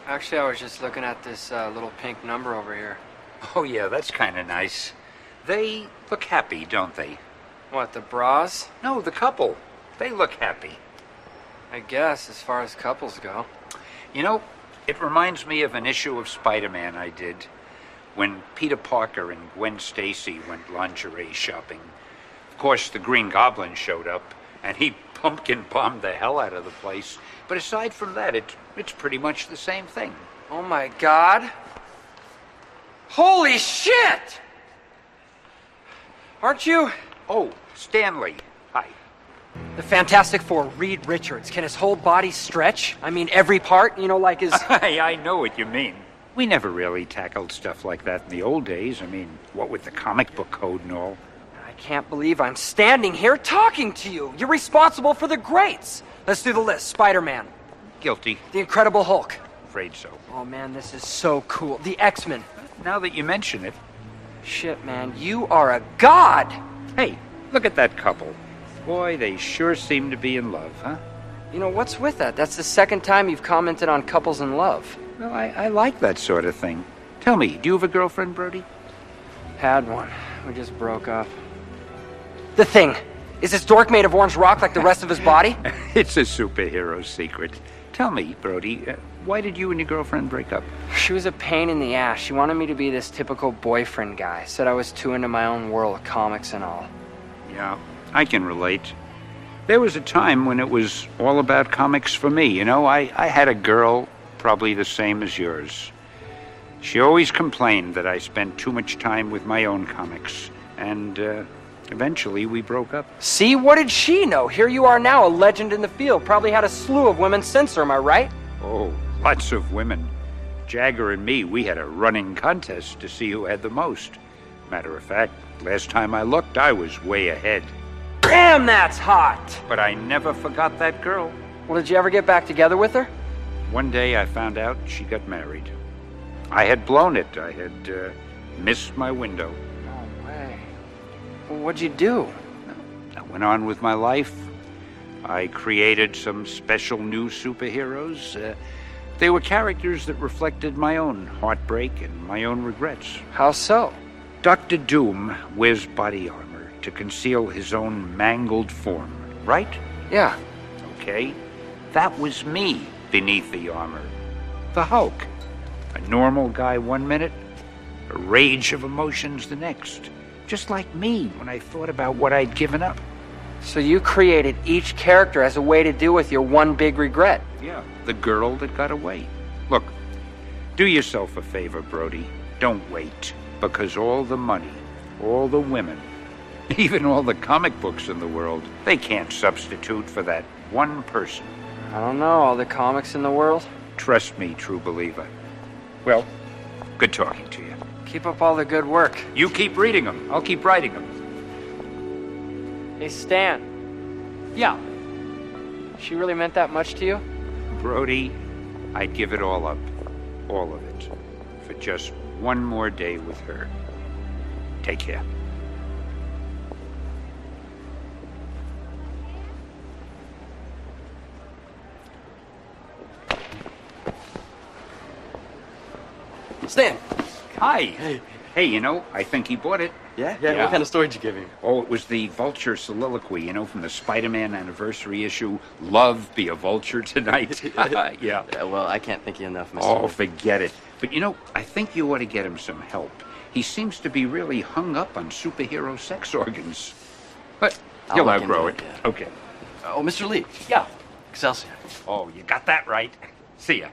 Actually, I was just looking at this uh, little pink number over here. Oh, yeah, that's kind of nice. They look happy, don't they? What, the bras? No, the couple. They look happy. I guess, as far as couples go. You know, it reminds me of an issue of Spider Man I did when Peter Parker and Gwen Stacy went lingerie shopping. Of course, the Green Goblin showed up, and he <laughs> pumpkin bombed the hell out of the place. But aside from that, it, it's pretty much the same thing. Oh my god. Holy shit! Aren't you? Oh, Stanley. The Fantastic Four, Reed Richards. Can his whole body stretch? I mean, every part? You know, like his. <laughs> I, I know what you mean. We never really tackled stuff like that in the old days. I mean, what with the comic book code and all. I can't believe I'm standing here talking to you. You're responsible for the greats. Let's do the list Spider Man, Guilty. The Incredible Hulk. Afraid so. Oh man, this is so cool. The X Men. Now that you mention it. Shit, man, you are a god! Hey, look at that couple. Boy, they sure seem to be in love, huh? You know, what's with that? That's the second time you've commented on couples in love. Well, I, I like that sort of thing. Tell me, do you have a girlfriend, Brody? Had one. We just broke up. The thing. Is this dork made of orange rock like the rest of his body? <laughs> it's a superhero secret. Tell me, Brody, uh, why did you and your girlfriend break up? She was a pain in the ass. She wanted me to be this typical boyfriend guy. Said I was too into my own world, comics and all. Yeah, I can relate. There was a time when it was all about comics for me. You know, I, I had a girl probably the same as yours. She always complained that I spent too much time with my own comics. And uh, eventually we broke up. See, what did she know? Here you are now, a legend in the field. Probably had a slew of women since her, am I right? Oh, lots of women. Jagger and me, we had a running contest to see who had the most. Matter of fact, last time I looked, I was way ahead. Damn, that's hot! But I never forgot that girl. Well, did you ever get back together with her? One day I found out she got married. I had blown it. I had uh, missed my window. No way. Well, what'd you do? I went on with my life. I created some special new superheroes. Uh, they were characters that reflected my own heartbreak and my own regrets. How so? Doctor Doom wears body armor to conceal his own mangled form, right? Yeah. Okay. That was me beneath the armor. The Hulk. A normal guy one minute, a rage of emotions the next. Just like me when I thought about what I'd given up. So you created each character as a way to deal with your one big regret. Yeah. The girl that got away. Look, do yourself a favor, Brody. Don't wait. Because all the money, all the women, <laughs> even all the comic books in the world, they can't substitute for that one person. I don't know, all the comics in the world? Trust me, true believer. Well, good talking to you. Keep up all the good work. You keep reading them. I'll keep writing them. Hey, Stan. Yeah. She really meant that much to you? Brody, I'd give it all up. All of it. For just one more day with her. Take care. Stan. Hi. Hey. Hey, you know, I think he bought it. Yeah? yeah? What kind of story did you give him? Oh, it was the vulture soliloquy, you know, from the Spider Man anniversary issue. Love be a vulture tonight. <laughs> <laughs> yeah. yeah. Well, I can't thank you enough, Mr. Oh, forget it. But you know, I think you ought to get him some help. He seems to be really hung up on superhero sex organs. But oh, I'll he'll outgrow it. it, yeah. Okay. Oh, Mr. Lee. Yeah. Excelsior. Oh, you got that right. See ya.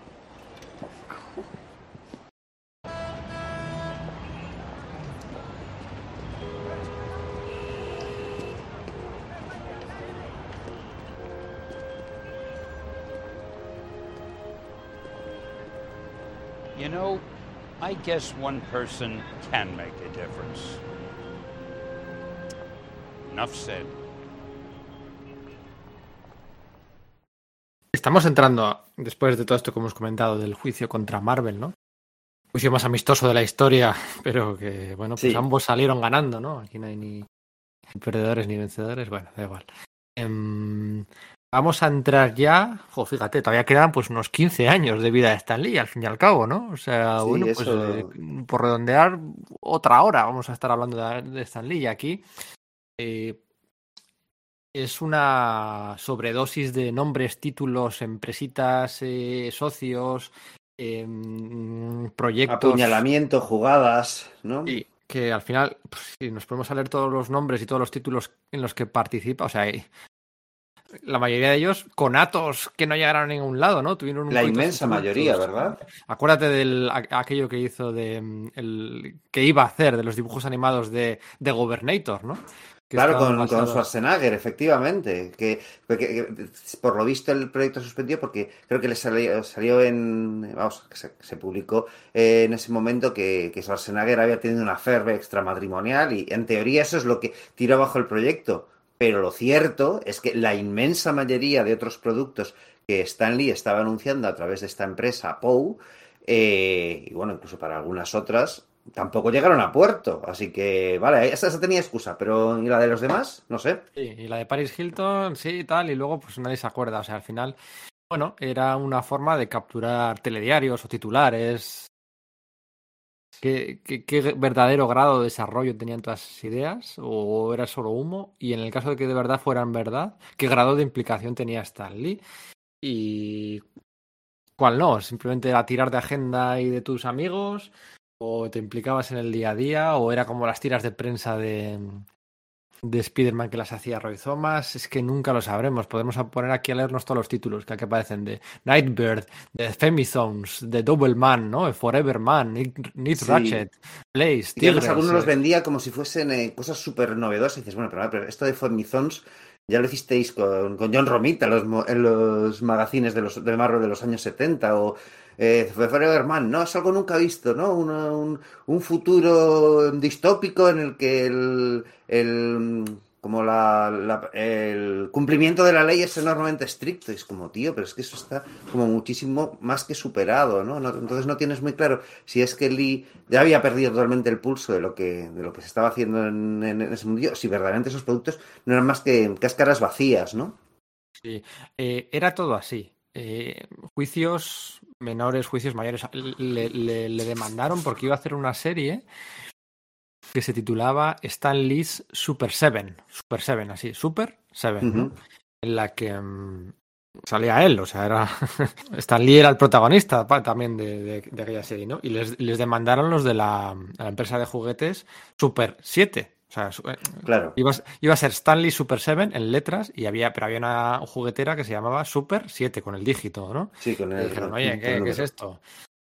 You know, I guess one person can make a difference. Enough said. Estamos entrando, después de todo esto que hemos comentado del juicio contra Marvel, ¿no? Juicio más amistoso de la historia, <laughs> pero que, bueno, pues Sí. ambos salieron ganando, ¿no? Aquí no hay ni perdedores ni vencedores, bueno, da igual. Em, vamos a entrar ya, jo, fíjate, todavía quedan pues unos 15 años de vida de Stan Lee, al fin y al cabo, ¿no? O sea, Sí, bueno, pues eh, por redondear, otra hora vamos a estar hablando de, de Stan Lee y aquí. eh, es una sobredosis de nombres, títulos, empresitas, eh, socios, em, proyectos. Apuñalamiento, jugadas, ¿no? Y que al final, pues, si nos podemos leer todos los nombres y todos los títulos en los que participa, o sea, hay- la mayoría de ellos conatos que no llegaron a ningún lado, ¿no? Tuvieron un La inmensa mayoría, ¿verdad? Acuérdate de aquello que hizo de mm, el que iba a hacer de los dibujos animados de, de Gobernator, ¿no? Que Claro, con, con Schwarzenegger, efectivamente. Que, que- que, por lo visto el proyecto suspendió porque creo que le salió, salió en. Vamos, que se, se publicó eh, en ese momento que, que Schwarzenegger había tenido una ferve extramatrimonial y en teoría eso es lo que tiró abajo el proyecto. Pero lo cierto es que la inmensa mayoría de otros productos que Stan Lee estaba anunciando a través de esta empresa, POU, eh, y bueno, incluso para algunas otras, tampoco llegaron a puerto. Así que, vale, esa, esa tenía excusa, pero ¿y la de los demás? No sé. Sí, y la de Paris Hilton, sí, y tal, y luego pues nadie se acuerda. O sea, al final, bueno, era una forma de capturar telediarios o titulares. ¿Qué, qué, verdadero grado de desarrollo tenían todas esas ideas? ¿O era solo humo? Y en el caso de que de verdad fueran verdad, ¿qué grado de implicación tenía Stan Lee? Y cuál no, simplemente era tirar de agenda y de tus amigos, o te implicabas en el día a día, o era como las tiras de prensa de, de Spider-Man que las hacía Roy Thomas, es que nunca lo sabremos. Podemos poner aquí a leernos todos los títulos que aquí aparecen de Nightbird, de Femizones, de Double Man, ¿no? Forever Man, Sí. Ratchet, Blaze, Y además Tigres. algunos los eh, vendía como si fuesen eh, cosas súper novedosas. Y dices, bueno, pero, pero esto de Formizons ya lo hicisteis con, con John Romita en los, en los magazines de, los, de Marvel de los años 70 o eh, Forever Man, ¿no? Es algo nunca visto, ¿no? Un, futuro distópico en el que el, el como la, el cumplimiento de la ley es enormemente estricto. Y es como, tío, pero es que eso está como muchísimo más que superado, ¿no? Entonces no tienes muy claro si es que Lee ya había perdido totalmente el pulso de lo que, de lo que se estaba haciendo en, en- en ese mundo, si verdaderamente esos productos no eran más que cáscaras vacías, ¿no? Sí, eh, era todo así. Eh, juicios menores, juicios mayores. Le, le- le demandaron porque iba a hacer una serie que se titulaba Stan Lee's Super Seven. Super Seven, así, Super Seven, ¿no? En la que mm, salía él, o sea, era. <laughs> Stan Lee era el protagonista pa- también de, de- de aquella serie, ¿no? Y les, les demandaron los de la, la empresa de juguetes Super 7. O sea, eh, Claro. Iba, a- iba a ser Stanley Super 7 en letras, y había, pero había una juguetera que se llamaba Super 7 con el dígito, ¿no? Sí, con Y el, dijeron, con oye, ¿qué, qué es esto?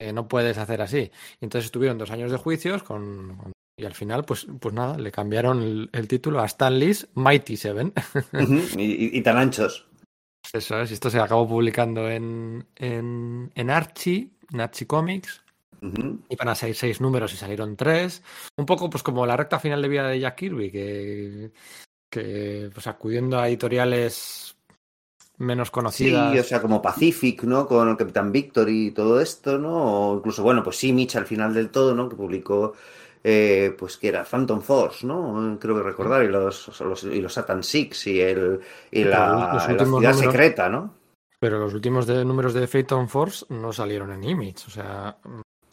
Eh, no puedes hacer así. Y entonces estuvieron dos años de juicios con, con- y al final, pues, pues nada, le cambiaron el, el título a Stanley's Mighty Seven. Y, y- y tan anchos. Eso es, y esto se acabó publicando en, en, en Archie, en Archie Comics. Ujú. Iban a salir seis números y salieron tres. Un poco pues como la recta final de vida de Jack Kirby, que, que pues acudiendo a editoriales menos conocidas. Sí, o sea, como Pacific, ¿no? Con el Capitán Victor y todo esto, ¿no? O incluso, bueno, pues Simic al final del todo, ¿no? Que publicó, eh, pues que era Phantom Force, ¿no? Creo que recordar, y los, los- y los Satan Six y, el, y la, la ciudad secreta, ¿no? Pero los últimos de, números de Phaeton Force no salieron en Image. O sea,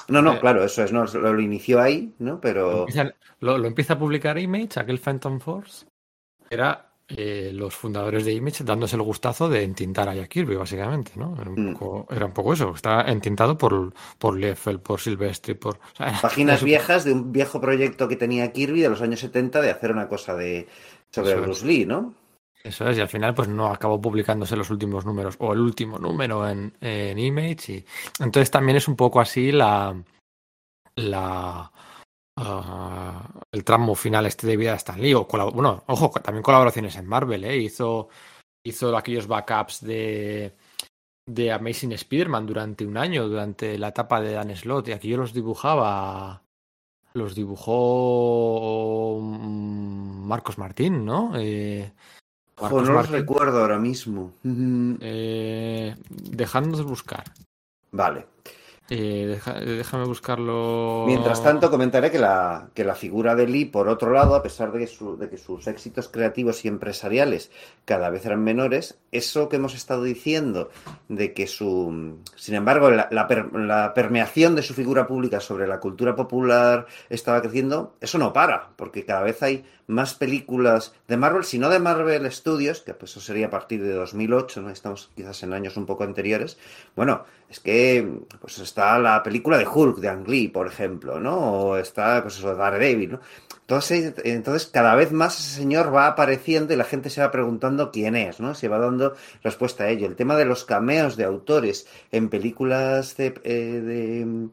No, no, Eh, claro, eso es, ¿no? Lo, lo inició ahí, ¿no? lo, Pero... lo- lo empieza a publicar Image, aquel Phantom Force. Era eh, los fundadores de Image dándose el gustazo de entintar a Jack Kirby, básicamente, ¿no? Era un, Mm. poco, era un poco eso. Estaba entintado por, por Liefeld, por Silvestri, por. o sea, <laughs> Páginas era- viejas de un viejo proyecto que tenía Kirby de los años 70 de hacer una cosa de sobre Eso es. Bruce Lee, ¿no? Eso es, y al final pues no acabó publicándose los últimos números o el último número en, en Image. Y... Entonces también es un poco así la, la ah, el tramo final este de vida de Stan Lee. O bueno, ojo, también colaboraciones en Marvel, ¿eh? Hizo, hizo aquellos backups de, de Amazing Spider-Man durante un año, durante la etapa de Dan Slott, y aquí yo los dibujaba. Los dibujó mm, Marcos Martín, ¿no? Eh, Ojo, Marcos no los recuerdo ahora mismo. Eh, dejándonos buscar. Vale. Eh, déjame buscarlo. Mientras tanto, comentaré que la, que la figura de Lee, por otro lado, a pesar de que, su- de que sus éxitos creativos y empresariales cada vez eran menores, eso que hemos estado diciendo, de que su. Sin embargo, la, la permeación de su figura pública sobre la cultura popular estaba creciendo, eso no para, porque cada vez hay más películas de Marvel, si no de Marvel Studios, que pues eso sería a partir de 2008, ¿no? estamos quizás en años un poco anteriores. Bueno, es que pues está la película de Hulk de Ang Lee, por ejemplo, ¿no? O está pues eso, Daredevil, ¿no? Entonces, entonces cada vez más ese señor va apareciendo y la gente se va preguntando quién es, ¿no? Se va dando respuesta a ello. El tema de los cameos de autores en películas de, eh, de,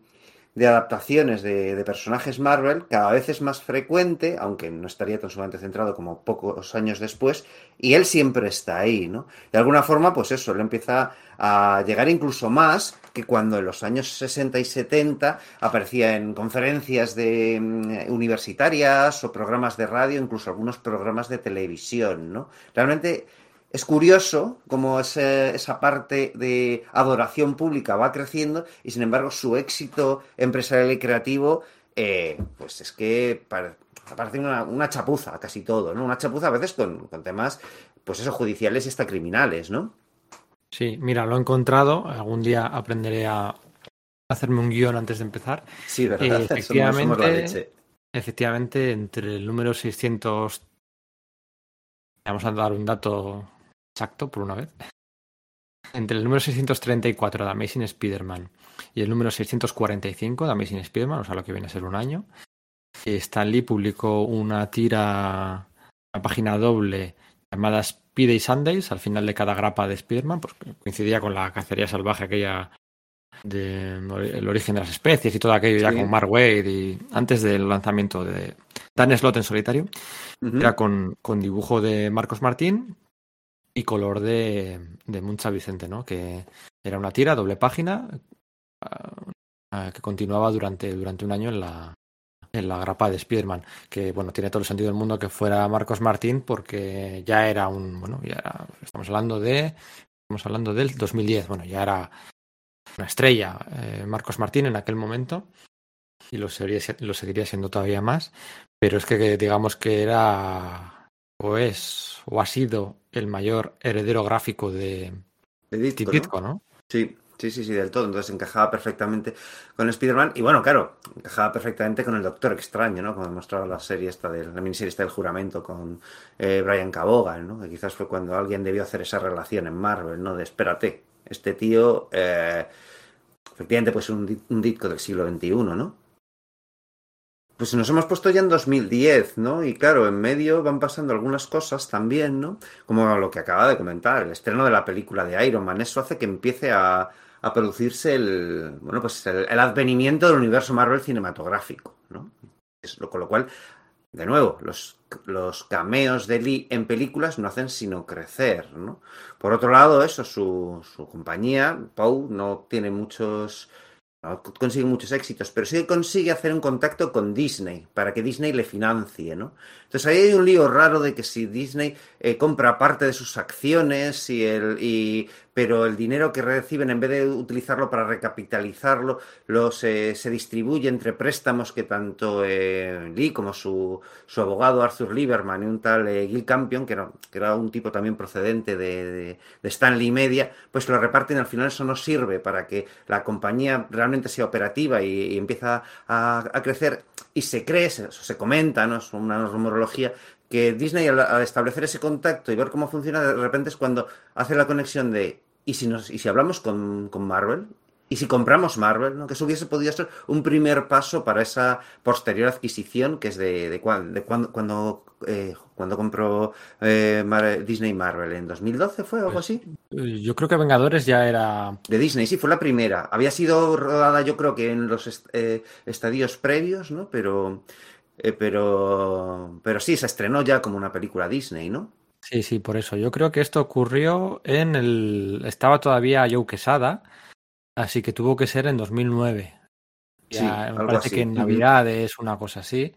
de adaptaciones de, de personajes Marvel cada vez es más frecuente, aunque no estaría tan sumamente centrado como pocos años después, y él siempre está ahí, ¿no? De alguna forma, pues eso, él empieza a llegar incluso más que cuando en los años 60 y 70 aparecía en conferencias de mm, universitarias o programas de radio, incluso algunos programas de televisión, ¿no? Realmente es curioso cómo esa parte de adoración pública va creciendo y sin embargo su éxito empresarial y creativo, eh, pues es que pare- parece una, una chapuza casi todo, ¿no? Una chapuza a veces con, con temas, pues eso, judiciales y hasta criminales, ¿no? Sí, mira, lo he encontrado. Algún día aprenderé a hacerme un guion antes de empezar. Sí, ¿verdad? Eh, Somos- somos efectivamente, la leche. efectivamente, entre el número 600. Vamos a dar un dato exacto por una vez. Entre el número 634 de Amazing Spider-Man y el número 645 de Amazing Spider-Man, o sea, lo que viene a ser un año, Stan Lee publicó una tira, una página doble llamada Speedy Sundays al final de cada grapa de Spider-Man, pues coincidía con la cacería salvaje aquella de el origen de las especies y todo aquello ya con Mark Wade y antes del lanzamiento de Dan Slott en solitario era con, con dibujo de Marcos Martín y color de, de Muncha Vicente, ¿no? Que era una tira, doble página, ah, ah, que continuaba durante, durante un año en la, en la grapa de Spiderman, que bueno, tiene todo el sentido del mundo que fuera Marcos Martín porque ya era un, bueno, ya era- estamos hablando de, estamos hablando del 2010, bueno, ya era una estrella eh, Marcos Martín en aquel momento y lo lo seguiría siendo todavía más, pero es que digamos que era o es o ha sido el mayor heredero gráfico de, De Ditko, ¿no? Sí, sí, sí, sí, del todo. Entonces encajaba perfectamente con Spider-Man. Y bueno, claro, encajaba perfectamente con el Doctor Extraño, ¿no? Como mostraba la serie esta del, la miniserie esta del juramento con eh, Brian Cabogan, ¿no? Que quizás fue cuando alguien debió hacer esa relación en Marvel, ¿no? De espérate, este tío, eh, efectivamente, pues un, un Ditko del siglo XXI, ¿no? Pues nos hemos puesto ya en 2010, ¿no? Y claro, en medio van pasando algunas cosas también, ¿no? Como lo que acaba de comentar, el estreno de la película de Iron Man. Eso hace que empiece a, a producirse el, bueno, pues el, advenimiento del universo Marvel cinematográfico, ¿no? Es lo- con lo cual, de nuevo, los, los cameos de Lee en películas no hacen sino crecer, ¿no? Por otro lado, eso, su, su compañía, Pau, no tiene muchos no consigue muchos éxitos, pero sí consigue hacer un contacto con Disney para que Disney le financie, ¿no? Entonces ahí hay un lío raro de que si Disney eh, compra parte de sus acciones y el, y, pero el dinero que reciben en vez de utilizarlo para recapitalizarlo, lo se, se distribuye entre préstamos que tanto eh, Lee como su, su abogado Arthur Lieberman y un tal eh, Gil Campion, que era, que era un tipo también procedente de, de, Stanley Media, pues lo reparten al final eso no sirve para que la compañía realmente sea operativa y, y empieza a, a crecer y se cree, se, se comenta, ¿no? es una rumorología, que Disney al, establecer ese contacto y ver cómo funciona, de repente es cuando hace la conexión de, ¿y si, nos, y si hablamos con, con Marvel? ¿Y si compramos Marvel? ¿no? Que eso hubiese podido ser un primer paso para esa posterior adquisición que es de, de, cuan, de cuando, cuando, eh, cuando compró eh, Mar Disney Marvel, ¿en 2012 fue o algo así? Yo creo que Vengadores ya era... De Disney, sí, fue la primera. Había sido rodada yo creo que en los est eh, estadios previos, ¿no? Pero, eh, pero, pero sí, se estrenó ya como una película Disney, ¿no? Sí, sí, por eso. Yo creo que esto ocurrió en el... Estaba todavía Joe Quesada, así que tuvo que ser en 2009. Ya, sí, me parece así. que en Navidades, una cosa así.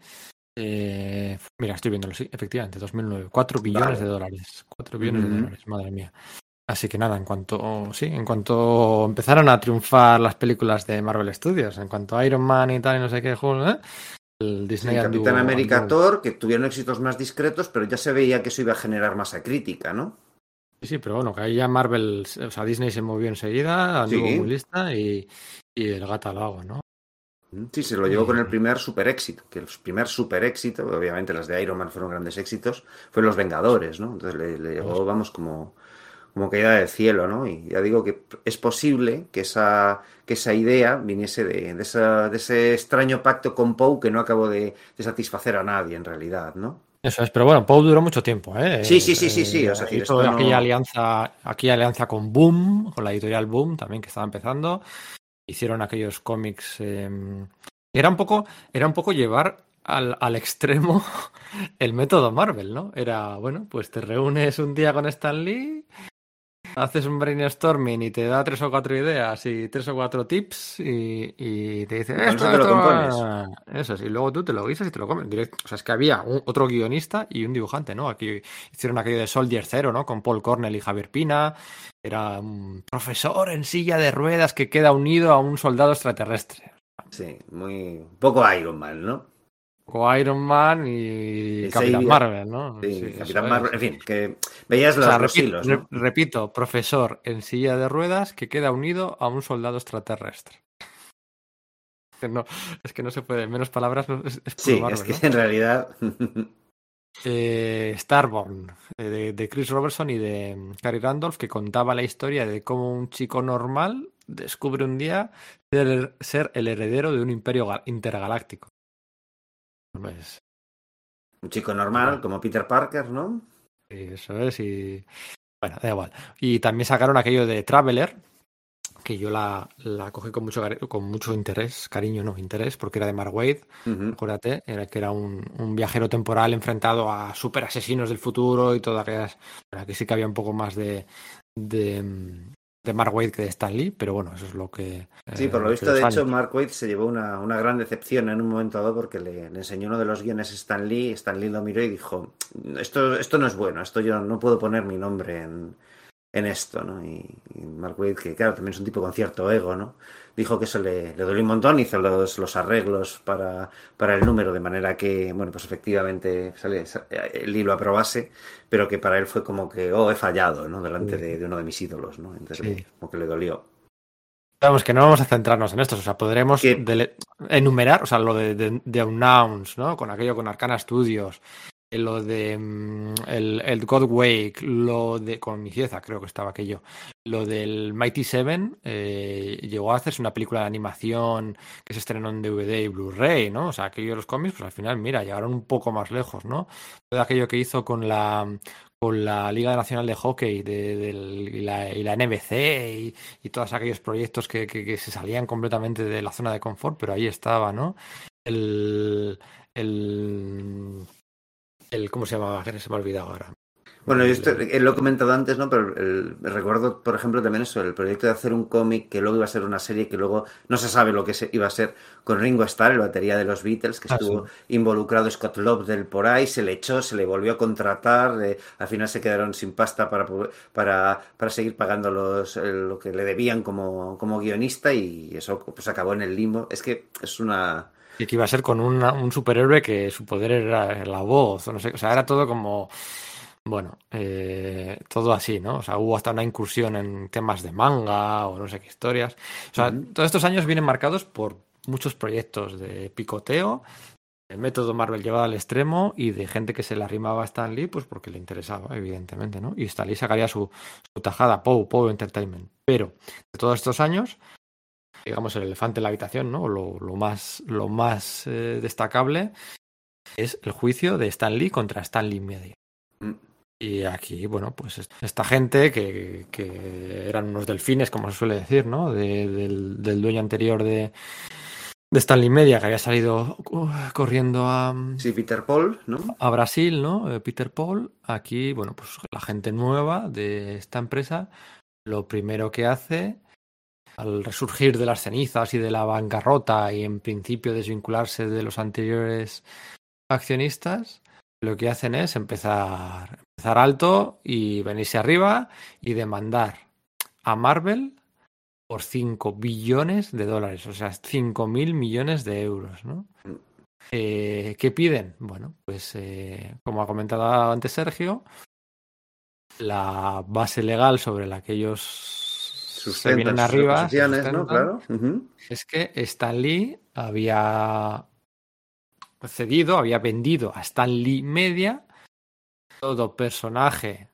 Eh, mira, estoy viéndolo, sí, efectivamente, 2009. 4 billones Vale. de dólares. 4 billones de dólares, madre mía. Así que nada, en cuanto sí, en cuanto empezaron a triunfar las películas de Marvel Studios, en cuanto a Iron Man y tal y no sé qué, ¿eh? Sí, Disney Capitán anduvo- América Thor, que tuvieron éxitos más discretos, pero ya se veía que eso iba a generar masa crítica, ¿no? Sí, sí, pero bueno, que ahí ya Marvel, o sea, Disney se movió enseguida, anduvo Sí. muy lista y, y el gato al agua, ¿no? Sí, se lo llevó con el primer super éxito, que el primer super éxito, obviamente las de Iron Man fueron grandes éxitos, fue Los Vengadores, ¿no? Entonces le, le llegó, vamos, como, como caída del cielo, ¿no? Y ya digo que es posible que esa, que esa idea viniese de, de, esa- de ese extraño pacto con Poe que no acabó de, de satisfacer a nadie en realidad, ¿no? Eso es, pero bueno, Poe duró mucho tiempo, ¿eh? Sí, sí, sí, sí, sí, o sea, decir, hizo esto no- aquella alianza, aquella alianza con Boom, con la editorial Boom también que estaba empezando. Hicieron aquellos cómics. eh, era un poco, era un poco llevar al, al extremo <laughs> el método Marvel, ¿no? Era, bueno, pues te reúnes un día con Stan Lee, haces un brainstorming y te da tres o cuatro ideas y tres o cuatro tips y, y te dice, esto, eso te lo compones". ah". Eso es, y luego tú te lo guisas y te lo comes directo. O sea, es que había un- otro guionista y un dibujante, ¿no? Aquí hicieron aquello de Soldier Zero, ¿no? Con Paul Cornell y Javier Pina. Era un profesor en silla de ruedas que queda unido a un soldado extraterrestre. Sí, muy... poco Iron Man, ¿no? O Iron Man y Capitán. Marvel, ¿no? Sí, Capitán. Marvel, en fin, que veías O los, sea, los repito, hilos, ¿no? re- repito, profesor en silla de ruedas que queda unido a un soldado extraterrestre. No, es que no se puede, menos palabras, no- es, Sí, Marvel, es que ¿no? en realidad... <laughs> Eh, Starborn, eh, de, de Chris Robertson y de mm, Cary Randolph, que contaba la historia de cómo un chico normal descubre un día ser, ser el heredero de un imperio ga- intergaláctico. Pues, Un chico normal, como Peter Parker, ¿no? Sí, eso es, y bueno, da igual. Y también sacaron aquello de Traveler, que yo la, la cogí con mucho, con mucho interés, cariño, no, interés, porque era de Mark Ujú. acuérdate, era que era un, un viajero temporal enfrentado a super asesinos del futuro y todas aquellas. Aquí sí que había un poco más de, de, mm, de Mark Waid que de Stan Lee, pero bueno, eso es lo que. Sí, por eh, lo visto, de hecho. Mark Waid se llevó una, una gran decepción en un momento dado porque le, le enseñó uno de los guiones a Stan Lee. Stan Lee lo miró y dijo: Esto, esto no es bueno, esto yo no puedo poner mi nombre en, en esto, ¿no? Y, y Mark Waid, que claro, también es un tipo con cierto ego, ¿no? Dijo que eso le, le dolió un montón, hizo los, los arreglos para, para el número de manera que, bueno, pues efectivamente sale, sa- Lee lo aprobase, pero que para él fue como que, oh, he fallado, ¿no? Delante de, de uno de mis ídolos, ¿no? Entonces, Sí. como que le dolió. Vamos, que no vamos a centrarnos en esto, o sea, podremos enumerar, o sea, lo de, de, de ¿no? Con aquello con Arcana Studios, lo de mm, el, el God Wake, lo de, con Nicieza creo que estaba aquello, lo del Mighty Seven, eh, llegó a hacerse una película de animación que se estrenó en DVD y Blu-ray, ¿no? O sea, aquello de los cómics, pues al final, mira, llegaron un poco más lejos, ¿no? Todo aquello que hizo con la con la Liga Nacional de Hockey de, y la NBC y, y todos aquellos proyectos que, que- que se salían completamente de la zona de confort, pero ahí estaba, ¿no? El, el, el ¿cómo se llamaba? Que se me ha olvidado ahora. Bueno, yo esto, eh, lo he comentado antes, ¿no? Pero el- recuerdo, por ejemplo, también eso, el proyecto de hacer un cómic que luego iba a ser una serie que luego no se sabe lo que se, iba a ser con Ringo Starr, el batería de los Beatles, que Ah, estuvo involucrado Scott Lobdell por ahí, se le echó, se le volvió a contratar, eh, al final se quedaron sin pasta para, para, para seguir pagando los, eh, lo que le debían como, como guionista y eso pues acabó en el limbo. Es que es una... Y que iba a ser con una- un superhéroe que su poder era la voz, o no sé, o sea, era todo como, bueno, eh, todo así, ¿no? O sea, hubo hasta una incursión en temas de manga o no sé qué historias. O sea, todos estos años vienen marcados por muchos proyectos de picoteo, el método Marvel llevado al extremo y de gente que se le arrimaba a Stan Lee, pues porque le interesaba, evidentemente, ¿no? Y Stan Lee sacaría su, su tajada, Poe, Poe Entertainment. Pero de todos estos años, digamos, el elefante en la habitación, ¿no? Lo, lo más, lo más eh, destacable es el juicio de Stan Lee contra Stan Lee Media. Mm. Y aquí, bueno, pues es- esta gente que, que eran unos delfines, como se suele decir, ¿no? De- del, del dueño anterior de, de Stanley Media, que había salido uh, corriendo a, Sí, Peter Paul, ¿no? a Brasil, ¿no? Eh, Peter Paul. Aquí, bueno, pues la gente nueva de esta empresa, lo primero que hace al resurgir de las cenizas y de la bancarrota y en principio desvincularse de los anteriores accionistas, lo que hacen es empezar, empezar alto y venirse arriba y demandar a Marvel por 5 billones de dólares, o sea, 5 mil millones de euros, ¿no? Eh, ¿Qué piden? Bueno, pues eh, como ha comentado antes Sergio, la base legal sobre la que ellos se vienen arriba es que Stan Lee había cedido, había vendido a Stan Lee Media todo personaje,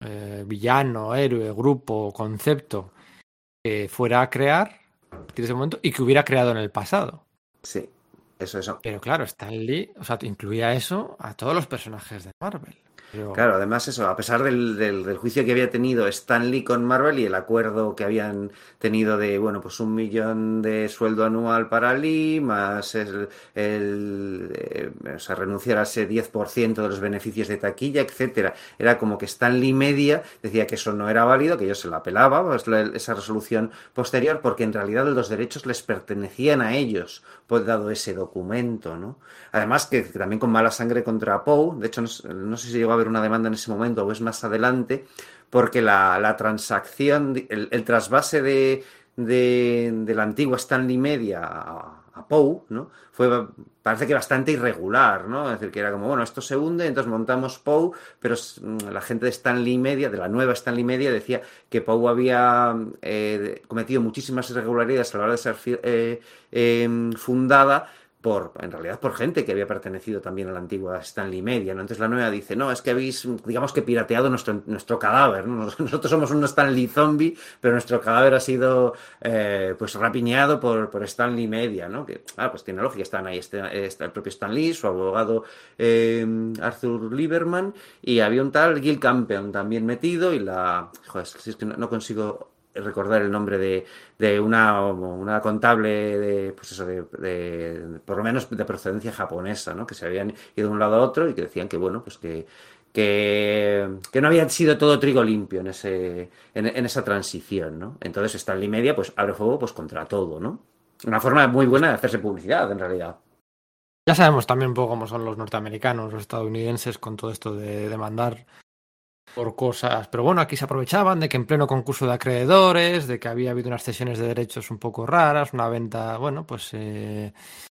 eh, villano, héroe, grupo, concepto que fuera a crear de ese momento y que hubiera creado en el pasado. Sí, eso, eso. Pero claro, Stan Lee, o sea, incluía eso a todos los personajes de Marvel. Claro, además eso, a pesar del, del- juicio que había tenido Stan Lee con Marvel y el acuerdo que habían tenido de, bueno, pues un millón de sueldo anual para Lee, más el, el, eh, o sea, renunciar a ese 10% de los beneficios de taquilla, etcétera. Era como que Stan Lee Media decía que eso no era válido, que ellos se la apelaba, pues, esa resolución posterior, porque en realidad los derechos les pertenecían a ellos, pues dado ese documento, ¿no? Además que, también con mala sangre contra Poe, de hecho no, no sé si llegó a haber una demanda en ese momento o es más adelante, porque la, la transacción, el, el trasvase de, de, la antigua Stanley Media a, a Poe, ¿no? Fue, parece que bastante irregular, ¿no? Es decir, que era como, bueno, esto se hunde, entonces montamos Poe, pero mm, la gente de Stanley Media, de la nueva Stanley Media, decía que Poe había eh, cometido muchísimas irregularidades a la hora de ser eh, eh, fundada por, en realidad por gente que había pertenecido también a la antigua Stanley Media, ¿no? Entonces la nueva dice, no, es que habéis, digamos que pirateado nuestro, nuestro cadáver, ¿no? Nos- <laughs> Nosotros somos un Stanley zombie, pero nuestro cadáver ha sido, eh, pues, rapiñado por, por Stanley Media, ¿no? Que, ah, pues tiene lógica, están ahí este, está el propio Stan Lee, su abogado eh, Arthur Lieberman, y había un tal Gil Campion también metido, y la, joder, si es que no consigo recordar el nombre de, de una, una contable de, pues eso, de, por lo menos de procedencia japonesa, ¿no? Que se habían ido de un lado a otro y que decían que, bueno, pues que, que, que no había sido todo trigo limpio en, ese, en, en esa transición, ¿no? Entonces Stanley Media, pues abre fuego pues contra todo, ¿no? Una forma muy buena de hacerse publicidad, en realidad. Ya sabemos también un poco cómo son los norteamericanos, los estadounidenses, con todo esto de demandar por cosas. Pero bueno, aquí se aprovechaban de que en pleno concurso de acreedores, de que había habido unas cesiones de derechos un poco raras, una venta, bueno, pues. eh,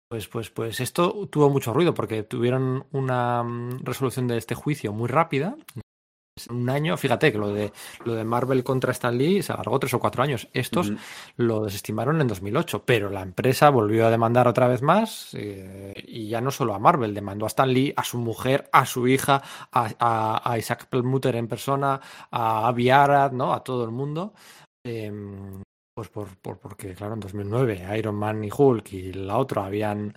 pues, pues, pues esto tuvo mucho ruido porque tuvieron una mm, resolución de este juicio muy rápida. Un año, fíjate que lo de lo de Marvel contra Stan Lee se alargó tres o cuatro años. Estos lo desestimaron en 2008, pero la empresa volvió a demandar otra vez más eh, y ya no solo a Marvel, demandó a Stan Lee, a su mujer, a su hija, a, a- a Isaac Perlmutter en persona, a Avi Arad, ¿no? A todo el mundo. Em, pues por, por- porque, claro, en 2009 Iron Man y Hulk y la otra habían,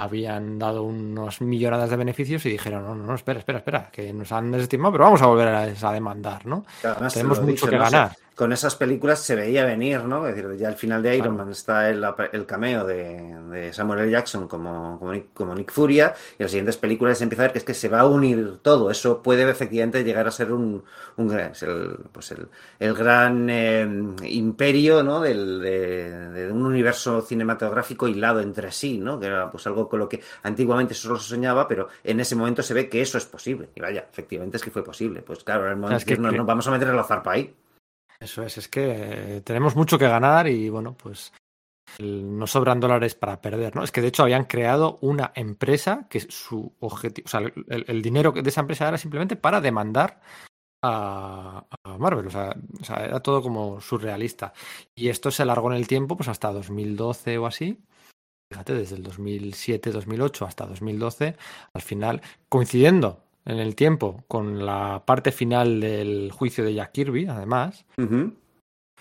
habían dado unos millonadas de beneficios y dijeron, no, no, no, espera, espera, espera, que nos han desestimado, pero vamos a volver a, a demandar, ¿no? Tenemos mucho que ganar. Con esas películas se veía venir, ¿no? Es decir, ya al final de Iron. Man está el, el cameo de, de Samuel L. Jackson como, como, Nick, como Nick Furia, y en las siguientes películas se empieza a ver que es que se va a unir todo. Eso puede efectivamente llegar a ser un, un el, pues el, el gran eh, imperio, ¿no? Del, de, de un universo cinematográfico hilado entre sí, ¿no? Que era pues algo con lo que antiguamente solo se soñaba, pero en ese momento se ve que eso es posible. Y vaya, efectivamente es que fue posible. Pues claro, en el momento es que no, vamos a meter la zarpa ahí. Eso es, es que eh, tenemos mucho que ganar y bueno, pues no sobran dólares para perder, ¿no? Es que de hecho habían creado una empresa que su objetivo, o sea, el, el dinero de esa empresa era simplemente para demandar a, a Marvel, o sea, o sea, era todo como surrealista. Y esto se alargó en el tiempo, pues hasta 2012 o así. Fíjate, desde el 2007, 2008 hasta 2012, al final, coincidiendo en el tiempo con la parte final del juicio de Jack Kirby, además,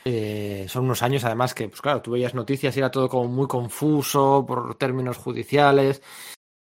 eh, son unos años además que, pues claro, tú veías noticias y era todo como muy confuso por términos judiciales.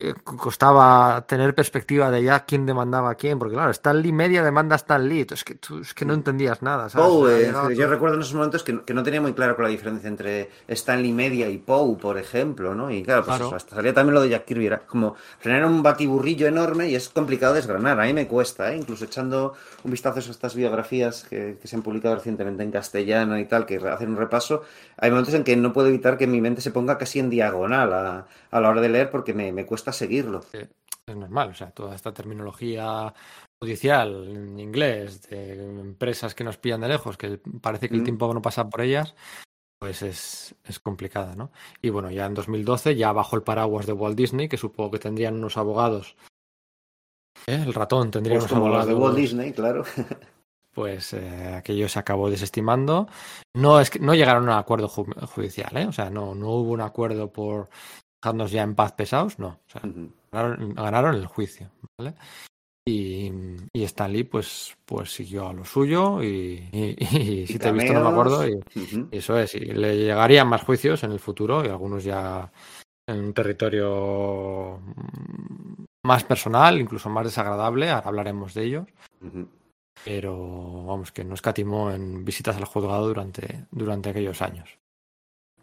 Eh, costaba tener perspectiva de ya quién demandaba a quién, porque claro, Stan Lee media demanda a Stan Lee, es que tú es que no entendías nada, ¿sabes? Poe, eh, yo todo- recuerdo en esos momentos que, que no tenía muy claro con la diferencia entre Stanley Media y Poe, por ejemplo, ¿no? Y claro, pues Claro. eso, hasta salía también lo de Jack Kirby, era como generar un batiburrillo enorme y es complicado desgranar, a mí me cuesta, ¿eh? Incluso echando un vistazo a estas biografías que, que se han publicado recientemente en castellano y tal, que hacen un repaso, hay momentos en que no puedo evitar que mi mente se ponga casi en diagonal a, a la hora de leer porque me, me cuesta seguirlo. es normal. O sea, toda esta terminología judicial en inglés, de empresas que nos pillan de lejos, que parece que el Mm. tiempo no pasa por ellas, pues es, es complicada, ¿no? Y bueno, ya en 2012, ya bajo el paraguas de Walt Disney, que supongo que tendrían unos abogados. ¿eh? El ratón tendría Pues unos como los de Walt Disney, claro. <laughs> Pues eh, aquello se acabó desestimando. No es que no llegaron a un acuerdo ju- judicial, ¿eh? O sea, no, no hubo un acuerdo por dejarnos ya en paz pesados, no. O sea, ganaron, ganaron el juicio, ¿vale? Y, y Stan Lee, pues, pues siguió a lo suyo y, y- y si te he visto no me acuerdo. Y, eso es, y le llegarían más juicios en el futuro y algunos ya en un territorio más personal, incluso más desagradable, ahora hablaremos de ellos pero vamos, que no escatimó en visitas al juzgado durante, durante aquellos años.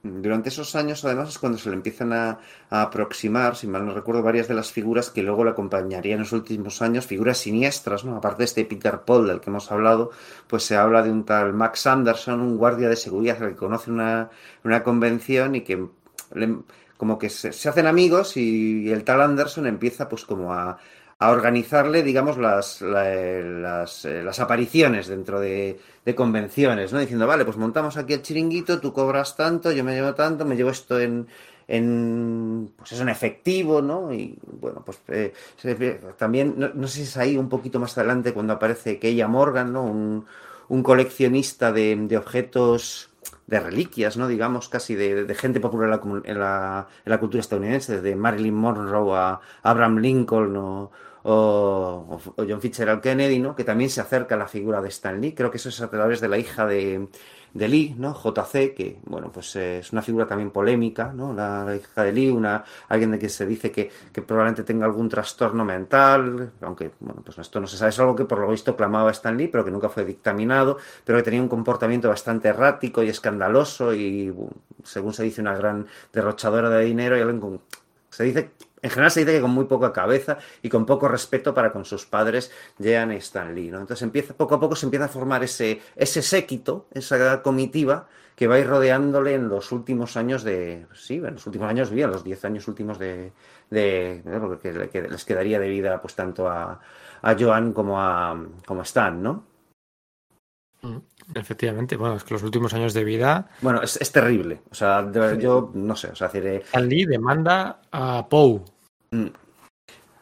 Durante esos años, además, es cuando se le empiezan a, a aproximar, si mal no recuerdo, varias de las figuras que luego le acompañarían en los últimos años, figuras siniestras, ¿no? Aparte de este Peter Paul del que hemos hablado, pues se habla de un tal Max Anderson, un guardia de seguridad que conoce una, una convención y que le- como que se, se hacen amigos y el tal Anderson empieza pues como a, a organizarle, digamos, las, la- las, eh, las apariciones dentro de, de convenciones, ¿no? Diciendo, vale, pues montamos aquí el chiringuito, tú cobras tanto, yo me llevo tanto, me llevo esto en, en pues eso, en efectivo, ¿no? Y bueno, pues eh, también, no, no sé si es ahí un poquito más adelante cuando aparece Keia Morgan, ¿no? Un, un coleccionista de, objetos de reliquias, ¿no? Digamos, casi de, gente popular en la, en en la cultura estadounidense, desde Marilyn Monroe a Abraham Lincoln o, o, o John Fitzgerald Kennedy, ¿no? Que también se acerca a la figura de Stan Lee. Creo que eso es a través de la hija de, de Lee, ¿no? JC, que, bueno, pues eh, es una figura también polémica, ¿no? La, hija de Lee, una, alguien de que se dice que, que probablemente tenga algún trastorno mental, aunque, bueno, pues esto no se sabe, es algo que por lo visto clamaba Stan Lee, pero que nunca fue dictaminado, pero que tenía un comportamiento bastante errático y escandaloso y, según se dice, una gran derrochadora de dinero y alguien con... Se dice, en general se dice que con muy poca cabeza y con poco respeto para con sus padres, Jean y Stan Lee, ¿no? Entonces empieza, poco a poco se empieza a formar ese, ese séquito, esa comitiva que va a ir rodeándole en los últimos años de, sí, en los últimos años de vida, en los 10 años últimos de, de de que, le- que les quedaría de vida, pues tanto a, a Joan como a, como Stan, ¿no? Mm, Efectivamente, bueno, es que los últimos años de vida, Bueno, es, es terrible. O sea, de yo no sé, o sea, decir, eh, Lee demanda a Poe.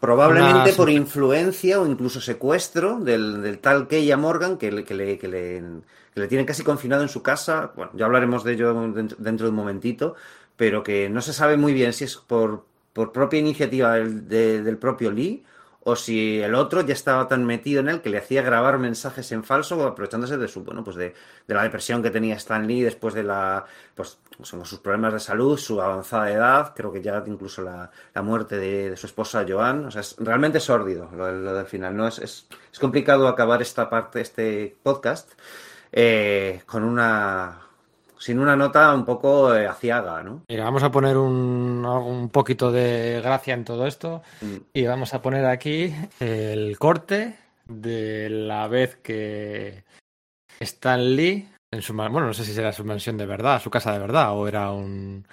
Probablemente Una- por influencia o incluso secuestro del, del tal Keia Morgan que le, que, le, que, le, que le tienen casi confinado en su casa. Bueno, ya hablaremos de ello dentro, dentro de un momentito, pero que no se sabe muy bien si es por, por propia iniciativa del, de- del propio Lee o si el otro ya estaba tan metido en él que le hacía grabar mensajes en falso aprovechándose de su bueno pues de, de la depresión que tenía Stan Lee después de la pues sus problemas de salud su avanzada edad creo que ya incluso la, la muerte de, de su esposa Joan. O sea es realmente sórdido lo, lo del final no es, es, es complicado acabar esta parte este podcast eh, con una sin una nota un poco eh, aciaga no Mira, vamos a poner un, un poquito de gracia en todo esto. Y vamos a poner aquí el corte de la vez que Stan Lee en su bueno no sé si será su mansión de verdad su casa de verdad o era un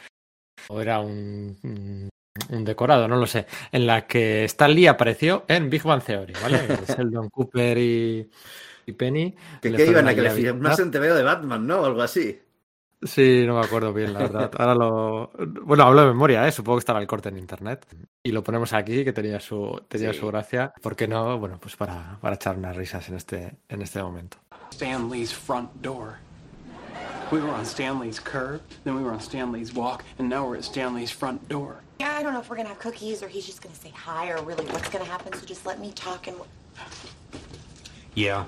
o era un un decorado no lo sé en la que Stan Lee apareció en Big Bang Theory vale <laughs> Sheldon Cooper y, y Penny que, fueron iban a que le a visitar. filmasen TVO de Batman no o algo así Sí, no me acuerdo bien, la verdad. <laughs> Ahora lo. Bueno, hablo de memoria, ¿eh? Supongo que estará el corte en internet. Y lo ponemos aquí, que tenía su, tenía Sí. su gracia. ¿Por qué no? Bueno, pues para, para echar unas risas en este, en este momento. Stanley's front door. We were on Stanley's curb, then we were on Stanley's walk, and now we're at Stanley's front door. Yeah, I don't know if we're gonna have cookies or he's just gonna say hi or really what's gonna happen. So just let me talk and. Yeah.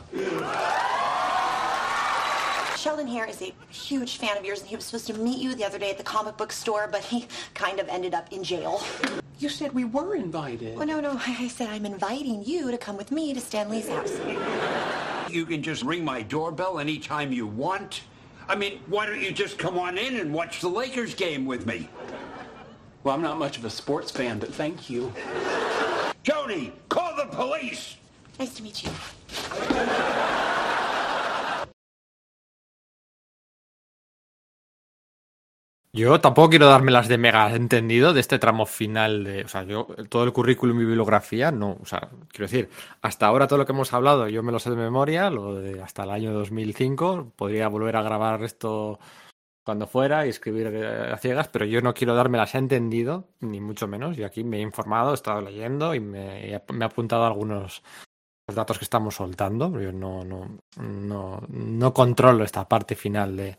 Sheldon here is a huge fan of yours, and he was supposed to meet you the other day at the comic book store, but he kind of ended up in jail. You said we were invited. Well, no, no, I I said I'm inviting you to come with me to Stanley's house. You can just ring my doorbell anytime you want. I mean, why don't you just come on in and watch the Lakers game with me? Well, I'm not much of a sports fan, but thank you. Joni, call the police! Nice to meet you. Yo tampoco quiero darme las de mega entendido de este tramo final de, o sea, yo todo el currículum y bibliografía, no, o sea, quiero decir, hasta ahora todo lo que hemos hablado yo me lo sé de memoria, lo de hasta el año 2005, podría volver a grabar esto cuando fuera y escribir eh, a ciegas, pero yo no quiero darme las entendido, ni mucho menos, yo aquí me he informado, he estado leyendo y me, me he apuntado algunos datos que estamos soltando, yo no, no, no, no controlo esta parte final de,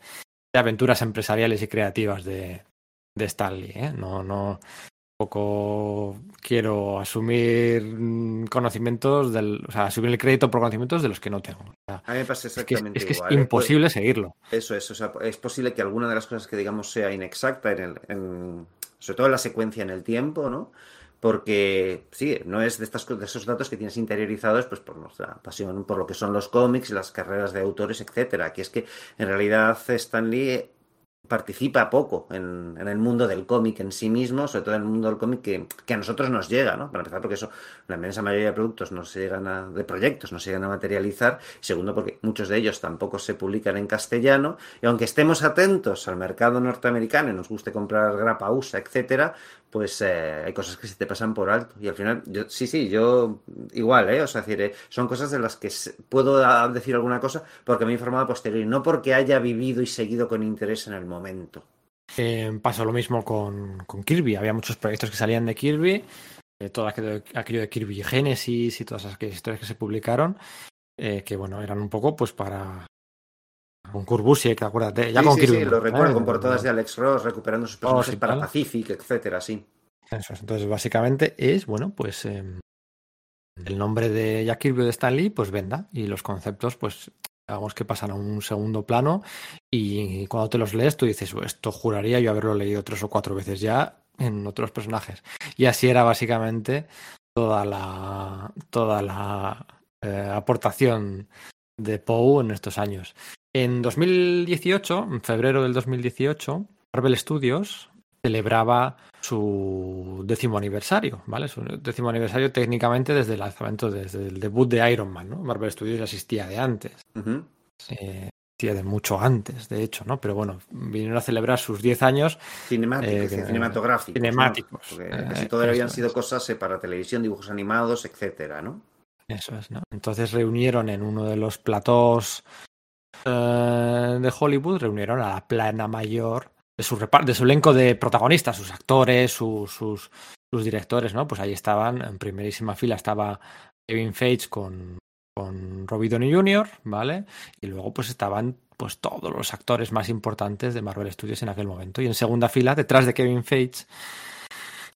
de aventuras empresariales y creativas de, de Stanley. ¿eh? No, no tampoco quiero asumir mm, conocimientos del, o sea, asumir el crédito por conocimientos de los que no tengo. O sea, A mí me pasa es que, exactamente es, que es igual. ¿eh? imposible Pues- seguirlo. Eso es, o sea, es posible que alguna de las cosas que digamos sea inexacta, en el, en- sobre todo en la secuencia en el tiempo, ¿no? Porque sí, no es de, estas, de esos datos que tienes interiorizados pues por nuestra pasión por lo que son los cómics, las carreras de autores, etcétera. Que es que en realidad Stan Lee participa poco en, en el mundo del cómic en sí mismo, sobre todo en el mundo del cómic que, que a nosotros nos llega, ¿no? Para empezar, porque eso, la inmensa mayoría de productos no se llegan a, de proyectos no se llegan a materializar. Segundo, porque muchos de ellos tampoco se publican en castellano. Y aunque estemos atentos al mercado norteamericano y nos guste comprar grapa USA, etcétera, pues eh, hay cosas que se te pasan por alto. Y al final, yo, sí, sí, yo igual, ¿eh? O sea, decir, eh, son cosas de las que puedo ah, decir alguna cosa porque me he informado a posteriori, no porque haya vivido y seguido con interés en el momento. Eh, pasó lo mismo con, con Kirby. Había muchos proyectos que salían de Kirby, eh, todo aquello, aquello de Kirby Genesis y todas esas historias que se publicaron, que bueno, eran un poco pues para. Con Kurbusiek, acuérdate, ya sí, con sí, Kirby. sí, lo ¿eh? recuerdo, con portadas de Alex Ross recuperando sus personajes y para tal. Pacific, etcétera, sí. Eso es. Entonces, básicamente es, bueno, pues eh, el nombre de Jack Kirby de Stan Lee, pues venda. Y los conceptos, pues, digamos que pasan a un segundo plano. Y cuando te los lees, tú dices, "Oh, esto juraría yo haberlo leído tres o cuatro veces ya en otros personajes. Y así era básicamente toda la, toda la eh, aportación de Poe en estos años. En 2018, en febrero del 2018, Marvel Studios celebraba su décimo aniversario, ¿vale? Su décimo aniversario técnicamente desde el lanzamiento, desde el debut de Iron Man, ¿no? Marvel Studios ya existía de antes, eh, existía de mucho antes, de hecho, ¿no? Pero bueno, vinieron a celebrar sus 10 años Cinemáticos, eh, cinematográficos. ¿no? cinemáticos. Eh, casi todo habían sido cosas eh, para televisión, dibujos animados, etcétera, ¿no? Eso es, ¿no? Entonces reunieron en uno de los platós eh, de Hollywood, reunieron a la plana mayor de su, de su elenco de protagonistas, sus actores, sus, sus, sus directores, ¿no? Pues ahí estaban, en primerísima fila estaba Kevin Feige con, con Robbie Downey Jr., ¿vale? Y luego pues estaban pues todos los actores más importantes de Marvel Studios en aquel momento. Y en segunda fila, detrás de Kevin Feige,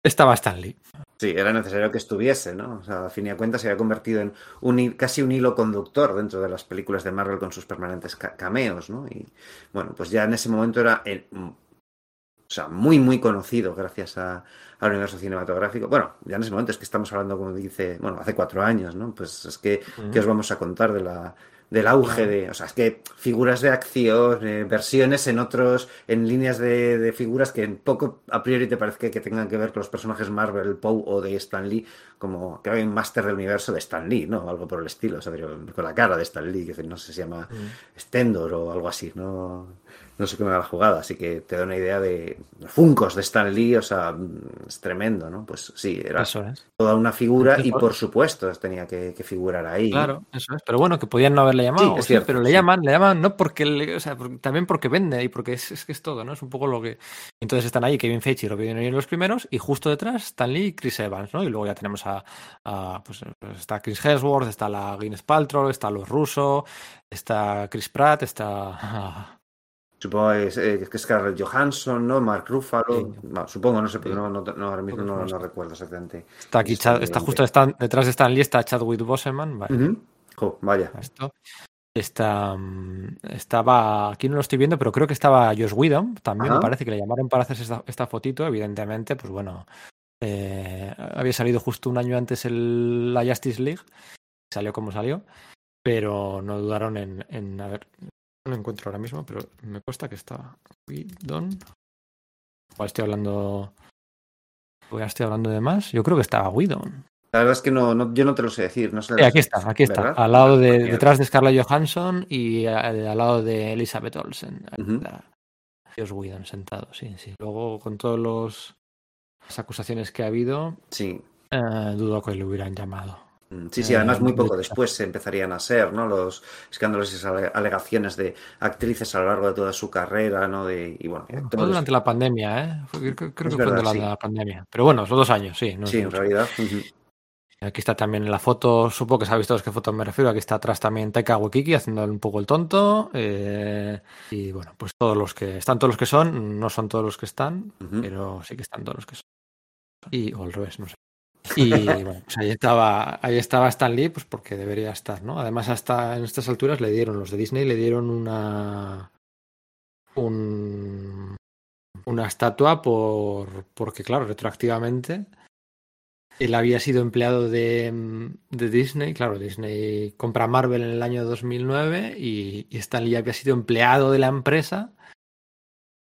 estaba Stan Lee. Sí, era necesario que estuviese, ¿no? O sea, a fin y a cuentas se había convertido en un, casi un hilo conductor dentro de las películas de Marvel con sus permanentes ca- cameos, ¿no? Y bueno, pues ya en ese momento era el- mm, o sea, muy, muy conocido gracias a- al universo cinematográfico. Bueno, ya en ese momento es que estamos hablando, como dice, bueno, hace cuatro años, ¿no? Pues es que, ¿qué os vamos a contar de la, del auge de, o sea, es que figuras de acción, eh, versiones en otros, en líneas de, de figuras que en poco a priori te parece que, que tengan que ver con los personajes Marvel, Poe o de Stan Lee, como que hay un máster del universo de Stan Lee, ¿no? Algo por el estilo, o sea, con la cara de Stan Lee, que no sé si se llama Stendor o algo así, ¿no? No sé cómo era la jugada, así que te da una idea de Funcos de Stan Lee, o sea, es tremendo, ¿no? Pues sí, era Eso es. toda una figura y por supuesto tenía que, que figurar ahí. Claro, eso es. Pero bueno, que podían no haberle llamado. Sí, es sí, cierto, pero le sí. llaman, le llaman no porque, le- o sea, también porque vende y porque es, es que es todo, ¿no? Es un poco lo que. Entonces están ahí Kevin Feige y Robbie Downey Jr. los primeros y justo detrás Stan Lee y Chris Evans, ¿no? Y luego ya tenemos a, a, pues, pues está Chris Hemsworth, está la Guinness Paltrow, está los Russo, está Chris Pratt, está <laughs> Supongo que es, eh, que es Scarlett Johansson, ¿no? Mark Ruffalo. No, supongo, no sé, pero no, no, no, ahora mismo no, no recuerdo exactamente. está aquí Chad- está justo Stan- detrás de Stan Lee está Chadwick Boseman, vale. Jo, vaya. Esto. Está, mm, estaba, aquí no lo estoy viendo, pero creo que estaba Josh Whedon, también Ajá. me parece que le llamaron para hacer esta, esta fotito, evidentemente, pues bueno, eh, había salido justo un año antes el, la Justice League, salió como salió, pero no dudaron en, en a ver, no lo encuentro ahora mismo, pero me cuesta que está Whedon, igual estoy hablando, igual estoy hablando de más, yo creo que estaba Whedon. La verdad es que no, no- yo no te lo sé decir. No sé Sí, aquí está, aquí está. ¿verdad? Al lado de, detrás de Scarlett Johansson y eh, al lado de Elizabeth Olsen. Ujú. está. Joss Whedon sentado, sí, sí. Luego, con todos los las acusaciones que ha habido, Sí. eh, dudo que le hubieran llamado. Mm, Sí, sí, además muy poco después se empezarían a ser, ¿no? Los escándalos y esas ale- alegaciones de actrices a lo largo de toda su carrera, ¿no? De, y bueno, Fue todo durante la pandemia, ¿eh? Fue- creo, que fue durante sí. la pandemia. Pero bueno, los dos años, sí. no Sí, en realidad. Aquí está también en la foto, supongo que sabéis todos qué foto me refiero. Aquí está atrás también Taika Waititi haciendo un poco el tonto. eh, y bueno, pues todos los que están, todos los que son, no son todos los que están, pero sí que están todos los que son. Y, o al revés, no sé. Y <laughs> bueno, pues ahí estaba, ahí estaba Stan Lee, pues porque debería estar, ¿no? Además, hasta en estas alturas le dieron, los de Disney le dieron una. un- una estatua por. porque, claro, retroactivamente. Él había sido empleado de, de Disney, claro, Disney compra Marvel en el año 2009 y, y Stan Lee había sido empleado de la empresa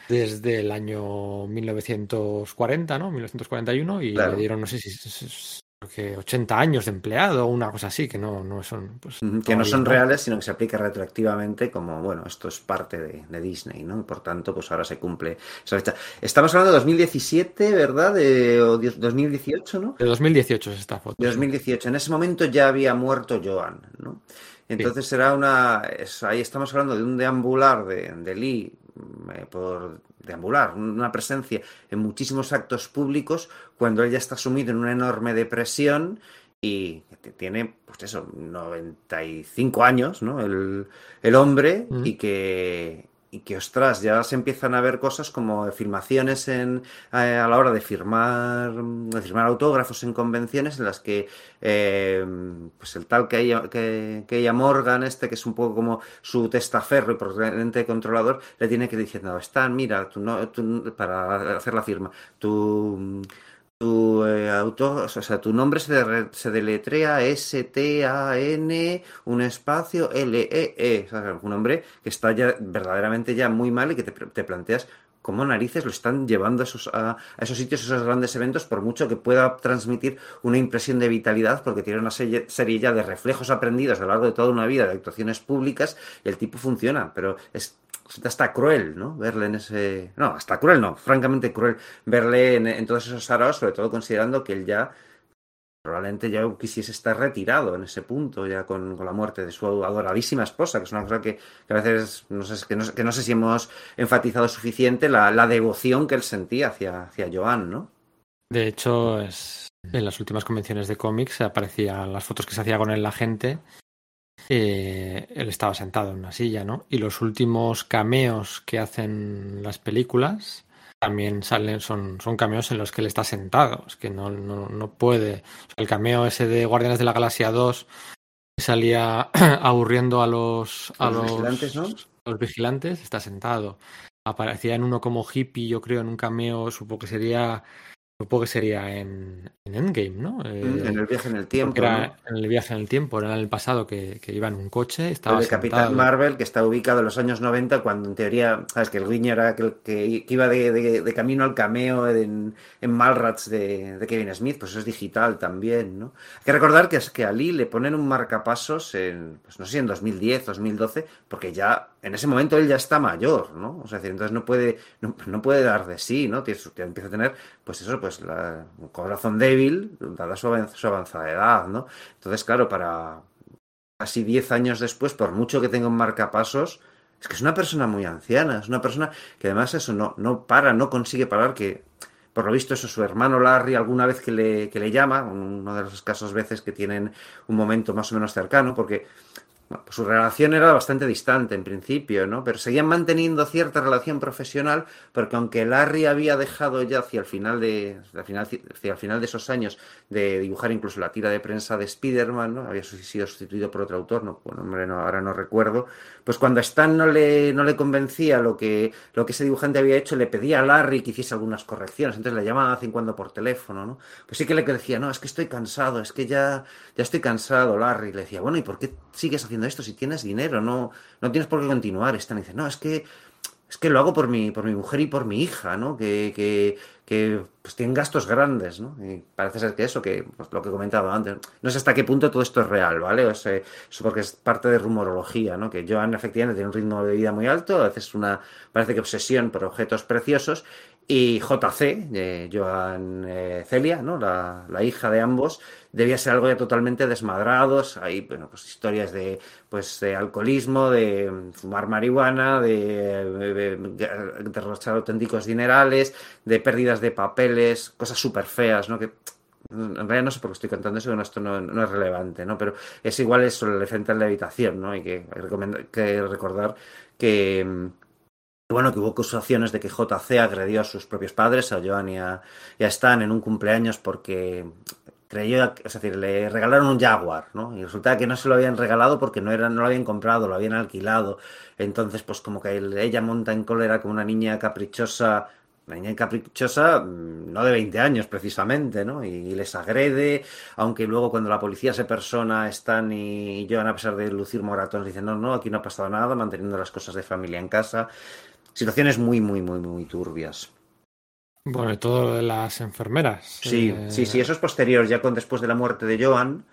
desde el año 1940, ¿no? 1941 y Claro. le dieron, no sé si si- si- creo que 80 años de empleado o una cosa así, que no, no son... Pues, Que no son reales, sino que se aplica retroactivamente como, bueno, esto es parte de, de Disney, ¿no? Y por tanto, pues ahora se cumple esa fecha. Estamos hablando de 2017, ¿verdad? De, o die- 2018, ¿no? De 2018 es esta foto. De 2018. En ese momento ya había muerto Joan, ¿no? Entonces será una... ahí estamos hablando de un deambular de, de Lee por deambular, una presencia en muchísimos actos públicos cuando él ya está sumido en una enorme depresión y tiene, pues eso, 95 años, ¿no? El, el hombre Mm. y que... Y que, ostras, ya se empiezan a ver cosas como filmaciones en, eh, a la hora de firmar, de firmar autógrafos en convenciones en las que eh, pues el tal que ella, que, que ella Morgan, este que es un poco como su testaferro y probablemente controlador, le tiene que ir diciendo, Stan, mira, tú no, tú- para hacer la firma, tu, tu eh, auto, o sea, tu nombre se, de- se deletrea S-T-A-N, un espacio L-E-E, sea, un nombre que está ya verdaderamente ya muy mal y que te, te planteas cómo narices lo están llevando a esos, a, esos sitios, a esos grandes eventos, por mucho que pueda transmitir una impresión de vitalidad, porque tiene una serie, ya de reflejos aprendidos a lo largo de toda una vida de actuaciones públicas, y el tipo funciona, pero es hasta cruel, ¿no? Verle en ese... No, hasta cruel no, francamente cruel verle en, en todos esos araos, sobre todo considerando que él ya probablemente ya quisiese estar retirado en ese punto, ya con, con la muerte de su adoradísima esposa, que es una cosa que, a veces no sé, que no, que no sé si hemos enfatizado suficiente, la, la devoción que él sentía hacia, hacia Joan, ¿no? De hecho, es, en las últimas convenciones de cómics aparecían las fotos que se hacía con él la gente. eh, él estaba sentado en una silla, ¿no? Y los últimos cameos que hacen las películas también salen, son, son cameos en los que él está sentado. Es que no, no, no puede. O sea, el cameo ese de Guardianes de la Galaxia 2 que salía <clears throat> aburriendo a los, a los los, vigilantes, ¿no? a los vigilantes, está sentado. Aparecía en uno como hippie, yo creo, en un cameo, supongo que sería Supongo que sería en, en Endgame, ¿no? Eh, en el viaje en el tiempo, Era ¿no? en el viaje en el tiempo, era en el pasado que, que iba en un coche, El estaba de Capitán. Marvel, que está ubicado en los años 90, cuando en teoría, sabes que el guiño era que, que- que iba de, de- de camino al cameo en, en Mallrats de, de Kevin Smith, pues eso es digital también, ¿no? Hay que recordar que, es que a Lee le ponen un marcapasos en, pues no sé, en 2010, 2012, porque ya en ese momento él ya está mayor, ¿no? O sea, entonces no puede, no, puede dar de sí, ¿no? Tiene empieza a tener, pues eso, pues la, un corazón débil, dada su, avanz- su avanzada edad, ¿no? Entonces, claro, para, casi 10 años después, por mucho que tenga un marcapasos, es que es una persona muy anciana, es una persona que además eso no, no para, no consigue parar, que por lo visto eso su hermano Larry alguna vez que le, que le llama, uno de los escasos veces que tienen un momento más o menos cercano, porque pues su relación era bastante distante en principio, ¿no? Pero seguían manteniendo cierta relación profesional, porque aunque Larry había dejado ya hacia el final de, hacia el final, de esos años de dibujar incluso la tira de prensa de Spider-Man, ¿no? Había sido sustituido por otro autor, no, bueno, hombre, no, ahora no recuerdo. Pues cuando Stan no le, no le convencía lo que, lo que ese dibujante había hecho, le pedía a Larry que hiciese algunas correcciones. Entonces le llamaba de vez en cuando por teléfono, ¿no? Pues sí que le decía, no, es que estoy cansado, es que ya, ya estoy cansado, Larry. Le decía, bueno, ¿y por qué sigues haciendo esto si tienes dinero? No, no tienes por qué continuar. Stan dice, no, es que es que lo hago por mi, por mi mujer y por mi hija, ¿no? Que, que, que pues tienen gastos grandes, ¿no? Y parece ser que eso, que pues, lo que he comentado antes, no sé hasta qué punto todo esto es real, ¿vale? O sea, eso porque es parte de rumorología, ¿no? Que Joan efectivamente tiene un ritmo de vida muy alto, a veces una, parece que obsesión por objetos preciosos, y JC, eh, Joan eh, Celia, ¿no? La, la hija de ambos, debía ser algo ya totalmente desmadrados. Hay bueno, pues historias de, pues, de alcoholismo, de mm, fumar marihuana, de, de derrochar auténticos dinerales, de pérdidas de papeles, cosas súper feas, ¿no? Que en realidad no sé por qué estoy contando eso, bueno, esto no, no es relevante, ¿no? Pero es igual eso, el elefante en la habitación, ¿no? Hay que recordar que, mm, bueno, que hubo acusaciones de que JC agredió a sus propios padres, a Joan y a, Stan, en un cumpleaños porque creyó, es decir, le regalaron un Jaguar, ¿no? Y resulta que no se lo habían regalado porque no, era, no lo habían comprado, lo habían alquilado. Entonces, pues como que ella monta en cólera como una niña caprichosa, una niña caprichosa, mm, no de 20 años precisamente, ¿no? Y les agrede, aunque luego cuando la policía se persona, Stan y Joan, a pesar de lucir moratones, dicen, no, no, aquí no ha pasado nada, manteniendo las cosas de familia en casa. Situaciones muy, muy, muy, muy turbias. Bueno, y todo lo de las enfermeras. Sí, eh, sí, sí, eso es posterior, ya con después de la muerte de Joan.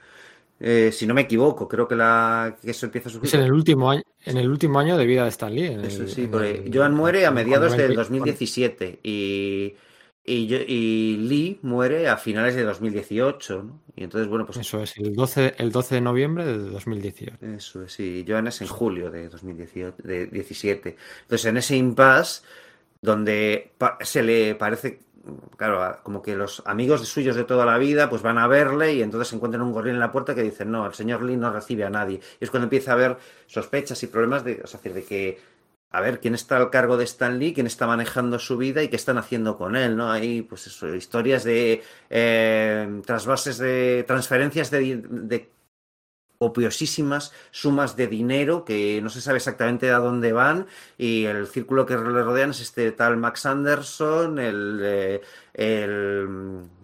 eh, si no me equivoco, creo que, la, que eso empieza a surgir. Es en el último año, en el último año de vida de Stan Lee. en Eso el- sí, en porque el- Joan muere a mediados del 90 2017 y, y, yo- y Lee muere a finales de 2018, ¿no? Y entonces, bueno, pues Eso es, el 12, el 12 de noviembre de 2018. Eso es, sí. Joan es en julio de 2018, de 17. Entonces, en ese impasse, donde se le parece, claro, como que los amigos suyos de toda la vida, pues van a verle y entonces se encuentran un gorrión en la puerta que dicen, no, el señor Lee no recibe a nadie. Y es cuando empieza a haber sospechas y problemas de, o sea, decir, de que, a ver, quién está al cargo de Stan Lee, quién está manejando su vida y qué están haciendo con él, ¿no? Hay, pues eso, historias de eh, trasvases de transferencias de, de copiosísimas sumas de dinero que no se sabe exactamente a dónde van y el círculo que le rodean es este tal Max Anderson, el, eh, el,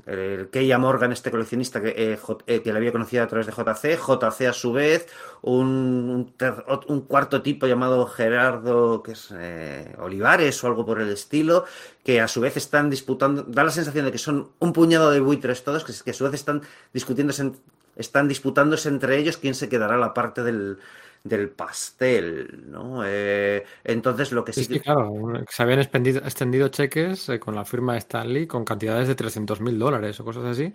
el Keia Morgan, este coleccionista que, eh, eh, que le había conocido a través de JC, JC a su vez, un, un, cuarto tipo llamado Gerardo, que es eh, Olivares o algo por el estilo, que a su vez están disputando, da la sensación de que son un puñado de buitres todos, que, que a su vez están discutiéndose, están disputándose entre ellos quién se quedará la parte del, del pastel, ¿no? Eh, entonces lo que sí que... claro. Se habían expendido- extendido cheques eh, con la firma de Stan Lee con cantidades de 300 mil dólares o cosas así.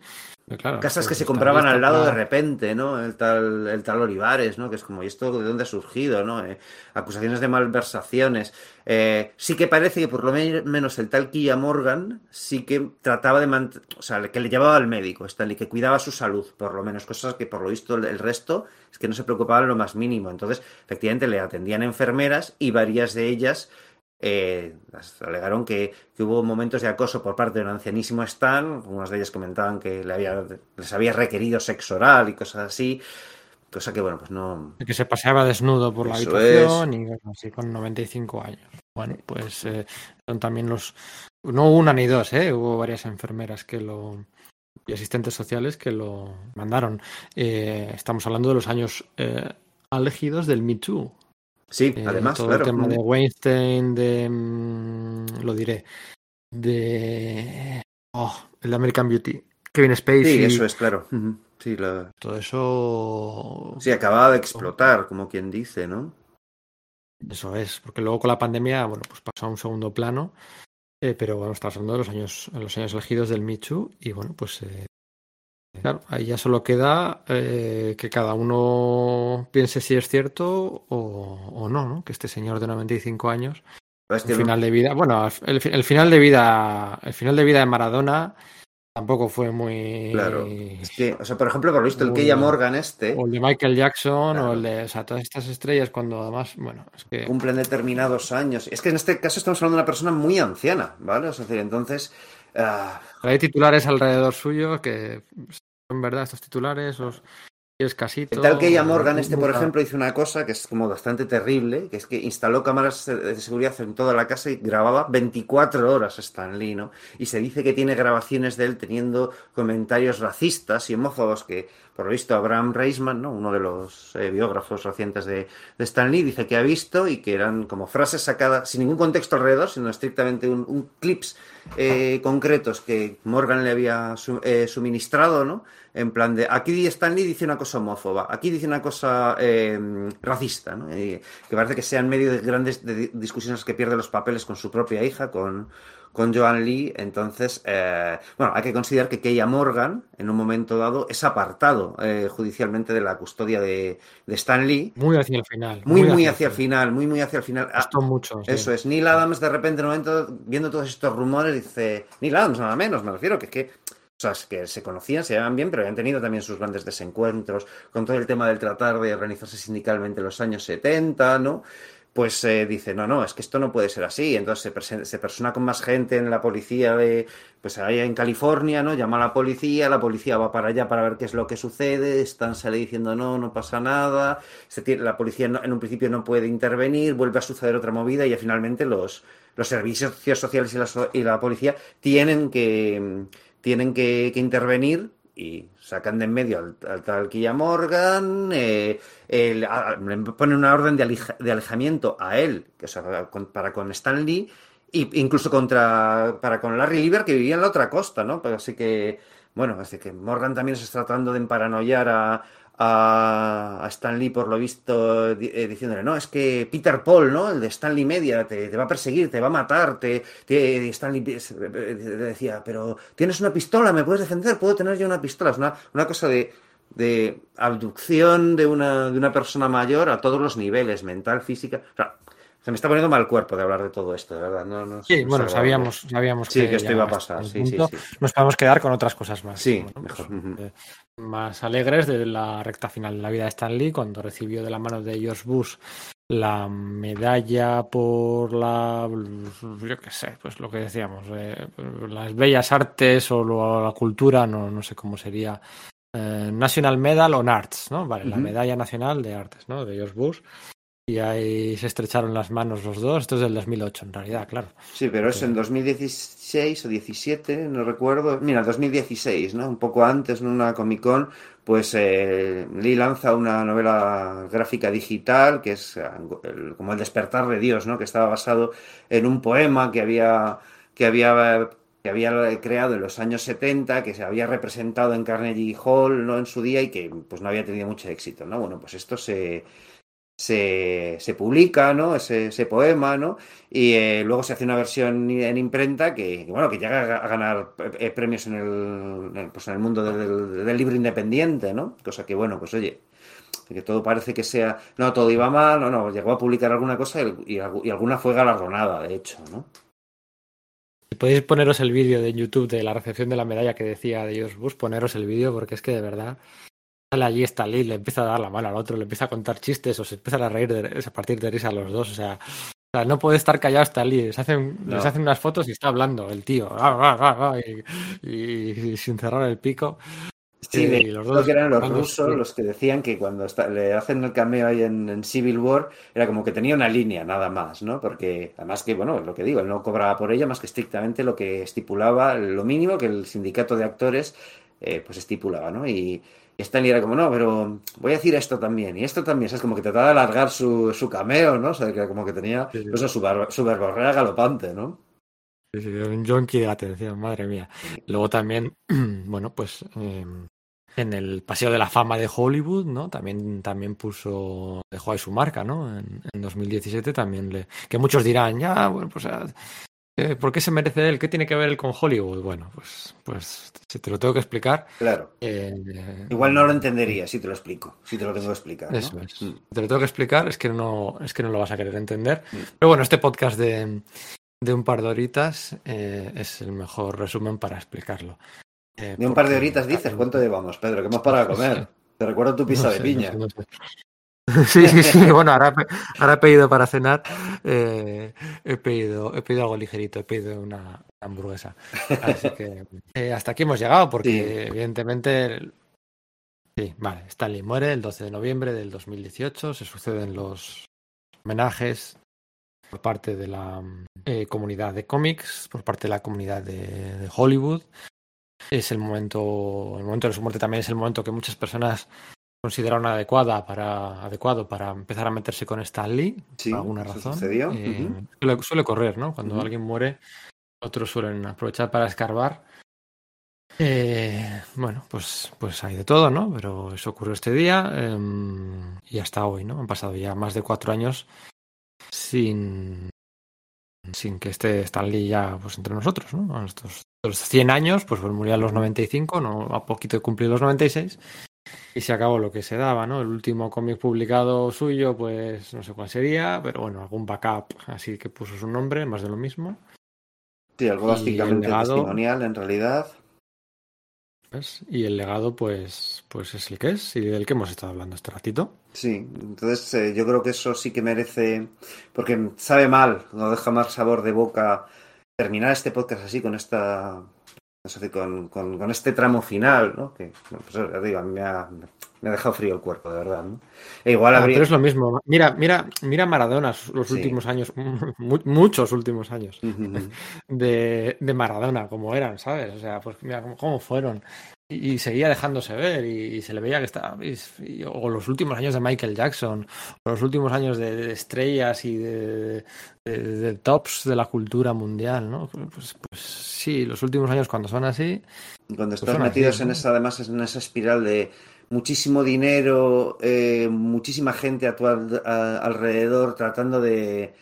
Pero claro, Casas que se compraban al lado de repente, ¿no? El tal, el tal Olivares, ¿no? Que es como, ¿y esto de dónde ha surgido, ¿no? Eh, acusaciones de malversaciones. Eh, sí que parece que por lo me- menos el tal Kia Morgan sí que trataba de mantener, o sea, que le llevaba al médico, Stanley, que cuidaba su salud, por lo menos, cosas que por lo visto el, resto es que no se preocupaba en lo más mínimo. Entonces, efectivamente, le atendían enfermeras y varias de ellas eh, alegaron que, que hubo momentos de acoso por parte de un ancianísimo Stan, algunas de ellas comentaban que le había, les había requerido sexo oral y cosas así, cosa que, bueno, pues no... que se paseaba desnudo por la habitación y cosas así con 95 años. Bueno, pues eh, son también los... No una ni dos, ¿eh? Hubo varias enfermeras que lo... y asistentes sociales que lo mandaron. Eh, estamos hablando de los años eh, álgidos del Me Too. Sí, Eh, además, todo claro. el tema de. Weinstein, de... mm, lo diré. De... Oh, el American Beauty. Kevin Spacey. Sí, eso es, claro. Sí, la- Todo eso... sí, acababa de explotar, como quien dice, ¿no? Eso es, porque luego con la pandemia, bueno, pues pasó a un segundo plano, eh, pero bueno, estamos hablando de los años, los años elegidos del Michu y bueno, pues eh, claro, ahí ya solo queda eh, que cada uno piense si es cierto o, o no, ¿no? Que este señor de 95 años, Es que el final de vida, bueno, el, fi- el final de vida, el final de vida de Maradona tampoco fue muy Claro. Es que, o sea, por ejemplo, por lo visto, el Keia Morgan este o el de Michael Jackson o el de, o sea, todas estas estrellas cuando además, bueno, es que cumplen determinados años. Es que en este caso estamos hablando de una persona muy anciana, ¿vale? O sea, es decir, entonces... ah, Hay titulares alrededor suyo que son verdad estos titulares, os es casito. El tal Keia Morgan, o- este, por ejemplo, hizo una cosa que es como bastante terrible, que es que instaló cámaras de seguridad en toda la casa y grababa 24 horas Stan Lee, ¿no? Y se dice que tiene grabaciones de él teniendo comentarios racistas y homófobos que, por lo visto, Abraham Reisman, ¿no? uno de los eh, biógrafos recientes de, de Stan Lee, dice que ha visto y que eran como frases sacadas sin ningún contexto alrededor, sino estrictamente un, un clips eh, concretos que Morgan le había eh, suministrado, ¿no? En plan de, aquí Stan Lee dice una cosa homófoba, aquí dice una cosa racista, ¿no? Que parece que sea en medio de grandes de di- discusiones que pierde los papeles con su propia hija, con, con Joan Lee. Entonces, eh, bueno, hay que considerar que Keia Morgan, en un momento dado, es apartado eh, judicialmente de la custodia de, de Stan Lee. Muy hacia el final. Muy, muy hacia el final, muy, muy hacia el final. Ah, Costó mucho. sí. Eso es, Neil Adams de repente en un momento, viendo todos estos rumores, dice, Neil Adams nada menos, me refiero, que es que, o sea, es que se conocían, se llevaban bien, pero habían tenido también sus grandes desencuentros con todo el tema del tratar de organizarse sindicalmente en los años 70, ¿no? Pues eh, dice, no, no, es que esto no puede ser así. Entonces se, se persona con más gente en la policía de, pues allá en California, ¿no? Llama a la policía, la policía va para allá para ver qué es lo que sucede, Stan sale diciendo, no, no pasa nada, se la policía no- en un principio no puede intervenir, vuelve a suceder otra movida y ya finalmente los, los servicios sociales y la, y la policía tienen que, tienen que intervenir y sacan de en medio al, al Morgan, eh, le ponen una orden de, alejamiento a él, que, o sea, para con Stan Lee, y incluso contra, para con Larry Lieber, que vivía en la otra costa, ¿no? Pero así que, bueno, así que Morgan también se está tratando de emparanoiar a, a, a Stan Lee, por lo visto, eh, diciéndole, no, es que Peter Paul, ¿no? El de Stanley Media, te, va a perseguir, te va a matar, te, Stanley eh, le decía, pero tienes una pistola, ¿me puedes defender? ¿Puedo tener yo una pistola? Es una, una cosa de, de abducción de una, de una persona mayor a todos los niveles, mental, física. O sea, se me está poniendo mal cuerpo de hablar de todo esto, de verdad. No, no, Sí, no bueno, agradable. sabíamos, sabíamos Sí, que, que esto iba a pasar. Sí, sí. Nos podemos quedar con otras cosas más. Sí, mejor. pues, Ujú. eh, más alegres de la recta final de la vida de Stan Lee, cuando recibió de la mano de George Bush la medalla por la, yo qué sé, pues lo que decíamos, eh, las bellas artes o lo- la cultura, no, no sé cómo sería, eh, National Medal on Arts, ¿no? Vale, la medalla nacional de artes, ¿no? De George Bush. Y ahí se estrecharon las manos los dos. Esto es del 2008, en realidad, claro. Sí, pero es en 2016 o 17, no recuerdo. Mira, 2016, ¿no? Un poco antes, en una Comic Con, pues eh, Lee lanza una novela gráfica digital que es eh, como el despertar de Dios, ¿no? Que estaba basado en un poema que había que había que había creado en los años 70, que se había representado en Carnegie Hall, ¿no? En su día y que pues no había tenido mucho éxito, ¿no? Bueno, pues esto se se, se publica, ¿no? Ese, poema, ¿no? Y eh, luego se hace una versión en imprenta que, bueno, que llega a ganar eh, premios en el, pues en el mundo del, libro independiente, ¿no? Cosa que, bueno, pues oye, que todo parece que sea, no, todo iba mal, no, no, llegó a publicar alguna cosa y alguna fue galardonada, de hecho, ¿no? Podéis poneros el vídeo de YouTube de la recepción de la medalla que decía de George Bush, poneros el vídeo porque es que de verdad sale allí Stan Lee, le empieza a dar la mano al otro, le empieza a contar chistes o se empiezan a reír de, a partir de risa los dos, o sea, o sea, no puede estar callado Stan Lee, les hacen, No. les hacen unas fotos y está hablando el tío, y, y- y sin cerrar el pico. Sí, Eh, los creo dos que eran los hablando- rusos los que decían que cuando está- le hacen el cameo ahí en, en Civil War era como que tenía una línea nada más, ¿no? Porque además que, bueno, lo que digo, él no cobraba por ella más que estrictamente lo que estipulaba, lo mínimo que el sindicato de actores eh, pues estipulaba, ¿no? Y, y Stanley era como, no, pero voy a decir esto también y esto también, ¿sabes? Como que trataba de alargar su, su cameo, ¿no? O sea, que como que tenía pues, su, bar- su verborrea galopante, ¿no? Sí, sí, un yonki de atención, madre mía. Luego también, <clears throat> bueno, pues eh, en el Paseo de la Fama de Hollywood, ¿no? También, también puso, dejó ahí su marca, ¿no? En, en 2017 también le... Que muchos dirán, ya, bueno, pues... eh, ¿Por qué se merece él? ¿Qué tiene que ver él con Hollywood? Bueno, pues, pues si te lo tengo que explicar. Claro. eh, Igual no lo entendería si te lo explico, si te lo tengo que explicar, ¿no? Eso es. Mm. Te lo tengo que explicar, es que no, es que no lo vas a querer entender. Pero bueno, este podcast de, de un par de horitas eh, es el mejor resumen para explicarlo. De un par de horitas dices, ¿cuánto llevamos, Pedro? Que hemos parado a <laughs> comer. Te recuerdo tu pizza No de piña. no sé, no sé. <laughs> Sí, sí, sí. Bueno, ahora, ahora he pedido para cenar. eh, he pedido, he pedido algo ligerito. He pedido una hamburguesa. Así que eh, hasta aquí hemos llegado, porque evidentemente. Sí, vale. Stanley muere el 12 de noviembre del 2018. Se suceden los homenajes por parte de la eh, comunidad de cómics, por parte de la comunidad de, de Hollywood. es el momento, el momento de su muerte también es el momento que muchas personas consideraron adecuada para, adecuado para empezar a meterse con Stan Lee, Sí, por alguna razón. sucedió, Eh, suele, suele correr, ¿no? Cuando alguien muere, otros suelen aprovechar para escarbar. Eh, bueno, pues, pues hay de todo, ¿no? Pero eso ocurrió este día em, y hasta hoy, ¿no? Han pasado ya más de cuatro años sin, sin que esté Stan Lee ya pues, entre nosotros, ¿no? A estos, los 100 años, pues, pues murió a los 95, ¿no? a poquito de cumplir los 96 y se acabó lo que se daba, ¿no? El último cómic publicado suyo, pues no sé cuál sería, pero bueno, algún backup así que puso su nombre, más de lo mismo. Sí, algo básicamente legado- testimonial en realidad. ¿ves? Y el legado, pues, pues es el que es y del que hemos estado hablando este ratito. Sí, entonces eh, yo creo que eso sí que merece, porque sabe mal, no deja mal sabor de boca terminar este podcast así con esta, con, con, con este tramo final, ¿no? Que, pues ya digo, a mí me ha, me ha dejado frío el cuerpo, de verdad, ¿no? E igual Ah, habría... pero es lo mismo. Mira, mira, mira Maradona, los Sí. últimos años, <laughs> mu- muchos últimos años <laughs> de, de Maradona, como eran, ¿sabes? O sea, pues mira cómo fueron. Y, y seguía dejándose ver y, y se le veía que estaba. y- o los últimos años de Michael Jackson, o los últimos años de, de estrellas y de, de- de tops de la cultura mundial, ¿no? Pues, pues sí, los últimos años cuando son así. Cuando pues estás así, metidos en ¿no? esa, además, en esa espiral de muchísimo dinero, eh, muchísima gente a tu al- a- alrededor tratando de,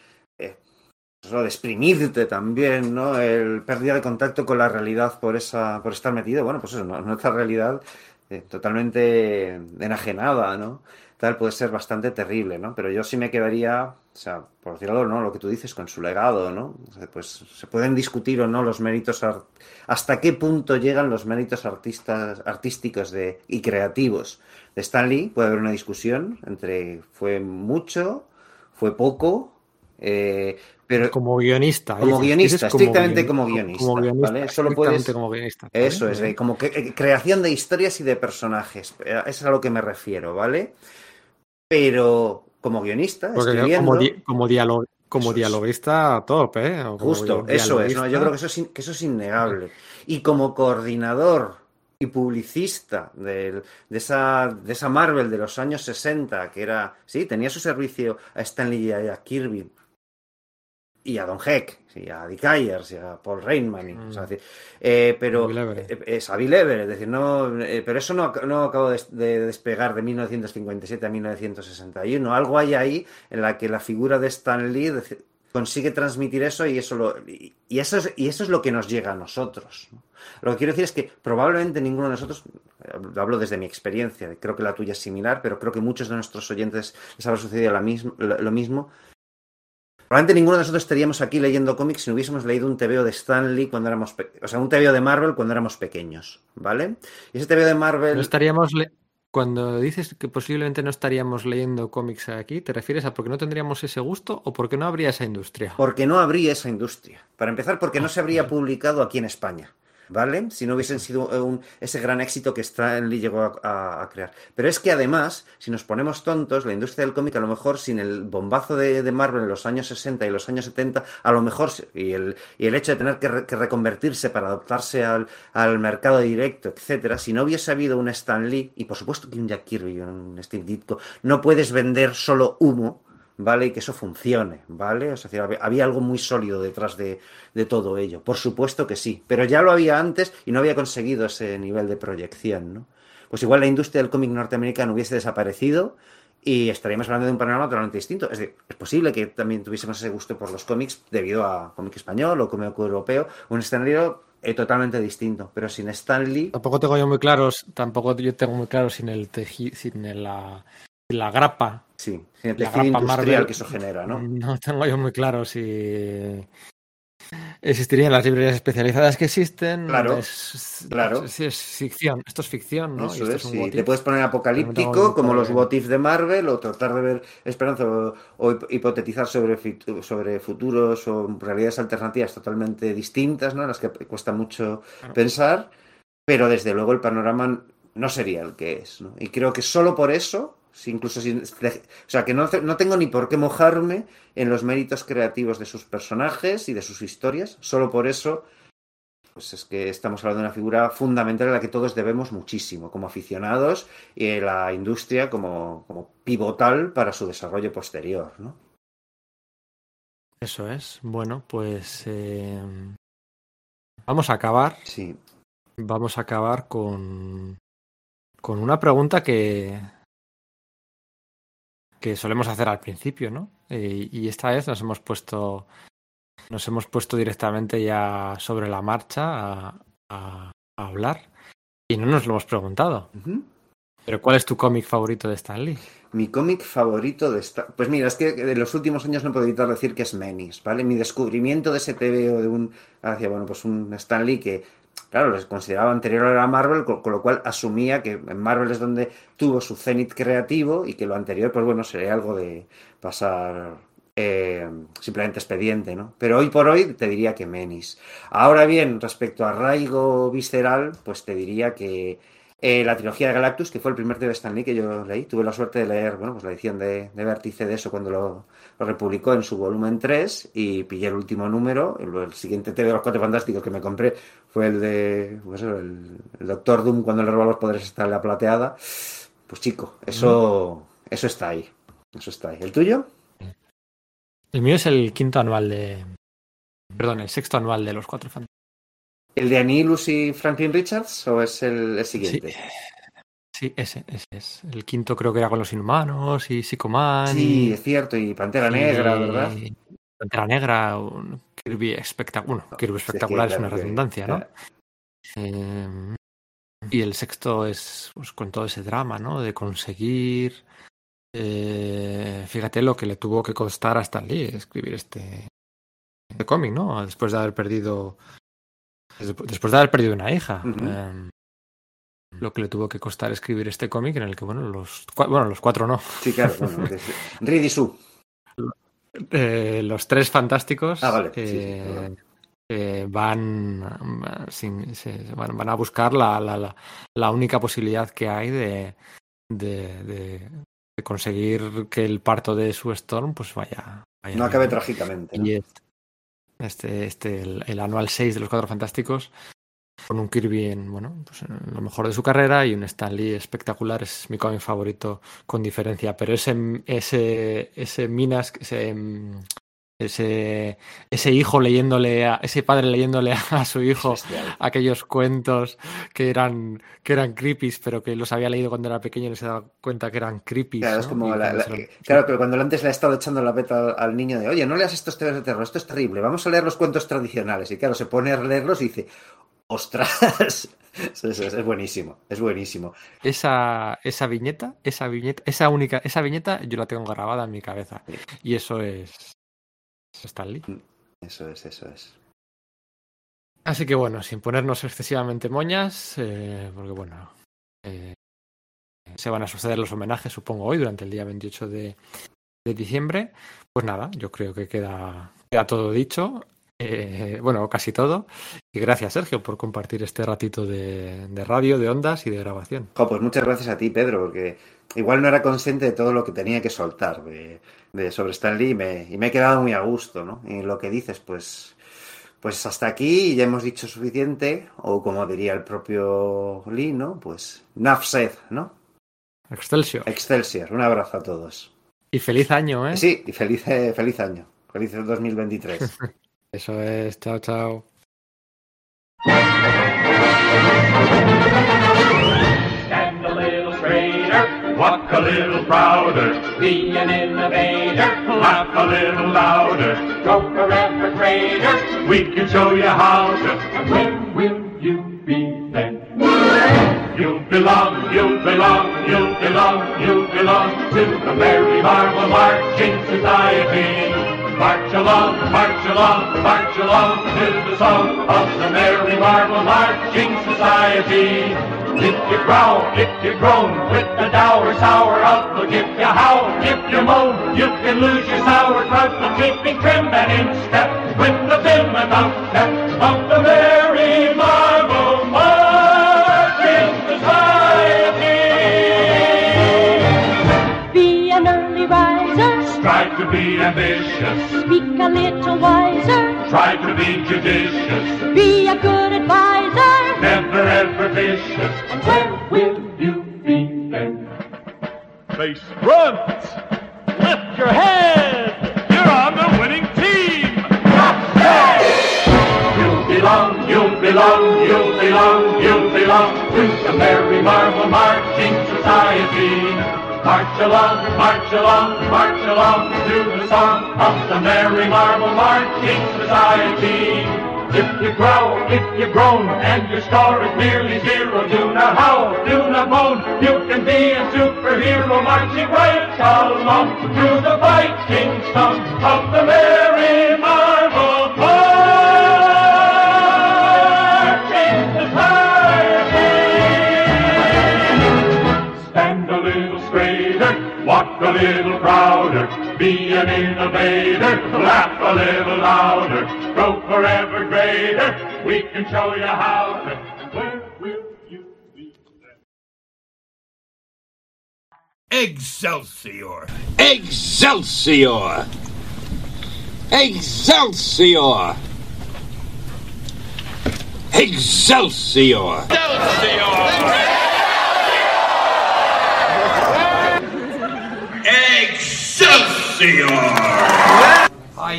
pues, de exprimirte también, ¿no? El pérdida de contacto con la realidad por esa, por estar metido, bueno, pues eso, ¿no? nuestra realidad eh, totalmente enajenada, ¿no? Tal puede ser bastante terrible, ¿no? Pero yo sí me quedaría, o sea, por decirlo, ¿no? Lo que tú dices con su legado, ¿no? Pues se pueden discutir o no los méritos, hasta qué punto llegan los méritos artistas, artísticos de, y creativos de Stan Lee. Puede haber una discusión entre fue mucho, fue poco, eh, pero Como guionista. como guionista, estrictamente como guionista, Como guionista, ¿vale? Solo puedes- como guionista. ¿vale? Eso es, eh, como que, eh, creación de historias y de personajes. Eh, Eso es a lo que me refiero, ¿vale? Pero como guionista, escribiendo, como, di- como, dialo- como es. dialoguista a top, ¿eh? Como justo, eso es. Yo creo que eso es, in- que eso es innegable. Y como coordinador y publicista del- de, esa, de esa Marvel de los años 60, que era, sí, tenía su servicio a Stanley y a Kirby, y a Don Heck, y a Dick Ayers, y a Paul Rainman, y, o sea, es decir, eh, pero es a Bill Everett, es decir, no, eh, pero eso no, no acabó de, de despegar de 1957 a 1961. Algo hay ahí en la que la figura de Stan Lee consigue transmitir eso y eso lo, y, y eso es, y eso es lo que nos llega a nosotros. ¿no? Lo que quiero decir es que probablemente ninguno de nosotros, eh, hablo desde mi experiencia, creo que la tuya es similar, pero creo que muchos de nuestros oyentes les habrá sucedido la misma- lo, lo mismo. Probablemente ninguno de nosotros estaríamos aquí leyendo cómics si no hubiésemos leído un TVO de Stan Lee cuando éramos, o sea, un TVO de Marvel cuando éramos pequeños, ¿vale? Y ese TVO de Marvel... No estaríamos Cuando dices que posiblemente no estaríamos leyendo cómics aquí, ¿te refieres a porque no tendríamos ese gusto o porque no habría esa industria? Porque no habría esa industria. Para empezar, porque no se habría publicado aquí en España. ¿Vale? Si no hubiesen sido eh, un- ese gran éxito que Stan Lee llegó a, crear. Pero es que además, si nos ponemos tontos, la industria del cómic, a lo mejor sin el bombazo de, de Marvel en los años 60 y los años 70, a lo mejor, y el, y el hecho de tener que, re- que reconvertirse para adaptarse al, al mercado directo, etcétera, si no hubiese habido un Stan Lee, y por supuesto que un Jack Kirby y un Steve Ditko, no puedes vender solo humo, ¿vale? Y que eso funcione, ¿vale? O sea, había, algo muy sólido detrás de, de todo ello. Por supuesto que sí, pero ya lo había antes y no había conseguido ese nivel de proyección, ¿no? Pues igual la industria del cómic norteamericano hubiese desaparecido y estaríamos hablando de un panorama totalmente distinto. Es decir, es posible que también tuviésemos ese gusto por los cómics debido a cómic español o cómic europeo, un escenario eh, totalmente distinto, pero sin Stan Lee Tampoco tengo yo muy claros, tampoco yo tengo muy claro sin el teji- sin la, la grapa. Sí, el la industrial Marvel, que eso genera, ¿no? <laughs> No tengo yo muy claro si existirían las librerías especializadas que existen. Claro, es, claro. sí, es ficción, esto es ficción, ¿no? Y Eso esto es, un sí. Te puedes poner apocalíptico, como los what if de Marvel, o tratar de ver esperanza o, o hip- hipotetizar sobre, sobre futuros o realidades alternativas totalmente distintas, ¿no? En las que cuesta mucho pensar, pero desde luego el panorama no sería el que es, ¿no? Y creo que solo por eso, si incluso sin, o sea, que no, no tengo ni por qué mojarme en los méritos creativos de sus personajes y de sus historias, solo por eso pues es que estamos hablando de una figura fundamental a la que todos debemos muchísimo, como aficionados y la industria como, como pivotal para su desarrollo posterior, ¿no? Eso es. Bueno, pues eh, vamos a acabar. Sí. Vamos a acabar con, con una pregunta que, que solemos hacer al principio, ¿no? Eh, y esta vez nos hemos puesto nos hemos puesto directamente ya sobre la marcha a, a- a hablar y no nos lo hemos preguntado. Pero ¿cuál es tu cómic favorito de Stan Lee? Mi cómic favorito de esta... Pues mira, es que de los últimos años no puedo evitar decir que es Menis, ¿vale? Mi descubrimiento de ese TVO de un... Hacia, bueno, pues un Stan Lee que, claro, les consideraba anterior a Marvel, con, lo cual asumía que en Marvel es donde tuvo su cenit creativo y que lo anterior, pues bueno, sería algo de pasar eh, simplemente expediente, ¿no? Pero hoy por hoy te diría que Menis. Ahora bien, respecto a arraigo visceral, pues te diría que eh, la trilogía de Galactus, que fue el primer TV Stan Lee que yo leí, tuve la suerte de leer, bueno, pues la edición de, de Vértice de eso cuando lo, republicó en su volumen 3 y pillé el último número. El, el siguiente TV de los Cuatro Fantásticos que me compré fue el de, pues eso, el, el Doctor Doom cuando le robó los poderes está en la plateada. Pues chico, eso, eso está ahí. Eso está ahí. ¿El tuyo? El mío es el quinto anual de. Perdón, el sexto anual de los Cuatro Fantásticos. ¿El de Anilus y Franklin Richards o es el, el siguiente? Sí, ese, ese es. El quinto creo que era con los Inhumanos y Psychoman. Sí, y- es cierto, y Pantera Negra, ¿verdad? Pantera Negra, un Kirby espectacular. Bueno, Kirby espectacular es una redundancia, ¿no? Eh, y el sexto es pues, con todo ese drama, ¿no? De conseguir. eh, fíjate lo que le tuvo que costar a Stan Lee escribir este, este cómic, ¿no? Después de haber perdido. des- Después de haber perdido una hija. Eh, lo que le tuvo que costar escribir este cómic en el que, bueno, los, bueno, los cuatro no. Sí, claro, bueno, Reed y Sue. Eh, los tres fantásticos Ah, vale, sí, sí, eh, eh, van, van sin- se- van, van a buscar la, la, única posibilidad que hay de, de, conseguir que el parto de su Storm pues vaya, vaya No bien, acabe ¿no? trágicamente. ¿no? Y este, este, este el, el anual 6 de los Cuatro Fantásticos, con un Kirby en, bueno, pues en lo mejor de su carrera y un Stan Lee espectacular, es mi cómic favorito con diferencia. Pero ese, ese, ese Minas, ese, mm, ese, ese hijo leyéndole, a, ese padre leyéndole <laughs> a su hijo aquellos cuentos que eran, que eran creepies, pero que los había leído cuando era pequeño y no se daba cuenta que eran creepies. Claro, pero cuando antes le ha estado echando la beta al, al niño de, oye, no leas estos temas de terror, esto es terrible, vamos a leer los cuentos tradicionales. Y claro, se pone a leerlos y dice, ostras, <laughs> es, es- es buenísimo, es buenísimo. esa, esa viñeta, esa viñeta, esa única, esa viñeta yo la tengo grabada en mi cabeza. Y eso es, es Stan Lee. Eso es, eso es. Así que bueno, sin ponernos excesivamente moñas, eh, porque bueno, eh, se van a suceder los homenajes, supongo, hoy, durante el día 28 de, de diciembre. Pues nada, yo creo que queda, queda todo dicho. Eh, bueno, casi todo. Y gracias, Sergio, por compartir este ratito de, de radio, de ondas y de grabación. Jo, pues muchas gracias a ti, Pedro, porque igual no era consciente de todo lo que tenía que soltar de, de- sobre Stan Lee y me, y me he quedado muy a gusto, ¿no? Y lo que dices, pues, pues hasta aquí ya hemos dicho suficiente, o como diría el propio Lee, ¿no? Pues Naf said, ¿no? Excelsior. Excelsior. Un abrazo a todos. Y feliz año, ¿eh? Sí, y feliz, eh, feliz año. Feliz 2023. <laughs> Eso es, chao, chao. Stand a little straighter, walk a little prouder, be an innovator, laugh a little louder, go a refrigerator, we can show you how to, and when will you be then? You belong, you belong, you belong, you belong to the Merry Marvel Marching Society. March along, march along, march along to the song of the Merry Marvel Marching Society. If you growl, if you groan, with the dour, sour outlook, if you howl, if you moan, you can lose your sauerkraut, but keeping trim and in step with the vim and outstep of the Merry Marvel Marching ambitious. Speak a little wiser. Try to be judicious. Be a good advisor. Never ever vicious. And where will you be then? Base runs. Lift your head. You're on the winning team. You belong, you belong, you belong, you belong to the Merry Marvel Marching Society. March along, march along, march along to the song of the Merry Marvel Marching Society. If you growl, if you groan, and your score is nearly zero, do not howl, do not moan. You can be a superhero marching right along to the fighting song of the Merry Marching be an innovator, laugh a little louder, grow forever greater. We can show you how to. Where will you be? Excelsior! Excelsior! Excelsior! Excelsior! Excelsior! Hi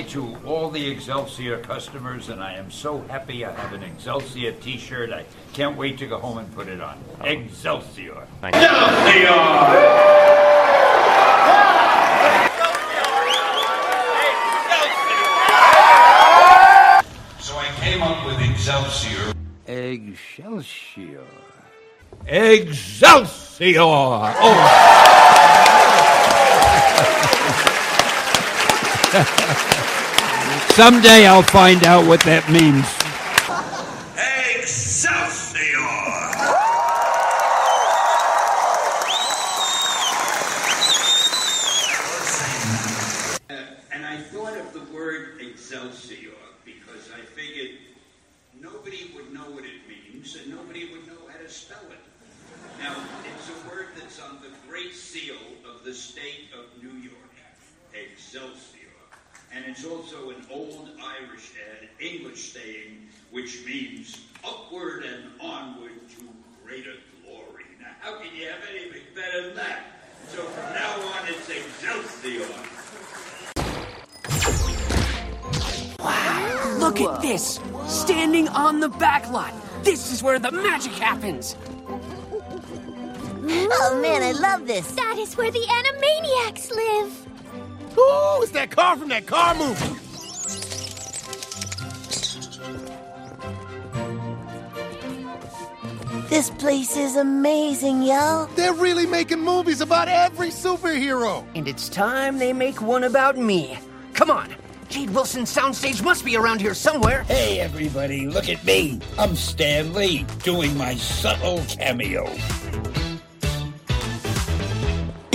to all the Excelsior customers, and I am so happy I have an Excelsior t-shirt. I can't wait to go home and put it on. Oh. Excelsior! So I came up with Excelsior. Excelsior. Excelsior! Oh! Someday I'll find out what that means. And I thought of the word excelsior because I figured nobody would know what it means and nobody would know how to spell it. Now, it's a word that's on the great seal of the state of New York, excelsior. And it's also an old Irish and English saying which means upward and onward to greater glory. Now, how can you have anything better than that? So from now on, it's excelsior. Look at this! Standing on the back lot. This is where the magic happens. Oh man, I love this. That is where the Animaniacs live. Ooh, it's that car from that car movie. This place is amazing, yo. They're really making movies about every superhero. And it's time they make one about me. Come on. Jade Wilson's soundstage must be around here somewhere. Hey, everybody, look at me. I'm Stan Lee, doing my subtle cameo.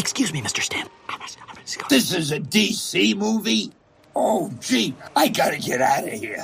Excuse me, Mr. Stan. This is a DC movie? Oh, gee, I gotta get out of here.